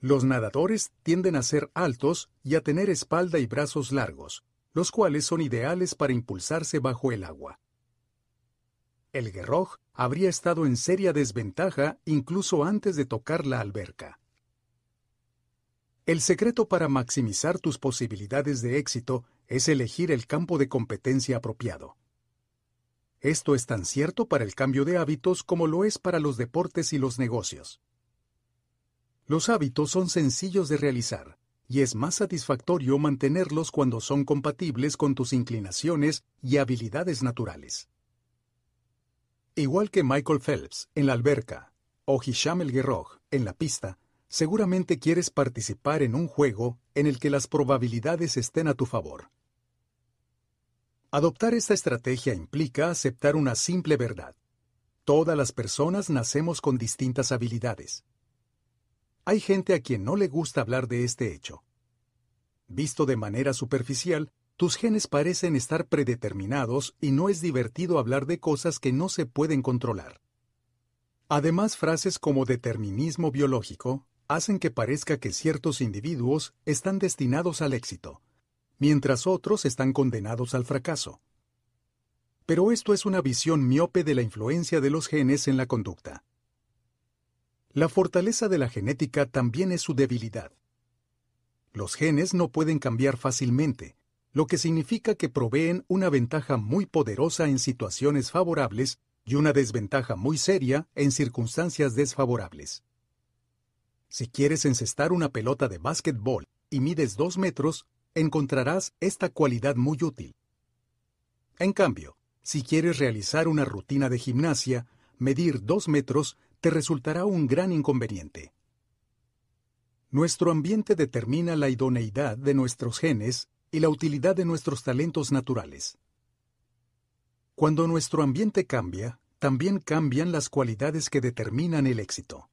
Los nadadores tienden a ser altos y a tener espalda y brazos largos, los cuales son ideales para impulsarse bajo el agua el Guerroj habría estado en seria desventaja incluso antes de tocar la alberca. El secreto para maximizar tus posibilidades de éxito es elegir el campo de competencia apropiado. Esto es tan cierto para el cambio de hábitos como lo es para los deportes y los negocios. Los hábitos son sencillos de realizar, y es más satisfactorio mantenerlos cuando son compatibles con tus inclinaciones y habilidades naturales. Igual que Michael Phelps en la alberca o Hisham el Guerroj en la pista, seguramente quieres participar en un juego en el que las probabilidades estén a tu favor. Adoptar esta estrategia implica aceptar una simple verdad. Todas las personas nacemos con distintas habilidades. Hay gente a quien no le gusta hablar de este hecho. Visto de manera superficial, tus genes parecen estar predeterminados y no es divertido hablar de cosas que no se pueden controlar. Además, frases como determinismo biológico hacen que parezca que ciertos individuos están destinados al éxito, mientras otros están condenados al fracaso. Pero esto es una visión miope de la influencia de los genes en la conducta. La fortaleza de la genética también es su debilidad. Los genes no pueden cambiar fácilmente, lo que significa que proveen una ventaja muy poderosa en situaciones favorables y una desventaja muy seria en circunstancias desfavorables. Si quieres encestar una pelota de básquetbol y mides dos metros, encontrarás esta cualidad muy útil. En cambio, si quieres realizar una rutina de gimnasia, medir dos metros te resultará un gran inconveniente. Nuestro ambiente determina la idoneidad de nuestros genes y la utilidad de nuestros talentos naturales. Cuando nuestro ambiente cambia, también cambian las cualidades que determinan el éxito.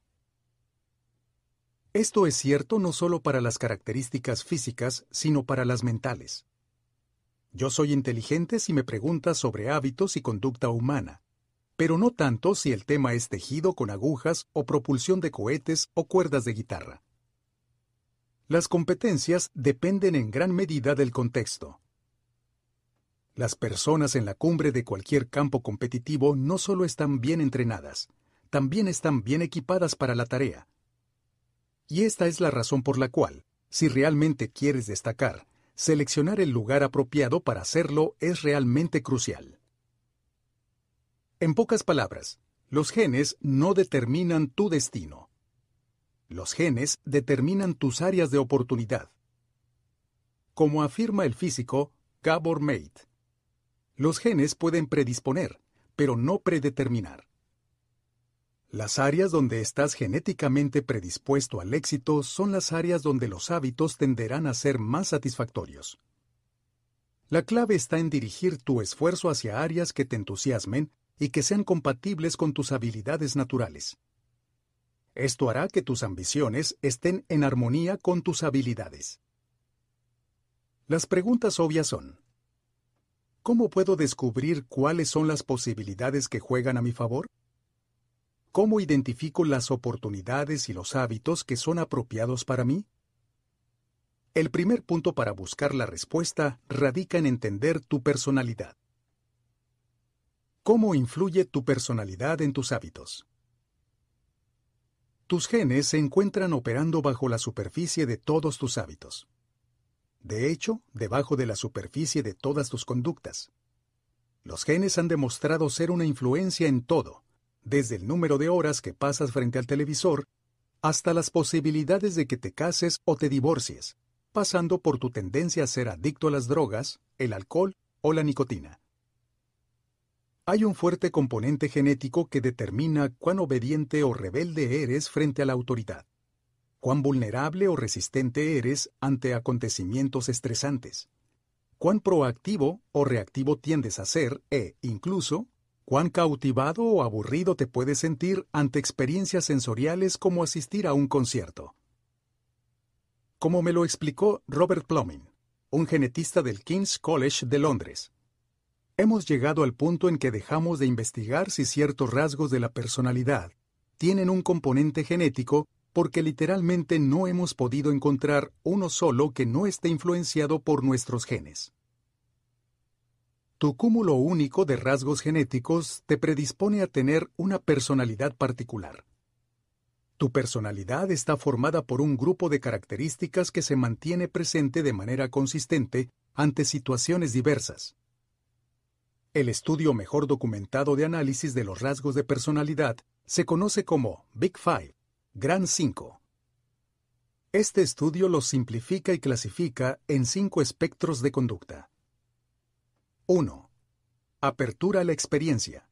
Esto es cierto no solo para las características físicas, sino para las mentales. Yo soy inteligente si me preguntas sobre hábitos y conducta humana pero no tanto si el tema es tejido con agujas o propulsión de cohetes o cuerdas de guitarra. Las competencias dependen en gran medida del contexto. Las personas en la cumbre de cualquier campo competitivo no solo están bien entrenadas, también están bien equipadas para la tarea. Y esta es la razón por la cual, si realmente quieres destacar, seleccionar el lugar apropiado para hacerlo es realmente crucial. En pocas palabras, los genes no determinan tu destino. Los genes determinan tus áreas de oportunidad. Como afirma el físico Gabor Mate, los genes pueden predisponer, pero no predeterminar. Las áreas donde estás genéticamente predispuesto al éxito son las áreas donde los hábitos tenderán a ser más satisfactorios. La clave está en dirigir tu esfuerzo hacia áreas que te entusiasmen y que sean compatibles con tus habilidades naturales. Esto hará que tus ambiciones estén en armonía con tus habilidades. Las preguntas obvias son, ¿cómo puedo descubrir cuáles son las posibilidades que juegan a mi favor? ¿Cómo identifico las oportunidades y los hábitos que son apropiados para mí? El primer punto para buscar la respuesta radica en entender tu personalidad. ¿Cómo influye tu personalidad en tus hábitos? Tus genes se encuentran operando bajo la superficie de todos tus hábitos. De hecho, debajo de la superficie de todas tus conductas. Los genes han demostrado ser una influencia en todo, desde el número de horas que pasas frente al televisor hasta las posibilidades de que te cases o te divorcies, pasando por tu tendencia a ser adicto a las drogas, el alcohol o la nicotina. Hay un fuerte componente genético que determina cuán obediente o rebelde eres frente a la autoridad, cuán vulnerable o resistente eres ante acontecimientos estresantes, cuán proactivo o reactivo tiendes a ser e, incluso, cuán cautivado o aburrido te puedes sentir ante experiencias sensoriales como asistir a un concierto. Como me lo explicó Robert Plumbing, un genetista del King's College de Londres, Hemos llegado al punto en que dejamos de investigar si ciertos rasgos de la personalidad tienen un componente genético porque literalmente no hemos podido encontrar uno solo que no esté influenciado por nuestros genes. Tu cúmulo único de rasgos genéticos te predispone a tener una personalidad particular. Tu personalidad está formada por un grupo de características que se mantiene presente de manera consistente ante situaciones diversas. El estudio mejor documentado de análisis de los rasgos de personalidad se conoce como Big Five, Gran 5. Este estudio los simplifica y clasifica en cinco espectros de conducta. 1. Apertura a la experiencia.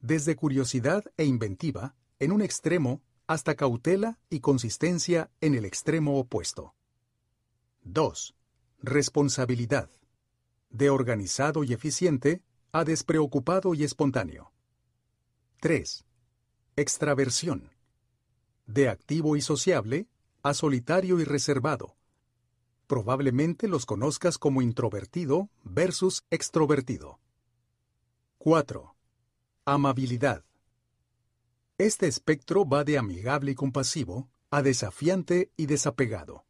Desde curiosidad e inventiva, en un extremo, hasta cautela y consistencia en el extremo opuesto. 2. Responsabilidad. De organizado y eficiente a despreocupado y espontáneo. 3. Extraversión. De activo y sociable a solitario y reservado. Probablemente los conozcas como introvertido versus extrovertido. 4. Amabilidad. Este espectro va de amigable y compasivo a desafiante y desapegado.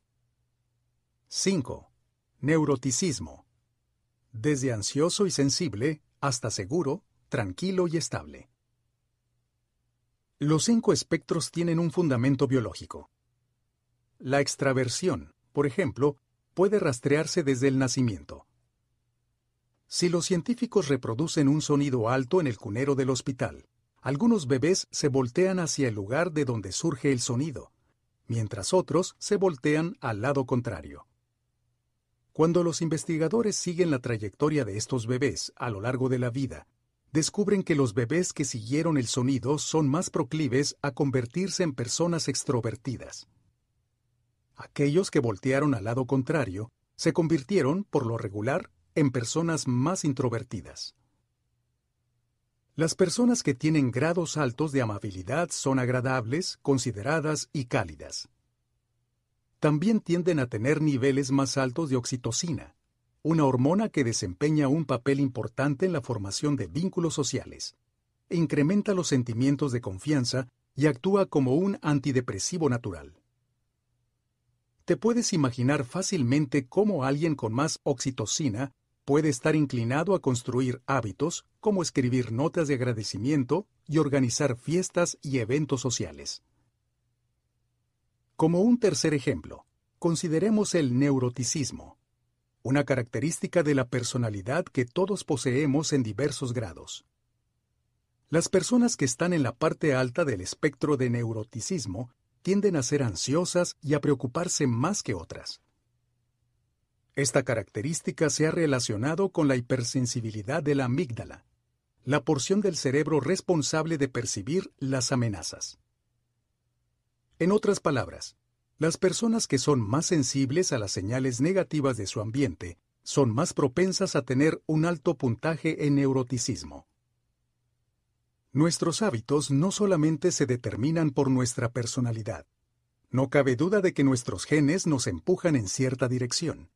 5. Neuroticismo. Desde ansioso y sensible hasta seguro, tranquilo y estable. Los cinco espectros tienen un fundamento biológico. La extraversión, por ejemplo, puede rastrearse desde el nacimiento. Si los científicos reproducen un sonido alto en el cunero del hospital, algunos bebés se voltean hacia el lugar de donde surge el sonido, mientras otros se voltean al lado contrario. Cuando los investigadores siguen la trayectoria de estos bebés a lo largo de la vida, descubren que los bebés que siguieron el sonido son más proclives a convertirse en personas extrovertidas. Aquellos que voltearon al lado contrario se convirtieron, por lo regular, en personas más introvertidas. Las personas que tienen grados altos de amabilidad son agradables, consideradas y cálidas también tienden a tener niveles más altos de oxitocina, una hormona que desempeña un papel importante en la formación de vínculos sociales, incrementa los sentimientos de confianza y actúa como un antidepresivo natural. Te puedes imaginar fácilmente cómo alguien con más oxitocina puede estar inclinado a construir hábitos como escribir notas de agradecimiento y organizar fiestas y eventos sociales. Como un tercer ejemplo, consideremos el neuroticismo, una característica de la personalidad que todos poseemos en diversos grados. Las personas que están en la parte alta del espectro de neuroticismo tienden a ser ansiosas y a preocuparse más que otras. Esta característica se ha relacionado con la hipersensibilidad de la amígdala, la porción del cerebro responsable de percibir las amenazas. En otras palabras, las personas que son más sensibles a las señales negativas de su ambiente son más propensas a tener un alto puntaje en neuroticismo. Nuestros hábitos no solamente se determinan por nuestra personalidad. No cabe duda de que nuestros genes nos empujan en cierta dirección.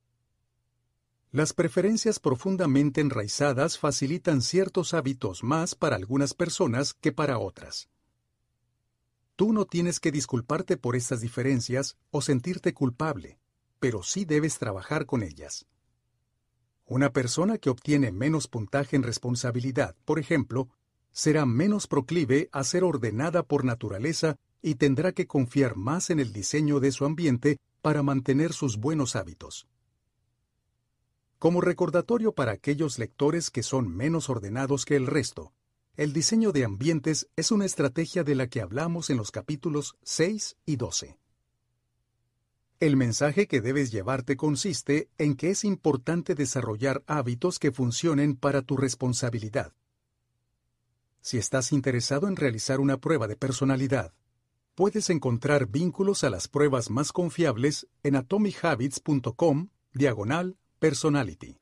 Las preferencias profundamente enraizadas facilitan ciertos hábitos más para algunas personas que para otras. Tú no tienes que disculparte por estas diferencias o sentirte culpable, pero sí debes trabajar con ellas. Una persona que obtiene menos puntaje en responsabilidad, por ejemplo, será menos proclive a ser ordenada por naturaleza y tendrá que confiar más en el diseño de su ambiente para mantener sus buenos hábitos. Como recordatorio para aquellos lectores que son menos ordenados que el resto, el diseño de ambientes es una estrategia de la que hablamos en los capítulos 6 y 12. El mensaje que debes llevarte consiste en que es importante desarrollar hábitos que funcionen para tu responsabilidad. Si estás interesado en realizar una prueba de personalidad, puedes encontrar vínculos a las pruebas más confiables en atomihabits.com diagonal personality.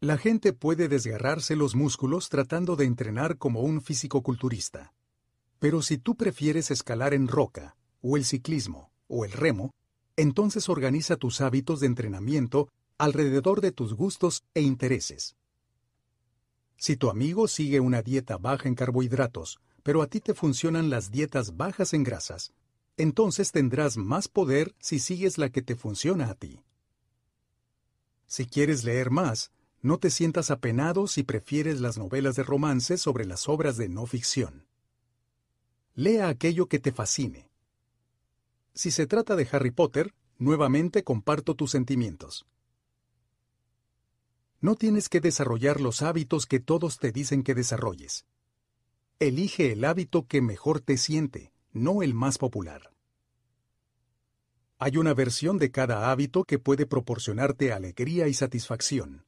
La gente puede desgarrarse los músculos tratando de entrenar como un fisicoculturista. Pero si tú prefieres escalar en roca, o el ciclismo, o el remo, entonces organiza tus hábitos de entrenamiento alrededor de tus gustos e intereses. Si tu amigo sigue una dieta baja en carbohidratos, pero a ti te funcionan las dietas bajas en grasas, entonces tendrás más poder si sigues la que te funciona a ti. Si quieres leer más, no te sientas apenado si prefieres las novelas de romance sobre las obras de no ficción. Lea aquello que te fascine. Si se trata de Harry Potter, nuevamente comparto tus sentimientos. No tienes que desarrollar los hábitos que todos te dicen que desarrolles. Elige el hábito que mejor te siente, no el más popular. Hay una versión de cada hábito que puede proporcionarte alegría y satisfacción.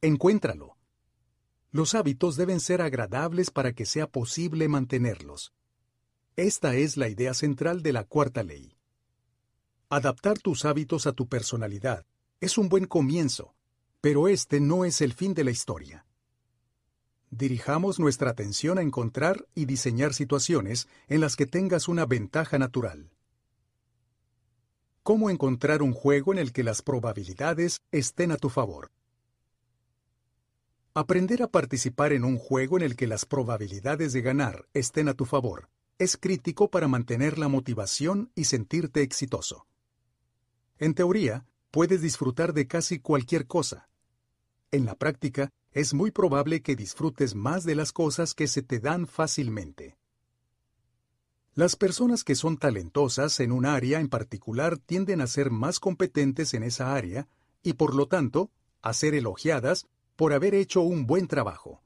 Encuéntralo. Los hábitos deben ser agradables para que sea posible mantenerlos. Esta es la idea central de la cuarta ley. Adaptar tus hábitos a tu personalidad es un buen comienzo, pero este no es el fin de la historia. Dirijamos nuestra atención a encontrar y diseñar situaciones en las que tengas una ventaja natural. ¿Cómo encontrar un juego en el que las probabilidades estén a tu favor? Aprender a participar en un juego en el que las probabilidades de ganar estén a tu favor es crítico para mantener la motivación y sentirte exitoso. En teoría, puedes disfrutar de casi cualquier cosa. En la práctica, es muy probable que disfrutes más de las cosas que se te dan fácilmente. Las personas que son talentosas en un área en particular tienden a ser más competentes en esa área y por lo tanto a ser elogiadas por haber hecho un buen trabajo.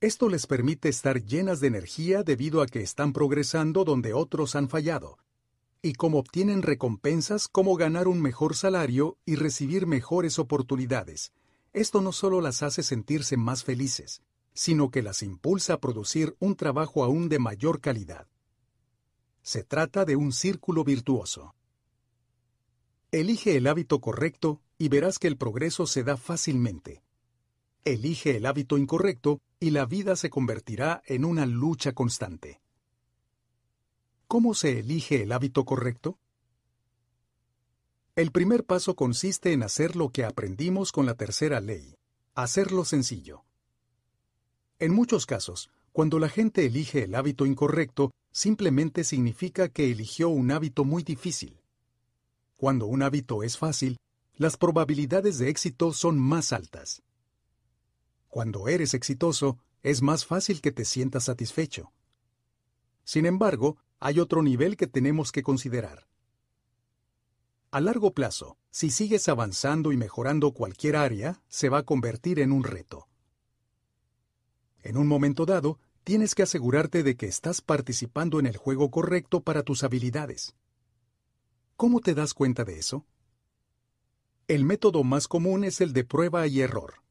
Esto les permite estar llenas de energía debido a que están progresando donde otros han fallado, y como obtienen recompensas como ganar un mejor salario y recibir mejores oportunidades, esto no solo las hace sentirse más felices, sino que las impulsa a producir un trabajo aún de mayor calidad. Se trata de un círculo virtuoso. Elige el hábito correcto y verás que el progreso se da fácilmente. Elige el hábito incorrecto y la vida se convertirá en una lucha constante. ¿Cómo se elige el hábito correcto? El primer paso consiste en hacer lo que aprendimos con la tercera ley, hacerlo sencillo. En muchos casos, cuando la gente elige el hábito incorrecto, simplemente significa que eligió un hábito muy difícil. Cuando un hábito es fácil, las probabilidades de éxito son más altas. Cuando eres exitoso, es más fácil que te sientas satisfecho. Sin embargo, hay otro nivel que tenemos que considerar. A largo plazo, si sigues avanzando y mejorando cualquier área, se va a convertir en un reto. En un momento dado, tienes que asegurarte de que estás participando en el juego correcto para tus habilidades. ¿Cómo te das cuenta de eso? El método más común es el de prueba y error.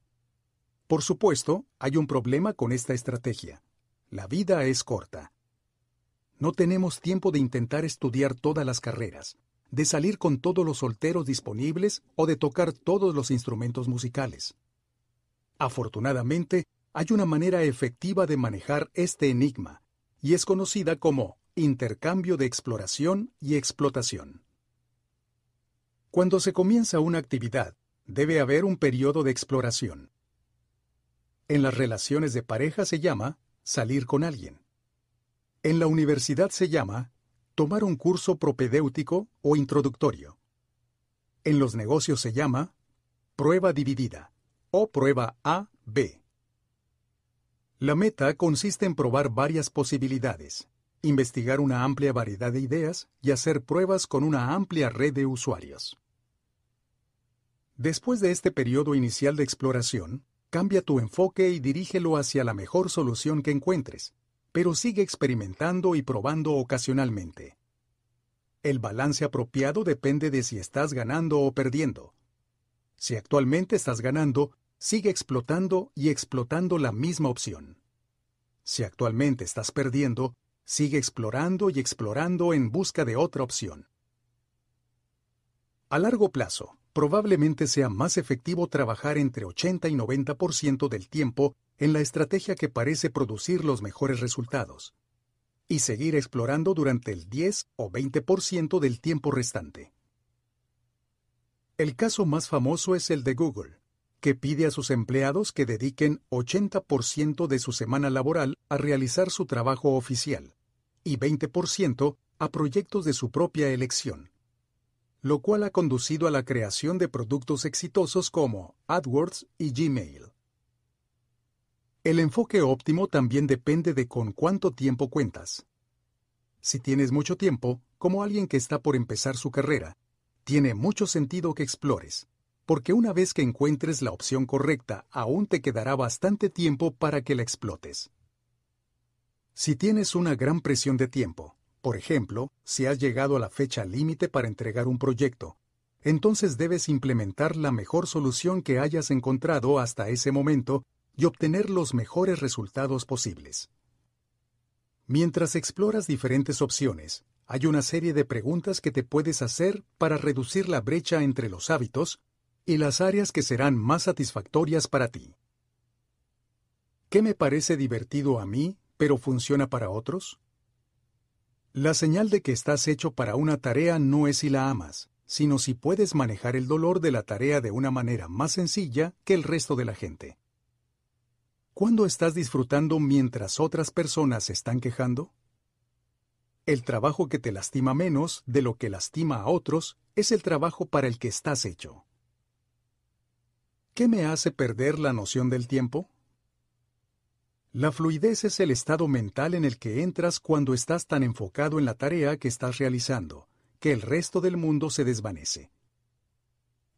Por supuesto, hay un problema con esta estrategia. La vida es corta. No tenemos tiempo de intentar estudiar todas las carreras de salir con todos los solteros disponibles o de tocar todos los instrumentos musicales. Afortunadamente, hay una manera efectiva de manejar este enigma, y es conocida como intercambio de exploración y explotación. Cuando se comienza una actividad, debe haber un periodo de exploración. En las relaciones de pareja se llama salir con alguien. En la universidad se llama tomar un curso propedéutico o introductorio. En los negocios se llama prueba dividida o prueba A-B. La meta consiste en probar varias posibilidades, investigar una amplia variedad de ideas y hacer pruebas con una amplia red de usuarios. Después de este periodo inicial de exploración, cambia tu enfoque y dirígelo hacia la mejor solución que encuentres, pero sigue experimentando y probando ocasionalmente. El balance apropiado depende de si estás ganando o perdiendo. Si actualmente estás ganando, sigue explotando y explotando la misma opción. Si actualmente estás perdiendo, sigue explorando y explorando en busca de otra opción. A largo plazo, probablemente sea más efectivo trabajar entre 80 y 90% del tiempo en la estrategia que parece producir los mejores resultados, y seguir explorando durante el 10 o 20% del tiempo restante. El caso más famoso es el de Google, que pide a sus empleados que dediquen 80% de su semana laboral a realizar su trabajo oficial y 20% a proyectos de su propia elección, lo cual ha conducido a la creación de productos exitosos como AdWords y Gmail. El enfoque óptimo también depende de con cuánto tiempo cuentas. Si tienes mucho tiempo, como alguien que está por empezar su carrera, tiene mucho sentido que explores, porque una vez que encuentres la opción correcta, aún te quedará bastante tiempo para que la explotes. Si tienes una gran presión de tiempo, por ejemplo, si has llegado a la fecha límite para entregar un proyecto, entonces debes implementar la mejor solución que hayas encontrado hasta ese momento y obtener los mejores resultados posibles. Mientras exploras diferentes opciones, hay una serie de preguntas que te puedes hacer para reducir la brecha entre los hábitos y las áreas que serán más satisfactorias para ti. ¿Qué me parece divertido a mí, pero funciona para otros? La señal de que estás hecho para una tarea no es si la amas, sino si puedes manejar el dolor de la tarea de una manera más sencilla que el resto de la gente. ¿Cuándo estás disfrutando mientras otras personas se están quejando? El trabajo que te lastima menos de lo que lastima a otros es el trabajo para el que estás hecho. ¿Qué me hace perder la noción del tiempo? La fluidez es el estado mental en el que entras cuando estás tan enfocado en la tarea que estás realizando, que el resto del mundo se desvanece.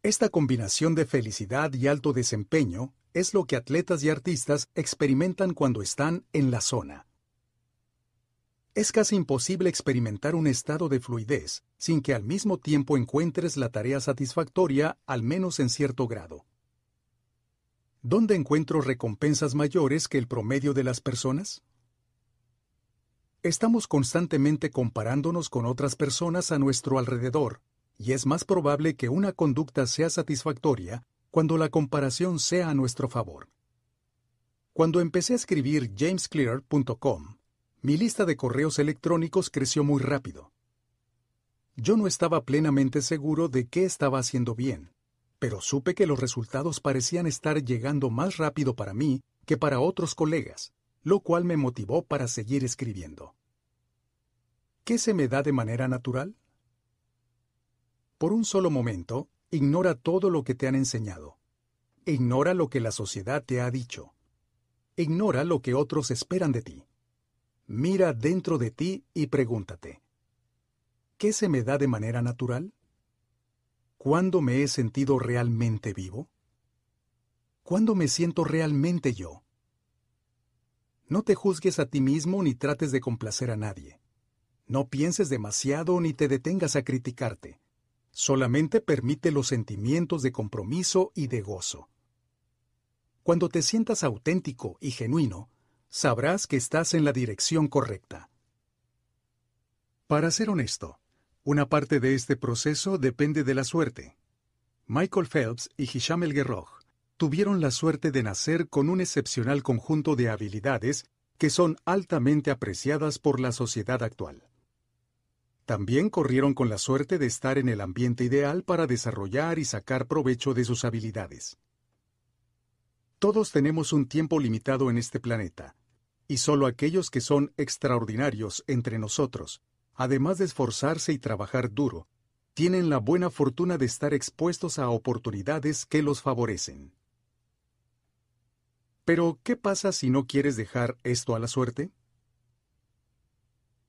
Esta combinación de felicidad y alto desempeño es lo que atletas y artistas experimentan cuando están en la zona. Es casi imposible experimentar un estado de fluidez sin que al mismo tiempo encuentres la tarea satisfactoria, al menos en cierto grado. ¿Dónde encuentro recompensas mayores que el promedio de las personas? Estamos constantemente comparándonos con otras personas a nuestro alrededor, y es más probable que una conducta sea satisfactoria cuando la comparación sea a nuestro favor. Cuando empecé a escribir jamesclear.com, mi lista de correos electrónicos creció muy rápido. Yo no estaba plenamente seguro de qué estaba haciendo bien, pero supe que los resultados parecían estar llegando más rápido para mí que para otros colegas, lo cual me motivó para seguir escribiendo. ¿Qué se me da de manera natural? Por un solo momento, ignora todo lo que te han enseñado. Ignora lo que la sociedad te ha dicho. Ignora lo que otros esperan de ti. Mira dentro de ti y pregúntate, ¿qué se me da de manera natural? ¿Cuándo me he sentido realmente vivo? ¿Cuándo me siento realmente yo? No te juzgues a ti mismo ni trates de complacer a nadie. No pienses demasiado ni te detengas a criticarte. Solamente permite los sentimientos de compromiso y de gozo. Cuando te sientas auténtico y genuino, sabrás que estás en la dirección correcta. Para ser honesto, una parte de este proceso depende de la suerte. Michael Phelps y Hisham El Guerroj tuvieron la suerte de nacer con un excepcional conjunto de habilidades que son altamente apreciadas por la sociedad actual. También corrieron con la suerte de estar en el ambiente ideal para desarrollar y sacar provecho de sus habilidades. Todos tenemos un tiempo limitado en este planeta, y solo aquellos que son extraordinarios entre nosotros además de esforzarse y trabajar duro, tienen la buena fortuna de estar expuestos a oportunidades que los favorecen. Pero, ¿qué pasa si no quieres dejar esto a la suerte?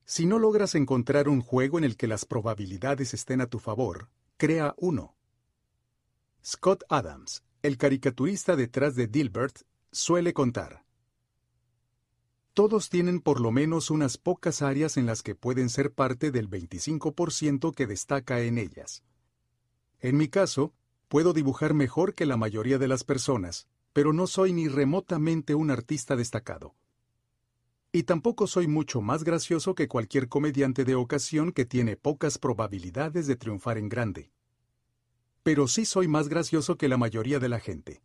Si no logras encontrar un juego en el que las probabilidades estén a tu favor, crea uno. Scott Adams, el caricaturista detrás de Dilbert, suele contar. Todos tienen por lo menos unas pocas áreas en las que pueden ser parte del 25% que destaca en ellas. En mi caso, puedo dibujar mejor que la mayoría de las personas, pero no soy ni remotamente un artista destacado. Y tampoco soy mucho más gracioso que cualquier comediante de ocasión que tiene pocas probabilidades de triunfar en grande. Pero sí soy más gracioso que la mayoría de la gente.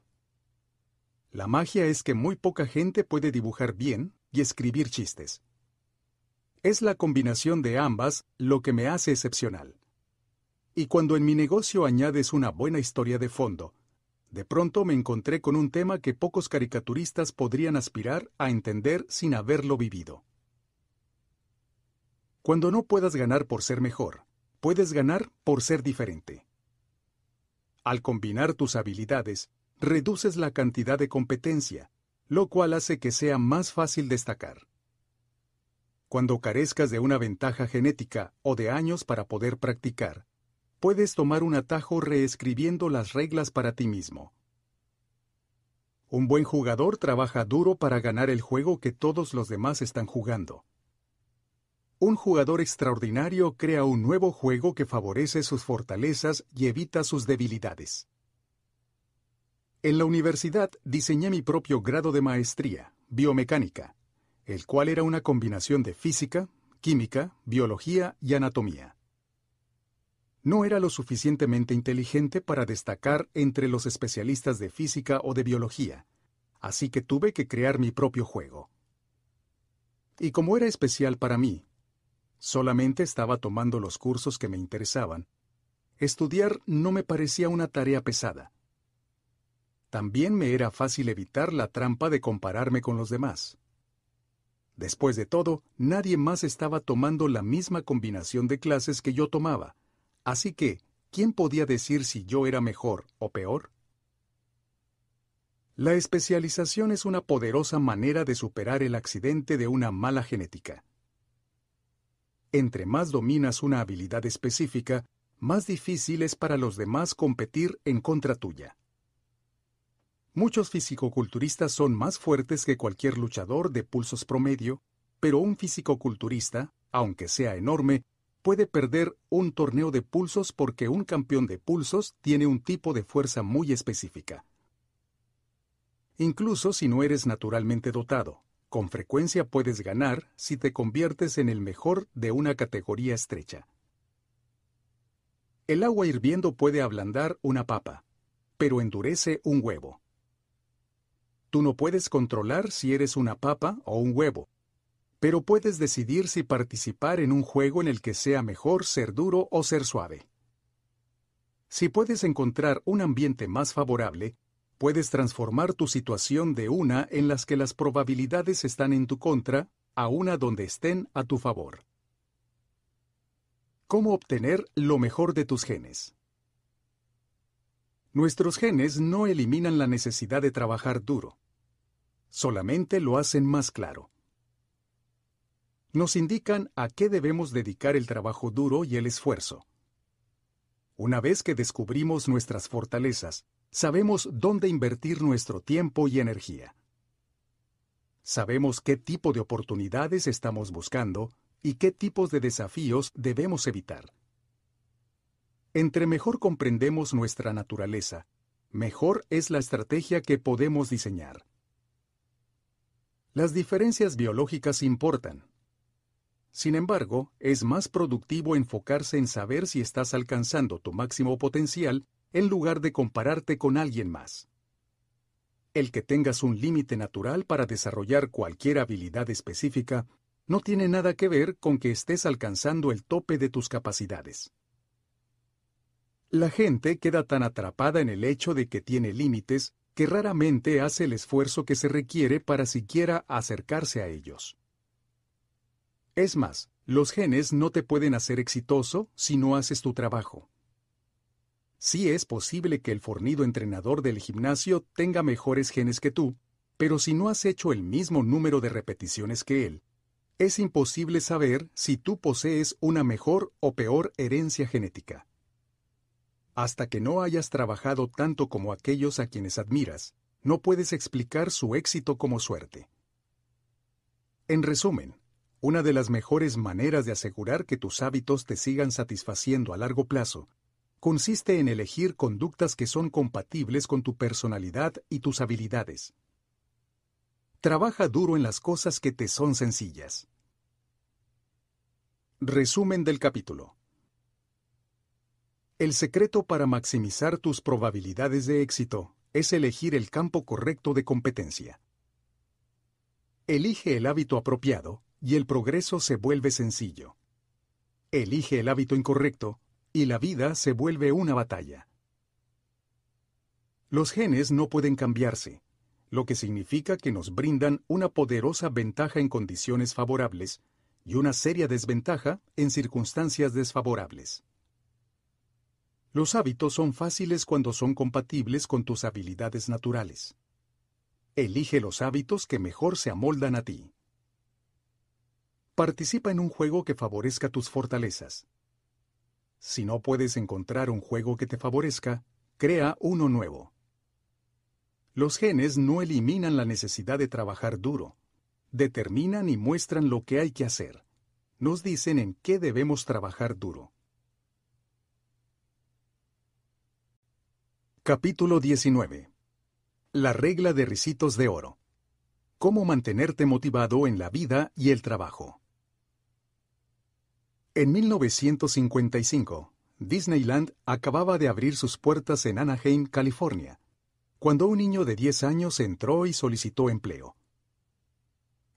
La magia es que muy poca gente puede dibujar bien y escribir chistes. Es la combinación de ambas lo que me hace excepcional. Y cuando en mi negocio añades una buena historia de fondo, de pronto me encontré con un tema que pocos caricaturistas podrían aspirar a entender sin haberlo vivido. Cuando no puedas ganar por ser mejor, puedes ganar por ser diferente. Al combinar tus habilidades, reduces la cantidad de competencia, lo cual hace que sea más fácil destacar. Cuando carezcas de una ventaja genética o de años para poder practicar, puedes tomar un atajo reescribiendo las reglas para ti mismo. Un buen jugador trabaja duro para ganar el juego que todos los demás están jugando. Un jugador extraordinario crea un nuevo juego que favorece sus fortalezas y evita sus debilidades. En la universidad diseñé mi propio grado de maestría, biomecánica, el cual era una combinación de física, química, biología y anatomía. No era lo suficientemente inteligente para destacar entre los especialistas de física o de biología, así que tuve que crear mi propio juego. Y como era especial para mí, Solamente estaba tomando los cursos que me interesaban. Estudiar no me parecía una tarea pesada. También me era fácil evitar la trampa de compararme con los demás. Después de todo, nadie más estaba tomando la misma combinación de clases que yo tomaba, así que, ¿quién podía decir si yo era mejor o peor? La especialización es una poderosa manera de superar el accidente de una mala genética. Entre más dominas una habilidad específica, más difícil es para los demás competir en contra tuya. Muchos fisicoculturistas son más fuertes que cualquier luchador de pulsos promedio, pero un fisicoculturista, aunque sea enorme, puede perder un torneo de pulsos porque un campeón de pulsos tiene un tipo de fuerza muy específica. Incluso si no eres naturalmente dotado, con frecuencia puedes ganar si te conviertes en el mejor de una categoría estrecha. El agua hirviendo puede ablandar una papa, pero endurece un huevo. Tú no puedes controlar si eres una papa o un huevo, pero puedes decidir si participar en un juego en el que sea mejor ser duro o ser suave. Si puedes encontrar un ambiente más favorable, puedes transformar tu situación de una en las que las probabilidades están en tu contra a una donde estén a tu favor. ¿Cómo obtener lo mejor de tus genes? Nuestros genes no eliminan la necesidad de trabajar duro, solamente lo hacen más claro. Nos indican a qué debemos dedicar el trabajo duro y el esfuerzo. Una vez que descubrimos nuestras fortalezas, sabemos dónde invertir nuestro tiempo y energía. Sabemos qué tipo de oportunidades estamos buscando y qué tipos de desafíos debemos evitar. Entre mejor comprendemos nuestra naturaleza, mejor es la estrategia que podemos diseñar. Las diferencias biológicas importan. Sin embargo, es más productivo enfocarse en saber si estás alcanzando tu máximo potencial en lugar de compararte con alguien más. El que tengas un límite natural para desarrollar cualquier habilidad específica no tiene nada que ver con que estés alcanzando el tope de tus capacidades. La gente queda tan atrapada en el hecho de que tiene límites que raramente hace el esfuerzo que se requiere para siquiera acercarse a ellos. Es más, los genes no te pueden hacer exitoso si no haces tu trabajo. Sí es posible que el fornido entrenador del gimnasio tenga mejores genes que tú, pero si no has hecho el mismo número de repeticiones que él, es imposible saber si tú posees una mejor o peor herencia genética. Hasta que no hayas trabajado tanto como aquellos a quienes admiras, no puedes explicar su éxito como suerte. En resumen, una de las mejores maneras de asegurar que tus hábitos te sigan satisfaciendo a largo plazo consiste en elegir conductas que son compatibles con tu personalidad y tus habilidades. Trabaja duro en las cosas que te son sencillas. Resumen del capítulo. El secreto para maximizar tus probabilidades de éxito es elegir el campo correcto de competencia. Elige el hábito apropiado y el progreso se vuelve sencillo. Elige el hábito incorrecto y la vida se vuelve una batalla. Los genes no pueden cambiarse, lo que significa que nos brindan una poderosa ventaja en condiciones favorables y una seria desventaja en circunstancias desfavorables. Los hábitos son fáciles cuando son compatibles con tus habilidades naturales. Elige los hábitos que mejor se amoldan a ti. Participa en un juego que favorezca tus fortalezas. Si no puedes encontrar un juego que te favorezca, crea uno nuevo. Los genes no eliminan la necesidad de trabajar duro. Determinan y muestran lo que hay que hacer. Nos dicen en qué debemos trabajar duro. Capítulo 19. La regla de ricitos de oro. Cómo mantenerte motivado en la vida y el trabajo. En 1955, Disneyland acababa de abrir sus puertas en Anaheim, California, cuando un niño de 10 años entró y solicitó empleo.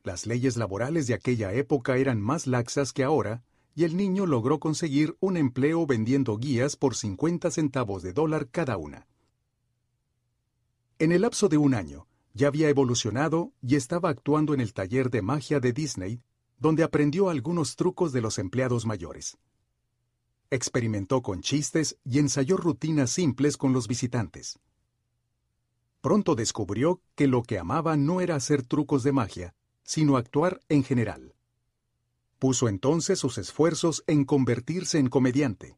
Las leyes laborales de aquella época eran más laxas que ahora, y el niño logró conseguir un empleo vendiendo guías por 50 centavos de dólar cada una. En el lapso de un año, ya había evolucionado y estaba actuando en el taller de magia de Disney, donde aprendió algunos trucos de los empleados mayores. Experimentó con chistes y ensayó rutinas simples con los visitantes. Pronto descubrió que lo que amaba no era hacer trucos de magia, sino actuar en general. Puso entonces sus esfuerzos en convertirse en comediante.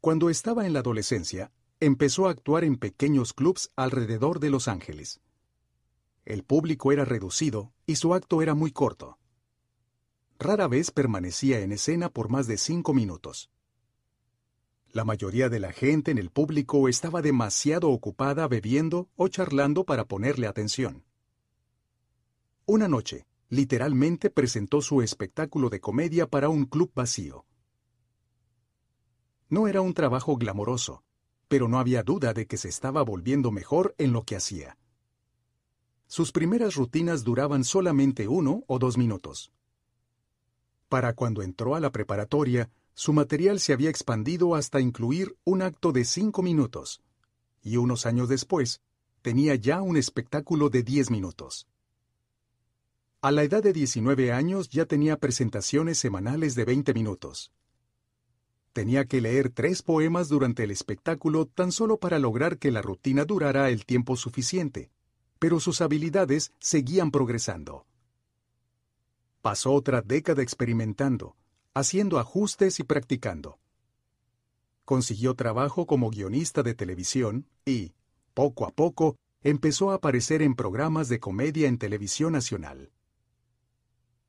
Cuando estaba en la adolescencia, empezó a actuar en pequeños clubs alrededor de Los Ángeles. El público era reducido y su acto era muy corto. Rara vez permanecía en escena por más de cinco minutos. La mayoría de la gente en el público estaba demasiado ocupada bebiendo o charlando para ponerle atención. Una noche, literalmente presentó su espectáculo de comedia para un club vacío. No era un trabajo glamoroso, pero no había duda de que se estaba volviendo mejor en lo que hacía. Sus primeras rutinas duraban solamente uno o dos minutos. Para cuando entró a la preparatoria, su material se había expandido hasta incluir un acto de cinco minutos, y unos años después, tenía ya un espectáculo de diez minutos. A la edad de 19 años ya tenía presentaciones semanales de 20 minutos. Tenía que leer tres poemas durante el espectáculo tan solo para lograr que la rutina durara el tiempo suficiente, pero sus habilidades seguían progresando. Pasó otra década experimentando, haciendo ajustes y practicando. Consiguió trabajo como guionista de televisión y, poco a poco, empezó a aparecer en programas de comedia en televisión nacional.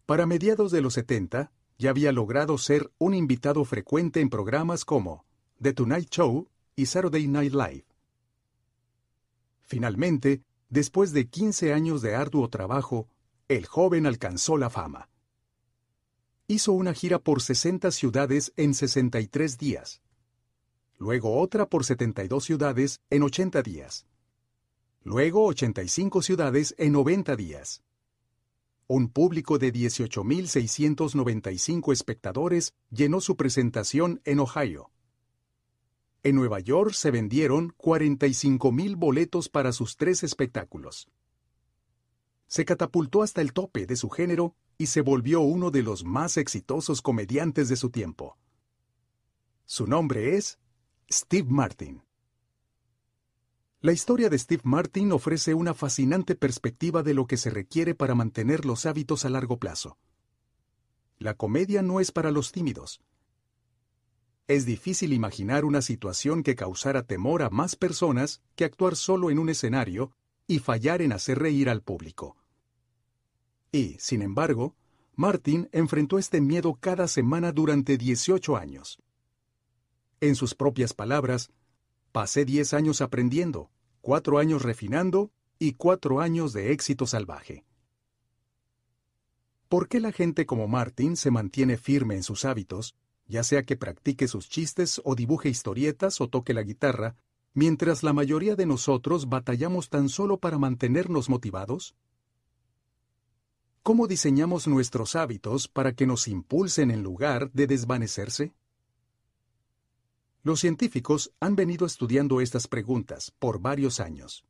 Para mediados de los 70, ya había logrado ser un invitado frecuente en programas como The Tonight Show y Saturday Night Live. Finalmente, después de 15 años de arduo trabajo, el joven alcanzó la fama. Hizo una gira por 60 ciudades en 63 días. Luego otra por 72 ciudades en 80 días. Luego 85 ciudades en 90 días un público de 18.695 espectadores llenó su presentación en Ohio. En Nueva York se vendieron 45.000 boletos para sus tres espectáculos. Se catapultó hasta el tope de su género y se volvió uno de los más exitosos comediantes de su tiempo. Su nombre es Steve Martin. La historia de Steve Martin ofrece una fascinante perspectiva de lo que se requiere para mantener los hábitos a largo plazo. La comedia no es para los tímidos. Es difícil imaginar una situación que causara temor a más personas que actuar solo en un escenario y fallar en hacer reír al público. Y, sin embargo, Martin enfrentó este miedo cada semana durante 18 años. En sus propias palabras, Pasé diez años aprendiendo, cuatro años refinando y cuatro años de éxito salvaje. ¿Por qué la gente como Martin se mantiene firme en sus hábitos, ya sea que practique sus chistes o dibuje historietas o toque la guitarra, mientras la mayoría de nosotros batallamos tan solo para mantenernos motivados? ¿Cómo diseñamos nuestros hábitos para que nos impulsen en lugar de desvanecerse? Los científicos han venido estudiando estas preguntas por varios años.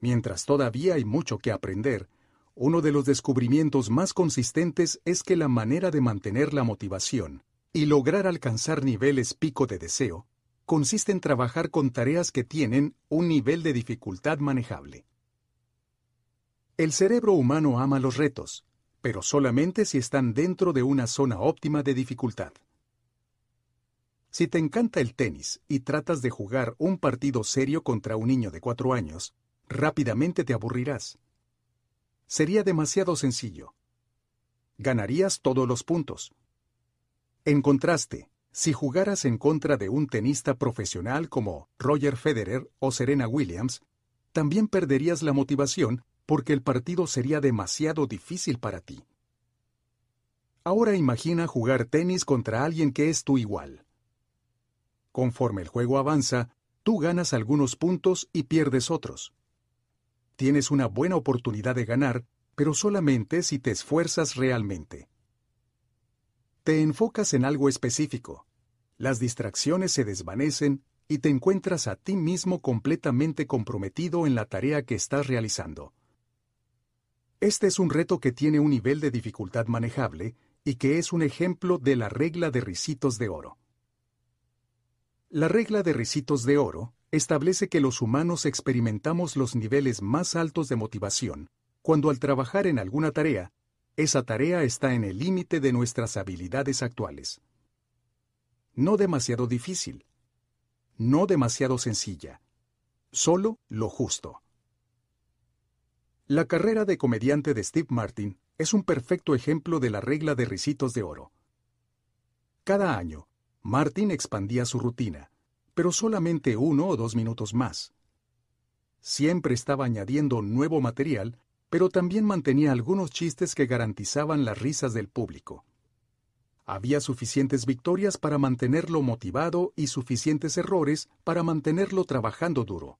Mientras todavía hay mucho que aprender, uno de los descubrimientos más consistentes es que la manera de mantener la motivación y lograr alcanzar niveles pico de deseo consiste en trabajar con tareas que tienen un nivel de dificultad manejable. El cerebro humano ama los retos, pero solamente si están dentro de una zona óptima de dificultad. Si te encanta el tenis y tratas de jugar un partido serio contra un niño de cuatro años, rápidamente te aburrirás. Sería demasiado sencillo. Ganarías todos los puntos. En contraste, si jugaras en contra de un tenista profesional como Roger Federer o Serena Williams, también perderías la motivación porque el partido sería demasiado difícil para ti. Ahora imagina jugar tenis contra alguien que es tu igual. Conforme el juego avanza, tú ganas algunos puntos y pierdes otros. Tienes una buena oportunidad de ganar, pero solamente si te esfuerzas realmente. Te enfocas en algo específico. Las distracciones se desvanecen y te encuentras a ti mismo completamente comprometido en la tarea que estás realizando. Este es un reto que tiene un nivel de dificultad manejable y que es un ejemplo de la regla de ricitos de oro. La regla de ricitos de oro establece que los humanos experimentamos los niveles más altos de motivación cuando al trabajar en alguna tarea, esa tarea está en el límite de nuestras habilidades actuales. No demasiado difícil, no demasiado sencilla, solo lo justo. La carrera de comediante de Steve Martin es un perfecto ejemplo de la regla de ricitos de oro. Cada año, Martin expandía su rutina, pero solamente uno o dos minutos más. Siempre estaba añadiendo nuevo material, pero también mantenía algunos chistes que garantizaban las risas del público. Había suficientes victorias para mantenerlo motivado y suficientes errores para mantenerlo trabajando duro.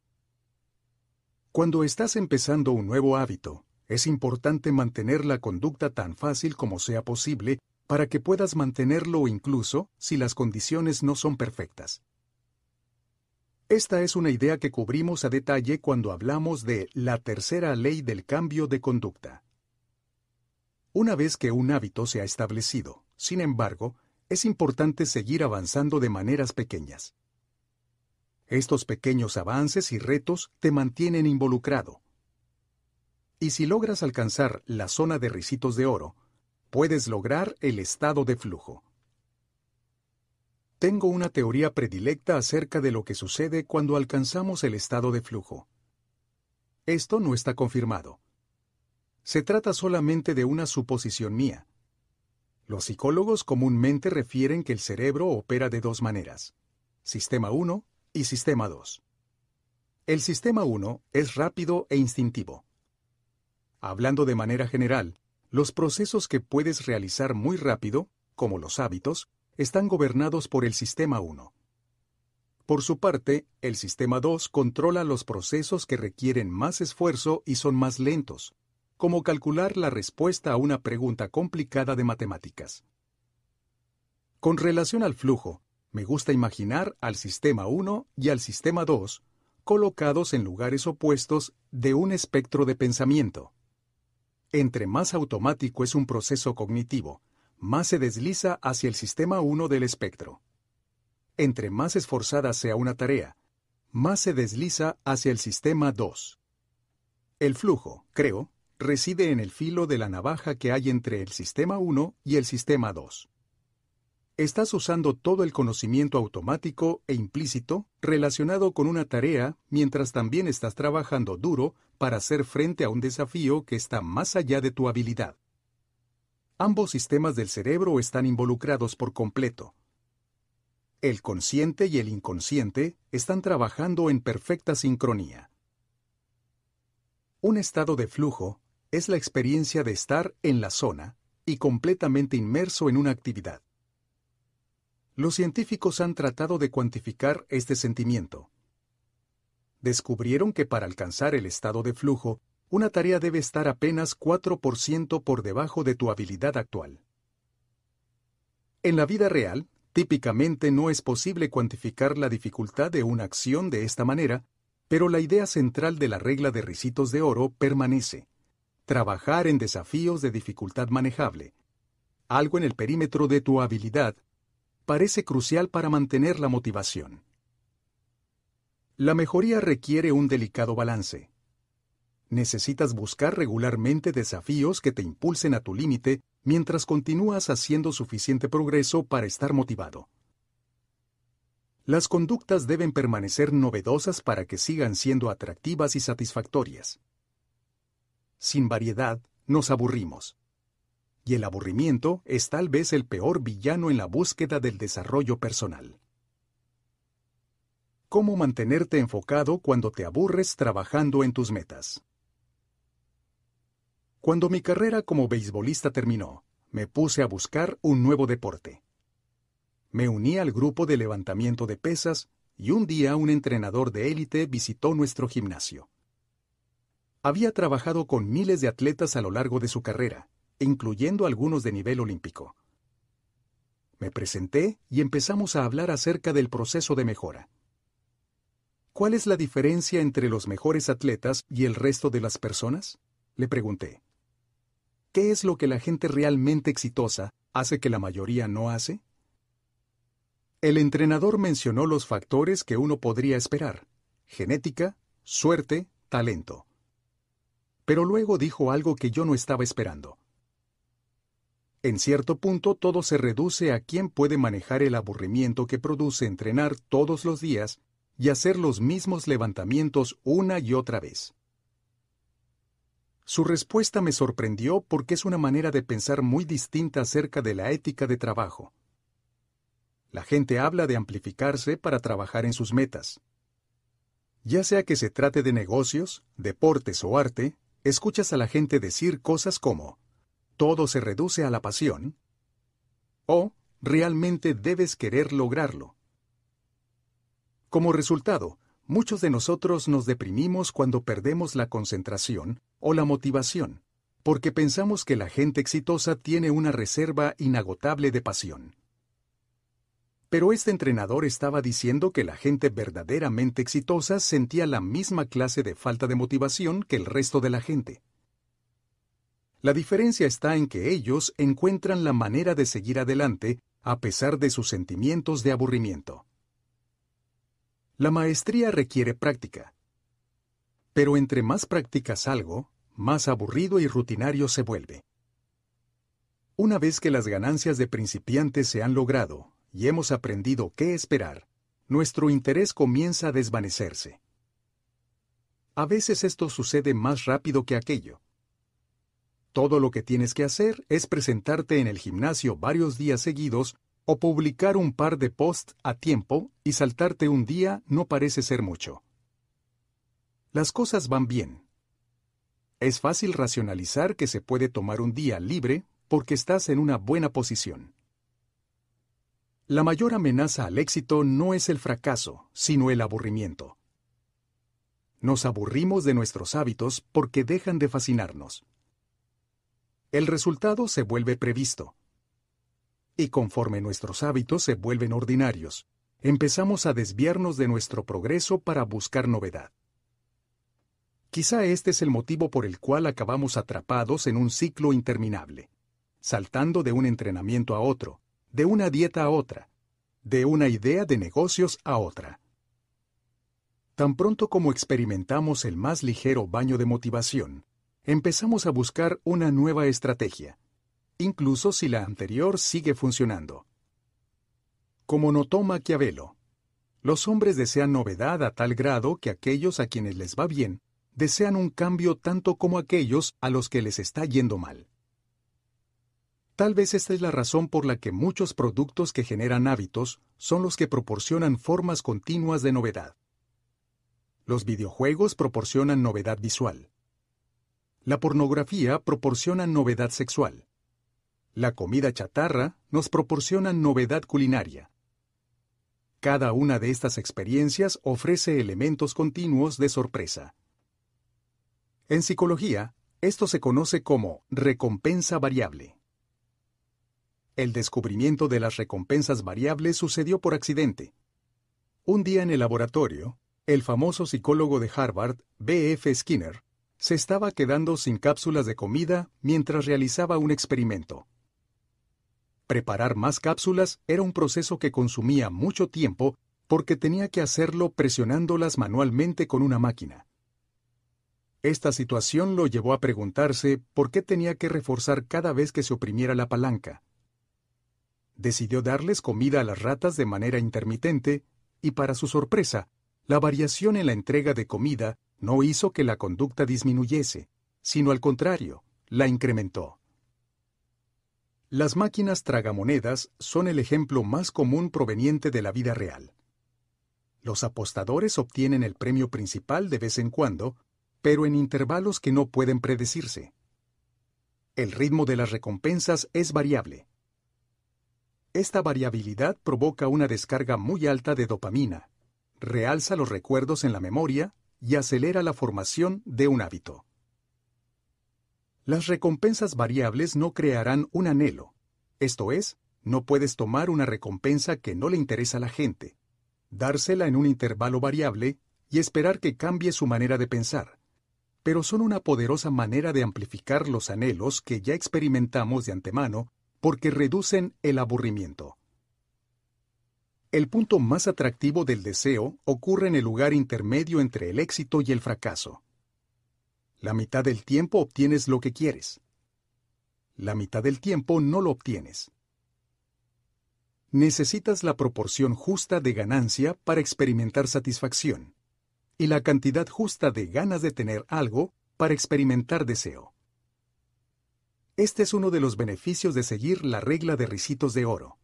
Cuando estás empezando un nuevo hábito, es importante mantener la conducta tan fácil como sea posible para que puedas mantenerlo incluso si las condiciones no son perfectas. Esta es una idea que cubrimos a detalle cuando hablamos de la tercera ley del cambio de conducta. Una vez que un hábito se ha establecido, sin embargo, es importante seguir avanzando de maneras pequeñas. Estos pequeños avances y retos te mantienen involucrado. Y si logras alcanzar la zona de risitos de oro, puedes lograr el estado de flujo. Tengo una teoría predilecta acerca de lo que sucede cuando alcanzamos el estado de flujo. Esto no está confirmado. Se trata solamente de una suposición mía. Los psicólogos comúnmente refieren que el cerebro opera de dos maneras. Sistema 1 y Sistema 2. El Sistema 1 es rápido e instintivo. Hablando de manera general, los procesos que puedes realizar muy rápido, como los hábitos, están gobernados por el Sistema 1. Por su parte, el Sistema 2 controla los procesos que requieren más esfuerzo y son más lentos, como calcular la respuesta a una pregunta complicada de matemáticas. Con relación al flujo, me gusta imaginar al sistema 1 y al sistema 2 colocados en lugares opuestos de un espectro de pensamiento. Entre más automático es un proceso cognitivo, más se desliza hacia el sistema 1 del espectro. Entre más esforzada sea una tarea, más se desliza hacia el sistema 2. El flujo, creo, reside en el filo de la navaja que hay entre el sistema 1 y el sistema 2 estás usando todo el conocimiento automático e implícito relacionado con una tarea mientras también estás trabajando duro para hacer frente a un desafío que está más allá de tu habilidad. Ambos sistemas del cerebro están involucrados por completo. El consciente y el inconsciente están trabajando en perfecta sincronía. Un estado de flujo es la experiencia de estar en la zona y completamente inmerso en una actividad. Los científicos han tratado de cuantificar este sentimiento. Descubrieron que para alcanzar el estado de flujo, una tarea debe estar apenas 4% por debajo de tu habilidad actual. En la vida real, típicamente no es posible cuantificar la dificultad de una acción de esta manera, pero la idea central de la regla de ricitos de oro permanece. Trabajar en desafíos de dificultad manejable. Algo en el perímetro de tu habilidad parece crucial para mantener la motivación. La mejoría requiere un delicado balance. Necesitas buscar regularmente desafíos que te impulsen a tu límite mientras continúas haciendo suficiente progreso para estar motivado. Las conductas deben permanecer novedosas para que sigan siendo atractivas y satisfactorias. Sin variedad, nos aburrimos. Y el aburrimiento es tal vez el peor villano en la búsqueda del desarrollo personal. ¿Cómo mantenerte enfocado cuando te aburres trabajando en tus metas? Cuando mi carrera como beisbolista terminó, me puse a buscar un nuevo deporte. Me uní al grupo de levantamiento de pesas y un día un entrenador de élite visitó nuestro gimnasio. Había trabajado con miles de atletas a lo largo de su carrera, incluyendo algunos de nivel olímpico. Me presenté y empezamos a hablar acerca del proceso de mejora. ¿Cuál es la diferencia entre los mejores atletas y el resto de las personas? Le pregunté. ¿Qué es lo que la gente realmente exitosa hace que la mayoría no hace? El entrenador mencionó los factores que uno podría esperar, genética, suerte, talento. Pero luego dijo algo que yo no estaba esperando. En cierto punto todo se reduce a quién puede manejar el aburrimiento que produce entrenar todos los días y hacer los mismos levantamientos una y otra vez. Su respuesta me sorprendió porque es una manera de pensar muy distinta acerca de la ética de trabajo. La gente habla de amplificarse para trabajar en sus metas. Ya sea que se trate de negocios, deportes o arte, escuchas a la gente decir cosas como, todo se reduce a la pasión, o realmente debes querer lograrlo. Como resultado, muchos de nosotros nos deprimimos cuando perdemos la concentración o la motivación, porque pensamos que la gente exitosa tiene una reserva inagotable de pasión. Pero este entrenador estaba diciendo que la gente verdaderamente exitosa sentía la misma clase de falta de motivación que el resto de la gente. La diferencia está en que ellos encuentran la manera de seguir adelante a pesar de sus sentimientos de aburrimiento. La maestría requiere práctica. Pero entre más practicas algo, más aburrido y rutinario se vuelve. Una vez que las ganancias de principiantes se han logrado y hemos aprendido qué esperar, nuestro interés comienza a desvanecerse. A veces esto sucede más rápido que aquello. Todo lo que tienes que hacer es presentarte en el gimnasio varios días seguidos o publicar un par de posts a tiempo y saltarte un día no parece ser mucho. Las cosas van bien. Es fácil racionalizar que se puede tomar un día libre porque estás en una buena posición. La mayor amenaza al éxito no es el fracaso, sino el aburrimiento. Nos aburrimos de nuestros hábitos porque dejan de fascinarnos. El resultado se vuelve previsto. Y conforme nuestros hábitos se vuelven ordinarios, empezamos a desviarnos de nuestro progreso para buscar novedad. Quizá este es el motivo por el cual acabamos atrapados en un ciclo interminable, saltando de un entrenamiento a otro, de una dieta a otra, de una idea de negocios a otra. Tan pronto como experimentamos el más ligero baño de motivación, empezamos a buscar una nueva estrategia, incluso si la anterior sigue funcionando. Como notó Maquiavelo, los hombres desean novedad a tal grado que aquellos a quienes les va bien desean un cambio tanto como aquellos a los que les está yendo mal. Tal vez esta es la razón por la que muchos productos que generan hábitos son los que proporcionan formas continuas de novedad. Los videojuegos proporcionan novedad visual. La pornografía proporciona novedad sexual. La comida chatarra nos proporciona novedad culinaria. Cada una de estas experiencias ofrece elementos continuos de sorpresa. En psicología, esto se conoce como recompensa variable. El descubrimiento de las recompensas variables sucedió por accidente. Un día en el laboratorio, el famoso psicólogo de Harvard, B.F. Skinner, se estaba quedando sin cápsulas de comida mientras realizaba un experimento. Preparar más cápsulas era un proceso que consumía mucho tiempo porque tenía que hacerlo presionándolas manualmente con una máquina. Esta situación lo llevó a preguntarse por qué tenía que reforzar cada vez que se oprimiera la palanca decidió darles comida a las ratas de manera intermitente y para su sorpresa, la variación en la entrega de comida no hizo que la conducta disminuyese, sino al contrario, la incrementó. Las máquinas tragamonedas son el ejemplo más común proveniente de la vida real. Los apostadores obtienen el premio principal de vez en cuando, pero en intervalos que no pueden predecirse. El ritmo de las recompensas es variable. Esta variabilidad provoca una descarga muy alta de dopamina, realza los recuerdos en la memoria y acelera la formación de un hábito. Las recompensas variables no crearán un anhelo. Esto es, no puedes tomar una recompensa que no le interesa a la gente, dársela en un intervalo variable y esperar que cambie su manera de pensar. Pero son una poderosa manera de amplificar los anhelos que ya experimentamos de antemano porque reducen el aburrimiento. El punto más atractivo del deseo ocurre en el lugar intermedio entre el éxito y el fracaso. La mitad del tiempo obtienes lo que quieres. La mitad del tiempo no lo obtienes. Necesitas la proporción justa de ganancia para experimentar satisfacción y la cantidad justa de ganas de tener algo para experimentar deseo. Este es uno de los beneficios de seguir la regla de risitos de oro.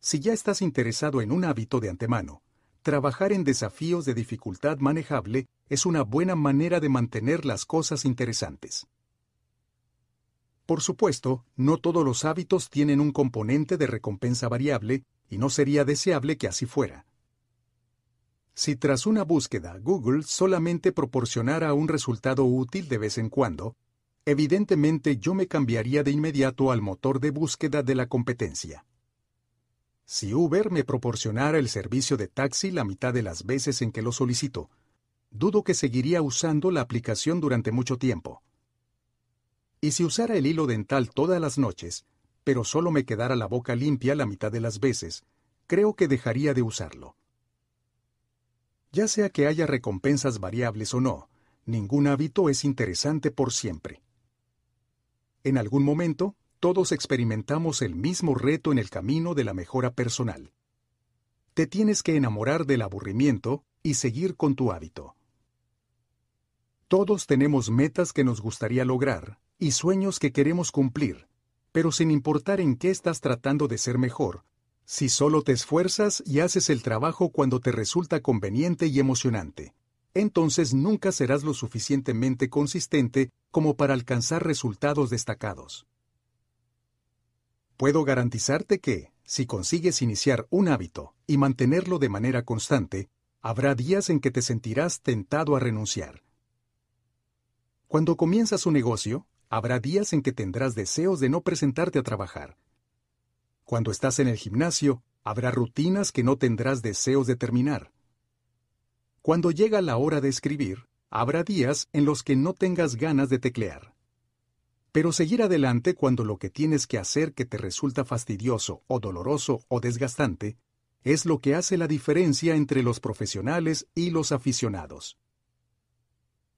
Si ya estás interesado en un hábito de antemano, trabajar en desafíos de dificultad manejable es una buena manera de mantener las cosas interesantes. Por supuesto, no todos los hábitos tienen un componente de recompensa variable y no sería deseable que así fuera. Si tras una búsqueda Google solamente proporcionara un resultado útil de vez en cuando, evidentemente yo me cambiaría de inmediato al motor de búsqueda de la competencia. Si Uber me proporcionara el servicio de taxi la mitad de las veces en que lo solicito, dudo que seguiría usando la aplicación durante mucho tiempo. Y si usara el hilo dental todas las noches, pero solo me quedara la boca limpia la mitad de las veces, creo que dejaría de usarlo. Ya sea que haya recompensas variables o no, ningún hábito es interesante por siempre. En algún momento, todos experimentamos el mismo reto en el camino de la mejora personal. Te tienes que enamorar del aburrimiento y seguir con tu hábito. Todos tenemos metas que nos gustaría lograr y sueños que queremos cumplir, pero sin importar en qué estás tratando de ser mejor, si solo te esfuerzas y haces el trabajo cuando te resulta conveniente y emocionante, entonces nunca serás lo suficientemente consistente como para alcanzar resultados destacados. Puedo garantizarte que, si consigues iniciar un hábito y mantenerlo de manera constante, habrá días en que te sentirás tentado a renunciar. Cuando comienzas un negocio, habrá días en que tendrás deseos de no presentarte a trabajar. Cuando estás en el gimnasio, habrá rutinas que no tendrás deseos de terminar. Cuando llega la hora de escribir, habrá días en los que no tengas ganas de teclear. Pero seguir adelante cuando lo que tienes que hacer que te resulta fastidioso o doloroso o desgastante, es lo que hace la diferencia entre los profesionales y los aficionados.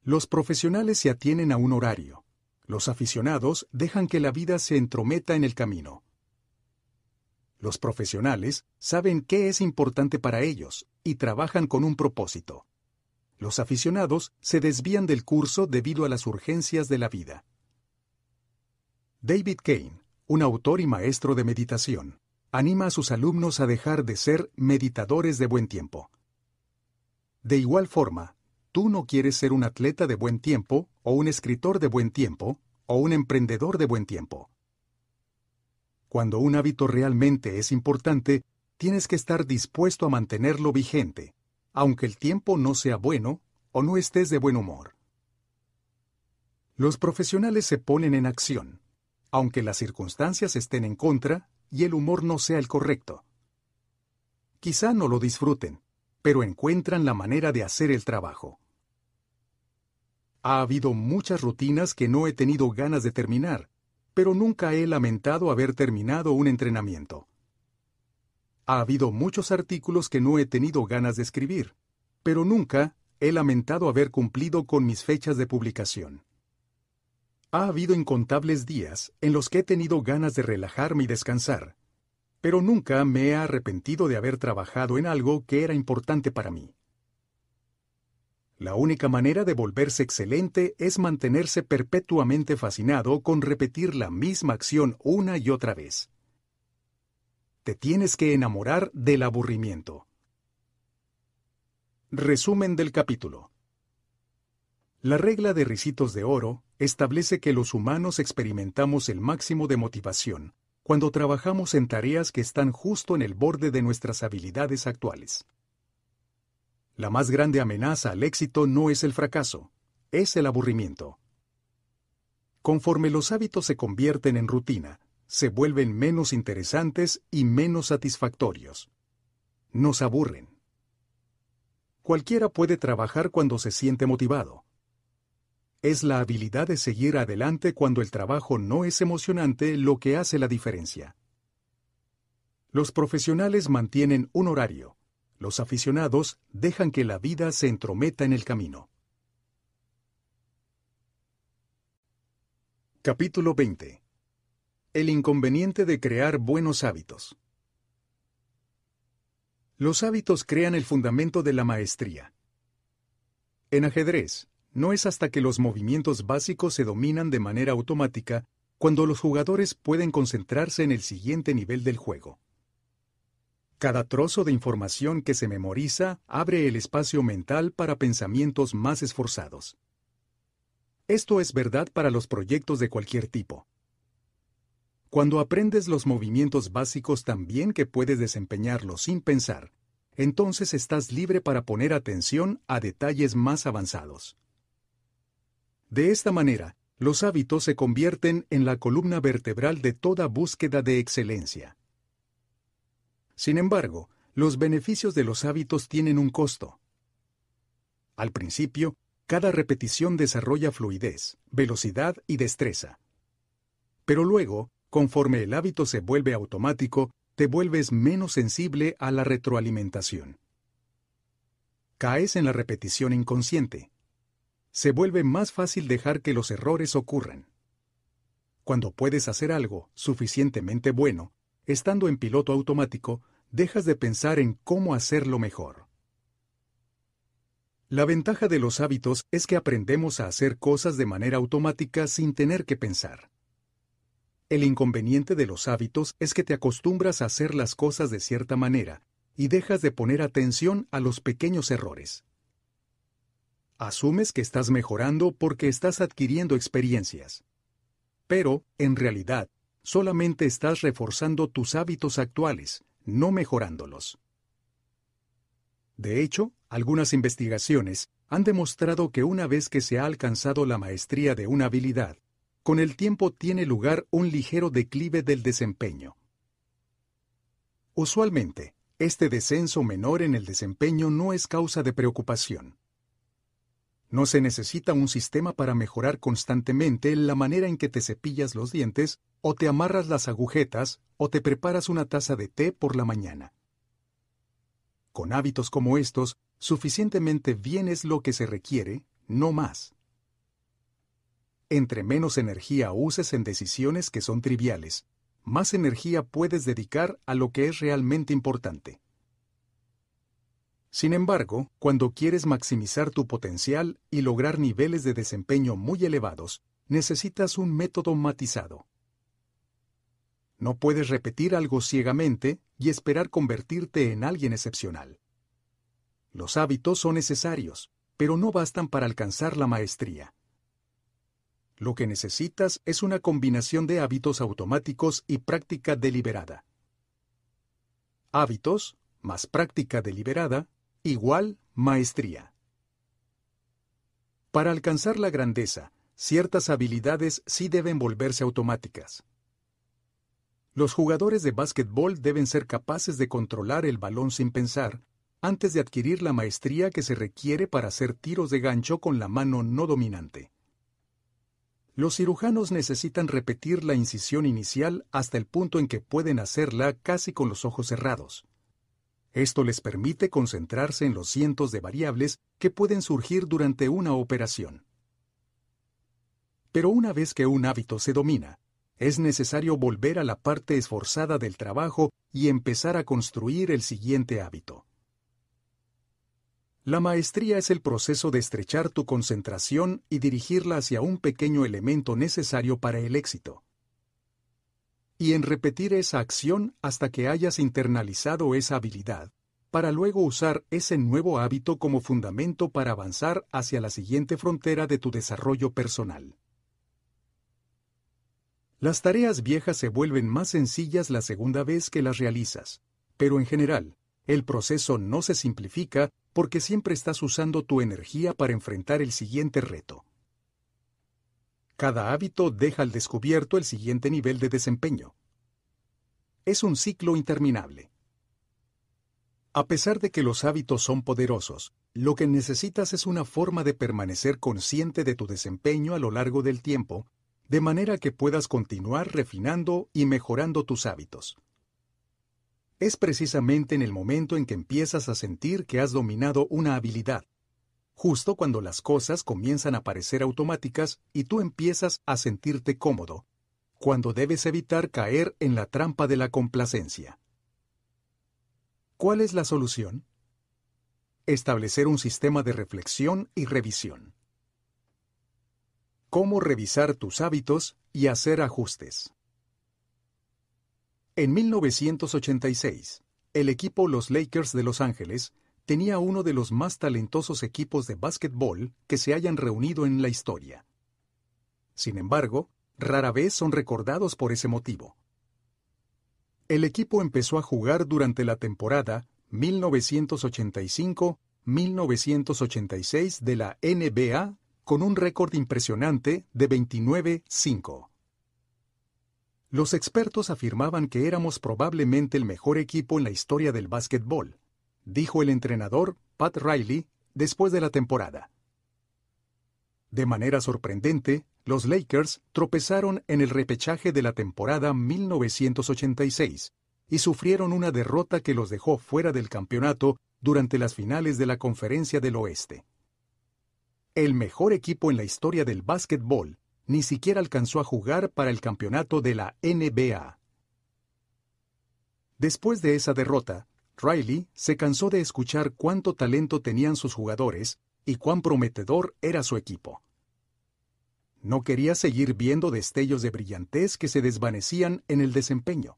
Los profesionales se atienen a un horario. Los aficionados dejan que la vida se entrometa en el camino. Los profesionales saben qué es importante para ellos y trabajan con un propósito. Los aficionados se desvían del curso debido a las urgencias de la vida. David Kane, un autor y maestro de meditación, anima a sus alumnos a dejar de ser meditadores de buen tiempo. De igual forma, Tú no quieres ser un atleta de buen tiempo, o un escritor de buen tiempo, o un emprendedor de buen tiempo. Cuando un hábito realmente es importante, tienes que estar dispuesto a mantenerlo vigente, aunque el tiempo no sea bueno o no estés de buen humor. Los profesionales se ponen en acción, aunque las circunstancias estén en contra y el humor no sea el correcto. Quizá no lo disfruten, pero encuentran la manera de hacer el trabajo. Ha habido muchas rutinas que no he tenido ganas de terminar, pero nunca he lamentado haber terminado un entrenamiento. Ha habido muchos artículos que no he tenido ganas de escribir, pero nunca he lamentado haber cumplido con mis fechas de publicación. Ha habido incontables días en los que he tenido ganas de relajarme y descansar, pero nunca me he arrepentido de haber trabajado en algo que era importante para mí. La única manera de volverse excelente es mantenerse perpetuamente fascinado con repetir la misma acción una y otra vez. Te tienes que enamorar del aburrimiento. Resumen del capítulo. La regla de ricitos de oro establece que los humanos experimentamos el máximo de motivación cuando trabajamos en tareas que están justo en el borde de nuestras habilidades actuales. La más grande amenaza al éxito no es el fracaso, es el aburrimiento. Conforme los hábitos se convierten en rutina, se vuelven menos interesantes y menos satisfactorios. Nos aburren. Cualquiera puede trabajar cuando se siente motivado. Es la habilidad de seguir adelante cuando el trabajo no es emocionante lo que hace la diferencia. Los profesionales mantienen un horario, los aficionados dejan que la vida se entrometa en el camino. Capítulo 20. El inconveniente de crear buenos hábitos. Los hábitos crean el fundamento de la maestría. En ajedrez, no es hasta que los movimientos básicos se dominan de manera automática cuando los jugadores pueden concentrarse en el siguiente nivel del juego. Cada trozo de información que se memoriza abre el espacio mental para pensamientos más esforzados. Esto es verdad para los proyectos de cualquier tipo. Cuando aprendes los movimientos básicos tan bien que puedes desempeñarlos sin pensar, entonces estás libre para poner atención a detalles más avanzados. De esta manera, los hábitos se convierten en la columna vertebral de toda búsqueda de excelencia. Sin embargo, los beneficios de los hábitos tienen un costo. Al principio, cada repetición desarrolla fluidez, velocidad y destreza. Pero luego, conforme el hábito se vuelve automático, te vuelves menos sensible a la retroalimentación. Caes en la repetición inconsciente. Se vuelve más fácil dejar que los errores ocurran. Cuando puedes hacer algo suficientemente bueno, estando en piloto automático, dejas de pensar en cómo hacerlo mejor. La ventaja de los hábitos es que aprendemos a hacer cosas de manera automática sin tener que pensar. El inconveniente de los hábitos es que te acostumbras a hacer las cosas de cierta manera y dejas de poner atención a los pequeños errores. Asumes que estás mejorando porque estás adquiriendo experiencias. Pero, en realidad, solamente estás reforzando tus hábitos actuales, no mejorándolos. De hecho, algunas investigaciones han demostrado que una vez que se ha alcanzado la maestría de una habilidad, con el tiempo tiene lugar un ligero declive del desempeño. Usualmente, este descenso menor en el desempeño no es causa de preocupación. No se necesita un sistema para mejorar constantemente la manera en que te cepillas los dientes o te amarras las agujetas o te preparas una taza de té por la mañana. Con hábitos como estos, suficientemente bien es lo que se requiere, no más. Entre menos energía uses en decisiones que son triviales, más energía puedes dedicar a lo que es realmente importante. Sin embargo, cuando quieres maximizar tu potencial y lograr niveles de desempeño muy elevados, necesitas un método matizado. No puedes repetir algo ciegamente y esperar convertirte en alguien excepcional. Los hábitos son necesarios, pero no bastan para alcanzar la maestría. Lo que necesitas es una combinación de hábitos automáticos y práctica deliberada. Hábitos más práctica deliberada igual maestría. Para alcanzar la grandeza, ciertas habilidades sí deben volverse automáticas. Los jugadores de básquetbol deben ser capaces de controlar el balón sin pensar, antes de adquirir la maestría que se requiere para hacer tiros de gancho con la mano no dominante. Los cirujanos necesitan repetir la incisión inicial hasta el punto en que pueden hacerla casi con los ojos cerrados. Esto les permite concentrarse en los cientos de variables que pueden surgir durante una operación. Pero una vez que un hábito se domina, es necesario volver a la parte esforzada del trabajo y empezar a construir el siguiente hábito. La maestría es el proceso de estrechar tu concentración y dirigirla hacia un pequeño elemento necesario para el éxito. Y en repetir esa acción hasta que hayas internalizado esa habilidad, para luego usar ese nuevo hábito como fundamento para avanzar hacia la siguiente frontera de tu desarrollo personal. Las tareas viejas se vuelven más sencillas la segunda vez que las realizas, pero en general, el proceso no se simplifica porque siempre estás usando tu energía para enfrentar el siguiente reto. Cada hábito deja al descubierto el siguiente nivel de desempeño. Es un ciclo interminable. A pesar de que los hábitos son poderosos, lo que necesitas es una forma de permanecer consciente de tu desempeño a lo largo del tiempo, de manera que puedas continuar refinando y mejorando tus hábitos es precisamente en el momento en que empiezas a sentir que has dominado una habilidad, justo cuando las cosas comienzan a parecer automáticas y tú empiezas a sentirte cómodo, cuando debes evitar caer en la trampa de la complacencia. ¿Cuál es la solución? Establecer un sistema de reflexión y revisión. Cómo revisar tus hábitos y hacer ajustes. En 1986, el equipo Los Lakers de Los Ángeles tenía uno de los más talentosos equipos de básquetbol que se hayan reunido en la historia. Sin embargo, rara vez son recordados por ese motivo. El equipo empezó a jugar durante la temporada 1985-1986 de la NBA con un récord impresionante de 29-5. Los expertos afirmaban que éramos probablemente el mejor equipo en la historia del básquetbol, dijo el entrenador Pat Riley después de la temporada. De manera sorprendente, los Lakers tropezaron en el repechaje de la temporada 1986 y sufrieron una derrota que los dejó fuera del campeonato durante las finales de la Conferencia del Oeste. El mejor equipo en la historia del básquetbol ni siquiera alcanzó a jugar para el campeonato de la NBA. Después de esa derrota, Riley se cansó de escuchar cuánto talento tenían sus jugadores y cuán prometedor era su equipo. No quería seguir viendo destellos de brillantez que se desvanecían en el desempeño.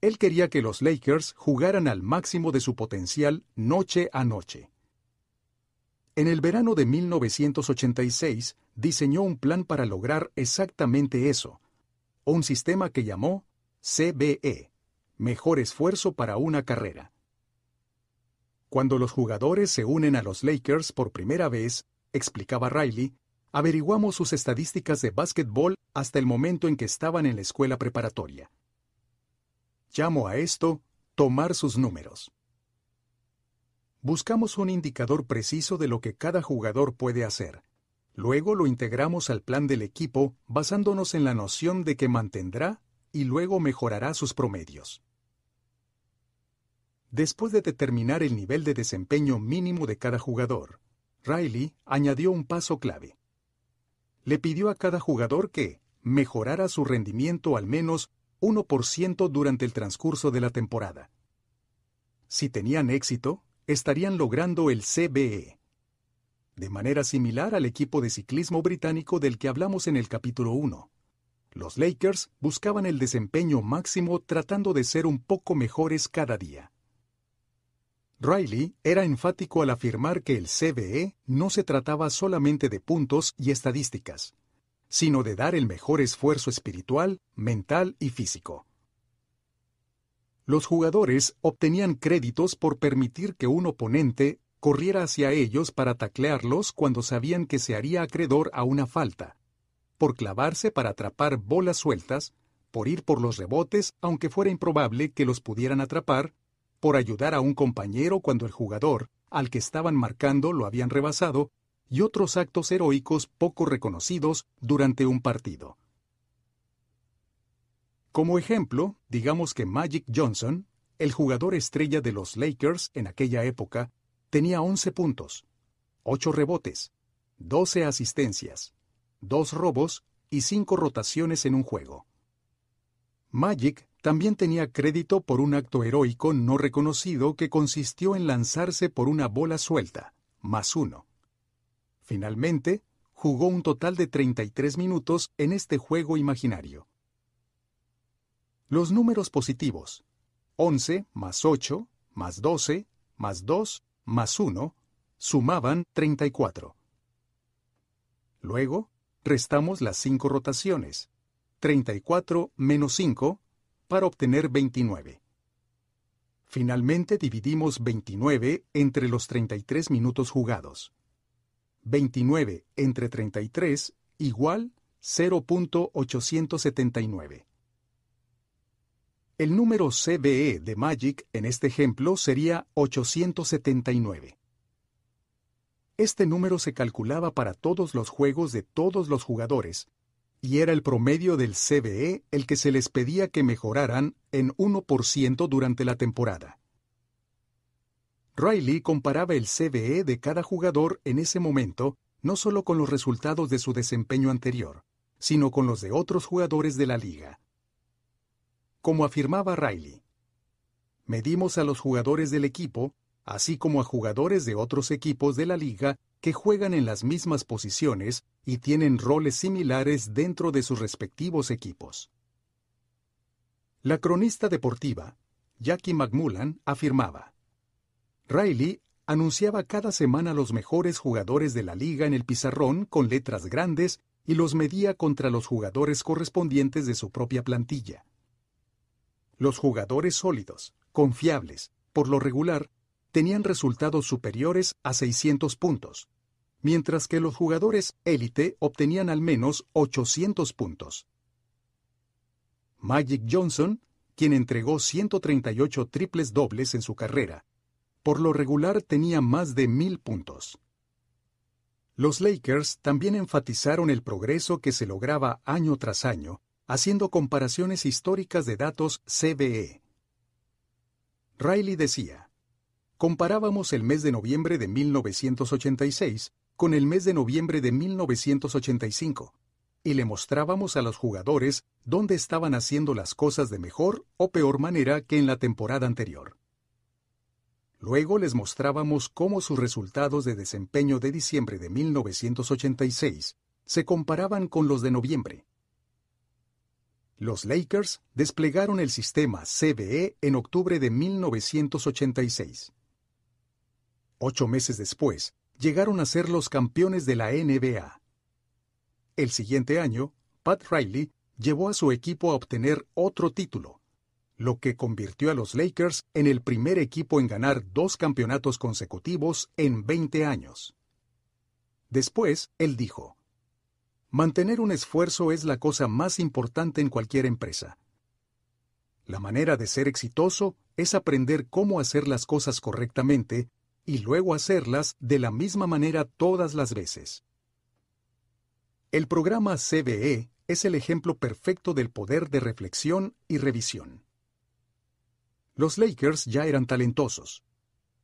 Él quería que los Lakers jugaran al máximo de su potencial noche a noche. En el verano de 1986 diseñó un plan para lograr exactamente eso, un sistema que llamó CBE, Mejor Esfuerzo para una Carrera. Cuando los jugadores se unen a los Lakers por primera vez, explicaba Riley, averiguamos sus estadísticas de básquetbol hasta el momento en que estaban en la escuela preparatoria. Llamo a esto tomar sus números buscamos un indicador preciso de lo que cada jugador puede hacer. Luego lo integramos al plan del equipo basándonos en la noción de que mantendrá y luego mejorará sus promedios. Después de determinar el nivel de desempeño mínimo de cada jugador, Riley añadió un paso clave. Le pidió a cada jugador que mejorara su rendimiento al menos 1% durante el transcurso de la temporada. Si tenían éxito, estarían logrando el CBE. De manera similar al equipo de ciclismo británico del que hablamos en el capítulo 1. Los Lakers buscaban el desempeño máximo tratando de ser un poco mejores cada día. Riley era enfático al afirmar que el CBE no se trataba solamente de puntos y estadísticas, sino de dar el mejor esfuerzo espiritual, mental y físico. Los jugadores obtenían créditos por permitir que un oponente corriera hacia ellos para taclearlos cuando sabían que se haría acreedor a una falta, por clavarse para atrapar bolas sueltas, por ir por los rebotes aunque fuera improbable que los pudieran atrapar, por ayudar a un compañero cuando el jugador al que estaban marcando lo habían rebasado, y otros actos heroicos poco reconocidos durante un partido. Como ejemplo, digamos que Magic Johnson, el jugador estrella de los Lakers en aquella época, tenía 11 puntos, 8 rebotes, 12 asistencias, 2 robos y cinco rotaciones en un juego. Magic también tenía crédito por un acto heroico no reconocido que consistió en lanzarse por una bola suelta, más uno. Finalmente, jugó un total de 33 minutos en este juego imaginario. Los números positivos, 11 más 8 más 12 más 2 más 1, sumaban 34. Luego, restamos las cinco rotaciones, 34 menos 5, para obtener 29. Finalmente dividimos 29 entre los 33 minutos jugados. 29 entre 33 igual 0.879. El número CBE de Magic en este ejemplo sería 879. Este número se calculaba para todos los juegos de todos los jugadores, y era el promedio del CBE el que se les pedía que mejoraran en 1% durante la temporada. Riley comparaba el CBE de cada jugador en ese momento no solo con los resultados de su desempeño anterior, sino con los de otros jugadores de la liga. Como afirmaba Riley, medimos a los jugadores del equipo así como a jugadores de otros equipos de la liga que juegan en las mismas posiciones y tienen roles similares dentro de sus respectivos equipos. La cronista deportiva, Jackie McMullan, afirmaba, Riley anunciaba cada semana los mejores jugadores de la liga en el pizarrón con letras grandes y los medía contra los jugadores correspondientes de su propia plantilla. Los jugadores sólidos, confiables, por lo regular, tenían resultados superiores a 600 puntos, mientras que los jugadores élite obtenían al menos 800 puntos. Magic Johnson, quien entregó 138 triples dobles en su carrera, por lo regular tenía más de 1000 puntos. Los Lakers también enfatizaron el progreso que se lograba año tras año, haciendo comparaciones históricas de datos CBE. Riley decía, comparábamos el mes de noviembre de 1986 con el mes de noviembre de 1985 y le mostrábamos a los jugadores dónde estaban haciendo las cosas de mejor o peor manera que en la temporada anterior. Luego les mostrábamos cómo sus resultados de desempeño de diciembre de 1986 se comparaban con los de noviembre. Los Lakers desplegaron el sistema CBE en octubre de 1986. Ocho meses después, llegaron a ser los campeones de la NBA. El siguiente año, Pat Riley llevó a su equipo a obtener otro título, lo que convirtió a los Lakers en el primer equipo en ganar dos campeonatos consecutivos en 20 años. Después, él dijo, Mantener un esfuerzo es la cosa más importante en cualquier empresa. La manera de ser exitoso es aprender cómo hacer las cosas correctamente y luego hacerlas de la misma manera todas las veces. El programa CBE es el ejemplo perfecto del poder de reflexión y revisión. Los Lakers ya eran talentosos.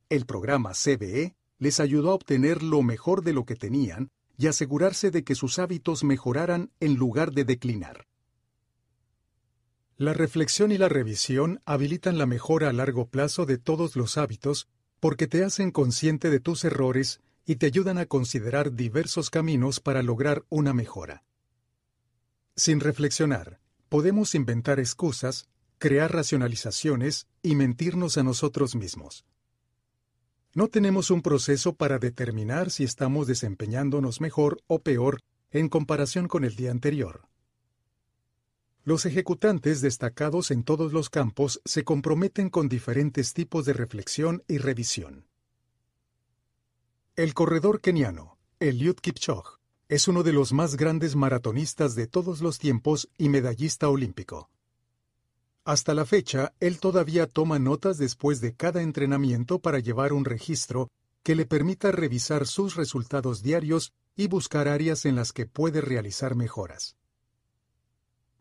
El programa CBE les ayudó a obtener lo mejor de lo que tenían y asegurarse de que sus hábitos mejoraran en lugar de declinar. La reflexión y la revisión habilitan la mejora a largo plazo de todos los hábitos porque te hacen consciente de tus errores y te ayudan a considerar diversos caminos para lograr una mejora. Sin reflexionar, podemos inventar excusas, crear racionalizaciones y mentirnos a nosotros mismos. No tenemos un proceso para determinar si estamos desempeñándonos mejor o peor en comparación con el día anterior. Los ejecutantes destacados en todos los campos se comprometen con diferentes tipos de reflexión y revisión. El corredor keniano, Eliud Kipchoge, es uno de los más grandes maratonistas de todos los tiempos y medallista olímpico. Hasta la fecha, él todavía toma notas después de cada entrenamiento para llevar un registro que le permita revisar sus resultados diarios y buscar áreas en las que puede realizar mejoras.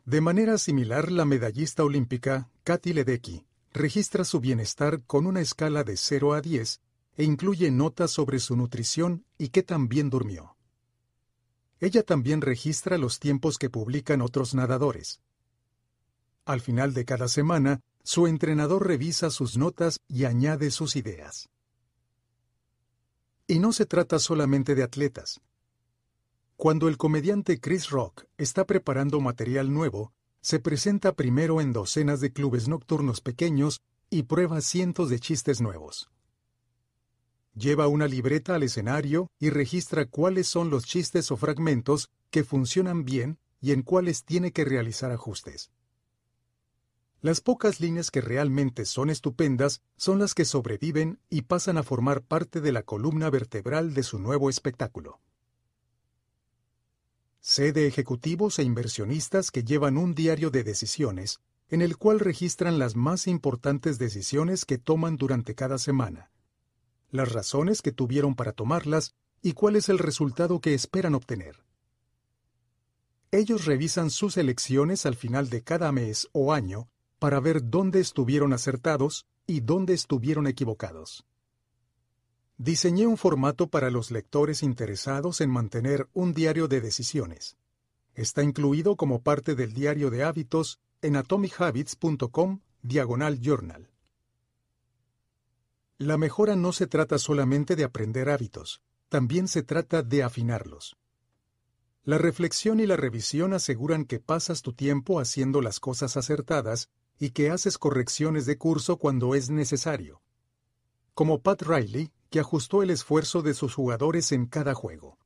De manera similar, la medallista olímpica Katy Ledecky registra su bienestar con una escala de 0 a 10 e incluye notas sobre su nutrición y qué tan bien durmió. Ella también registra los tiempos que publican otros nadadores. Al final de cada semana, su entrenador revisa sus notas y añade sus ideas. Y no se trata solamente de atletas. Cuando el comediante Chris Rock está preparando material nuevo, se presenta primero en docenas de clubes nocturnos pequeños y prueba cientos de chistes nuevos. Lleva una libreta al escenario y registra cuáles son los chistes o fragmentos que funcionan bien y en cuáles tiene que realizar ajustes. Las pocas líneas que realmente son estupendas son las que sobreviven y pasan a formar parte de la columna vertebral de su nuevo espectáculo. Sé de ejecutivos e inversionistas que llevan un diario de decisiones en el cual registran las más importantes decisiones que toman durante cada semana, las razones que tuvieron para tomarlas y cuál es el resultado que esperan obtener. Ellos revisan sus elecciones al final de cada mes o año para ver dónde estuvieron acertados y dónde estuvieron equivocados. Diseñé un formato para los lectores interesados en mantener un diario de decisiones. Está incluido como parte del diario de hábitos en atomichabits.com diagonal journal. La mejora no se trata solamente de aprender hábitos, también se trata de afinarlos. La reflexión y la revisión aseguran que pasas tu tiempo haciendo las cosas acertadas y que haces correcciones de curso cuando es necesario. Como Pat Riley, que ajustó el esfuerzo de sus jugadores en cada juego.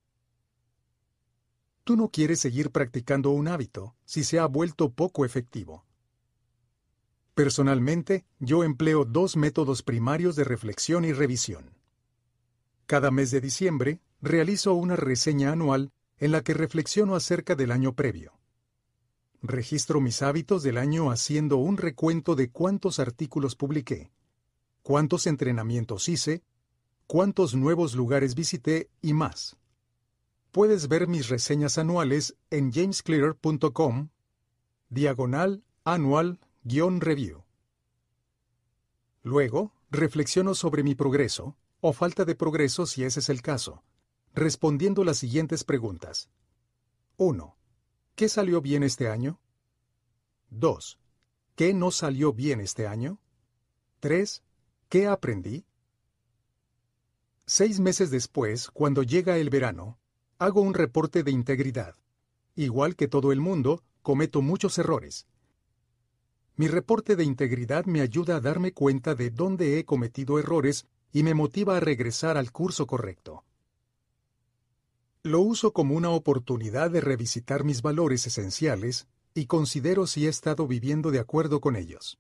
Tú no quieres seguir practicando un hábito si se ha vuelto poco efectivo. Personalmente, yo empleo dos métodos primarios de reflexión y revisión. Cada mes de diciembre, realizo una reseña anual en la que reflexiono acerca del año previo. Registro mis hábitos del año haciendo un recuento de cuántos artículos publiqué, cuántos entrenamientos hice, cuántos nuevos lugares visité y más. Puedes ver mis reseñas anuales en jamesclear.com, diagonal anual-review. Luego, reflexiono sobre mi progreso, o falta de progreso si ese es el caso, respondiendo las siguientes preguntas. 1. ¿Qué salió bien este año? 2. ¿Qué no salió bien este año? 3. ¿Qué aprendí? Seis meses después, cuando llega el verano, hago un reporte de integridad. Igual que todo el mundo, cometo muchos errores. Mi reporte de integridad me ayuda a darme cuenta de dónde he cometido errores y me motiva a regresar al curso correcto. Lo uso como una oportunidad de revisitar mis valores esenciales y considero si he estado viviendo de acuerdo con ellos.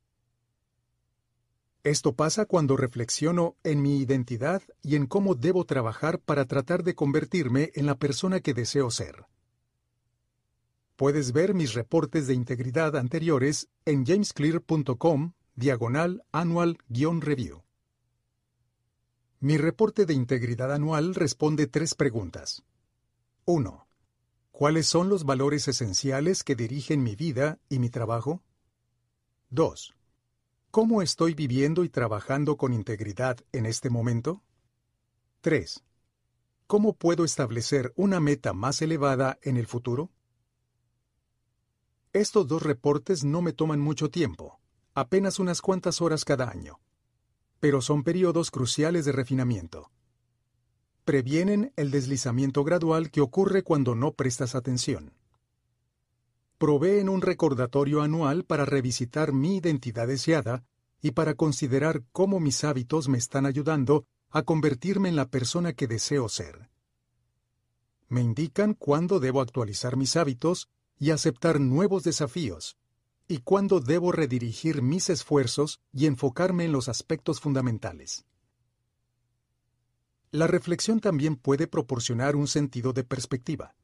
Esto pasa cuando reflexiono en mi identidad y en cómo debo trabajar para tratar de convertirme en la persona que deseo ser. Puedes ver mis reportes de integridad anteriores en jamesclear.com diagonal annual-review. Mi reporte de integridad anual responde tres preguntas. 1. ¿Cuáles son los valores esenciales que dirigen mi vida y mi trabajo? 2. ¿Cómo estoy viviendo y trabajando con integridad en este momento? 3. ¿Cómo puedo establecer una meta más elevada en el futuro? Estos dos reportes no me toman mucho tiempo, apenas unas cuantas horas cada año, pero son periodos cruciales de refinamiento previenen el deslizamiento gradual que ocurre cuando no prestas atención. Proveen un recordatorio anual para revisitar mi identidad deseada y para considerar cómo mis hábitos me están ayudando a convertirme en la persona que deseo ser. Me indican cuándo debo actualizar mis hábitos y aceptar nuevos desafíos, y cuándo debo redirigir mis esfuerzos y enfocarme en los aspectos fundamentales. La reflexión también puede proporcionar un sentido de perspectiva.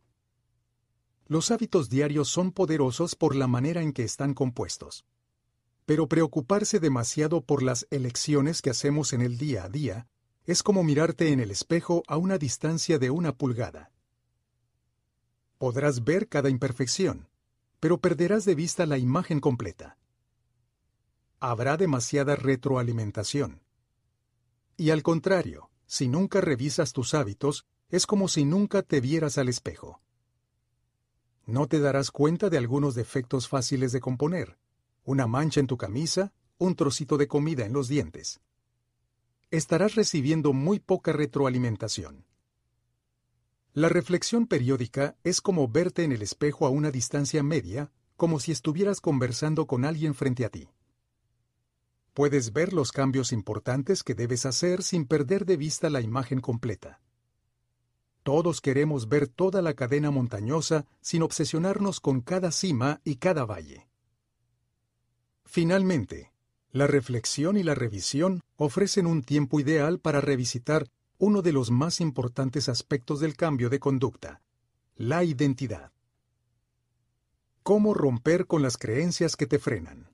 Los hábitos diarios son poderosos por la manera en que están compuestos. Pero preocuparse demasiado por las elecciones que hacemos en el día a día es como mirarte en el espejo a una distancia de una pulgada. Podrás ver cada imperfección, pero perderás de vista la imagen completa. Habrá demasiada retroalimentación. Y al contrario, si nunca revisas tus hábitos, es como si nunca te vieras al espejo. No te darás cuenta de algunos defectos fáciles de componer. Una mancha en tu camisa, un trocito de comida en los dientes. Estarás recibiendo muy poca retroalimentación. La reflexión periódica es como verte en el espejo a una distancia media, como si estuvieras conversando con alguien frente a ti. Puedes ver los cambios importantes que debes hacer sin perder de vista la imagen completa. Todos queremos ver toda la cadena montañosa sin obsesionarnos con cada cima y cada valle. Finalmente, la reflexión y la revisión ofrecen un tiempo ideal para revisitar uno de los más importantes aspectos del cambio de conducta, la identidad. ¿Cómo romper con las creencias que te frenan?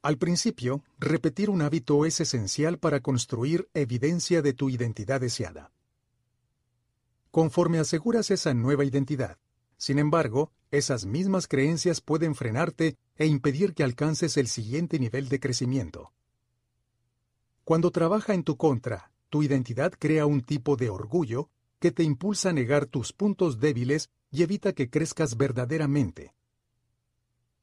Al principio, repetir un hábito es esencial para construir evidencia de tu identidad deseada. Conforme aseguras esa nueva identidad, sin embargo, esas mismas creencias pueden frenarte e impedir que alcances el siguiente nivel de crecimiento. Cuando trabaja en tu contra, tu identidad crea un tipo de orgullo que te impulsa a negar tus puntos débiles y evita que crezcas verdaderamente.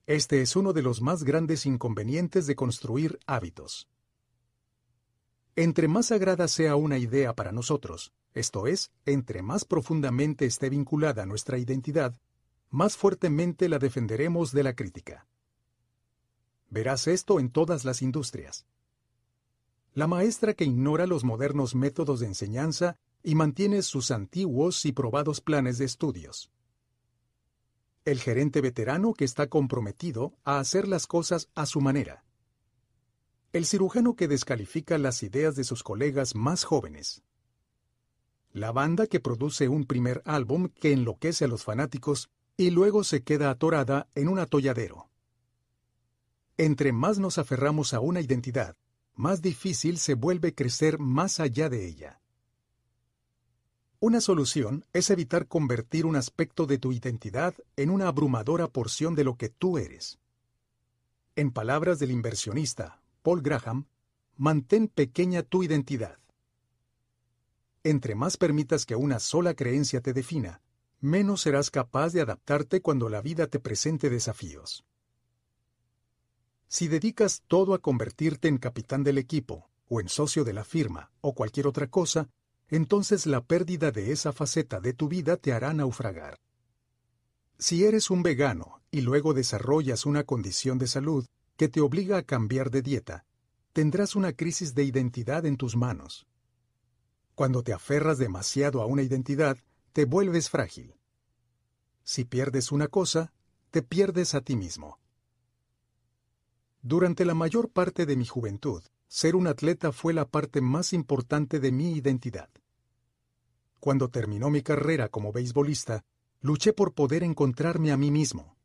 Este es uno de los más grandes inconvenientes de construir hábitos. Entre más sagrada sea una idea para nosotros, esto es, entre más profundamente esté vinculada nuestra identidad, más fuertemente la defenderemos de la crítica. Verás esto en todas las industrias. La maestra que ignora los modernos métodos de enseñanza y mantiene sus antiguos y probados planes de estudios el gerente veterano que está comprometido a hacer las cosas a su manera. El cirujano que descalifica las ideas de sus colegas más jóvenes. La banda que produce un primer álbum que enloquece a los fanáticos y luego se queda atorada en un atolladero. Entre más nos aferramos a una identidad, más difícil se vuelve crecer más allá de ella. Una solución es evitar convertir un aspecto de tu identidad en una abrumadora porción de lo que tú eres. En palabras del inversionista Paul Graham, mantén pequeña tu identidad. Entre más permitas que una sola creencia te defina, menos serás capaz de adaptarte cuando la vida te presente desafíos. Si dedicas todo a convertirte en capitán del equipo, o en socio de la firma, o cualquier otra cosa, entonces la pérdida de esa faceta de tu vida te hará naufragar. Si eres un vegano y luego desarrollas una condición de salud que te obliga a cambiar de dieta, tendrás una crisis de identidad en tus manos. Cuando te aferras demasiado a una identidad, te vuelves frágil. Si pierdes una cosa, te pierdes a ti mismo. Durante la mayor parte de mi juventud, ser un atleta fue la parte más importante de mi identidad. Cuando terminó mi carrera como beisbolista, luché por poder encontrarme a mí mismo.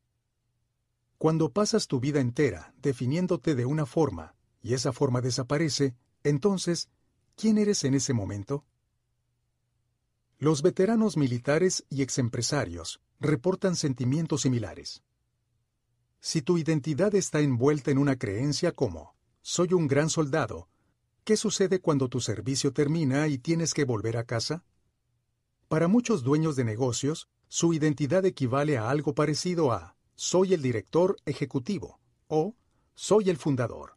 Cuando pasas tu vida entera definiéndote de una forma y esa forma desaparece, entonces, ¿quién eres en ese momento? Los veteranos militares y exempresarios reportan sentimientos similares. Si tu identidad está envuelta en una creencia como soy un gran soldado. ¿Qué sucede cuando tu servicio termina y tienes que volver a casa? Para muchos dueños de negocios, su identidad equivale a algo parecido a soy el director ejecutivo o soy el fundador.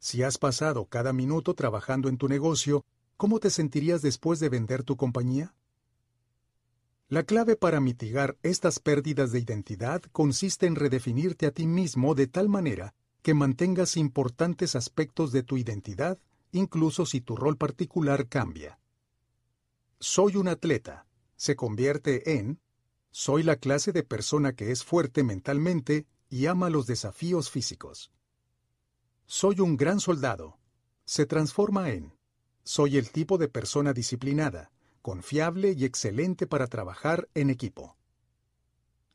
Si has pasado cada minuto trabajando en tu negocio, ¿cómo te sentirías después de vender tu compañía? La clave para mitigar estas pérdidas de identidad consiste en redefinirte a ti mismo de tal manera que mantengas importantes aspectos de tu identidad, incluso si tu rol particular cambia. Soy un atleta se convierte en soy la clase de persona que es fuerte mentalmente y ama los desafíos físicos. Soy un gran soldado se transforma en soy el tipo de persona disciplinada, confiable y excelente para trabajar en equipo.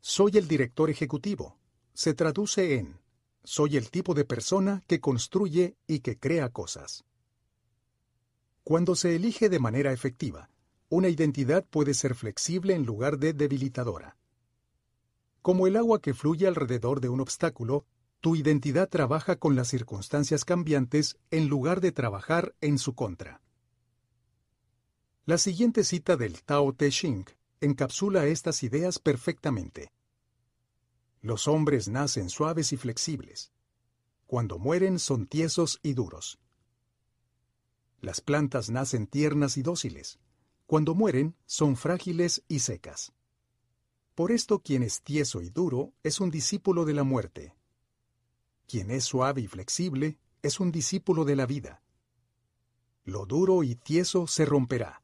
Soy el director ejecutivo se traduce en soy el tipo de persona que construye y que crea cosas. Cuando se elige de manera efectiva, una identidad puede ser flexible en lugar de debilitadora. Como el agua que fluye alrededor de un obstáculo, tu identidad trabaja con las circunstancias cambiantes en lugar de trabajar en su contra. La siguiente cita del Tao Te Ching encapsula estas ideas perfectamente. Los hombres nacen suaves y flexibles. Cuando mueren son tiesos y duros. Las plantas nacen tiernas y dóciles. Cuando mueren son frágiles y secas. Por esto quien es tieso y duro es un discípulo de la muerte. Quien es suave y flexible es un discípulo de la vida. Lo duro y tieso se romperá.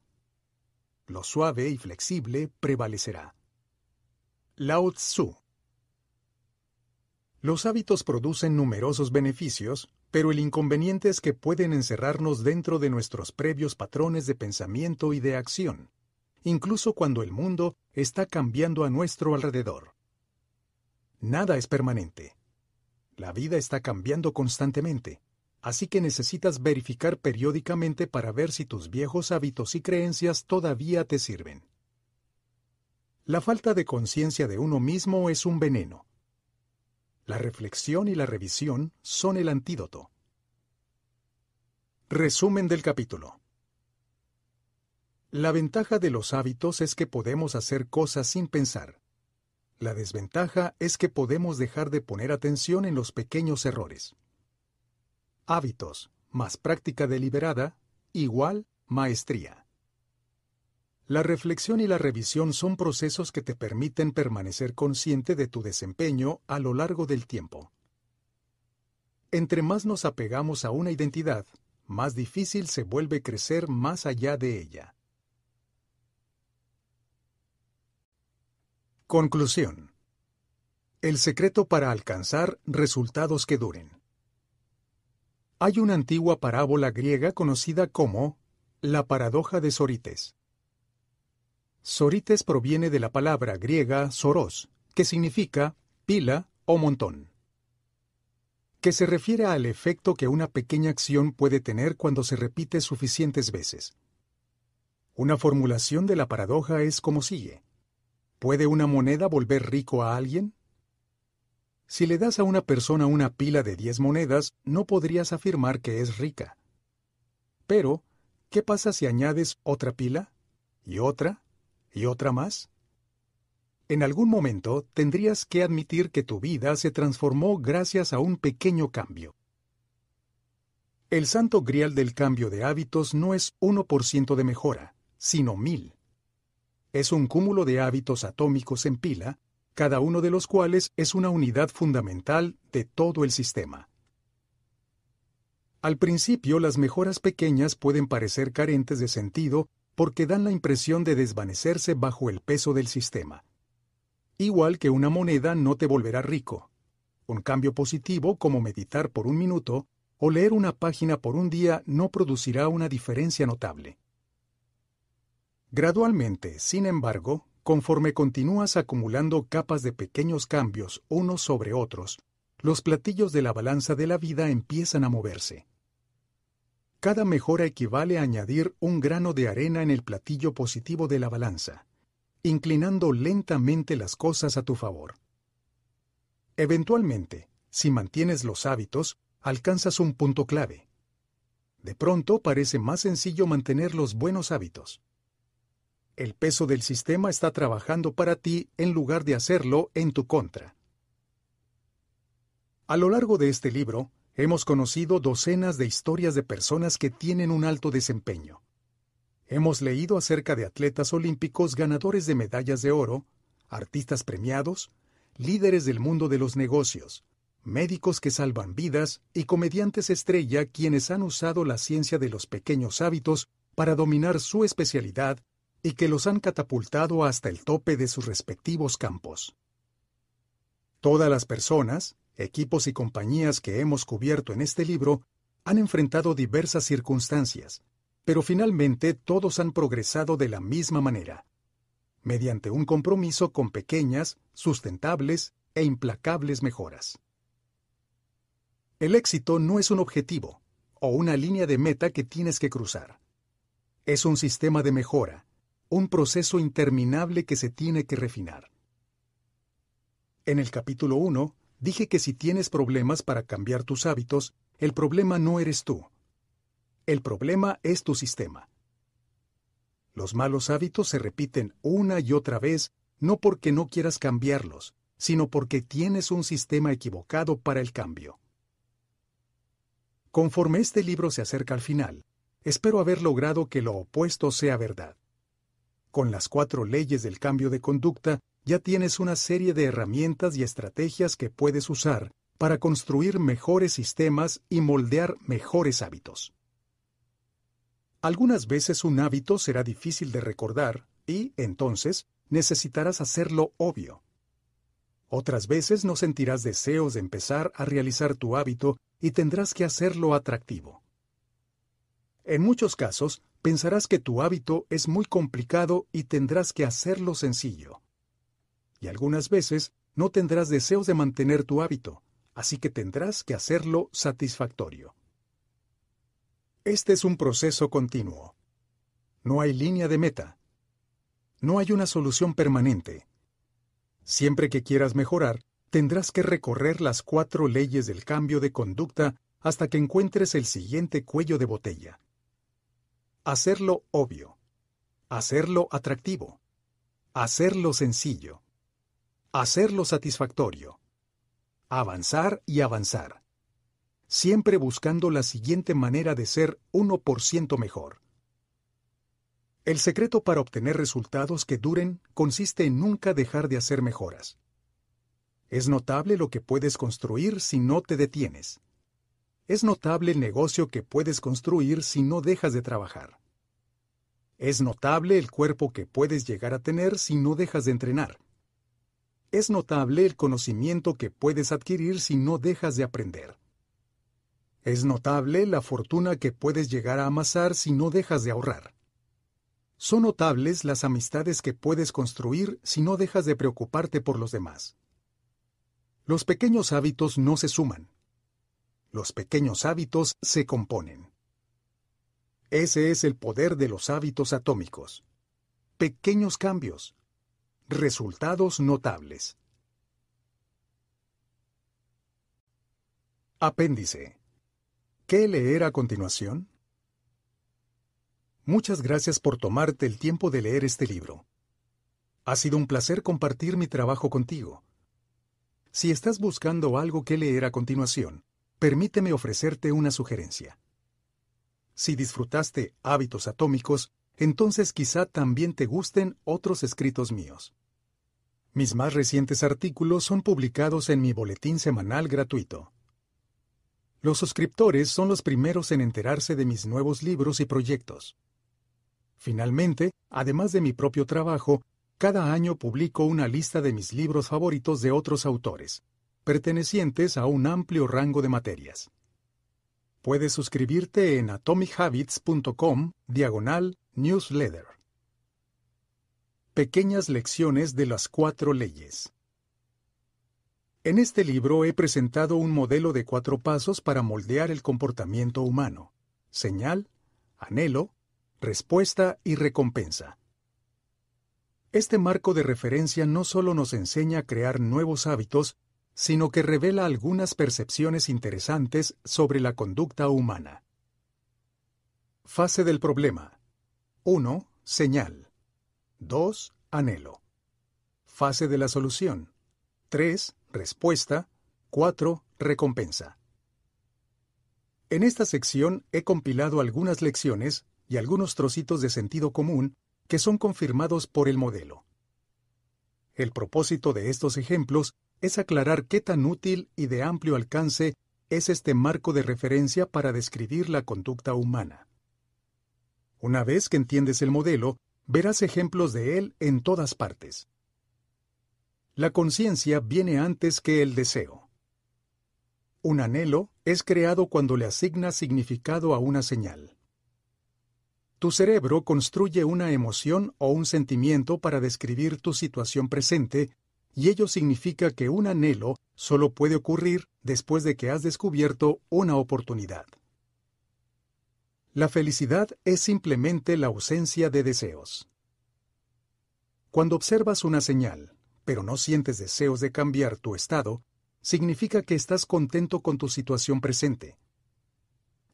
Lo suave y flexible prevalecerá. Lao Tzu Los hábitos producen numerosos beneficios, pero el inconveniente es que pueden encerrarnos dentro de nuestros previos patrones de pensamiento y de acción, incluso cuando el mundo está cambiando a nuestro alrededor. Nada es permanente. La vida está cambiando constantemente, así que necesitas verificar periódicamente para ver si tus viejos hábitos y creencias todavía te sirven. La falta de conciencia de uno mismo es un veneno. La reflexión y la revisión son el antídoto. Resumen del capítulo. La ventaja de los hábitos es que podemos hacer cosas sin pensar. La desventaja es que podemos dejar de poner atención en los pequeños errores. Hábitos más práctica deliberada igual maestría. La reflexión y la revisión son procesos que te permiten permanecer consciente de tu desempeño a lo largo del tiempo. Entre más nos apegamos a una identidad, más difícil se vuelve crecer más allá de ella. Conclusión. El secreto para alcanzar resultados que duren. Hay una antigua parábola griega conocida como la paradoja de Sorites. Sorites proviene de la palabra griega soros, que significa pila o montón, que se refiere al efecto que una pequeña acción puede tener cuando se repite suficientes veces. Una formulación de la paradoja es como sigue. ¿Puede una moneda volver rico a alguien? Si le das a una persona una pila de diez monedas, no podrías afirmar que es rica. Pero, ¿qué pasa si añades otra pila? ¿Y otra? ¿Y otra más? En algún momento tendrías que admitir que tu vida se transformó gracias a un pequeño cambio. El santo grial del cambio de hábitos no es 1% de mejora, sino mil es un cúmulo de hábitos atómicos en pila, cada uno de los cuales es una unidad fundamental de todo el sistema. Al principio las mejoras pequeñas pueden parecer carentes de sentido porque dan la impresión de desvanecerse bajo el peso del sistema. Igual que una moneda no te volverá rico. Un cambio positivo como meditar por un minuto o leer una página por un día no producirá una diferencia notable. Gradualmente, sin embargo, conforme continúas acumulando capas de pequeños cambios unos sobre otros, los platillos de la balanza de la vida empiezan a moverse. Cada mejora equivale a añadir un grano de arena en el platillo positivo de la balanza, inclinando lentamente las cosas a tu favor. Eventualmente, si mantienes los hábitos, alcanzas un punto clave. De pronto parece más sencillo mantener los buenos hábitos el peso del sistema está trabajando para ti en lugar de hacerlo en tu contra. A lo largo de este libro, hemos conocido docenas de historias de personas que tienen un alto desempeño. Hemos leído acerca de atletas olímpicos ganadores de medallas de oro, artistas premiados, líderes del mundo de los negocios, médicos que salvan vidas y comediantes estrella quienes han usado la ciencia de los pequeños hábitos para dominar su especialidad y que los han catapultado hasta el tope de sus respectivos campos. Todas las personas, equipos y compañías que hemos cubierto en este libro han enfrentado diversas circunstancias, pero finalmente todos han progresado de la misma manera, mediante un compromiso con pequeñas, sustentables e implacables mejoras. El éxito no es un objetivo o una línea de meta que tienes que cruzar. Es un sistema de mejora, un proceso interminable que se tiene que refinar. En el capítulo 1 dije que si tienes problemas para cambiar tus hábitos, el problema no eres tú. El problema es tu sistema. Los malos hábitos se repiten una y otra vez no porque no quieras cambiarlos, sino porque tienes un sistema equivocado para el cambio. Conforme este libro se acerca al final, espero haber logrado que lo opuesto sea verdad. Con las cuatro leyes del cambio de conducta, ya tienes una serie de herramientas y estrategias que puedes usar para construir mejores sistemas y moldear mejores hábitos. Algunas veces un hábito será difícil de recordar y, entonces, necesitarás hacerlo obvio. Otras veces no sentirás deseos de empezar a realizar tu hábito y tendrás que hacerlo atractivo. En muchos casos, pensarás que tu hábito es muy complicado y tendrás que hacerlo sencillo. Y algunas veces no tendrás deseos de mantener tu hábito, así que tendrás que hacerlo satisfactorio. Este es un proceso continuo. No hay línea de meta. No hay una solución permanente. Siempre que quieras mejorar, tendrás que recorrer las cuatro leyes del cambio de conducta hasta que encuentres el siguiente cuello de botella. Hacerlo obvio. Hacerlo atractivo. Hacerlo sencillo. Hacerlo satisfactorio. Avanzar y avanzar. Siempre buscando la siguiente manera de ser 1% mejor. El secreto para obtener resultados que duren consiste en nunca dejar de hacer mejoras. Es notable lo que puedes construir si no te detienes. Es notable el negocio que puedes construir si no dejas de trabajar. Es notable el cuerpo que puedes llegar a tener si no dejas de entrenar es notable el conocimiento que puedes adquirir si no dejas de aprender. Es notable la fortuna que puedes llegar a amasar si no dejas de ahorrar. Son notables las amistades que puedes construir si no dejas de preocuparte por los demás. Los pequeños hábitos no se suman. Los pequeños hábitos se componen. Ese es el poder de los hábitos atómicos. Pequeños cambios, Resultados notables. Apéndice. ¿Qué leer a continuación? Muchas gracias por tomarte el tiempo de leer este libro. Ha sido un placer compartir mi trabajo contigo. Si estás buscando algo que leer a continuación, permíteme ofrecerte una sugerencia. Si disfrutaste Hábitos Atómicos, entonces quizá también te gusten otros escritos míos. Mis más recientes artículos son publicados en mi boletín semanal gratuito. Los suscriptores son los primeros en enterarse de mis nuevos libros y proyectos. Finalmente, además de mi propio trabajo, cada año publico una lista de mis libros favoritos de otros autores, pertenecientes a un amplio rango de materias. Puedes suscribirte en atomichabbits.com diagonal newsletter. Pequeñas lecciones de las cuatro leyes. En este libro he presentado un modelo de cuatro pasos para moldear el comportamiento humano. Señal, anhelo, respuesta y recompensa. Este marco de referencia no solo nos enseña a crear nuevos hábitos, sino que revela algunas percepciones interesantes sobre la conducta humana. Fase del problema. 1. Señal. 2. Anhelo. Fase de la solución. 3. Respuesta. 4. Recompensa. En esta sección he compilado algunas lecciones y algunos trocitos de sentido común que son confirmados por el modelo. El propósito de estos ejemplos es aclarar qué tan útil y de amplio alcance es este marco de referencia para describir la conducta humana. Una vez que entiendes el modelo, verás ejemplos de él en todas partes. La conciencia viene antes que el deseo. Un anhelo es creado cuando le asignas significado a una señal. Tu cerebro construye una emoción o un sentimiento para describir tu situación presente, y ello significa que un anhelo solo puede ocurrir después de que has descubierto una oportunidad. La felicidad es simplemente la ausencia de deseos. Cuando observas una señal, pero no sientes deseos de cambiar tu estado, significa que estás contento con tu situación presente.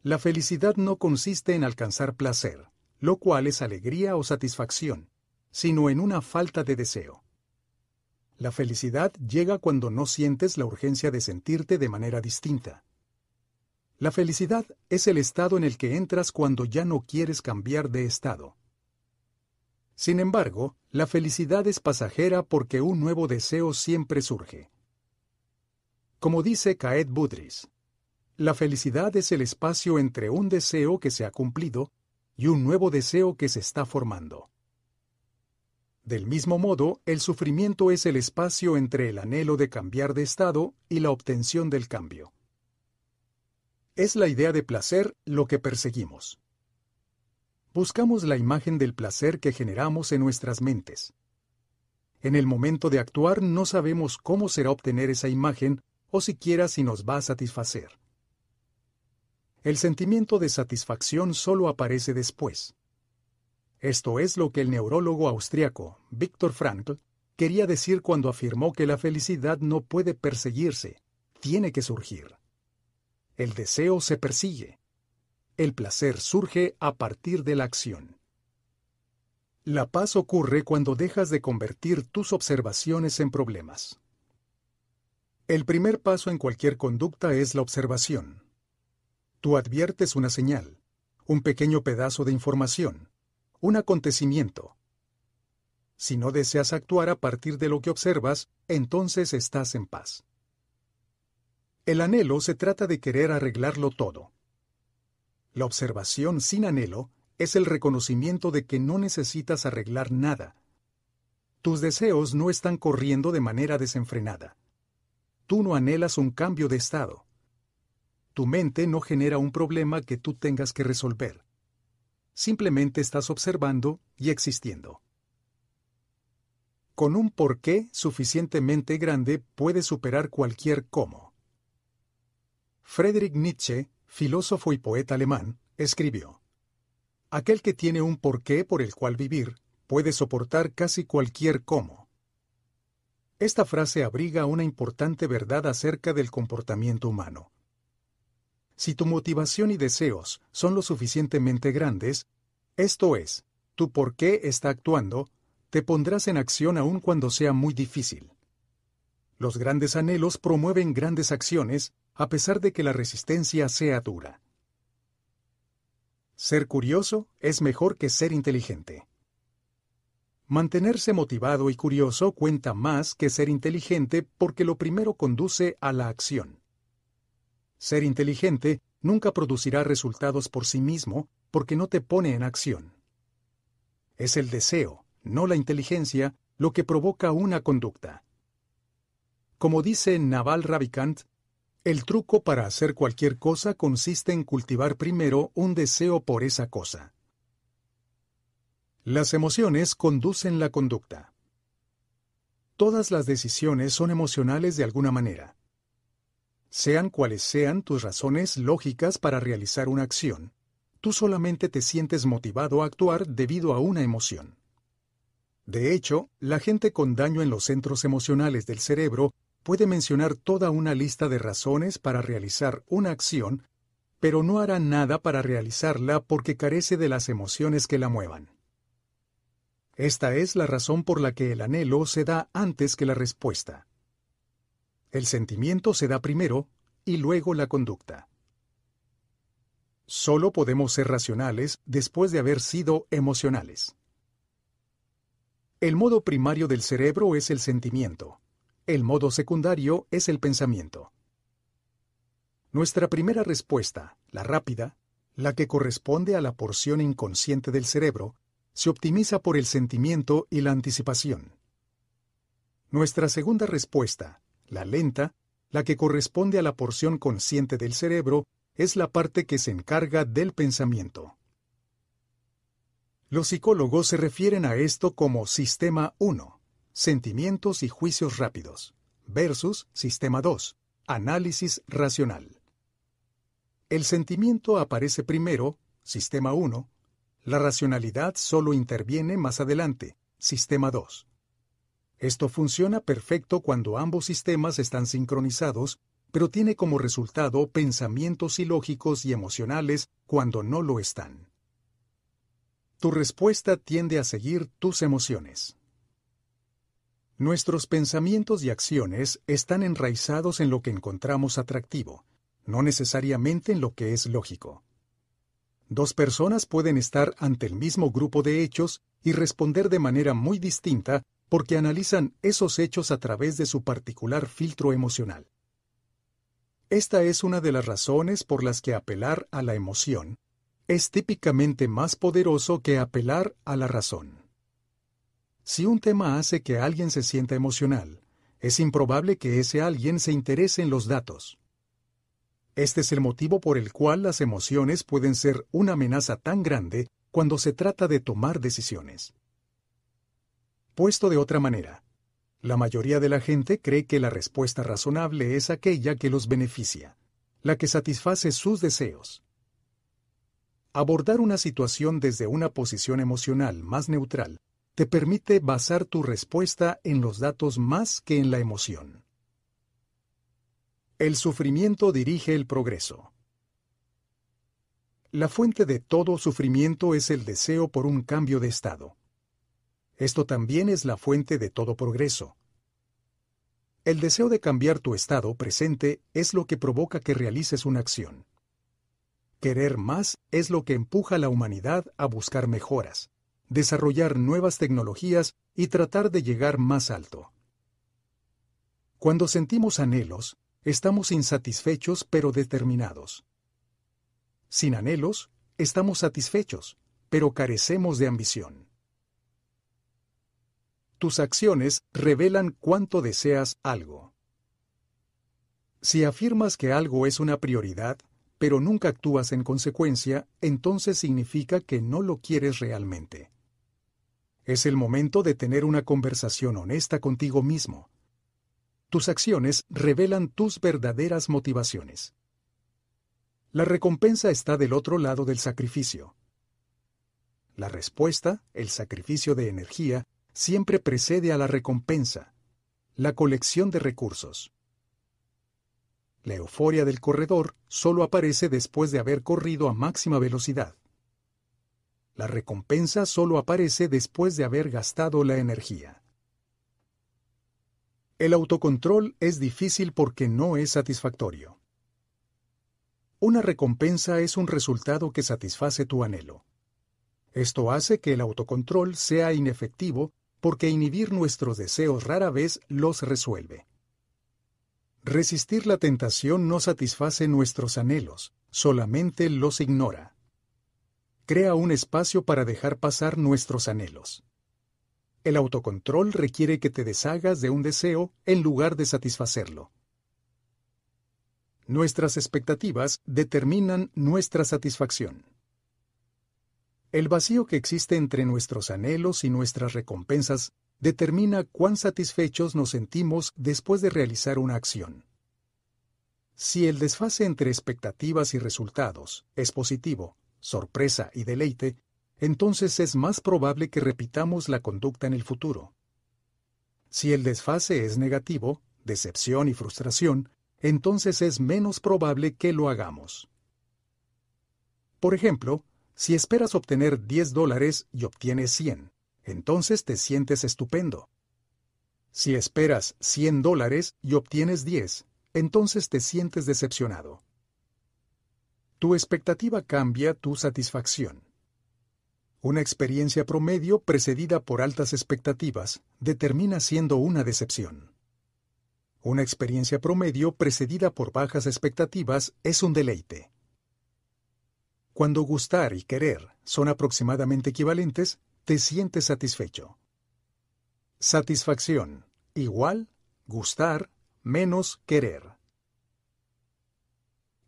La felicidad no consiste en alcanzar placer, lo cual es alegría o satisfacción, sino en una falta de deseo. La felicidad llega cuando no sientes la urgencia de sentirte de manera distinta. La felicidad es el estado en el que entras cuando ya no quieres cambiar de estado. Sin embargo, la felicidad es pasajera porque un nuevo deseo siempre surge. Como dice Caed Budris, la felicidad es el espacio entre un deseo que se ha cumplido y un nuevo deseo que se está formando. Del mismo modo, el sufrimiento es el espacio entre el anhelo de cambiar de estado y la obtención del cambio. Es la idea de placer lo que perseguimos. Buscamos la imagen del placer que generamos en nuestras mentes. En el momento de actuar no sabemos cómo será obtener esa imagen o siquiera si nos va a satisfacer. El sentimiento de satisfacción solo aparece después. Esto es lo que el neurólogo austriaco Viktor Frankl quería decir cuando afirmó que la felicidad no puede perseguirse, tiene que surgir. El deseo se persigue. El placer surge a partir de la acción. La paz ocurre cuando dejas de convertir tus observaciones en problemas. El primer paso en cualquier conducta es la observación. Tú adviertes una señal, un pequeño pedazo de información, un acontecimiento. Si no deseas actuar a partir de lo que observas, entonces estás en paz. El anhelo se trata de querer arreglarlo todo. La observación sin anhelo es el reconocimiento de que no necesitas arreglar nada. Tus deseos no están corriendo de manera desenfrenada. Tú no anhelas un cambio de estado. Tu mente no genera un problema que tú tengas que resolver. Simplemente estás observando y existiendo. Con un porqué suficientemente grande puedes superar cualquier cómo. Friedrich Nietzsche, filósofo y poeta alemán, escribió, Aquel que tiene un porqué por el cual vivir puede soportar casi cualquier cómo. Esta frase abriga una importante verdad acerca del comportamiento humano. Si tu motivación y deseos son lo suficientemente grandes, esto es, tu por qué está actuando, te pondrás en acción aun cuando sea muy difícil. Los grandes anhelos promueven grandes acciones a pesar de que la resistencia sea dura. Ser curioso es mejor que ser inteligente. Mantenerse motivado y curioso cuenta más que ser inteligente porque lo primero conduce a la acción. Ser inteligente nunca producirá resultados por sí mismo porque no te pone en acción. Es el deseo, no la inteligencia, lo que provoca una conducta. Como dice Naval Ravikant, el truco para hacer cualquier cosa consiste en cultivar primero un deseo por esa cosa. Las emociones conducen la conducta. Todas las decisiones son emocionales de alguna manera. Sean cuales sean tus razones lógicas para realizar una acción, tú solamente te sientes motivado a actuar debido a una emoción. De hecho, la gente con daño en los centros emocionales del cerebro puede mencionar toda una lista de razones para realizar una acción, pero no hará nada para realizarla porque carece de las emociones que la muevan. Esta es la razón por la que el anhelo se da antes que la respuesta. El sentimiento se da primero y luego la conducta. Solo podemos ser racionales después de haber sido emocionales. El modo primario del cerebro es el sentimiento. El modo secundario es el pensamiento. Nuestra primera respuesta, la rápida, la que corresponde a la porción inconsciente del cerebro, se optimiza por el sentimiento y la anticipación. Nuestra segunda respuesta, la lenta, la que corresponde a la porción consciente del cerebro, es la parte que se encarga del pensamiento. Los psicólogos se refieren a esto como sistema 1 Sentimientos y juicios rápidos, versus Sistema 2, Análisis racional. El sentimiento aparece primero, Sistema 1, la racionalidad solo interviene más adelante, Sistema 2. Esto funciona perfecto cuando ambos sistemas están sincronizados, pero tiene como resultado pensamientos ilógicos y emocionales cuando no lo están. tu respuesta tiende a seguir tus emociones. Nuestros pensamientos y acciones están enraizados en lo que encontramos atractivo, no necesariamente en lo que es lógico. Dos personas pueden estar ante el mismo grupo de hechos y responder de manera muy distinta porque analizan esos hechos a través de su particular filtro emocional. Esta es una de las razones por las que apelar a la emoción es típicamente más poderoso que apelar a la razón. Si un tema hace que alguien se sienta emocional, es improbable que ese alguien se interese en los datos. Este es el motivo por el cual las emociones pueden ser una amenaza tan grande cuando se trata de tomar decisiones. Puesto de otra manera, la mayoría de la gente cree que la respuesta razonable es aquella que los beneficia, la que satisface sus deseos. Abordar una situación desde una posición emocional más neutral te permite basar tu respuesta en los datos más que en la emoción. El sufrimiento dirige el progreso. La fuente de todo sufrimiento es el deseo por un cambio de estado. Esto también es la fuente de todo progreso. El deseo de cambiar tu estado presente es lo que provoca que realices una acción. Querer más es lo que empuja a la humanidad a buscar mejoras, desarrollar nuevas tecnologías y tratar de llegar más alto. Cuando sentimos anhelos, estamos insatisfechos pero determinados. Sin anhelos, estamos satisfechos, pero carecemos de ambición. Tus acciones revelan cuánto deseas algo. Si afirmas que algo es una prioridad, pero nunca actúas en consecuencia, entonces significa que no lo quieres realmente. Es el momento de tener una conversación honesta contigo mismo. Tus acciones revelan tus verdaderas motivaciones. La recompensa está del otro lado del sacrificio. La respuesta, el sacrificio de energía, siempre precede a la recompensa, la colección de recursos. La euforia del corredor solo aparece después de haber corrido a máxima velocidad. La recompensa solo aparece después de haber gastado la energía. El autocontrol es difícil porque no es satisfactorio. Una recompensa es un resultado que satisface tu anhelo. Esto hace que el autocontrol sea inefectivo porque inhibir nuestros deseos rara vez los resuelve. Resistir la tentación no satisface nuestros anhelos, solamente los ignora. Crea un espacio para dejar pasar nuestros anhelos. El autocontrol requiere que te deshagas de un deseo en lugar de satisfacerlo. Nuestras expectativas determinan nuestra satisfacción. El vacío que existe entre nuestros anhelos y nuestras recompensas determina cuán satisfechos nos sentimos después de realizar una acción. Si el desfase entre expectativas y resultados es positivo, sorpresa y deleite, entonces es más probable que repitamos la conducta en el futuro. Si el desfase es negativo, decepción y frustración, entonces es menos probable que lo hagamos. Por ejemplo, si esperas obtener 10 dólares y obtienes 100, entonces te sientes estupendo. Si esperas 100 dólares y obtienes 10, entonces te sientes decepcionado. Tu expectativa cambia tu satisfacción. Una experiencia promedio precedida por altas expectativas determina siendo una decepción. Una experiencia promedio precedida por bajas expectativas es un deleite. Cuando gustar y querer son aproximadamente equivalentes, te sientes satisfecho. Satisfacción igual gustar menos querer.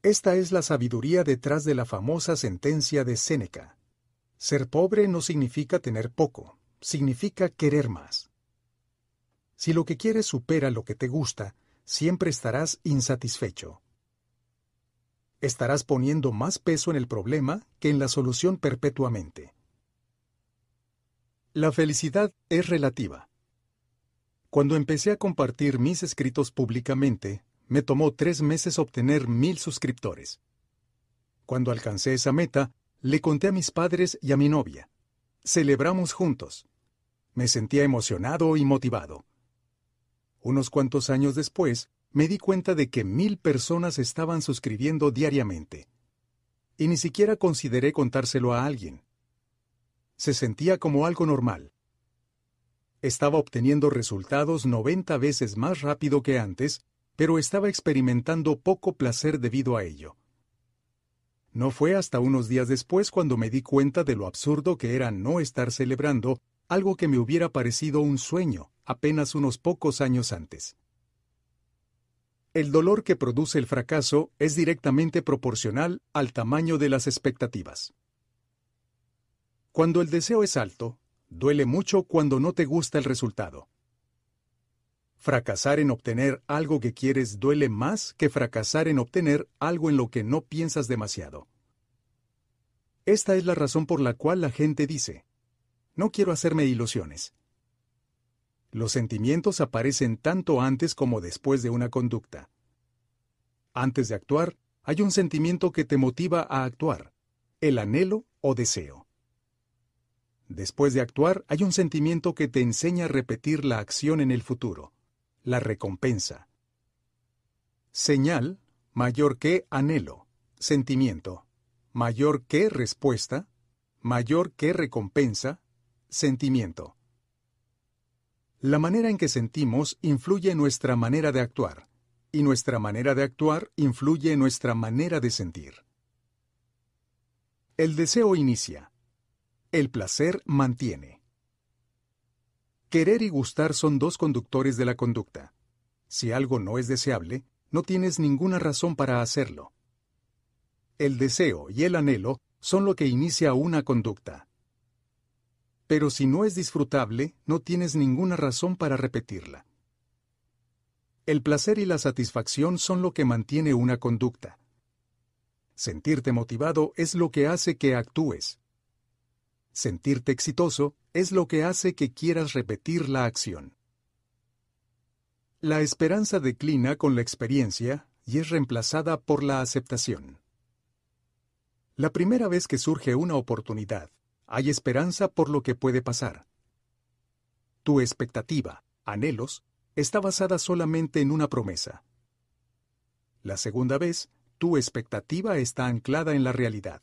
Esta es la sabiduría detrás de la famosa sentencia de Séneca. Ser pobre no significa tener poco, significa querer más. Si lo que quieres supera lo que te gusta, siempre estarás insatisfecho. Estarás poniendo más peso en el problema que en la solución perpetuamente. La felicidad es relativa. Cuando empecé a compartir mis escritos públicamente, me tomó tres meses obtener mil suscriptores. Cuando alcancé esa meta, le conté a mis padres y a mi novia. Celebramos juntos. Me sentía emocionado y motivado. Unos cuantos años después, me di cuenta de que mil personas estaban suscribiendo diariamente. Y ni siquiera consideré contárselo a alguien. Se sentía como algo normal. Estaba obteniendo resultados 90 veces más rápido que antes, pero estaba experimentando poco placer debido a ello. No fue hasta unos días después cuando me di cuenta de lo absurdo que era no estar celebrando algo que me hubiera parecido un sueño apenas unos pocos años antes. El dolor que produce el fracaso es directamente proporcional al tamaño de las expectativas. Cuando el deseo es alto, duele mucho cuando no te gusta el resultado. Fracasar en obtener algo que quieres duele más que fracasar en obtener algo en lo que no piensas demasiado. Esta es la razón por la cual la gente dice, no quiero hacerme ilusiones. Los sentimientos aparecen tanto antes como después de una conducta. Antes de actuar, hay un sentimiento que te motiva a actuar, el anhelo o deseo. Después de actuar, hay un sentimiento que te enseña a repetir la acción en el futuro la recompensa. Señal mayor que anhelo, sentimiento, mayor que respuesta, mayor que recompensa, sentimiento. La manera en que sentimos influye nuestra manera de actuar, y nuestra manera de actuar influye nuestra manera de sentir. El deseo inicia. El placer mantiene. Querer y gustar son dos conductores de la conducta. Si algo no es deseable, no tienes ninguna razón para hacerlo. El deseo y el anhelo son lo que inicia una conducta. Pero si no es disfrutable, no tienes ninguna razón para repetirla. El placer y la satisfacción son lo que mantiene una conducta. Sentirte motivado es lo que hace que actúes. Sentirte exitoso es lo que hace que quieras repetir la acción. La esperanza declina con la experiencia y es reemplazada por la aceptación. La primera vez que surge una oportunidad, hay esperanza por lo que puede pasar. Tu expectativa, anhelos, está basada solamente en una promesa. La segunda vez, tu expectativa está anclada en la realidad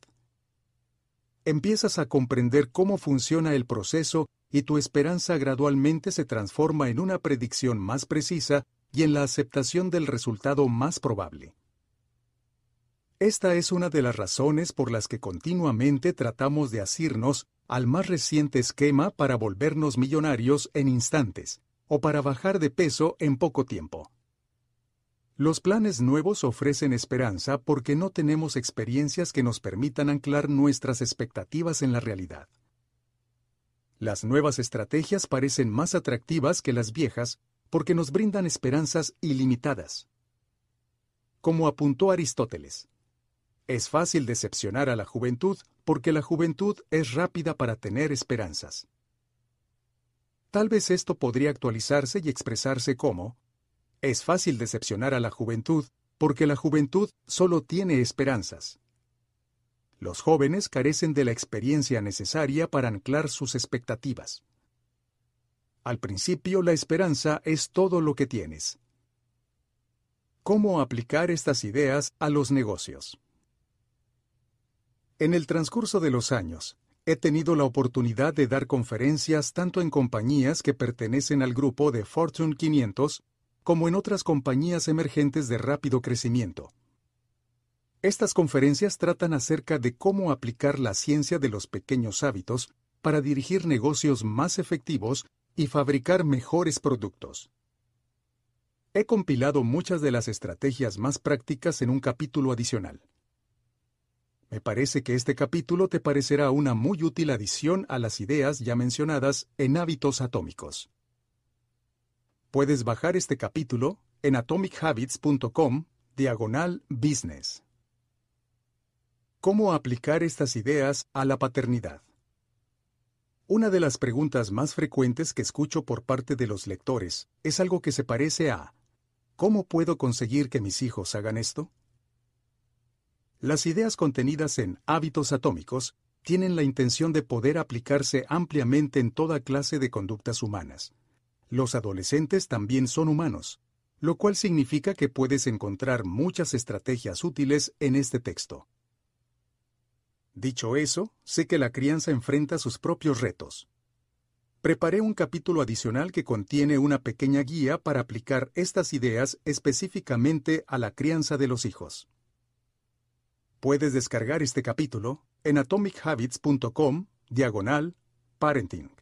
empiezas a comprender cómo funciona el proceso y tu esperanza gradualmente se transforma en una predicción más precisa y en la aceptación del resultado más probable. Esta es una de las razones por las que continuamente tratamos de asirnos al más reciente esquema para volvernos millonarios en instantes o para bajar de peso en poco tiempo. Los planes nuevos ofrecen esperanza porque no tenemos experiencias que nos permitan anclar nuestras expectativas en la realidad. Las nuevas estrategias parecen más atractivas que las viejas porque nos brindan esperanzas ilimitadas. Como apuntó Aristóteles, es fácil decepcionar a la juventud porque la juventud es rápida para tener esperanzas. Tal vez esto podría actualizarse y expresarse como, es fácil decepcionar a la juventud porque la juventud solo tiene esperanzas. Los jóvenes carecen de la experiencia necesaria para anclar sus expectativas. Al principio la esperanza es todo lo que tienes. ¿Cómo aplicar estas ideas a los negocios? En el transcurso de los años, he tenido la oportunidad de dar conferencias tanto en compañías que pertenecen al grupo de Fortune 500 como en otras compañías emergentes de rápido crecimiento. Estas conferencias tratan acerca de cómo aplicar la ciencia de los pequeños hábitos para dirigir negocios más efectivos y fabricar mejores productos. He compilado muchas de las estrategias más prácticas en un capítulo adicional. Me parece que este capítulo te parecerá una muy útil adición a las ideas ya mencionadas en hábitos atómicos. Puedes bajar este capítulo en atomichabits.com diagonal business. ¿Cómo aplicar estas ideas a la paternidad? Una de las preguntas más frecuentes que escucho por parte de los lectores es algo que se parece a ¿Cómo puedo conseguir que mis hijos hagan esto? Las ideas contenidas en Hábitos Atómicos tienen la intención de poder aplicarse ampliamente en toda clase de conductas humanas. Los adolescentes también son humanos, lo cual significa que puedes encontrar muchas estrategias útiles en este texto. Dicho eso, sé que la crianza enfrenta sus propios retos. Preparé un capítulo adicional que contiene una pequeña guía para aplicar estas ideas específicamente a la crianza de los hijos. Puedes descargar este capítulo en atomichabbits.com diagonal parenting.